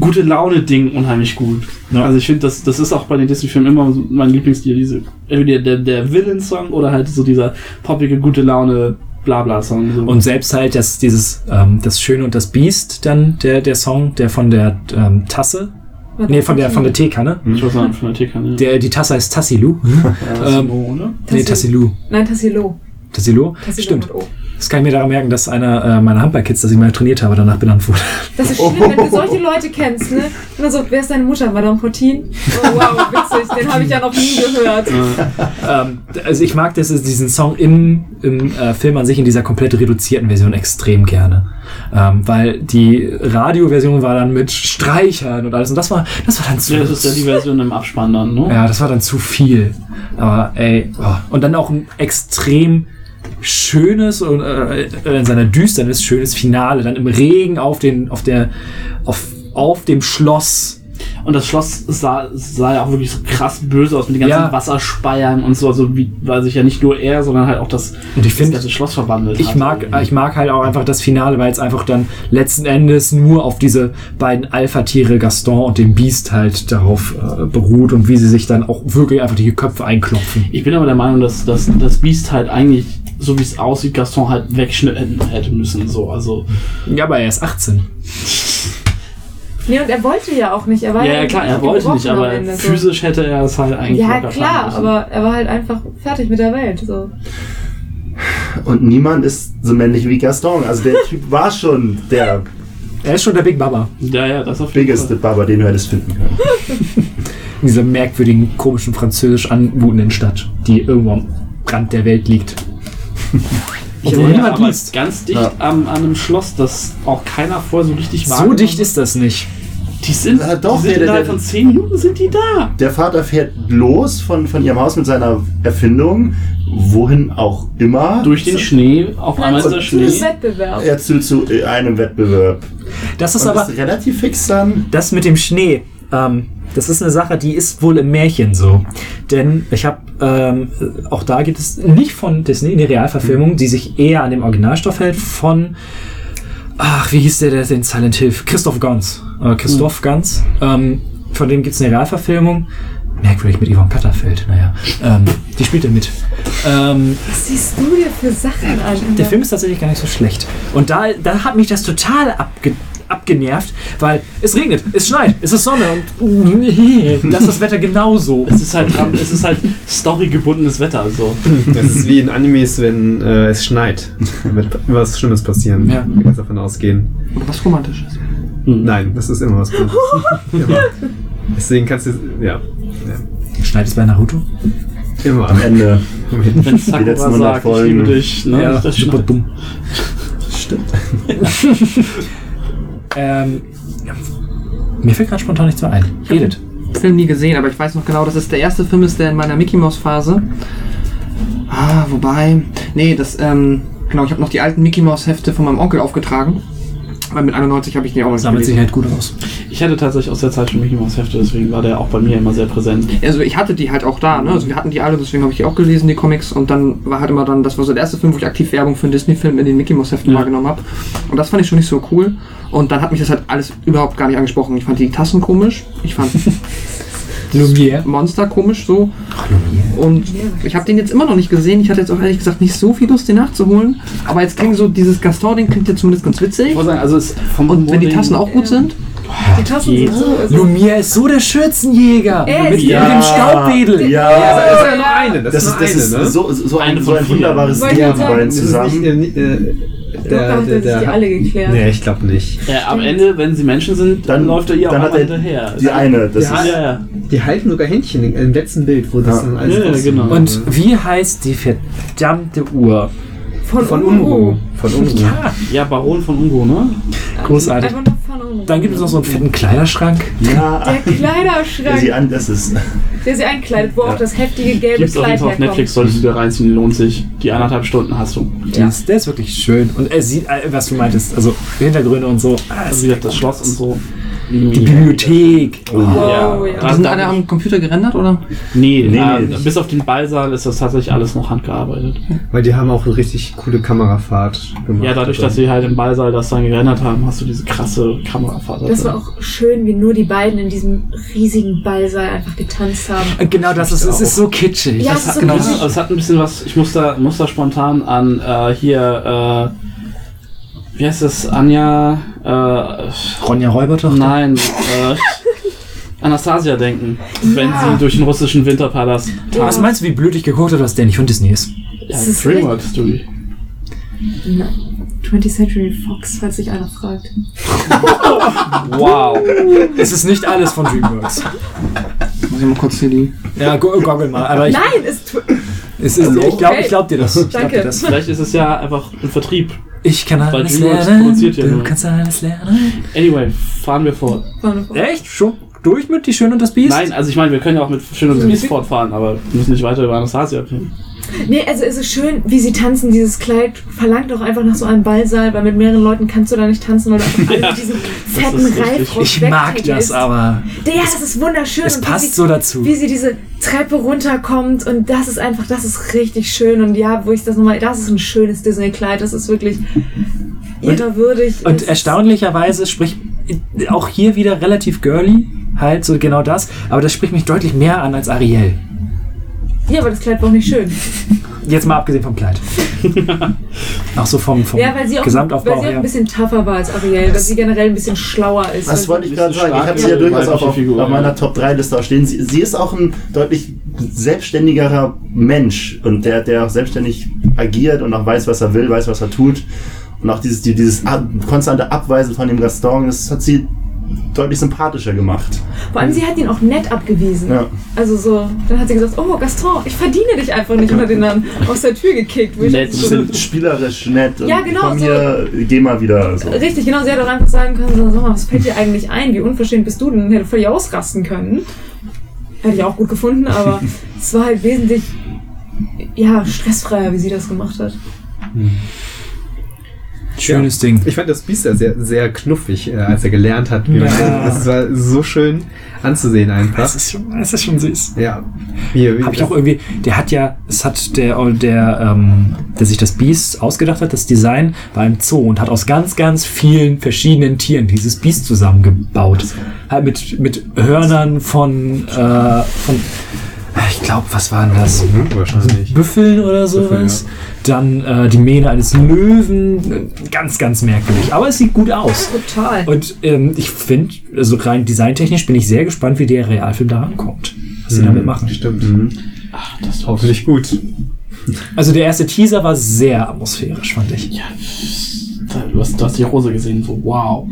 gute Laune-Ding unheimlich gut. Ja. Also ich finde, das, das ist auch bei den Disney-Filmen immer mein Lieblingsstil, diese, entweder der, der Villain-Song oder halt so dieser poppige, gute Laune Blabla-Song. So. Und selbst halt das, dieses, ähm, das Schöne und das Biest, dann der, der Song, der von der ähm, Tasse, nee, von der, von der Teekanne, ich weiß nicht, von der Teekanne. der, die Tasse heißt Tassilu. (laughs) Ja, ähm, ne? nee, Tassilu. Nein, Tassilo. Tassilo? Tassilo Stimmt. Das kann ich mir daran merken, dass einer äh, meiner Handballkids, das ich mal trainiert habe, danach benannt wurde. Das ist schlimm, wenn du (laughs) solche Leute kennst, ne? Und dann so, wer ist deine Mutter? Madame Fortin? Oh, wow, witzig, den habe ich ja noch nie gehört. ähm, also ich mag das, diesen Song im, im äh, Film an sich in dieser komplett reduzierten Version extrem gerne. Ähm, weil die Radioversion war dann mit Streichern und alles und das war, das war dann zu Ja, das ist ja die Version im Abspann dann, ne? Ja, das war dann zu viel. Aber ey, oh. und dann auch ein extrem schönes und äh, in seiner Düsternis schönes Finale, dann im Regen auf den, auf der, auf, auf dem Schloss. Und das Schloss sah, sah ja auch wirklich so krass böse aus mit den ganzen Ja. Wasserspeiern und so, also wie, weil sich ja nicht nur er, sondern halt auch das, Und ich das finde, ganze Schloss verwandelt ich hat. mag, ich mag halt auch einfach das Finale, weil es einfach dann letzten Endes nur auf diese beiden Alpha-Tiere Gaston und dem Biest halt darauf äh, beruht und wie sie sich dann auch wirklich einfach die Köpfe einklopfen. Ich bin aber der Meinung, dass, dass das Biest halt eigentlich, so wie es aussieht, Gaston halt wegschneiden hätte müssen, so, also. Ja, aber er ist 18. Nee, und er wollte ja auch nicht. Er war Ja, ja, klar, er wollte nicht, aber Ende, so. physisch hätte er es halt eigentlich Ja, klar, aber er war halt einfach fertig mit der Welt. So. Und niemand ist so männlich wie Gaston. Also der Typ (laughs) war schon der Er ist schon der Big Baba. Ja, ja, das auf jeden biggeste Fall. Baba, den du hättest finden können. (laughs) in dieser merkwürdigen, komischen, französisch anmutenden Stadt, die irgendwo am Rand der Welt liegt. (laughs) Ich Obwohl ja, aber liest. ganz dicht Ja. am, an einem Schloss, das auch keiner vorher so richtig So wahrgenommen dicht ist das nicht. Die sind, Ja, doch, die sind der- der- innerhalb der- von 10 Minuten sind die da. Der Vater fährt los von, von ihrem Haus mit seiner Erfindung, wohin auch immer. Durch den Schnee, auf einmal ist der Zu Schnee. einem Wettbewerb. Er zu, zu einem Wettbewerb. Das ist Und aber, ist relativ fix dann. das mit dem Schnee, ähm, das ist eine Sache, die ist wohl im Märchen so. Denn ich habe, ähm, auch da geht es nicht von Disney, eine Realverfilmung, die sich eher an dem Originalstoff hält, von, ach, wie hieß der, der den Silent Hill? Christoph Gans. Äh, Christoph Gans. Ähm, von dem gibt es eine Realverfilmung. merkwürdig mit Yvonne Katterfeld. Naja, ähm, die spielt da mit. Ähm, Was siehst du dir für Sachen an? der Film ist tatsächlich gar nicht so schlecht. Und da, da hat mich das total abge abgenervt, weil es regnet, es schneit, es ist Sonne und (laughs) das ist das Wetter genauso. Es ist halt, es ist halt storygebundenes Wetter. So. Das ist wie in Animes, wenn äh, es schneit. Da wird was Schlimmes passieren. Ja. Du kannst davon ausgehen. Oder was Romantisches. Nein, das ist immer was Gutes. (laughs) immer. Deswegen kannst du. Ja. Schneit es bei Naruto? ja. Immer. Am Ende. Wenn Die letzten Sakura 100 sagt, ich Folgen. liebe dich, ne? Ja, das Super dumm. (laughs) Stimmt. Ähm. Mir fällt gerade spontan nichts mehr ein. Redet. Film nie gesehen, aber ich weiß noch genau, dass es der erste Film ist, der in meiner Mickey Mouse Phase. Ah, wobei. Nee, das, ähm, genau, ich habe noch die alten Mickey Mouse Hefte von meinem Onkel aufgetragen. Weil mit 91 habe ich die auch noch Sammelt sich halt gut aus. Ich hatte tatsächlich aus der Zeit schon Mickey Mouse Hefte, deswegen war der auch bei mir immer sehr präsent. Also ich hatte die halt auch da, ne? Also wir hatten die alle, deswegen habe ich die auch gelesen, die Comics. Und dann war halt immer dann, das war so der erste Film, wo ich aktiv Werbung für einen Disney-Film in den Mickey Mouse Heften Ja. wahrgenommen habe. Und das fand ich schon nicht so cool. Und dann hat mich das halt alles überhaupt gar nicht angesprochen. Ich fand die Tassen komisch. Ich fand (laughs) Lumière. Monster komisch so. Und ich habe den jetzt immer noch nicht gesehen. Ich hatte jetzt auch ehrlich gesagt nicht so viel Lust, den nachzuholen. Aber jetzt klingt so, dieses Gaston-Ding klingt jetzt zumindest ganz witzig. Ich wollte sagen, also es vom Und wenn die Tassen auch gut sind, Die Tassen sind so. Also, Lumière ist so der Schürzenjäger. Er mit, ist- mit Ja. dem Staubwedel. Ja, Das ist ja nur eine. Das, das ist das eine, ist ne? so, so, Eine ein, so ein wunderbares ist zusammen. nicht, äh, äh, Locker hat er sich die alle geklärt. Nee, ich glaube nicht. Ja, am Ende, wenn sie Menschen sind, dann Dann- läuft er ihr auch hat er hinterher. Die eine, das Ja, ist. ja, ja. Die halten sogar Händchen im letzten Bild, wo das Ja. dann alles Ja, ja, genau. Und wie heißt die verdammte Uhr? Von, Von Unruh. Von Unruh. Ja, Baron von Ungo, ne? Großartig. Dann gibt es noch so einen fetten Kleiderschrank. Ja, Der der Kleiderschrank, sie an, das ist. der sie einkleidet, wo auch das heftige gelbe Gibt's auf jeden Kleid Fall auf herkommt. Netflix, solltest du dir reinziehen, lohnt sich. Die anderthalb Stunden hast du. Der, ist, der ist wirklich schön. Und er sieht, äh, was du meintest, also Hintergründe und so. Ah, Also das Schloss und so. Die Bibliothek. Wow, ja. die Da- sind alle am Computer gerendert, oder? Nee, Nee, äh, nee. bis auf den Ballsaal ist das tatsächlich alles noch handgearbeitet. Weil die haben auch eine richtig coole Kamerafahrt gemacht. Ja, dadurch, dass sie halt im Ballsaal das dann gerendert haben, hast du diese krasse Kamerafahrt. Das war auch schön, wie nur die beiden in diesem riesigen Ballsaal einfach getanzt haben. Und Genau das ist, es ist so kitschig. Ja, Das es hat- ist so Genau, kitschig. es hat ein bisschen was, ich muss da, muss da spontan an äh, hier, äh, wie heißt das, Anja, äh, Ronja Räubertochter. nein, äh, Anastasia denken, wenn Ja. sie durch den russischen Winterpalast Was meinst du, wie blöd ich geguckt habe, dass der nicht von Disney ist? Ja, Dreamworks Story. Na, 20th Century Fox, falls sich einer fragt. (laughs) Wow. Es ist nicht alles von DreamWorks. Muss ich mal kurz hier die. Ja, go- goggle mal. Aber ich, Nein, tw- es ist, ich glaube ich glaub dir das. Ich glaub Danke. dir das. Vielleicht ist es ja einfach ein Vertrieb. Ich kann Weil alles DreamWorks lernen. produziert ja du nur. kannst alles lernen. Anyway, fahren wir fort. Echt? Schon durch mit Die Schön und das Biest? Nein, also ich meine, wir können ja auch mit Schön und das Biest fortfahren, aber wir müssen nicht weiter über Anastasia reden. Nee, also es ist schön, wie sie tanzen. Dieses Kleid verlangt auch einfach nach so einem Ballsaal, weil mit mehreren Leuten kannst du da nicht tanzen, weil du einfach (laughs) alle Ja, ist fetten. Reifrock Ich mag das wegträgst. aber. Ja, das ist wunderschön. Es passt sie, so dazu. Wie sie diese Treppe runterkommt und das ist einfach, das ist richtig schön. Und ja, wo ich das nochmal, das ist ein schönes Disney-Kleid. Das ist wirklich ihrer würdig. Und Es ist- erstaunlicherweise spricht auch hier wieder relativ girly, halt so genau das, aber das spricht mich deutlich mehr an als Ariel. Ja, aber das Kleid war auch nicht schön. Jetzt mal abgesehen vom Kleid. (laughs) auch so vom, vom Ja, weil sie auch, weil Gesamtaufbau sie auch her. ein bisschen tougher war als Ariel, weil sie generell ein bisschen schlauer ist. Das wollte ich gerade sagen. Ich habe sie ja durchaus auch auf, Figur, auf meiner ja. Top 3 Liste auch stehen. Sie, sie ist auch ein deutlich selbstständigerer Mensch und der, der auch selbstständig agiert und auch weiß, was er will, weiß, was er tut. Und auch dieses, die- dieses ab, konstante Abweisen von dem Gaston, das hat sie deutlich sympathischer gemacht. Vor allem, sie hat ihn auch nett abgewiesen. Ja. Also so, dann hat sie gesagt, oh Gaston, ich verdiene dich einfach nicht und hat ihn dann aus der Tür gekickt. Wo ich Nett. Sie so, sind spielerisch nett Ja, genau, komm so. hier, geh mal wieder. So. Richtig, genau, sie hätte auch einfach sagen können, so, sag mal, was fällt dir eigentlich ein? Wie unverschämt bist du denn? Hätte völlig ausrasten können. Hätte ich auch gut gefunden, aber (laughs) es war halt wesentlich, ja, stressfreier, wie sie das gemacht hat. Schönes Ding. Ich fand das Biest ja sehr, sehr knuffig, äh, als er gelernt hat. Wie man, Ja. Das war so schön anzusehen einfach. Das ist schon, das ist schon süß. Ja. Wie, Habe ich auch irgendwie, der hat ja, es hat der, der, ähm, der sich das Biest ausgedacht hat, das Design, war im Zoo und hat aus ganz, ganz vielen verschiedenen Tieren dieses Biest zusammengebaut. Halt mit, mit Hörnern von, äh, von, ich glaube, was waren das? wahrscheinlich. Büffeln oder sowas. Dann äh, die Mähne eines Löwen. Ganz, ganz merkwürdig. Aber es sieht gut aus. Total. Und ähm, ich finde, also rein designtechnisch bin ich sehr gespannt, wie der Realfilm da rankommt. Was sie damit machen. Stimmt. Ach, das Hoffentlich gut. Also der erste Teaser war sehr atmosphärisch, fand ich. Ja, du hast, du hast die Rose gesehen, so wow.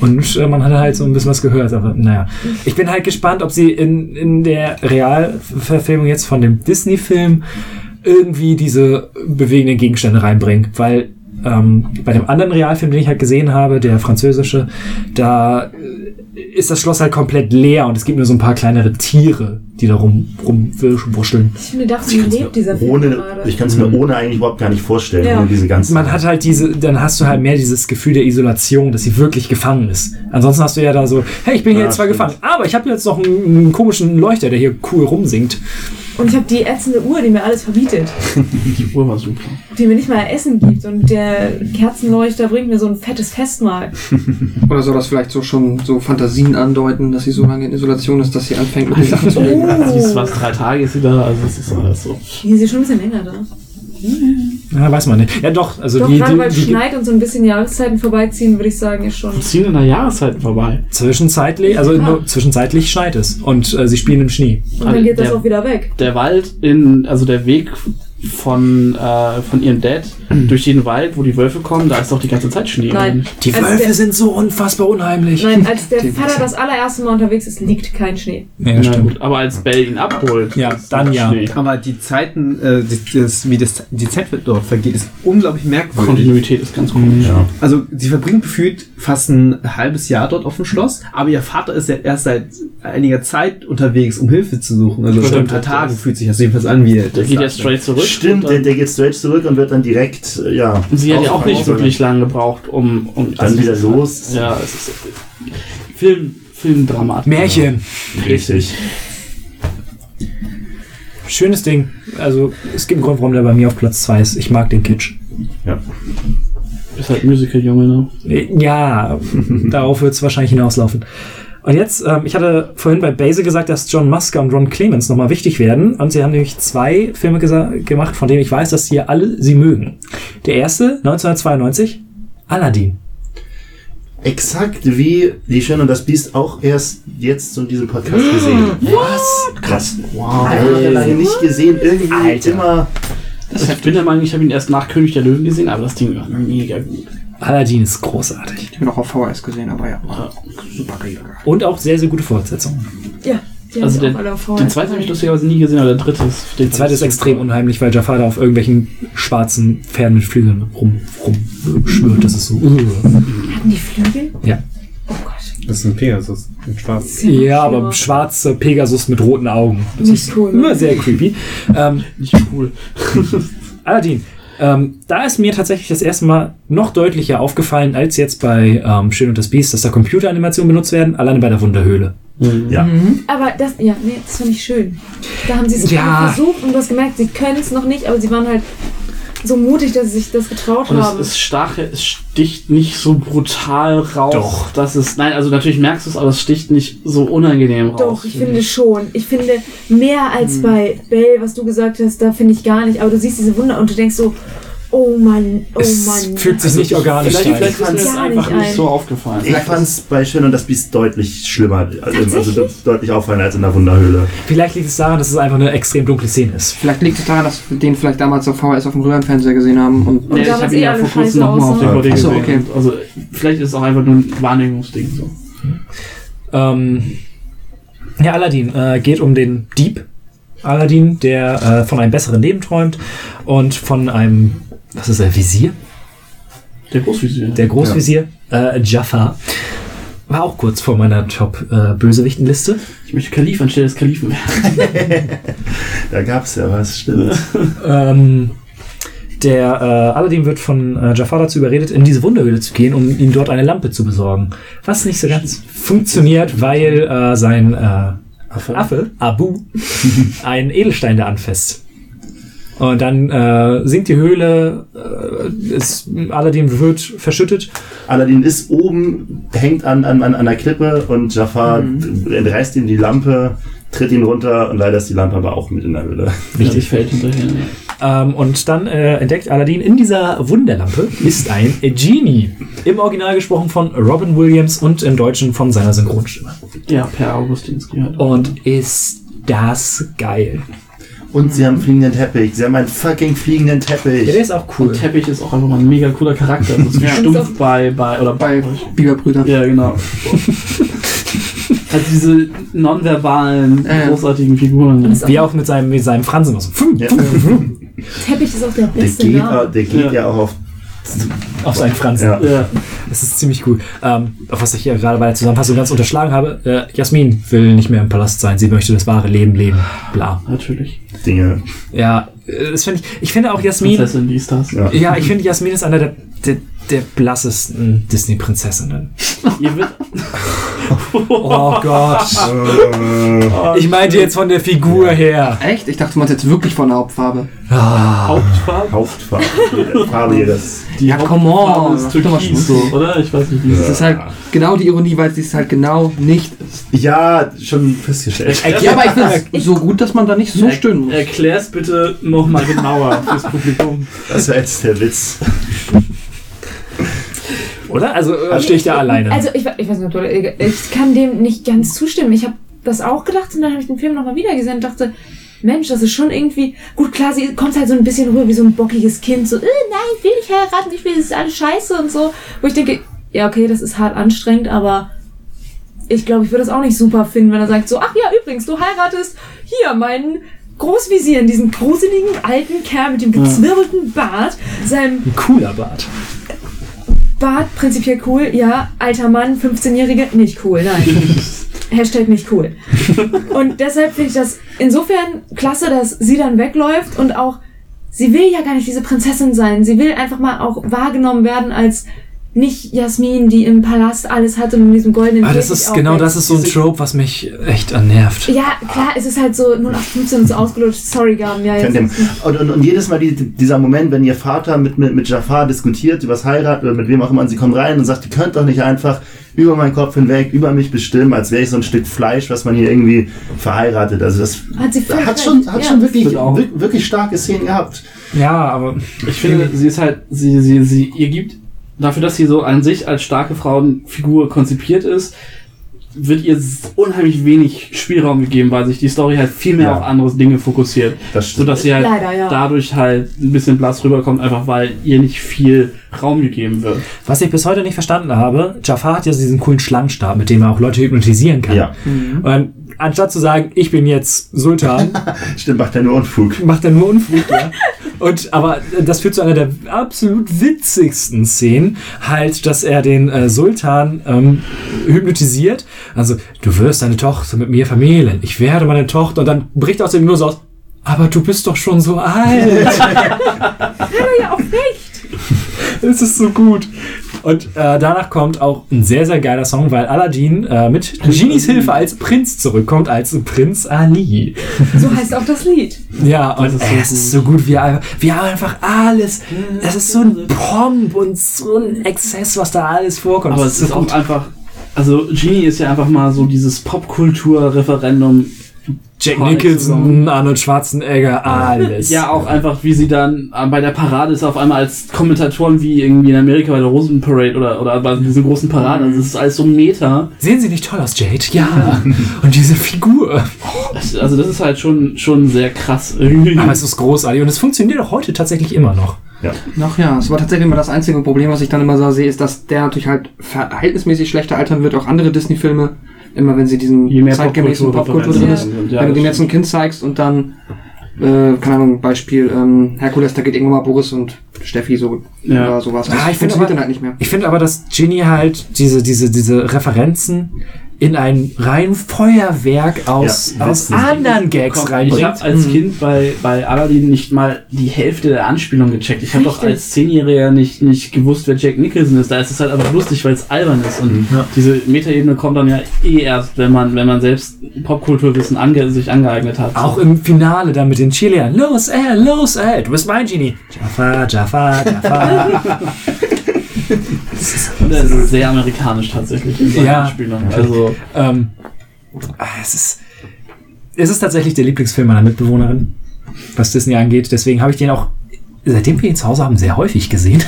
Und äh, man hatte halt so ein bisschen was gehört, aber naja. Ich bin halt gespannt, ob sie in, in der Realverfilmung jetzt von dem Disney-Film irgendwie diese bewegenden Gegenstände reinbringen, weil ähm, bei dem anderen Realfilm, den ich halt gesehen habe, der französische, da ist das Schloss halt komplett leer und es gibt nur so ein paar kleinere Tiere, die da rum, rumwurschteln. Ich finde, davon lebt dieser Film Ohne, gerade. ich kann es mir ohne eigentlich überhaupt gar nicht vorstellen, Ja. diese ganzen. Man hat halt diese, dann hast du halt mehr dieses Gefühl der Isolation, dass sie wirklich gefangen ist. Ansonsten hast du ja da so, hey, ich bin hier Ja, jetzt zwar stimmt. gefangen, aber ich habe jetzt noch einen, einen komischen Leuchter, der hier cool rumsingt. Und ich habe die ätzende Uhr, die mir alles verbietet. (laughs) Die Uhr war super. Die mir nicht mal Essen gibt. Und der Kerzenleuchter bringt mir so ein fettes Festmahl. (laughs) Oder soll das vielleicht so schon so Fantasien andeuten, dass sie so lange in Isolation ist, dass sie anfängt mit den Sachen zu (laughs) leben? Sie ist was, drei Tage ist sie da, also es ist alles so. Die ist ja schon ein bisschen länger da. Ja, weiß man nicht. Ja, doch, also Doch, die, gerade weil die, es die schneit und so ein bisschen Jahreszeiten vorbeiziehen, würde ich sagen, ist schon. Ziehen in der Jahreszeiten vorbei. zwischenzeitlich, also Ja. nur zwischenzeitlich schneit es und äh, sie spielen im Schnee. Und dann geht das Der- auch wieder weg. Der Wald in, also der Weg von, äh, von ihrem Dad durch den Wald, wo die Wölfe kommen, da ist doch die ganze Zeit Schnee. Nein. Die Als Wölfe der- sind so unfassbar unheimlich. Nein, als der Die- Vater das allererste Mal unterwegs ist, liegt kein Schnee. Ja, Na stimmt. gut, aber als Bell ihn abholt, Ja, ist dann ja. Schnee. Aber die Zeiten, äh, die, das, wie das, die Zeit dort vergeht, ist unglaublich merkwürdig. Kontinuität ist ganz komisch. ja. Also, sie verbringt gefühlt fast ein halbes Jahr dort auf dem Schloss, aber ihr Vater ist ja erst seit einiger Zeit unterwegs, um Hilfe zu suchen. Also, schon ein paar Tagen fühlt sich das jedenfalls an, wie Der geht ja straight zurück. Stimmt, der, der geht straight zurück und wird dann direkt, äh, ja. und sie hat ja auch nicht wirklich lange gebraucht, um, um Dann wieder es- los. Ja, es ist Film, Filmdramat. Märchen. Richtig. Schönes Ding. Also es gibt einen Grund, warum der bei mir auf Platz 2 ist. Ich mag den Kitsch. Ja. Ist halt Musical-Junge, ne? Ja, (laughs) darauf wird es wahrscheinlich hinauslaufen. Und jetzt, ähm, ich hatte vorhin bei Base gesagt, dass John Musker und Ron Clements nochmal wichtig werden. Und sie haben nämlich zwei Filme gemacht, von denen ich weiß, dass sie alle sie mögen. Der erste, 1992, Aladdin. Exakt wie Die Schöne und das Biest auch erst jetzt in diesem Podcast gesehen. Was? Krass. Wow. Lange, lange nicht gesehen. Irgendwie Alter. immer. Ich bin der Meinung, ich habe ihn erst nach König der Löwen gesehen, aber das Ding war mega gut. Aladdin ist großartig. Ich habe noch auf VHS gesehen, aber ja. Super Regel. Und auch sehr, sehr gute Fortsetzungen. Ja, die Also haben der, auch alle auf VHS. den zweiten habe ich lustigerweise nie gesehen, aber der dritte ist... Den Der zweite ist extrem unheimlich, weil Jafar da auf irgendwelchen schwarzen Pferden mit Flügeln rum, rumschwirrt. Das ist so. Hatten die Flügel? Ja. Oh Gott. Das ist ein Pegasus, ein Schwarz. Ja, aber schwarzer Pegasus mit roten Augen. Das Nicht ist cool. immer sehr creepy. Ähm, Nicht cool. Aladdin. Ähm, da ist mir tatsächlich das erste Mal noch deutlicher aufgefallen als jetzt bei ähm, Schön und das Biest, dass da Computeranimationen benutzt werden, alleine bei der Wunderhöhle. Ja. Aber das, ja, nee, das fand ich schön. Da haben sie es Ja. versucht und du hast gemerkt, sie können es noch nicht, aber sie waren halt so mutig, dass sie sich das getraut Und es, haben. es stach, es sticht nicht so brutal raus. Doch. Das ist, nein, also natürlich merkst du es, aber es sticht nicht so unangenehm raus. Doch, ich finde schon. Ich finde mehr als bei Bell, was du gesagt hast, da finde ich gar nicht. Aber du siehst diese Wunder und du denkst so, oh Mann, oh es Mann. fühlt sich nicht organisch Vielleicht, an. vielleicht ist Gar einfach nicht ein. so aufgefallen. Ich fand es bei Schön und das Biest deutlich schlimmer. Also, also Tatsächlich? deutlich auffallender als in der Wunderhöhle. Vielleicht liegt es daran, dass es einfach eine extrem dunkle Szene ist. Vielleicht liegt es daran, dass wir den vielleicht damals auf VHS auf dem Röhrenfernseher gesehen haben. Und Und Ja, ich habe ihn ja vor kurzem nochmal auf aussahen. DVD so, gesehen. okay. Also vielleicht ist es auch einfach nur ein Wahrnehmungsding so. Ähm, ja, Aladdin äh, geht um den Dieb. Aladdin, der äh, von einem besseren Leben träumt und von einem, was ist er, Visier? Der Großvisier. Der Großvisier, äh, Jafar. War auch kurz vor meiner Top-Bösewichtenliste. ich möchte Kalif anstelle des Kalifen werden. (laughs) Da gab's ja was, stimmt. ähm, der äh, Aladdin wird von äh, Jafar dazu überredet, in diese Wunderhöhle zu gehen, um ihm dort eine Lampe zu besorgen. Was nicht so ganz funktioniert, weil äh, sein äh, Affe. Abu, (laughs) einen Edelstein da anfasst. Und dann äh, sinkt die Höhle, äh, ist, Aladdin wird verschüttet. Aladdin ist oben, hängt an, an, an einer Klippe und Jafar entreißt ihm die Lampe, tritt ihn runter und leider ist die Lampe aber auch mit in der Höhle. Richtig fällt hinterher. Ähm, und dann äh, entdeckt Aladdin in dieser Wunderlampe ist ein Genie. Im Original gesprochen von Robin Williams und im Deutschen von seiner Synchronstimme. Ja, Per Augustinski halt. Und ist das geil. Und sie haben fliegenden Teppich. Sie haben einen fucking fliegenden Ja, Teppich. der ist auch cool. Und Teppich ist auch einfach mal ein mega cooler Charakter. Das ist wie Ja. stumpf bei, bei, oder Bei Biberbrüder. Ja, genau. Hat diese nonverbalen, Ja, ja. großartigen Figuren. Wie auch mit seinem, mit seinem Fransen. So, Ja. Teppich ist auch der Der beste geht, Name. äh, der geht Ja. ja. auch auf. Auf seinen Fransen. Ja. Ja, Das ist ziemlich cool. Ähm, auf was ich hier gerade bei der Zusammenfassung ganz unterschlagen habe, äh, Jasmin will nicht mehr im Palast sein. Sie möchte das wahre Leben leben. Bla. natürlich. Dinge. Ja, äh, das finde ich. Ich finde auch Jasmin. Prinzessin liest das. Ja. Ja, ich finde Jasmin ist einer der, der, der blassesten Disney-Prinzessinnen. Ihr wird, (laughs) Oh Gott. Ich meinte jetzt von der Figur her. Echt? Ich dachte, du meinst jetzt wirklich von der Hauptfarbe. Ah, Hauptfarbe? Hauptfarbe. Die Farbe. Die Ja, come on. Ist Mach doch mal Türkis, so, oder? Ich weiß nicht, wie es Das ist halt genau die Ironie, weil sie es halt genau nicht ist. Ja, schon festgestellt. Ja, aber ich finde es so gut, dass man da nicht so Er- stöhnen muss. Erklär's bitte nochmal genauer fürs Publikum. Das war jetzt der Witz. Oder? Also äh, stehe ich da alleine. Also ich, ich weiß nicht, ob du, ich kann dem nicht ganz zustimmen. Ich habe das auch gedacht und dann habe ich den Film nochmal wieder gesehen und dachte, Mensch, das ist schon irgendwie, gut klar, sie kommt halt so ein bisschen rüber wie so ein bockiges Kind, so, äh, nein, ich will nicht heiraten, ich will, das ist alles scheiße und so. Wo ich denke, ja, okay, das ist hart anstrengend, aber ich glaube, ich würde das auch nicht super finden, wenn er sagt so, ach ja, übrigens, du heiratest hier meinen Großvisieren, diesen gruseligen alten Kerl mit dem gezwirbelten Bart, seinem Ein cooler Bart. Bart prinzipiell cool, ja. Alter Mann, 15-Jährige, nicht cool, nein. (laughs) Hashtag nicht cool. Und deshalb finde ich das insofern klasse, dass sie dann wegläuft und auch, sie will ja gar nicht diese Prinzessin sein. Sie will einfach mal auch wahrgenommen werden als nicht Jasmin, die im Palast alles hat und in diesem goldenen Ah, das ist genau das ist so ein Trope, was mich echt nervt. Ja, klar, es ist halt so 0815 und so ausgelutscht. Sorry, Gaben, ja, jetzt. Und, und, und jedes Mal die, dieser Moment, wenn ihr Vater mit, mit, mit Jafar diskutiert über das Heirat oder mit wem auch immer, und sie kommt rein und sagt, ihr könnt doch nicht einfach über meinen Kopf hinweg, über mich bestimmen, als wäre ich so ein Stück Fleisch, was man hier irgendwie verheiratet. Also das Hat sie hat schon, hat ja. schon wirklich, wirklich starke Szenen gehabt. Ja, aber Ich finde, sie ist halt, sie, sie, sie, ihr gibt, dafür, dass sie so an sich als starke Frauenfigur konzipiert ist, wird ihr unheimlich wenig Spielraum gegeben, weil sich die Story halt viel mehr Ja. auf andere Dinge fokussiert. Das stimmt. Sodass sie halt Leider, ja. dadurch halt ein bisschen blass rüberkommt, einfach weil ihr nicht viel Raum gegeben wird. was ich bis heute nicht verstanden habe, Jafar hat ja diesen coolen Schlangenstab, mit dem er auch Leute hypnotisieren kann. Ja, Und anstatt zu sagen, ich bin jetzt Sultan, (laughs) stimmt, macht er nur Unfug. macht er nur Unfug, ja. (laughs) Und, aber das führt zu einer der absolut witzigsten Szenen, halt, dass er den äh, Sultan ähm, hypnotisiert. Also, du wirst deine Tochter mit mir vermählen. Ich werde meine Tochter. Und dann bricht aus dem so aus, aber du bist doch schon so alt. (laughs) Ja, auch recht. Es ist so gut. Und äh, danach kommt auch ein sehr, sehr geiler Song, weil Aladdin äh, mit Genies Hilfe als Prinz zurückkommt, als Prinz Ali. So heißt auch das Lied. Ja, und ist so es ist so gut, wie einfach, wie er einfach alles, es ist so ein Pomp und so ein Exzess, was da alles vorkommt. Aber es ist so auch einfach, also Genie ist ja einfach mal so dieses Popkultur-Referendum. Jack Par Nicholson, Arnold Schwarzenegger, alles. Ja, auch einfach, wie sie dann äh, bei der Parade ist, auf einmal als Kommentatoren wie irgendwie in Amerika bei der Rosenparade oder, oder bei diesen großen Paraden. Also es ist alles so Meta. Sehen sie nicht toll aus, Jade? Ja. (laughs) und diese Figur. Also das ist halt schon, schon sehr krass irgendwie. Aber es ist großartig und es funktioniert auch heute tatsächlich immer noch. Ach ja, es war tatsächlich immer das einzige Problem, was ich dann immer so sehe, ist, dass der natürlich halt verhältnismäßig schlechter altern wird. Auch andere Disney-Filme, immer wenn sie diesen zeitgemäßen Popkultur drin ist. Wenn du dem jetzt ein Kind zeigst und dann, äh, keine Ahnung, Beispiel ähm, Herkules, da geht irgendwann mal Boris und Steffi so Ja. oder sowas. Ah, ich finde aber- halt nicht mehr. Ich finde aber, dass Genie halt diese, diese, diese Referenzen in ein rein Feuerwerk aus, Ja, aus anderen Gags Komm, Ich reinbringt. habe als Kind bei, bei Aladdin nicht mal die Hälfte der Anspielung gecheckt. Ich habe doch als Zehnjähriger nicht, nicht gewusst, wer Jack Nicholson ist. Da ist es halt einfach lustig, weil es albern ist. Und diese Metaebene kommt dann ja eh erst, wenn man, wenn man selbst Popkulturwissen ange sich angeeignet hat. Auch im Finale dann mit den Chilean. Los, ey, los, ey, du bist mein Genie. Jafar, Jafar, Jafar. (laughs) Und er ist sehr amerikanisch tatsächlich in seinen Ja. Anspielungen. Also, ähm, ah, es ist, es ist tatsächlich der Lieblingsfilm meiner Mitbewohnerin, was Disney angeht. Deswegen habe ich den auch, seitdem wir ihn zu Hause haben, sehr häufig gesehen.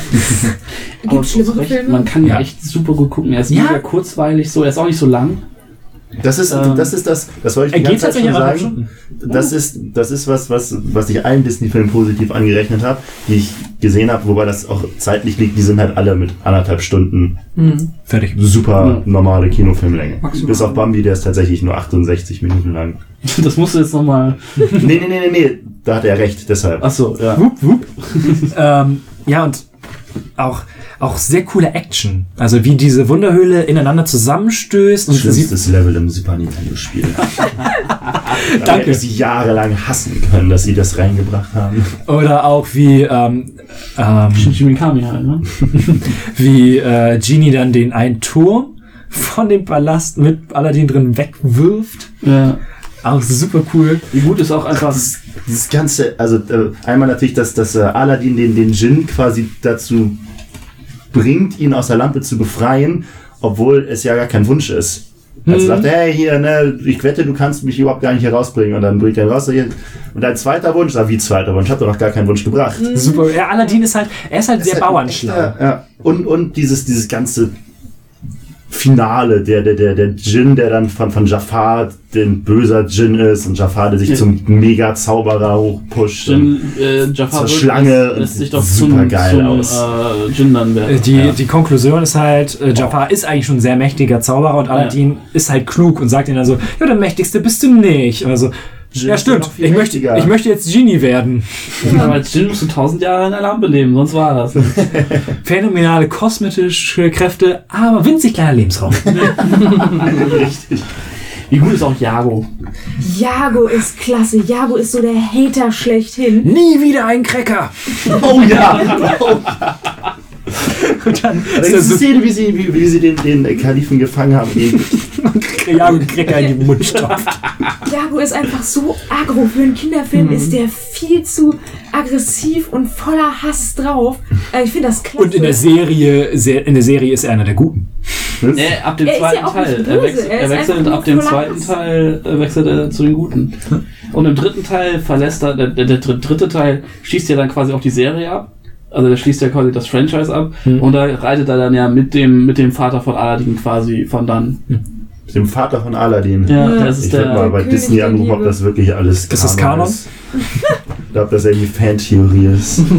(laughs) aber recht, Filme? man kann ja Ja. echt super gut gucken. Er ist Ja. mega kurzweilig, so, er ist auch nicht so lang. Das ist, Ähm, das ist das, das wollte ich die ganze Zeit schon sagen. Das ist, das ist was, was, was ich allen Disney-Filmen positiv angerechnet habe, die ich gesehen habe, wobei das auch zeitlich liegt, die sind halt alle mit anderthalb Stunden Fertig. super Mhm. normale Kinofilmlänge. Maximal. Bis auf Bambi, der ist tatsächlich nur 68 Minuten lang. (laughs) Das musst du jetzt nochmal. (laughs) nee, nee, nee, nee, nee, da hat er recht, deshalb. Achso, ja. Wupp, wupp. (laughs) ähm, ja, und auch, auch sehr coole Action. Also wie diese Wunderhöhle ineinander zusammenstößt und sie, Schlimmstes Level im Super Nintendo-Spiel. (laughs) Danke. Danke. Ich sie jahrelang hassen können, dass sie das reingebracht haben. oder auch wie, ähm, ähm, Shinji Mikami halt, ne? (laughs) wie äh, Genie dann den einen Turm von dem Palast mit Aladdin drin wegwirft. Ja. Auch super cool. Wie gut ist auch einfach. Das, dieses ganze, also äh, einmal natürlich, dass, dass äh, Aladdin den, den Djinn quasi dazu bringt, ihn aus der Lampe zu befreien, obwohl es ja gar kein Wunsch ist. Also sagt, hey, hier, ne, ich wette, du kannst mich überhaupt gar nicht hier rausbringen. Und dann bringt er ihn raus. Und dein zweiter Wunsch, sag, wie zweiter Wunsch? Ich hab doch noch gar keinen Wunsch gebracht. Super. Ja, Aladdin ist halt, er ist halt Das sehr ist halt bauernschlau. Ja. Und, und dieses, dieses ganze Finale, der, der, der, der Djinn, der dann von, von Jafar den böser Djinn ist und Jafar, der sich Ja. zum Mega-Zauberer hochpusht. und- Jin, äh, Jafar Zur Schlange lässt, sich sieht doch super geil aus. Äh, Jin dann Äh, werden. Die, Ja. die Konklusion ist halt, äh, Jafar ist eigentlich schon ein sehr mächtiger Zauberer und Aladdin ist halt klug und sagt ihm dann so, ja, der Mächtigste bist du nicht. Also, Jin ja stimmt, ich möchte, ich möchte jetzt Genie werden. Aber als Jin musst du tausend Jahre in der Lampe leben, sonst war das. (laughs) Phänomenale kosmetische Kräfte, aber winzig kleiner Lebensraum. (laughs) Richtig. Wie gut ist auch Jago? Jago ist klasse. Jago ist so der Hater schlechthin. Nie wieder ein Cracker. Oh ja! (laughs) (laughs) Und dann Das ist die so Szene, wie sie, wie, wie sie den, den Kalifen gefangen haben. Die, (laughs) Jago Cracker in den Mund stopft. Jago ist einfach so aggro. Für einen Kinderfilm ist der viel zu aggressiv und voller Hass drauf. Äh, ich finde das klasse. Und in der Serie, in der Serie ist er einer der Guten. Äh, ab dem Er ist ja zweiten nicht Teil. böse, Er wechselt, er er wechselt ab dem zweiten Hass. Teil äh, wechselt er zu den Guten. Und im dritten Teil verlässt er, der, der, der dritte Teil schießt ja dann quasi auch die Serie ab. Also der schließt ja quasi das Franchise ab. Und da reitet er dann ja mit dem, mit dem Vater von Aladdin quasi von dann. dem Vater von Aladdin. Ja, Ja. das ist Ich würde mal bei König Disney anrufen, ob das wirklich alles Ist das Kanon? Ist. Ich glaube, dass er irgendwie Fantheorie ist. (laughs)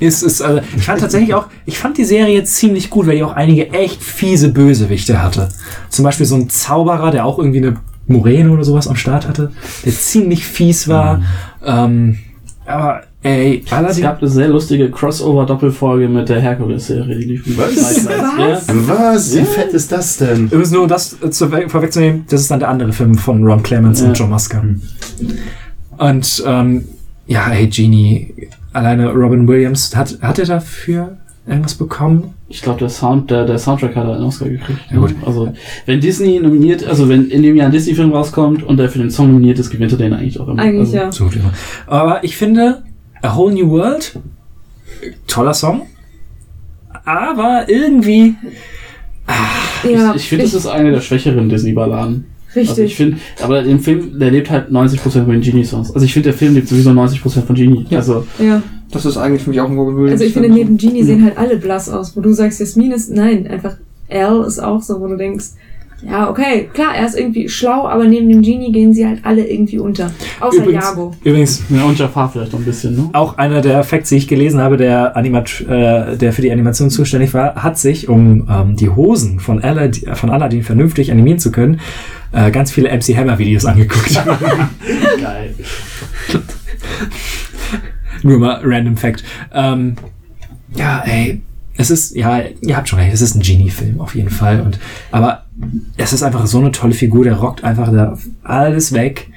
Es ist, also, ich fand tatsächlich auch, ich fand die Serie ziemlich gut, weil die auch einige echt fiese Bösewichte hatte. Zum Beispiel so ein Zauberer, der auch irgendwie eine Moräne oder sowas am Start hatte, der ziemlich fies war. Ähm, aber ey, Es gab eine sehr lustige Crossover-Doppelfolge mit der Hercules-Serie, die lief Was? Was? Was? Wie fett ist das denn? übrigens nur um das äh, zu, vorwegzunehmen, das ist dann der andere Film von Ron Clements Ja. und John Musker. Und ähm, ja, hey Genie, alleine Robin Williams, hat, hat er dafür irgendwas bekommen? Ich glaube, der Sound, der, der Soundtrack hat einen Oscar gekriegt. Ja, gut. Also, wenn Disney nominiert, also wenn in dem Jahr ein Disney-Film rauskommt und der für den Song nominiert ist, gewinnt er den eigentlich auch immer. Eigentlich also, ja. So gut immer. Aber ich finde, A Whole New World, toller Song. Aber irgendwie, Ja, ich ich finde, das ist eine der schwächeren Disney-Balladen. richtig. Also ich finde, aber im Film, der lebt halt 90% von den Genie-Songs. Also ich finde, der Film lebt sowieso 90% von Genie. Ja. Also, ja. Das ist eigentlich für mich auch ein Williams. Also ich finde, neben Genie sehen halt alle blass aus. Wo du sagst, Jasmin ist, nein, einfach Al ist auch so, wo du denkst, ja, okay, klar, er ist irgendwie schlau, aber neben dem Genie gehen sie halt alle irgendwie unter. Außer Übrigens- Jago. übrigens ja, und Jafar vielleicht noch ein bisschen, ne? auch einer der Facts, die ich gelesen habe, der, Animat äh, der für die Animation zuständig war, hat sich, um ähm, die Hosen von Aladdin, von Aladdin vernünftig animieren zu können, äh, ganz viele MC Hammer Videos angeguckt. (laughs) Geil. Nur mal random Fact. Ähm, ja, ey, es ist, ja, ihr habt schon recht, es ist ein Genie-Film auf jeden Fall. Und, aber es ist einfach so eine tolle Figur, der rockt einfach da alles weg.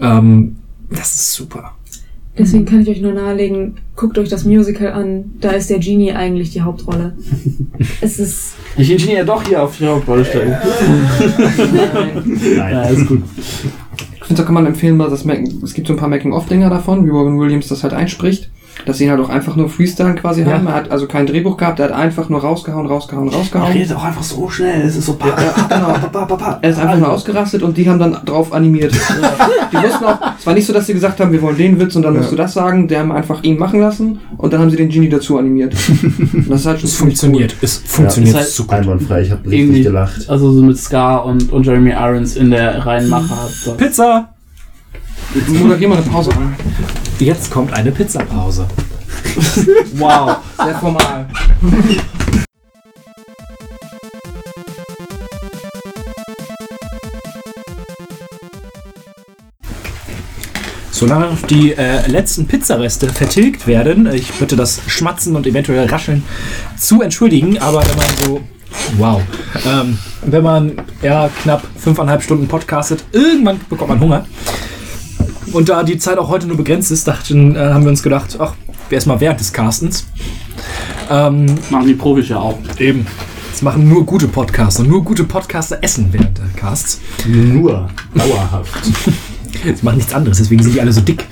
Ähm, das ist super. Deswegen kann ich euch nur nahelegen, guckt euch das Musical an. Da ist der Genie eigentlich die Hauptrolle. (laughs) es ist. Ich ingeniere doch hier auf die Hauptrolle stellen. (laughs) Nein. Ja, ist gut. Ich finde, da kann man empfehlen, mal das Making, es gibt so ein paar Making-of-Dinger davon, wie Robin Williams das halt einspricht. Dass sie ihn halt auch einfach nur Freestyle quasi Ja. haben. Er hat also kein Drehbuch gehabt, er hat einfach nur rausgehauen, rausgehauen, Er rausgehauen. redet auch einfach so schnell. Es ist so. Genau. pa, pa, pa. Er ist einfach nur ausgerastet und die haben dann drauf animiert. (laughs) Die wussten auch, es war nicht so, dass sie gesagt haben, wir wollen den Witz und dann musst du das sagen. Die haben einfach ihn machen lassen und dann haben sie den Genie dazu animiert. (laughs) Und das ist halt schon Es funktioniert. Es funktioniert ist halt. Einwandfrei, ich habe richtig gelacht. Also so mit Scar und, und Jeremy Irons in der reinen Machart. So. Pizza! cool. Moderier mal eine Pause an. Jetzt kommt eine Pizzapause. (laughs) Wow, sehr formal. Solange noch die äh, letzten Pizzareste vertilgt werden, ich bitte das Schmatzen und eventuell Rascheln zu entschuldigen, aber wenn man so, wow, ähm, wenn man ja knapp fünfeinhalb Stunden podcastet, irgendwann bekommt man Hunger. Und da die Zeit auch heute nur begrenzt ist, dachten, äh, haben wir uns gedacht, ach, wir erstmal während des Castens. Ähm, Machen die Profis ja auch. eben, es machen nur gute Podcaster, nur gute Podcaster essen während der Casts. Nur dauerhaft. (laughs) Sie machen nichts anderes, deswegen sind die alle so dick.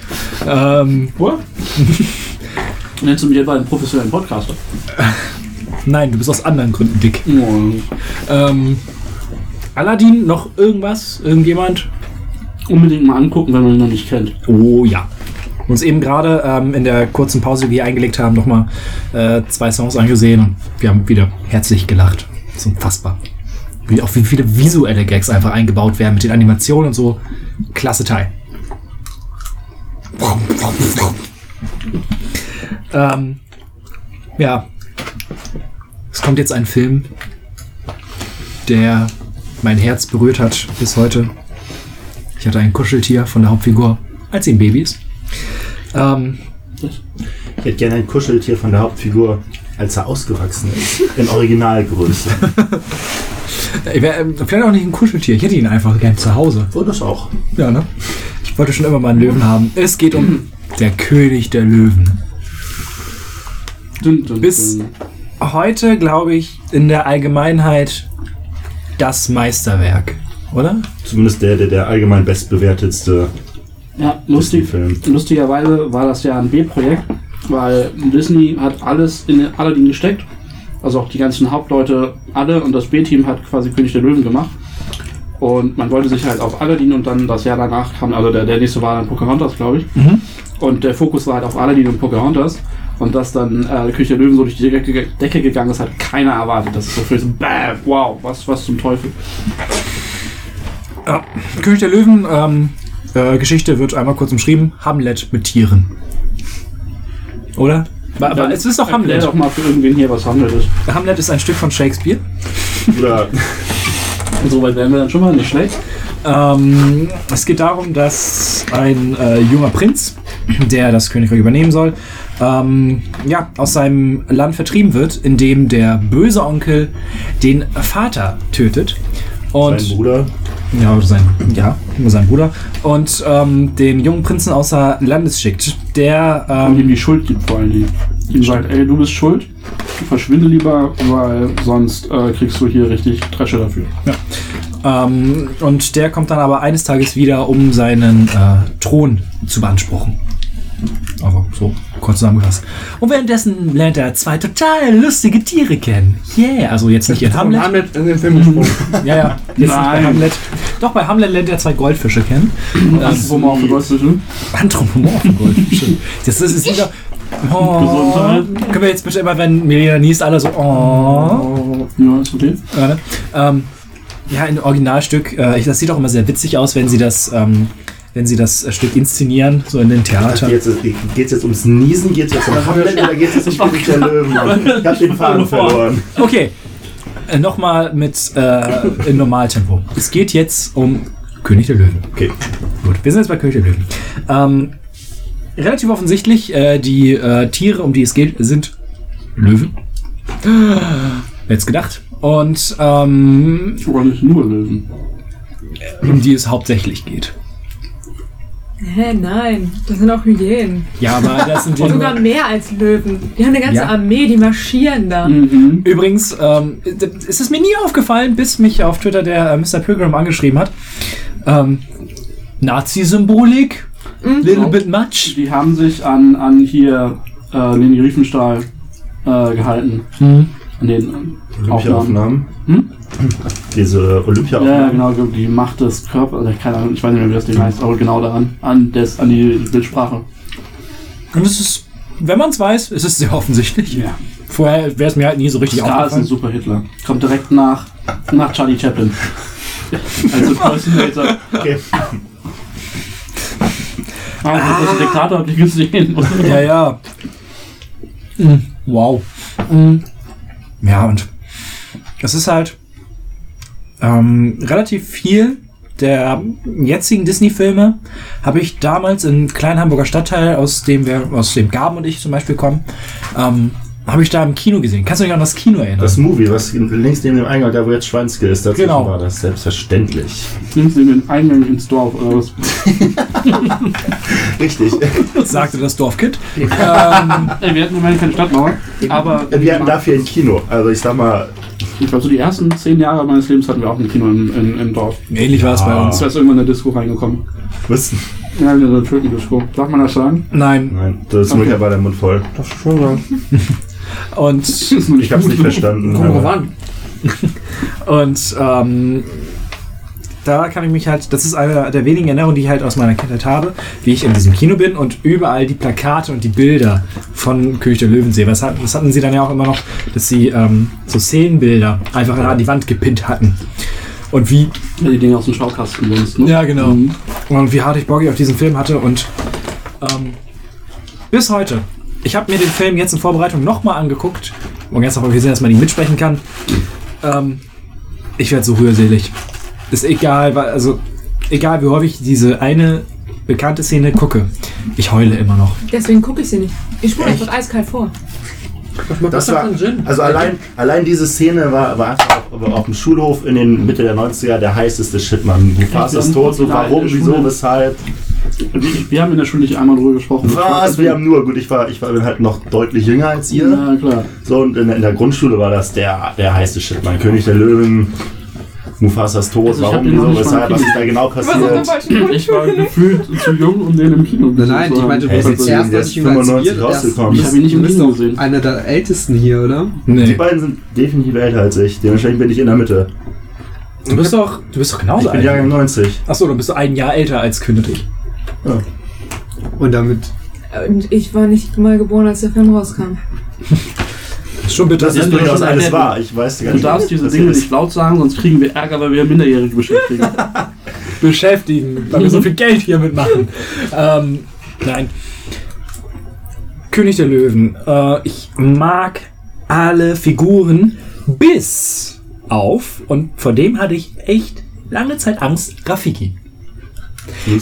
Ähm, (laughs) Nennst du mich etwa einen professionellen Podcaster? nein, du bist aus anderen Gründen dick. Ähm, Aladdin, noch irgendwas? Irgendjemand? Unbedingt mal angucken, wenn man ihn noch nicht kennt. Oh ja. Uns eben gerade ähm, in der kurzen Pause, die wir eingelegt haben, nochmal äh, zwei Songs angesehen und wir haben wieder herzlich gelacht. Das ist unfassbar. Wie, auch wie viele visuelle Gags einfach eingebaut werden mit den Animationen und so. Klasse Teil. ähm, ja. Es kommt jetzt ein Film, der mein Herz berührt hat bis heute. Ich hatte ein Kuscheltier von der Hauptfigur, als sie ein Baby ist. Ähm, Ich hätte gerne ein Kuscheltier von der Hauptfigur, als er ausgewachsen ist. In Originalgröße. (laughs) ich wär, ähm, vielleicht auch nicht ein Kuscheltier, ich hätte ihn einfach gern zu Hause. So das auch. Ja, ne? Ich wollte schon immer mal einen Löwen haben. Es geht um (clears throat) der König der Löwen. Dun, dun, Bis- dun. Heute, glaube ich, in der Allgemeinheit das Meisterwerk, oder? Zumindest der, der, der allgemein bestbewertetste Ja, lustig. Lustigerweise war das ja ein B-Projekt, weil Disney hat alles in Aladdin gesteckt. Also auch die ganzen Hauptleute, alle und das B-Team hat quasi König der Löwen gemacht. Und man wollte sich halt auf Aladdin und dann das Jahr danach kam, also der, der nächste war dann Pocahontas, glaube ich. Mhm. Und der Fokus war halt auf Aladdin und Pocahontas. Und dass dann äh, König der Löwen so durch die Decke, Decke gegangen ist, hat keiner erwartet. Das ist so für so, bam, wow, was, was zum Teufel. Ja, König der Löwen, ähm, äh, Geschichte wird einmal kurz umschrieben. Hamlet mit Tieren. Oder? Aber, aber es ist doch Hamlet. doch mal für irgendwen hier, was Hamlet ist. Hamlet ist ein Stück von Shakespeare. Oder Und (laughs) so weit wären wir dann schon mal nicht schlecht. Ähm, es geht darum, dass ein äh, junger Prinz, der das Königreich übernehmen soll, ähm, ja, aus seinem Land vertrieben wird, indem der böse Onkel den Vater tötet. Und sein Bruder. ja, sein, ja, nur sein Bruder. Und ähm, den jungen Prinzen außer Landes schickt. Der Und ihm ähm, die Schuld gibt vor allen Dingen. Ihm sagt, ey, du bist schuld, verschwinde lieber, weil sonst äh, kriegst du hier richtig Dresche dafür. ähm, und der kommt dann aber eines Tages wieder, um seinen äh, Thron zu beanspruchen. Also so kurz zusammengefasst. Und währenddessen lernt er zwei total lustige Tiere kennen. Yeah, also jetzt nicht in Hamlet. Hamlet in den Film gesprungen. (laughs) Ja, ja. Jetzt nicht bei Nein. Hamlet. Doch, bei Hamlet lernt er zwei Goldfische kennen. Die Goldfische. Anthropomorphen Goldfische. Das ist, ist wieder. Oh, Gesundheit. können wir jetzt bitte immer, wenn Melina niest, alle so. Oh. Ja, ist okay. Ja, ne? ähm, ja, ein Originalstück. Äh, ich- das sieht auch immer sehr witzig aus, wenn sie das, ähm, wenn sie das äh, Stück inszenieren, so in den Theatern. Geht es jetzt ums Niesen? Geht es jetzt um Hamlet oder geht es jetzt um König (laughs) der Löwen? Ich hab den Faden verloren. (laughs) Okay, äh, nochmal mit äh, im Normaltempo. Es geht jetzt um König der Löwen. Okay. Gut, wir sind jetzt bei König der Löwen. Ähm, relativ offensichtlich, äh, die äh, Tiere, um die es geht, sind Löwen. (gasps) wer hätte gedacht? Und ähm, Oder nicht nur Löwen. um die es hauptsächlich geht. Hä, nein. Das sind auch Hyänen. Ja, aber das sind (laughs) die Sogar mehr als Löwen. Die haben eine ganze Ja. Armee, die marschieren da. Mhm. Übrigens, ähm, es ist mir nie aufgefallen, bis mich auf Twitter der äh, Mr. Pilgrim angeschrieben hat. Ähm, Nazi-Symbolik, little bit much. Die haben sich an, an hier äh, Leni Riefenstahl äh, gehalten. Mhm. An den Aufnahmen. Olympia-Aufnahmen. Hm? (laughs) Diese Ja, ja, Olympia-Aufnahmen. genau, die Macht des Körpers, also keine Ahnung, ich weiß nicht mehr, wie das Ding heißt, aber genau daran, an, des, an die Bildsprache. Und es ist, wenn man es weiß, ist es sehr offensichtlich. Ja. Vorher wäre es mir halt nie so richtig Star ist ein aufgefallen. super Hitler. Kommt direkt nach, nach Charlie Chaplin. (laughs) Also Impersonator. Okay. Ah, der große Diktator habt ihr gesehen. (laughs) Ja, ja. Mhm. Wow. Mhm. Ja, und es ist halt ähm, relativ viel der jetzigen Disney-Filme habe ich damals in kleinen Hamburger Stadtteil, aus dem wir, aus dem Gaben und ich zum Beispiel kommen, ähm, habe ich da im Kino gesehen. Kannst du dich an das Kino erinnern? Das Movie, was links neben dem Eingang, da wo jetzt Schweinske ist, dazwischen Genau. war das selbstverständlich. Nimmst du den Eingang ins Dorf oder was? (laughs) Richtig. sagte das Dorfkind. ähm, wir hatten immerhin keine Stadtmauer, aber Wir hatten dafür ein Kino. Also ich sag mal, ich glaube, so die ersten zehn Jahre meines Lebens hatten wir auch ein Kino im, im, im Dorf. ähnlich war es bei uns. Da ist irgendwann eine Disco reingekommen. was? Ja, wieder so eine Tulpendisco. Darf man das sagen? Nein. Nein, das ist Okay. okay. der Mund voll. Das ist schon sagen. Und Ich hab's nicht verstanden. Komm drauf aber- an. (laughs) Und ähm, da kann ich mich halt, das ist eine der wenigen Erinnerungen, die ich halt aus meiner Kindheit habe, wie ich in diesem Kino bin und überall die Plakate und die Bilder von König der Löwen sehe. Was hatten, das hatten sie dann ja auch immer noch, dass sie ähm, so Szenenbilder einfach an die Wand gepinnt hatten. Und wie, Ja, die Dinge aus dem Schaukasten sonst, ne? ja genau, Mhm. und wie hart ich ich auf diesen Film hatte und ähm, bis heute. Ich habe mir den Film jetzt in Vorbereitung nochmal angeguckt und jetzt noch gesehen, dass man ihn mitsprechen kann. Ähm, ich werde so rührselig. Ist egal, weil, also egal wie häufig ich diese eine bekannte Szene gucke, ich heule immer noch. Deswegen gucke ich sie nicht. Ich spule einfach eiskalt vor. Das war, also allein, allein diese Szene war, war einfach auf, auf dem Schulhof in den Mitte der 90er der heißeste Shit, man. Mufasa ist tot, so warum, wieso, weshalb. Wir, wir haben in der Schule nicht einmal drüber gesprochen. Was? Wir haben nur, gut, ich war, ich war halt noch deutlich jünger als ihr. Ja, klar. So, und in, in der Grundschule war das der, der heiße Shit, mein König der Löwen, Mufasa ist tot, Also ich warum, wieso, weshalb, was ist da genau passiert. Ich war gefühlt zu jung, um den im Kino Nein, nein, ich meinte, du bist sind jetzt Sie- erst der als 95 wir. rausgekommen. Ich habe ihn nicht im Kino gesehen. einer der ältesten hier, oder? Die Nee. beiden sind definitiv älter als ich, dementsprechend bin ich in der Mitte. Du bist doch, du bist doch genauso Ich bin Jahrgang 90. Achso, du bist ein Jahr älter als König. Und damit. Und ich war nicht mal geboren, als der Film rauskam. (laughs) Ist schon bitter. Das ist du durchaus alles schon wahr. Ich weiß gar Du nicht, darfst diese Dinge ist. nicht laut sagen, sonst kriegen wir Ärger, weil wir Minderjährige beschäftigen. (laughs) beschäftigen, weil wir so (laughs) viel Geld hier mitmachen. ähm, nein. König der Löwen. Äh, ich mag alle Figuren bis auf, und vor dem hatte ich echt lange Zeit Angst, Rafiki.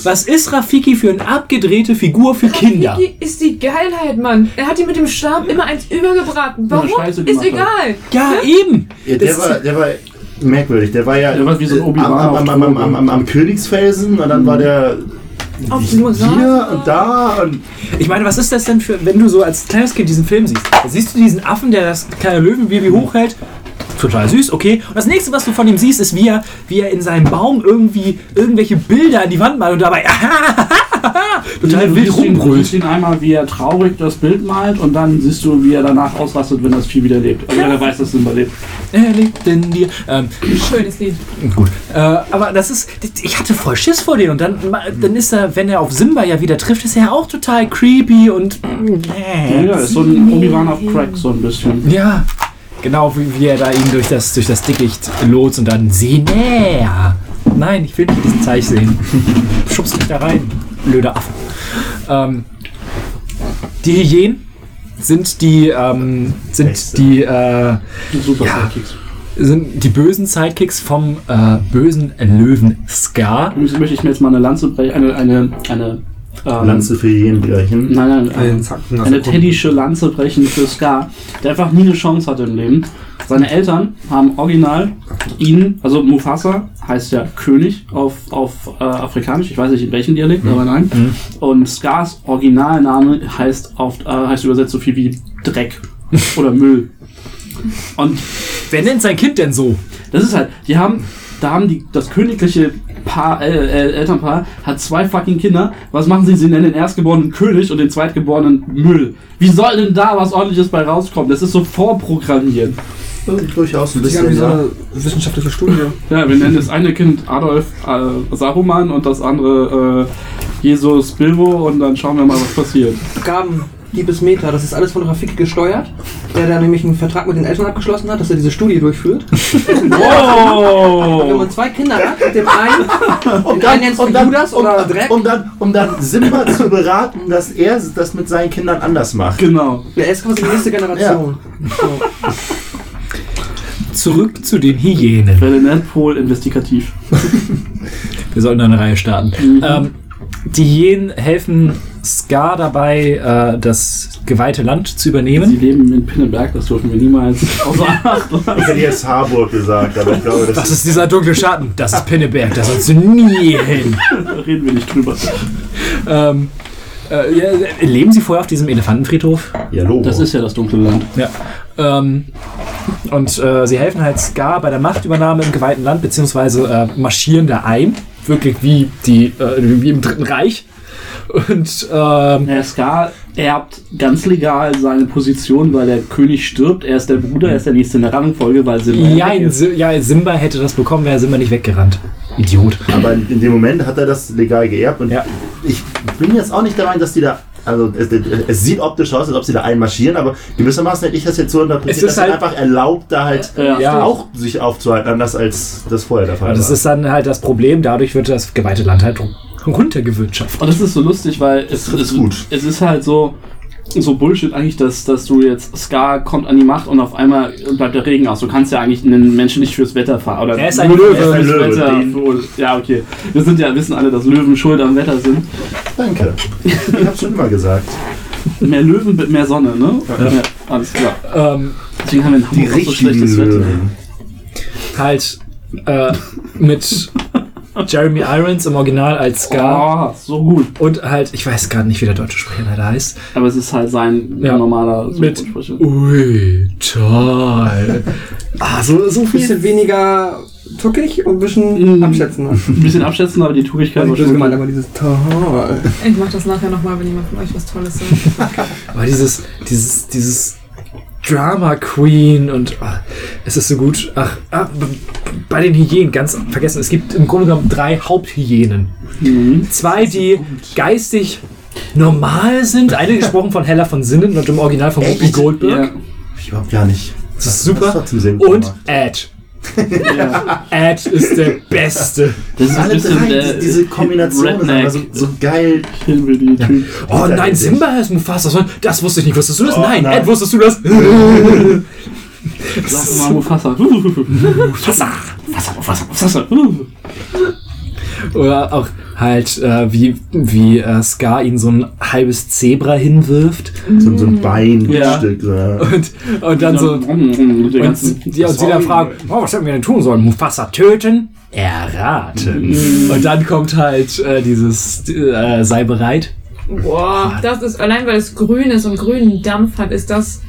Was ist Rafiki für eine abgedrehte Figur für Kinder? Vicky ist die Geilheit, Mann. Er hat die mit dem Stab immer eins übergebraten. Warum? Scheiße ist egal. Ja, eben. Ja, der, war, der war merkwürdig. Der war ja Der war wie so ein am, Obi-Wan am, am, am, am, Drogen. am, am Königsfelsen und dann war der Auf dem hier und da und Ich meine, was ist das denn für, wenn du so als kleines Kind diesen Film siehst? Da siehst du diesen Affen, der das kleine Löwenbaby hochhält. Total süß, okay. Und das nächste, was du von ihm siehst, ist, wie er, wie er in seinem Baum irgendwie irgendwelche Bilder an die Wand malt und dabei (laughs) total du wild ihn, du rumbrüllt. siehst ihn einmal, wie er traurig das Bild malt und dann siehst du, wie er danach ausrastet, wenn das Vieh wieder lebt. Also wenn er weiß, dass es überlebt. Er lebt in dir. Ähm, Schönes Lied. gut. Äh, aber das ist, ich hatte voll Schiss vor denen. Und dann, dann ist er, wenn er auf Simba ja wieder trifft, ist er auch total creepy und. Ja, ja, ist so ein Obi-Wan auf Crack, so ein bisschen. Ja, genau wie, wie er da ihn durch das, durch das Dickicht lotst und dann sieh näher. Nein, ich will nicht diesen Zeich sehen. (laughs) Schubst mich da rein, blöder Affe. Ähm, die Hyänen sind die, ähm, sind die, äh, Super Ja. Sidekicks. sind die bösen Sidekicks vom äh, bösen Löwen Scar. Übrigens möchte ich mir jetzt mal eine Lanze brechen, eine, eine, eine Ähm, Lanze für jeden brechen. Nein, nein, äh, Zacken aus eine teddysche Lanze brechen für Scar, der einfach nie eine Chance hatte im Leben. Seine Eltern haben original ihn, also Mufasa heißt ja König auf, auf äh, Afrikanisch, ich weiß nicht in welchem Dialekt, aber nein. Und Scars Originalname heißt, auf, äh, heißt übersetzt so viel wie Dreck oder Müll. Und Wer nennt sein Kind denn so? das ist halt, die haben, da haben die, das königliche Paar, äh, äh, Elternpaar hat zwei fucking Kinder. Was machen sie? Sie nennen den erstgeborenen König und den zweitgeborenen Müll. Wie soll denn da was ordentliches bei rauskommen? Das ist so vorprogrammiert. Durchaus ein Das ist ja wie bisschen, so ja. eine wissenschaftliche Studie. Ja, wir nennen das eine Kind Adolf äh, Saruman und das andere äh, Jesus Bilbo und dann schauen wir mal, was passiert. Gaben, Diebes Meta, das ist alles von Rafik gesteuert, der da nämlich einen Vertrag mit den Eltern abgeschlossen hat, dass er diese Studie durchführt. (laughs) Wenn Oh! man zwei Kinder hat, mit dem einen, Und den einen nennst du und dann, Judas um, oder Dreck, um dann, um dann Simba zu beraten, dass er das mit seinen Kindern anders macht. Genau. der ist quasi die nächste Generation. So. Zurück zu den Hyänen. Ferdinand investigativ. Wir sollten eine Reihe starten. Ähm, die Hyänen helfen Scar dabei, äh, das geweihte Land zu Sie übernehmen. leben in Pinneberg, das dürfen wir niemals (laughs) außer Acht lassen. Ich hätte jetzt Harburg gesagt, aber ich glaube, das, Das ist dieser dunkle Schatten. Das ist Pinneberg. Da sollst du nie hin. Da (laughs) reden wir nicht drüber. Ähm, äh, ja, leben Sie vorher auf diesem Elefantenfriedhof? ja, Logo. Das ist ja das dunkle Land. Ja. Ähm, und äh, sie helfen halt Scar bei der Machtübernahme im geweihten Land, beziehungsweise äh, marschieren da ein. Wirklich wie, die, äh, wie im Dritten Reich. Und ähm, Der Scar erbt ganz legal seine Position, weil der König stirbt. Er ist der Bruder, er ist der nächste in der Rangfolge, weil Simba ja, ja, Simba hätte das bekommen, wäre Simba nicht weggerannt. Idiot. Aber in in dem Moment hat er das legal geerbt und Ja. ich bin jetzt auch nicht der Meinung, dass die da. Also es, es sieht optisch aus, als ob sie da einmarschieren, aber gewissermaßen hätte ich das jetzt so interpretiert, Es ist dass halt- einfach erlaubt, da halt Ja. Ja. auch sich aufzuhalten, anders als das vorher der Fall Aber das war. ist dann halt das Problem, dadurch wird das geweihte Land halt runtergewirtschaftet. Und das ist so lustig, weil es, ist es, gut. es ist halt so, so Bullshit eigentlich, dass, dass du jetzt, Scar kommt an die Macht und auf einmal bleibt der Regen aus. Du kannst ja eigentlich einen Menschen nicht fürs Wetter fahren. Oder Er ist ein Löwe. fürs Er ist ein Löwe, Wetter. Ja, okay. Wir sind ja, wissen alle, dass Löwen schuld am Wetter sind. Danke. Ich hab's schon immer gesagt. Mehr Löwen mit mehr Sonne, ne? Ja. alles klar. Ähm, Deswegen haben wir in Hamburg auch so schlechtes Wetter. Halt äh, mit Jeremy Irons im Original als Scar. Oh, so gut. Und halt, ich weiß gerade nicht, wie der deutsche Sprecher leider heißt. Aber es ist halt sein Ja. normaler Mit. Ui, toll. (laughs) ah, so, so Ein viel. bisschen weniger tuckig und ein bisschen Mm. abschätzender. (laughs) Ein bisschen abschätzen, aber die Tuchigkeit war Ich schon gemeint, aber dieses toll. Ich mach das nachher nochmal, wenn jemand von euch was Tolles sagt. (laughs) Aber dieses, dieses, dieses Drama Queen und ah, es ist so gut. Ach, ah, bei den Hyänen ganz vergessen. Es gibt im Grunde genommen drei Haupthyänen. Mhm. Zwei, die geistig normal sind. Eine gesprochen von Hella von Sinnen und im Original von Whoopi Goldberg. Ja. Ich überhaupt gar nicht. Das ist super. Und gemacht. Ed. Ja. (laughs) Ed ist der Beste. Das ist Alle drei, der diese, Kombination ist Redneck. einfach so, so geil. Hillbilly-Typ. Oh nein, Simba ist Mufasa. Das wusste ich nicht. Wusstest du das? Oh, nein. nein. Ed, wusstest du das? (laughs) Sag mal Mufasa. Mufasa. Mufasa, (laughs) Mufasa, Mufasa. Oder auch halt, äh, wie, wie äh, Scar ihn so ein halbes Zebra hinwirft. So, so ein Beinstück. Ja. Und, und dann so. Und, Und, die, und sie dann fragen, oh, was hätten wir denn tun sollen? Mufasa töten? Erraten. Und dann kommt halt äh, dieses äh, sei bereit. Boah, das ist, allein weil es grün ist und grünen Dampf hat, ist das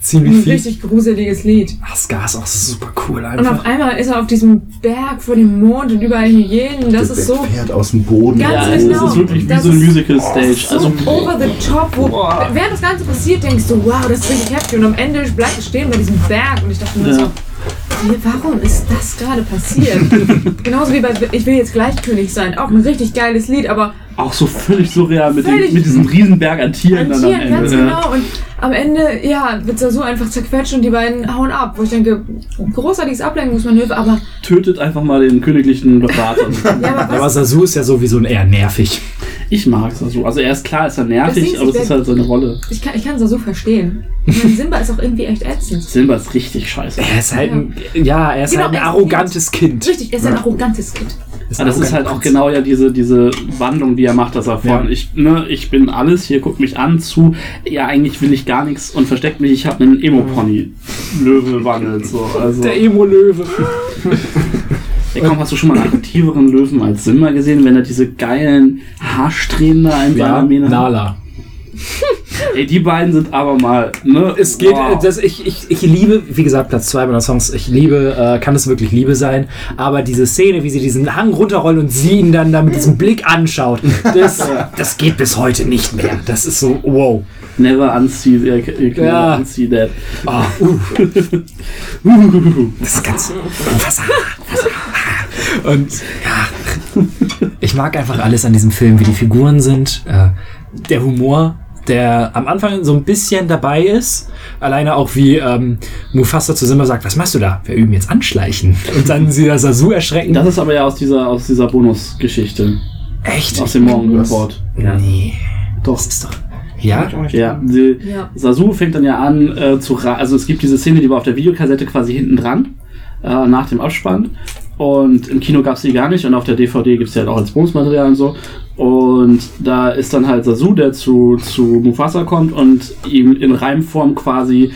Ziemlich ein viel. richtig gruseliges Lied. Ach, Scar ist auch super cool Und einfach. auf einmal ist er auf diesem Berg vor dem Mond und überall Hyänen. Das Der ist so Pferd aus dem Boden. Ganz Ja, genau. es ist wirklich wie Das so eine ist Musical-Stage. so Also, over the top, wo während das Ganze passiert, denkst du, wow, das ist richtig heftig. Und am Ende bleibt es stehen bei diesem Berg. Und ich dachte mir Ja. so, wie- warum ist das gerade passiert? (laughs) Genauso wie bei Ich will jetzt gleich König sein. Auch ein richtig geiles Lied, aber auch so völlig surreal mit, Völlig- dem, mit diesem Riesenberg an Tieren an dann Tieren, am ganz Ende. genau. Und am Ende, ja, wird so einfach zerquetscht und die beiden hauen ab. Wo ich denke, großartiges Ablenkungsmanöver, aber Tötet einfach mal den königlichen Berater. (laughs) ja, aber Ja, Sasu ist ja sowieso eher nervig. ich mag es so. Also er ist klar, ist er nervig, aber es ist halt seine Rolle. ich kann, ich kann so verstehen. Ich meine, Simba ist auch irgendwie echt ätzend. Simba ist richtig scheiße. Er ist halt ein, ja, er ist Genau, halt ein arrogantes Kind. Richtig, er ist ein arrogantes Kind. Ist das ist halt auch genau ja diese, diese Wandlung, die er macht, dass er von, Ja. ich, ne, ich bin alles, hier guckt mich an, zu, ja, eigentlich will ich gar nichts und versteckt mich, ich habe einen Emo-Pony. Löwe wandelt so. Also, Der Emo-Löwe. (laughs) ja, komm, hast du schon mal einen aktiveren Löwen als Simba gesehen, wenn er diese geilen Haarsträhnen da in Ja, Mähne hat? Nala. (laughs) Ey, die beiden sind aber mal, ne? Es geht, wow. das, ich, ich, ich liebe, wie gesagt, Platz zwei meiner Songs, ich liebe, äh, kann es wirklich Liebe sein, aber diese Szene, wie sie diesen Hang runterrollen und sie ihn dann da mit diesem Blick anschaut, das, (laughs) das geht bis heute nicht mehr. Das ist so, wow. Never unsee, äh, äh, never Ja. unsee that. Ah, (laughs) uh. Das ist ganz. Wasser, Wasser. Und ja, ich mag einfach alles an diesem Film, wie die Figuren sind, äh, der Humor, der am Anfang so ein bisschen dabei ist. Alleine auch wie ähm, Mufasa zu Simba sagt, was machst du da? Wir üben jetzt Anschleichen. (laughs) Und dann sie das so erschrecken. Das ist aber ja aus dieser, aus dieser Bonusgeschichte. Echt? Aus dem Morgenreport. Ja. Nee. Doch. Das ist doch. Ja? Ja, die, Ja. Sasu fängt dann ja an äh, zu also es gibt diese Szene, die war auf der Videokassette quasi hinten dran, äh, nach dem Abspann. Und im Kino gab es die gar nicht und auf der DVD gibt es die halt auch als Bonusmaterial und so. Und da ist dann halt Sasu, der zu, zu Mufasa kommt und ihm in Reimform quasi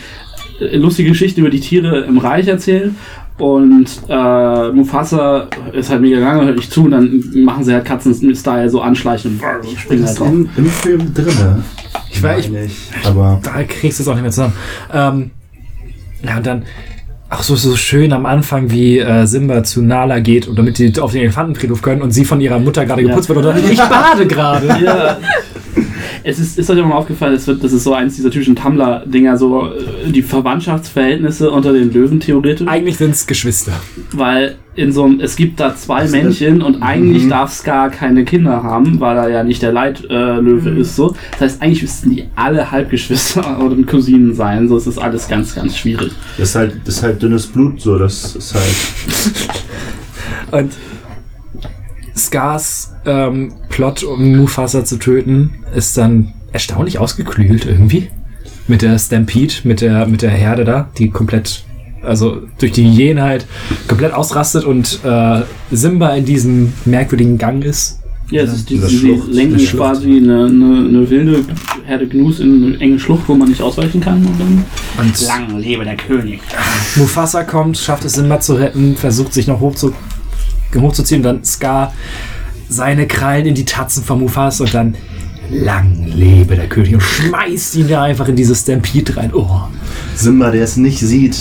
äh, lustige Geschichten über die Tiere im Reich erzählt. Und äh, Mufasa ist halt mega lange, hört nicht zu und dann machen sie halt Katzen-Style so anschleichen und springen halt drauf. im, im Film drinne. Ich weiß, ich. Aber da kriegst du es auch nicht mehr zusammen. Ähm, ja, und dann auch so, so schön am Anfang, wie äh, Simba zu Nala geht und damit die auf den Elefantenfriedhof können und sie von ihrer Mutter gerade Ja. geputzt wird oder ich bade gerade. Ja. (laughs) Es ist, ist euch auch mal aufgefallen, es wird, das ist so eins dieser typischen Tumblr-Dinger, so äh, die Verwandtschaftsverhältnisse unter den Löwen theoretisch. Eigentlich sind es Geschwister. Weil in so einem, es gibt da zwei Das ist- Männchen und eigentlich Mhm. darf Scar keine Kinder haben, weil er ja nicht der Leitlöwe äh, Löwe ist. So. Das heißt, eigentlich müssten die alle Halbgeschwister (laughs) oder Cousinen sein. So es ist alles ganz, ganz schwierig. das ist halt, das ist halt dünnes Blut, so, das ist halt. Und Scars ähm, Plot, um Mufasa zu töten, ist dann erstaunlich ausgeklügelt irgendwie. Mit der Stampede, mit der, mit der Herde da, die komplett, also durch die Hyänenheit komplett ausrastet und äh, Simba in diesem merkwürdigen Gang ist. Ja, es ist die, sie Schlucht, lenken quasi eine, eine, eine wilde Herde Gnus in eine enge Schlucht, wo man nicht ausweichen kann. Und dann Und lang lebe der König. Mufasa kommt, schafft es Simba zu retten, versucht sich noch hochzu, hochzuziehen, dann Scar seine Krallen in die Tatzen von Mufasa und dann lang lebe der König und schmeißt ihn da einfach in diese Stampede rein. Oh. Simba, der es nicht sieht.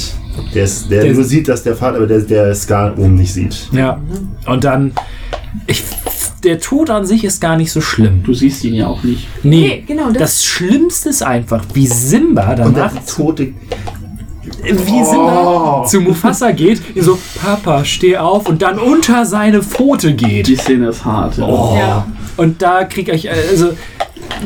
Der, ist, der, Der- nur sieht, dass der Vater, aber der, der Scar oben nicht sieht. Ja. Und dann, ich, der Tod an sich ist gar nicht so schlimm. Du siehst ihn ja auch nicht. Nee, Nee, genau, das- Das Schlimmste ist einfach, wie Simba Und der danach, tote. Wie Simba zu Mufasa geht, ihn so, Papa, steh auf und dann unter seine Pfote geht. Die Szene ist hart. Ja. Oh. Ja. Und da krieg ich, also,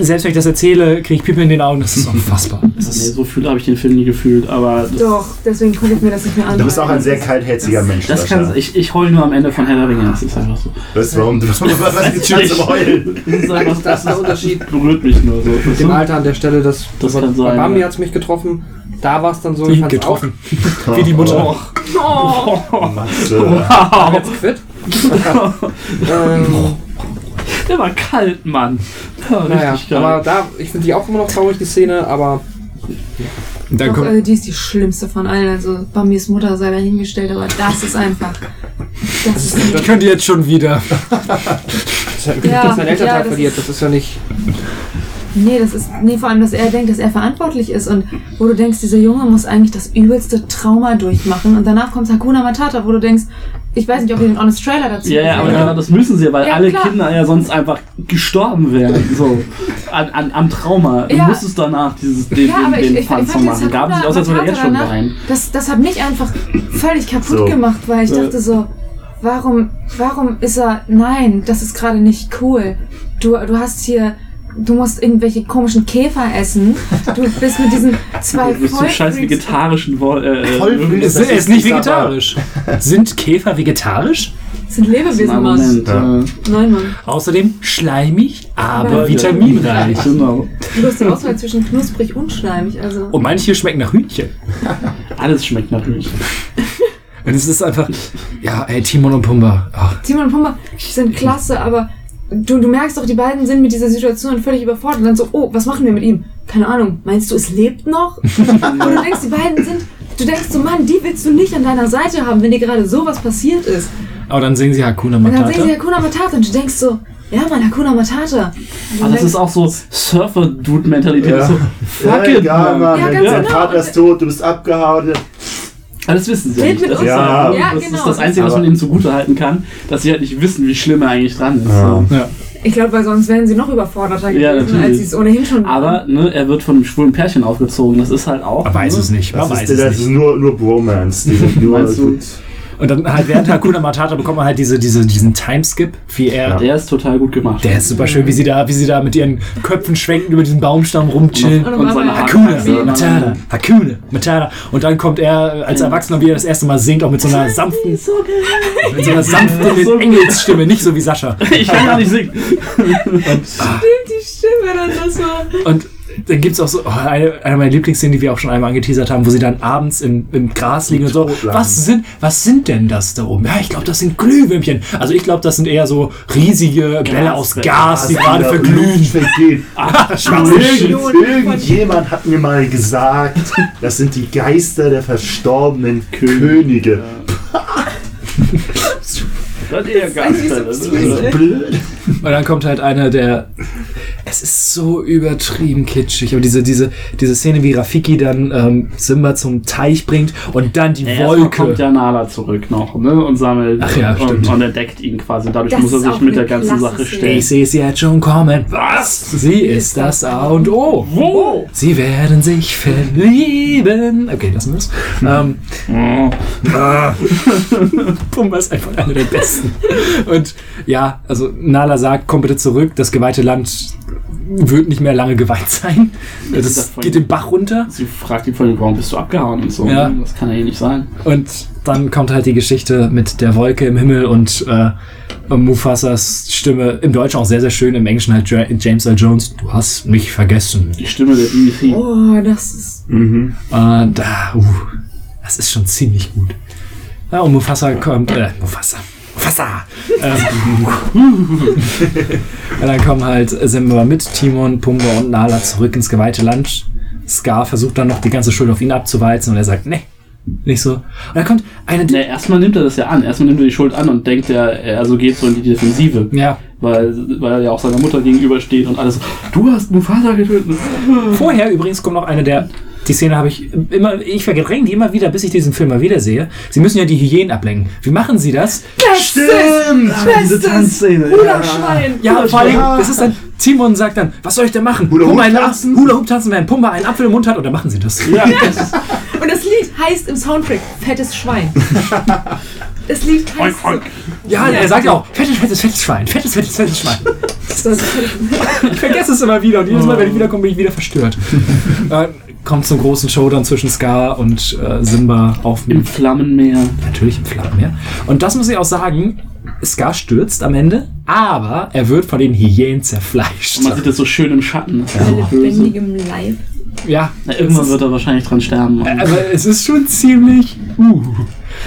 selbst wenn ich das erzähle, kriege ich Pippe in den Augen. Das ist unfassbar. Das Nee, ist, so viel habe ich den Film nie gefühlt, aber Doch, deswegen konnte ich mir das nicht mehr anschauen. Du bist auch ein sehr kaltherziger Mensch. das kann ich, ich heul nur am Ende von Herr der Ringe. Das ist einfach so. Weißt du, warum du was gibt's schon zum Heulen? Das ist einfach Das ist der Unterschied. berührt mich nur so. Das Dem Alter an der Stelle, das, Das bei kann sein, Bambi ja. hat's mich getroffen. Da war es dann so, ich getroffen. Wie die Mutter. auch Matze. auch jetzt quitt. (laughs) ähm, Der war kalt, Mann. Ja, naja, richtig geil. aber da, ich finde die auch immer noch traurig, die Szene, aber Dann Doch, äh, die ist die schlimmste von allen. Also Bambis Mutter sei dahingestellt, aber das ist einfach. Das ist das könnt ihr jetzt schon wieder. (laughs) das ist ja, Ja, Elternteil ja, das verliert, das ist ja nicht. Nee, das ist. Nee, vor allem, dass er denkt, dass er verantwortlich ist und wo du denkst, dieser Junge muss eigentlich das übelste Trauma durchmachen und danach kommt Hakuna Matata, wo du denkst, ich weiß nicht, ob ihr den Honest Trailer dazu ja, ja, aber gesehen genau das müssen sie, weil Ja, alle klar. Kinder ja sonst einfach gestorben wären. So. An, an, am Trauma. Du Ja. musstest danach dieses, den, Ja, aber den, ich, den ich, ich Panzer machen. Gaben sich aus, als würde er jetzt schon danach, weinen. das, das hat mich einfach völlig kaputt So. gemacht, weil ich Ja. dachte so, warum, warum ist er, nein, das ist gerade nicht cool. Du, du hast hier, du musst irgendwelche komischen Käfer essen. Du bist mit diesen zwei Du bist so scheiß vegetarischen Wo- äh, äh, ist, ist nicht vegetarisch. (laughs) Sind Käfer vegetarisch? sind Lebewesen, Mann. Ja. Äh, Nein, Mann. Außerdem schleimig, aber Aber- vitaminreich. genau. Du hast die Auswahl zwischen knusprig und schleimig, also. Und manche schmecken nach Hühnchen. (laughs) Alles schmeckt nach Hühnchen. Und es ist einfach, ja, ey, Timon und Pumba. Ach, Timon und Pumba sind (laughs) klasse, aber du, du merkst doch, die beiden sind mit dieser Situation völlig überfordert und dann so, oh, was machen wir mit ihm? Keine Ahnung, meinst du, es lebt noch? (laughs) und du denkst, die beiden sind, du denkst so, Mann, die willst du nicht an deiner Seite haben, wenn dir gerade sowas passiert ist. aber dann singen sie Hakuna Und dann Matata. sehen sie Hakuna Matata und du denkst so, ja Mann, Hakuna Matata. Aber das ist auch so Surfer-Dude-Mentalität. Ja. So, Ja, fuck it, egal, Mann. Mann. Ja, Dein- ganz Dein genau. Vater ist tot, du bist abgehauen. Alles wissen sie Red nicht. mit Das, uns. ist, Ja. Ja, das genau. ist das Einzige, was man ihnen zugutehalten kann, dass sie halt nicht wissen, wie schlimm er eigentlich dran ist. Ja. Ja. ich glaube, weil sonst wären sie noch überforderter Ja, gewesen, natürlich. als sie es ohnehin schon waren. Aber ne, er wird von einem schwulen Pärchen aufgezogen. Das ist halt auch. Man weiß ne? es nicht, man Das, weiß ist, das es ist nicht. nur, nur Bromance. Die sind (laughs) nur? Und dann halt während Hakuna Matata bekommt man halt diese, diese, diesen Timeskip, wie er... Der ist total gut gemacht. Der ist super schön, wie sie da, wie sie da mit ihren Köpfen schwenken über diesen Baumstamm rumchillen. Und und seine Hakuna. Matata, Hakuna Matata. Und dann kommt er als Erwachsener, wie er das erste Mal singt, auch mit so einer sanften, mit so einer sanften Engelsstimme, nicht so wie Sascha. Ich kann gar nicht singen. die Stimme dann das war. Und dann gibt's auch so oh, eine, eine meiner Lieblingsszenen, die wir auch schon einmal angeteasert haben, wo sie dann abends im, im Gras liegen und so. Was sind, was sind denn das da oben? Ja, ich glaube, das sind Glühwürmchen. Also ich glaube, das sind eher so riesige Bälle aus Gas, die gerade verglühen. (laughs) Schwarze Irgend, irgendjemand hat mir mal gesagt, das sind die Geister der verstorbenen Könige. (laughs) Das ist eher geil, das ist- Blöd. Und dann kommt halt einer, der. Es ist so übertrieben kitschig. Aber diese, diese, diese Szene, wie Rafiki dann ähm, Simba zum Teich bringt und dann die Erstmal Wolke. kommt ja Nala zurück noch ne, und sammelt Ach ja, und, stimmt. und entdeckt ihn quasi. Dadurch Das muss er sich mit der ganzen klasse Sache stellen. Ich sehe sie jetzt schon kommen. Was? Sie ist das A und O. Wo? Sie werden sich verlieben. Okay, lassen wir es. Ähm, ah. (laughs) Pumba ist einfach einer der besten. Und ja, also Nala sagt, komm bitte zurück. Das geweihte Land wird nicht mehr lange geweiht sein. Das Das ja voll- geht den Bach runter. Sie fragt ihn von warum bist du abgehauen und so. Ja. Das kann er eh nicht sein. Und dann kommt halt die Geschichte mit der Wolke im Himmel und äh, Mufasas Stimme im Deutschen auch sehr, sehr schön, im Englischen halt Ja- James Earl Jones. Du hast mich vergessen. Die Stimme der BBC. Oh, das ist. Mhm. Und da, uh, das ist schon ziemlich gut. Ja, und Mufasa kommt, äh, Mufasa. Mufasa! Ähm, (laughs) und dann kommen halt Simba mit Timon, Pumba und Nala zurück ins geweihte Land. Scar versucht dann noch die ganze Schuld auf ihn abzuwalzen und er sagt, nee, nicht so. Und dann kommt eine, Ne, erstmal nimmt er das ja an. Erstmal nimmt er die Schuld an und denkt, er, er also geht so in die Defensive. ja, Weil, weil er ja auch seiner Mutter gegenübersteht und alles. Du hast Mufasa getötet. Vorher übrigens kommt noch eine der. Die Szene habe ich immer, ich verdränge die immer wieder, bis ich diesen Film mal wieder sehe. Sie müssen ja die Hyänen ablenken. Wie machen sie das? Stimmt! Diese Tanzszene. Hula-Schwein! Ja, vor allem, das ist dann, Timon sagt dann, was soll ich denn machen? Hula Hoop tanzen? Hula Hoop tanzen, wenn Pumba einen Apfel im Mund hat und dann machen sie das. Ja, Und das Lied heißt im Soundtrack Fettes Schwein. Das Lied heißt. so. Ja, er sagt ja auch, fettes, fettes, fettes Schwein, fettes, fettes, fettes Schwein. Ich vergesse es immer wieder und jedes Mal, wenn ich wiederkomme, bin ich wieder verstört. (laughs) Dann kommt zum großen Showdown zwischen Scar und äh, Simba auf im Flammenmeer. natürlich im Flammenmeer. Und das muss ich auch sagen, Scar stürzt am Ende, aber er wird von den Hyänen zerfleischt. Und man sieht das so schön im Schatten. Ist Mit lebendigem Leib. Ja, Na, irgendwann ist- wird er wahrscheinlich dran sterben. aber es ist schon ziemlich. Uh.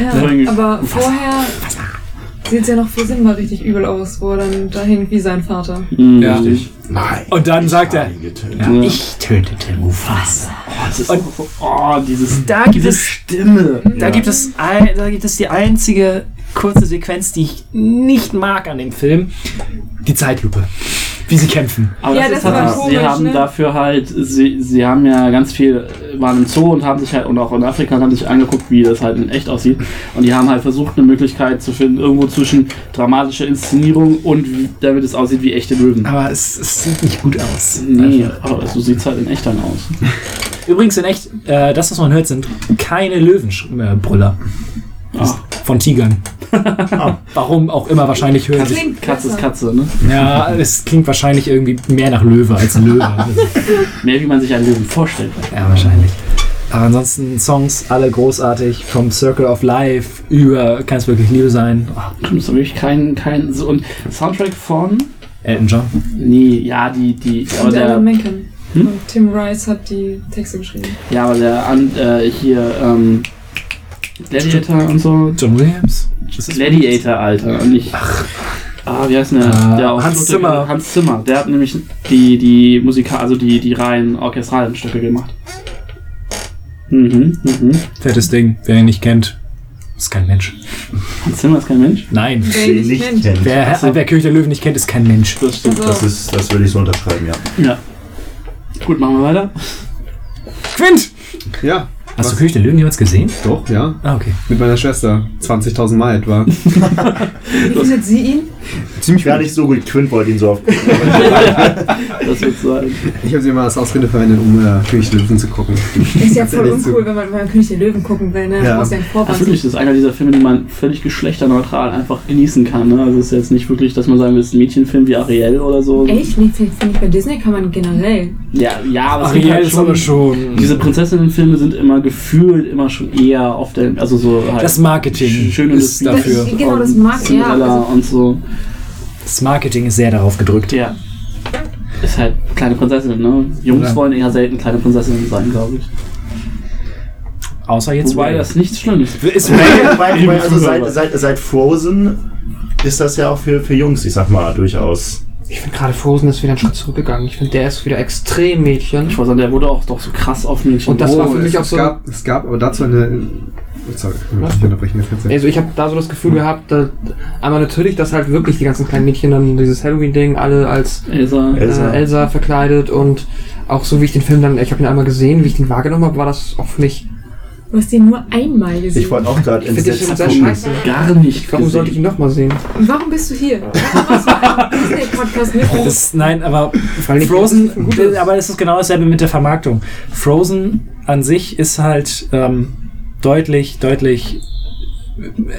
Ja, aber vorher sieht es ja noch für Simba richtig übel aus, wo er dann da hängt wie sein Vater. Mhm, Ja. richtig. Nein. Und dann sagt er, Getötet. ja, Ja. ich tötete Mufasa. Oh, so, oh, dieses, Da gibt diese es Stimme. Da gibt es da gibt es die einzige kurze Sequenz, die ich nicht mag an dem Film. Die Zeitlupe. Wie sie kämpfen. Aber Ja, das, das ist halt, war sie komisch, haben ne? dafür halt, sie, sie haben ja ganz viel, waren im Zoo und haben sich halt, und auch in Afrika haben sich angeguckt, wie das halt in echt aussieht. Und die haben halt versucht, eine Möglichkeit zu finden, irgendwo zwischen dramatischer Inszenierung und wie, damit es aussieht wie echte Löwen. Aber es, es sieht nicht gut aus. Nee, aber so sieht es halt in echt dann aus. Übrigens in echt, äh, das, was man hört, sind keine Löwenbrüller. Ah. Von Tigern. (laughs) Warum auch immer, wahrscheinlich sich. Klingt Katze ist. Katze, ne? Ja, es klingt wahrscheinlich irgendwie mehr nach Löwe als Löwe. Also, (laughs) Mehr wie man sich einen Löwen vorstellt. ja, wahrscheinlich. Aber ansonsten Songs alle großartig, vom Circle of Life über Kann es wirklich Liebe sein. Oh, Das ist wirklich kein, kein, so, und Soundtrack von, Elton John. nee, ja, die, die, aber Und der, Alan Menken. Hm? Tim Rice hat die Texte geschrieben. ja, aber der, an, äh, hier, ähm, Gladiator und so. John Williams? Gladiator, Alter. Und nicht. Ah, wie heißt denn der? Äh, der aus Hans der Zimmer. Karibik- Hans Zimmer. Der hat nämlich die, die Musika, also die, die reinen orchestralen Stücke gemacht. Mhm, mhm. Fettes Ding. Wer ihn nicht kennt, ist kein Mensch. Hans Zimmer ist kein Mensch. Nein. Wer ihn nicht kennt. kennt. Wer, wer König der Löwen nicht kennt, ist kein Mensch. Das stimmt. Also, Das ist, das würde ich so unterschreiben, ja. Ja. Gut, machen wir weiter. Quint! Ja, Hast Was? du König der Löwen jemals gesehen? doch, ja. Ah, okay. Mit meiner Schwester. 20.000 Mal etwa. (laughs) (laughs) Wie findet sie ihn? Ziemlich Gar nicht so gut. Quint wollte ihn so oft. (laughs) Das wird sein. Ich habe sie immer als Ausrede verwendet, um äh, König der Löwen zu gucken. Ist ja voll uncool, wenn man, wenn man König der Löwen gucken will, ne? Ja. Ja. Muss ja Vorband ist wirklich das ist einer dieser Filme, die man völlig geschlechterneutral einfach genießen kann. Ne? Also es ist jetzt nicht wirklich, dass man sagen will, es ist ein Mädchenfilm wie Ariel oder so. Echt? Nee, finde find ich bei Disney kann man generell. Ja, ja, aber Ariel halt ist schon, aber schon. Diese Prinzessinnenfilme sind immer gefühlt immer schon eher auf der, also so halt Das Marketing schöne ist dafür. Das- genau, das mag- ja, also- und so. Das Marketing ist sehr darauf gedrückt. Ja. Ist halt kleine Prinzessinnen, ne? Jungs Ja. wollen eher selten kleine Prinzessinnen sein, glaube ich. Außer jetzt Wobei Ray. das nichts Schlimmes ist. (laughs) also seit, seit, seit Frozen ist das ja auch für, für Jungs, ich sag mal, durchaus. Ich finde gerade Frozen ist wieder einen Schritt zurückgegangen. Ich finde, der ist wieder extrem Mädchen. Ich weiß nicht, der wurde auch doch so krass auf Mädchen. Und das war für es, mich auch es so- Gab, es gab aber dazu eine. Sorry, ich unterbrechen. jetzt Also ich habe da so das Gefühl gehabt, dass einmal natürlich, dass halt wirklich die ganzen kleinen Mädchen dann dieses Halloween-Ding alle als Elsa. Elsa. Elsa. Äh, Elsa verkleidet und auch so wie ich den Film dann, ich habe ihn einmal gesehen, wie ich den wahrgenommen habe, war das auch für mich. Du hast den nur einmal gesehen. Ich wollte auch gerade sehr gucken. scheiße. Gar nicht. Warum sollte ich ihn nochmal sehen? Und warum bist du hier? Warum machst du einen (laughs) Disney-Podcast mit? Das, nein, aber Frozen, aber es ist genau dasselbe mit der Vermarktung. Frozen an sich ist halt ähm, deutlich, deutlich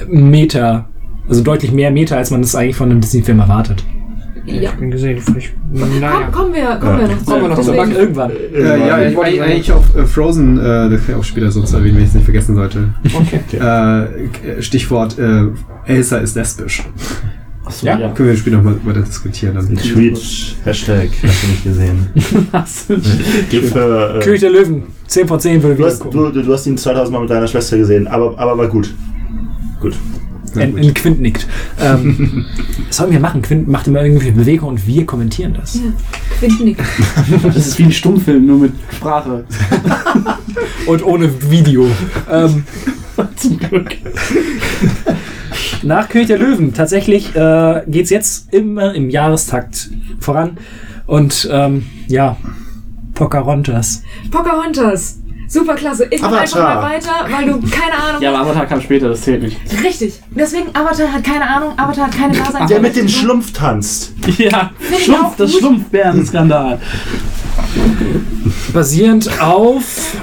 Meter, also deutlich mehr Meter, als man das eigentlich von einem Disney-Film erwartet. Ich Ja. habe ihn gesehen, finde ich. Komm, Naja. kommen wir, kommen wir noch zu. Kommen wir noch zu. Deswegen- Irgendwann. Äh, ja, ich wollte eigentlich auf äh, Frozen, äh, das kann ich auch später so zu erwähnen, wenn ich es nicht vergessen sollte. Okay. (laughs) Äh, Stichwort äh, Elsa ist lesbisch. Achso, Ja. ja. Können wir später nochmal weiter diskutieren. Dann. Tweet, Hashtag, (laughs) hast du nicht gesehen. Gibt für, äh, (laughs) König der Löwen, 10 von 10 würde du, ich hast, du, du, du hast ihn 2000 Mal mit deiner Schwester gesehen, aber, aber war gut. Gut. Na in, in Quint nickt. Ähm, (laughs) was sollen wir machen? Quint macht immer irgendwie Bewegung und wir kommentieren das. Ja, Quint nickt. Das ist wie ein Stummfilm, nur mit Sprache. Und ohne Video. ähm, (laughs) Zum Glück. nach König der Löwen. Tatsächlich äh, geht es jetzt immer im Jahrestakt voran. Und ähm, ja, Pocahontas. Pocahontas. Super klasse. Ich mach einfach mal weiter, weil du keine Ahnung Ja, aber Avatar kam später, das zählt nicht. Richtig. Deswegen, Avatar hat keine Ahnung, Avatar hat keine Dasein. Der mit dem Schlumpf tanzt. Ja, Schlumpf, das. Schlumpfbären-Skandal. Basierend auf.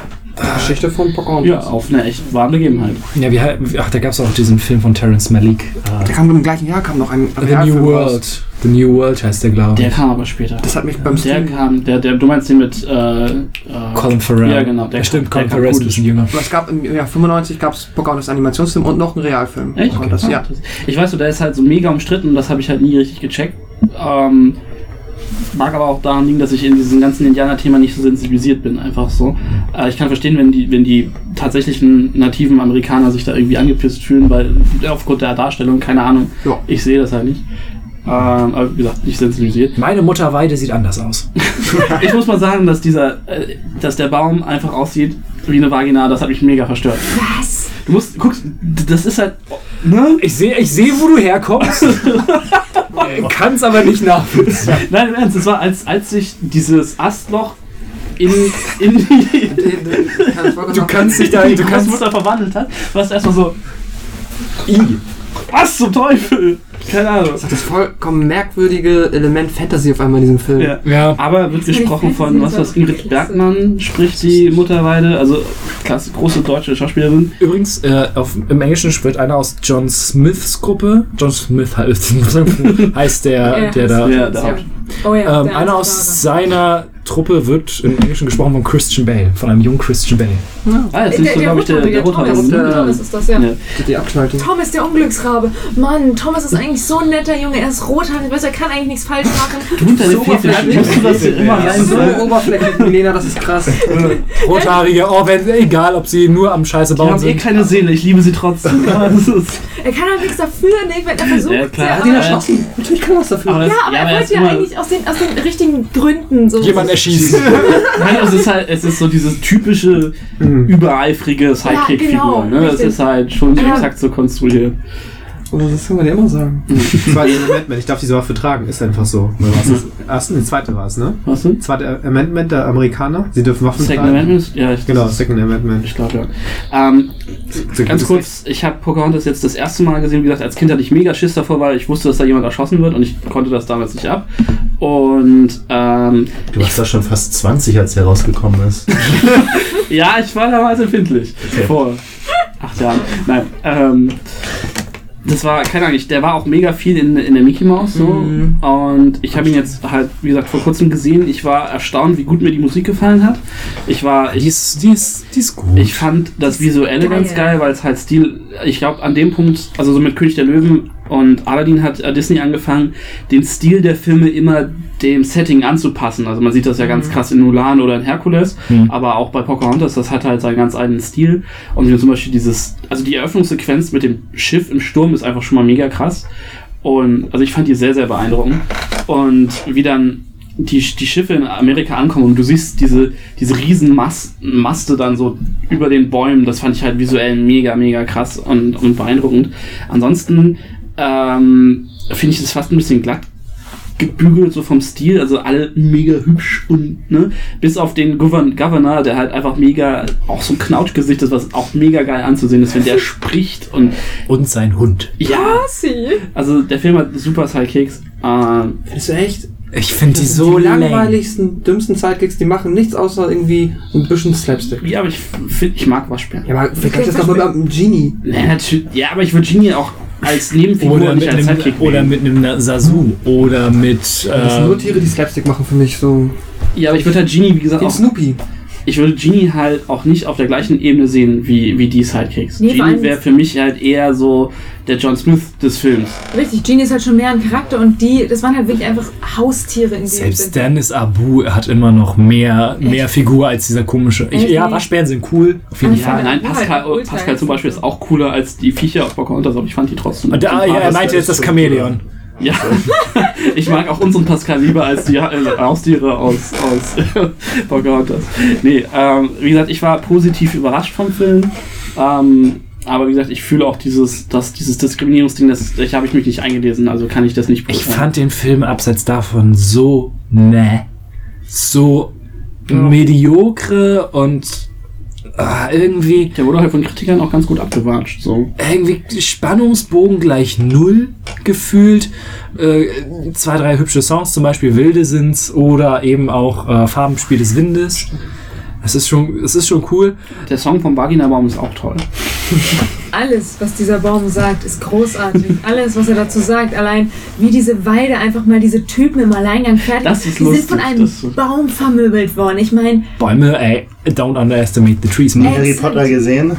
Geschichte von Pocahontas. Ja, auf eine echt wahre Begebenheit. Ja, wie, ach, da gab es auch diesen Film von Terrence Malick. Äh, Der kam im gleichen Jahr, kam noch ein The New Realfilm raus. World. The New World heißt der, glaube Der ich. kam aber später. Das hat mich beim Der Stream kam, der, der, du meinst den mit, äh, äh, Colin Farrell. Ja, genau, der Der stimmt, kam- Colin der Farrell ist ein bisschen jünger. Aber Es gab im Jahr 95 gab es Pocahontas Animationsfilm und noch einen Realfilm. Echt? Pocahontas, ja. Ich weiß, so, der ist halt so mega umstritten und das habe ich halt nie richtig gecheckt. Ähm, mag aber auch daran liegen, dass ich in diesem ganzen Indianer-Thema nicht so sensibilisiert bin, einfach so. Äh, ich kann verstehen, wenn die, wenn die tatsächlichen nativen Amerikaner sich da irgendwie angepisst fühlen, weil aufgrund der Darstellung, keine Ahnung, Ja. ich sehe das halt nicht. Ähm, aber wie gesagt, nicht sensibilisiert. Meine Mutterweide sieht anders aus. (laughs) Ich muss mal sagen, dass dieser, äh, dass der Baum einfach aussieht wie eine Vagina, das hat mich mega verstört. Was? Du musst, guckst, das ist halt, ne? Ich sehe, ich sehe, wo du herkommst. (laughs) Kann es aber nicht nachvollziehen. Nein, im Ernst, es war, als, als sich dieses Astloch in, in die, Du kannst dich da, (laughs) die du kannst. Großmutter verwandelt hat, war es erstmal so, I. Was zum Teufel? Keine Ahnung. Das vollkommen merkwürdige Element Fantasy auf einmal in diesem Film. Ja. Ja, Aber wird Das gesprochen von, was das was Ingrid. Bergmann spricht die Mutterweide, also klasse, große deutsche Schauspielerin. übrigens, äh, auf, im Englischen spricht einer aus John Smiths Gruppe. John Smith (laughs) heißt, heißt der, Ja, der da. Ja, der Haupt. Oh ja. Ähm, der einer aus seiner Truppe wird im Englischen gesprochen von Christian Bale, von einem jungen Christian Bale. Ah, das Der, ist so, der glaube ich, der, Rothaarige, der Rothaarige. Thomas, der- Thomas ist das, ja. Ja. Die Abschneitung. Thomas, der Unglücksrabe. Mann, Thomas ist eigentlich so ein netter Junge. Er ist rothaarig, weißt du, er kann eigentlich nichts falsch machen. Du und deine Fetische, musst du das hier immer rein So oberflächlich, Milena, das ist krass. (laughs) Rothaarige, oh, wenn, egal, ob sie nur am Scheiße Die bauen haben eh sind. keine Seele, ich liebe sie trotzdem. (laughs) Ja, Er kann halt nichts dafür, wenn er versucht. Ja, klar. ja, Hat Den aber, erschossen. Natürlich kann er was dafür. ja, aber ja, er er wollte ja eigentlich aus den, aus den richtigen Gründen so. Jemand erschießen. (laughs) Nein, es ist halt, es ist so dieses typische, übereifrige Sidekick-Figur. genau, ne? Es richtig. ist halt schon Ja. exakt so konstruiert. Oder das kann man ja immer sagen. Zweite Amendment, ich darf diese Waffe tragen, ist einfach so. Oder was ist das? Erste, die zweite war es, ne? Was denn? Zweite Amendment der Amerikaner, sie dürfen Waffen Second tragen. Amendment? Ja, ich, Genau, Second Amendment. Ich glaube, ja. Ähm, ganz kurz, ich habe Pocahontas jetzt das erste Mal gesehen. Wie gesagt, als Kind hatte ich mega Schiss davor, weil ich wusste, dass da jemand erschossen wird und ich konnte das damals nicht ab. Und ähm, Du warst da schon fast 20, als der rausgekommen ist. (laughs) ja, ich war damals empfindlich. Okay. Vor acht Jahren. Nein. Ähm, das war, keine Ahnung, ich- der war auch mega viel in, in der Mickey Mouse so. Mhm. Und ich habe ihn jetzt halt, wie gesagt, vor kurzem gesehen. Ich war erstaunt, wie gut mir die Musik gefallen hat. Ich war, Die ich, ist, die ist, die ist gut. ich fand das Visuelle Geil. ganz geil, weil es halt Stil, ich glaube, an dem Punkt, also so mit König der Löwen und Aladdin hat äh, Disney angefangen, den Stil der Filme immer dem Setting anzupassen. Also man sieht das ja ganz krass in Mulan oder in Hercules, Mhm. aber auch bei Pocahontas, das hat halt seinen ganz eigenen Stil. Und zum Beispiel dieses, also die Eröffnungssequenz mit dem Schiff im Sturm ist einfach schon mal mega krass. Und also ich fand die sehr, sehr beeindruckend. Und wie dann die, die Schiffe in Amerika ankommen und du siehst diese, diese riesen Mas Maste dann so über den Bäumen, das fand ich halt visuell mega, mega krass und, und beeindruckend. Ansonsten ähm, finde ich es fast ein bisschen glatt gebügelt, so vom Stil, also alle mega hübsch und, ne, bis auf den Govern Governor, der halt einfach mega, auch so ein Knautschgesicht ist, was auch mega geil anzusehen ist, wenn der (laughs) spricht und, Und sein Hund. ja, Sie. also der Film hat super Sidekicks, ähm, Findest du echt? Ich finde die Das so die lame. langweiligsten, dümmsten Sidekicks, die machen nichts außer irgendwie ein bisschen Slapstick. ja, aber ich finde, ich mag Waschbären. Ja, aber vergleich das doch mit einem Genie. Ja, natürlich- ja, aber ich würde Genie auch als Nebenfigur Oder nicht mit, als einem, oder mit einem Sasu. Oder mit. Das sind nur Äh, Tiere, die Slapstick machen für mich. So. Ja, aber ich würde halt Genie, wie gesagt, Den auch, Snoopy. Ich würde Genie halt auch nicht auf der gleichen Ebene sehen wie, wie die Sidekicks. Nee, Genie wäre für mich halt eher so der John Smith des Films. Richtig, Genie ist halt schon mehr ein Charakter und die, das waren halt wirklich einfach Haustiere in dem selbst. Dennis Abu hat immer noch mehr, mehr Figur als dieser komische. Ich, Echt? ja, Waschbären sind cool. Auf jeden Ich Fall. Nein, Pascal, halt ultra Pascal zum Beispiel ist auch cooler als die Viecher auf Pocahontas, aber ich fand die trotzdem. Und da, ja, er meinte jetzt das Chamäleon. Ja, (laughs) ich mag auch unseren Pascal lieber als die äh, Haustiere aus, aus (laughs) Pocahontas. Nee, ähm, wie gesagt, ich war positiv überrascht vom Film. Ähm, aber wie gesagt, ich fühle auch dieses, das, dieses Diskriminierungsding, das, ich habe ich mich nicht eingelesen, also kann ich das nicht Ich beurteilen. fand den Film abseits davon so ne, so mediokre und ah, irgendwie Der wurde halt von Kritikern auch ganz gut abgewatscht. So. irgendwie Spannungsbogen gleich null gefühlt. Äh, zwei, drei hübsche Songs, zum Beispiel Wilde sind's oder eben auch äh, Farbenspiel des Windes. Es ist schon, es ist schon cool. Der Song vom Vagina-Baum ist auch toll. (laughs) Alles, was dieser Baum sagt, ist großartig. Alles, was er dazu sagt, allein wie diese Weide einfach mal diese Typen im Alleingang fertig. Das ist die lustig, sind von einem das ist- Baum vermöbelt worden. Ich meine, Bäume, ey, don't underestimate the trees. man. Harry Exakt. Potter gesehen?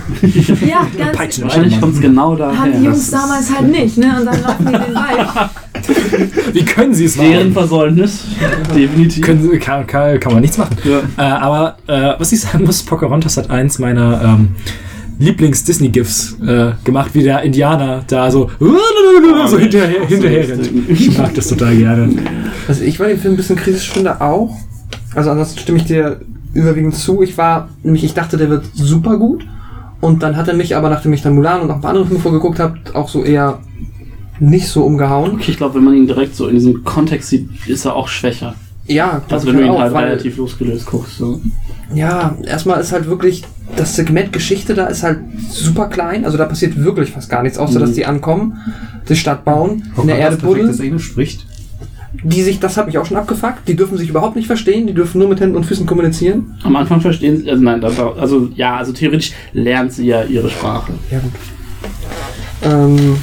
ja, (laughs) ganz Peitschen. Wahrscheinlich kommt es genau daher. haben die Jungs damals halt nicht, ne? Und dann laufen die den Wald. (laughs) Wie können sie es Deren machen? Versäumnis. Definitiv. Können, sie- kann, kann, kann man nichts machen. Ja. Äh, aber äh, was ich sagen muss, Pocahontas hat eins meiner ähm, Lieblings-Disney-GIFs äh, gemacht, wie der Indianer da so, so hinterher, hinterher rennt. Ich mag das total gerne. Also ich war den Film ein bisschen kritisch finde auch. Also ansonsten stimme ich dir überwiegend zu. Ich war, nämlich ich dachte, der wird super gut. Und dann hat er mich aber, nachdem ich dann Mulan und noch ein paar andere Filme vorgeguckt habe, auch so eher nicht so umgehauen. Okay, ich glaube, wenn man ihn direkt so in diesem Kontext sieht, ist er auch schwächer. Ja, Also ich wenn du ihn auch, halt relativ losgelöst guckst. So. Ja, erstmal ist halt wirklich, das Segment Geschichte da ist halt super klein. Also da passiert wirklich fast gar nichts, außer Mhm. dass die ankommen, die Stadt bauen, in der Erde das buddeln. Englisch spricht. Die sich, das habe ich auch schon abgefuckt, die dürfen sich überhaupt nicht verstehen, die dürfen nur mit Händen und Füßen kommunizieren. Am Anfang verstehen sie, also nein, das, war- also ja, also theoretisch lernt sie ja ihre Sprache. Ja, gut. Ähm,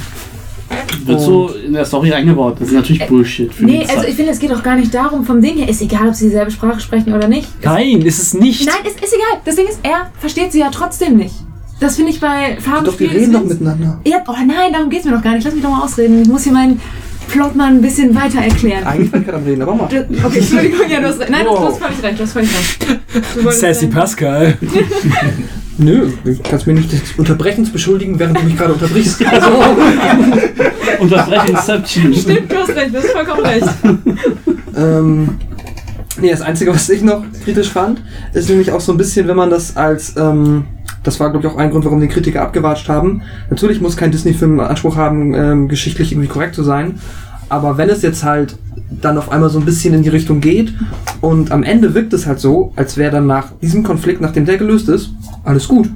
wird so in der Story eingebaut. Das ist natürlich Bullshit. Für Nee, also ich finde, es geht auch gar nicht darum, vom Ding her, ist egal, ob sie dieselbe Sprache sprechen oder nicht. Es- Nein, ist es nicht. Nein, es ist egal. Das Ding ist, er versteht sie ja trotzdem nicht. Das finde ich bei Farben. Doch, die reden doch miteinander. Ja, oh nein, darum geht's mir doch gar nicht. Lass mich doch mal ausreden. Ich muss hier meinen Plot mal ein bisschen weiter erklären. Eigentlich war ich gerade am Reden, aber mach. Okay, Entschuldigung, ja, du hast recht. Nein, du hast- du hast völlig recht, du hast völlig recht. Sassy Pascal. (laughs) Nö, du kannst mir nicht des Unterbrechens beschuldigen, während du mich gerade unterbrichst. Also, (laughs) Unterbrechungsception. (laughs) Stimmt, du hast recht, du hast vollkommen recht. ähm, nee, das Einzige, was ich noch kritisch fand, ist nämlich auch so ein bisschen, wenn man das als, ähm, das war, glaube ich, auch ein Grund, warum die Kritiker abgewatscht haben. Natürlich muss kein Disney-Film Anspruch haben, ähm, geschichtlich irgendwie korrekt zu sein. Aber wenn es jetzt halt dann auf einmal so ein bisschen in die Richtung geht und am Ende wirkt es halt so, als wäre dann nach diesem Konflikt, nachdem der gelöst ist, alles gut.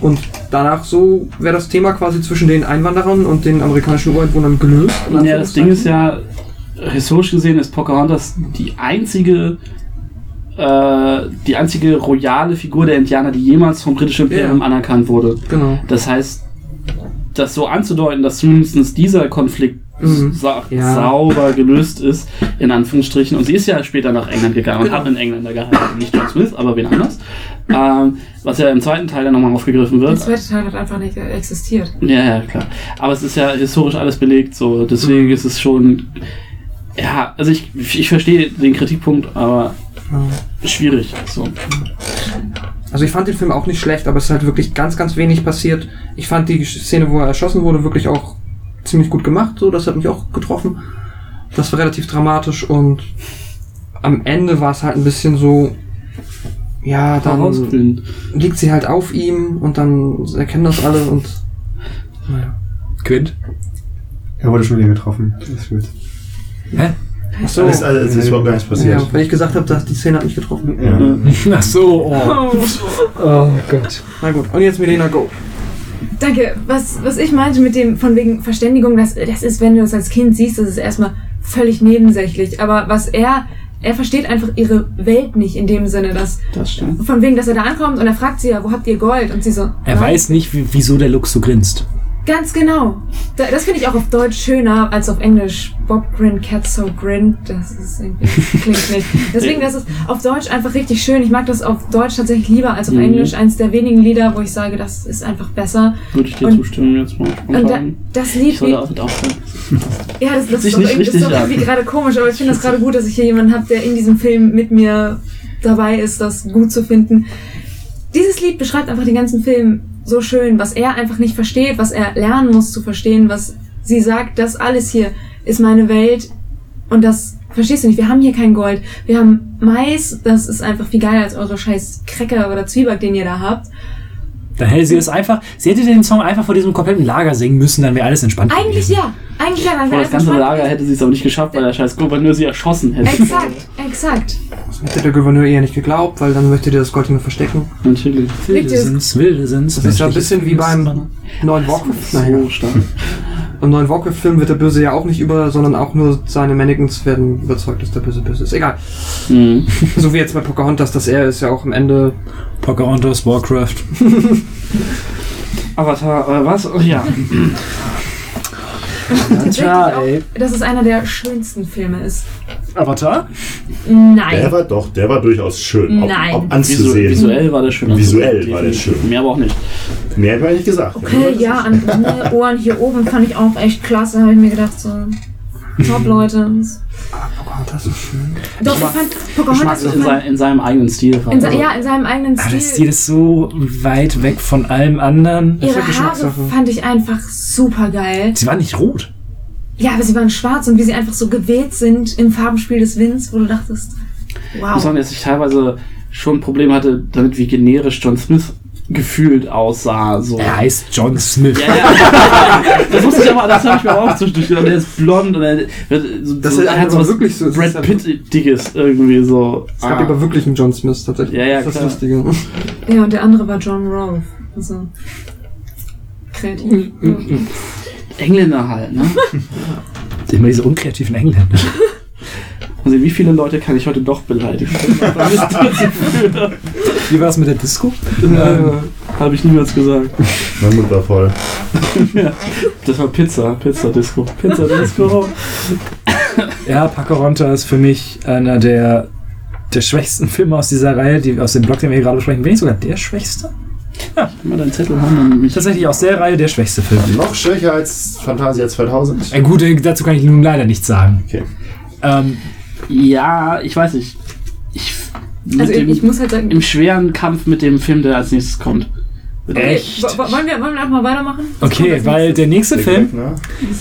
Und danach so wäre das Thema quasi zwischen den Einwanderern und den amerikanischen Ureinwohnern gelöst. Ja, das Ding ist ja, historisch gesehen ist Pocahontas die einzige, äh, die einzige royale Figur der Indianer, die jemals vom britischen Imperium Ja. anerkannt wurde. Genau. Das heißt, das so anzudeuten, dass zumindest dieser Konflikt Mhm. sa Ja. sauber gelöst ist, in Anführungsstrichen. Und sie ist ja später nach England gegangen und Genau. hat einen Engländer geheiratet. Nicht John Smith, aber wen anders. Ähm, was ja im zweiten Teil dann nochmal aufgegriffen Der wird. zweite Teil hat einfach nicht existiert. Ja, ja, klar. Aber es ist ja historisch alles belegt, so. Deswegen Mhm. ist es schon. Ja, also ich, ich verstehe den Kritikpunkt, aber schwierig. So. Also ich fand den Film auch nicht schlecht, aber es ist halt wirklich ganz, ganz wenig passiert. Ich fand die Szene, wo er erschossen wurde, wirklich auch ziemlich gut gemacht. So, das hat mich auch getroffen. Das war relativ dramatisch und am Ende war es halt ein bisschen so, ja, dann liegt sie halt auf ihm und dann erkennen das alle und naja. Quint. Er wurde schon wieder getroffen. Das ist gut. Hä? Ach so. Das ist, also, es ist überhaupt gar nichts passiert. Ja, wenn ich gesagt habe, dass die Szene hat mich getroffen. Ja. Ach so, oh. (laughs) Oh Gott. Na gut, und jetzt Milena Go. Danke. Was, was ich meinte mit dem von wegen Verständigung, das, das ist, wenn du das als Kind siehst, das ist erstmal völlig nebensächlich. Aber was er, er versteht einfach ihre Welt nicht in dem Sinne, dass Das stimmt. von wegen, dass er da ankommt und er fragt sie ja, wo habt ihr Gold? Und sie so, Er "Nein." weiß nicht, wie, wieso der Lux so grinst. Ganz genau. Da, das finde ich auch auf Deutsch schöner als auf Englisch. Bob Grin, Cat So Grin. Das ist irgendwie, (laughs) klingt nicht. Deswegen, das ist auf Deutsch einfach richtig schön. Ich mag das auf Deutsch tatsächlich lieber als auf Mhm. Englisch. Eins der wenigen Lieder, wo ich sage, das ist einfach besser. Würde ich dir Und- zustimmen jetzt mal Und da, das Ich Lied, soll wie, damit aufhören. ja, das, das ist, doch irgendwie, ist doch irgendwie gerade komisch, aber ich finde das gerade gut, dass ich hier jemanden habe, der in diesem Film mit mir dabei ist, das gut zu finden. Dieses Lied beschreibt einfach den ganzen Film so schön, was er einfach nicht versteht, was er lernen muss zu verstehen, was sie sagt, das alles hier ist meine Welt und das verstehst du nicht. Wir haben hier kein Gold. Wir haben Mais, das ist einfach viel geiler als eure scheiß Cracker oder Zwieback, den ihr da habt. Dann hätte sie das einfach, sie hätte den Song einfach vor diesem kompletten Lager singen müssen, dann wäre alles entspannt Eigentlich gewesen. ja. Eigentlich ja. Dann Vor das alles ganze entspannt Lager gewesen. hätte sie es aber nicht geschafft, weil der scheiß Gouverneur sie erschossen hätte. Exakt, exakt. Das hätte der Gouverneur eher nicht geglaubt, weil dann möchte der das Gold mehr verstecken. Natürlich. Wilde sind's, wilde sind's. Das ist ja ein bisschen wie beim neuen. Naja. So stark. Im neuen Warcraft-Film wird der Böse ja auch nicht über, sondern auch nur seine Mannequins werden überzeugt, dass der Böse böse ist. Egal. Mhm. So wie jetzt bei Pocahontas, dass er ist ja auch am Ende. Pocahontas, Warcraft. (laughs) Avatar, äh, was? Oh, ja. (laughs) Tatsächlich Tja, auch, ey. dass es einer der schönsten Filme ist. Avatar? Der Nein. war doch, der war durchaus schön. Auch, Nein. Visu anzusehen. visuell war der schön. Visuell war der schön. Mehr aber auch nicht. Mehr habe ich nicht gesagt. Okay, ja, an meine Ohren hier oben fand ich auch echt klasse, habe ich mir gedacht, so. (laughs) Top, Leute. Pocahontas ist schön. Doch, ich fand Pocahontas. In, sein, in seinem eigenen Stil. in, se- ja, in seinem eigenen Aber der Stil Stil. ist so weit weg von allem anderen. Ihre Haare fand ich einfach super geil. Sie war nicht rot. Ja, aber sie waren schwarz und wie sie einfach so gewählt sind im Farbenspiel des Winds, wo du dachtest, Ich muss wow. sagen, dass ich teilweise schon Probleme hatte, damit wie generisch John Smith gefühlt aussah. So. Er heißt John Smith. Ja, ja. (laughs) das wusste ich aber, das habe ich mir auch zwischendurch gedacht. Der ist blond und er, so, Das so, ist er hat aber so was wirklich so- Brad Pitt-Dickes irgendwie so. Es gab Ah. aber wirklich einen John Smith tatsächlich. Ja, ja, das ist das Lustige. Ja, und der andere war John Rolfe. Also, kreativ. Engländer halt, ne? (laughs) Immer diese unkreativen Engländer. (laughs) Also wie viele Leute kann ich heute doch beleidigen? (laughs) Wie war es mit der Disco? Äh, Habe ich niemals gesagt. Mein Mund war voll. (laughs) Das war Pizza, Pizza Disco. Pizza Disco. Ja, Pocahontas ist für mich einer der, der schwächsten Filme aus dieser Reihe, die aus dem Blog, den wir hier gerade besprechen. Wenn nicht sogar der schwächste? Mal deinen Zettel haben und mich. Tatsächlich aus der Reihe der schwächste Film. Noch schwächer als Fantasia 2000. Äh, gut, dazu kann ich nun leider nichts sagen. Okay. Ähm, Ja, ich weiß nicht. Ich. Also dem, ich muss halt sagen, Im schweren Kampf mit dem Film, der als nächstes kommt. echt? wo- wo- wollen wir, wollen wir einfach mal weitermachen? Was kommt Okay, weil der nächste Film, Ne?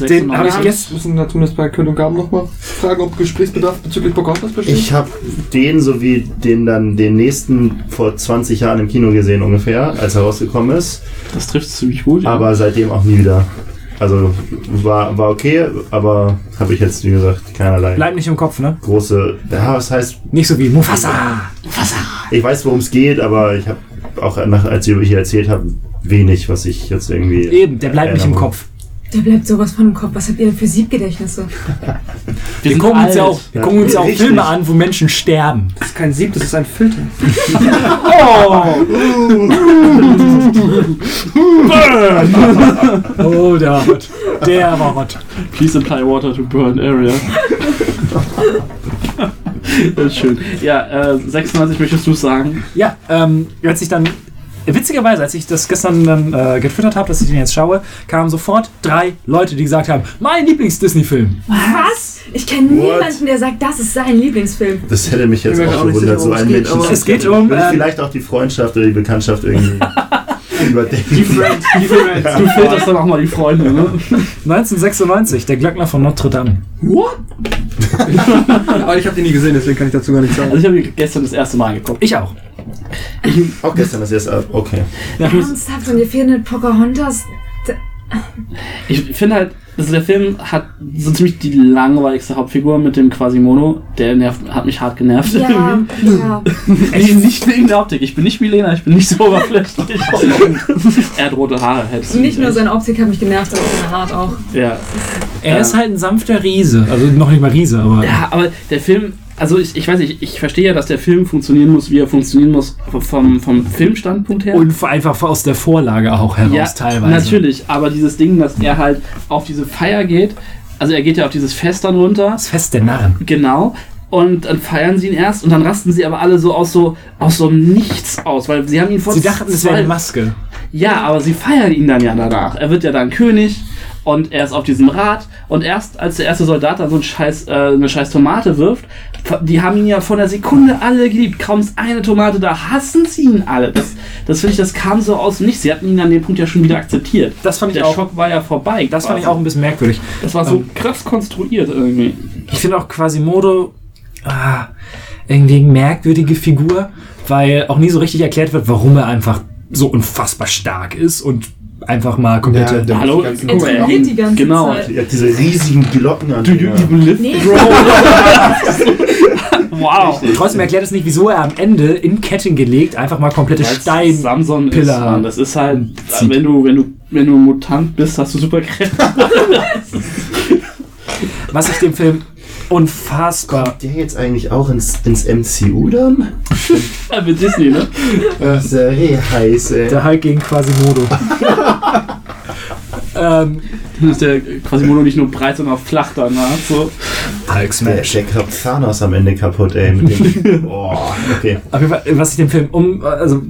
den habe ich Wir gestern. müssen da zumindest bei König und Gaben nochmal fragen, ob Gesprächsbedarf bezüglich Pocahontas besteht. Ich habe den sowie den dann den nächsten vor 20 Jahren im Kino gesehen ungefähr, als er rausgekommen ist. Das trifft ziemlich gut. ja. Aber seitdem auch nie wieder. Also war, war okay, aber habe ich jetzt, wie gesagt, keinerlei Bleibt nicht im Kopf, ne? große. Ja, was heißt, Nicht so wie Mufasa. ich weiß, worum es geht, aber ich habe auch, nach, als ich hier erzählt habe, wenig, was ich jetzt irgendwie. Eben, der bleibt nicht im Kopf. Der bleibt sowas von im Kopf. Was habt ihr denn für Siebgedächtnisse? (laughs) Wir, sind gucken uns ja auch, wir Ja, gucken uns ja auch richtig. Filme an, wo Menschen sterben. Das ist kein Sieb, das ist ein Filter. (laughs) Oh, der war hot. Der war hot. Please apply water to burn area. (laughs) das ist schön. Ja, äh, 96 möchtest du sagen? Ja, ähm, als ich dann, witzigerweise, als ich das gestern dann äh, getwittert habe, dass ich den jetzt schaue, kamen sofort drei Leute, die gesagt haben, mein Lieblings-Disney-Film. Was? Ich kenne niemanden, der sagt, das ist sein Lieblingsfilm. Das hätte mich jetzt Ich auch gewundert, so einen geht, Menschen Es geht um, Würde ich ähm, vielleicht auch die Freundschaft oder die Bekanntschaft irgendwie (laughs) überdenken. Die Friends. Die Friends. Du filterst dann auch mal die Freunde, ne? (laughs) 1996, der Glöckner von Notre Dame. (laughs) Aber ich habe den nie gesehen, deswegen kann ich dazu gar nichts sagen. Also ich habe ihn gestern das erste Mal geguckt. Ich auch. Auch gestern das erste. Okay. Ernsthaft, und ihr findet Pocahontas. Ich finde halt, also der Film hat so ziemlich die langweiligste Hauptfigur mit dem Quasimodo. Der nervt, hat mich hart genervt. Ja, ja. (laughs) Ey, nicht wegen der Optik. Ich bin nicht Milena, ich bin nicht so (laughs) oberflächlich. er hat rote Haare. Nicht nur echt. seine Optik hat mich genervt, sondern seine Art auch. Ja. Er Ja. ist halt ein sanfter Riese. Also noch nicht mal Riese, aber. ja, aber der Film, also ich, ich weiß nicht, ich verstehe ja, dass der Film funktionieren muss, wie er funktionieren muss, vom, vom Filmstandpunkt her. Und einfach aus der Vorlage auch heraus ja, teilweise. natürlich, aber dieses Ding, dass er halt auf diese Feier geht, also er geht ja auf dieses Fest dann runter, Das Fest der Narren. genau, und dann feiern sie ihn erst und dann rasten sie aber alle so aus so aus so einem Nichts aus, weil sie haben ihn vor Sie dachten, es wäre eine Maske. Ja, aber sie feiern ihn dann ja danach. Er wird ja dann König und er ist auf diesem Rad und erst als der erste Soldat dann so ein scheiß, äh, eine scheiß Tomate wirft, die haben ihn ja von der Sekunde alle geliebt. Kaum ist eine Tomate da, hassen sie ihn alle. Das, das finde ich, das kam so aus dem Nichts. Sie hatten ihn an dem Punkt ja schon wieder akzeptiert. Das fand ich Der auch. Schock war ja vorbei. Das fand ich auch ein bisschen merkwürdig. Das war so Ähm, krass konstruiert irgendwie. Ich finde auch Quasimodo ah, irgendwie eine merkwürdige Figur, weil auch nie so richtig erklärt wird, warum er einfach so unfassbar stark ist und einfach mal komplette. der- Hallo? die ganzen- Er Guck mal, trainiert die ganze Genau. Zeit. Ja, diese riesigen Glocken an. live, Nee. (laughs) Wow. Trotzdem erklärt es nicht, wieso er am Ende in Ketten gelegt einfach mal komplette Stein. Samson ist, Pillar Mann, das ist halt, wenn du, wenn du, wenn du Mutant bist, hast du Superkräfte. Was ich dem Film unfassbar. Der jetzt eigentlich auch ins, ins MCU dann? (laughs) Ja, mit Disney, ne? Das ist ja eh heiß, ey. Der Hulk gegen Quasimodo. (laughs) ähm, Dann ist der Quasimodo nicht nur breit, sondern auch flach danach. So. Hulk Smash. der klappt Thanos am Ende kaputt, ey. Mit dem, boah, (laughs) okay. Auf jeden Fall, was ich dem Film um, also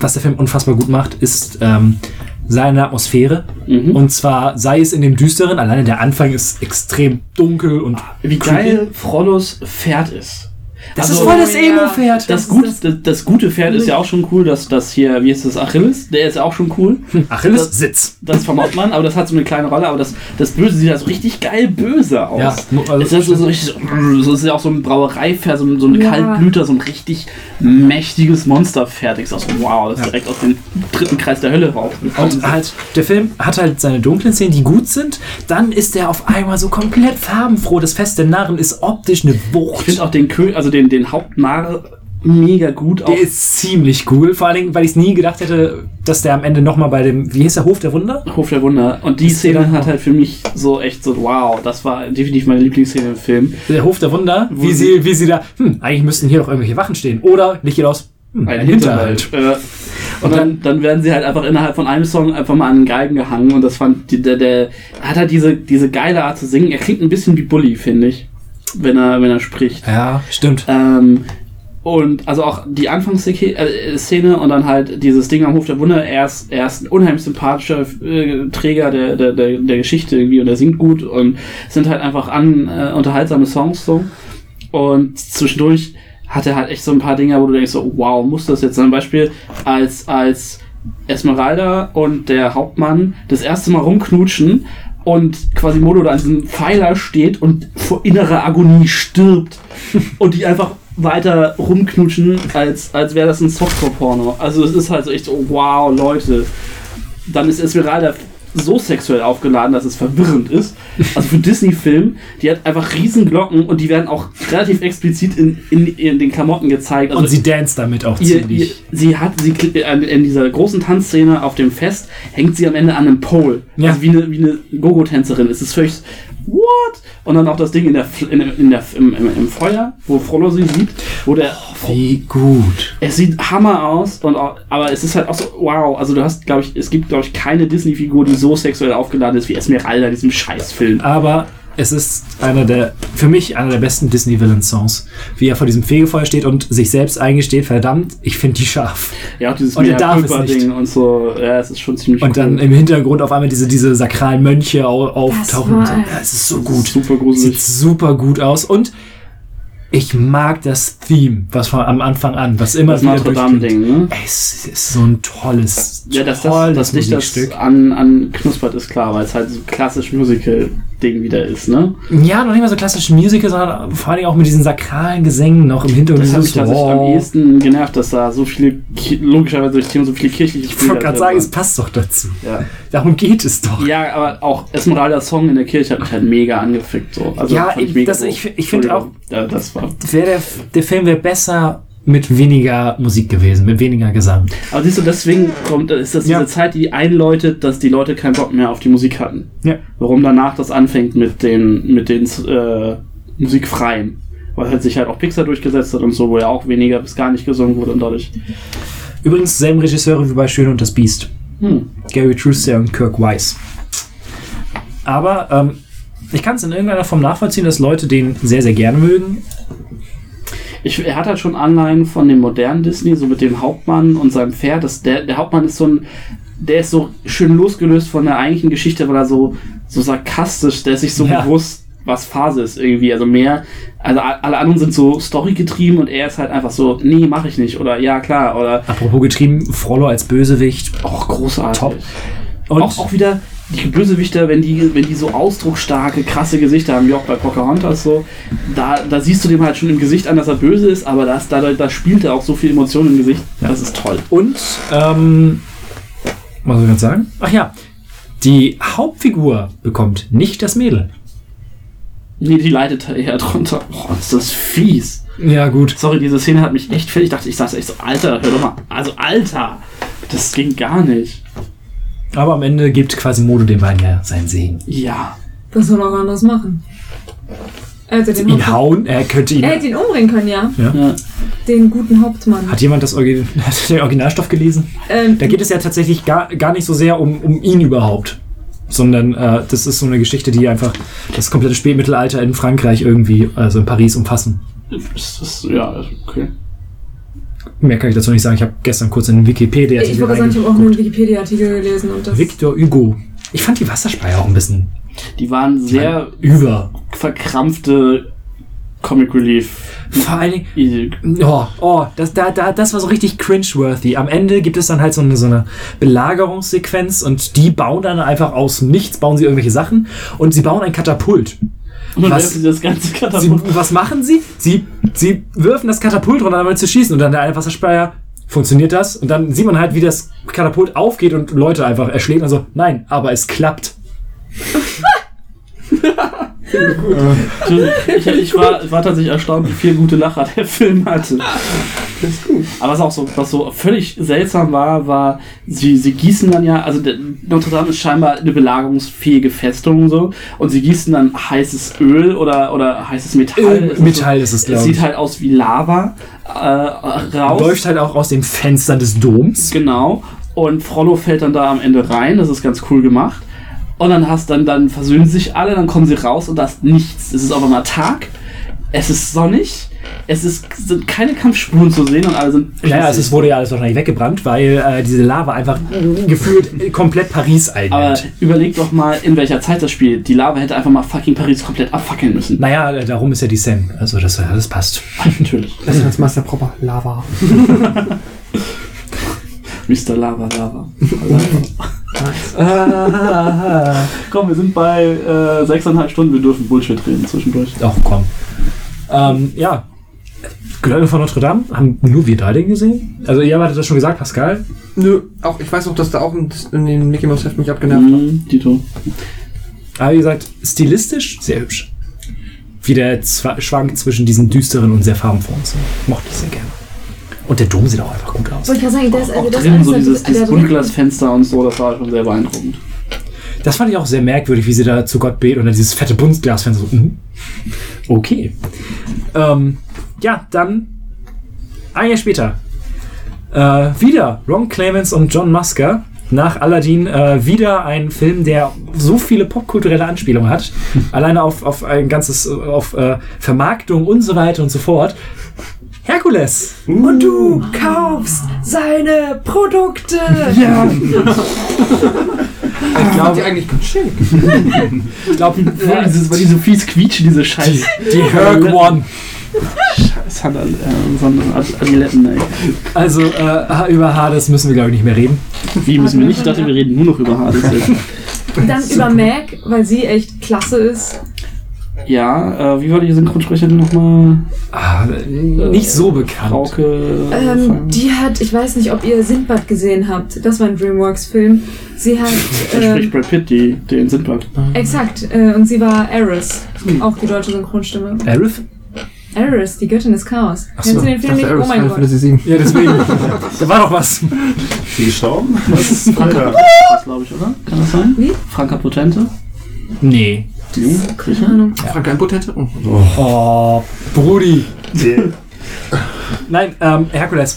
was der Film unfassbar gut macht, ist ähm, seine Atmosphäre. Mhm. Und zwar sei es in dem Düsteren, alleine der Anfang ist extrem dunkel und Wie geil Frollos Pferd ist. Das Also- ist voll das Oh ja. Emo-Pferd. Das, ist gut, das- das, das gute Pferd ist ja auch schon cool, dass das hier, wie ist das, Achilles? Der ist ja auch schon cool. (laughs) Achilles, Das- Sitz. Das vom Hauptmann, aber das hat so eine kleine Rolle, aber das, das Böse sieht ja so richtig geil böse aus. Ja, also- ist das so, so richtig so, so ist ja auch so ein Brauereipferd, so, ein- so ein Ja. Kaltblüter, so ein richtig mächtiges Monsterpferd. Ich sag so, wow, das ist direkt aus dem dritten Kreis der Hölle rausgekommen. Und halt, der Film hat halt seine dunklen Szenen, die gut sind. Dann ist er auf einmal so komplett farbenfroh. Das Fest der Narren ist optisch eine Ich Wucht. finde auch den Kö also den, den Hauptnarr mega gut. Der ist ziemlich cool. Vor allen Dingen, weil ich es nie gedacht hätte, dass der am Ende nochmal bei dem, wie hieß der, Hof der Wunder? Hof der Wunder. Und die Szene hat halt für mich so echt so, wow, das war definitiv meine Lieblingsszene im Film. Der Hof der Wunder, wie sie- wie sie da, hm, eigentlich müssten hier doch irgendwelche Wachen stehen. Oder Licht geht aus, hm, Ein ein Hinterhalt. Hinterhalt. Äh, Und dann, dann werden sie halt einfach innerhalb von einem Song einfach mal an den Geigen gehangen und das fand die, der, der hat halt diese, diese geile Art zu singen. Er klingt ein bisschen wie Bully, finde ich, wenn er, wenn er spricht. Ja, stimmt. Ähm, und also auch die Anfangsszene und dann halt dieses Ding am Hof der Wunder. Er ist, er ist ein unheimlich sympathischer äh, Träger der, der, der, der Geschichte irgendwie und er singt gut und sind halt einfach an, äh, unterhaltsame Songs so. Und zwischendurch hat er halt echt so ein paar Dinge, wo du denkst so, wow, muss das jetzt sein? Beispiel als, als Esmeralda und der Hauptmann das erste Mal rumknutschen und Quasimodo da an diesem Pfeiler steht und vor innerer Agonie stirbt (laughs) und die einfach weiter rumknutschen, als, als wäre das ein Softcore-Porno. Also es ist halt so echt so, wow, Leute. Dann ist Esmeralda so sexuell aufgeladen, dass es verwirrend ist. Also für Disney-Film, die hat einfach riesen Glocken und die werden auch relativ explizit in, in, in den Klamotten gezeigt. Also Und sie dance damit auch ihr, ihr, ziemlich. sie hat sie äh, in dieser großen Tanzszene auf dem Fest hängt sie am Ende an einem Pole. Ja. Also wie eine, wie eine Gogo-Tänzerin. Es ist völlig what? Und dann auch das Ding in der, in, in der im, im, im Feuer, wo Frollo sie sieht, wo der Wie gut. es sieht Hammer aus, und auch, aber es ist halt auch so, wow, also du hast, glaube ich, es gibt, glaube ich, keine Disney-Figur, die so sexuell aufgeladen ist wie Esmeralda in diesem Scheißfilm. Aber es ist einer der, für mich einer der besten Disney-Villain-Songs. Wie er vor diesem Fegefeuer steht und sich selbst eingesteht, verdammt, ich finde die scharf. Ja, dieses Und er darf es Ding und so, ja, es ist schon ziemlich Und dann im Hintergrund auf einmal diese, diese sakralen Mönche au- auftauchen. war- und so. Ja, es ist so gut. super Sieht gruselig. super gut aus. Und ich mag das Theme, was von am Anfang an, was immer Das wieder Notre durchklingt. Dame-Ding, ne? Es ist so ein tolles, Ja, dass das, tolles dich das Musikstück. an, an knuspert, ist klar, weil es halt so klassisch Musical-Ding wieder ist, ne? Ja, noch nicht mal so klassische Musical, sondern vor allem auch mit diesen sakralen Gesängen noch im Hintergrund. Das hat mich tatsächlich am ehesten genervt, dass da so viele, logischerweise durch Thema so viele kirchliche Ich wollte gerade sagen, es passt doch dazu. ja. Darum geht es doch. ja, aber auch Esmeralda Song in der Kirche hat mich halt mega angefickt, so. Also Ja, ich- das- ich- ich find Entschuldigung. Ja, das war. Wär der, der Film wäre besser mit weniger Musik gewesen, mit weniger Gesang. Aber siehst du, deswegen kommt, ist das diese Ja. Zeit, die einläutet, dass die Leute keinen Bock mehr auf die Musik hatten. Ja. Warum danach das anfängt mit den, mit den äh, Musikfreien. Weil halt sich halt auch Pixar durchgesetzt hat und so, wo ja auch weniger bis gar nicht gesungen wurde und dadurch. Übrigens selben Regisseure wie bei Schön und das Biest. Hm. Gary Truster und Kirk Weiss. Aber ähm, ich kann es in irgendeiner Form nachvollziehen, dass Leute den sehr, sehr gerne mögen. Ich, er hat halt schon Anleihen von dem modernen Disney, so mit dem Hauptmann und seinem Pferd. Das, der, der Hauptmann ist so ein, der ist so schön losgelöst von der eigentlichen Geschichte, weil er so, so sarkastisch, der ist sich so Ja. bewusst, was Phase ist irgendwie. Also mehr, also alle anderen sind so storygetrieben und er ist halt einfach so, nee, mach ich nicht. Oder ja, klar. Oder Apropos getrieben, Frollo als Bösewicht. auch großartig. Top. Und auch, auch wieder die Bösewichter, wenn die, wenn die so ausdrucksstarke, krasse Gesichter haben, wie auch bei Pocahontas so, da, da siehst du dem halt schon im Gesicht an, dass er böse ist, aber das, da, da spielt er auch so viel Emotion im Gesicht. Das ist toll. Und, ähm, was soll ich jetzt sagen? Ach ja, die Hauptfigur bekommt nicht das Mädel. Nee, die leidet eher drunter. Boah, ist das fies. Ja, gut. Sorry, diese Szene hat mich echt fertig. Ich dachte, ich saß echt so, Alter, hör doch mal. Also, Alter, das ging gar nicht. Aber am Ende gibt Quasimodo dem beiden ja seinen Segen. Ja. Was soll er auch anders machen? Er hätte den, Ihn hauen, er könnte ihn. er hätte ihn umbringen können, ja. ja. Den guten Hauptmann. Hat jemand das Orgi (laughs) hat den Originalstoff gelesen? Ähm, Da geht es ja tatsächlich gar, gar nicht so sehr um, um ihn überhaupt. Sondern äh, das ist so eine Geschichte, die einfach das komplette Spätmittelalter in Frankreich irgendwie, also in Paris, umfassen. Das ist, ja, okay. Mehr kann ich dazu nicht sagen. Ich habe gestern kurz in den wikipedia ich wollte sagen, ich habe auch einen Wikipedia-Artikel gelesen und das. Victor Hugo. Ich fand die Wasserspeier auch ein bisschen Die waren sehr über. verkrampfte Comic Relief. Vor allen Dingen, Easy. Oh, oh, das, da, da, das war so richtig cringe-worthy. Am Ende gibt es dann halt so eine, so eine Belagerungssequenz und die bauen dann einfach aus nichts, bauen sie irgendwelche Sachen und sie bauen ein Katapult. Und dann Was? werfen sie das ganze Sie, Katapult. was machen sie? sie? Sie wirfen das Katapult runter, damit zu schießen und dann der eine Wasserspeier. Funktioniert das? Und dann sieht man halt, wie das Katapult aufgeht und Leute einfach erschlägt. Also, nein, aber es klappt. Ich, ich, war, war tatsächlich erstaunt, wie viel gute Lacher der Film hatte. Das ist gut. Aber was auch so, was so völlig seltsam war, war, sie, sie gießen dann ja, also Notre Dame ist scheinbar eine belagerungsfähige Festung und so, und sie gießen dann heißes Öl oder, oder heißes Metall. Öl, ist Metall ist es, glaube sieht ich. halt aus wie Lava äh, raus. Läuft halt auch aus den Fenstern des Doms. Genau. Und Frollo fällt dann da am Ende rein. Das ist ganz cool gemacht. Und dann hast dann, dann versöhnen sich alle, dann kommen sie raus und da ist nichts. Es ist auf einmal Tag. Es ist sonnig. Es ist, sind keine Kampfspuren zu sehen und alle sind. Naja, es wurde ja alles wahrscheinlich weggebrannt, weil äh, diese Lava einfach gefühlt komplett Paris Aber einnimmt. überleg doch mal, in welcher Zeit das spielt. Die Lava hätte einfach mal fucking Paris komplett abfackeln müssen. Naja, darum ist ja die Sam. Also das, das passt. Natürlich. Das ist als Master Proper Lava. (laughs) Mr. Lava Lava. (laughs) (laughs) Komm, wir sind bei äh, sechseinhalb Stunden. Wir dürfen Bullshit reden zwischendurch. Ach komm. Ähm, ja. Glöckner von Notre Dame haben nur wir drei den gesehen. Also ihr hattet das schon gesagt, Pascal. Nö, auch, ich weiß auch, dass da auch in, in den Mickey Mouse Heft mich abgenervt hat. Mhm, Dito. Aber wie gesagt, stilistisch sehr hübsch. Wie der Zwa Schwank zwischen diesen düsteren und sehr farbenfrohen sind. Mochte ich sehr gerne. Und der Dom sieht auch einfach gut aus. Wollte ich ja sagen, das, Auch also das drin so dieses, dieses Buntglasfenster und so, das war schon sehr beeindruckend. Das fand ich auch sehr merkwürdig, wie sie da zu Gott beten und dann dieses fette Buntsglasfenster so. mhm. Okay. Ähm, ja, dann ein Jahr später. Äh, wieder Ron Clements und John Musker. Nach Aladdin äh, wieder ein Film, der so viele popkulturelle Anspielungen hat. (laughs) Alleine auf, auf ein ganzes, auf äh, Vermarktung und so weiter und so fort. Herkules. Und du kaufst seine Produkte. Ja. (laughs) Ich glaube, die eigentlich ganz schick. Ich glaube, Ja, dieses, weil die so fies quietschen, diese Scheiß. die, die Herc One. Scheiß Hand, äh, sondern Adiletten, ey. Also äh, über Hades müssen wir, glaube ich, nicht mehr reden. Wie müssen wir nicht? Ich dachte, wir reden nur noch über Hades jetzt. Dann über Meg, weil sie echt klasse ist. Ja, äh, wie war die Synchronsprecherin nochmal? Ah, nicht so bekannt. Frauke. Ähm, die hat, ich weiß nicht, ob ihr Sindbad gesehen habt. Das war ein DreamWorks-Film. Sie hat. (laughs) da spricht Ähm, Brad Pitt, die, den Sindbad. exakt. Äh, und sie war Eris. Auch die deutsche Synchronstimme. Arif? Eris, die Göttin des Chaos. Ach so, Kennst du den Film nicht? Oh mein Gott. 7. Ja, deswegen. (laughs) da war doch was. Die gestorben? Franka, (laughs) glaube ich, oder? Kann das sein? Wie? Franka Potente? Nee. Die junge Keine? Ahnung. Frank Impotente? Oh. Oh, Brudi. Nein, ähm, Herkules.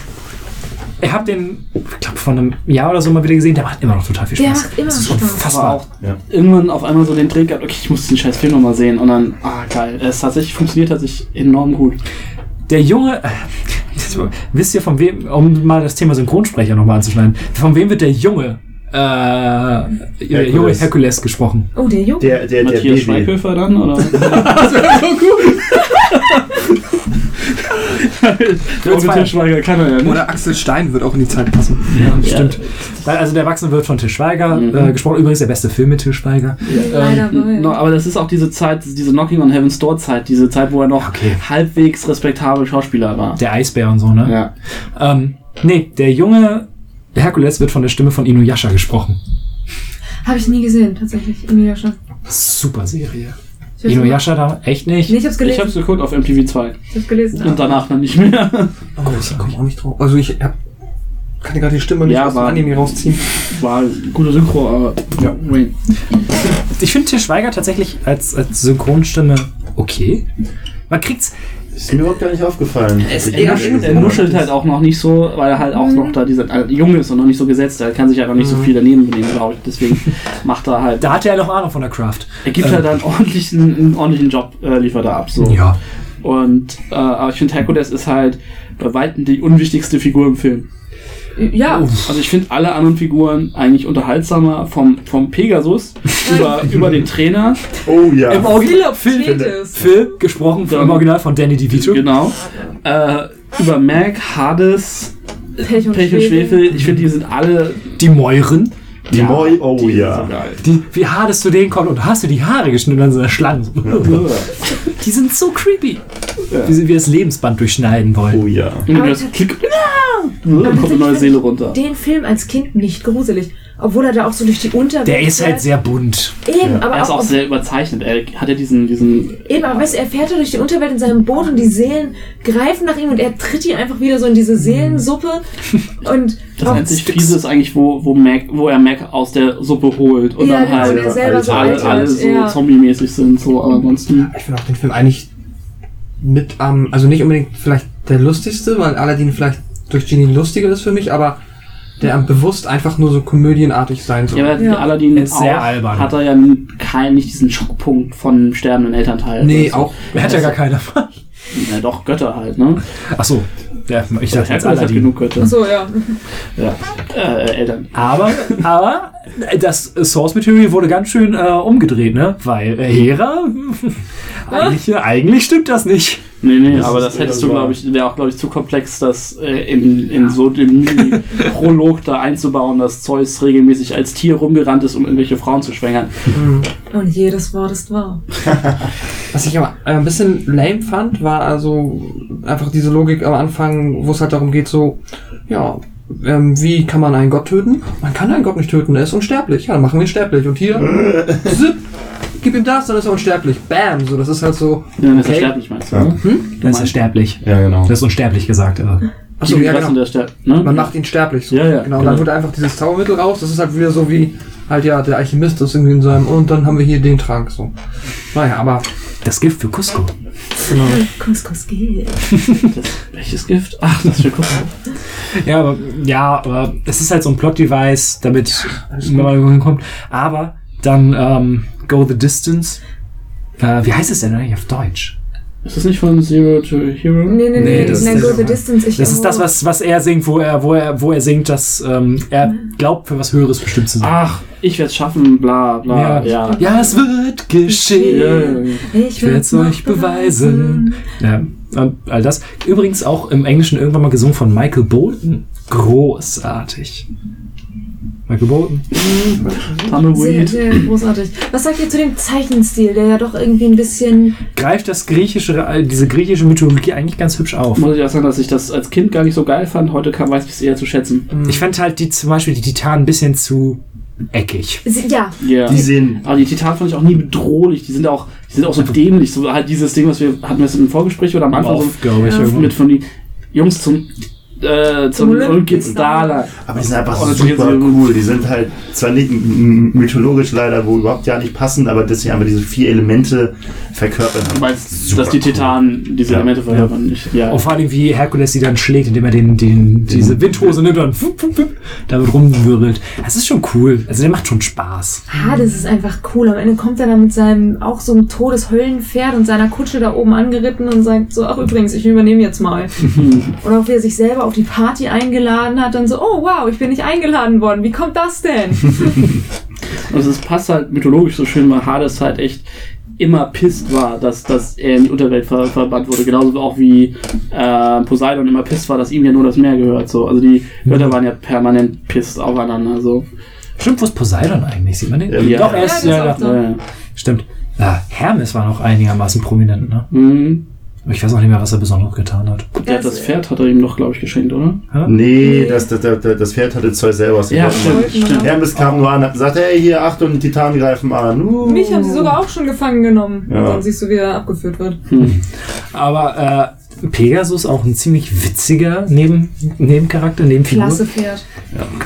Ich habe den, ich glaube, vor einem Jahr oder so mal wieder gesehen. Der macht immer noch total viel Der Spaß. macht immer das ist unfassbar. auch Ja. irgendwann auf einmal so den Dreh gehabt, okay, ich muss den scheiß Film nochmal sehen. Und dann, ah, geil. Es tatsächlich funktioniert tatsächlich enorm gut. Der Junge, äh, wisst ihr von wem, um mal das Thema Synchronsprecher nochmal anzuschneiden, von wem wird der Junge, äh, der junge Herkules gesprochen? Oh, der Junge. der, der, der Matthias. Schweighöfer dann, oder? (laughs) (laughs) Der zwei. Onkel Schweiger kann er ja nicht. Oder Axel Stein wird auch in die Zeit passen. Ja, stimmt. Weil, Also der Erwachsene wird von Til Schweiger Mhm. äh, gesprochen. Übrigens der beste Film mit Til Schweiger. Leider war No, aber das ist auch diese Zeit, diese Knocking on Heaven's Door Zeit, diese Zeit, wo er noch Okay. halbwegs respektabel Schauspieler war. Der Eisbär und so, ne? Ja. Ähm, nee, der junge Herkules wird von der Stimme von Inuyasha gesprochen. Habe ich nie gesehen, tatsächlich. Inuyasha. Super Serie. Ich Inuyasha da echt nicht. Nee, ich hab's Ich gelesen. hab's geguckt auf MTV 2 Ich hab's gelesen. und danach dann nicht mehr. Oh, ich komme auch nicht drauf. Also ich hab, kann gerade die Stimme nicht Ja, aus dem Anime rausziehen. War gute Synchro, aber ja. Ich finde Til Schweiger tatsächlich als, als Synchronstimme okay. Man kriegt's. Ist mir überhaupt gar nicht aufgefallen. Es- ja, ich- Er nuschelt halt auch noch nicht so, weil er halt auch noch da dieser äh, jung ist und noch nicht so gesetzt. Er kann sich halt noch nicht so viel daneben benehmen, glaube ich. Deswegen (laughs) macht er halt. Da hat er ja noch Ahnung von der Craft. Er gibt Ähm. halt einen ordentlichen, einen ordentlichen Job, äh, liefert er ab. So. Ja. Und äh, aber ich finde Herkules ist halt bei weitem die unwichtigste Figur im Film. Ja. Also ich finde alle anderen Figuren eigentlich unterhaltsamer vom, vom Pegasus über, (laughs) über den Trainer. Oh ja. Im Original Phil Phil, gesprochen Dann- im Original von Danny DeVito. Genau. Äh, über Mac, Hades, Pech und, Pech und Schwefel. Ich finde, die sind alle. Die Mäuren. Die Ja, Moi, oh die ja. so geil. Die, wie hart es zu denen kommt und hast du die Haare geschnitten an so einer Schlange. (laughs) Die sind so creepy. Wie sie wie das Lebensband durchschneiden wollen. Oh ja. Und dann das Klick. Dann kommt eine neue Seele runter. Den Film als Kind nicht gruselig. Obwohl er da auch so durch die Unterwelt Der ist halt sehr bunt. Eben, aber Er ist auch, auch sehr überzeichnet. Er hat ja diesen, diesen eben, aber weißt du, er fährt da durch die Unterwelt in seinem Boot und die Seelen greifen nach ihm und er tritt die einfach wieder so in diese Seelensuppe und Das einzig Fiese ist eigentlich, wo, wo, Mac, wo er Mac aus der Suppe holt und Ja, dann halt der selber so alle, alle so ja. zombie-mäßig sind. So, aber ansonsten. Ich finde auch den Film eigentlich mit am, also nicht unbedingt vielleicht der lustigste, weil Aladdin vielleicht durch Genie lustiger ist für mich, aber der am bewusst einfach nur so komödienartig sein soll. Ja, aber Ja. Aladdin Er ist sehr auch albern. hat er ja keinen, nicht diesen Schockpunkt von sterbenden Elternteil. nee, Also, auch. Er hat ja gar keiner. Na doch, Götter halt, ne? Ach so. Ja, ich dachte jetzt Aladdin. genug Götter. so, ja. Ja. Äh, Eltern. Aber, aber das Source Material wurde ganz schön äh, umgedreht, ne? Weil äh, Hera, (laughs) eigentlich, eigentlich stimmt das nicht. Nee, nee, Das aber das hättest du, glaube ich, wäre auch, glaube ich, zu komplex, das äh, in, in so dem Mini-Prolog da einzubauen, dass Zeus regelmäßig als Tier rumgerannt ist, um irgendwelche Frauen zu schwängern. Mhm. Und jedes Wort ist wahr. (laughs) Was ich aber ein bisschen lame fand, war also einfach diese Logik am Anfang, wo es halt darum geht, so, ja, ähm, wie kann man einen Gott töten? Man kann einen Gott nicht töten, er ist unsterblich. Ja, dann machen wir ihn sterblich. Und hier, (laughs) zip, gib ihm das, dann ist er unsterblich. Bam, so, das ist halt so. Ja, dann ist er Okay. sterblich, meinst du? Ja. ne? Das ist meinst- unsterblich. Ja, genau. Das ist unsterblich gesagt, aber. Achso, ja, genau. der Ster ne? Man macht ihn sterblich. So. Ja, ja, Genau, und dann holt er einfach dieses Zaubermittel raus. Das ist halt wieder so wie, halt ja, der Alchemist ist irgendwie in seinem, und dann haben wir hier den Trank, so. Naja, aber, Das Gift für Cusco. genau. Couscous geht. Das, welches Gift? Ach, das für Kuss. Ja, aber, ja, aber es ist halt so ein Plot-Device, damit wenn man irgendwo hinkommt. Aber dann ähm, Go the Distance. Äh, wie heißt es denn eigentlich auf Deutsch? Ist das nicht von Zero to Hero? Nee, nee, nee, Nee, das Nein, ist- Go the Distance. Ich Das ist das, was, was er singt, wo er, wo er, wo er singt, dass ähm, er glaubt, für was Höheres bestimmt zu sein. Ach, ich werde es schaffen, bla bla, ja. ja, es wird Ja, geschehen. ja, ja. Ich Ich werde es euch beweisen. Ja, und all das. Übrigens auch im Englischen irgendwann mal gesungen von Michael Bolton. Großartig. Michael Bolton. Sehr, sehr großartig. Was sagt ihr zu dem Zeichenstil, der ja doch irgendwie ein bisschen. Greift das griechische, äh, diese griechische Mythologie eigentlich ganz hübsch auf. Muss ich auch sagen, dass ich das als Kind gar nicht so geil fand. Heute kann, weiß ich es eher zu schätzen. Ich fand halt die zum Beispiel die Titanen ein bisschen zu eckig. Sie- Ja, Ja. Die sehen, Aber die Titanen fand ich auch nie bedrohlich. Die sind auch, die sind auch so dämlich. So halt dieses Ding, was wir hatten wir das im Vorgespräch oder am Anfang so glaube ich, mit, irgendwo. mit von die Jungs zum äh, zum lang. aber die sind einfach das super cool. Die sind halt zwar nicht mythologisch leider, wo überhaupt ja nicht passen, aber dass sie einfach diese vier Elemente verkörpern. Du meinst, Super dass die cool. Titanen diese Ja. Elemente verkörpern? nicht? Ja. Und vor allem, wie Herkules sie dann schlägt, indem er den, den, diese Windhose nimmt und wupp, wupp, wupp, damit rumwirbelt. Das ist schon cool. Also der macht schon Spaß. Hades ist einfach cool. Am Ende kommt er da mit seinem auch so einem Todeshöllenpferd und seiner Kutsche da oben angeritten und sagt so, ach übrigens, ich übernehme jetzt mal. (laughs) Oder auch wie er sich selber auf die Party eingeladen hat und so, oh wow, ich bin nicht eingeladen worden. Wie kommt das denn? (laughs) Also es passt halt mythologisch so schön, weil Hades halt echt immer pisst war, dass, dass er in die Unterwelt ver verbannt wurde. Genauso auch wie äh, Poseidon immer pisst war, dass ihm ja nur das Meer gehört. So. Also die Götter waren ja permanent pisst aufeinander. So. Stimmt, wo ist Poseidon eigentlich? Sieht man den? Ja. Doch, er ist, Ja, ja, ja. Stimmt. Ja, Hermes war noch einigermaßen prominent, ne? Mhm. Ich weiß auch nicht mehr, was er besonders getan hat. Hat das Pferd hat er ihm doch, glaube ich, geschenkt, oder? Nee, das, das, das, das Pferd hatte Zeus selber Ja, stimmt, stimmt. Hermes kam nur an, hat gesagt, hey, hier, Achtung, Titanen greifen an. Uh. Mich haben sie sogar auch schon gefangen genommen. Ja. Und dann siehst du, wie er abgeführt wird. Aber äh, Pegasus auch ein ziemlich witziger Neben Nebencharakter, Nebenfigur. Klasse Pferd.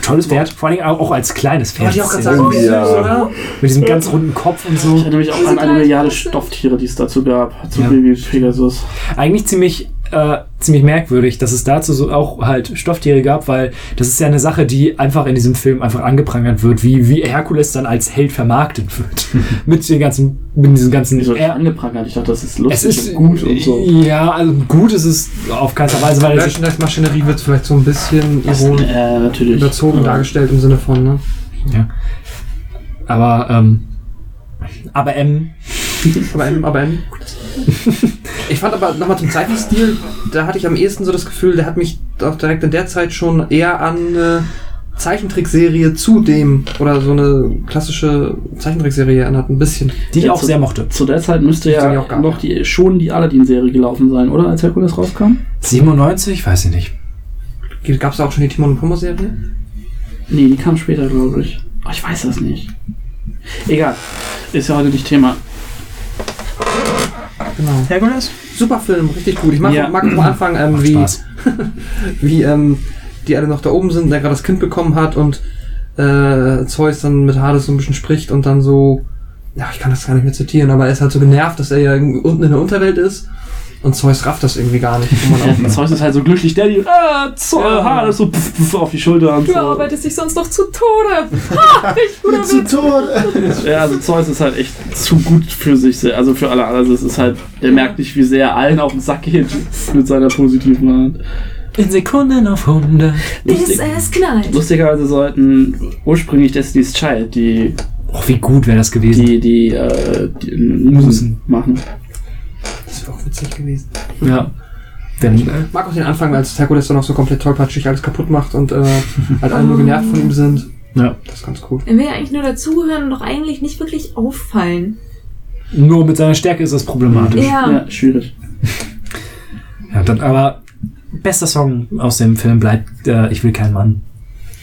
Tolles Pferd, vor allem auch, auch als kleines Pferd. Wollte ich auch gerade sagen, süß. oder? Mit diesem ganz runden Kopf und so. Ich erinnere mich auch Diese an eine Milliarde. Stofftiere, die es dazu gab. Zu Ja. Baby Pegasus. Eigentlich ziemlich, äh, ziemlich merkwürdig, dass es dazu so auch halt Stofftiere gab, weil das ist ja eine Sache, die einfach in diesem Film einfach angeprangert wird, wie, wie Herkules dann als Held vermarktet wird. (laughs) mit den ganzen, mit diesen ganzen. Wieso Er- angeprangert? Ich dachte, das ist es lustig ist und gut und so. Ja, also gut ist es auf keiner Weise, weil es Merchandise-Maschinerie wird vielleicht so ein bisschen ironisch Äh, natürlich. überzogen Aber- dargestellt im Sinne von, ne? Ja. Aber, ähm, aber M. Aber M, aber M. (laughs) Ich fand aber nochmal zum Zeichenstil, da hatte ich am ehesten so das Gefühl, der hat mich auch direkt in der Zeit schon eher an eine Zeichentrickserie zu dem oder so eine klassische Zeichentrickserie erinnert, ein bisschen. Die ich Ja, auch zu- sehr mochte. Zu der Zeit müsste ja auch gab, noch die, schon die Aladdin-Serie gelaufen sein, oder? Als Herkules rauskam? 97? Weiß ich nicht. Gab es auch schon die Timon und Pumper Serie? Nee, die kam später, glaube ich. Oh, ich weiß das nicht. Egal. Ist ja heute nicht Thema. Genau. Herkules? Super Film, richtig gut. Ich mag, Ja. mag am Anfang, ähm, wie, (laughs) wie ähm, die alle noch da oben sind, der gerade das Kind bekommen hat und äh, Zeus dann mit Hades so ein bisschen spricht und dann so, ja, ich kann das gar nicht mehr zitieren, aber er ist halt so genervt, dass er ja unten in der Unterwelt ist und Zeus rafft das irgendwie gar nicht. Ja, (laughs) Zeus ist halt so glücklich, Daddy, ah, Zeus, Ja. Hades so pff, pff, auf die Schulter und Du so. arbeitest dich sonst noch zu Tode. Ha, ich guter Zu Witz. Tod! Ja, also Zeus ist halt echt zu gut für sich, also für alle. Also es ist halt, der merkt nicht, wie sehr er allen auf den Sack geht mit seiner positiven Art. In Sekunden auf 100. Bis Lustig, es knallt. lustigerweise sollten ursprünglich Destiny's Child die, Oh, wie gut wäre das gewesen. die, die, äh, die Musen machen. Das wäre auch witzig gewesen. Ja. Wenn, Ich mag auch den Anfang, als Herkules dann noch so komplett tollpatschig alles kaputt macht und äh, (laughs) halt alle nur genervt von ihm sind. ja. Das ist ganz gut. Er will ja eigentlich nur dazugehören und doch eigentlich nicht wirklich auffallen. Nur mit seiner Stärke ist das problematisch. Ja. Ja, schwierig. (laughs) Ja, dann aber bester Song aus dem Film bleibt äh, Ich will kein Mann.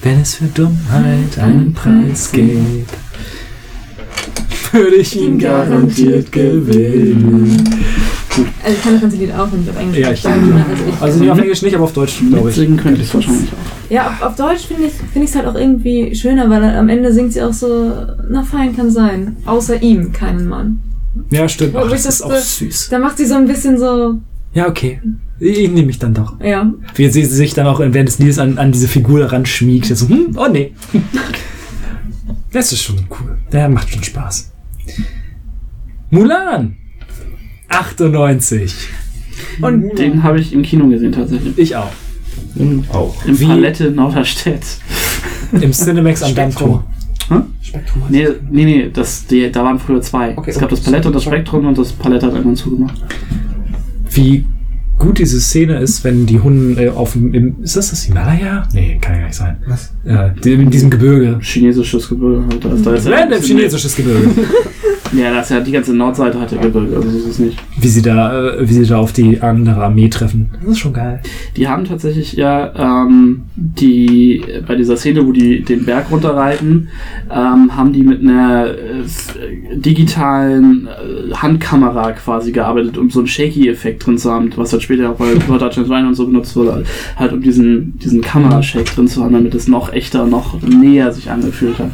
Wenn es für Dummheit einen Preis gibt, würde ich ihn garantiert gewinnen. Also ich kann das ganze Lied auch nicht auf Englisch Ja, ich- verstehen, ne? also ich, Also nicht auf Englisch nicht, aber auf Deutsch, glaube ich. Mitsingen könnte ich es wahrscheinlich auch. Ja, auf, auf Deutsch finde ich finde ich es halt auch irgendwie schöner, weil am Ende singt sie auch so, na fein kann sein, außer ihm keinen Mann. Ja, stimmt. Ach, ich das ist auch süß. Da macht sie so ein bisschen so, Ja, okay. Ich nehme mich dann doch. ja. Wie sie sich dann auch während des Liedes an, an diese Figur ran schmiegt. So, hm, oh nee. (laughs) Das ist schon cool. Der macht schon Spaß. Mulan. 98. Und Den habe ich im Kino gesehen tatsächlich. Ich auch. Auch. Im Wie- Palette Norderstedt. Im Cinemax am Dammtor. Spektrum Nee, nee, nee, das, die, da waren früher zwei. Okay, es gab das Palette und das Spektrum und das Palette hat irgendwann zugemacht. Wie gut diese Szene ist, wenn die Hunde äh, auf dem. Im, ist das das Himalaya? Nee, kann ja gar nicht sein. Was? Ja, die, in diesem Gebirge. Chinesisches Gebirge halt. Da ist, da ist ja, Random chinesisches Gebirge. (laughs) Ja, das ist ja die ganze Nordseite hat der Gebirge, also so ist es nicht. wie sie da, äh, wie sie da auf die andere Armee treffen. Das ist schon geil. Die haben tatsächlich ja ähm, die bei dieser Szene, wo die den Berg runterreiten, ähm, haben die mit einer äh, digitalen äh, Handkamera quasi gearbeitet, um so einen Shaky-Effekt drin zu haben, was dann später auch bei Blood Argent Ryan und so genutzt wurde, halt um diesen, diesen Kamerashake drin zu haben, damit es noch echter, noch näher sich angefühlt hat.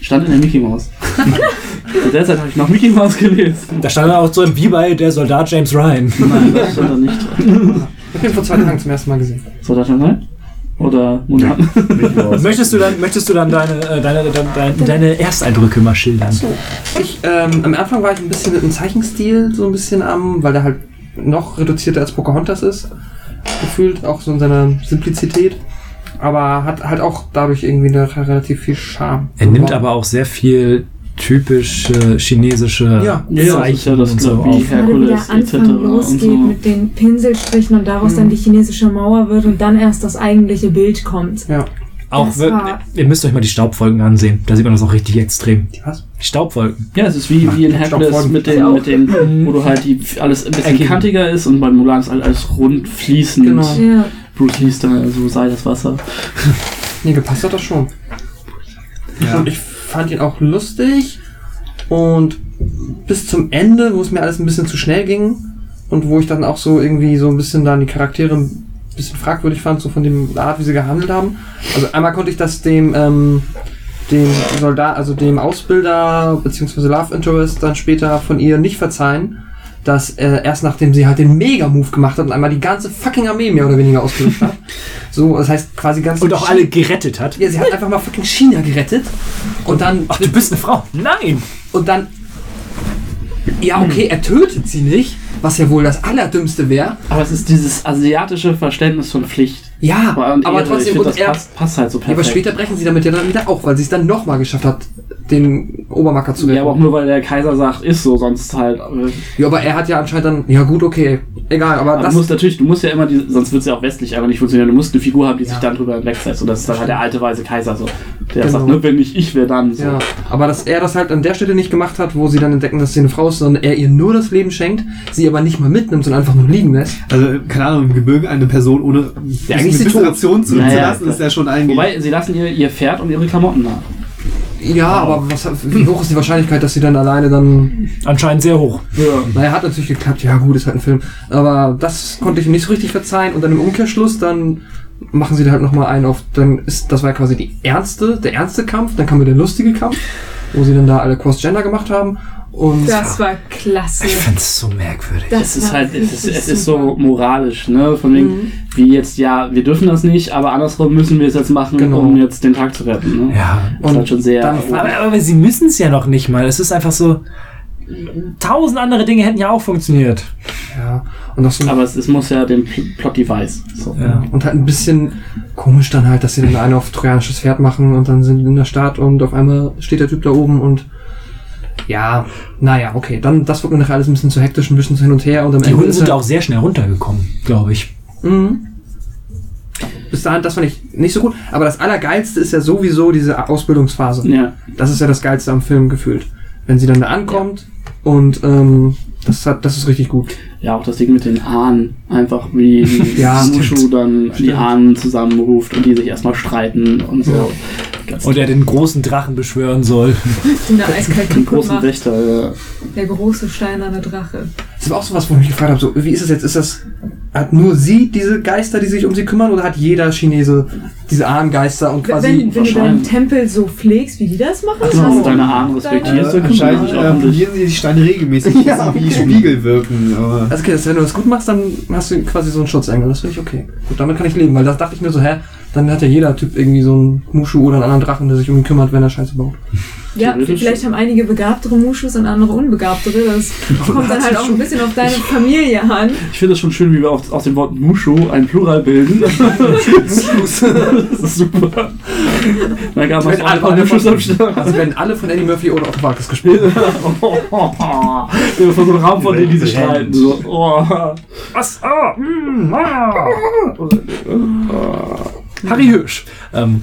Stand in der Mickey Mouse. (laughs) Zu der Zeit habe ich noch Mickey Mouse gelesen. Da stand dann auch so wie bei der Soldat James Ryan. Nein, das stand da nicht. (laughs) Ich habe den vor zwei Tagen zum ersten Mal gesehen. Das schon sein? Oder Mulan? (laughs) möchtest du dann, möchtest du dann deine, äh, deine, deine, deine, deine Ersteindrücke mal schildern? Ich, ähm, am Anfang war ich ein bisschen mit dem Zeichenstil so ein bisschen am, weil der halt noch reduzierter als Pocahontas ist. Gefühlt, auch so in seiner Simplizität. Aber hat halt auch dadurch irgendwie eine, relativ viel Charme. Er nimmt aber auch sehr viel typische chinesische Ja. Ja, ja, das ist ja das und so wie auf. Herkules etc. Losgeht so. mit den Pinselstrichen und daraus Mhm. dann die chinesische Mauer wird und dann erst das eigentliche Bild kommt. Ja. Auch ihr müsst euch mal die Staubwolken ansehen. Da sieht man das auch richtig extrem. Die was? Die Staubwolken. Ja, es ist wie, wie in Staubfolgen. mit den, mit den, (laughs) wo du halt die alles ein bisschen Eckig. kantiger ist und bei Mulan ist halt alles rund fließend. Genau. Ja. Bruce Lee ist da so sei das Wasser. (laughs) Nee, gepasst hat das schon. Ja. Und ich fand ihn auch lustig. Und bis zum Ende, wo es mir alles ein bisschen zu schnell ging und wo ich dann auch so irgendwie so ein bisschen dann die Charaktere ein bisschen fragwürdig fand, so von dem Art, wie sie gehandelt haben. Also einmal konnte ich das dem, ähm, dem Soldat, also dem Ausbilder beziehungsweise Love Interest dann später von ihr nicht verzeihen, dass äh, erst nachdem sie halt den Mega-Move gemacht hat und einmal die ganze fucking Armee mehr oder weniger ausgelöscht hat. (laughs) So, das heißt quasi ganz Und auch alle gerettet hat. ja, sie hat einfach mal fucking China gerettet. Und dann. Ach, du bist eine Frau. Nein! Und dann. Ja, okay, er tötet sie nicht, was ja wohl das Allerdümmste wäre. Aber es ist dieses asiatische Verständnis von Pflicht. Ja, Und aber Ehre. trotzdem. ich find, Und das er, passt, passt halt so ja, perfekt. aber später brechen sie damit ja dann wieder auf, weil sie es dann nochmal geschafft hat, den Obermacker zu retten. Ja, aber auch nur weil der Kaiser sagt, ist so, sonst halt. äh, Ja, aber er hat ja anscheinend dann. Ja, gut, okay. egal, aber Aber das. du musst natürlich, du musst ja immer, die, sonst wird es ja auch westlich einfach nicht funktionieren. Du musst eine Figur haben, die sich Ja. dann drüber hinwegsetzt. Und das ist dann halt der alte weise Kaiser so. Der Genau. sagt, ne, wenn nicht ich, wer dann? So. Ja, aber dass er das halt an der Stelle nicht gemacht hat, wo sie dann entdecken, dass sie eine Frau ist, sondern er ihr nur das Leben schenkt, sie aber nicht mal mitnimmt, sondern einfach nur liegen lässt. Also, keine Ahnung, im Gebirge eine Person ohne Ja, Ration zu Ja, ja, hinterlassen, klar. ist ja schon eigentlich. Wobei, sie lassen ihr, ihr Pferd und ihre Klamotten nach. Ja, aber was, wie hoch ist die Wahrscheinlichkeit, dass sie dann alleine dann. Anscheinend sehr hoch. Naja, hat natürlich geklappt, ja gut, ist halt ein Film. Aber das konnte ich ihm nicht so richtig verzeihen und dann im Umkehrschluss dann machen sie da halt nochmal einen auf, dann ist, das war quasi die ernste, der ernste Kampf, dann kam wieder der lustige Kampf, wo sie dann da alle Cross-Gender gemacht haben und Das war klasse. Ich find's so merkwürdig. Das Es ist halt, es ist, es ist so moralisch, ne? Von wegen, Mhm. wie jetzt, ja, wir dürfen das nicht, aber andersrum müssen wir es jetzt machen, Genau. um jetzt den Tag zu retten. Ne? Ja. Das ist halt schon sehr. dann- Aber, aber sie müssen es ja noch nicht mal. Es ist einfach so. Tausend andere Dinge hätten ja auch funktioniert. ja, und auch so aber es, es muss ja den Pl- Plot-Device. So. Ja. Und halt ein bisschen komisch dann halt, dass sie dann eine auf trojanisches Pferd machen und dann sind in der Stadt und auf einmal steht der Typ da oben und ja, naja, okay. Dann, das wird mir nachher alles ein bisschen zu hektisch, ein bisschen zu hin und her und am Die Ende Hunde ist sind auch sehr schnell runtergekommen, glaube ich. Mhm. Bis dahin, das fand ich nicht so gut. Aber das Allergeilste ist ja sowieso diese Ausbildungsphase. Ja. Das ist ja das Geilste am Film gefühlt. Wenn sie dann da ankommt und ähm, das, hat, das ist richtig gut. ja, auch das Ding mit den Ahnen. Einfach wie (laughs) Ja, Mushu stimmt. dann die Stimmt. Ahnen zusammenruft und die sich erstmal streiten und so. Ganz Und er den großen Drachen beschwören soll. (laughs) Den er eiskalt (laughs) den großen. Wächter. Ja. Der große steinerne Drache. Das war auch so was, wo ich mich gefragt habe, so, wie ist es jetzt? Ist das, hat nur sie diese Geister, die sich um sie kümmern, oder hat jeder Chinese diese Ahnengeister und quasi... wenn, wenn du deinen wahrscheinlich. Tempel so pflegst, wie die das machen, Also, hast du deine Ahnen respektierst, dann dich äh, probieren sie die Steine regelmäßig, (laughs) Ja, sie wie okay. Spiegel wirken. Aber Also okay, wenn du das gut machst, dann hast du quasi so einen Schutzengel. Das finde ich okay. Gut, damit kann ich leben, weil das dachte ich mir so, hä, dann hat ja jeder Typ irgendwie so einen Mushu oder einen anderen Drachen, der sich um ihn kümmert, wenn er Scheiße baut. Ja, vielleicht haben einige begabtere Muschus und andere unbegabtere. Das (laughs) kommt dann halt auch ein bisschen auf deine Familie an. Ich finde es schon schön, wie wir aus, aus dem Wort Mushu ein Plural bilden. (laughs) das ist super. Dann gab es Wenn auch alle, von, Muschus am Start. also werden alle von Eddie Murphy oder Otto Walkes gespielt. (laughs) Wir von so einem Raum, von denen die sich streiten. So. Oh. Was? Ah, mm, ah. Harry Hirsch. Ähm,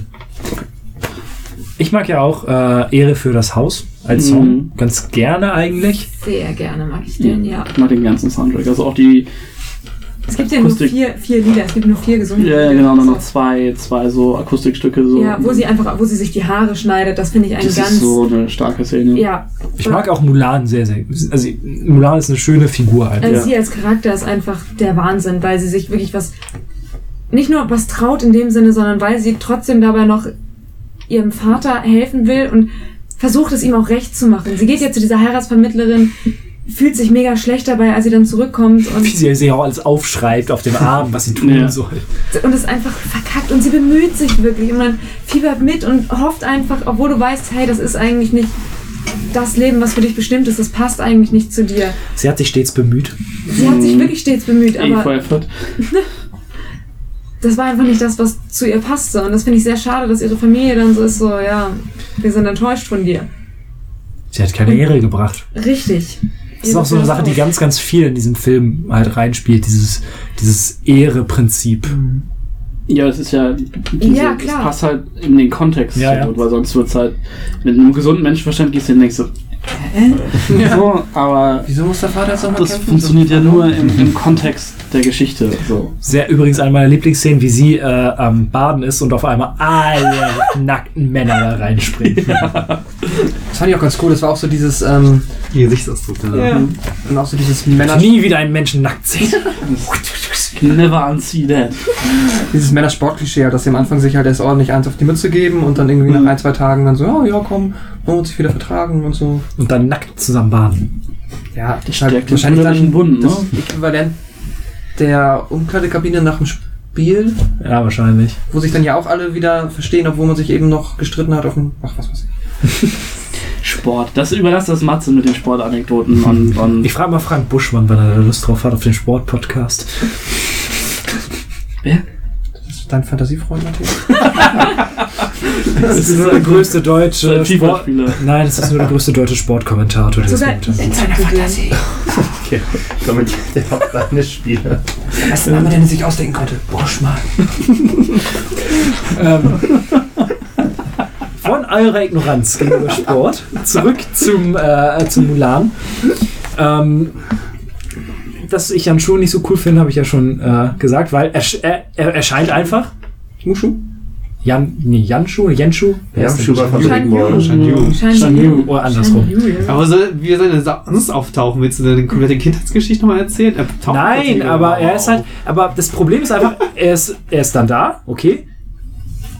ich mag ja auch äh, Ehre für das Haus als Song. Mhm. Ganz gerne eigentlich. Sehr gerne mag ich den, ja. Ich mag den ganzen Soundtrack. Also auch die, Es gibt ja nur vier, vier Lieder, es gibt nur vier gesungen. ja, ja, genau, nur noch zwei, zwei so Akustikstücke. So. Ja, wo sie einfach, wo sie sich die Haare schneidet, das finde ich einen Das ganz. ist so eine starke Szene. ja. Ich mag auch Mulan sehr, sehr. Also Mulan ist eine schöne Figur halt. Also Ja. sie als Charakter ist einfach der Wahnsinn, weil sie sich wirklich was, nicht nur was traut in dem Sinne, sondern weil sie trotzdem dabei noch ihrem Vater helfen will und versucht es ihm auch recht zu machen. Sie geht jetzt zu dieser Heiratsvermittlerin, fühlt sich mega schlecht dabei, als sie dann zurückkommt und, Wie sie sich auch alles aufschreibt auf dem Arm, was sie tun Ja. soll. und ist einfach verkackt und sie bemüht sich wirklich und man fiebert mit und hofft einfach, obwohl du weißt, hey, das ist eigentlich nicht das Leben, was für dich bestimmt ist, das passt eigentlich nicht zu dir. Sie hat sich stets bemüht. Sie hat sich wirklich stets bemüht, aber. (laughs) das war einfach nicht das, was zu ihr passte. Und das finde ich sehr schade, dass ihre Familie dann so ist, so, ja, wir sind enttäuscht von dir. Sie hat keine Ehre gebracht. Richtig. Das ist auch so eine Sache, die ganz, ganz viel in diesem Film halt reinspielt, dieses, dieses Ehre-Prinzip. Ja, das ist ja. Diese, Ja, klar. Das passt halt in den Kontext. Ja, ja. Weil sonst wird es halt. Mit einem gesunden Menschenverstand gehst du hin und denkst so. Hä? (laughs) So, aber Wieso muss der Vater jetzt nochmal das funktioniert ja nur im, im Kontext der Geschichte. So. Sehr übrigens eine meiner Lieblingsszenen, wie sie äh, am Baden ist und auf einmal alle (laughs) nackten Männer da reinspringen. Das fand ich auch ganz cool. Das war auch so dieses, ähm, die Gesichtsausdruck da. und auch so dieses Männer, Nie wieder einen Menschen nackt sehen. (laughs) Never unsee that. dieses Männersportklischee, dass sie am Anfang sich halt erst ordentlich eins auf die Mütze geben und dann irgendwie nach ein, zwei Tagen dann so, oh, ja, komm, wollen wir uns wieder vertragen und so. Und dann nackt zusammen baden. Ja, das halt wahrscheinlich dann Bund, das ne? Äquivalent der Umkleidekabine nach dem Spiel, Ja, wahrscheinlich. wo sich dann ja auch alle wieder verstehen, obwohl man sich eben noch gestritten hat auf dem, ach, was weiß ich. (laughs) Sport. Das überlasst das Matze mit den Sportanekdoten (laughs) und, und Ich frage mal Frank Buschmann, wann er da Lust drauf hat auf den Sportpodcast. Wer? Dein Fantasiefreund, Matthias? (laughs) Das ist nur der größte deutsche Sport. Nein, das ist nur der größte deutsche Sportkommentator. der es Sogar in seiner Fantasie. Okay, kommentiert der auch seine Spiele. Das ist ein Name, den er sich ausdenken konnte. Buschmann. Ähm, von eurer Ignoranz gegenüber Sport zurück zum, äh, zum Mulan. Ähm, dass ich Jan Schuh nicht so cool finde, habe ich ja schon äh, gesagt, weil er, er, er erscheint einfach. Mushu? Jan, nee, Janschu, Jenschu? Wer Ja, ist denn Schubert von Shan Rick Moore. Shan Yu. Shan Shan Yu. Yu, oder andersrum. Shan Yu, ja. Aber soll, wie soll er sonst auftauchen? Willst du deine komplette Kindheitsgeschichte nochmal erzählen? Er Nein, aber er ist halt. Aber das Problem ist einfach, er ist, er ist dann da, okay.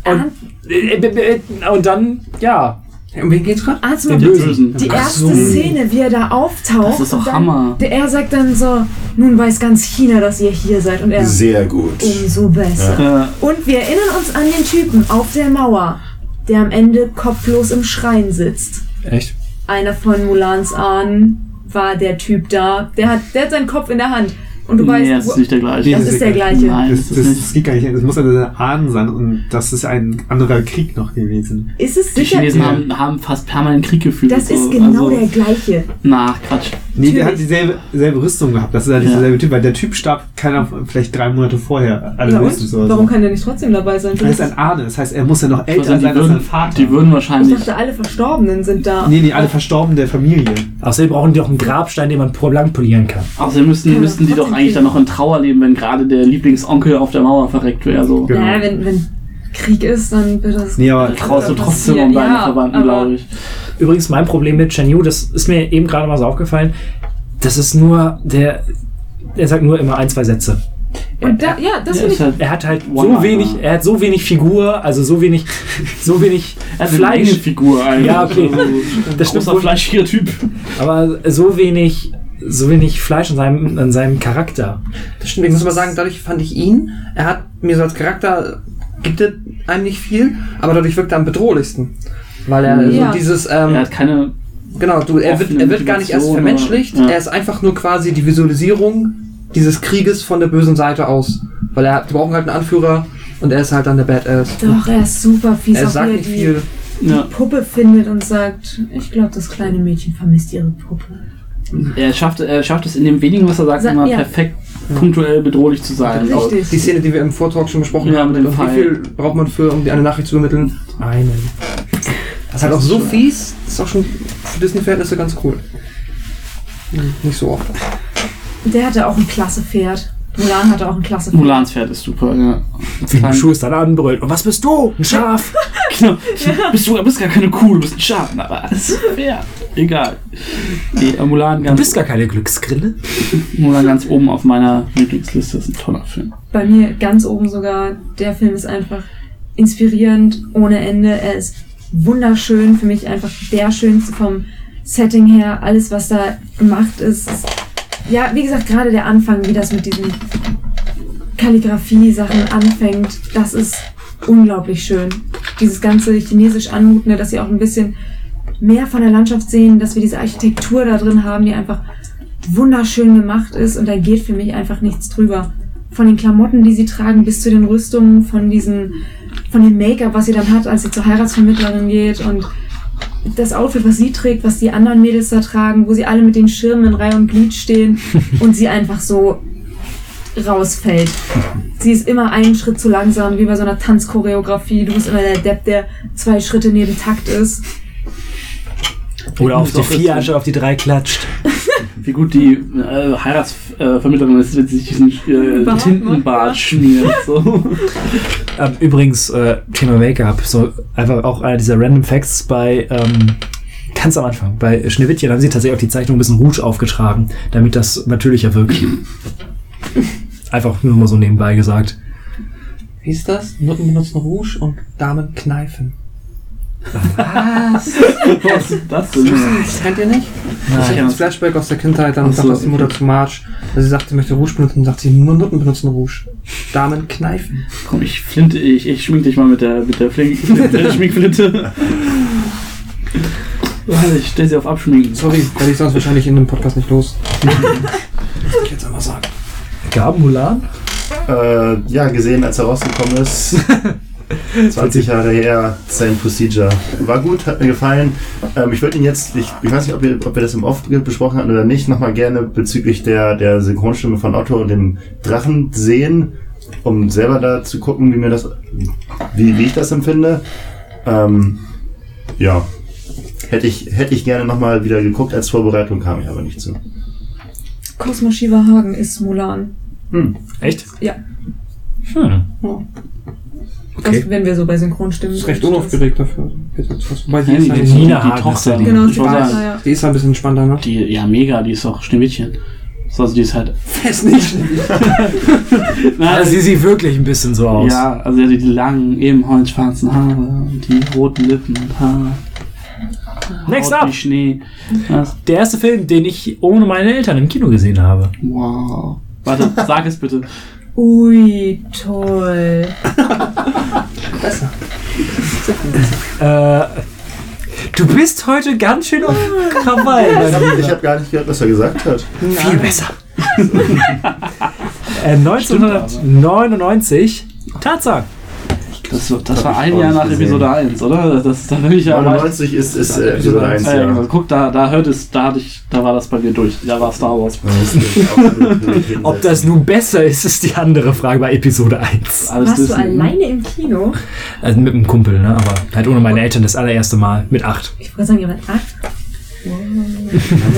Und, äh, äh, äh, und dann, ja, Um wen geht's gerade? Ah, zum den Bösen. die erste so. Szene, wie er da auftaucht. Das ist doch und dann, Hammer. Der, er sagt dann so, nun weiß ganz China, dass ihr hier seid. Und er, Sehr gut. umso besser. Ja. Und wir erinnern uns an den Typen auf der Mauer, der am Ende kopflos im Schrein sitzt. Echt? Einer von Mulans Ahnen war der Typ da. Der hat, der hat seinen Kopf in der Hand. Und du nee, weißt, das ist nicht der gleiche. das ist der gleiche. Nein, Das, das, das, das geht gar nicht. Das muss eine Ahnen sein und das ist ein anderer Krieg noch gewesen. Ist es Die sicher? Chinesen Ja. haben, haben fast permanent Krieg geführt. Das ist so. genau also, der gleiche. Na, Quatsch. Nee, der Natürlich. hat dieselbe selbe Rüstung gehabt. Das ist ja nicht Ja. derselbe Typ, weil der Typ starb keiner vielleicht drei Monate vorher. Alle Ja, höchstens und? oder Warum so. kann der nicht trotzdem dabei sein? Er ist ein Ahne, das heißt, er muss ja noch Ich älter sein die, als sein würden, Vater. die würden ich wahrscheinlich. dachte, alle Verstorbenen sind da. nee, nee, alle Verstorbenen der Familie. Außerdem brauchen die auch einen Grabstein, den man blank polieren kann. Außerdem müssten, Kann müssten die doch eigentlich dann noch in Trauer leben, wenn gerade der Lieblingsonkel auf der Mauer verreckt wäre. So. Genau. Naja, wenn, wenn Krieg ist, dann wird das. Nee, aber Traust du trotzdem um deine Ja, Verwandten, glaube ich. Übrigens, mein Problem mit Chen Yu, das ist mir eben gerade mal so aufgefallen, das ist nur, der, er sagt nur immer ein, zwei Sätze. Und da, ja, das Ja, finde ist ich. halt, Er hat halt so wenig, er hat so wenig Figur, also so wenig, so wenig er Fleisch, Figur eigentlich. Ja, okay. Also, Das stimmt wohl. fleischiger Typ. aber so wenig, so wenig Fleisch in seinem, in seinem Charakter. Das stimmt, ich muss aber sagen, dadurch fand ich ihn, er hat mir so als Charakter, gibt er einem nicht viel, aber dadurch wirkt er am bedrohlichsten. Weil er Ja. so dieses, ähm, Er hat keine. genau, du, er wird, er wird gar nicht erst vermenschlicht, oder? Ja. er ist einfach nur quasi die Visualisierung dieses Krieges von der bösen Seite aus. Weil er, die brauchen halt einen Anführer und er ist halt dann der Badass. Doch, er ist super fies. Er auch sagt wie er nicht die viel. Ja. Puppe findet und sagt, ich glaube, das kleine Mädchen vermisst ihre Puppe. Er schafft, er schafft es in dem wenigen, was er sagt, Sa- immer ja. perfekt punktuell bedrohlich zu sein. Richtig. Die Szene, die wir im Vortalk schon besprochen Ja, haben, mit dem und wie Pfeil. viel braucht man für, um die eine Nachricht zu übermitteln? Einen. Das ist halt auch so fies, das ist auch schon für Disney-Verhältnisse ganz cool. Nicht so oft. Der hatte auch ein klasse Pferd. Mulan hatte auch ein klasse Pferd. Mulans Pferd ist super, ja. Wie ein Schuh ist dann anbrüllt. Und was bist du? Ein Schaf? (laughs) Genau. Bist du bist gar keine Kuh, du bist ein Schaf. Aber das ist fair. Egal. Nee, äh, Mulan Du ganz, bist gar keine Glücksgrille. Mulan ganz oben auf meiner Lieblingsliste. ist ein toller Film. Bei mir ganz oben sogar. Der Film ist einfach inspirierend ohne Ende. Er ist wunderschön. Für mich einfach der schönste vom Setting her. Alles, was da gemacht ist. ist ja, wie gesagt, gerade der Anfang, wie das mit diesen Kalligrafie-Sachen anfängt, das ist unglaublich schön. Dieses ganze chinesisch anmutende, dass sie auch ein bisschen mehr von der Landschaft sehen, dass wir diese Architektur da drin haben, die einfach wunderschön gemacht ist und da geht für mich einfach nichts drüber. Von den Klamotten, die sie tragen, bis zu den Rüstungen, von diesen, von dem Make-up, was sie dann hat, als sie zur Heiratsvermittlerin geht und das Outfit, was sie trägt, was die anderen Mädels da tragen, wo sie alle mit den Schirmen in Reihe und Glied stehen (laughs) und sie einfach so rausfällt. Sie ist immer einen Schritt zu langsam, wie bei so einer Tanzchoreografie. Du bist immer der Depp, der zwei Schritte neben Takt ist. Oder auf die vier anstatt auf die drei klatscht. (laughs) Wie gut die äh, Heiratsvermittlerin ist, wenn sie sich diesen äh, Bart Tintenbart schmiert. So. (laughs) Ähm, übrigens, äh, Thema Make-up, so einfach auch einer dieser Random Facts bei, ähm, ganz am Anfang, bei Schneewittchen haben sie tatsächlich auch die Zeichnung ein bisschen Rouge aufgetragen, damit das natürlicher wirkt. (laughs) Einfach nur mal so nebenbei gesagt. Wie ist das? Nutten benutzen Rouge und Damen kneifen. (laughs) Was ist das denn? Das kennt ihr nicht? Das ist Nein. das Flashback aus der Kindheit, dann so, sagt das die Mutter okay. zu Marge, weil sie sagt, sie möchte Rouge benutzen, sagt sie, nur Nutten benutzen Rouge. Damen kneifen. Komm, ich flinte, ich, ich schmink dich mal mit der, mit der, Flink, mit der (laughs) Schminkflinte. Ich stell sie auf Abschminken. Sorry, werde ich sonst wahrscheinlich in dem Podcast nicht los. das muss ich jetzt einmal sagen. Gab Mulan? äh, ja, gesehen, als er rausgekommen ist. (laughs) 20 Jahre her, sein Procedure. War gut, hat mir gefallen. Ähm, ich würde ihn jetzt, ich, ich weiß nicht, ob wir, ob wir das im Off besprochen hatten oder nicht, nochmal gerne bezüglich der, der Synchronstimme von Otto und dem Drachen sehen, um selber da zu gucken, wie mir das, wie, wie ich das empfinde. Ähm, ja. Hätte ich, hätte ich gerne nochmal wieder geguckt als Vorbereitung, kam ich aber nicht zu. Cosmo Shiva Hagen ist Mulan. Hm. Echt? Ja. Hm. Okay. Das, wenn wir so bei Synchronstimmen ist recht sind. unaufgeregt dafür. Wobei die Ja, ist die- die nicht so- Nina die Tochter. die- Genau, die sagen, ja. Die ist ja ein bisschen spannender, ne? Die, ja, mega, die ist auch Schneewittchen. So, Also die ist halt. Fest nicht. (laughs) (laughs) Nein, Also sie sieht wirklich ein bisschen so aus. ja, also die, die langen, ebenholz schwarzen Haare und die roten Lippen und Haare. Next Haut up! Wie Schnee. Was? Der erste Film, den ich ohne meine Eltern im Kino gesehen habe. Wow. Warte, sag es bitte. Ui, toll. Äh, du bist heute ganz schön auf Krawall. mein Lieber. Ich habe gar nicht gehört, was er gesagt hat. Viel besser. (laughs) äh, 1999, Tarzan. Das, das war ein Jahr nach gesehen. Episode 1, oder? Das, da will ich ja mal. 99 ist, ist äh, Episode 1, Ja, ja, ja. Guck, da, da hört es, da hatte ich, da war das bei mir durch. Da war Star Wars. Ist (laughs) Ob das nun besser ist, ist die andere Frage bei Episode 1. Alles Warst du Disney. alleine im Kino? Also mit einem Kumpel, ne? aber halt ohne meine Eltern das allererste Mal. Mit 8. Ich wollte sagen, ihr wart acht.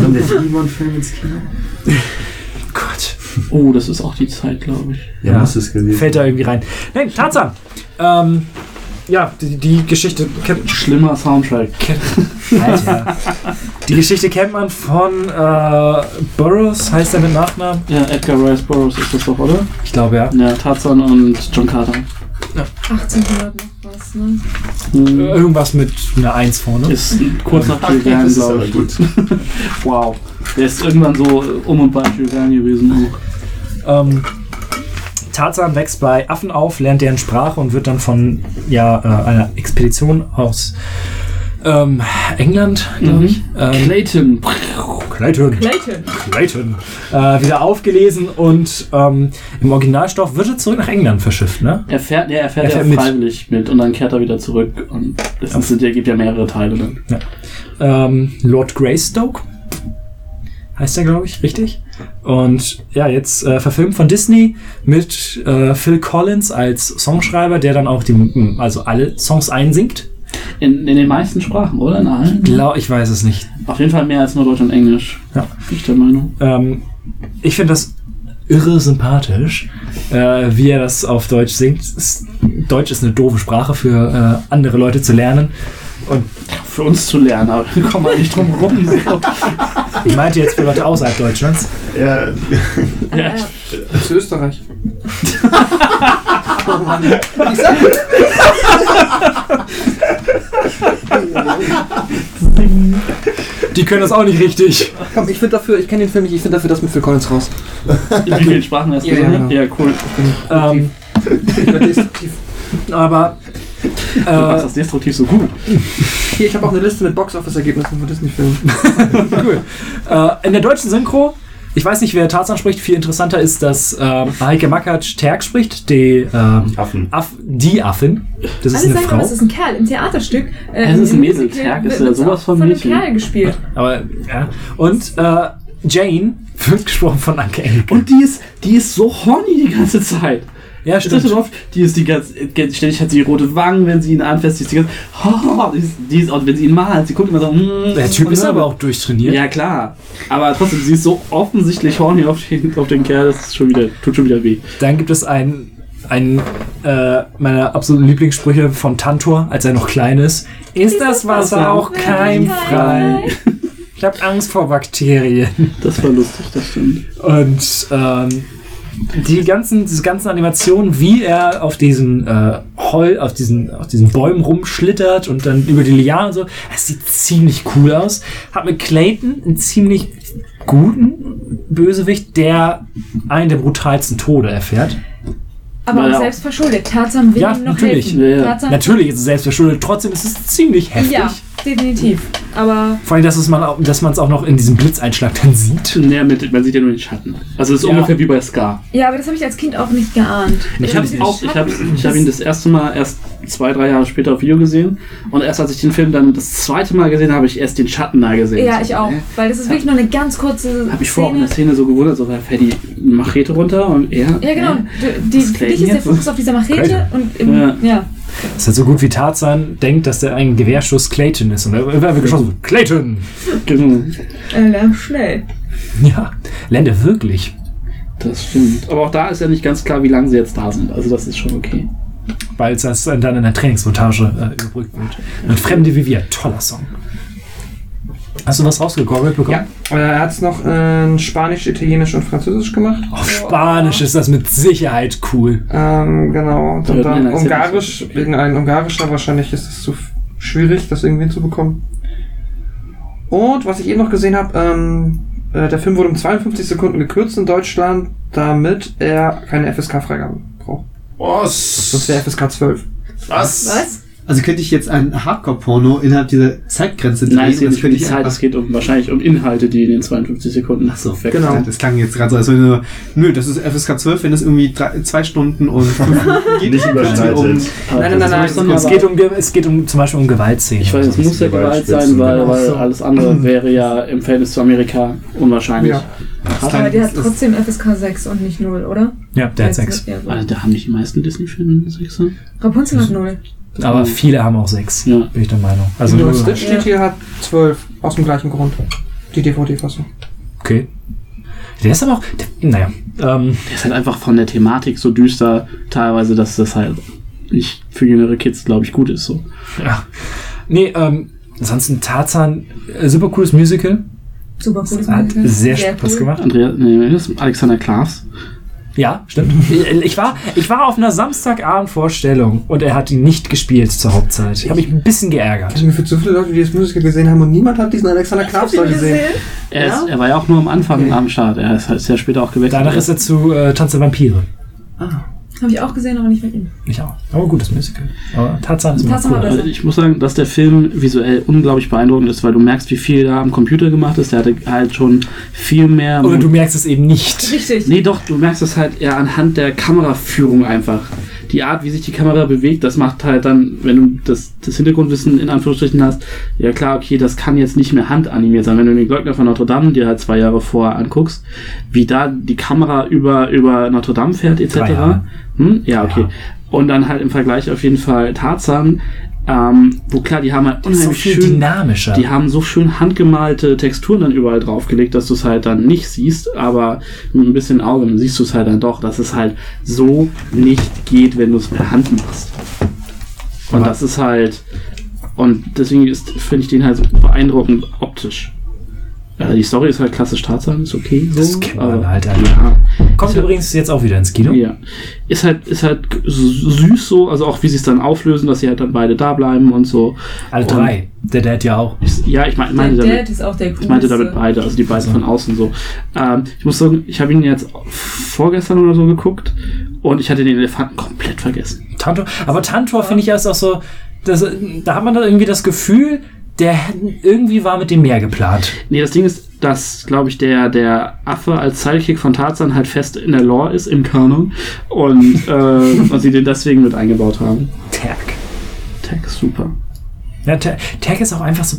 Kommt der Digimon-Film ins Kino? Gott. Oh, das ist auch die Zeit, glaube ich. Ja, muss es gewesen Fällt da irgendwie rein. Nein, Tarzan. Ähm, ja, die, die Geschichte kennt, Schlimmer Soundtrack. kennt Alter. Die Geschichte kennt man von äh, Burroughs, heißt er mit Nachnamen? Ja, Edgar Rice Burroughs ist das doch, oder? Ich glaube ja. Ja, Tarzan und John Carter. 1800 noch was, ne? Hm. Irgendwas mit einer 1 vorne. Ist kurz nach Jules Verne, glaube aber ich. gut. (laughs) Wow. Der ist irgendwann so um und bei Jules Verne gewesen. Ähm, Tarzan wächst bei Affen auf, lernt deren Sprache und wird dann von ja, äh, einer Expedition aus ähm, England, glaube ich, ähm, Clayton. Clayton, Clayton. Clayton äh, wieder aufgelesen und ähm, im Originalstoff wird er zurück nach England verschifft, ne? Er fährt, ja, er fährt, Er fährt ja mit. freiwillig mit. und dann kehrt er wieder zurück. Und es sind, ja, gibt ja mehrere Teile dann. ähm, Lord Greystoke. Heißt er, glaube ich, richtig? Und ja, jetzt äh, verfilmt von Disney mit äh, Phil Collins als Songschreiber, der dann auch die, also alle Songs einsingt. In, in den meisten Sprachen, oder? In allen? Glaub, ich weiß es nicht. Auf jeden Fall mehr als nur Deutsch und Englisch. Ja. Bin ich der Meinung. Ähm, ich finde das irre sympathisch, äh, wie er das auf Deutsch singt. Deutsch ist eine doofe Sprache für äh, andere Leute zu lernen. Und Für uns zu lernen, aber wir kommen wir nicht drum rum. (laughs) ich meinte jetzt für Leute außerhalb Deutschlands. Ja, ja. Zu Österreich. (laughs) Die können das auch nicht richtig. Komm, ich finde dafür, ich kenne den Film nicht, ich finde dafür das mit Phil Collins raus. In wie vielen Sprachen hast du Ja, gesehen? ja, Ja, cool. Ähm, Ich bin destruktiv. aber Du machst äh, das destruktiv so gut. Hier, ich habe auch eine Liste mit Box-Office-Ergebnissen von Disney-Filmen. (laughs) cool. Äh, in der deutschen Synchro, ich weiß nicht, wer Tarzan spricht, viel interessanter ist, dass ähm, Heike Makatsch Terk spricht, die, ähm, Affen. Aff, die Affin. Das ist Alle eine Frau. es ist ein Kerl im Theaterstück. Äh, Es ist ein Mädel. Terk ist ja sowas von von einem Mädchen. Kerl gespielt. Aber, ja. Und äh, Jane (laughs) wird gesprochen von Anke Engelke. Und die ist, die ist so horny die ganze Zeit. Ja, Ist das stimmt. Die ist die ganze, ständig hat sie rote Wangen, wenn sie ihn anfasst, die ist die ganze, (laughs) oh, die ist, die ist, und wenn sie ihn malt, sie guckt immer so, mm, Der Typ ist so. aber auch durchtrainiert. Ja, klar. Aber trotzdem, sie ist so offensichtlich horny auf den, auf den Kerl, das ist schon wieder, tut schon wieder weh. Dann gibt es einen, einen äh, meiner absoluten Lieblingssprüche von Tantor, als er noch klein ist. Ist das Wasser auch keimfrei? Ich habe Angst vor Bakterien. Das war lustig, das stimmt. Und ähm, die ganzen, diese ganzen Animationen, wie er auf diesen äh, Heu, auf diesen, auf diesen Bäumen rumschlittert und dann über die Lianen und so, das sieht ziemlich cool aus. Hat mit Clayton einen ziemlich guten Bösewicht, der einen der brutalsten Tode erfährt. Aber auch selbst verschuldet. Tarzan will Ja, ihm noch natürlich. helfen. Ja, ja. Natürlich ist es selbst verschuldet, trotzdem ist es ziemlich heftig. Ja, definitiv. Aber Vor allem, dass es man es auch noch in diesem Blitzeinschlag dann sieht. Nee, mit, man sieht ja nur den Schatten. Also es ist Ja. ungefähr wie bei Scar. ja, aber das habe ich als Kind auch nicht geahnt. Ich ich habe ich hab ihn das erste Mal erst zwei, drei Jahre später auf Video gesehen. Und erst als ich den Film dann das zweite Mal gesehen habe, habe ich erst den Schatten da gesehen. Ja, ich auch. Weil das ist wirklich nur eine ganz kurze Habe ich vorher auch in Szene. der Szene so gewundert, so fällt die Machete runter und er. Ja, genau. Du, die, Was für dich ist der? Fokus auf dieser Machete und im, Ja. ja. Das ist halt so gut wie Tarzan denkt, dass der ein Gewehrschuss Clayton ist. Und er wird geschossen. Clayton! Genau. Äh, lern schnell. Ja, Lände wirklich. Das stimmt. Aber auch da ist ja nicht ganz klar, wie lange sie jetzt da sind. Also das ist schon okay. Weil es das dann in der Trainingsmontage äh, überbrückt wird. Und Fremde wie wir, toller Song. Hast du was rausgegoogelt bekommen? Ja, äh, er hat es noch in Spanisch, Italienisch und Französisch gemacht. Auf Spanisch ist das mit Sicherheit cool. Ähm, genau. Und dann ist Ungarisch, wegen einem Ungarischer wahrscheinlich ist es zu schwierig, das irgendwie hinzubekommen. Und was ich eben noch gesehen habe, ähm, äh, der Film wurde um 52 Sekunden gekürzt in Deutschland, damit er keine FSK-Freigabe braucht. Was? Das wäre FSK 12. Was? Was? Also könnte ich jetzt ein Hardcore-Porno innerhalb dieser Zeitgrenze drehen? Nein, es geht das nicht um Zeit, es geht um, wahrscheinlich um Inhalte, die in den 52 Sekunden Ach so, weg genau. Das klang jetzt gerade so, als wenn nur, nö, das ist FSK 12, wenn es irgendwie drei, zwei Stunden und (laughs) geht. Nicht überschreitet. Aber Nein, das nein, nein, nein, dann Es geht, um, es geht um zum Beispiel um Gewaltszenen. Ich weiß, es muss ja. Gewalt sein, weil, genau. weil So. alles andere wäre ja im Verhältnis zu Amerika unwahrscheinlich. Ja. Aber der hat Das- trotzdem FSK 6 und nicht 0, oder? Ja, der hat sechs. Ja, Also, da haben nicht die meisten Disney-Filme Sechser. Rapunzel hat 0. Aber viele haben auch sechs, Ja. bin ich der Meinung. Also nur Stitch steht hier hat 12, aus dem gleichen Grund. Die DVD-Fassung. okay. Der ist aber auch, der, naja, ähm, Der ist halt einfach von der Thematik so düster, teilweise, dass das halt nicht für jüngere Kids, glaube ich, gut ist. So. ja. Nee, ähm, ansonsten Tarzan, äh, super cooles Musical. Super cooles Hat Musical. sehr Spaß cool. gemacht. Andrea, nee, das ist Alexander Klaas. Ja, stimmt. Ich war, ich war auf einer Samstagabend-Vorstellung und er hat ihn nicht gespielt zur Hauptzeit. Ich habe mich ein bisschen geärgert. Also mir für zu viele Leute, die das Musical gesehen haben und niemand hat diesen Alexander Klavstar gesehen. Er, Ja? ist, er war ja auch nur am Anfang am Start. Er ist, ist ja später auch gewechselt. Danach ist er zu äh, Tanz der Vampire. Habe ich auch gesehen, aber nicht mit ihm. Ich auch. Aber gutes Musical. Aber Tarzan ist Tarzan cool. Also ich muss sagen, dass der Film visuell unglaublich beeindruckend ist, weil du merkst, wie viel da am Computer gemacht ist. Der hatte halt schon viel mehr. Oder du merkst es eben nicht. Richtig. Nee, doch, du merkst es halt eher anhand der Kameraführung einfach. Die Art, wie sich die Kamera bewegt, das macht halt dann, wenn du das, das Hintergrundwissen in Anführungsstrichen hast, ja klar, okay, das kann jetzt nicht mehr handanimiert sein. Wenn du den Glockner von Notre Dame dir halt zwei Jahre vorher anguckst, wie da die Kamera über, über Notre Dame fährt, etc. Hm? Ja, okay. Und dann halt im Vergleich auf jeden Fall Tarzan, ähm, wo klar, die haben halt so unheimlich viel schön dynamischer. die haben so schön handgemalte Texturen dann überall draufgelegt, dass du es halt dann nicht siehst, aber mit ein bisschen Auge siehst du es halt dann doch, dass es halt so nicht geht, wenn du es per Hand machst. Und Aber- das ist halt, und deswegen ist, finde ich den halt so beeindruckend optisch. Äh, die Story ist halt klassisch Tarzan, ist okay so. Das kennt man halt, Alter. Ja. Kommt Ist ja- übrigens jetzt auch wieder ins Kino. ja. Ist halt, ist halt süß so, also auch wie sie es dann auflösen, dass sie halt dann beide da bleiben und so. Alle Und- drei. Der Dad ja auch. Ist, ja, ich meine, meine Der damit. Dad ist auch der coolste. Ich meinte damit beide, also die beiden von außen so. Ähm, ich muss sagen, ich habe ihn jetzt vorgestern oder so geguckt und ich hatte den Elefanten komplett vergessen. Tantor. Aber Tantor finde ich ja ist auch so, das, da hat man dann irgendwie das Gefühl, der irgendwie war mit dem mehr geplant. Nee, das Ding ist, dass, glaube ich, der, der Affe als Sidekick von Tarzan halt fest in der Lore ist, im Kanon. Und, (laughs) äh, und sie den deswegen mit eingebaut haben. Tag. Tag ist super. Ja, Ta- Tag ist auch einfach so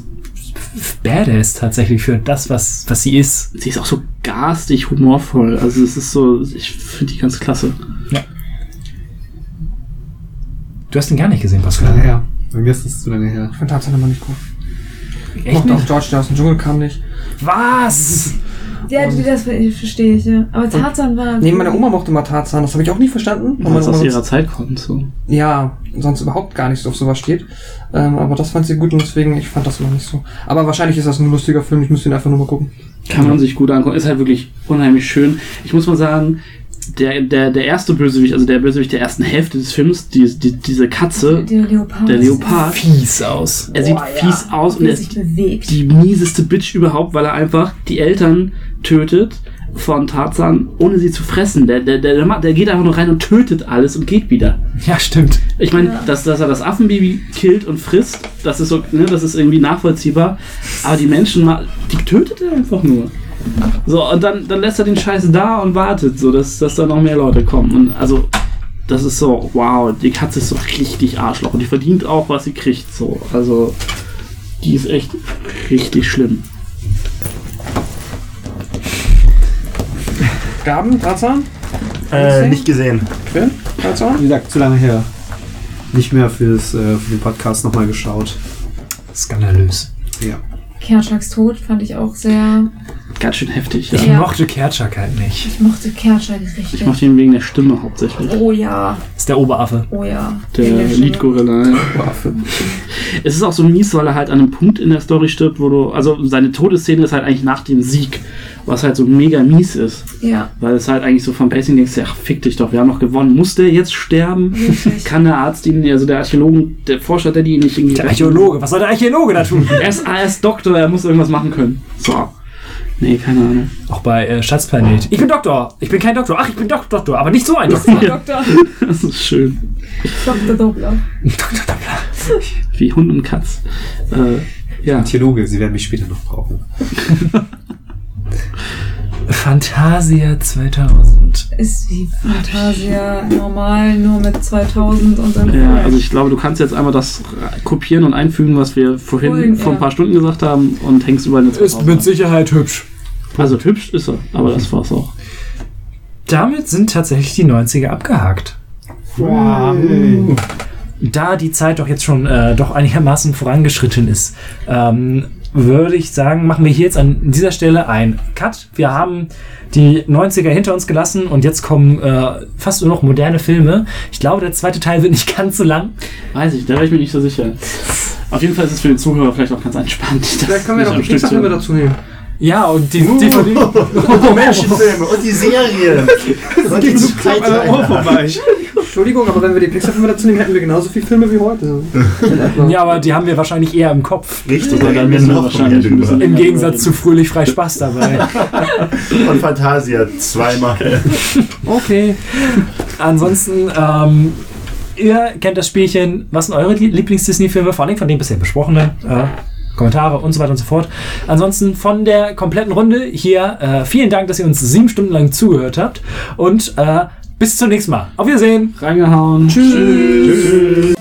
badass tatsächlich für das, was, was sie ist. Sie ist auch so garstig humorvoll. Also es ist so, ich finde die ganz klasse. Du hast ihn gar nicht gesehen, Pascal. her. Bei mir ist das zu lange her. Ich fand Tarzan immer nicht cool. Ich Echt mochte auch? George, der aus dem Dschungel kam nicht. Was? Ja, die- das verstehe ich, ja. Aber Tarzan war. Nee, meine Oma mochte mal Tarzan, das habe ich auch nie verstanden. weil es aus ihrer Zeit kommt. So. ja, sonst überhaupt gar nicht so auf sowas steht. Ähm, aber das fand sie gut und deswegen, ich fand das immer nicht so. Aber wahrscheinlich ist das ein lustiger Film, ich müsste ihn einfach nur mal gucken. Kann man sich gut angucken. Ist halt wirklich unheimlich schön. Ich muss mal sagen, der, der, der erste Bösewicht, also der Bösewicht der ersten Hälfte des Films, die, die, diese Katze, Der Leopard. der Leopard, Fies aus. er sieht Boah, ja. fies aus und er sich bewegt. die mieseste Bitch überhaupt, weil er einfach die Eltern tötet von Tarzan, ohne sie zu fressen. Der, der, der, der, geht einfach nur rein und tötet alles und geht wieder. Ja, stimmt. Ich meine, dass, dass er das Affenbaby killt und frisst, das ist so, ne, das ist irgendwie nachvollziehbar. Aber die Menschen, die tötet er einfach nur. So, und dann, dann lässt er den Scheiß da und wartet, so dass, dass da noch mehr Leute kommen. Und also, das ist so, wow, die Katze ist so richtig Arschloch. Und die verdient auch, was sie kriegt. So, also, die ist echt richtig schlimm. Gaben, Tarzan? Äh, nicht gesehen. Quinn? Tarzan? Wie gesagt, zu lange her. Nicht mehr fürs, äh, für den Podcast nochmal geschaut. Skandalös. Ja. Kerchaks Tod fand ich auch sehr. Ganz schön heftig. Ich Ja. Ja. mochte Kerchak halt nicht. Ich mochte Kerchak richtig. Ich mochte ihn wegen der Stimme hauptsächlich. Oh ja, Ist der Oberaffe. oh ja. Der. Lead-Gorilla. (laughs) ja. Es ist auch so mies, weil er halt an einem Punkt in der Story stirbt, wo du. Also seine Todesszene ist halt eigentlich nach dem Sieg, was halt so mega mies ist. Ja, Weil es halt eigentlich so vom Pacing denkst, ja, fick dich doch, wir haben noch gewonnen. Muss der jetzt sterben? Kann der Arzt ihn, also der Archäologen, der Forscher, der die nicht irgendwie. Der Archäologe. Was soll der Archäologe da tun? (laughs) Er ist, er ist Doktor, er muss irgendwas machen können. So. Nee, keine Ahnung. Auch bei äh, Schatzplanet. Ich bin Doktor. Ich bin kein Doktor. Ach, ich bin Dok Doktor, aber nicht so ein Doktor. Doktor, (laughs) Das ist schön. Dr. Doppler. Doktor Doppler. (laughs) Wie Hund und Katz. Äh, ja. Theologe, sie werden mich später noch brauchen. (laughs) Fantasia 2000. Ist wie Fantasia normal, nur mit 2000 und dann. Ja, also ich glaube, du kannst jetzt einmal das kopieren und einfügen, was wir vorhin Vorhin, vor ein ja. paar Stunden gesagt haben und hängst überall eine Ist mit Sicherheit hübsch. Also hübsch ist er, aber das war's auch. Damit sind tatsächlich die 90er abgehakt. Da die Zeit doch jetzt schon äh, doch einigermaßen vorangeschritten ist, ähm, würde ich sagen, machen wir hier jetzt an dieser Stelle ein Cut. Wir haben die 90er hinter uns gelassen und jetzt kommen äh, fast nur noch moderne Filme. Ich glaube, der zweite Teil wird nicht (laughs) ganz so lang. Weiß ich, da wäre ich mir nicht so sicher. Auf jeden Fall ist es für den Zuhörer vielleicht auch ganz entspannt. Vielleicht können wir noch die Stück Pixar-Filme dazu nehmen. Ja, und die DVD. Die Menschenfilme und die Serien. (laughs) Und die Zeitalter. Entschuldigung, aber wenn wir die Pixar-Filme dazu nehmen, hätten wir genauso viele Filme wie heute. (laughs) ja, aber die haben wir wahrscheinlich eher im Kopf. Richtig, Aber da dann müssen wir wahrscheinlich. Im Gegensatz zu Fröhlich frei Spaß dabei. (laughs) Und Fantasia zweimal. Okay. Ansonsten, ähm, ihr kennt das Spielchen. Was sind eure Lieblings-Disney-Filme? Vor allem von den bisher besprochenen. Äh, Kommentare und so weiter und so fort. Ansonsten von der kompletten Runde hier äh, vielen Dank, dass ihr uns sieben Stunden lang zugehört habt und äh, bis zum nächsten Mal. Auf Wiedersehen. Reingehauen. Tschüss.